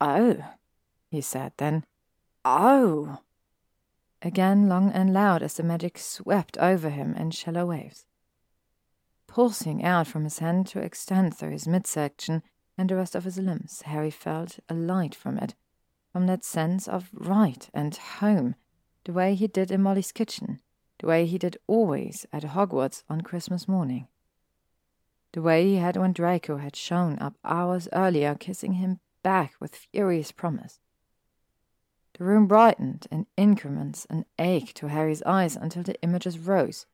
Oh, he said then. Oh! Again, long and loud as the magic swept over him in shallow waves. Pulsing out from his hand to extend through his midsection and the rest of his limbs, Harry felt a light from it, from that sense of right and home, the way he did in Molly's kitchen, the way he did always at Hogwarts on Christmas morning. the way he had when Draco had shown up hours earlier, kissing him back with furious promise. The room brightened in increments and ached to Harry's eyes until the images rose,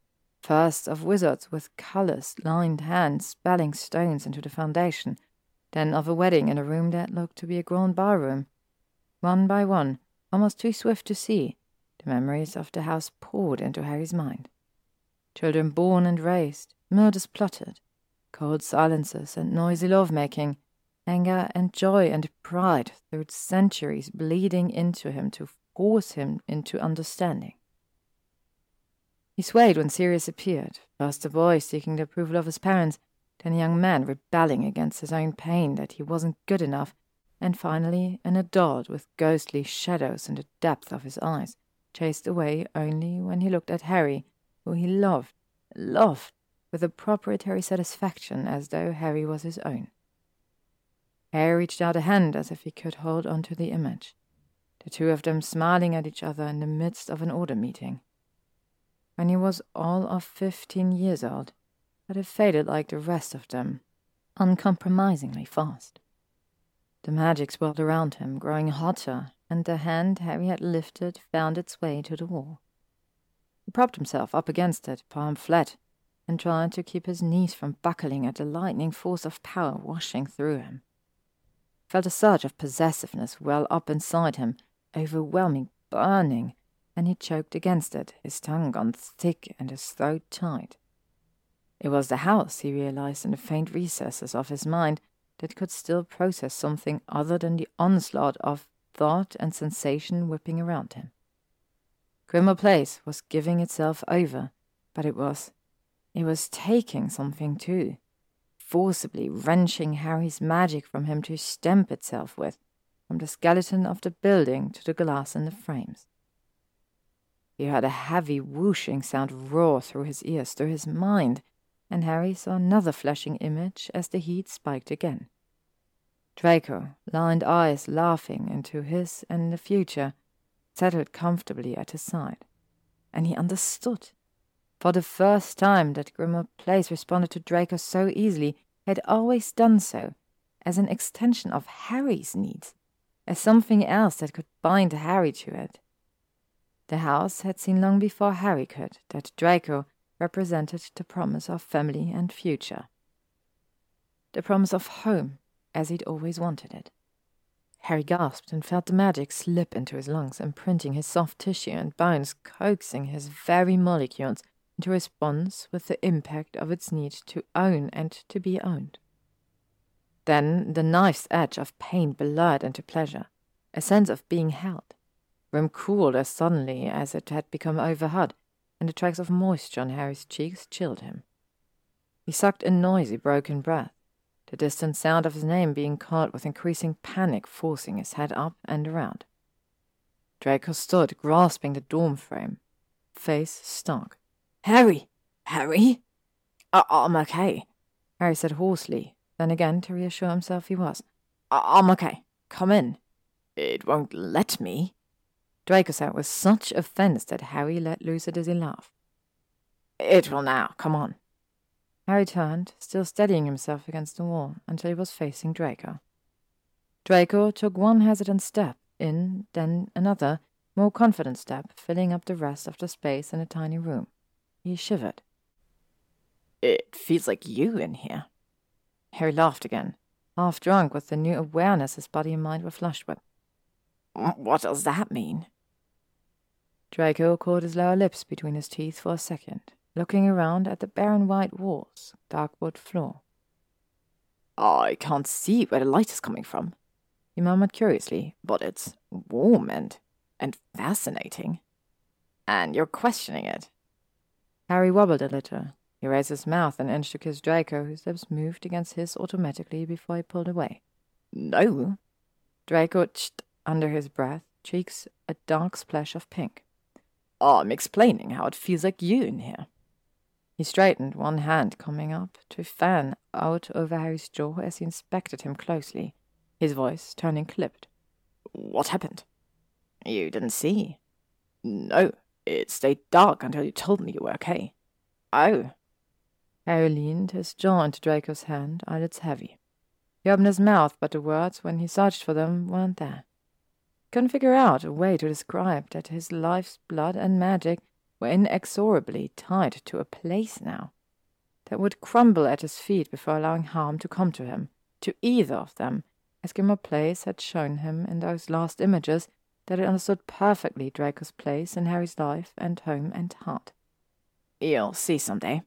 first of wizards with callous, lined hands spelling stones into the foundation, then of a wedding in a room that looked to be a grand barroom. One by one, almost too swift to see, the memories of the house poured into Harry's mind. Children born and raised, murders plotted, cold silences and noisy love-making, anger and joy and pride through centuries bleeding into him to force him into understanding. He swayed when Sirius appeared, first a boy seeking the approval of his parents, then a young man rebelling against his own pain that he wasn't good enough, and finally an adult with ghostly shadows in the depth of his eyes, chased away only when he looked at Harry, who he loved, loved, with a proprietary satisfaction as though Harry was his own. Harry reached out a hand as if he could hold on to the image, the two of them smiling at each other in the midst of an order meeting. When he was all of fifteen years old, but it faded like the rest of them, uncompromisingly fast. The magic swirled around him, growing hotter, and the hand Harry had lifted found its way to the wall. He propped himself up against it, palm flat, and tried to keep his knees from buckling at the lightning force of power washing through him felt a surge of possessiveness well up inside him, overwhelming, burning, and he choked against it, his tongue gone thick and his throat tight. It was the house, he realized in the faint recesses of his mind, that could still process something other than the onslaught of thought and sensation whipping around him. Grimmauld Place was giving itself over, but it was. It was taking something too forcibly wrenching Harry's magic from him to stamp itself with, from the skeleton of the building to the glass in the frames. He heard a heavy whooshing sound roar through his ears, through his mind, and Harry saw another flashing image as the heat spiked again. Draco, lined eyes laughing into his and the future, settled comfortably at his side. And he understood. For the first time that Grimmauld Place responded to Draco so easily, had always done so, as an extension of Harry's needs, as something else that could bind Harry to it. The house had seen long before Harry could that Draco represented the promise of family and future. The promise of home, as he'd always wanted it. Harry gasped and felt the magic slip into his lungs, imprinting his soft tissue and bones, coaxing his very molecules into response with the impact of its need to own and to be owned. Then the knife's edge of pain blurred into pleasure, a sense of being held. Room cooled as suddenly as it had become overhead, and the tracks of moisture on Harry's cheeks chilled him. He sucked a noisy, broken breath, the distant sound of his name being called with increasing panic forcing his head up and around. Draco stood, grasping the dorm frame, face stark, Harry! Harry! I- I'm okay, Harry said hoarsely, then again to reassure himself he was. I- I'm okay. Come in. It won't let me. Draco said with such offence that Harry let loose a dizzy laugh. It will now. Come on. Harry turned, still steadying himself against the wall, until he was facing Draco. Draco took one hesitant step in, then another, more confident step, filling up the rest of the space in the tiny room. He shivered. It feels like you in here. Harry laughed again, half drunk with the new awareness his body and mind were flushed with. What does that mean? Draco caught his lower lips between his teeth for a second, looking around at the barren white walls, dark wood floor. I can't see where the light is coming from, he murmured curiously, but it's warm and and fascinating. And you're questioning it. Harry wobbled a little. He raised his mouth and inched to kiss Draco, whose lips moved against his automatically before he pulled away. No. Draco tched under his breath, cheeks a dark splash of pink. I'm explaining how it feels like you in here. He straightened, one hand coming up to fan out over Harry's jaw as he inspected him closely, his voice turning clipped. What happened? You didn't see? No. It stayed dark until you told me you were okay. Oh. Harry leaned, his jaw into Draco's hand, eyelids heavy. He opened his mouth, but the words, when he searched for them, weren't there. He couldn't figure out a way to describe that his life's blood and magic were inexorably tied to a place now that would crumble at his feet before allowing harm to come to him, to either of them, as Grimmauld Place had shown him in those last images that it understood perfectly Draco's place in Harry's life and home and heart. You'll see some day.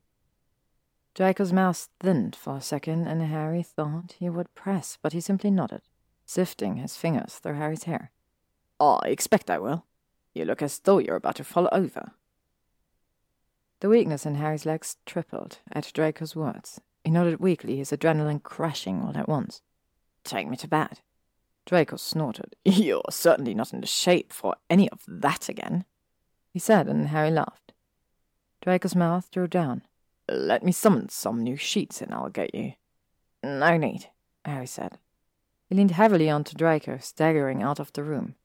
Draco's mouth thinned for a second, and Harry thought he would press, but he simply nodded, sifting his fingers through Harry's hair. I expect I will. You look as though you're about to fall over. The weakness in Harry's legs tripled at Draco's words. He nodded weakly, his adrenaline crashing all at once. Take me to bed. Draco snorted. You're certainly not in the shape for any of that again, he said, and Harry laughed. Draco's mouth drew down. Let me summon some new sheets and I'll get you. No need, Harry said. He leaned heavily onto Draco, staggering out of the room.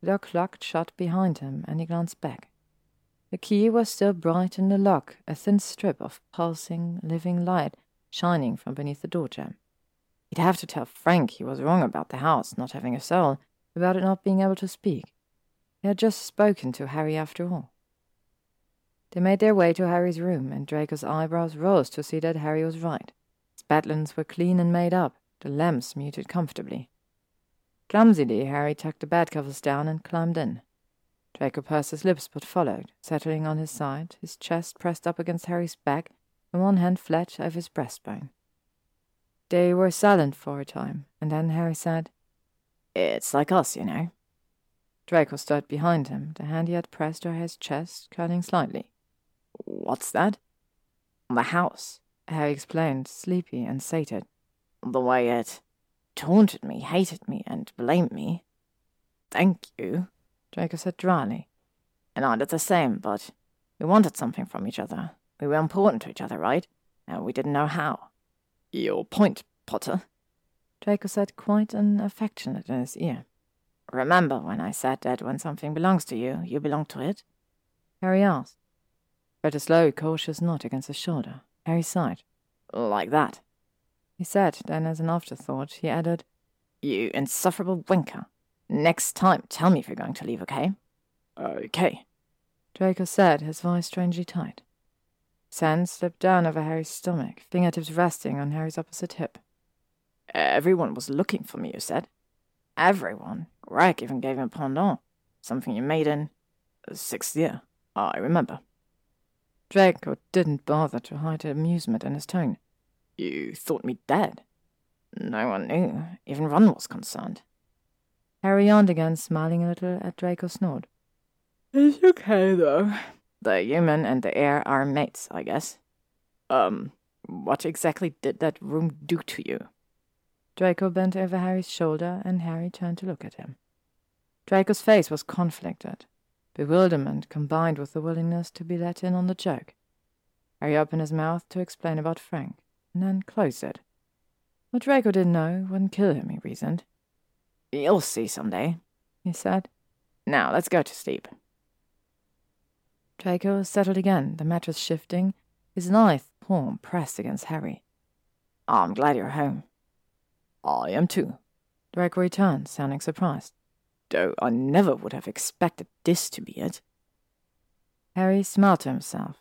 The door clucked shut behind him, and he glanced back. The key was still bright in the lock, a thin strip of pulsing, living light shining from beneath the door jamb. He'd have to tell Frank he was wrong about the house not having a soul, about it not being able to speak. He had just spoken to Harry after all. They made their way to Harry's room, and Draco's eyebrows rose to see that Harry was right. Bedlines were clean and made up, the lamps muted comfortably. Clumsily, Harry tucked the bedcovers down and climbed in. Draco pursed his lips but followed, settling on his side, his chest pressed up against Harry's back, and one hand flat over his breastbone. They were silent for a time, and then Harry said, It's like us, you know. Draco stood behind him, the hand he had pressed over his chest curling slightly. What's that? The house, Harry explained, sleepy and sated. The way it taunted me, hated me, and blamed me. Thank you. Draco said dryly. And I did the same, but we wanted something from each other. We were important to each other, right? And we didn't know how. Your point, Potter. Draco said quite unaffectionate in his ear. Remember when I said that when something belongs to you, you belong to it? Harry asked. But a slow, cautious nod against his shoulder. Harry sighed. Like that. He said, then as an afterthought, he added, You insufferable winker. Next time, tell me if you're going to leave, okay? Okay. Draco said, his voice strangely tight. His hand slipped down over Harry's stomach, fingertips resting on Harry's opposite hip. Everyone was looking for me, you said? Everyone. Greg even gave him a pendant. Something you made in sixth year. Ah, I remember. Draco didn't bother to hide amusement in his tone. You thought me dead? No one knew. Even Ron was concerned. Harry yawned again, smiling a little at Draco's snort. It's okay, though. The human and the air are mates, I guess. Um, what exactly did that room do to you? Draco bent over Harry's shoulder, and Harry turned to look at him. Draco's face was conflicted, bewilderment combined with the willingness to be let in on the joke. Harry opened his mouth to explain about Frank, and then closed it. What Draco didn't know wouldn't kill him, he reasoned. You'll see someday, he said. Now let's go to sleep. Draco settled again, the mattress shifting, his lithe palm pressed against Harry. I'm glad you're home. I am too. Draco returned, sounding surprised. Though I never would have expected this to be it. Harry smiled to himself.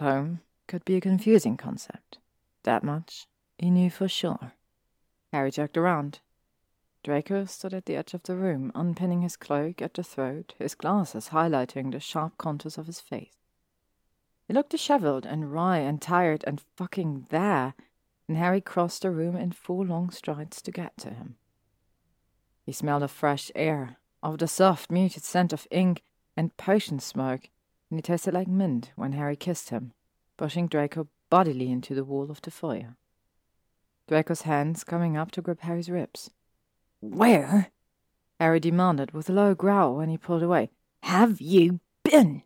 Home could be a confusing concept. That much he knew for sure. Harry jerked around. Draco stood at the edge of the room, unpinning his cloak at the throat, his glasses highlighting the sharp contours of his face. He looked disheveled and wry and tired and fucking there, and Harry crossed the room in four long strides to get to him. He smelled of fresh air, of the soft, muted scent of ink and potion smoke, and he tasted like mint when Harry kissed him, pushing Draco bodily into the wall of the foyer. Draco's hands coming up to grip Harry's ribs. Where? Harry demanded with a low growl when he pulled away. Have you been?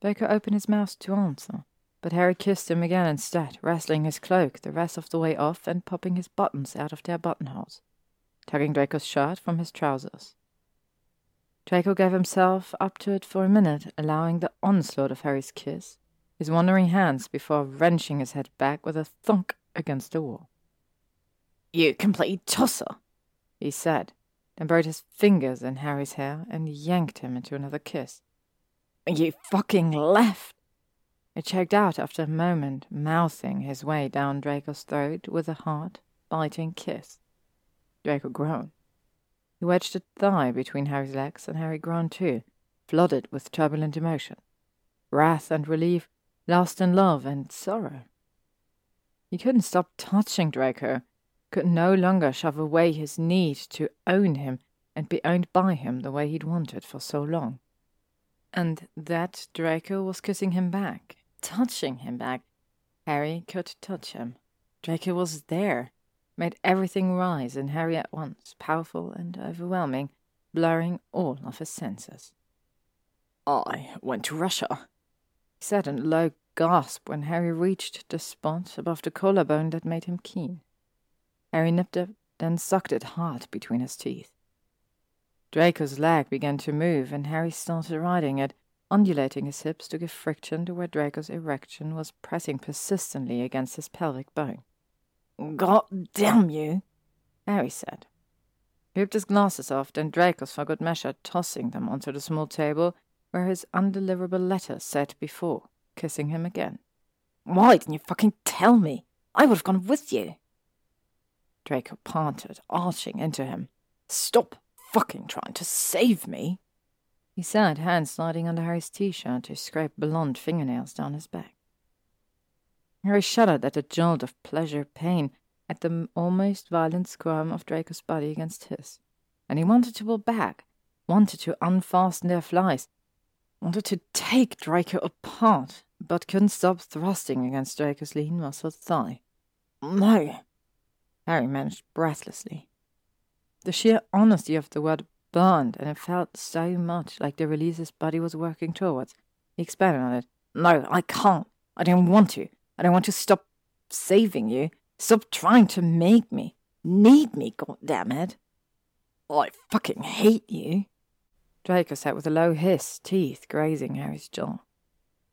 Draco opened his mouth to answer, but Harry kissed him again instead, wrestling his cloak the rest of the way off and popping his buttons out of their buttonholes, tugging Draco's shirt from his trousers. Draco gave himself up to it for a minute, allowing the onslaught of Harry's kiss, his wandering hands before wrenching his head back with a thunk against the wall. You complete tosser, he said, then buried his fingers in Harry's hair and yanked him into another kiss. You fucking left. It choked out after a moment, mouthing his way down Draco's throat with a hard, biting kiss. Draco groaned. He wedged a thigh between Harry's legs, and Harry groaned too, flooded with turbulent emotion. Wrath and relief, lust and love and sorrow. He couldn't stop touching Draco, could no longer shove away his need to own him and be owned by him the way he'd wanted for so long. And that Draco was kissing him back, touching him back. Harry could touch him. Draco was there, made everything rise in Harry at once, powerful and overwhelming, blurring all of his senses. I went to Russia, he said in a low gasp when Harry reached the spot above the collarbone that made him keen. Harry nipped it, then sucked it hard between his teeth. Draco's leg began to move, and Harry started riding it, undulating his hips to give friction to where Draco's erection was pressing persistently against his pelvic bone. God damn you, Harry said. He ripped his glasses off, then Draco's for good measure, tossing them onto the small table where his undeliverable letter sat before, kissing him again. Why didn't you fucking tell me? I would have gone with you. Draco panted, arching into him. Stop fucking trying to save me, he said, hands sliding under Harry's t-shirt to scrape blond fingernails down his back. Harry shuddered at the jolt of pleasure pain, at the almost violent squirm of Draco's body against his. And he wanted to pull back, wanted to unfasten their flies, wanted to take Draco apart, but couldn't stop thrusting against Draco's lean muscled thigh. No, Harry managed breathlessly. The sheer honesty of the word burned, and it felt so much like the release his body was working towards. He expanded on it. No, I can't. I don't want to. I don't want to stop saving you. Stop trying to make me. Need me, goddammit. Oh, I fucking hate you. Draco sat with a low hiss, teeth grazing Harry's jaw.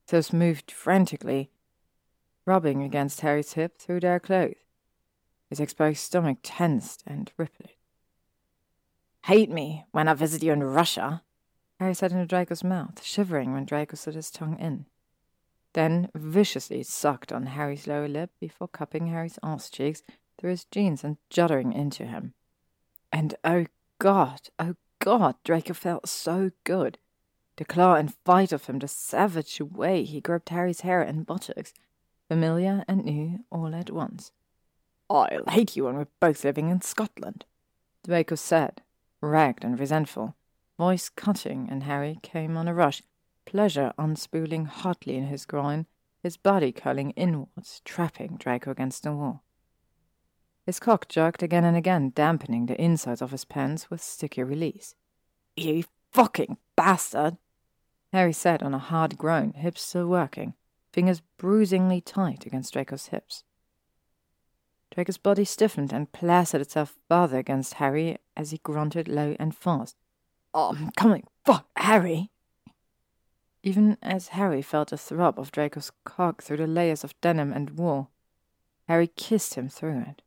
Those moved frantically, rubbing against Harry's hip through their clothes. His exposed stomach tensed and rippled. Hate me when I visit you in Russia? Harry said into Draco's mouth, shivering when Draco slid his tongue in then viciously sucked on Harry's lower lip before cupping Harry's arse cheeks through his jeans and juddering into him. And oh God, oh God, Draco felt so good. The claw and fight of him, the savage way he gripped Harry's hair and buttocks, familiar and new all at once. I'll hate you when we're both living in Scotland, Draco said, ragged and resentful, voice cutting, and Harry came on a rush, pleasure unspooling hotly in his groin, his body curling inwards, trapping Draco against the wall. His cock jerked again and again, dampening the insides of his pants with sticky release. You fucking bastard! Harry said on a hard groan, hips still working, fingers bruisingly tight against Draco's hips. Draco's body stiffened and plastered itself further against Harry as he grunted low and fast. Oh, I'm coming. Fuck, Harry! even as Harry felt a throb of Draco's cock through the layers of denim and wool. Harry kissed him through it,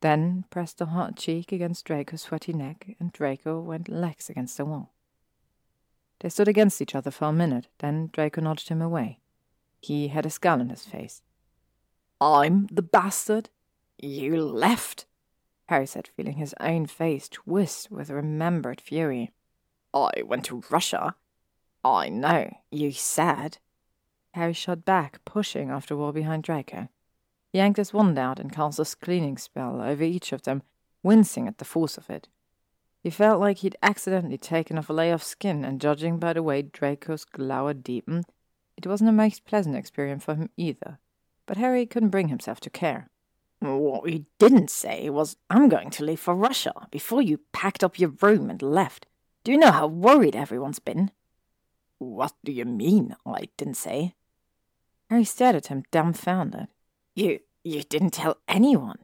then pressed a hot cheek against Draco's sweaty neck, and Draco went legs against the wall. They stood against each other for a minute, then Draco nudged him away. He had a scowl on his face. I'm the bastard? You left? Harry said, feeling his own face twist with remembered fury. I went to Russia. I know, you said. Harry shot back, pushing after wall behind Draco. He yanked his wand out and cast a cleaning spell over each of them, wincing at the force of it. He felt like he'd accidentally taken off a layer of skin, and judging by the way Draco's glower deepened, it wasn't a most pleasant experience for him either. But Harry couldn't bring himself to care. What you didn't say was, I'm going to leave for Russia before you packed up your room and left. Do you know how worried everyone's been? What do you mean? I didn't say. Harry stared at him, dumbfounded. You you didn't tell anyone.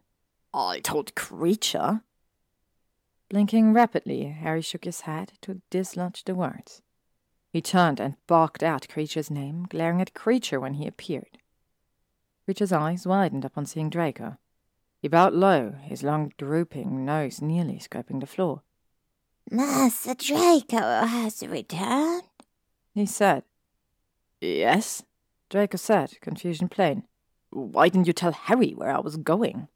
I told Kreacher. Blinking rapidly, Harry shook his head to dislodge the words. He turned and barked out Kreacher's name, glaring at Kreacher when he appeared. Kreacher's eyes widened upon seeing Draco. He bowed low, his long drooping nose nearly scraping the floor. Master Draco has returned, he said. Yes, Draco said, confusion plain. Why didn't you tell Harry where I was going?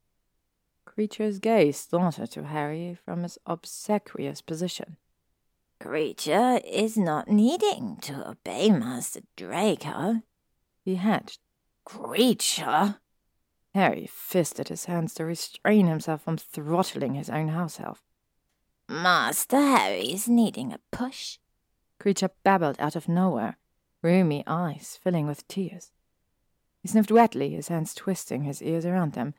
Kreacher's gaze started to Harry from his obsequious position. Kreacher is not needing to obey Master Draco. He hatched. Kreacher? Harry fisted his hands to restrain himself from throttling his own house elf. Master Harry is needing a push. Kreacher babbled out of nowhere, roomy eyes filling with tears. He sniffed wetly, his hands twisting his ears around them.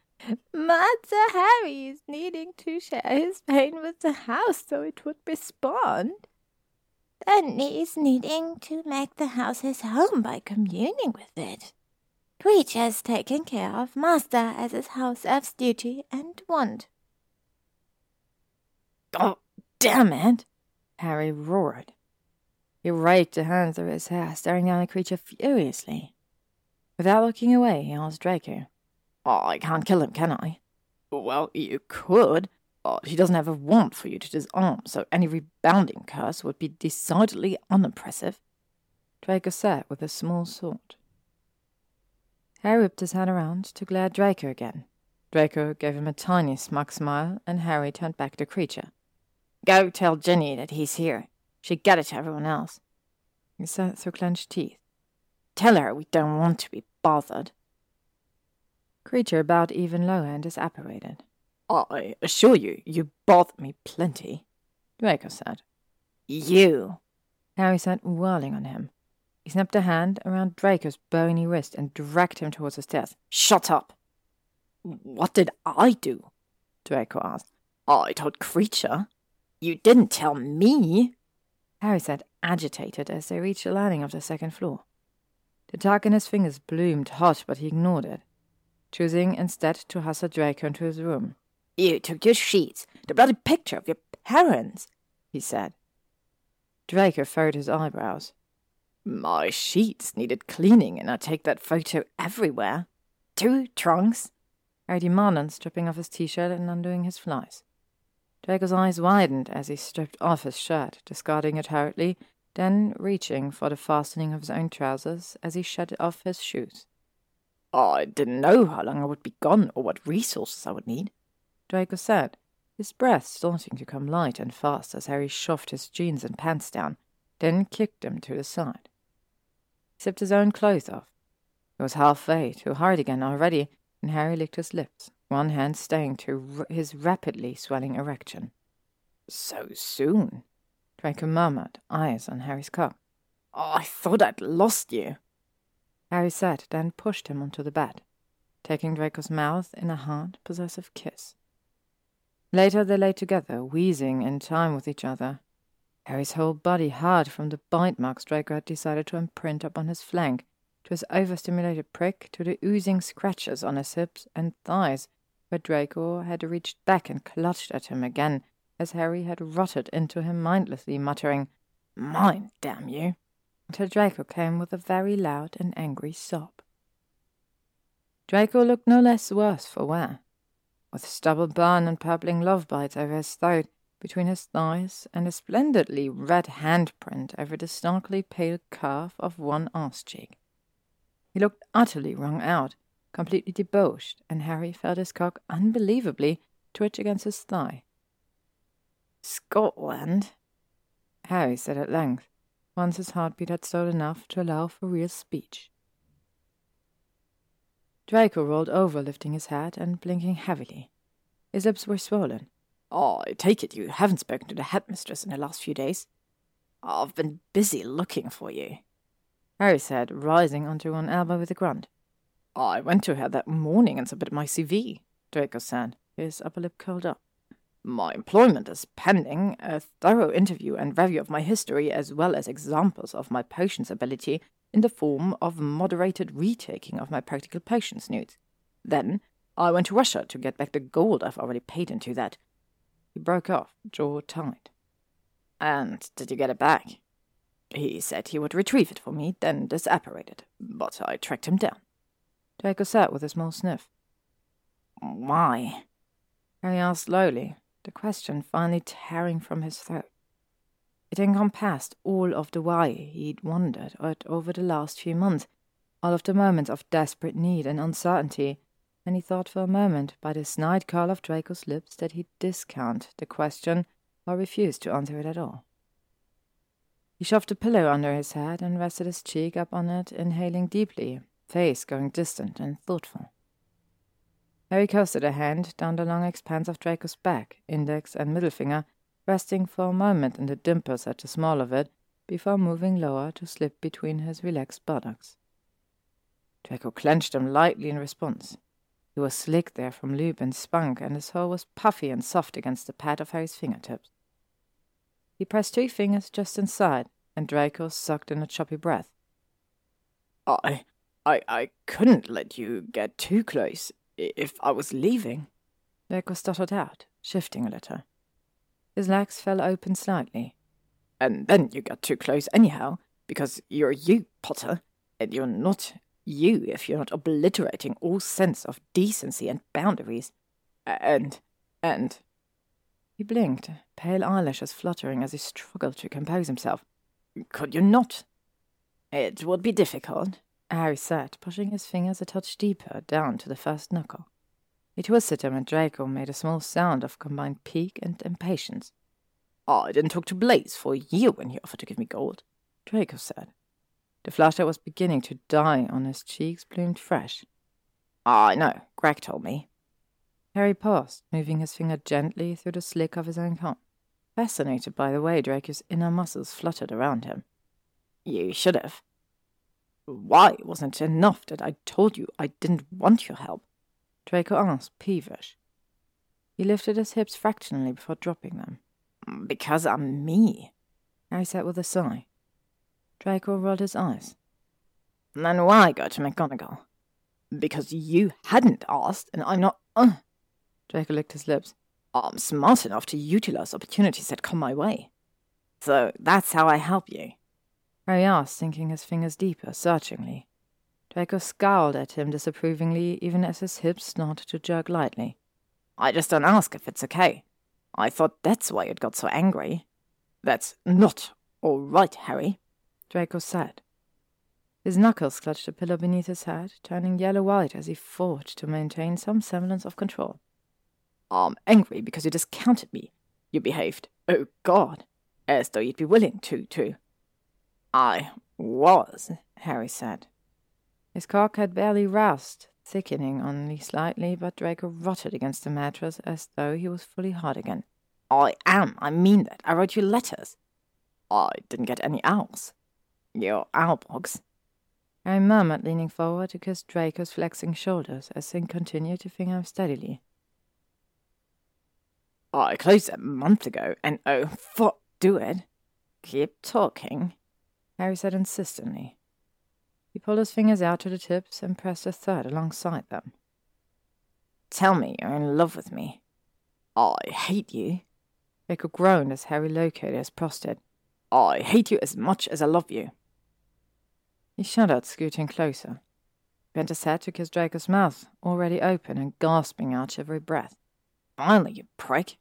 Master Harry is needing to share his pain with the house so it would respond. Then he is needing to make the house his home by communing with it. Kreacher's taken care of Master as his house elf's duty and want. Oh, damn it! Harry roared. He raked the hands through his hair, staring down the creature furiously. Without looking away, he asked Draco, oh, I can't kill him, can I? Well, you could, but he doesn't have a want for you to disarm, so any rebounding curse would be decidedly unimpressive. Draco said with a small sword. Harry whipped his head around to glare at Draco again. Draco gave him a tiny smug smile, and Harry turned back to Kreacher. Go tell Ginny that he's here. She get it to everyone else. He said through clenched teeth. Tell her we don't want to be bothered. Kreacher bowed even lower and disapparated. I assure you, you bother me plenty, Draco said. You, Harry said, whirling on him. He snapped a hand around Draco's bony wrist and dragged him towards the stairs. Shut up! What did I do? Draco asked. I told Kreacher. You didn't tell me. Harry said, agitated, as they reached the landing of the second floor. The tug in his fingers bloomed hot, but he ignored it, choosing instead to hustle Draco into his room. You took your sheets, the bloody picture of your parents, he said. Draco furrowed his eyebrows. My sheets needed cleaning, and I take that photo everywhere. Two trunks. Harry demanded, stripping off his t-shirt and undoing his flies. Draco's eyes widened as he stripped off his shirt, discarding it hurriedly, then reaching for the fastening of his own trousers as he shed off his shoes. I didn't know how long I would be gone or what resources I would need, Draco said, his breath starting to come light and fast as Harry shoved his jeans and pants down, then kicked them to the side. Zipped his own clothes off. It was halfway to hard again already, and Harry licked his lips, one hand staying to his rapidly swelling erection. So soon, Draco murmured, eyes on Harry's cock. Oh, I thought I'd lost you. Harry said, then pushed him onto the bed, taking Draco's mouth in a hard, possessive kiss. Later they lay together, wheezing in time with each other. Harry's whole body hard from the bite marks Draco had decided to imprint upon his flank, to his overstimulated prick, to the oozing scratches on his hips and thighs, where Draco had reached back and clutched at him again, as Harry had rotted into him mindlessly, muttering, Mine, damn you, until Draco came with a very loud and angry sob. Draco looked no less worse for wear, with stubble burn and purpling love bites over his throat, between his thighs, and a splendidly red handprint over the starkly pale curve of one arse cheek. He looked utterly wrung out, completely debauched, and Harry felt his cock unbelievably twitch against his thigh. Scotland? Harry said at length, once his heartbeat had slowed enough to allow for real speech. Draco rolled over, lifting his head and blinking heavily. His lips were swollen. Oh, I take it you haven't spoken to the headmistress in the last few days. I've been busy looking for you, Harry said, rising onto one elbow with a grunt. I went to her that morning and submitted my CV, Draco said, his upper lip curled up. My employment is pending, a thorough interview and review of my history, as well as examples of my potions ability in the form of moderated retaking of my practical potions notes. Then I went to Russia to get back the gold I've already paid into that. He broke off, jaw tight. And did you get it back? He said he would retrieve it for me, then disapparated, but I tracked him down. Draco sat with a small sniff. Why? Harry asked slowly, the question finally tearing from his throat. It encompassed all of the why he'd wondered at over the last few months, all of the moments of desperate need and uncertainty, and he thought for a moment by the snide curl of Draco's lips that he'd discount the question or refuse to answer it at all. He shoved a pillow under his head and rested his cheek up on it, inhaling deeply, face going distant and thoughtful. Harry coasted a hand down the long expanse of Draco's back, index and middle finger, resting for a moment in the dimples at the small of it, before moving lower to slip between his relaxed buttocks. Draco clenched them lightly in response. He was slick there from lube and spunk, and his hole was puffy and soft against the pad of Harry's fingertips. He pressed two fingers just inside, and Draco sucked in a choppy breath. I, I, I couldn't let you get too close if I was leaving. Draco stuttered out, shifting a little. His legs fell open slightly. And then you got too close anyhow, because you're you, Potter, and you're not you if you're not obliterating all sense of decency and boundaries. And, and. He blinked, pale eyelashes fluttering as he struggled to compose himself. Could you not? It would be difficult, Harry said, pushing his fingers a touch deeper down to the first knuckle. He twisted them, and Draco made a small sound of combined pique and impatience. I didn't talk to Blaise for a year when he offered to give me gold, Draco said. The flush that was beginning to die on his cheeks bloomed fresh. Ah, I know, Greg told me. Harry paused, moving his finger gently through the slick of his own comb, fascinated by the way Draco's inner muscles fluttered around him. You should have. Why wasn't it enough that I told you I didn't want your help? Draco asked, peevish. He lifted his hips fractionally before dropping them. Because I'm me, Harry said with a sigh. Draco rolled his eyes. Then why go to McGonagall? Because you hadn't asked, and I'm not. Uh. Draco licked his lips. I'm smart enough to utilize opportunities that come my way. So that's how I help you. Harry asked, sinking his fingers deeper, searchingly. Draco scowled at him disapprovingly, even as his hips started to jerk lightly. I just don't ask if it's okay. I thought that's why it got so angry. That's not all right, Harry. Draco said. His knuckles clutched the pillow beneath his head, turning yellow-white as he fought to maintain some semblance of control. I'm angry because you discounted me. You behaved, oh God, as though you'd be willing to, too. I was, Harry said. His cock had barely roused, thickening only slightly, but Draco rotted against the mattress as though he was fully hard again. I am, I mean that. I wrote you letters. I didn't get any owls. Your owlbox. I murmured, leaning forward to kiss Draco's flexing shoulders as he continued to finger him steadily. I closed a month ago, and oh, fuck, do it. Keep talking, Harry said insistently. He pulled his fingers out to the tips and pressed a third alongside them. Tell me you're in love with me. I hate you. Draco groaned as Harry located his prostate. I hate you as much as I love you. He shuddered, scooting closer. Bent his head to kiss Draco's mouth, already open and gasping out every breath. Finally, you prick.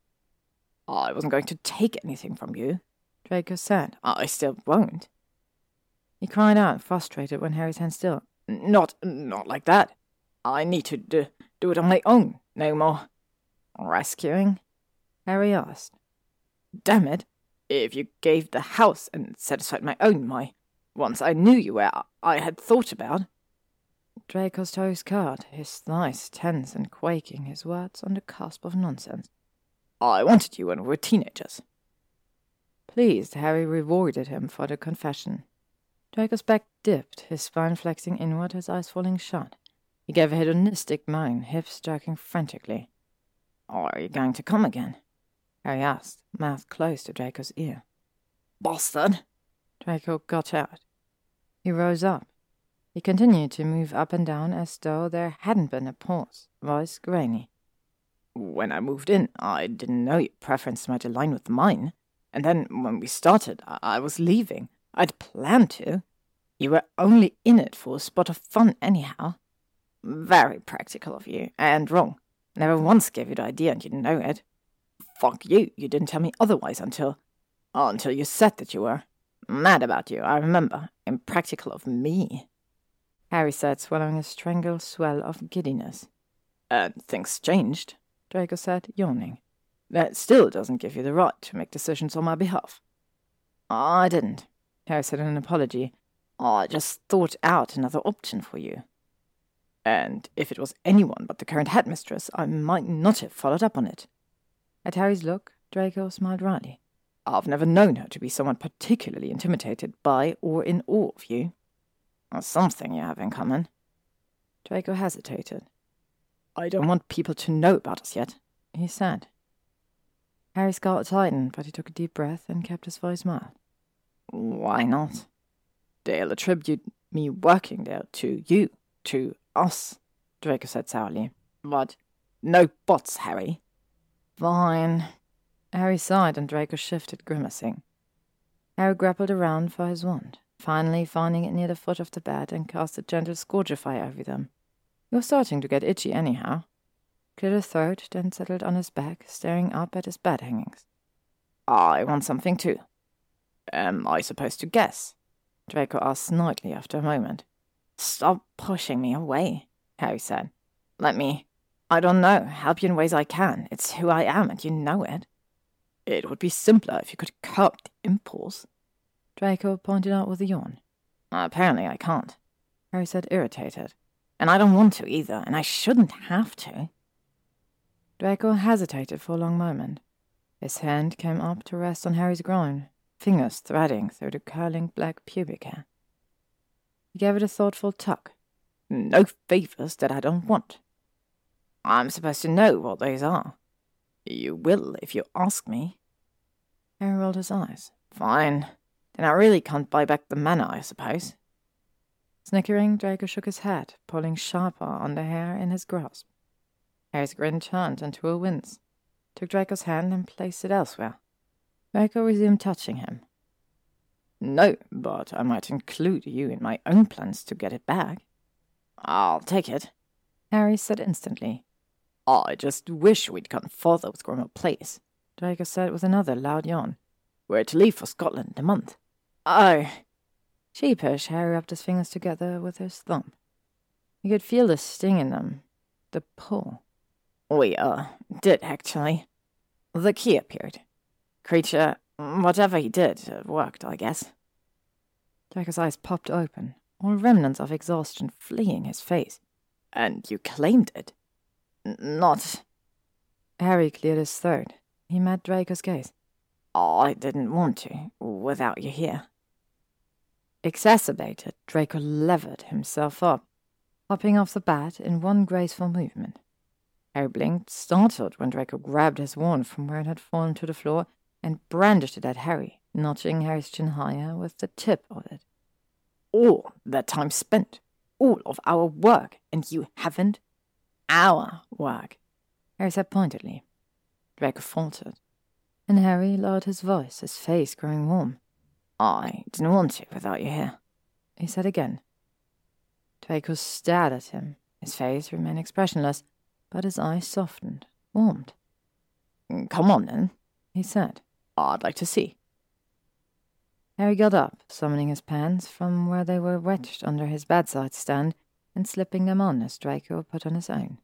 I wasn't going to take anything from you, Draco said. I still won't. He cried out, frustrated, when Harry's hand still. Not, not like that. I need to do, do it on my own, no more. Rescuing? Harry asked. Damn it. If you gave the house and satisfied my own, my once I knew you were, I had thought about. Draco's toes curled, his thighs tense and quaking, his words on the cusp of nonsense. I wanted you when we were teenagers. Pleased, Harry rewarded him for the confession. Draco's back dipped, his spine flexing inward, his eyes falling shut. He gave a hedonistic moan, hips jerking frantically. Are you going to come again? Harry asked, mouth close to Draco's ear. Bastard! Draco got out. He rose up. He continued to move up and down as though there hadn't been a pause, voice grainy. When I moved in, I didn't know your preference might align with mine. And then when we started, I, I was leaving. I'd planned to. You were only in it for a spot of fun, anyhow. Very practical of you, and wrong. Never once gave you the idea, and you know it. Fuck you, you didn't tell me otherwise until. until you said that you were. Mad about you, I remember. Impractical of me. Harry said, swallowing a strangled swell of giddiness. And things changed, Draco said, yawning. That still doesn't give you the right to make decisions on my behalf. I didn't, Harry said in an apology. I just thought out another option for you. And if it was anyone but the current headmistress, I might not have followed up on it. At Harry's look, Draco smiled wryly. I've never known her to be someone particularly intimidated by or in awe of you. That's something you have in common. Draco hesitated. I don't want people to know about us yet, he said. Harry's skull tightened, but he took a deep breath and kept his voice mild. Why not? They'll attribute me working there to you, to us, Draco said sourly. But no bots, Harry. Fine. Harry sighed and Draco shifted, grimacing. Harry grappled around for his wand, finally finding it near the foot of the bed and cast a gentle fire over them. He was starting to get itchy anyhow. Cleared his throat, then settled on his back, staring up at his bed hangings. I want something too. Am I supposed to guess? Draco asked snidely after a moment. Stop pushing me away, Harry said. Let me. I don't know. Help you in ways I can. It's who I am, and you know it. It would be simpler if you could curb the impulse. Draco pointed out with a yawn. Apparently I can't, Harry said, irritated. And I don't want to either, and I shouldn't have to. Draco hesitated for a long moment. His hand came up to rest on Harry's groin, fingers threading through the curling black pubic hair. He gave it a thoughtful tuck. No favors that I don't want. I'm supposed to know what those are. You will if you ask me. Harry rolled his eyes. Fine. Then I really can't buy back the manor, I suppose. Snickering, Draco shook his head, pulling sharper on the hair in his grasp. Harry's grin turned into a wince, took Draco's hand and placed it elsewhere. Draco resumed touching him. No, but I might include you in my own plans to get it back. I'll take it, Harry said instantly. I just wish we'd gone further with Grimmauld Place, Draco said with another loud yawn. We're to leave for Scotland in a month. Oh. Sheepish, Harry rubbed his fingers together with his thumb. He could feel the sting in them, the pull. We, uh, did actually. The key appeared. Kreacher, whatever he did, it worked, I guess. Draco's eyes popped open, all remnants of exhaustion fleeing his face. And you claimed it? Not. Harry cleared his throat. He met Draco's gaze. I didn't want to, without you here. Exacerbated, Draco levered himself up, hopping off the bat in one graceful movement. Harry blinked, startled when Draco grabbed his wand from where it had fallen to the floor and brandished it at Harry, notching Harry's chin higher with the tip of it. All that time spent, all of our work, and you haven't? Our work, Harry said pointedly. Draco faltered, and Harry lowered his voice, his face growing warm. I didn't want to without you here, he said again. Draco stared at him. His face remained expressionless, but his eyes softened, warmed. Come on, then, he said. I'd like to see. Harry got up, summoning his pants from where they were wedged under his bedside stand and slipping them on as Draco put on his own.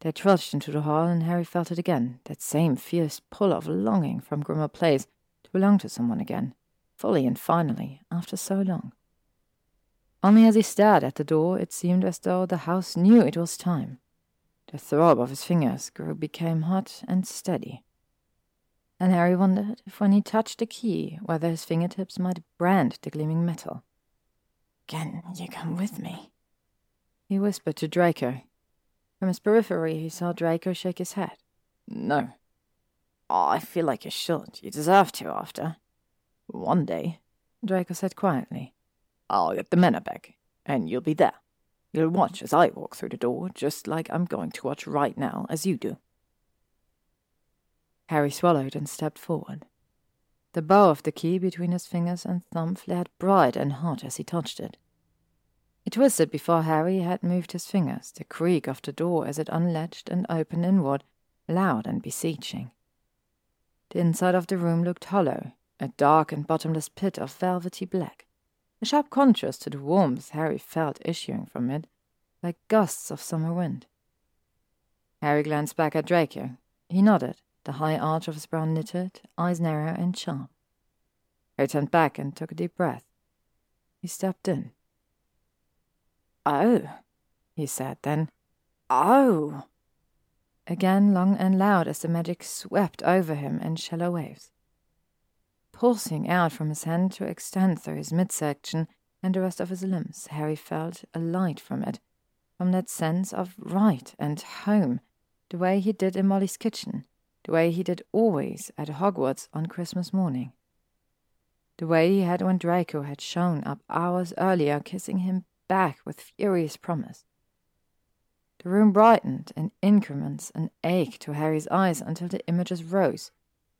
They trudged into the hall, and Harry felt it again, that same fierce pull of longing from Grimmauld Place to belong to someone again, fully and finally, after so long. Only as he stared at the door, it seemed as though the house knew it was time. The throb of his fingers grew became hot and steady. And Harry wondered if when he touched the key, whether his fingertips might brand the gleaming metal. Can you come with me? He whispered to Draco. From his periphery, he saw Draco shake his head. No. I feel like you should. You deserve to after. One day, Draco said quietly, I'll get the manor back, and you'll be there. You'll watch as I walk through the door, just like I'm going to watch right now as you do. Harry swallowed and stepped forward. The bow of the key between his fingers and thumb flared bright and hot as he touched it. It twisted before Harry had moved his fingers, the creak of the door as it unlatched and opened inward, loud and beseeching. The inside of the room looked hollow, a dark and bottomless pit of velvety black, a sharp contrast to the warmth Harry felt issuing from it, like gusts of summer wind. Harry glanced back at Draco. He nodded, the high arch of his brow knitted, eyes narrow and sharp. Harry turned back and took a deep breath. He stepped in. Oh, he said then. Oh! Again, long and loud as the magic swept over him in shallow waves. Pulsing out from his hand to extend through his midsection and the rest of his limbs, Harry felt a light from it, from that sense of right and home, the way he did in Molly's kitchen, the way he did always at Hogwarts on Christmas morning. The way he had when Draco had shown up hours earlier, kissing him back with furious promise. The room brightened in increments and ached to Harry's eyes until the images rose,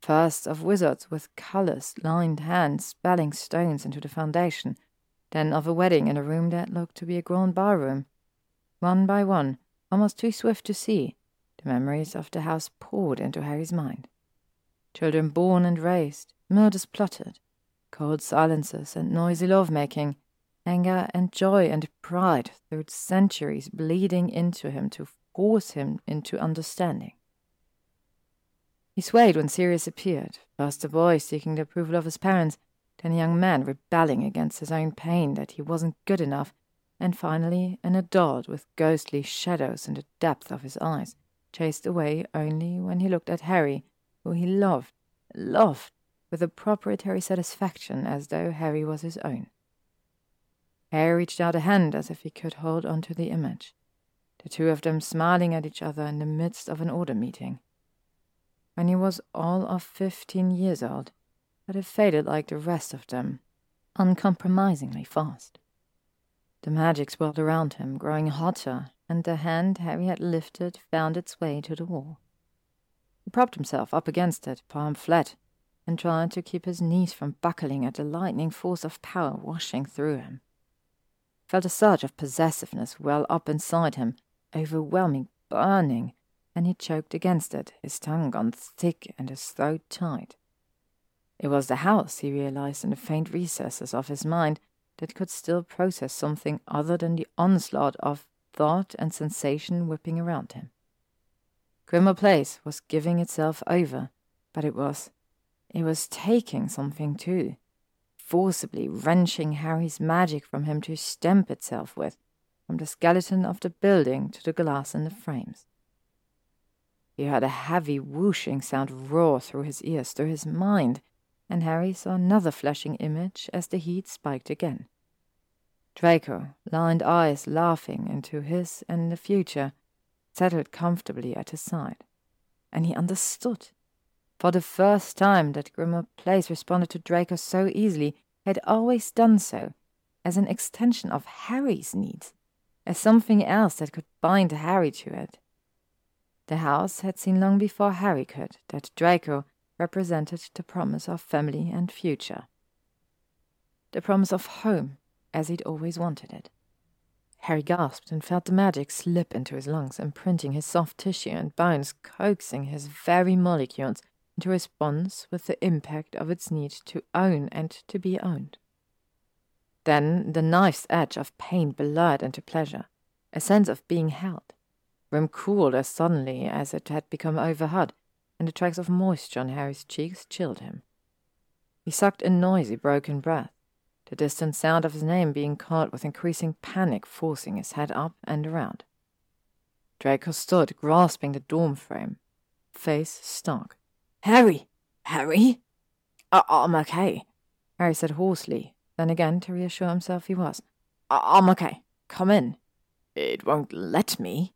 first of wizards with colours lined hands spelling stones into the foundation, then of a wedding in a room that looked to be a grand barroom. One by one, almost too swift to see, the memories of the house poured into Harry's mind. Children born and raised, murders plotted, cold silences and noisy love-making, anger and joy and pride through centuries bleeding into him to force him into understanding. He swayed when Sirius appeared, first a boy seeking the approval of his parents, then a young man rebelling against his own pain that he wasn't good enough, and finally an adult with ghostly shadows in the depth of his eyes, chased away only when he looked at Harry, who he loved, loved, with a proprietary satisfaction as though Harry was his own. Harry reached out a hand as if he could hold on to the image, the two of them smiling at each other in the midst of an order meeting. When he was all of fifteen years old, but it faded like the rest of them, uncompromisingly fast. The magic swirled around him, growing hotter, and the hand Harry had lifted found its way to the wall. He propped himself up against it, palm flat, and tried to keep his knees from buckling at the lightning force of power washing through him felt a surge of possessiveness well up inside him, overwhelming, burning, and he choked against it, his tongue gone thick and his throat tight. It was the house, he realized in the faint recesses of his mind, that could still process something other than the onslaught of thought and sensation whipping around him. Grimmauld Place was giving itself over, but it was. It was taking something too forcibly wrenching Harry's magic from him to stamp itself with, from the skeleton of the building to the glass in the frames. He heard a heavy whooshing sound roar through his ears, through his mind, and Harry saw another flashing image as the heat spiked again. Draco, lined eyes laughing into his and the future, settled comfortably at his side. And he understood. For the first time that Grimmauld Place responded to Draco so easily, had always done so, as an extension of Harry's needs, as something else that could bind Harry to it. The house had seen long before Harry could that Draco represented the promise of family and future. The promise of home, as he'd always wanted it. Harry gasped and felt the magic slip into his lungs, imprinting his soft tissue and bones, coaxing his very molecules into response with the impact of its need to own and to be owned. Then the knife's edge of pain blurred into pleasure, a sense of being held. Room cooled as suddenly as it had become overhead, and the tracks of moisture on Harry's cheeks chilled him. He sucked a noisy, broken breath, the distant sound of his name being called with increasing panic forcing his head up and around. Draco stood, grasping the dorm frame, face stark, Harry! Harry! I- I'm okay, Harry said hoarsely, then again to reassure himself he was. I- I'm okay. Come in. It won't let me.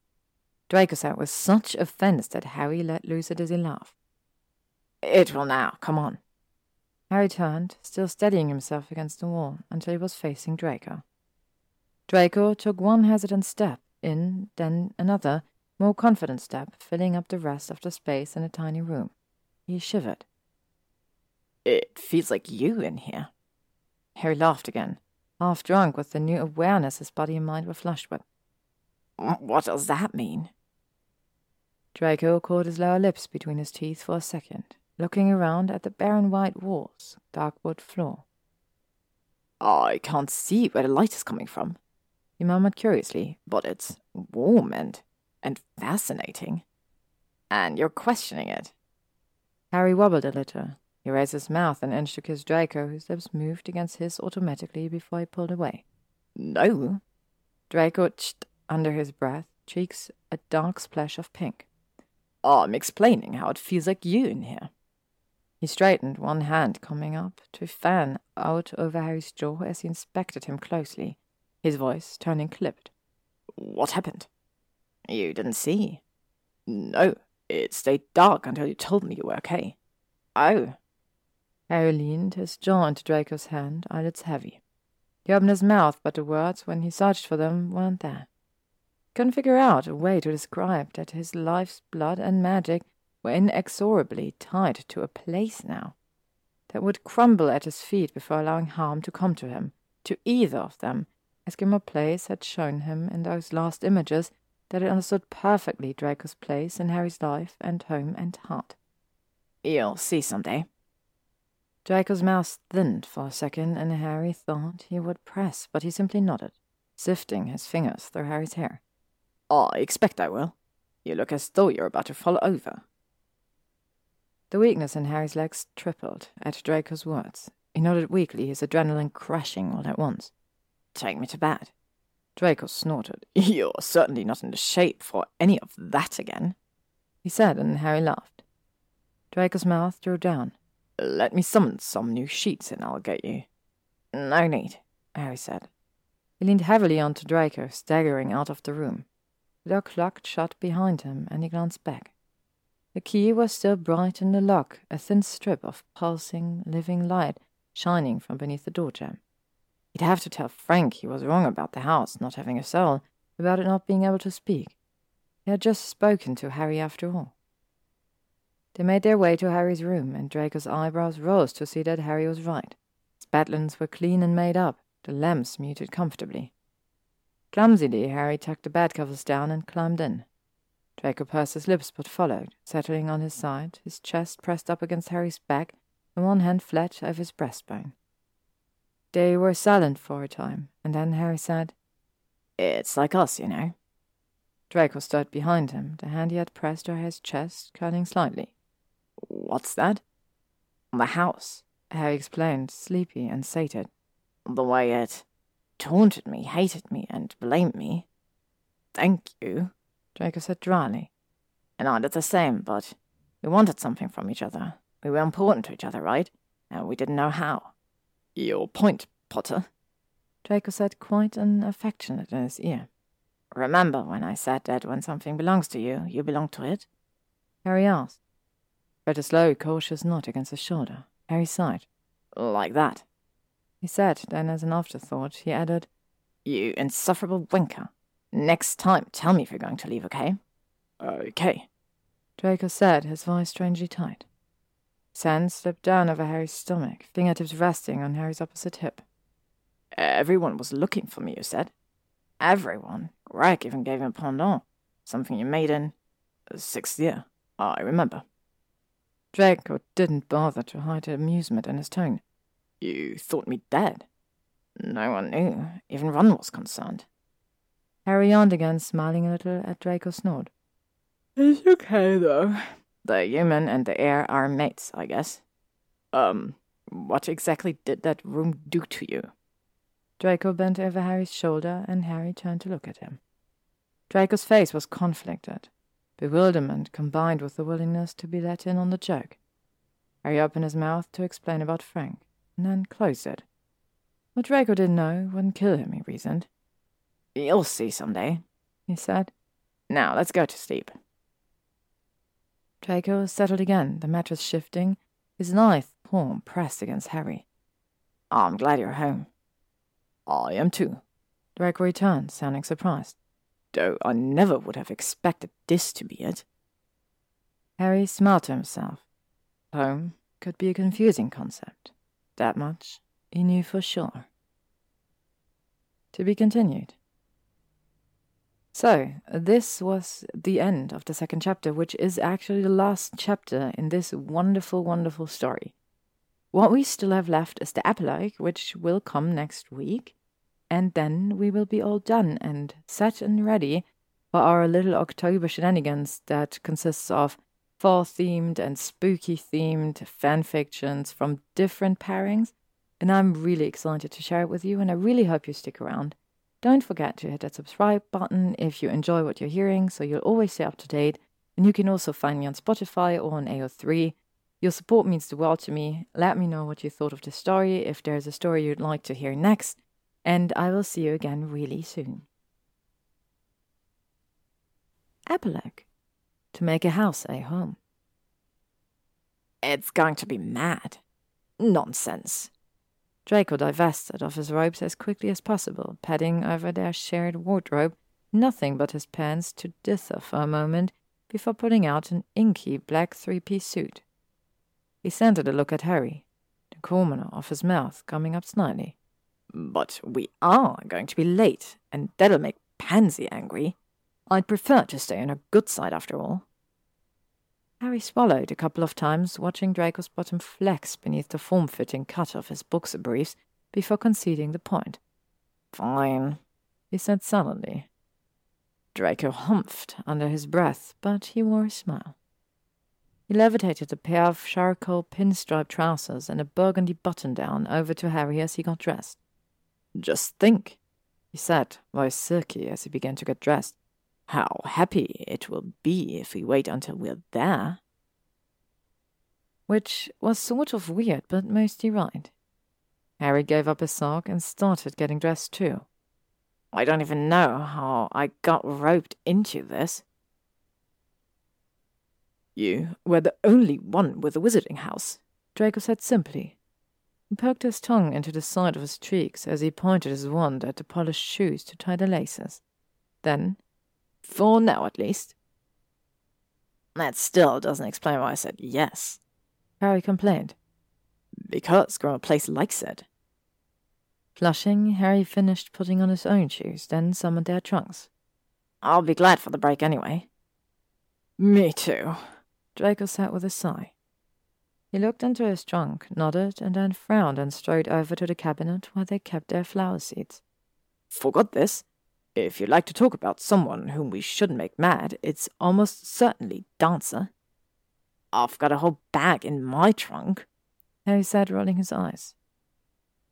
Draco said with such offence that Harry let loose a dizzy laugh. It will now. Come on. Harry turned, still steadying himself against the wall, until he was facing Draco. Draco took one hesitant step in, then another, more confident step, filling up the rest of the space in the tiny room. He shivered. It feels like you in here. Harry laughed again, half drunk with the new awareness his body and mind were flushed with. What does that mean? Draco caught his lower lips between his teeth for a second, looking around at the barren white walls, dark wood floor. I can't see where the light is coming from, he murmured curiously, but it's warm and and fascinating. And you're questioning it. Harry wobbled a little. He raised his mouth and to kiss Draco, whose lips moved against his automatically before he pulled away. No. Draco tched under his breath, cheeks a dark splash of pink. Oh, I'm explaining how it feels like you in here. He straightened, one hand coming up to fan out over Harry's jaw as he inspected him closely, his voice turning clipped. What happened? You didn't see? No, it stayed dark until you told me you were okay. Oh. Harry leaned, his jaw into Draco's hand, eyelids heavy. He opened his mouth, but the words, when he searched for them, weren't there. He couldn't figure out a way to describe that his life's blood and magic were inexorably tied to a place now that would crumble at his feet before allowing harm to come to him, to either of them, as Grimmauld Place had shown him in those last images that it understood perfectly Draco's place in Harry's life and home and heart. You'll see someday. Draco's mouth thinned for a second, and Harry thought he would press, but he simply nodded, sifting his fingers through Harry's hair. I expect I will. You look as though you're about to fall over. The weakness in Harry's legs tripled at Draco's words. He nodded weakly, his adrenaline crashing all at once. Take me to bed. Draco snorted. You're certainly not in the shape for any of that again, he said, and Harry laughed. Draco's mouth drew down. Let me summon some new sheets and I'll get you. No need, Harry said. He leaned heavily onto Draco, staggering out of the room. The door clucked shut behind him, and he glanced back. The key was still bright in the lock, a thin strip of pulsing, living light shining from beneath the door jamb. He'd have to tell Frank he was wrong about the house not having a soul, about it not being able to speak. He had just spoken to Harry after all. They made their way to Harry's room, and Draco's eyebrows rose to see that Harry was right. His bedlines were clean and made up, the lamps muted comfortably. Clumsily, Harry tucked the bed covers down and climbed in. Draco pursed his lips but followed, settling on his side, his chest pressed up against Harry's back, and one hand flat over his breastbone. They were silent for a time, and then Harry said, It's like us, you know. Draco stood behind him, the hand he had pressed to his chest curling slightly. What's that? The house, Harry explained, sleepy and sated. The way it taunted me, hated me, and blamed me. Thank you, Draco said dryly. And I did the same, but we wanted something from each other. We were important to each other, right? And we didn't know how. Your point, Potter, Draco said quite an affectionate in his ear. Remember when I said that when something belongs to you, you belong to it? Harry asked. Fred a slow, cautious nod against his shoulder. Harry sighed. Like that. He said, then as an afterthought, he added, You insufferable winker. Next time, tell me if you're going to leave, okay? Okay. Draco said, his voice strangely tight. His hand slipped down over Harry's stomach, fingertips resting on Harry's opposite hip. Everyone was looking for me, you said? Everyone. Greg even gave him a pendant. Something you made in sixth year. I remember. Draco didn't bother to hide amusement in his tone. You thought me dead? No one knew. Even Ron was concerned. Harry yawned again, smiling a little at Draco's nod. It's okay, though. The human and the air are mates, I guess. Um, what exactly did that room do to you? Draco bent over Harry's shoulder, and Harry turned to look at him. Draco's face was conflicted, bewilderment combined with the willingness to be let in on the joke. Harry opened his mouth to explain about Frank, and then closed it. What Draco didn't know wouldn't kill him, he reasoned. You'll see someday, he said. Now let's go to sleep. Draco settled again, the mattress shifting, his lithe palm pressed against Harry. I'm glad you're home. I am too. Draco returned, sounding surprised. Though I never would have expected this to be it. Harry smiled to himself. Home, could be a confusing concept. That much he knew for sure. To be continued. So, this was the end of the second chapter, which is actually the last chapter in this wonderful, wonderful story. What we still have left is the epilogue, which will come next week, and then we will be all done and set and ready for our little October shenanigans that consists of fall themed and spooky themed fan fictions from different pairings. And I'm really excited to share it with you, and I really hope you stick around. Don't forget to hit that subscribe button if you enjoy what you're hearing so you'll always stay up to date. And you can also find me on Spotify or on AO3. Your support means the world to me. Let me know what you thought of the story, if there's a story you'd like to hear next, and I will see you again really soon. Epilogue To make a house a home. It's going to be mad. Nonsense. Draco divested of his robes as quickly as possible, padding over their shared wardrobe, nothing but his pants to dither for a moment before pulling out an inky black three piece suit. He scented a look at Harry, the corner of his mouth coming up slightly. But we are going to be late, and that'll make Pansy angry. I'd prefer to stay on her good side after all. Harry swallowed a couple of times, watching Draco's bottom flex beneath the form fitting cut of his boxer briefs before conceding the point. Fine, he said sullenly. Draco humphed under his breath, but he wore a smile. He levitated a pair of charcoal pinstripe trousers and a burgundy button down over to Harry as he got dressed. Just think, he said, voice silky as he began to get dressed. How happy it will be if we wait until we're there. Which was sort of weird, but mostly right. Harry gave up his sock and started getting dressed too. I don't even know how I got roped into this. You were the only one with a wizarding house, Draco said simply. He poked his tongue into the side of his cheeks as he pointed his wand at the polished shoes to tie the laces. Then for now, at least. That still doesn't explain why I said yes. Harry complained. Because Grimmauld Place likes it. Flushing, Harry finished putting on his own shoes, then summoned their trunks. I'll be glad for the break anyway. Me too, Draco said with a sigh. He looked into his trunk, nodded, and then frowned and strode over to the cabinet where they kept their flower seeds. Forgot this. If you'd like to talk about someone whom we shouldn't make mad, it's almost certainly Dancer. I've got a whole bag in my trunk, Harry said, rolling his eyes.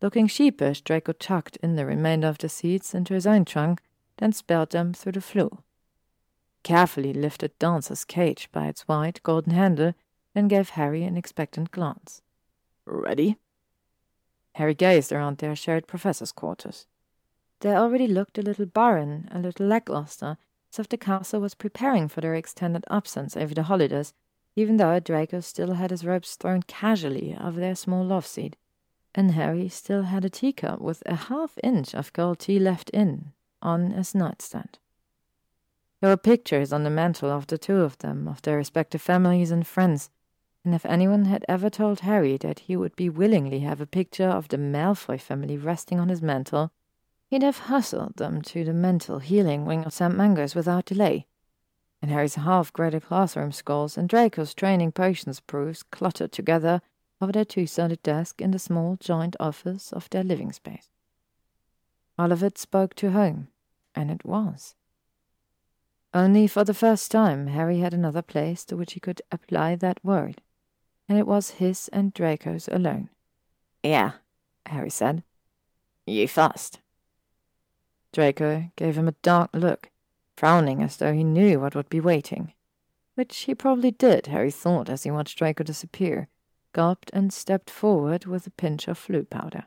Looking sheepish, Draco tucked in the remainder of the seeds into his own trunk, then spelled them through the Floo. Carefully lifted Dancer's cage by its white golden handle, then gave Harry an expectant glance. Ready? Harry gazed around their shared professor's quarters. They already looked a little barren, a little lackluster, as if the castle was preparing for their extended absence over the holidays, even though Draco still had his robes thrown casually over their small love seat, and Harry still had a teacup with a half inch of cold tea left in on his nightstand. There were pictures on the mantel of the two of them, of their respective families and friends, and if anyone had ever told Harry that he would be willingly have a picture of the Malfoy family resting on his mantel, He'd have hustled them to the mental healing wing of St. Mungo's without delay. And Harry's half-graded classroom scrolls and Draco's training potions proofs cluttered together over their two-sided desk in the small joint office of their living space. It spoke to home, and it was. Only for the first time Harry had another place to which he could apply that word, and it was his and Draco's alone. Yeah, Harry said. You first. Draco gave him a dark look, frowning as though he knew what would be waiting. Which he probably did, Harry thought as he watched Draco disappear, gulped and stepped forward with a pinch of Floo powder.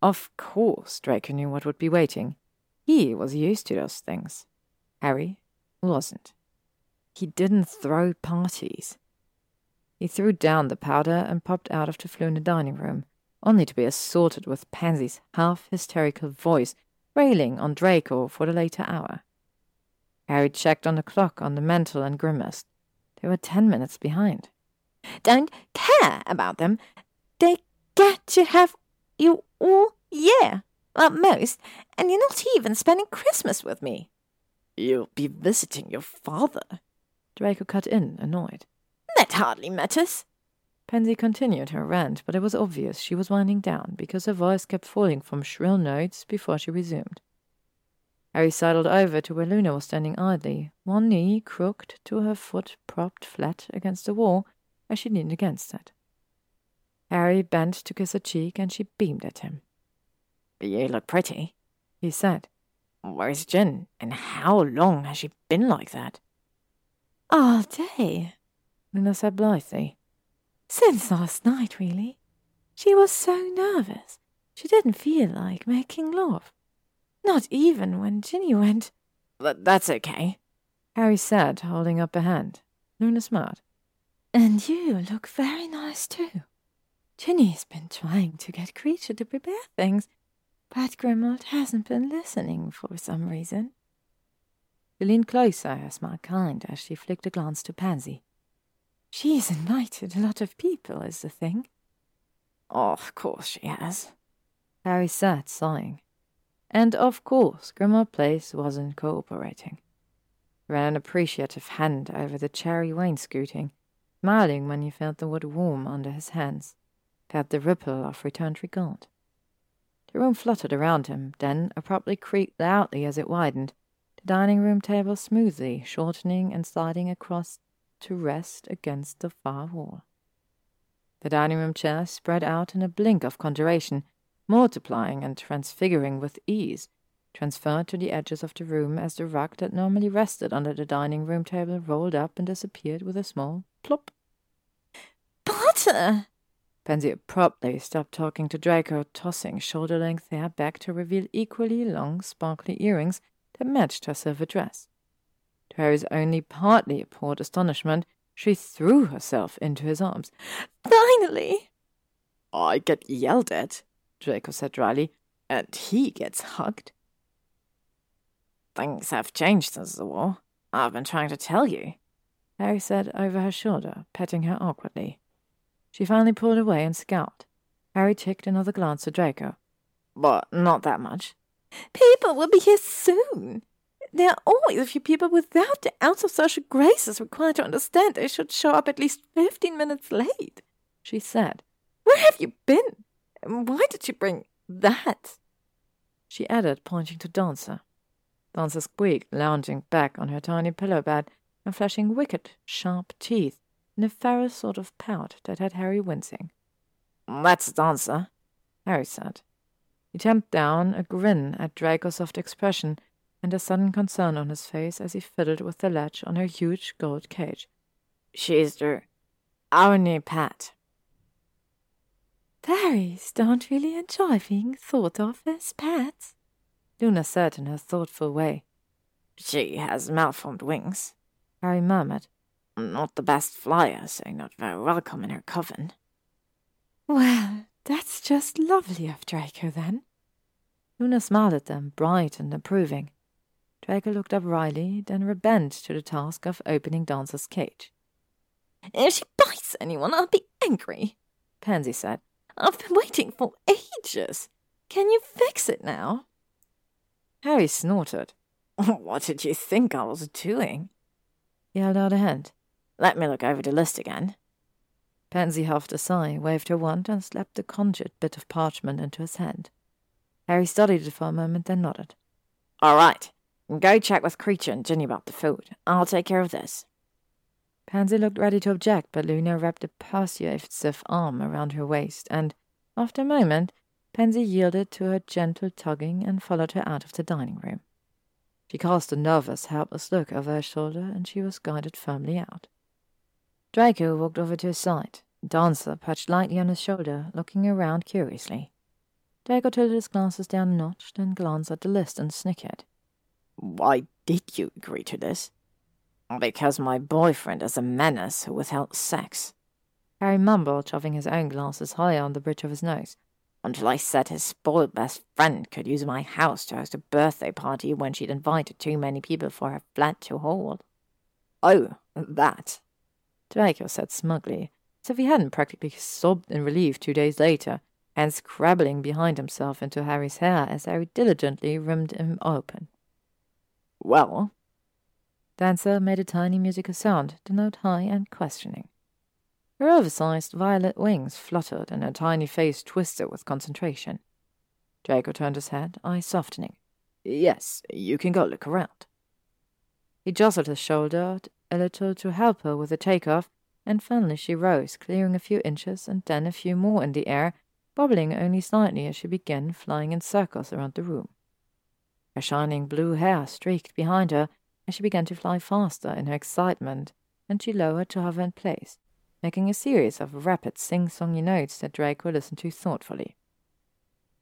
Of course Draco knew what would be waiting. He was used to those things. Harry wasn't. He didn't throw parties. He threw down the powder and popped out of the Floo in the dining room, only to be assaulted with Pansy's half hysterical voice railing on Draco for the later hour. Harry checked on the clock on the mantel and grimaced. They were ten minutes behind. don't care about them. They get to have you all year, at most, and you're not even spending Christmas with me. You'll be visiting your father. Draco cut in, annoyed. That hardly matters. Pansy continued her rant, but it was obvious she was winding down because her voice kept falling from shrill notes before she resumed. Harry sidled over to where Luna was standing idly, one knee crooked to her foot propped flat against the wall as she leaned against it. Harry bent to kiss her cheek, and she beamed at him. You look pretty, he said. Where's Gin, and how long has she been like that? All day, Luna said blithely. Since last night, really. She was so nervous. She didn't feel like making love. Not even when Ginny went. But that's okay, Harry said, holding up a hand. Luna smiled. And you look very nice too. Ginny's been trying to get Kreacher to prepare things, but Grimmauld hasn't been listening for some reason. She leaned closer, her smile kind, as she flicked a glance to Pansy. She's invited a lot of people, is the thing. Oh, of course she has. Harry sat, sighing. And of course, Grimmauld Place wasn't cooperating. He ran an appreciative hand over the cherry wainscoting, smiling when he felt the wood warm under his hands, felt the ripple of returned regard. The room fluttered around him, then abruptly creaked loudly as it widened, the dining room table smoothly shortening and sliding across to rest against the far wall. The dining room chair spread out in a blink of conjuration, multiplying and transfiguring with ease, transferred to the edges of the room as the rug that normally rested under the dining room table rolled up and disappeared with a small plop. Potter! Pansy abruptly stopped talking to Draco, tossing shoulder length hair back to reveal equally long, sparkly earrings that matched her silver dress. To Harry's only partly appalled astonishment, she threw herself into his arms. Finally! I get yelled at, Draco said dryly, and he gets hugged. Things have changed since the war. I've been trying to tell you, Harry said over her shoulder, petting her awkwardly. She finally pulled away and scowled. Harry ticked another glance at Draco. But not that much. People will be here soon. There are always a few people without the ounce of social graces required to understand they should show up at least fifteen minutes late, she said. Where have you been? Why did you bring that? She added, pointing to Dancer. Dancer squeaked, lounging back on her tiny pillow bed and flashing wicked, sharp teeth in a ferocious sort of pout that had Harry wincing. That's Dancer, Harry said. He tamped down a grin at Draco's soft expression and a sudden concern on his face as he fiddled with the latch on her huge gold cage. She's the our new pet. Fairies don't really enjoy being thought of as pets, Luna said in her thoughtful way. She has malformed wings, Harry murmured. Not the best flyer, so not very welcome in her coven. Well, that's just lovely of Draco, then. Luna smiled at them, bright and approving. Draco looked up wryly, then rebent to the task of opening Dancer's cage. If she bites anyone, I'll be angry, Pansy said. I've been waiting for ages. Can you fix it now? Harry snorted. What did you think I was doing? He held out a hand. Let me look over the list again. Pansy huffed a sigh, waved her wand, and slapped a conjured bit of parchment into his hand. Harry studied it for a moment, then nodded. All right. Go check with Kreacher and Ginny about the food. I'll take care of this. Pansy looked ready to object, but Luna wrapped a persuasive arm around her waist, and, after a moment, Pansy yielded to her gentle tugging and followed her out of the dining room. She cast a nervous, helpless look over her shoulder, and she was guided firmly out. Draco walked over to his side. Dancer perched lightly on his shoulder, looking around curiously. Draco tilted his glasses down a notch, glanced at the list and snickered. Why did you agree to this? Because my boyfriend is a menace who withheld sex. Harry mumbled, shoving his own glasses higher on the bridge of his nose. Until I said his spoiled best friend could use my house to host a birthday party when she'd invited too many people for her flat to hold. Oh, that. Draco said smugly, as if he hadn't practically sobbed in relief two days later, and scrabbling behind himself into Harry's hair as Harry diligently rimmed him open. Well? Dancer made a tiny musical sound to note high and questioning. Her oversized violet wings fluttered and her tiny face twisted with concentration. Draco turned his head, eyes softening. Yes, you can go look around. He jostled her shoulder a little to help her with the takeoff, and finally she rose, clearing a few inches and then a few more in the air, bobbling only slightly as she began flying in circles around the room. Her shining blue hair streaked behind her as she began to fly faster in her excitement, and she lowered to hover in place, making a series of rapid sing-songy notes that Draco listened to thoughtfully.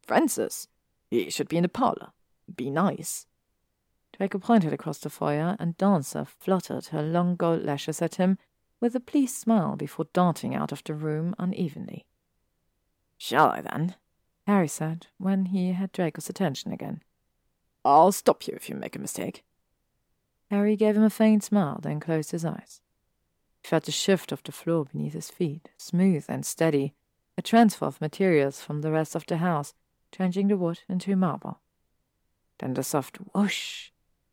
Francis, he should be in the parlor. Be nice. Draco pointed across the foyer, and Dancer fluttered her long gold lashes at him with a pleased smile before darting out of the room unevenly. Shall I then? Harry said, when he had Draco's attention again. I'll stop you if you make a mistake. Harry gave him a faint smile, then closed his eyes. He felt the shift of the floor beneath his feet, smooth and steady, a transfer of materials from the rest of the house, changing the wood into marble. Then the soft whoosh,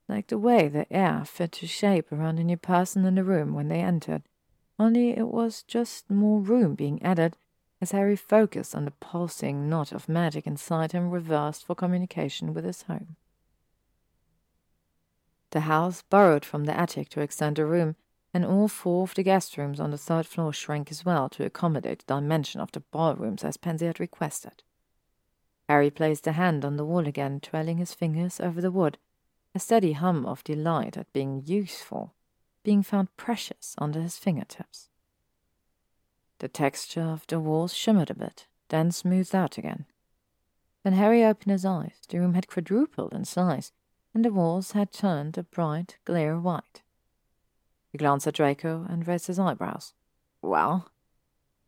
like the way the air fit to shape around a new person in the room when they entered, only it was just more room being added as Harry focused on the pulsing knot of magic inside him reversed for communication with his home. The house burrowed from the attic to extend a room, and all four of the guest rooms on the third floor shrank as well to accommodate the dimension of the ballrooms as Pansy had requested. Harry placed a hand on the wall again, trailing his fingers over the wood, a steady hum of delight at being useful, being found precious under his fingertips. The texture of the walls shimmered a bit, then smoothed out again. When Harry opened his eyes, the room had quadrupled in size, and the walls had turned a bright, clear white. He glanced at Draco and raised his eyebrows. Well,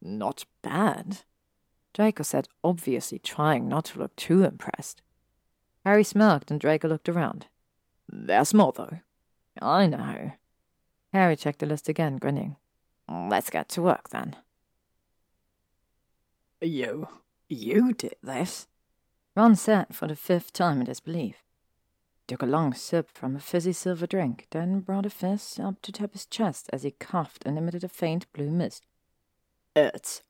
not bad, Draco said, obviously trying not to look too impressed. Harry smirked and Draco looked around. There's more, though. I know. Harry checked the list again, grinning. Let's get to work, then. You. you did this? Ron said for the fifth time in disbelief took a long sip from a fizzy silver drink, then brought a fist up to tap his chest as he coughed and emitted a faint blue mist. It's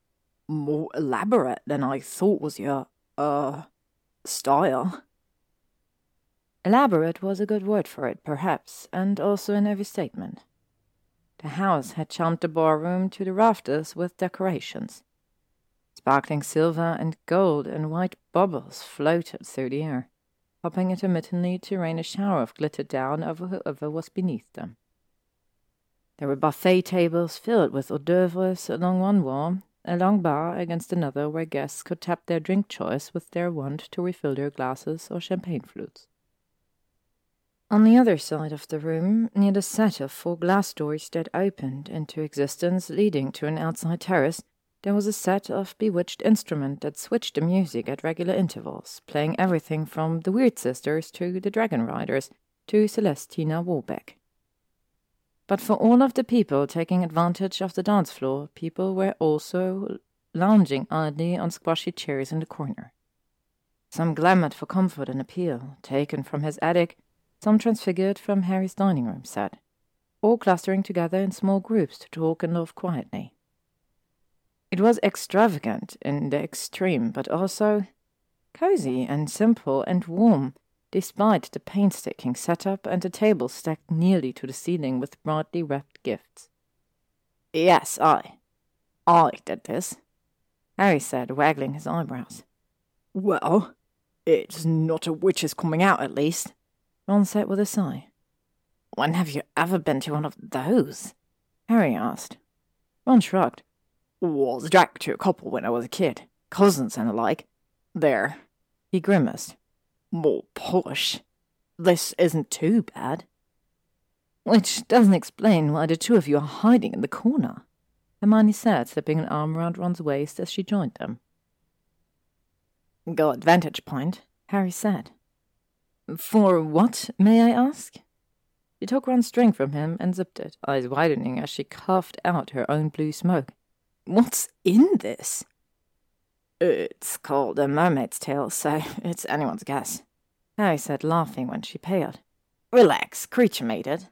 more elaborate than I thought was your, uh, style. Elaborate was a good word for it, perhaps, and also an heavy statement. The house had charmed the ballroom to the rafters with decorations. Sparkling silver and gold and white bubbles floated through the air hopping intermittently to rain a shower of glitter down over whoever was beneath them. There were buffet tables filled with hors d'oeuvres along one wall, a long bar against another where guests could tap their drink choice with their wand to refill their glasses or champagne flutes. On the other side of the room, near the set of four glass doors that opened into existence leading to an outside terrace, there was a set of bewitched instruments that switched the music at regular intervals, playing everything from the Weird Sisters to the Dragon Riders to Celestina Warbeck. But for all of the people taking advantage of the dance floor, people were also lounging idly on squashy chairs in the corner. Some glamoured for comfort and appeal, taken from his attic, some transfigured from Harry's dining room set, all clustering together in small groups to talk and laugh quietly. It was extravagant in the extreme, but also cozy and simple and warm, despite the painstaking setup and the table stacked nearly to the ceiling with brightly wrapped gifts. Yes, I. I did this, Harry said, waggling his eyebrows. Well, it's not a witch's coming out, at least, Ron said with a sigh. When have you ever been to one of those? Harry asked. Ron shrugged was Jack to a couple when I was a kid, cousins and the like. There. He grimaced. More polish. This isn't too bad. Which doesn't explain why the two of you are hiding in the corner, Hermione said, slipping an arm round Ron's waist as she joined them. Good vantage point, Harry said. For what, may I ask? She took Ron's string from him and zipped it, eyes widening as she coughed out her own blue smoke. What's in this? It's called A Mermaid's tail, so it's anyone's guess, Harry said, laughing when she paled. Relax, Kreacher made it.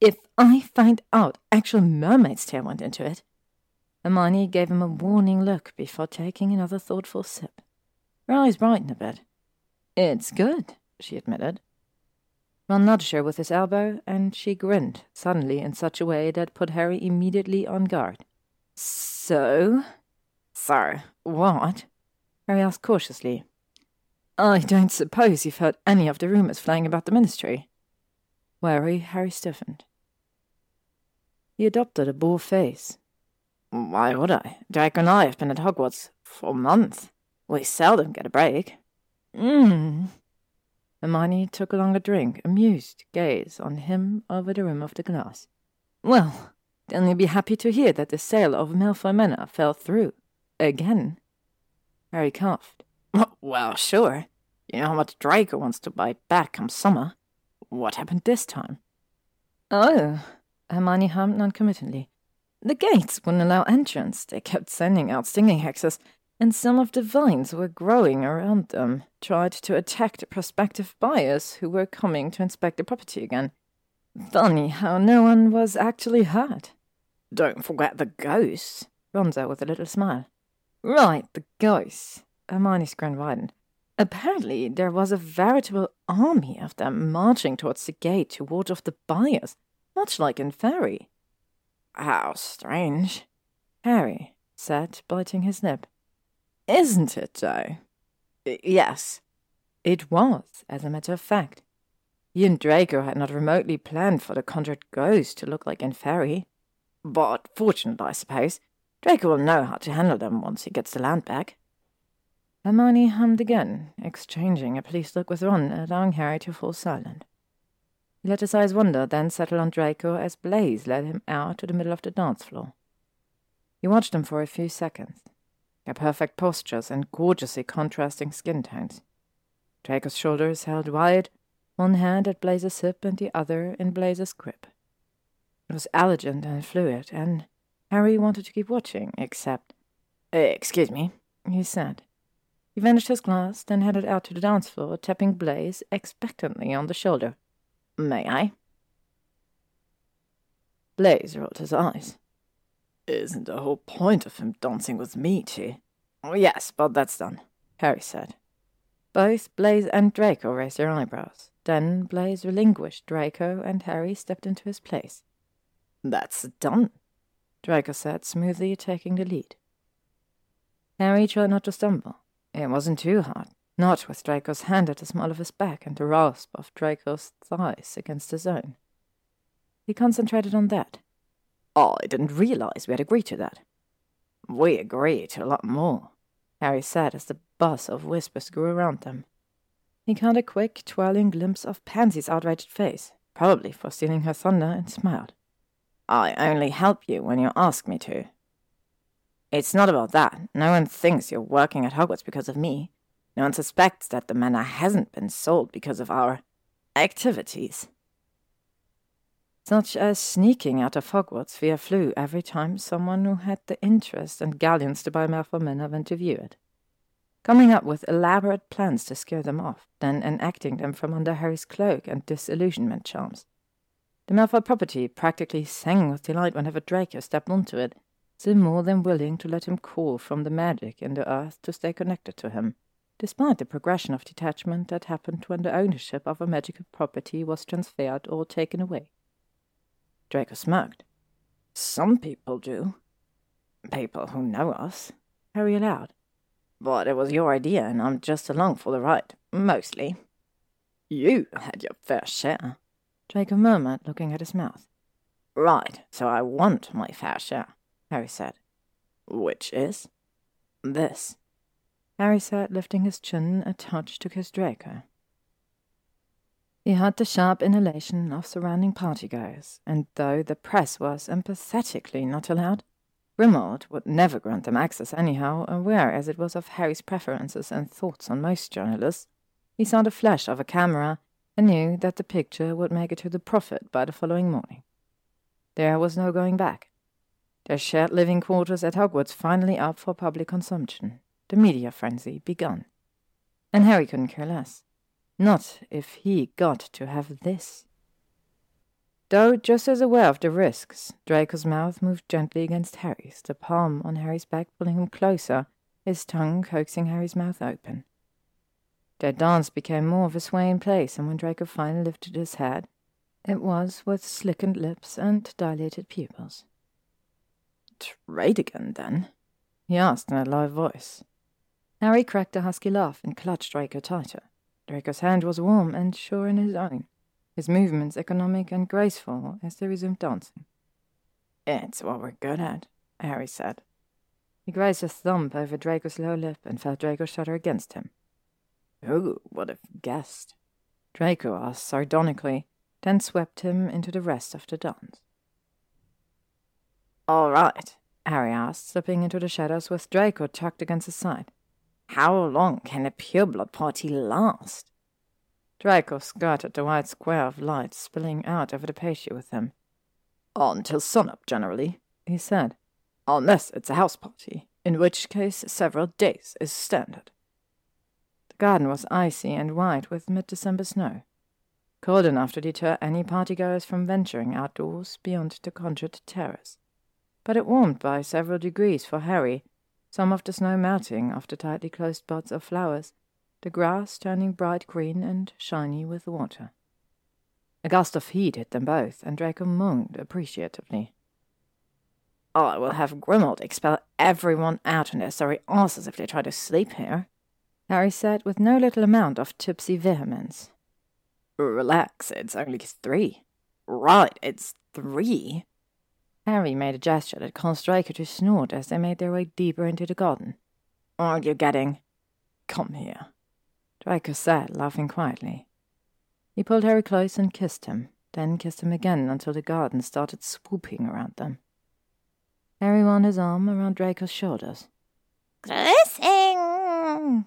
If I find out actual mermaid's tail went into it. Hermione gave him a warning look before taking another thoughtful sip. Her eyes brightened a bit. It's good, she admitted. Ron nudged her with his elbow, and she grinned, suddenly in such a way that put Harry immediately on guard. So? So, what? Harry asked cautiously. I don't suppose you've heard any of the rumours flying about the ministry. Wary, Harry stiffened. He adopted a bored face. Why would I? Draco and I have been at Hogwarts for months. We seldom get a break. Mmm. Hermione took a longer drink, amused gaze on him over the rim of the glass. Well, then you'll be happy to hear that the sale of Malfoy Manor fell through. Again. Harry coughed. Well, sure. You know how much Draco wants to buy back come summer. What happened this time? Oh, Hermione hummed noncommittally. The gates wouldn't allow entrance. They kept sending out stinging hexes, and some of the vines were growing around them, tried to attack the prospective buyers who were coming to inspect the property again. Funny how no one was actually hurt. Don't forget the ghosts, Ronzo with a little smile. Right, the ghosts. Hermione's grin widened. Apparently, there was a veritable army of them marching towards the gate to ward off the buyers, much like Inferi. How strange, Harry said, biting his lip. Isn't it, though? Yes, it was, as a matter of fact. He and Draco had not remotely planned for the conjured ghost to look like Inferi. But fortunate, I suppose. Draco will know how to handle them once he gets the land back. Hermione hummed again, exchanging a pleased look with Ron, allowing Harry to fall silent. He let his eyes wander, then settle on Draco as Blaise led him out to the middle of the dance floor. He watched them for a few seconds, their perfect postures and gorgeously contrasting skin tones. Draco's shoulders held wide, one hand at Blaise's hip and the other in Blaise's grip. It was elegant and fluid, and Harry wanted to keep watching, except. Eh, excuse me, he said. He vanished his glass, then headed out to the dance floor, tapping Blaise expectantly on the shoulder. May I? Blaise rolled his eyes. Isn't the whole point of him dancing with me, too? Oh, yes, but that's done, Harry said. Both Blaise and Draco raised their eyebrows. Then Blaise relinquished Draco, and Harry stepped into his place. That's done, Draco said, smoothly taking the lead. Harry tried not to stumble. It wasn't too hard, not with Draco's hand at the small of his back and the rasp of Draco's thighs against his own. He concentrated on that. Oh, I didn't realize we had agreed to that. We agreed to a lot more, Harry said as the buzz of whispers grew around them. He caught a quick, twirling glimpse of Pansy's outraged face, probably for stealing her thunder, and smiled. I only help you when you ask me to, it's not about that. No one thinks you're working at Hogwarts because of me. No one suspects that the manor hasn't been sold because of our activities. Such as sneaking out of Hogwarts via Floo every time someone who had the interest and galleons to buy Malfoy Manor went to view it. Coming up with elaborate plans to scare them off, then enacting them from under Harry's cloak and disillusionment charms. The Malfoy property practically sang with delight whenever Draco stepped onto it, still more than willing to let him call from the magic in the earth to stay connected to him, despite the progression of detachment that happened when the ownership of a magical property was transferred or taken away. Draco smirked. Some people do. People who know us, Harry allowed. But it was your idea, and I'm just along for the ride, mostly. You had your fair share, Draco murmured, looking at his mouth. Right, so I want my fair share. Harry said. Which is? This. Harry said, lifting his chin a touch to kiss Draco. He had the sharp inhalation of surrounding partygoers, and though the press was emphatically not allowed, Grimmauld would never grant them access anyhow, aware as it was of Harry's preferences and thoughts on most journalists. He saw the flash of a camera and knew that the picture would make it to the Prophet by the following morning. There was no going back. their shared living quarters at Hogwarts finally up for public consumption, the media frenzy begun. And Harry couldn't care less. Not if he got to have this. Though just as aware of the risks, Draco's mouth moved gently against Harry's, the palm on Harry's back pulling him closer, his tongue coaxing Harry's mouth open. Their dance became more of a swaying place, and when Draco finally lifted his head, it was with slickened lips and dilated pupils. Trade again, then? he asked in a low voice. Harry cracked a husky laugh and clutched Draco tighter. Draco's hand was warm and sure in his own, his movements economic and graceful as they resumed dancing. It's what we're good at, Harry said. He grazed a thumb over Draco's low lip and felt Draco shudder against him. Oh, Who would have guessed? Draco asked sardonically, then swept him into the rest of the dance. All right, Harry asked, slipping into the shadows with Draco tucked against his side. How long can a pureblood party last? Draco skirted the wide square of light spilling out over the patio with him. Until sunup, generally, he said. Unless it's a house party, in which case several days is standard. The garden was icy and white with mid December snow, cold enough to deter any partygoers from venturing outdoors beyond the conjured terrace. But it warmed by several degrees for Harry, some of the snow melting off the tightly closed buds of flowers, the grass turning bright green and shiny with water. A gust of heat hit them both, and Draco moaned appreciatively. I will have Grimmauld expel everyone out on their sorry asses if they try to sleep here, Harry said with no little amount of tipsy vehemence. Relax, it's only three. Right, it's three. Harry made a gesture that caused Draco to snort as they made their way deeper into the garden. Aren't you getting? Come here, Draco said, laughing quietly. He pulled Harry close and kissed him, then kissed him again until the garden started swooping around them. Harry wound his arm around Draco's shoulders. Kissing!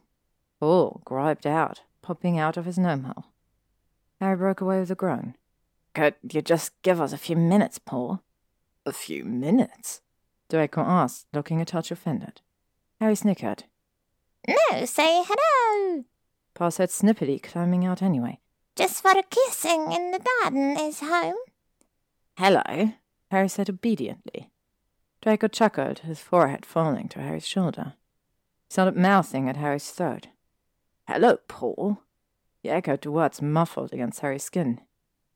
Paul griped out, popping out of his gnome hole. Harry broke away with a groan. Could you just give us a few minutes, Paul? A few minutes? Draco asked, looking a touch offended. Harry snickered. No, say hello. Paul said snippety, climbing out anyway. Just for a kissing in the garden is home. Hello, Harry said obediently. Draco chuckled, his forehead falling to Harry's shoulder. He started mouthing at Harry's throat. Hello, Paul. He echoed the words muffled against Harry's skin.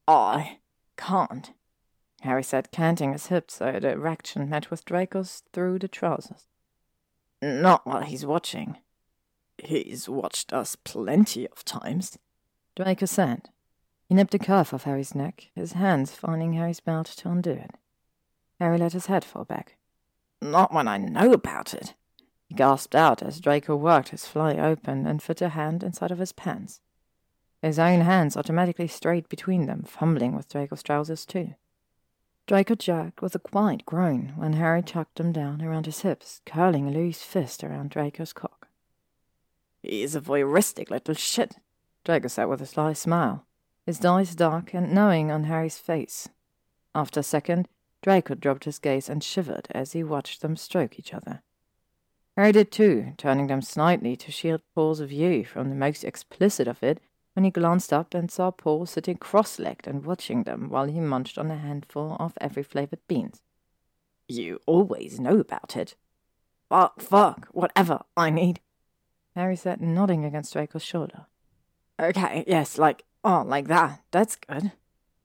I can't, Harry said, canting his hips so the erection met with Draco's through the trousers. Not while he's watching. He's watched us plenty of times, Draco said. He nipped the cuff of Harry's neck, his hands finding Harry's belt to undo it. Harry let his head fall back. Not when I know about it. Gasped out as Draco worked his fly open and fit a hand inside of his pants. His own hands automatically strayed between them, fumbling with Draco's trousers too. Draco jerked with a quiet groan when Harry tucked them down around his hips, curling a loose fist around Draco's cock. He's a voyeuristic little shit, Draco said with a sly smile, his eyes dark and knowing on Harry's face. After a second, Draco dropped his gaze and shivered as he watched them stroke each other. Harry did too, turning them slightly to shield Paul's view from the most explicit of it when he glanced up and saw Paul sitting cross-legged and watching them while he munched on a handful of every flavored beans. You always know about it. Fuck, fuck, whatever I need. Harry said, nodding against Draco's shoulder. Okay, yes, like, oh, like that. That's good.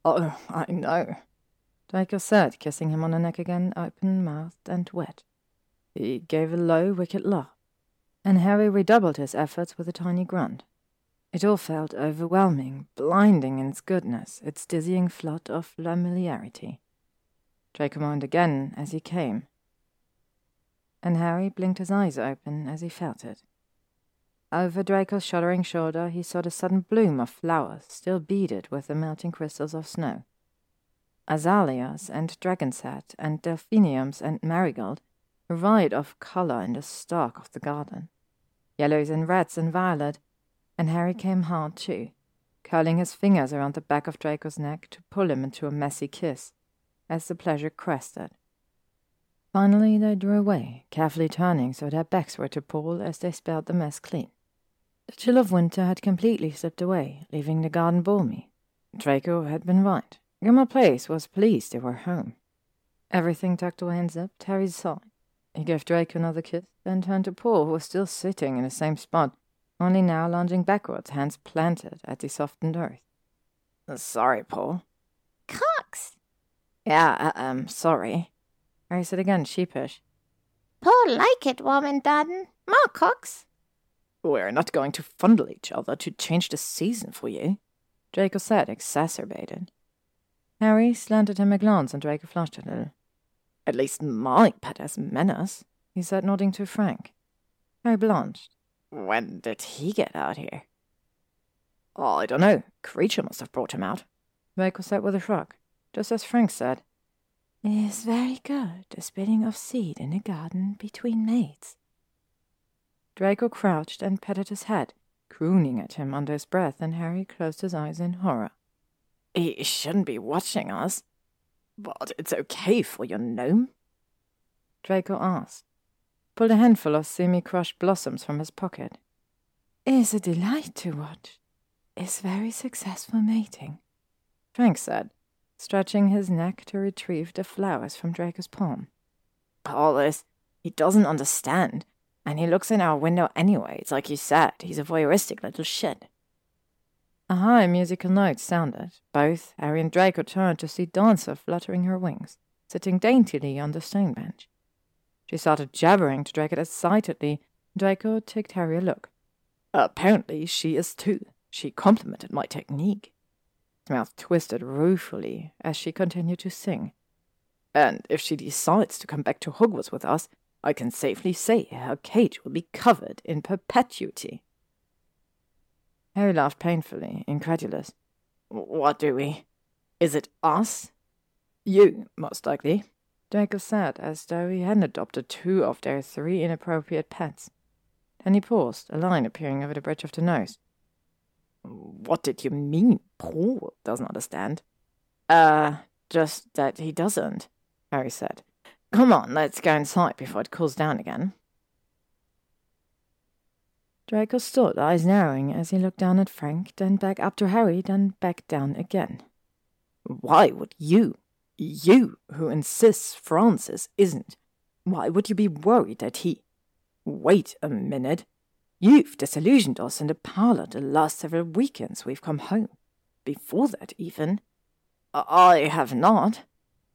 Oh, I know. Draco said, kissing him on the neck again, open-mouthed and wet. He gave a low, wicked laugh, and Harry redoubled his efforts with a tiny grunt. It all felt overwhelming, blinding in its goodness, its dizzying flood of familiarity. Draco moaned again as he came, and Harry blinked his eyes open as he felt it. Over Draco's shuddering shoulder he saw the sudden bloom of flowers, still beaded with the melting crystals of snow. Azaleas and dragon's head and delphiniums and marigold riot of colour in the stalk of the garden. Yellows and reds and violet, and Harry came hard too, curling his fingers around the back of Draco's neck to pull him into a messy kiss, as the pleasure crested. Finally, they drew away, carefully turning so their backs were to Paul as they spelled the mess clean. The chill of winter had completely slipped away, leaving the garden balmy. Draco had been right. Grimmauld Place was pleased they were home. Everything tucked away and zipped, Harry sighed. He gave Draco another kiss, then turned to Paul, who was still sitting in the same spot, only now lounging backwards, hands planted at the softened earth. Sorry, Paul. Cox! Yeah, uh, um, sorry. Harry said again, sheepish. Paul like it, woman Dodden. More Cox. We're not going to fondle each other to change the season for you, Draco said, exacerbated. Harry slanted him a glance and Draco flushed a little. At least my pet has manners, he said, nodding to Frank. Harry blanched. When did he get out here? Oh, I don't know. Kreacher must have brought him out. Draco said with a shrug, just as Frank said. It is very good, the spitting of seed in a garden between mates. Draco crouched and patted his head, crooning at him under his breath, and Harry closed his eyes in horror. He shouldn't be watching us. But it's okay for your gnome? Draco asked. Pulled a handful of semi-crushed blossoms from his pocket. Is a delight to watch. Is very successful mating. Frank said, stretching his neck to retrieve the flowers from Draco's palm. Paulus, he doesn't understand. And he looks in our window anyway. It's like you said, he's a voyeuristic little shit. A high musical note sounded. Both Harry and Draco turned to see Dancer fluttering her wings, sitting daintily on the stone bench. She started jabbering to Draco excitedly. Draco ticked Harry a look. Apparently she is too. She complimented my technique. His mouth twisted ruefully as she continued to sing. And if she decides to come back to Hogwarts with us, I can safely say her cage will be covered in perpetuity. Harry laughed painfully, incredulous. What do we? Is it us? You, most likely. Draco said, as though he hadn't adopted two of their three inappropriate pets. Then he paused, a line appearing over the bridge of the nose. What did you mean? Paul doesn't understand. Uh, just that he doesn't, Harry said. Come on, let's go inside before it cools down again. Draco stood, eyes narrowing, as he looked down at Frank, then back up to Harry, then back down again. Why would you, you who insists Francis isn't, why would you be worried that he. Wait a minute. You've disillusioned us in the parlor the last several weekends we've come home. Before that, even. I have not,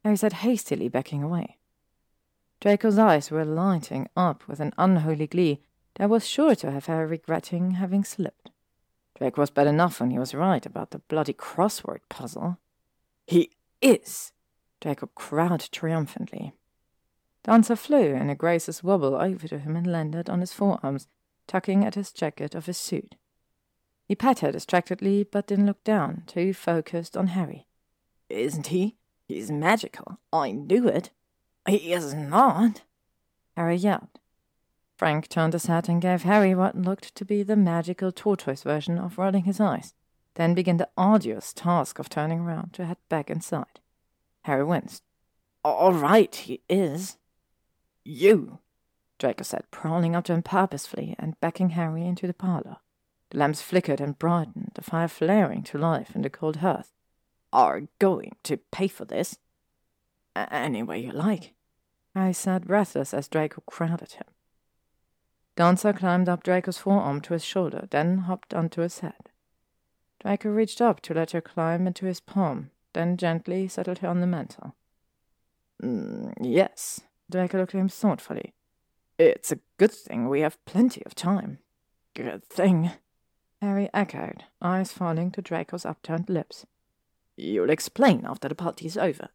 Harry said hastily, backing away. Draco's eyes were lighting up with an unholy glee that was sure to have her regretting having slipped. Draco was bad enough when he was right about the bloody crossword puzzle. He is! Draco crowed triumphantly. Dancer flew, in a gracious wobble over to him and landed on his forearms, tugging at his jacket of his suit. He patted distractedly, but didn't look down, too focused on Harry. Isn't he? He's magical. I knew it. He is not. Harry yelled. Frank turned his head and gave Harry what looked to be the magical tortoise version of rolling his eyes, then began the arduous task of turning around to head back inside. Harry winced. All right, he is. You, Draco said, prowling up to him purposefully and backing Harry into the parlor. The lamps flickered and brightened, the fire flaring to life in the cold hearth. Are going to pay for this? Any way you like, Harry said, breathless as Draco crowded him. Dancer climbed up Draco's forearm to his shoulder, then hopped onto his head. Draco reached up to let her climb into his palm, then gently settled her on the mantel. Mm, yes, Draco looked at him thoughtfully. It's a good thing we have plenty of time. Good thing, Harry echoed, eyes falling to Draco's upturned lips. You'll explain after the party's over.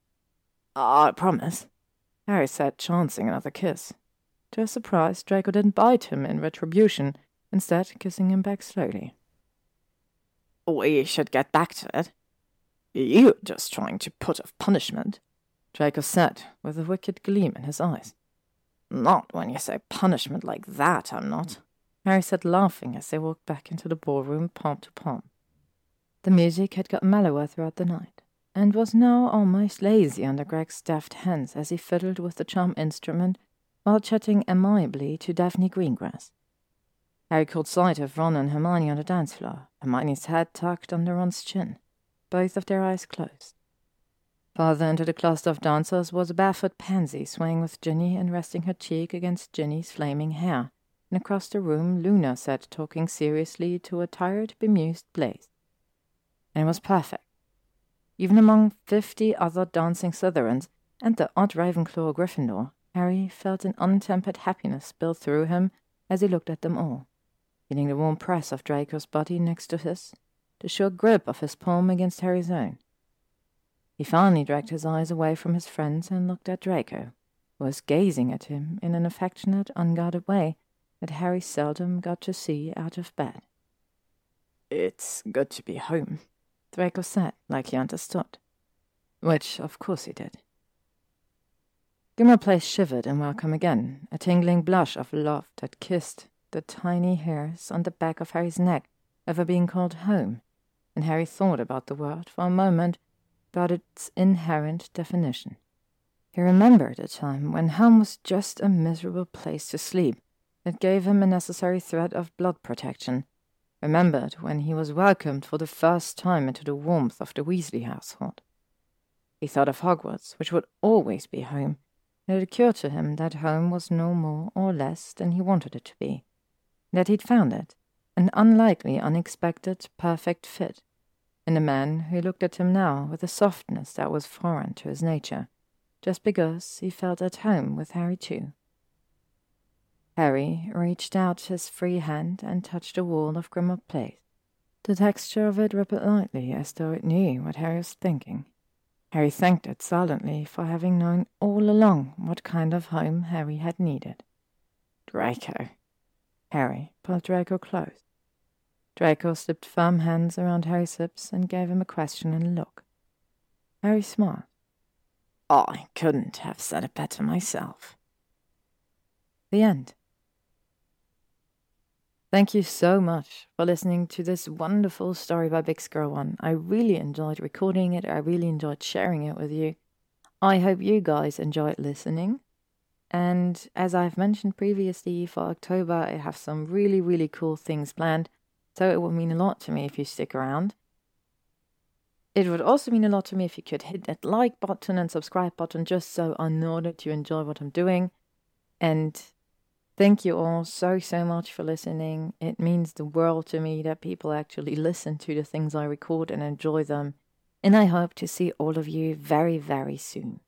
I promise, Harry said, chancing another kiss. To his surprise, Draco didn't bite him in retribution, instead kissing him back slowly. We should get back to it. You're just trying to put off punishment, Draco said, with a wicked gleam in his eyes. Not when you say punishment like that, I'm not, Harry said, laughing as they walked back into the ballroom, palm to palm. The music had got mellower throughout the night, and was now almost lazy under Greg's deft hands as he fiddled with the charm instrument while chatting amiably to Daphne Greengrass. Harry caught sight of Ron and Hermione on the dance floor, Hermione's head tucked under Ron's chin, both of their eyes closed. Farther into the cluster of dancers was a barefoot Pansy swaying with Ginny and resting her cheek against Ginny's flaming hair, and across the room Luna sat talking seriously to a tired, bemused Blaise. And it was perfect. Even among fifty other dancing Slytherins and the odd Ravenclaw Gryffindor, Harry felt an untempered happiness spill through him as he looked at them all, feeling the warm press of Draco's body next to his, the sure grip of his palm against Harry's own. He finally dragged his eyes away from his friends and looked at Draco, who was gazing at him in an affectionate, unguarded way that Harry seldom got to see out of bed. It's good to be home, Draco said, like he understood. Which, of course, he did. Grimmauld Place shivered in welcome again, a tingling blush of love that kissed the tiny hairs on the back of Harry's neck over being called home, and Harry thought about the word for a moment, about its inherent definition. He remembered a time when home was just a miserable place to sleep that gave him a necessary thread of blood protection remembered when he was welcomed for the first time into the warmth of the Weasley household. He thought of Hogwarts, which would always be home, it occurred to him that home was no more or less than he wanted it to be, that he'd found it, an unlikely, unexpected, perfect fit, in a man who looked at him now with a softness that was foreign to his nature, just because he felt at home with Harry too. Harry reached out his free hand and touched the wall of Grimmauld Place. The texture of it rippled lightly as though it knew what Harry was thinking. Harry thanked it silently for having known all along what kind of home Harry had needed. Draco. Harry pulled Draco close. Draco slipped firm hands around Harry's hips and gave him a questioning look. Harry smiled. I couldn't have said it better myself. The end. Thank you so much for listening to this wonderful story by bixgirl One. I really enjoyed recording it. I really enjoyed sharing it with you. I hope you guys enjoyed listening. And as I've mentioned previously, for October, I have some really, really cool things planned. So it would mean a lot to me if you stick around. It would also mean a lot to me if you could hit that like button and subscribe button just so I know that you enjoy what I'm doing. And Thank you all so, so much for listening. It means the world to me that people actually listen to the things I record and enjoy them. And I hope to see all of you very, very soon.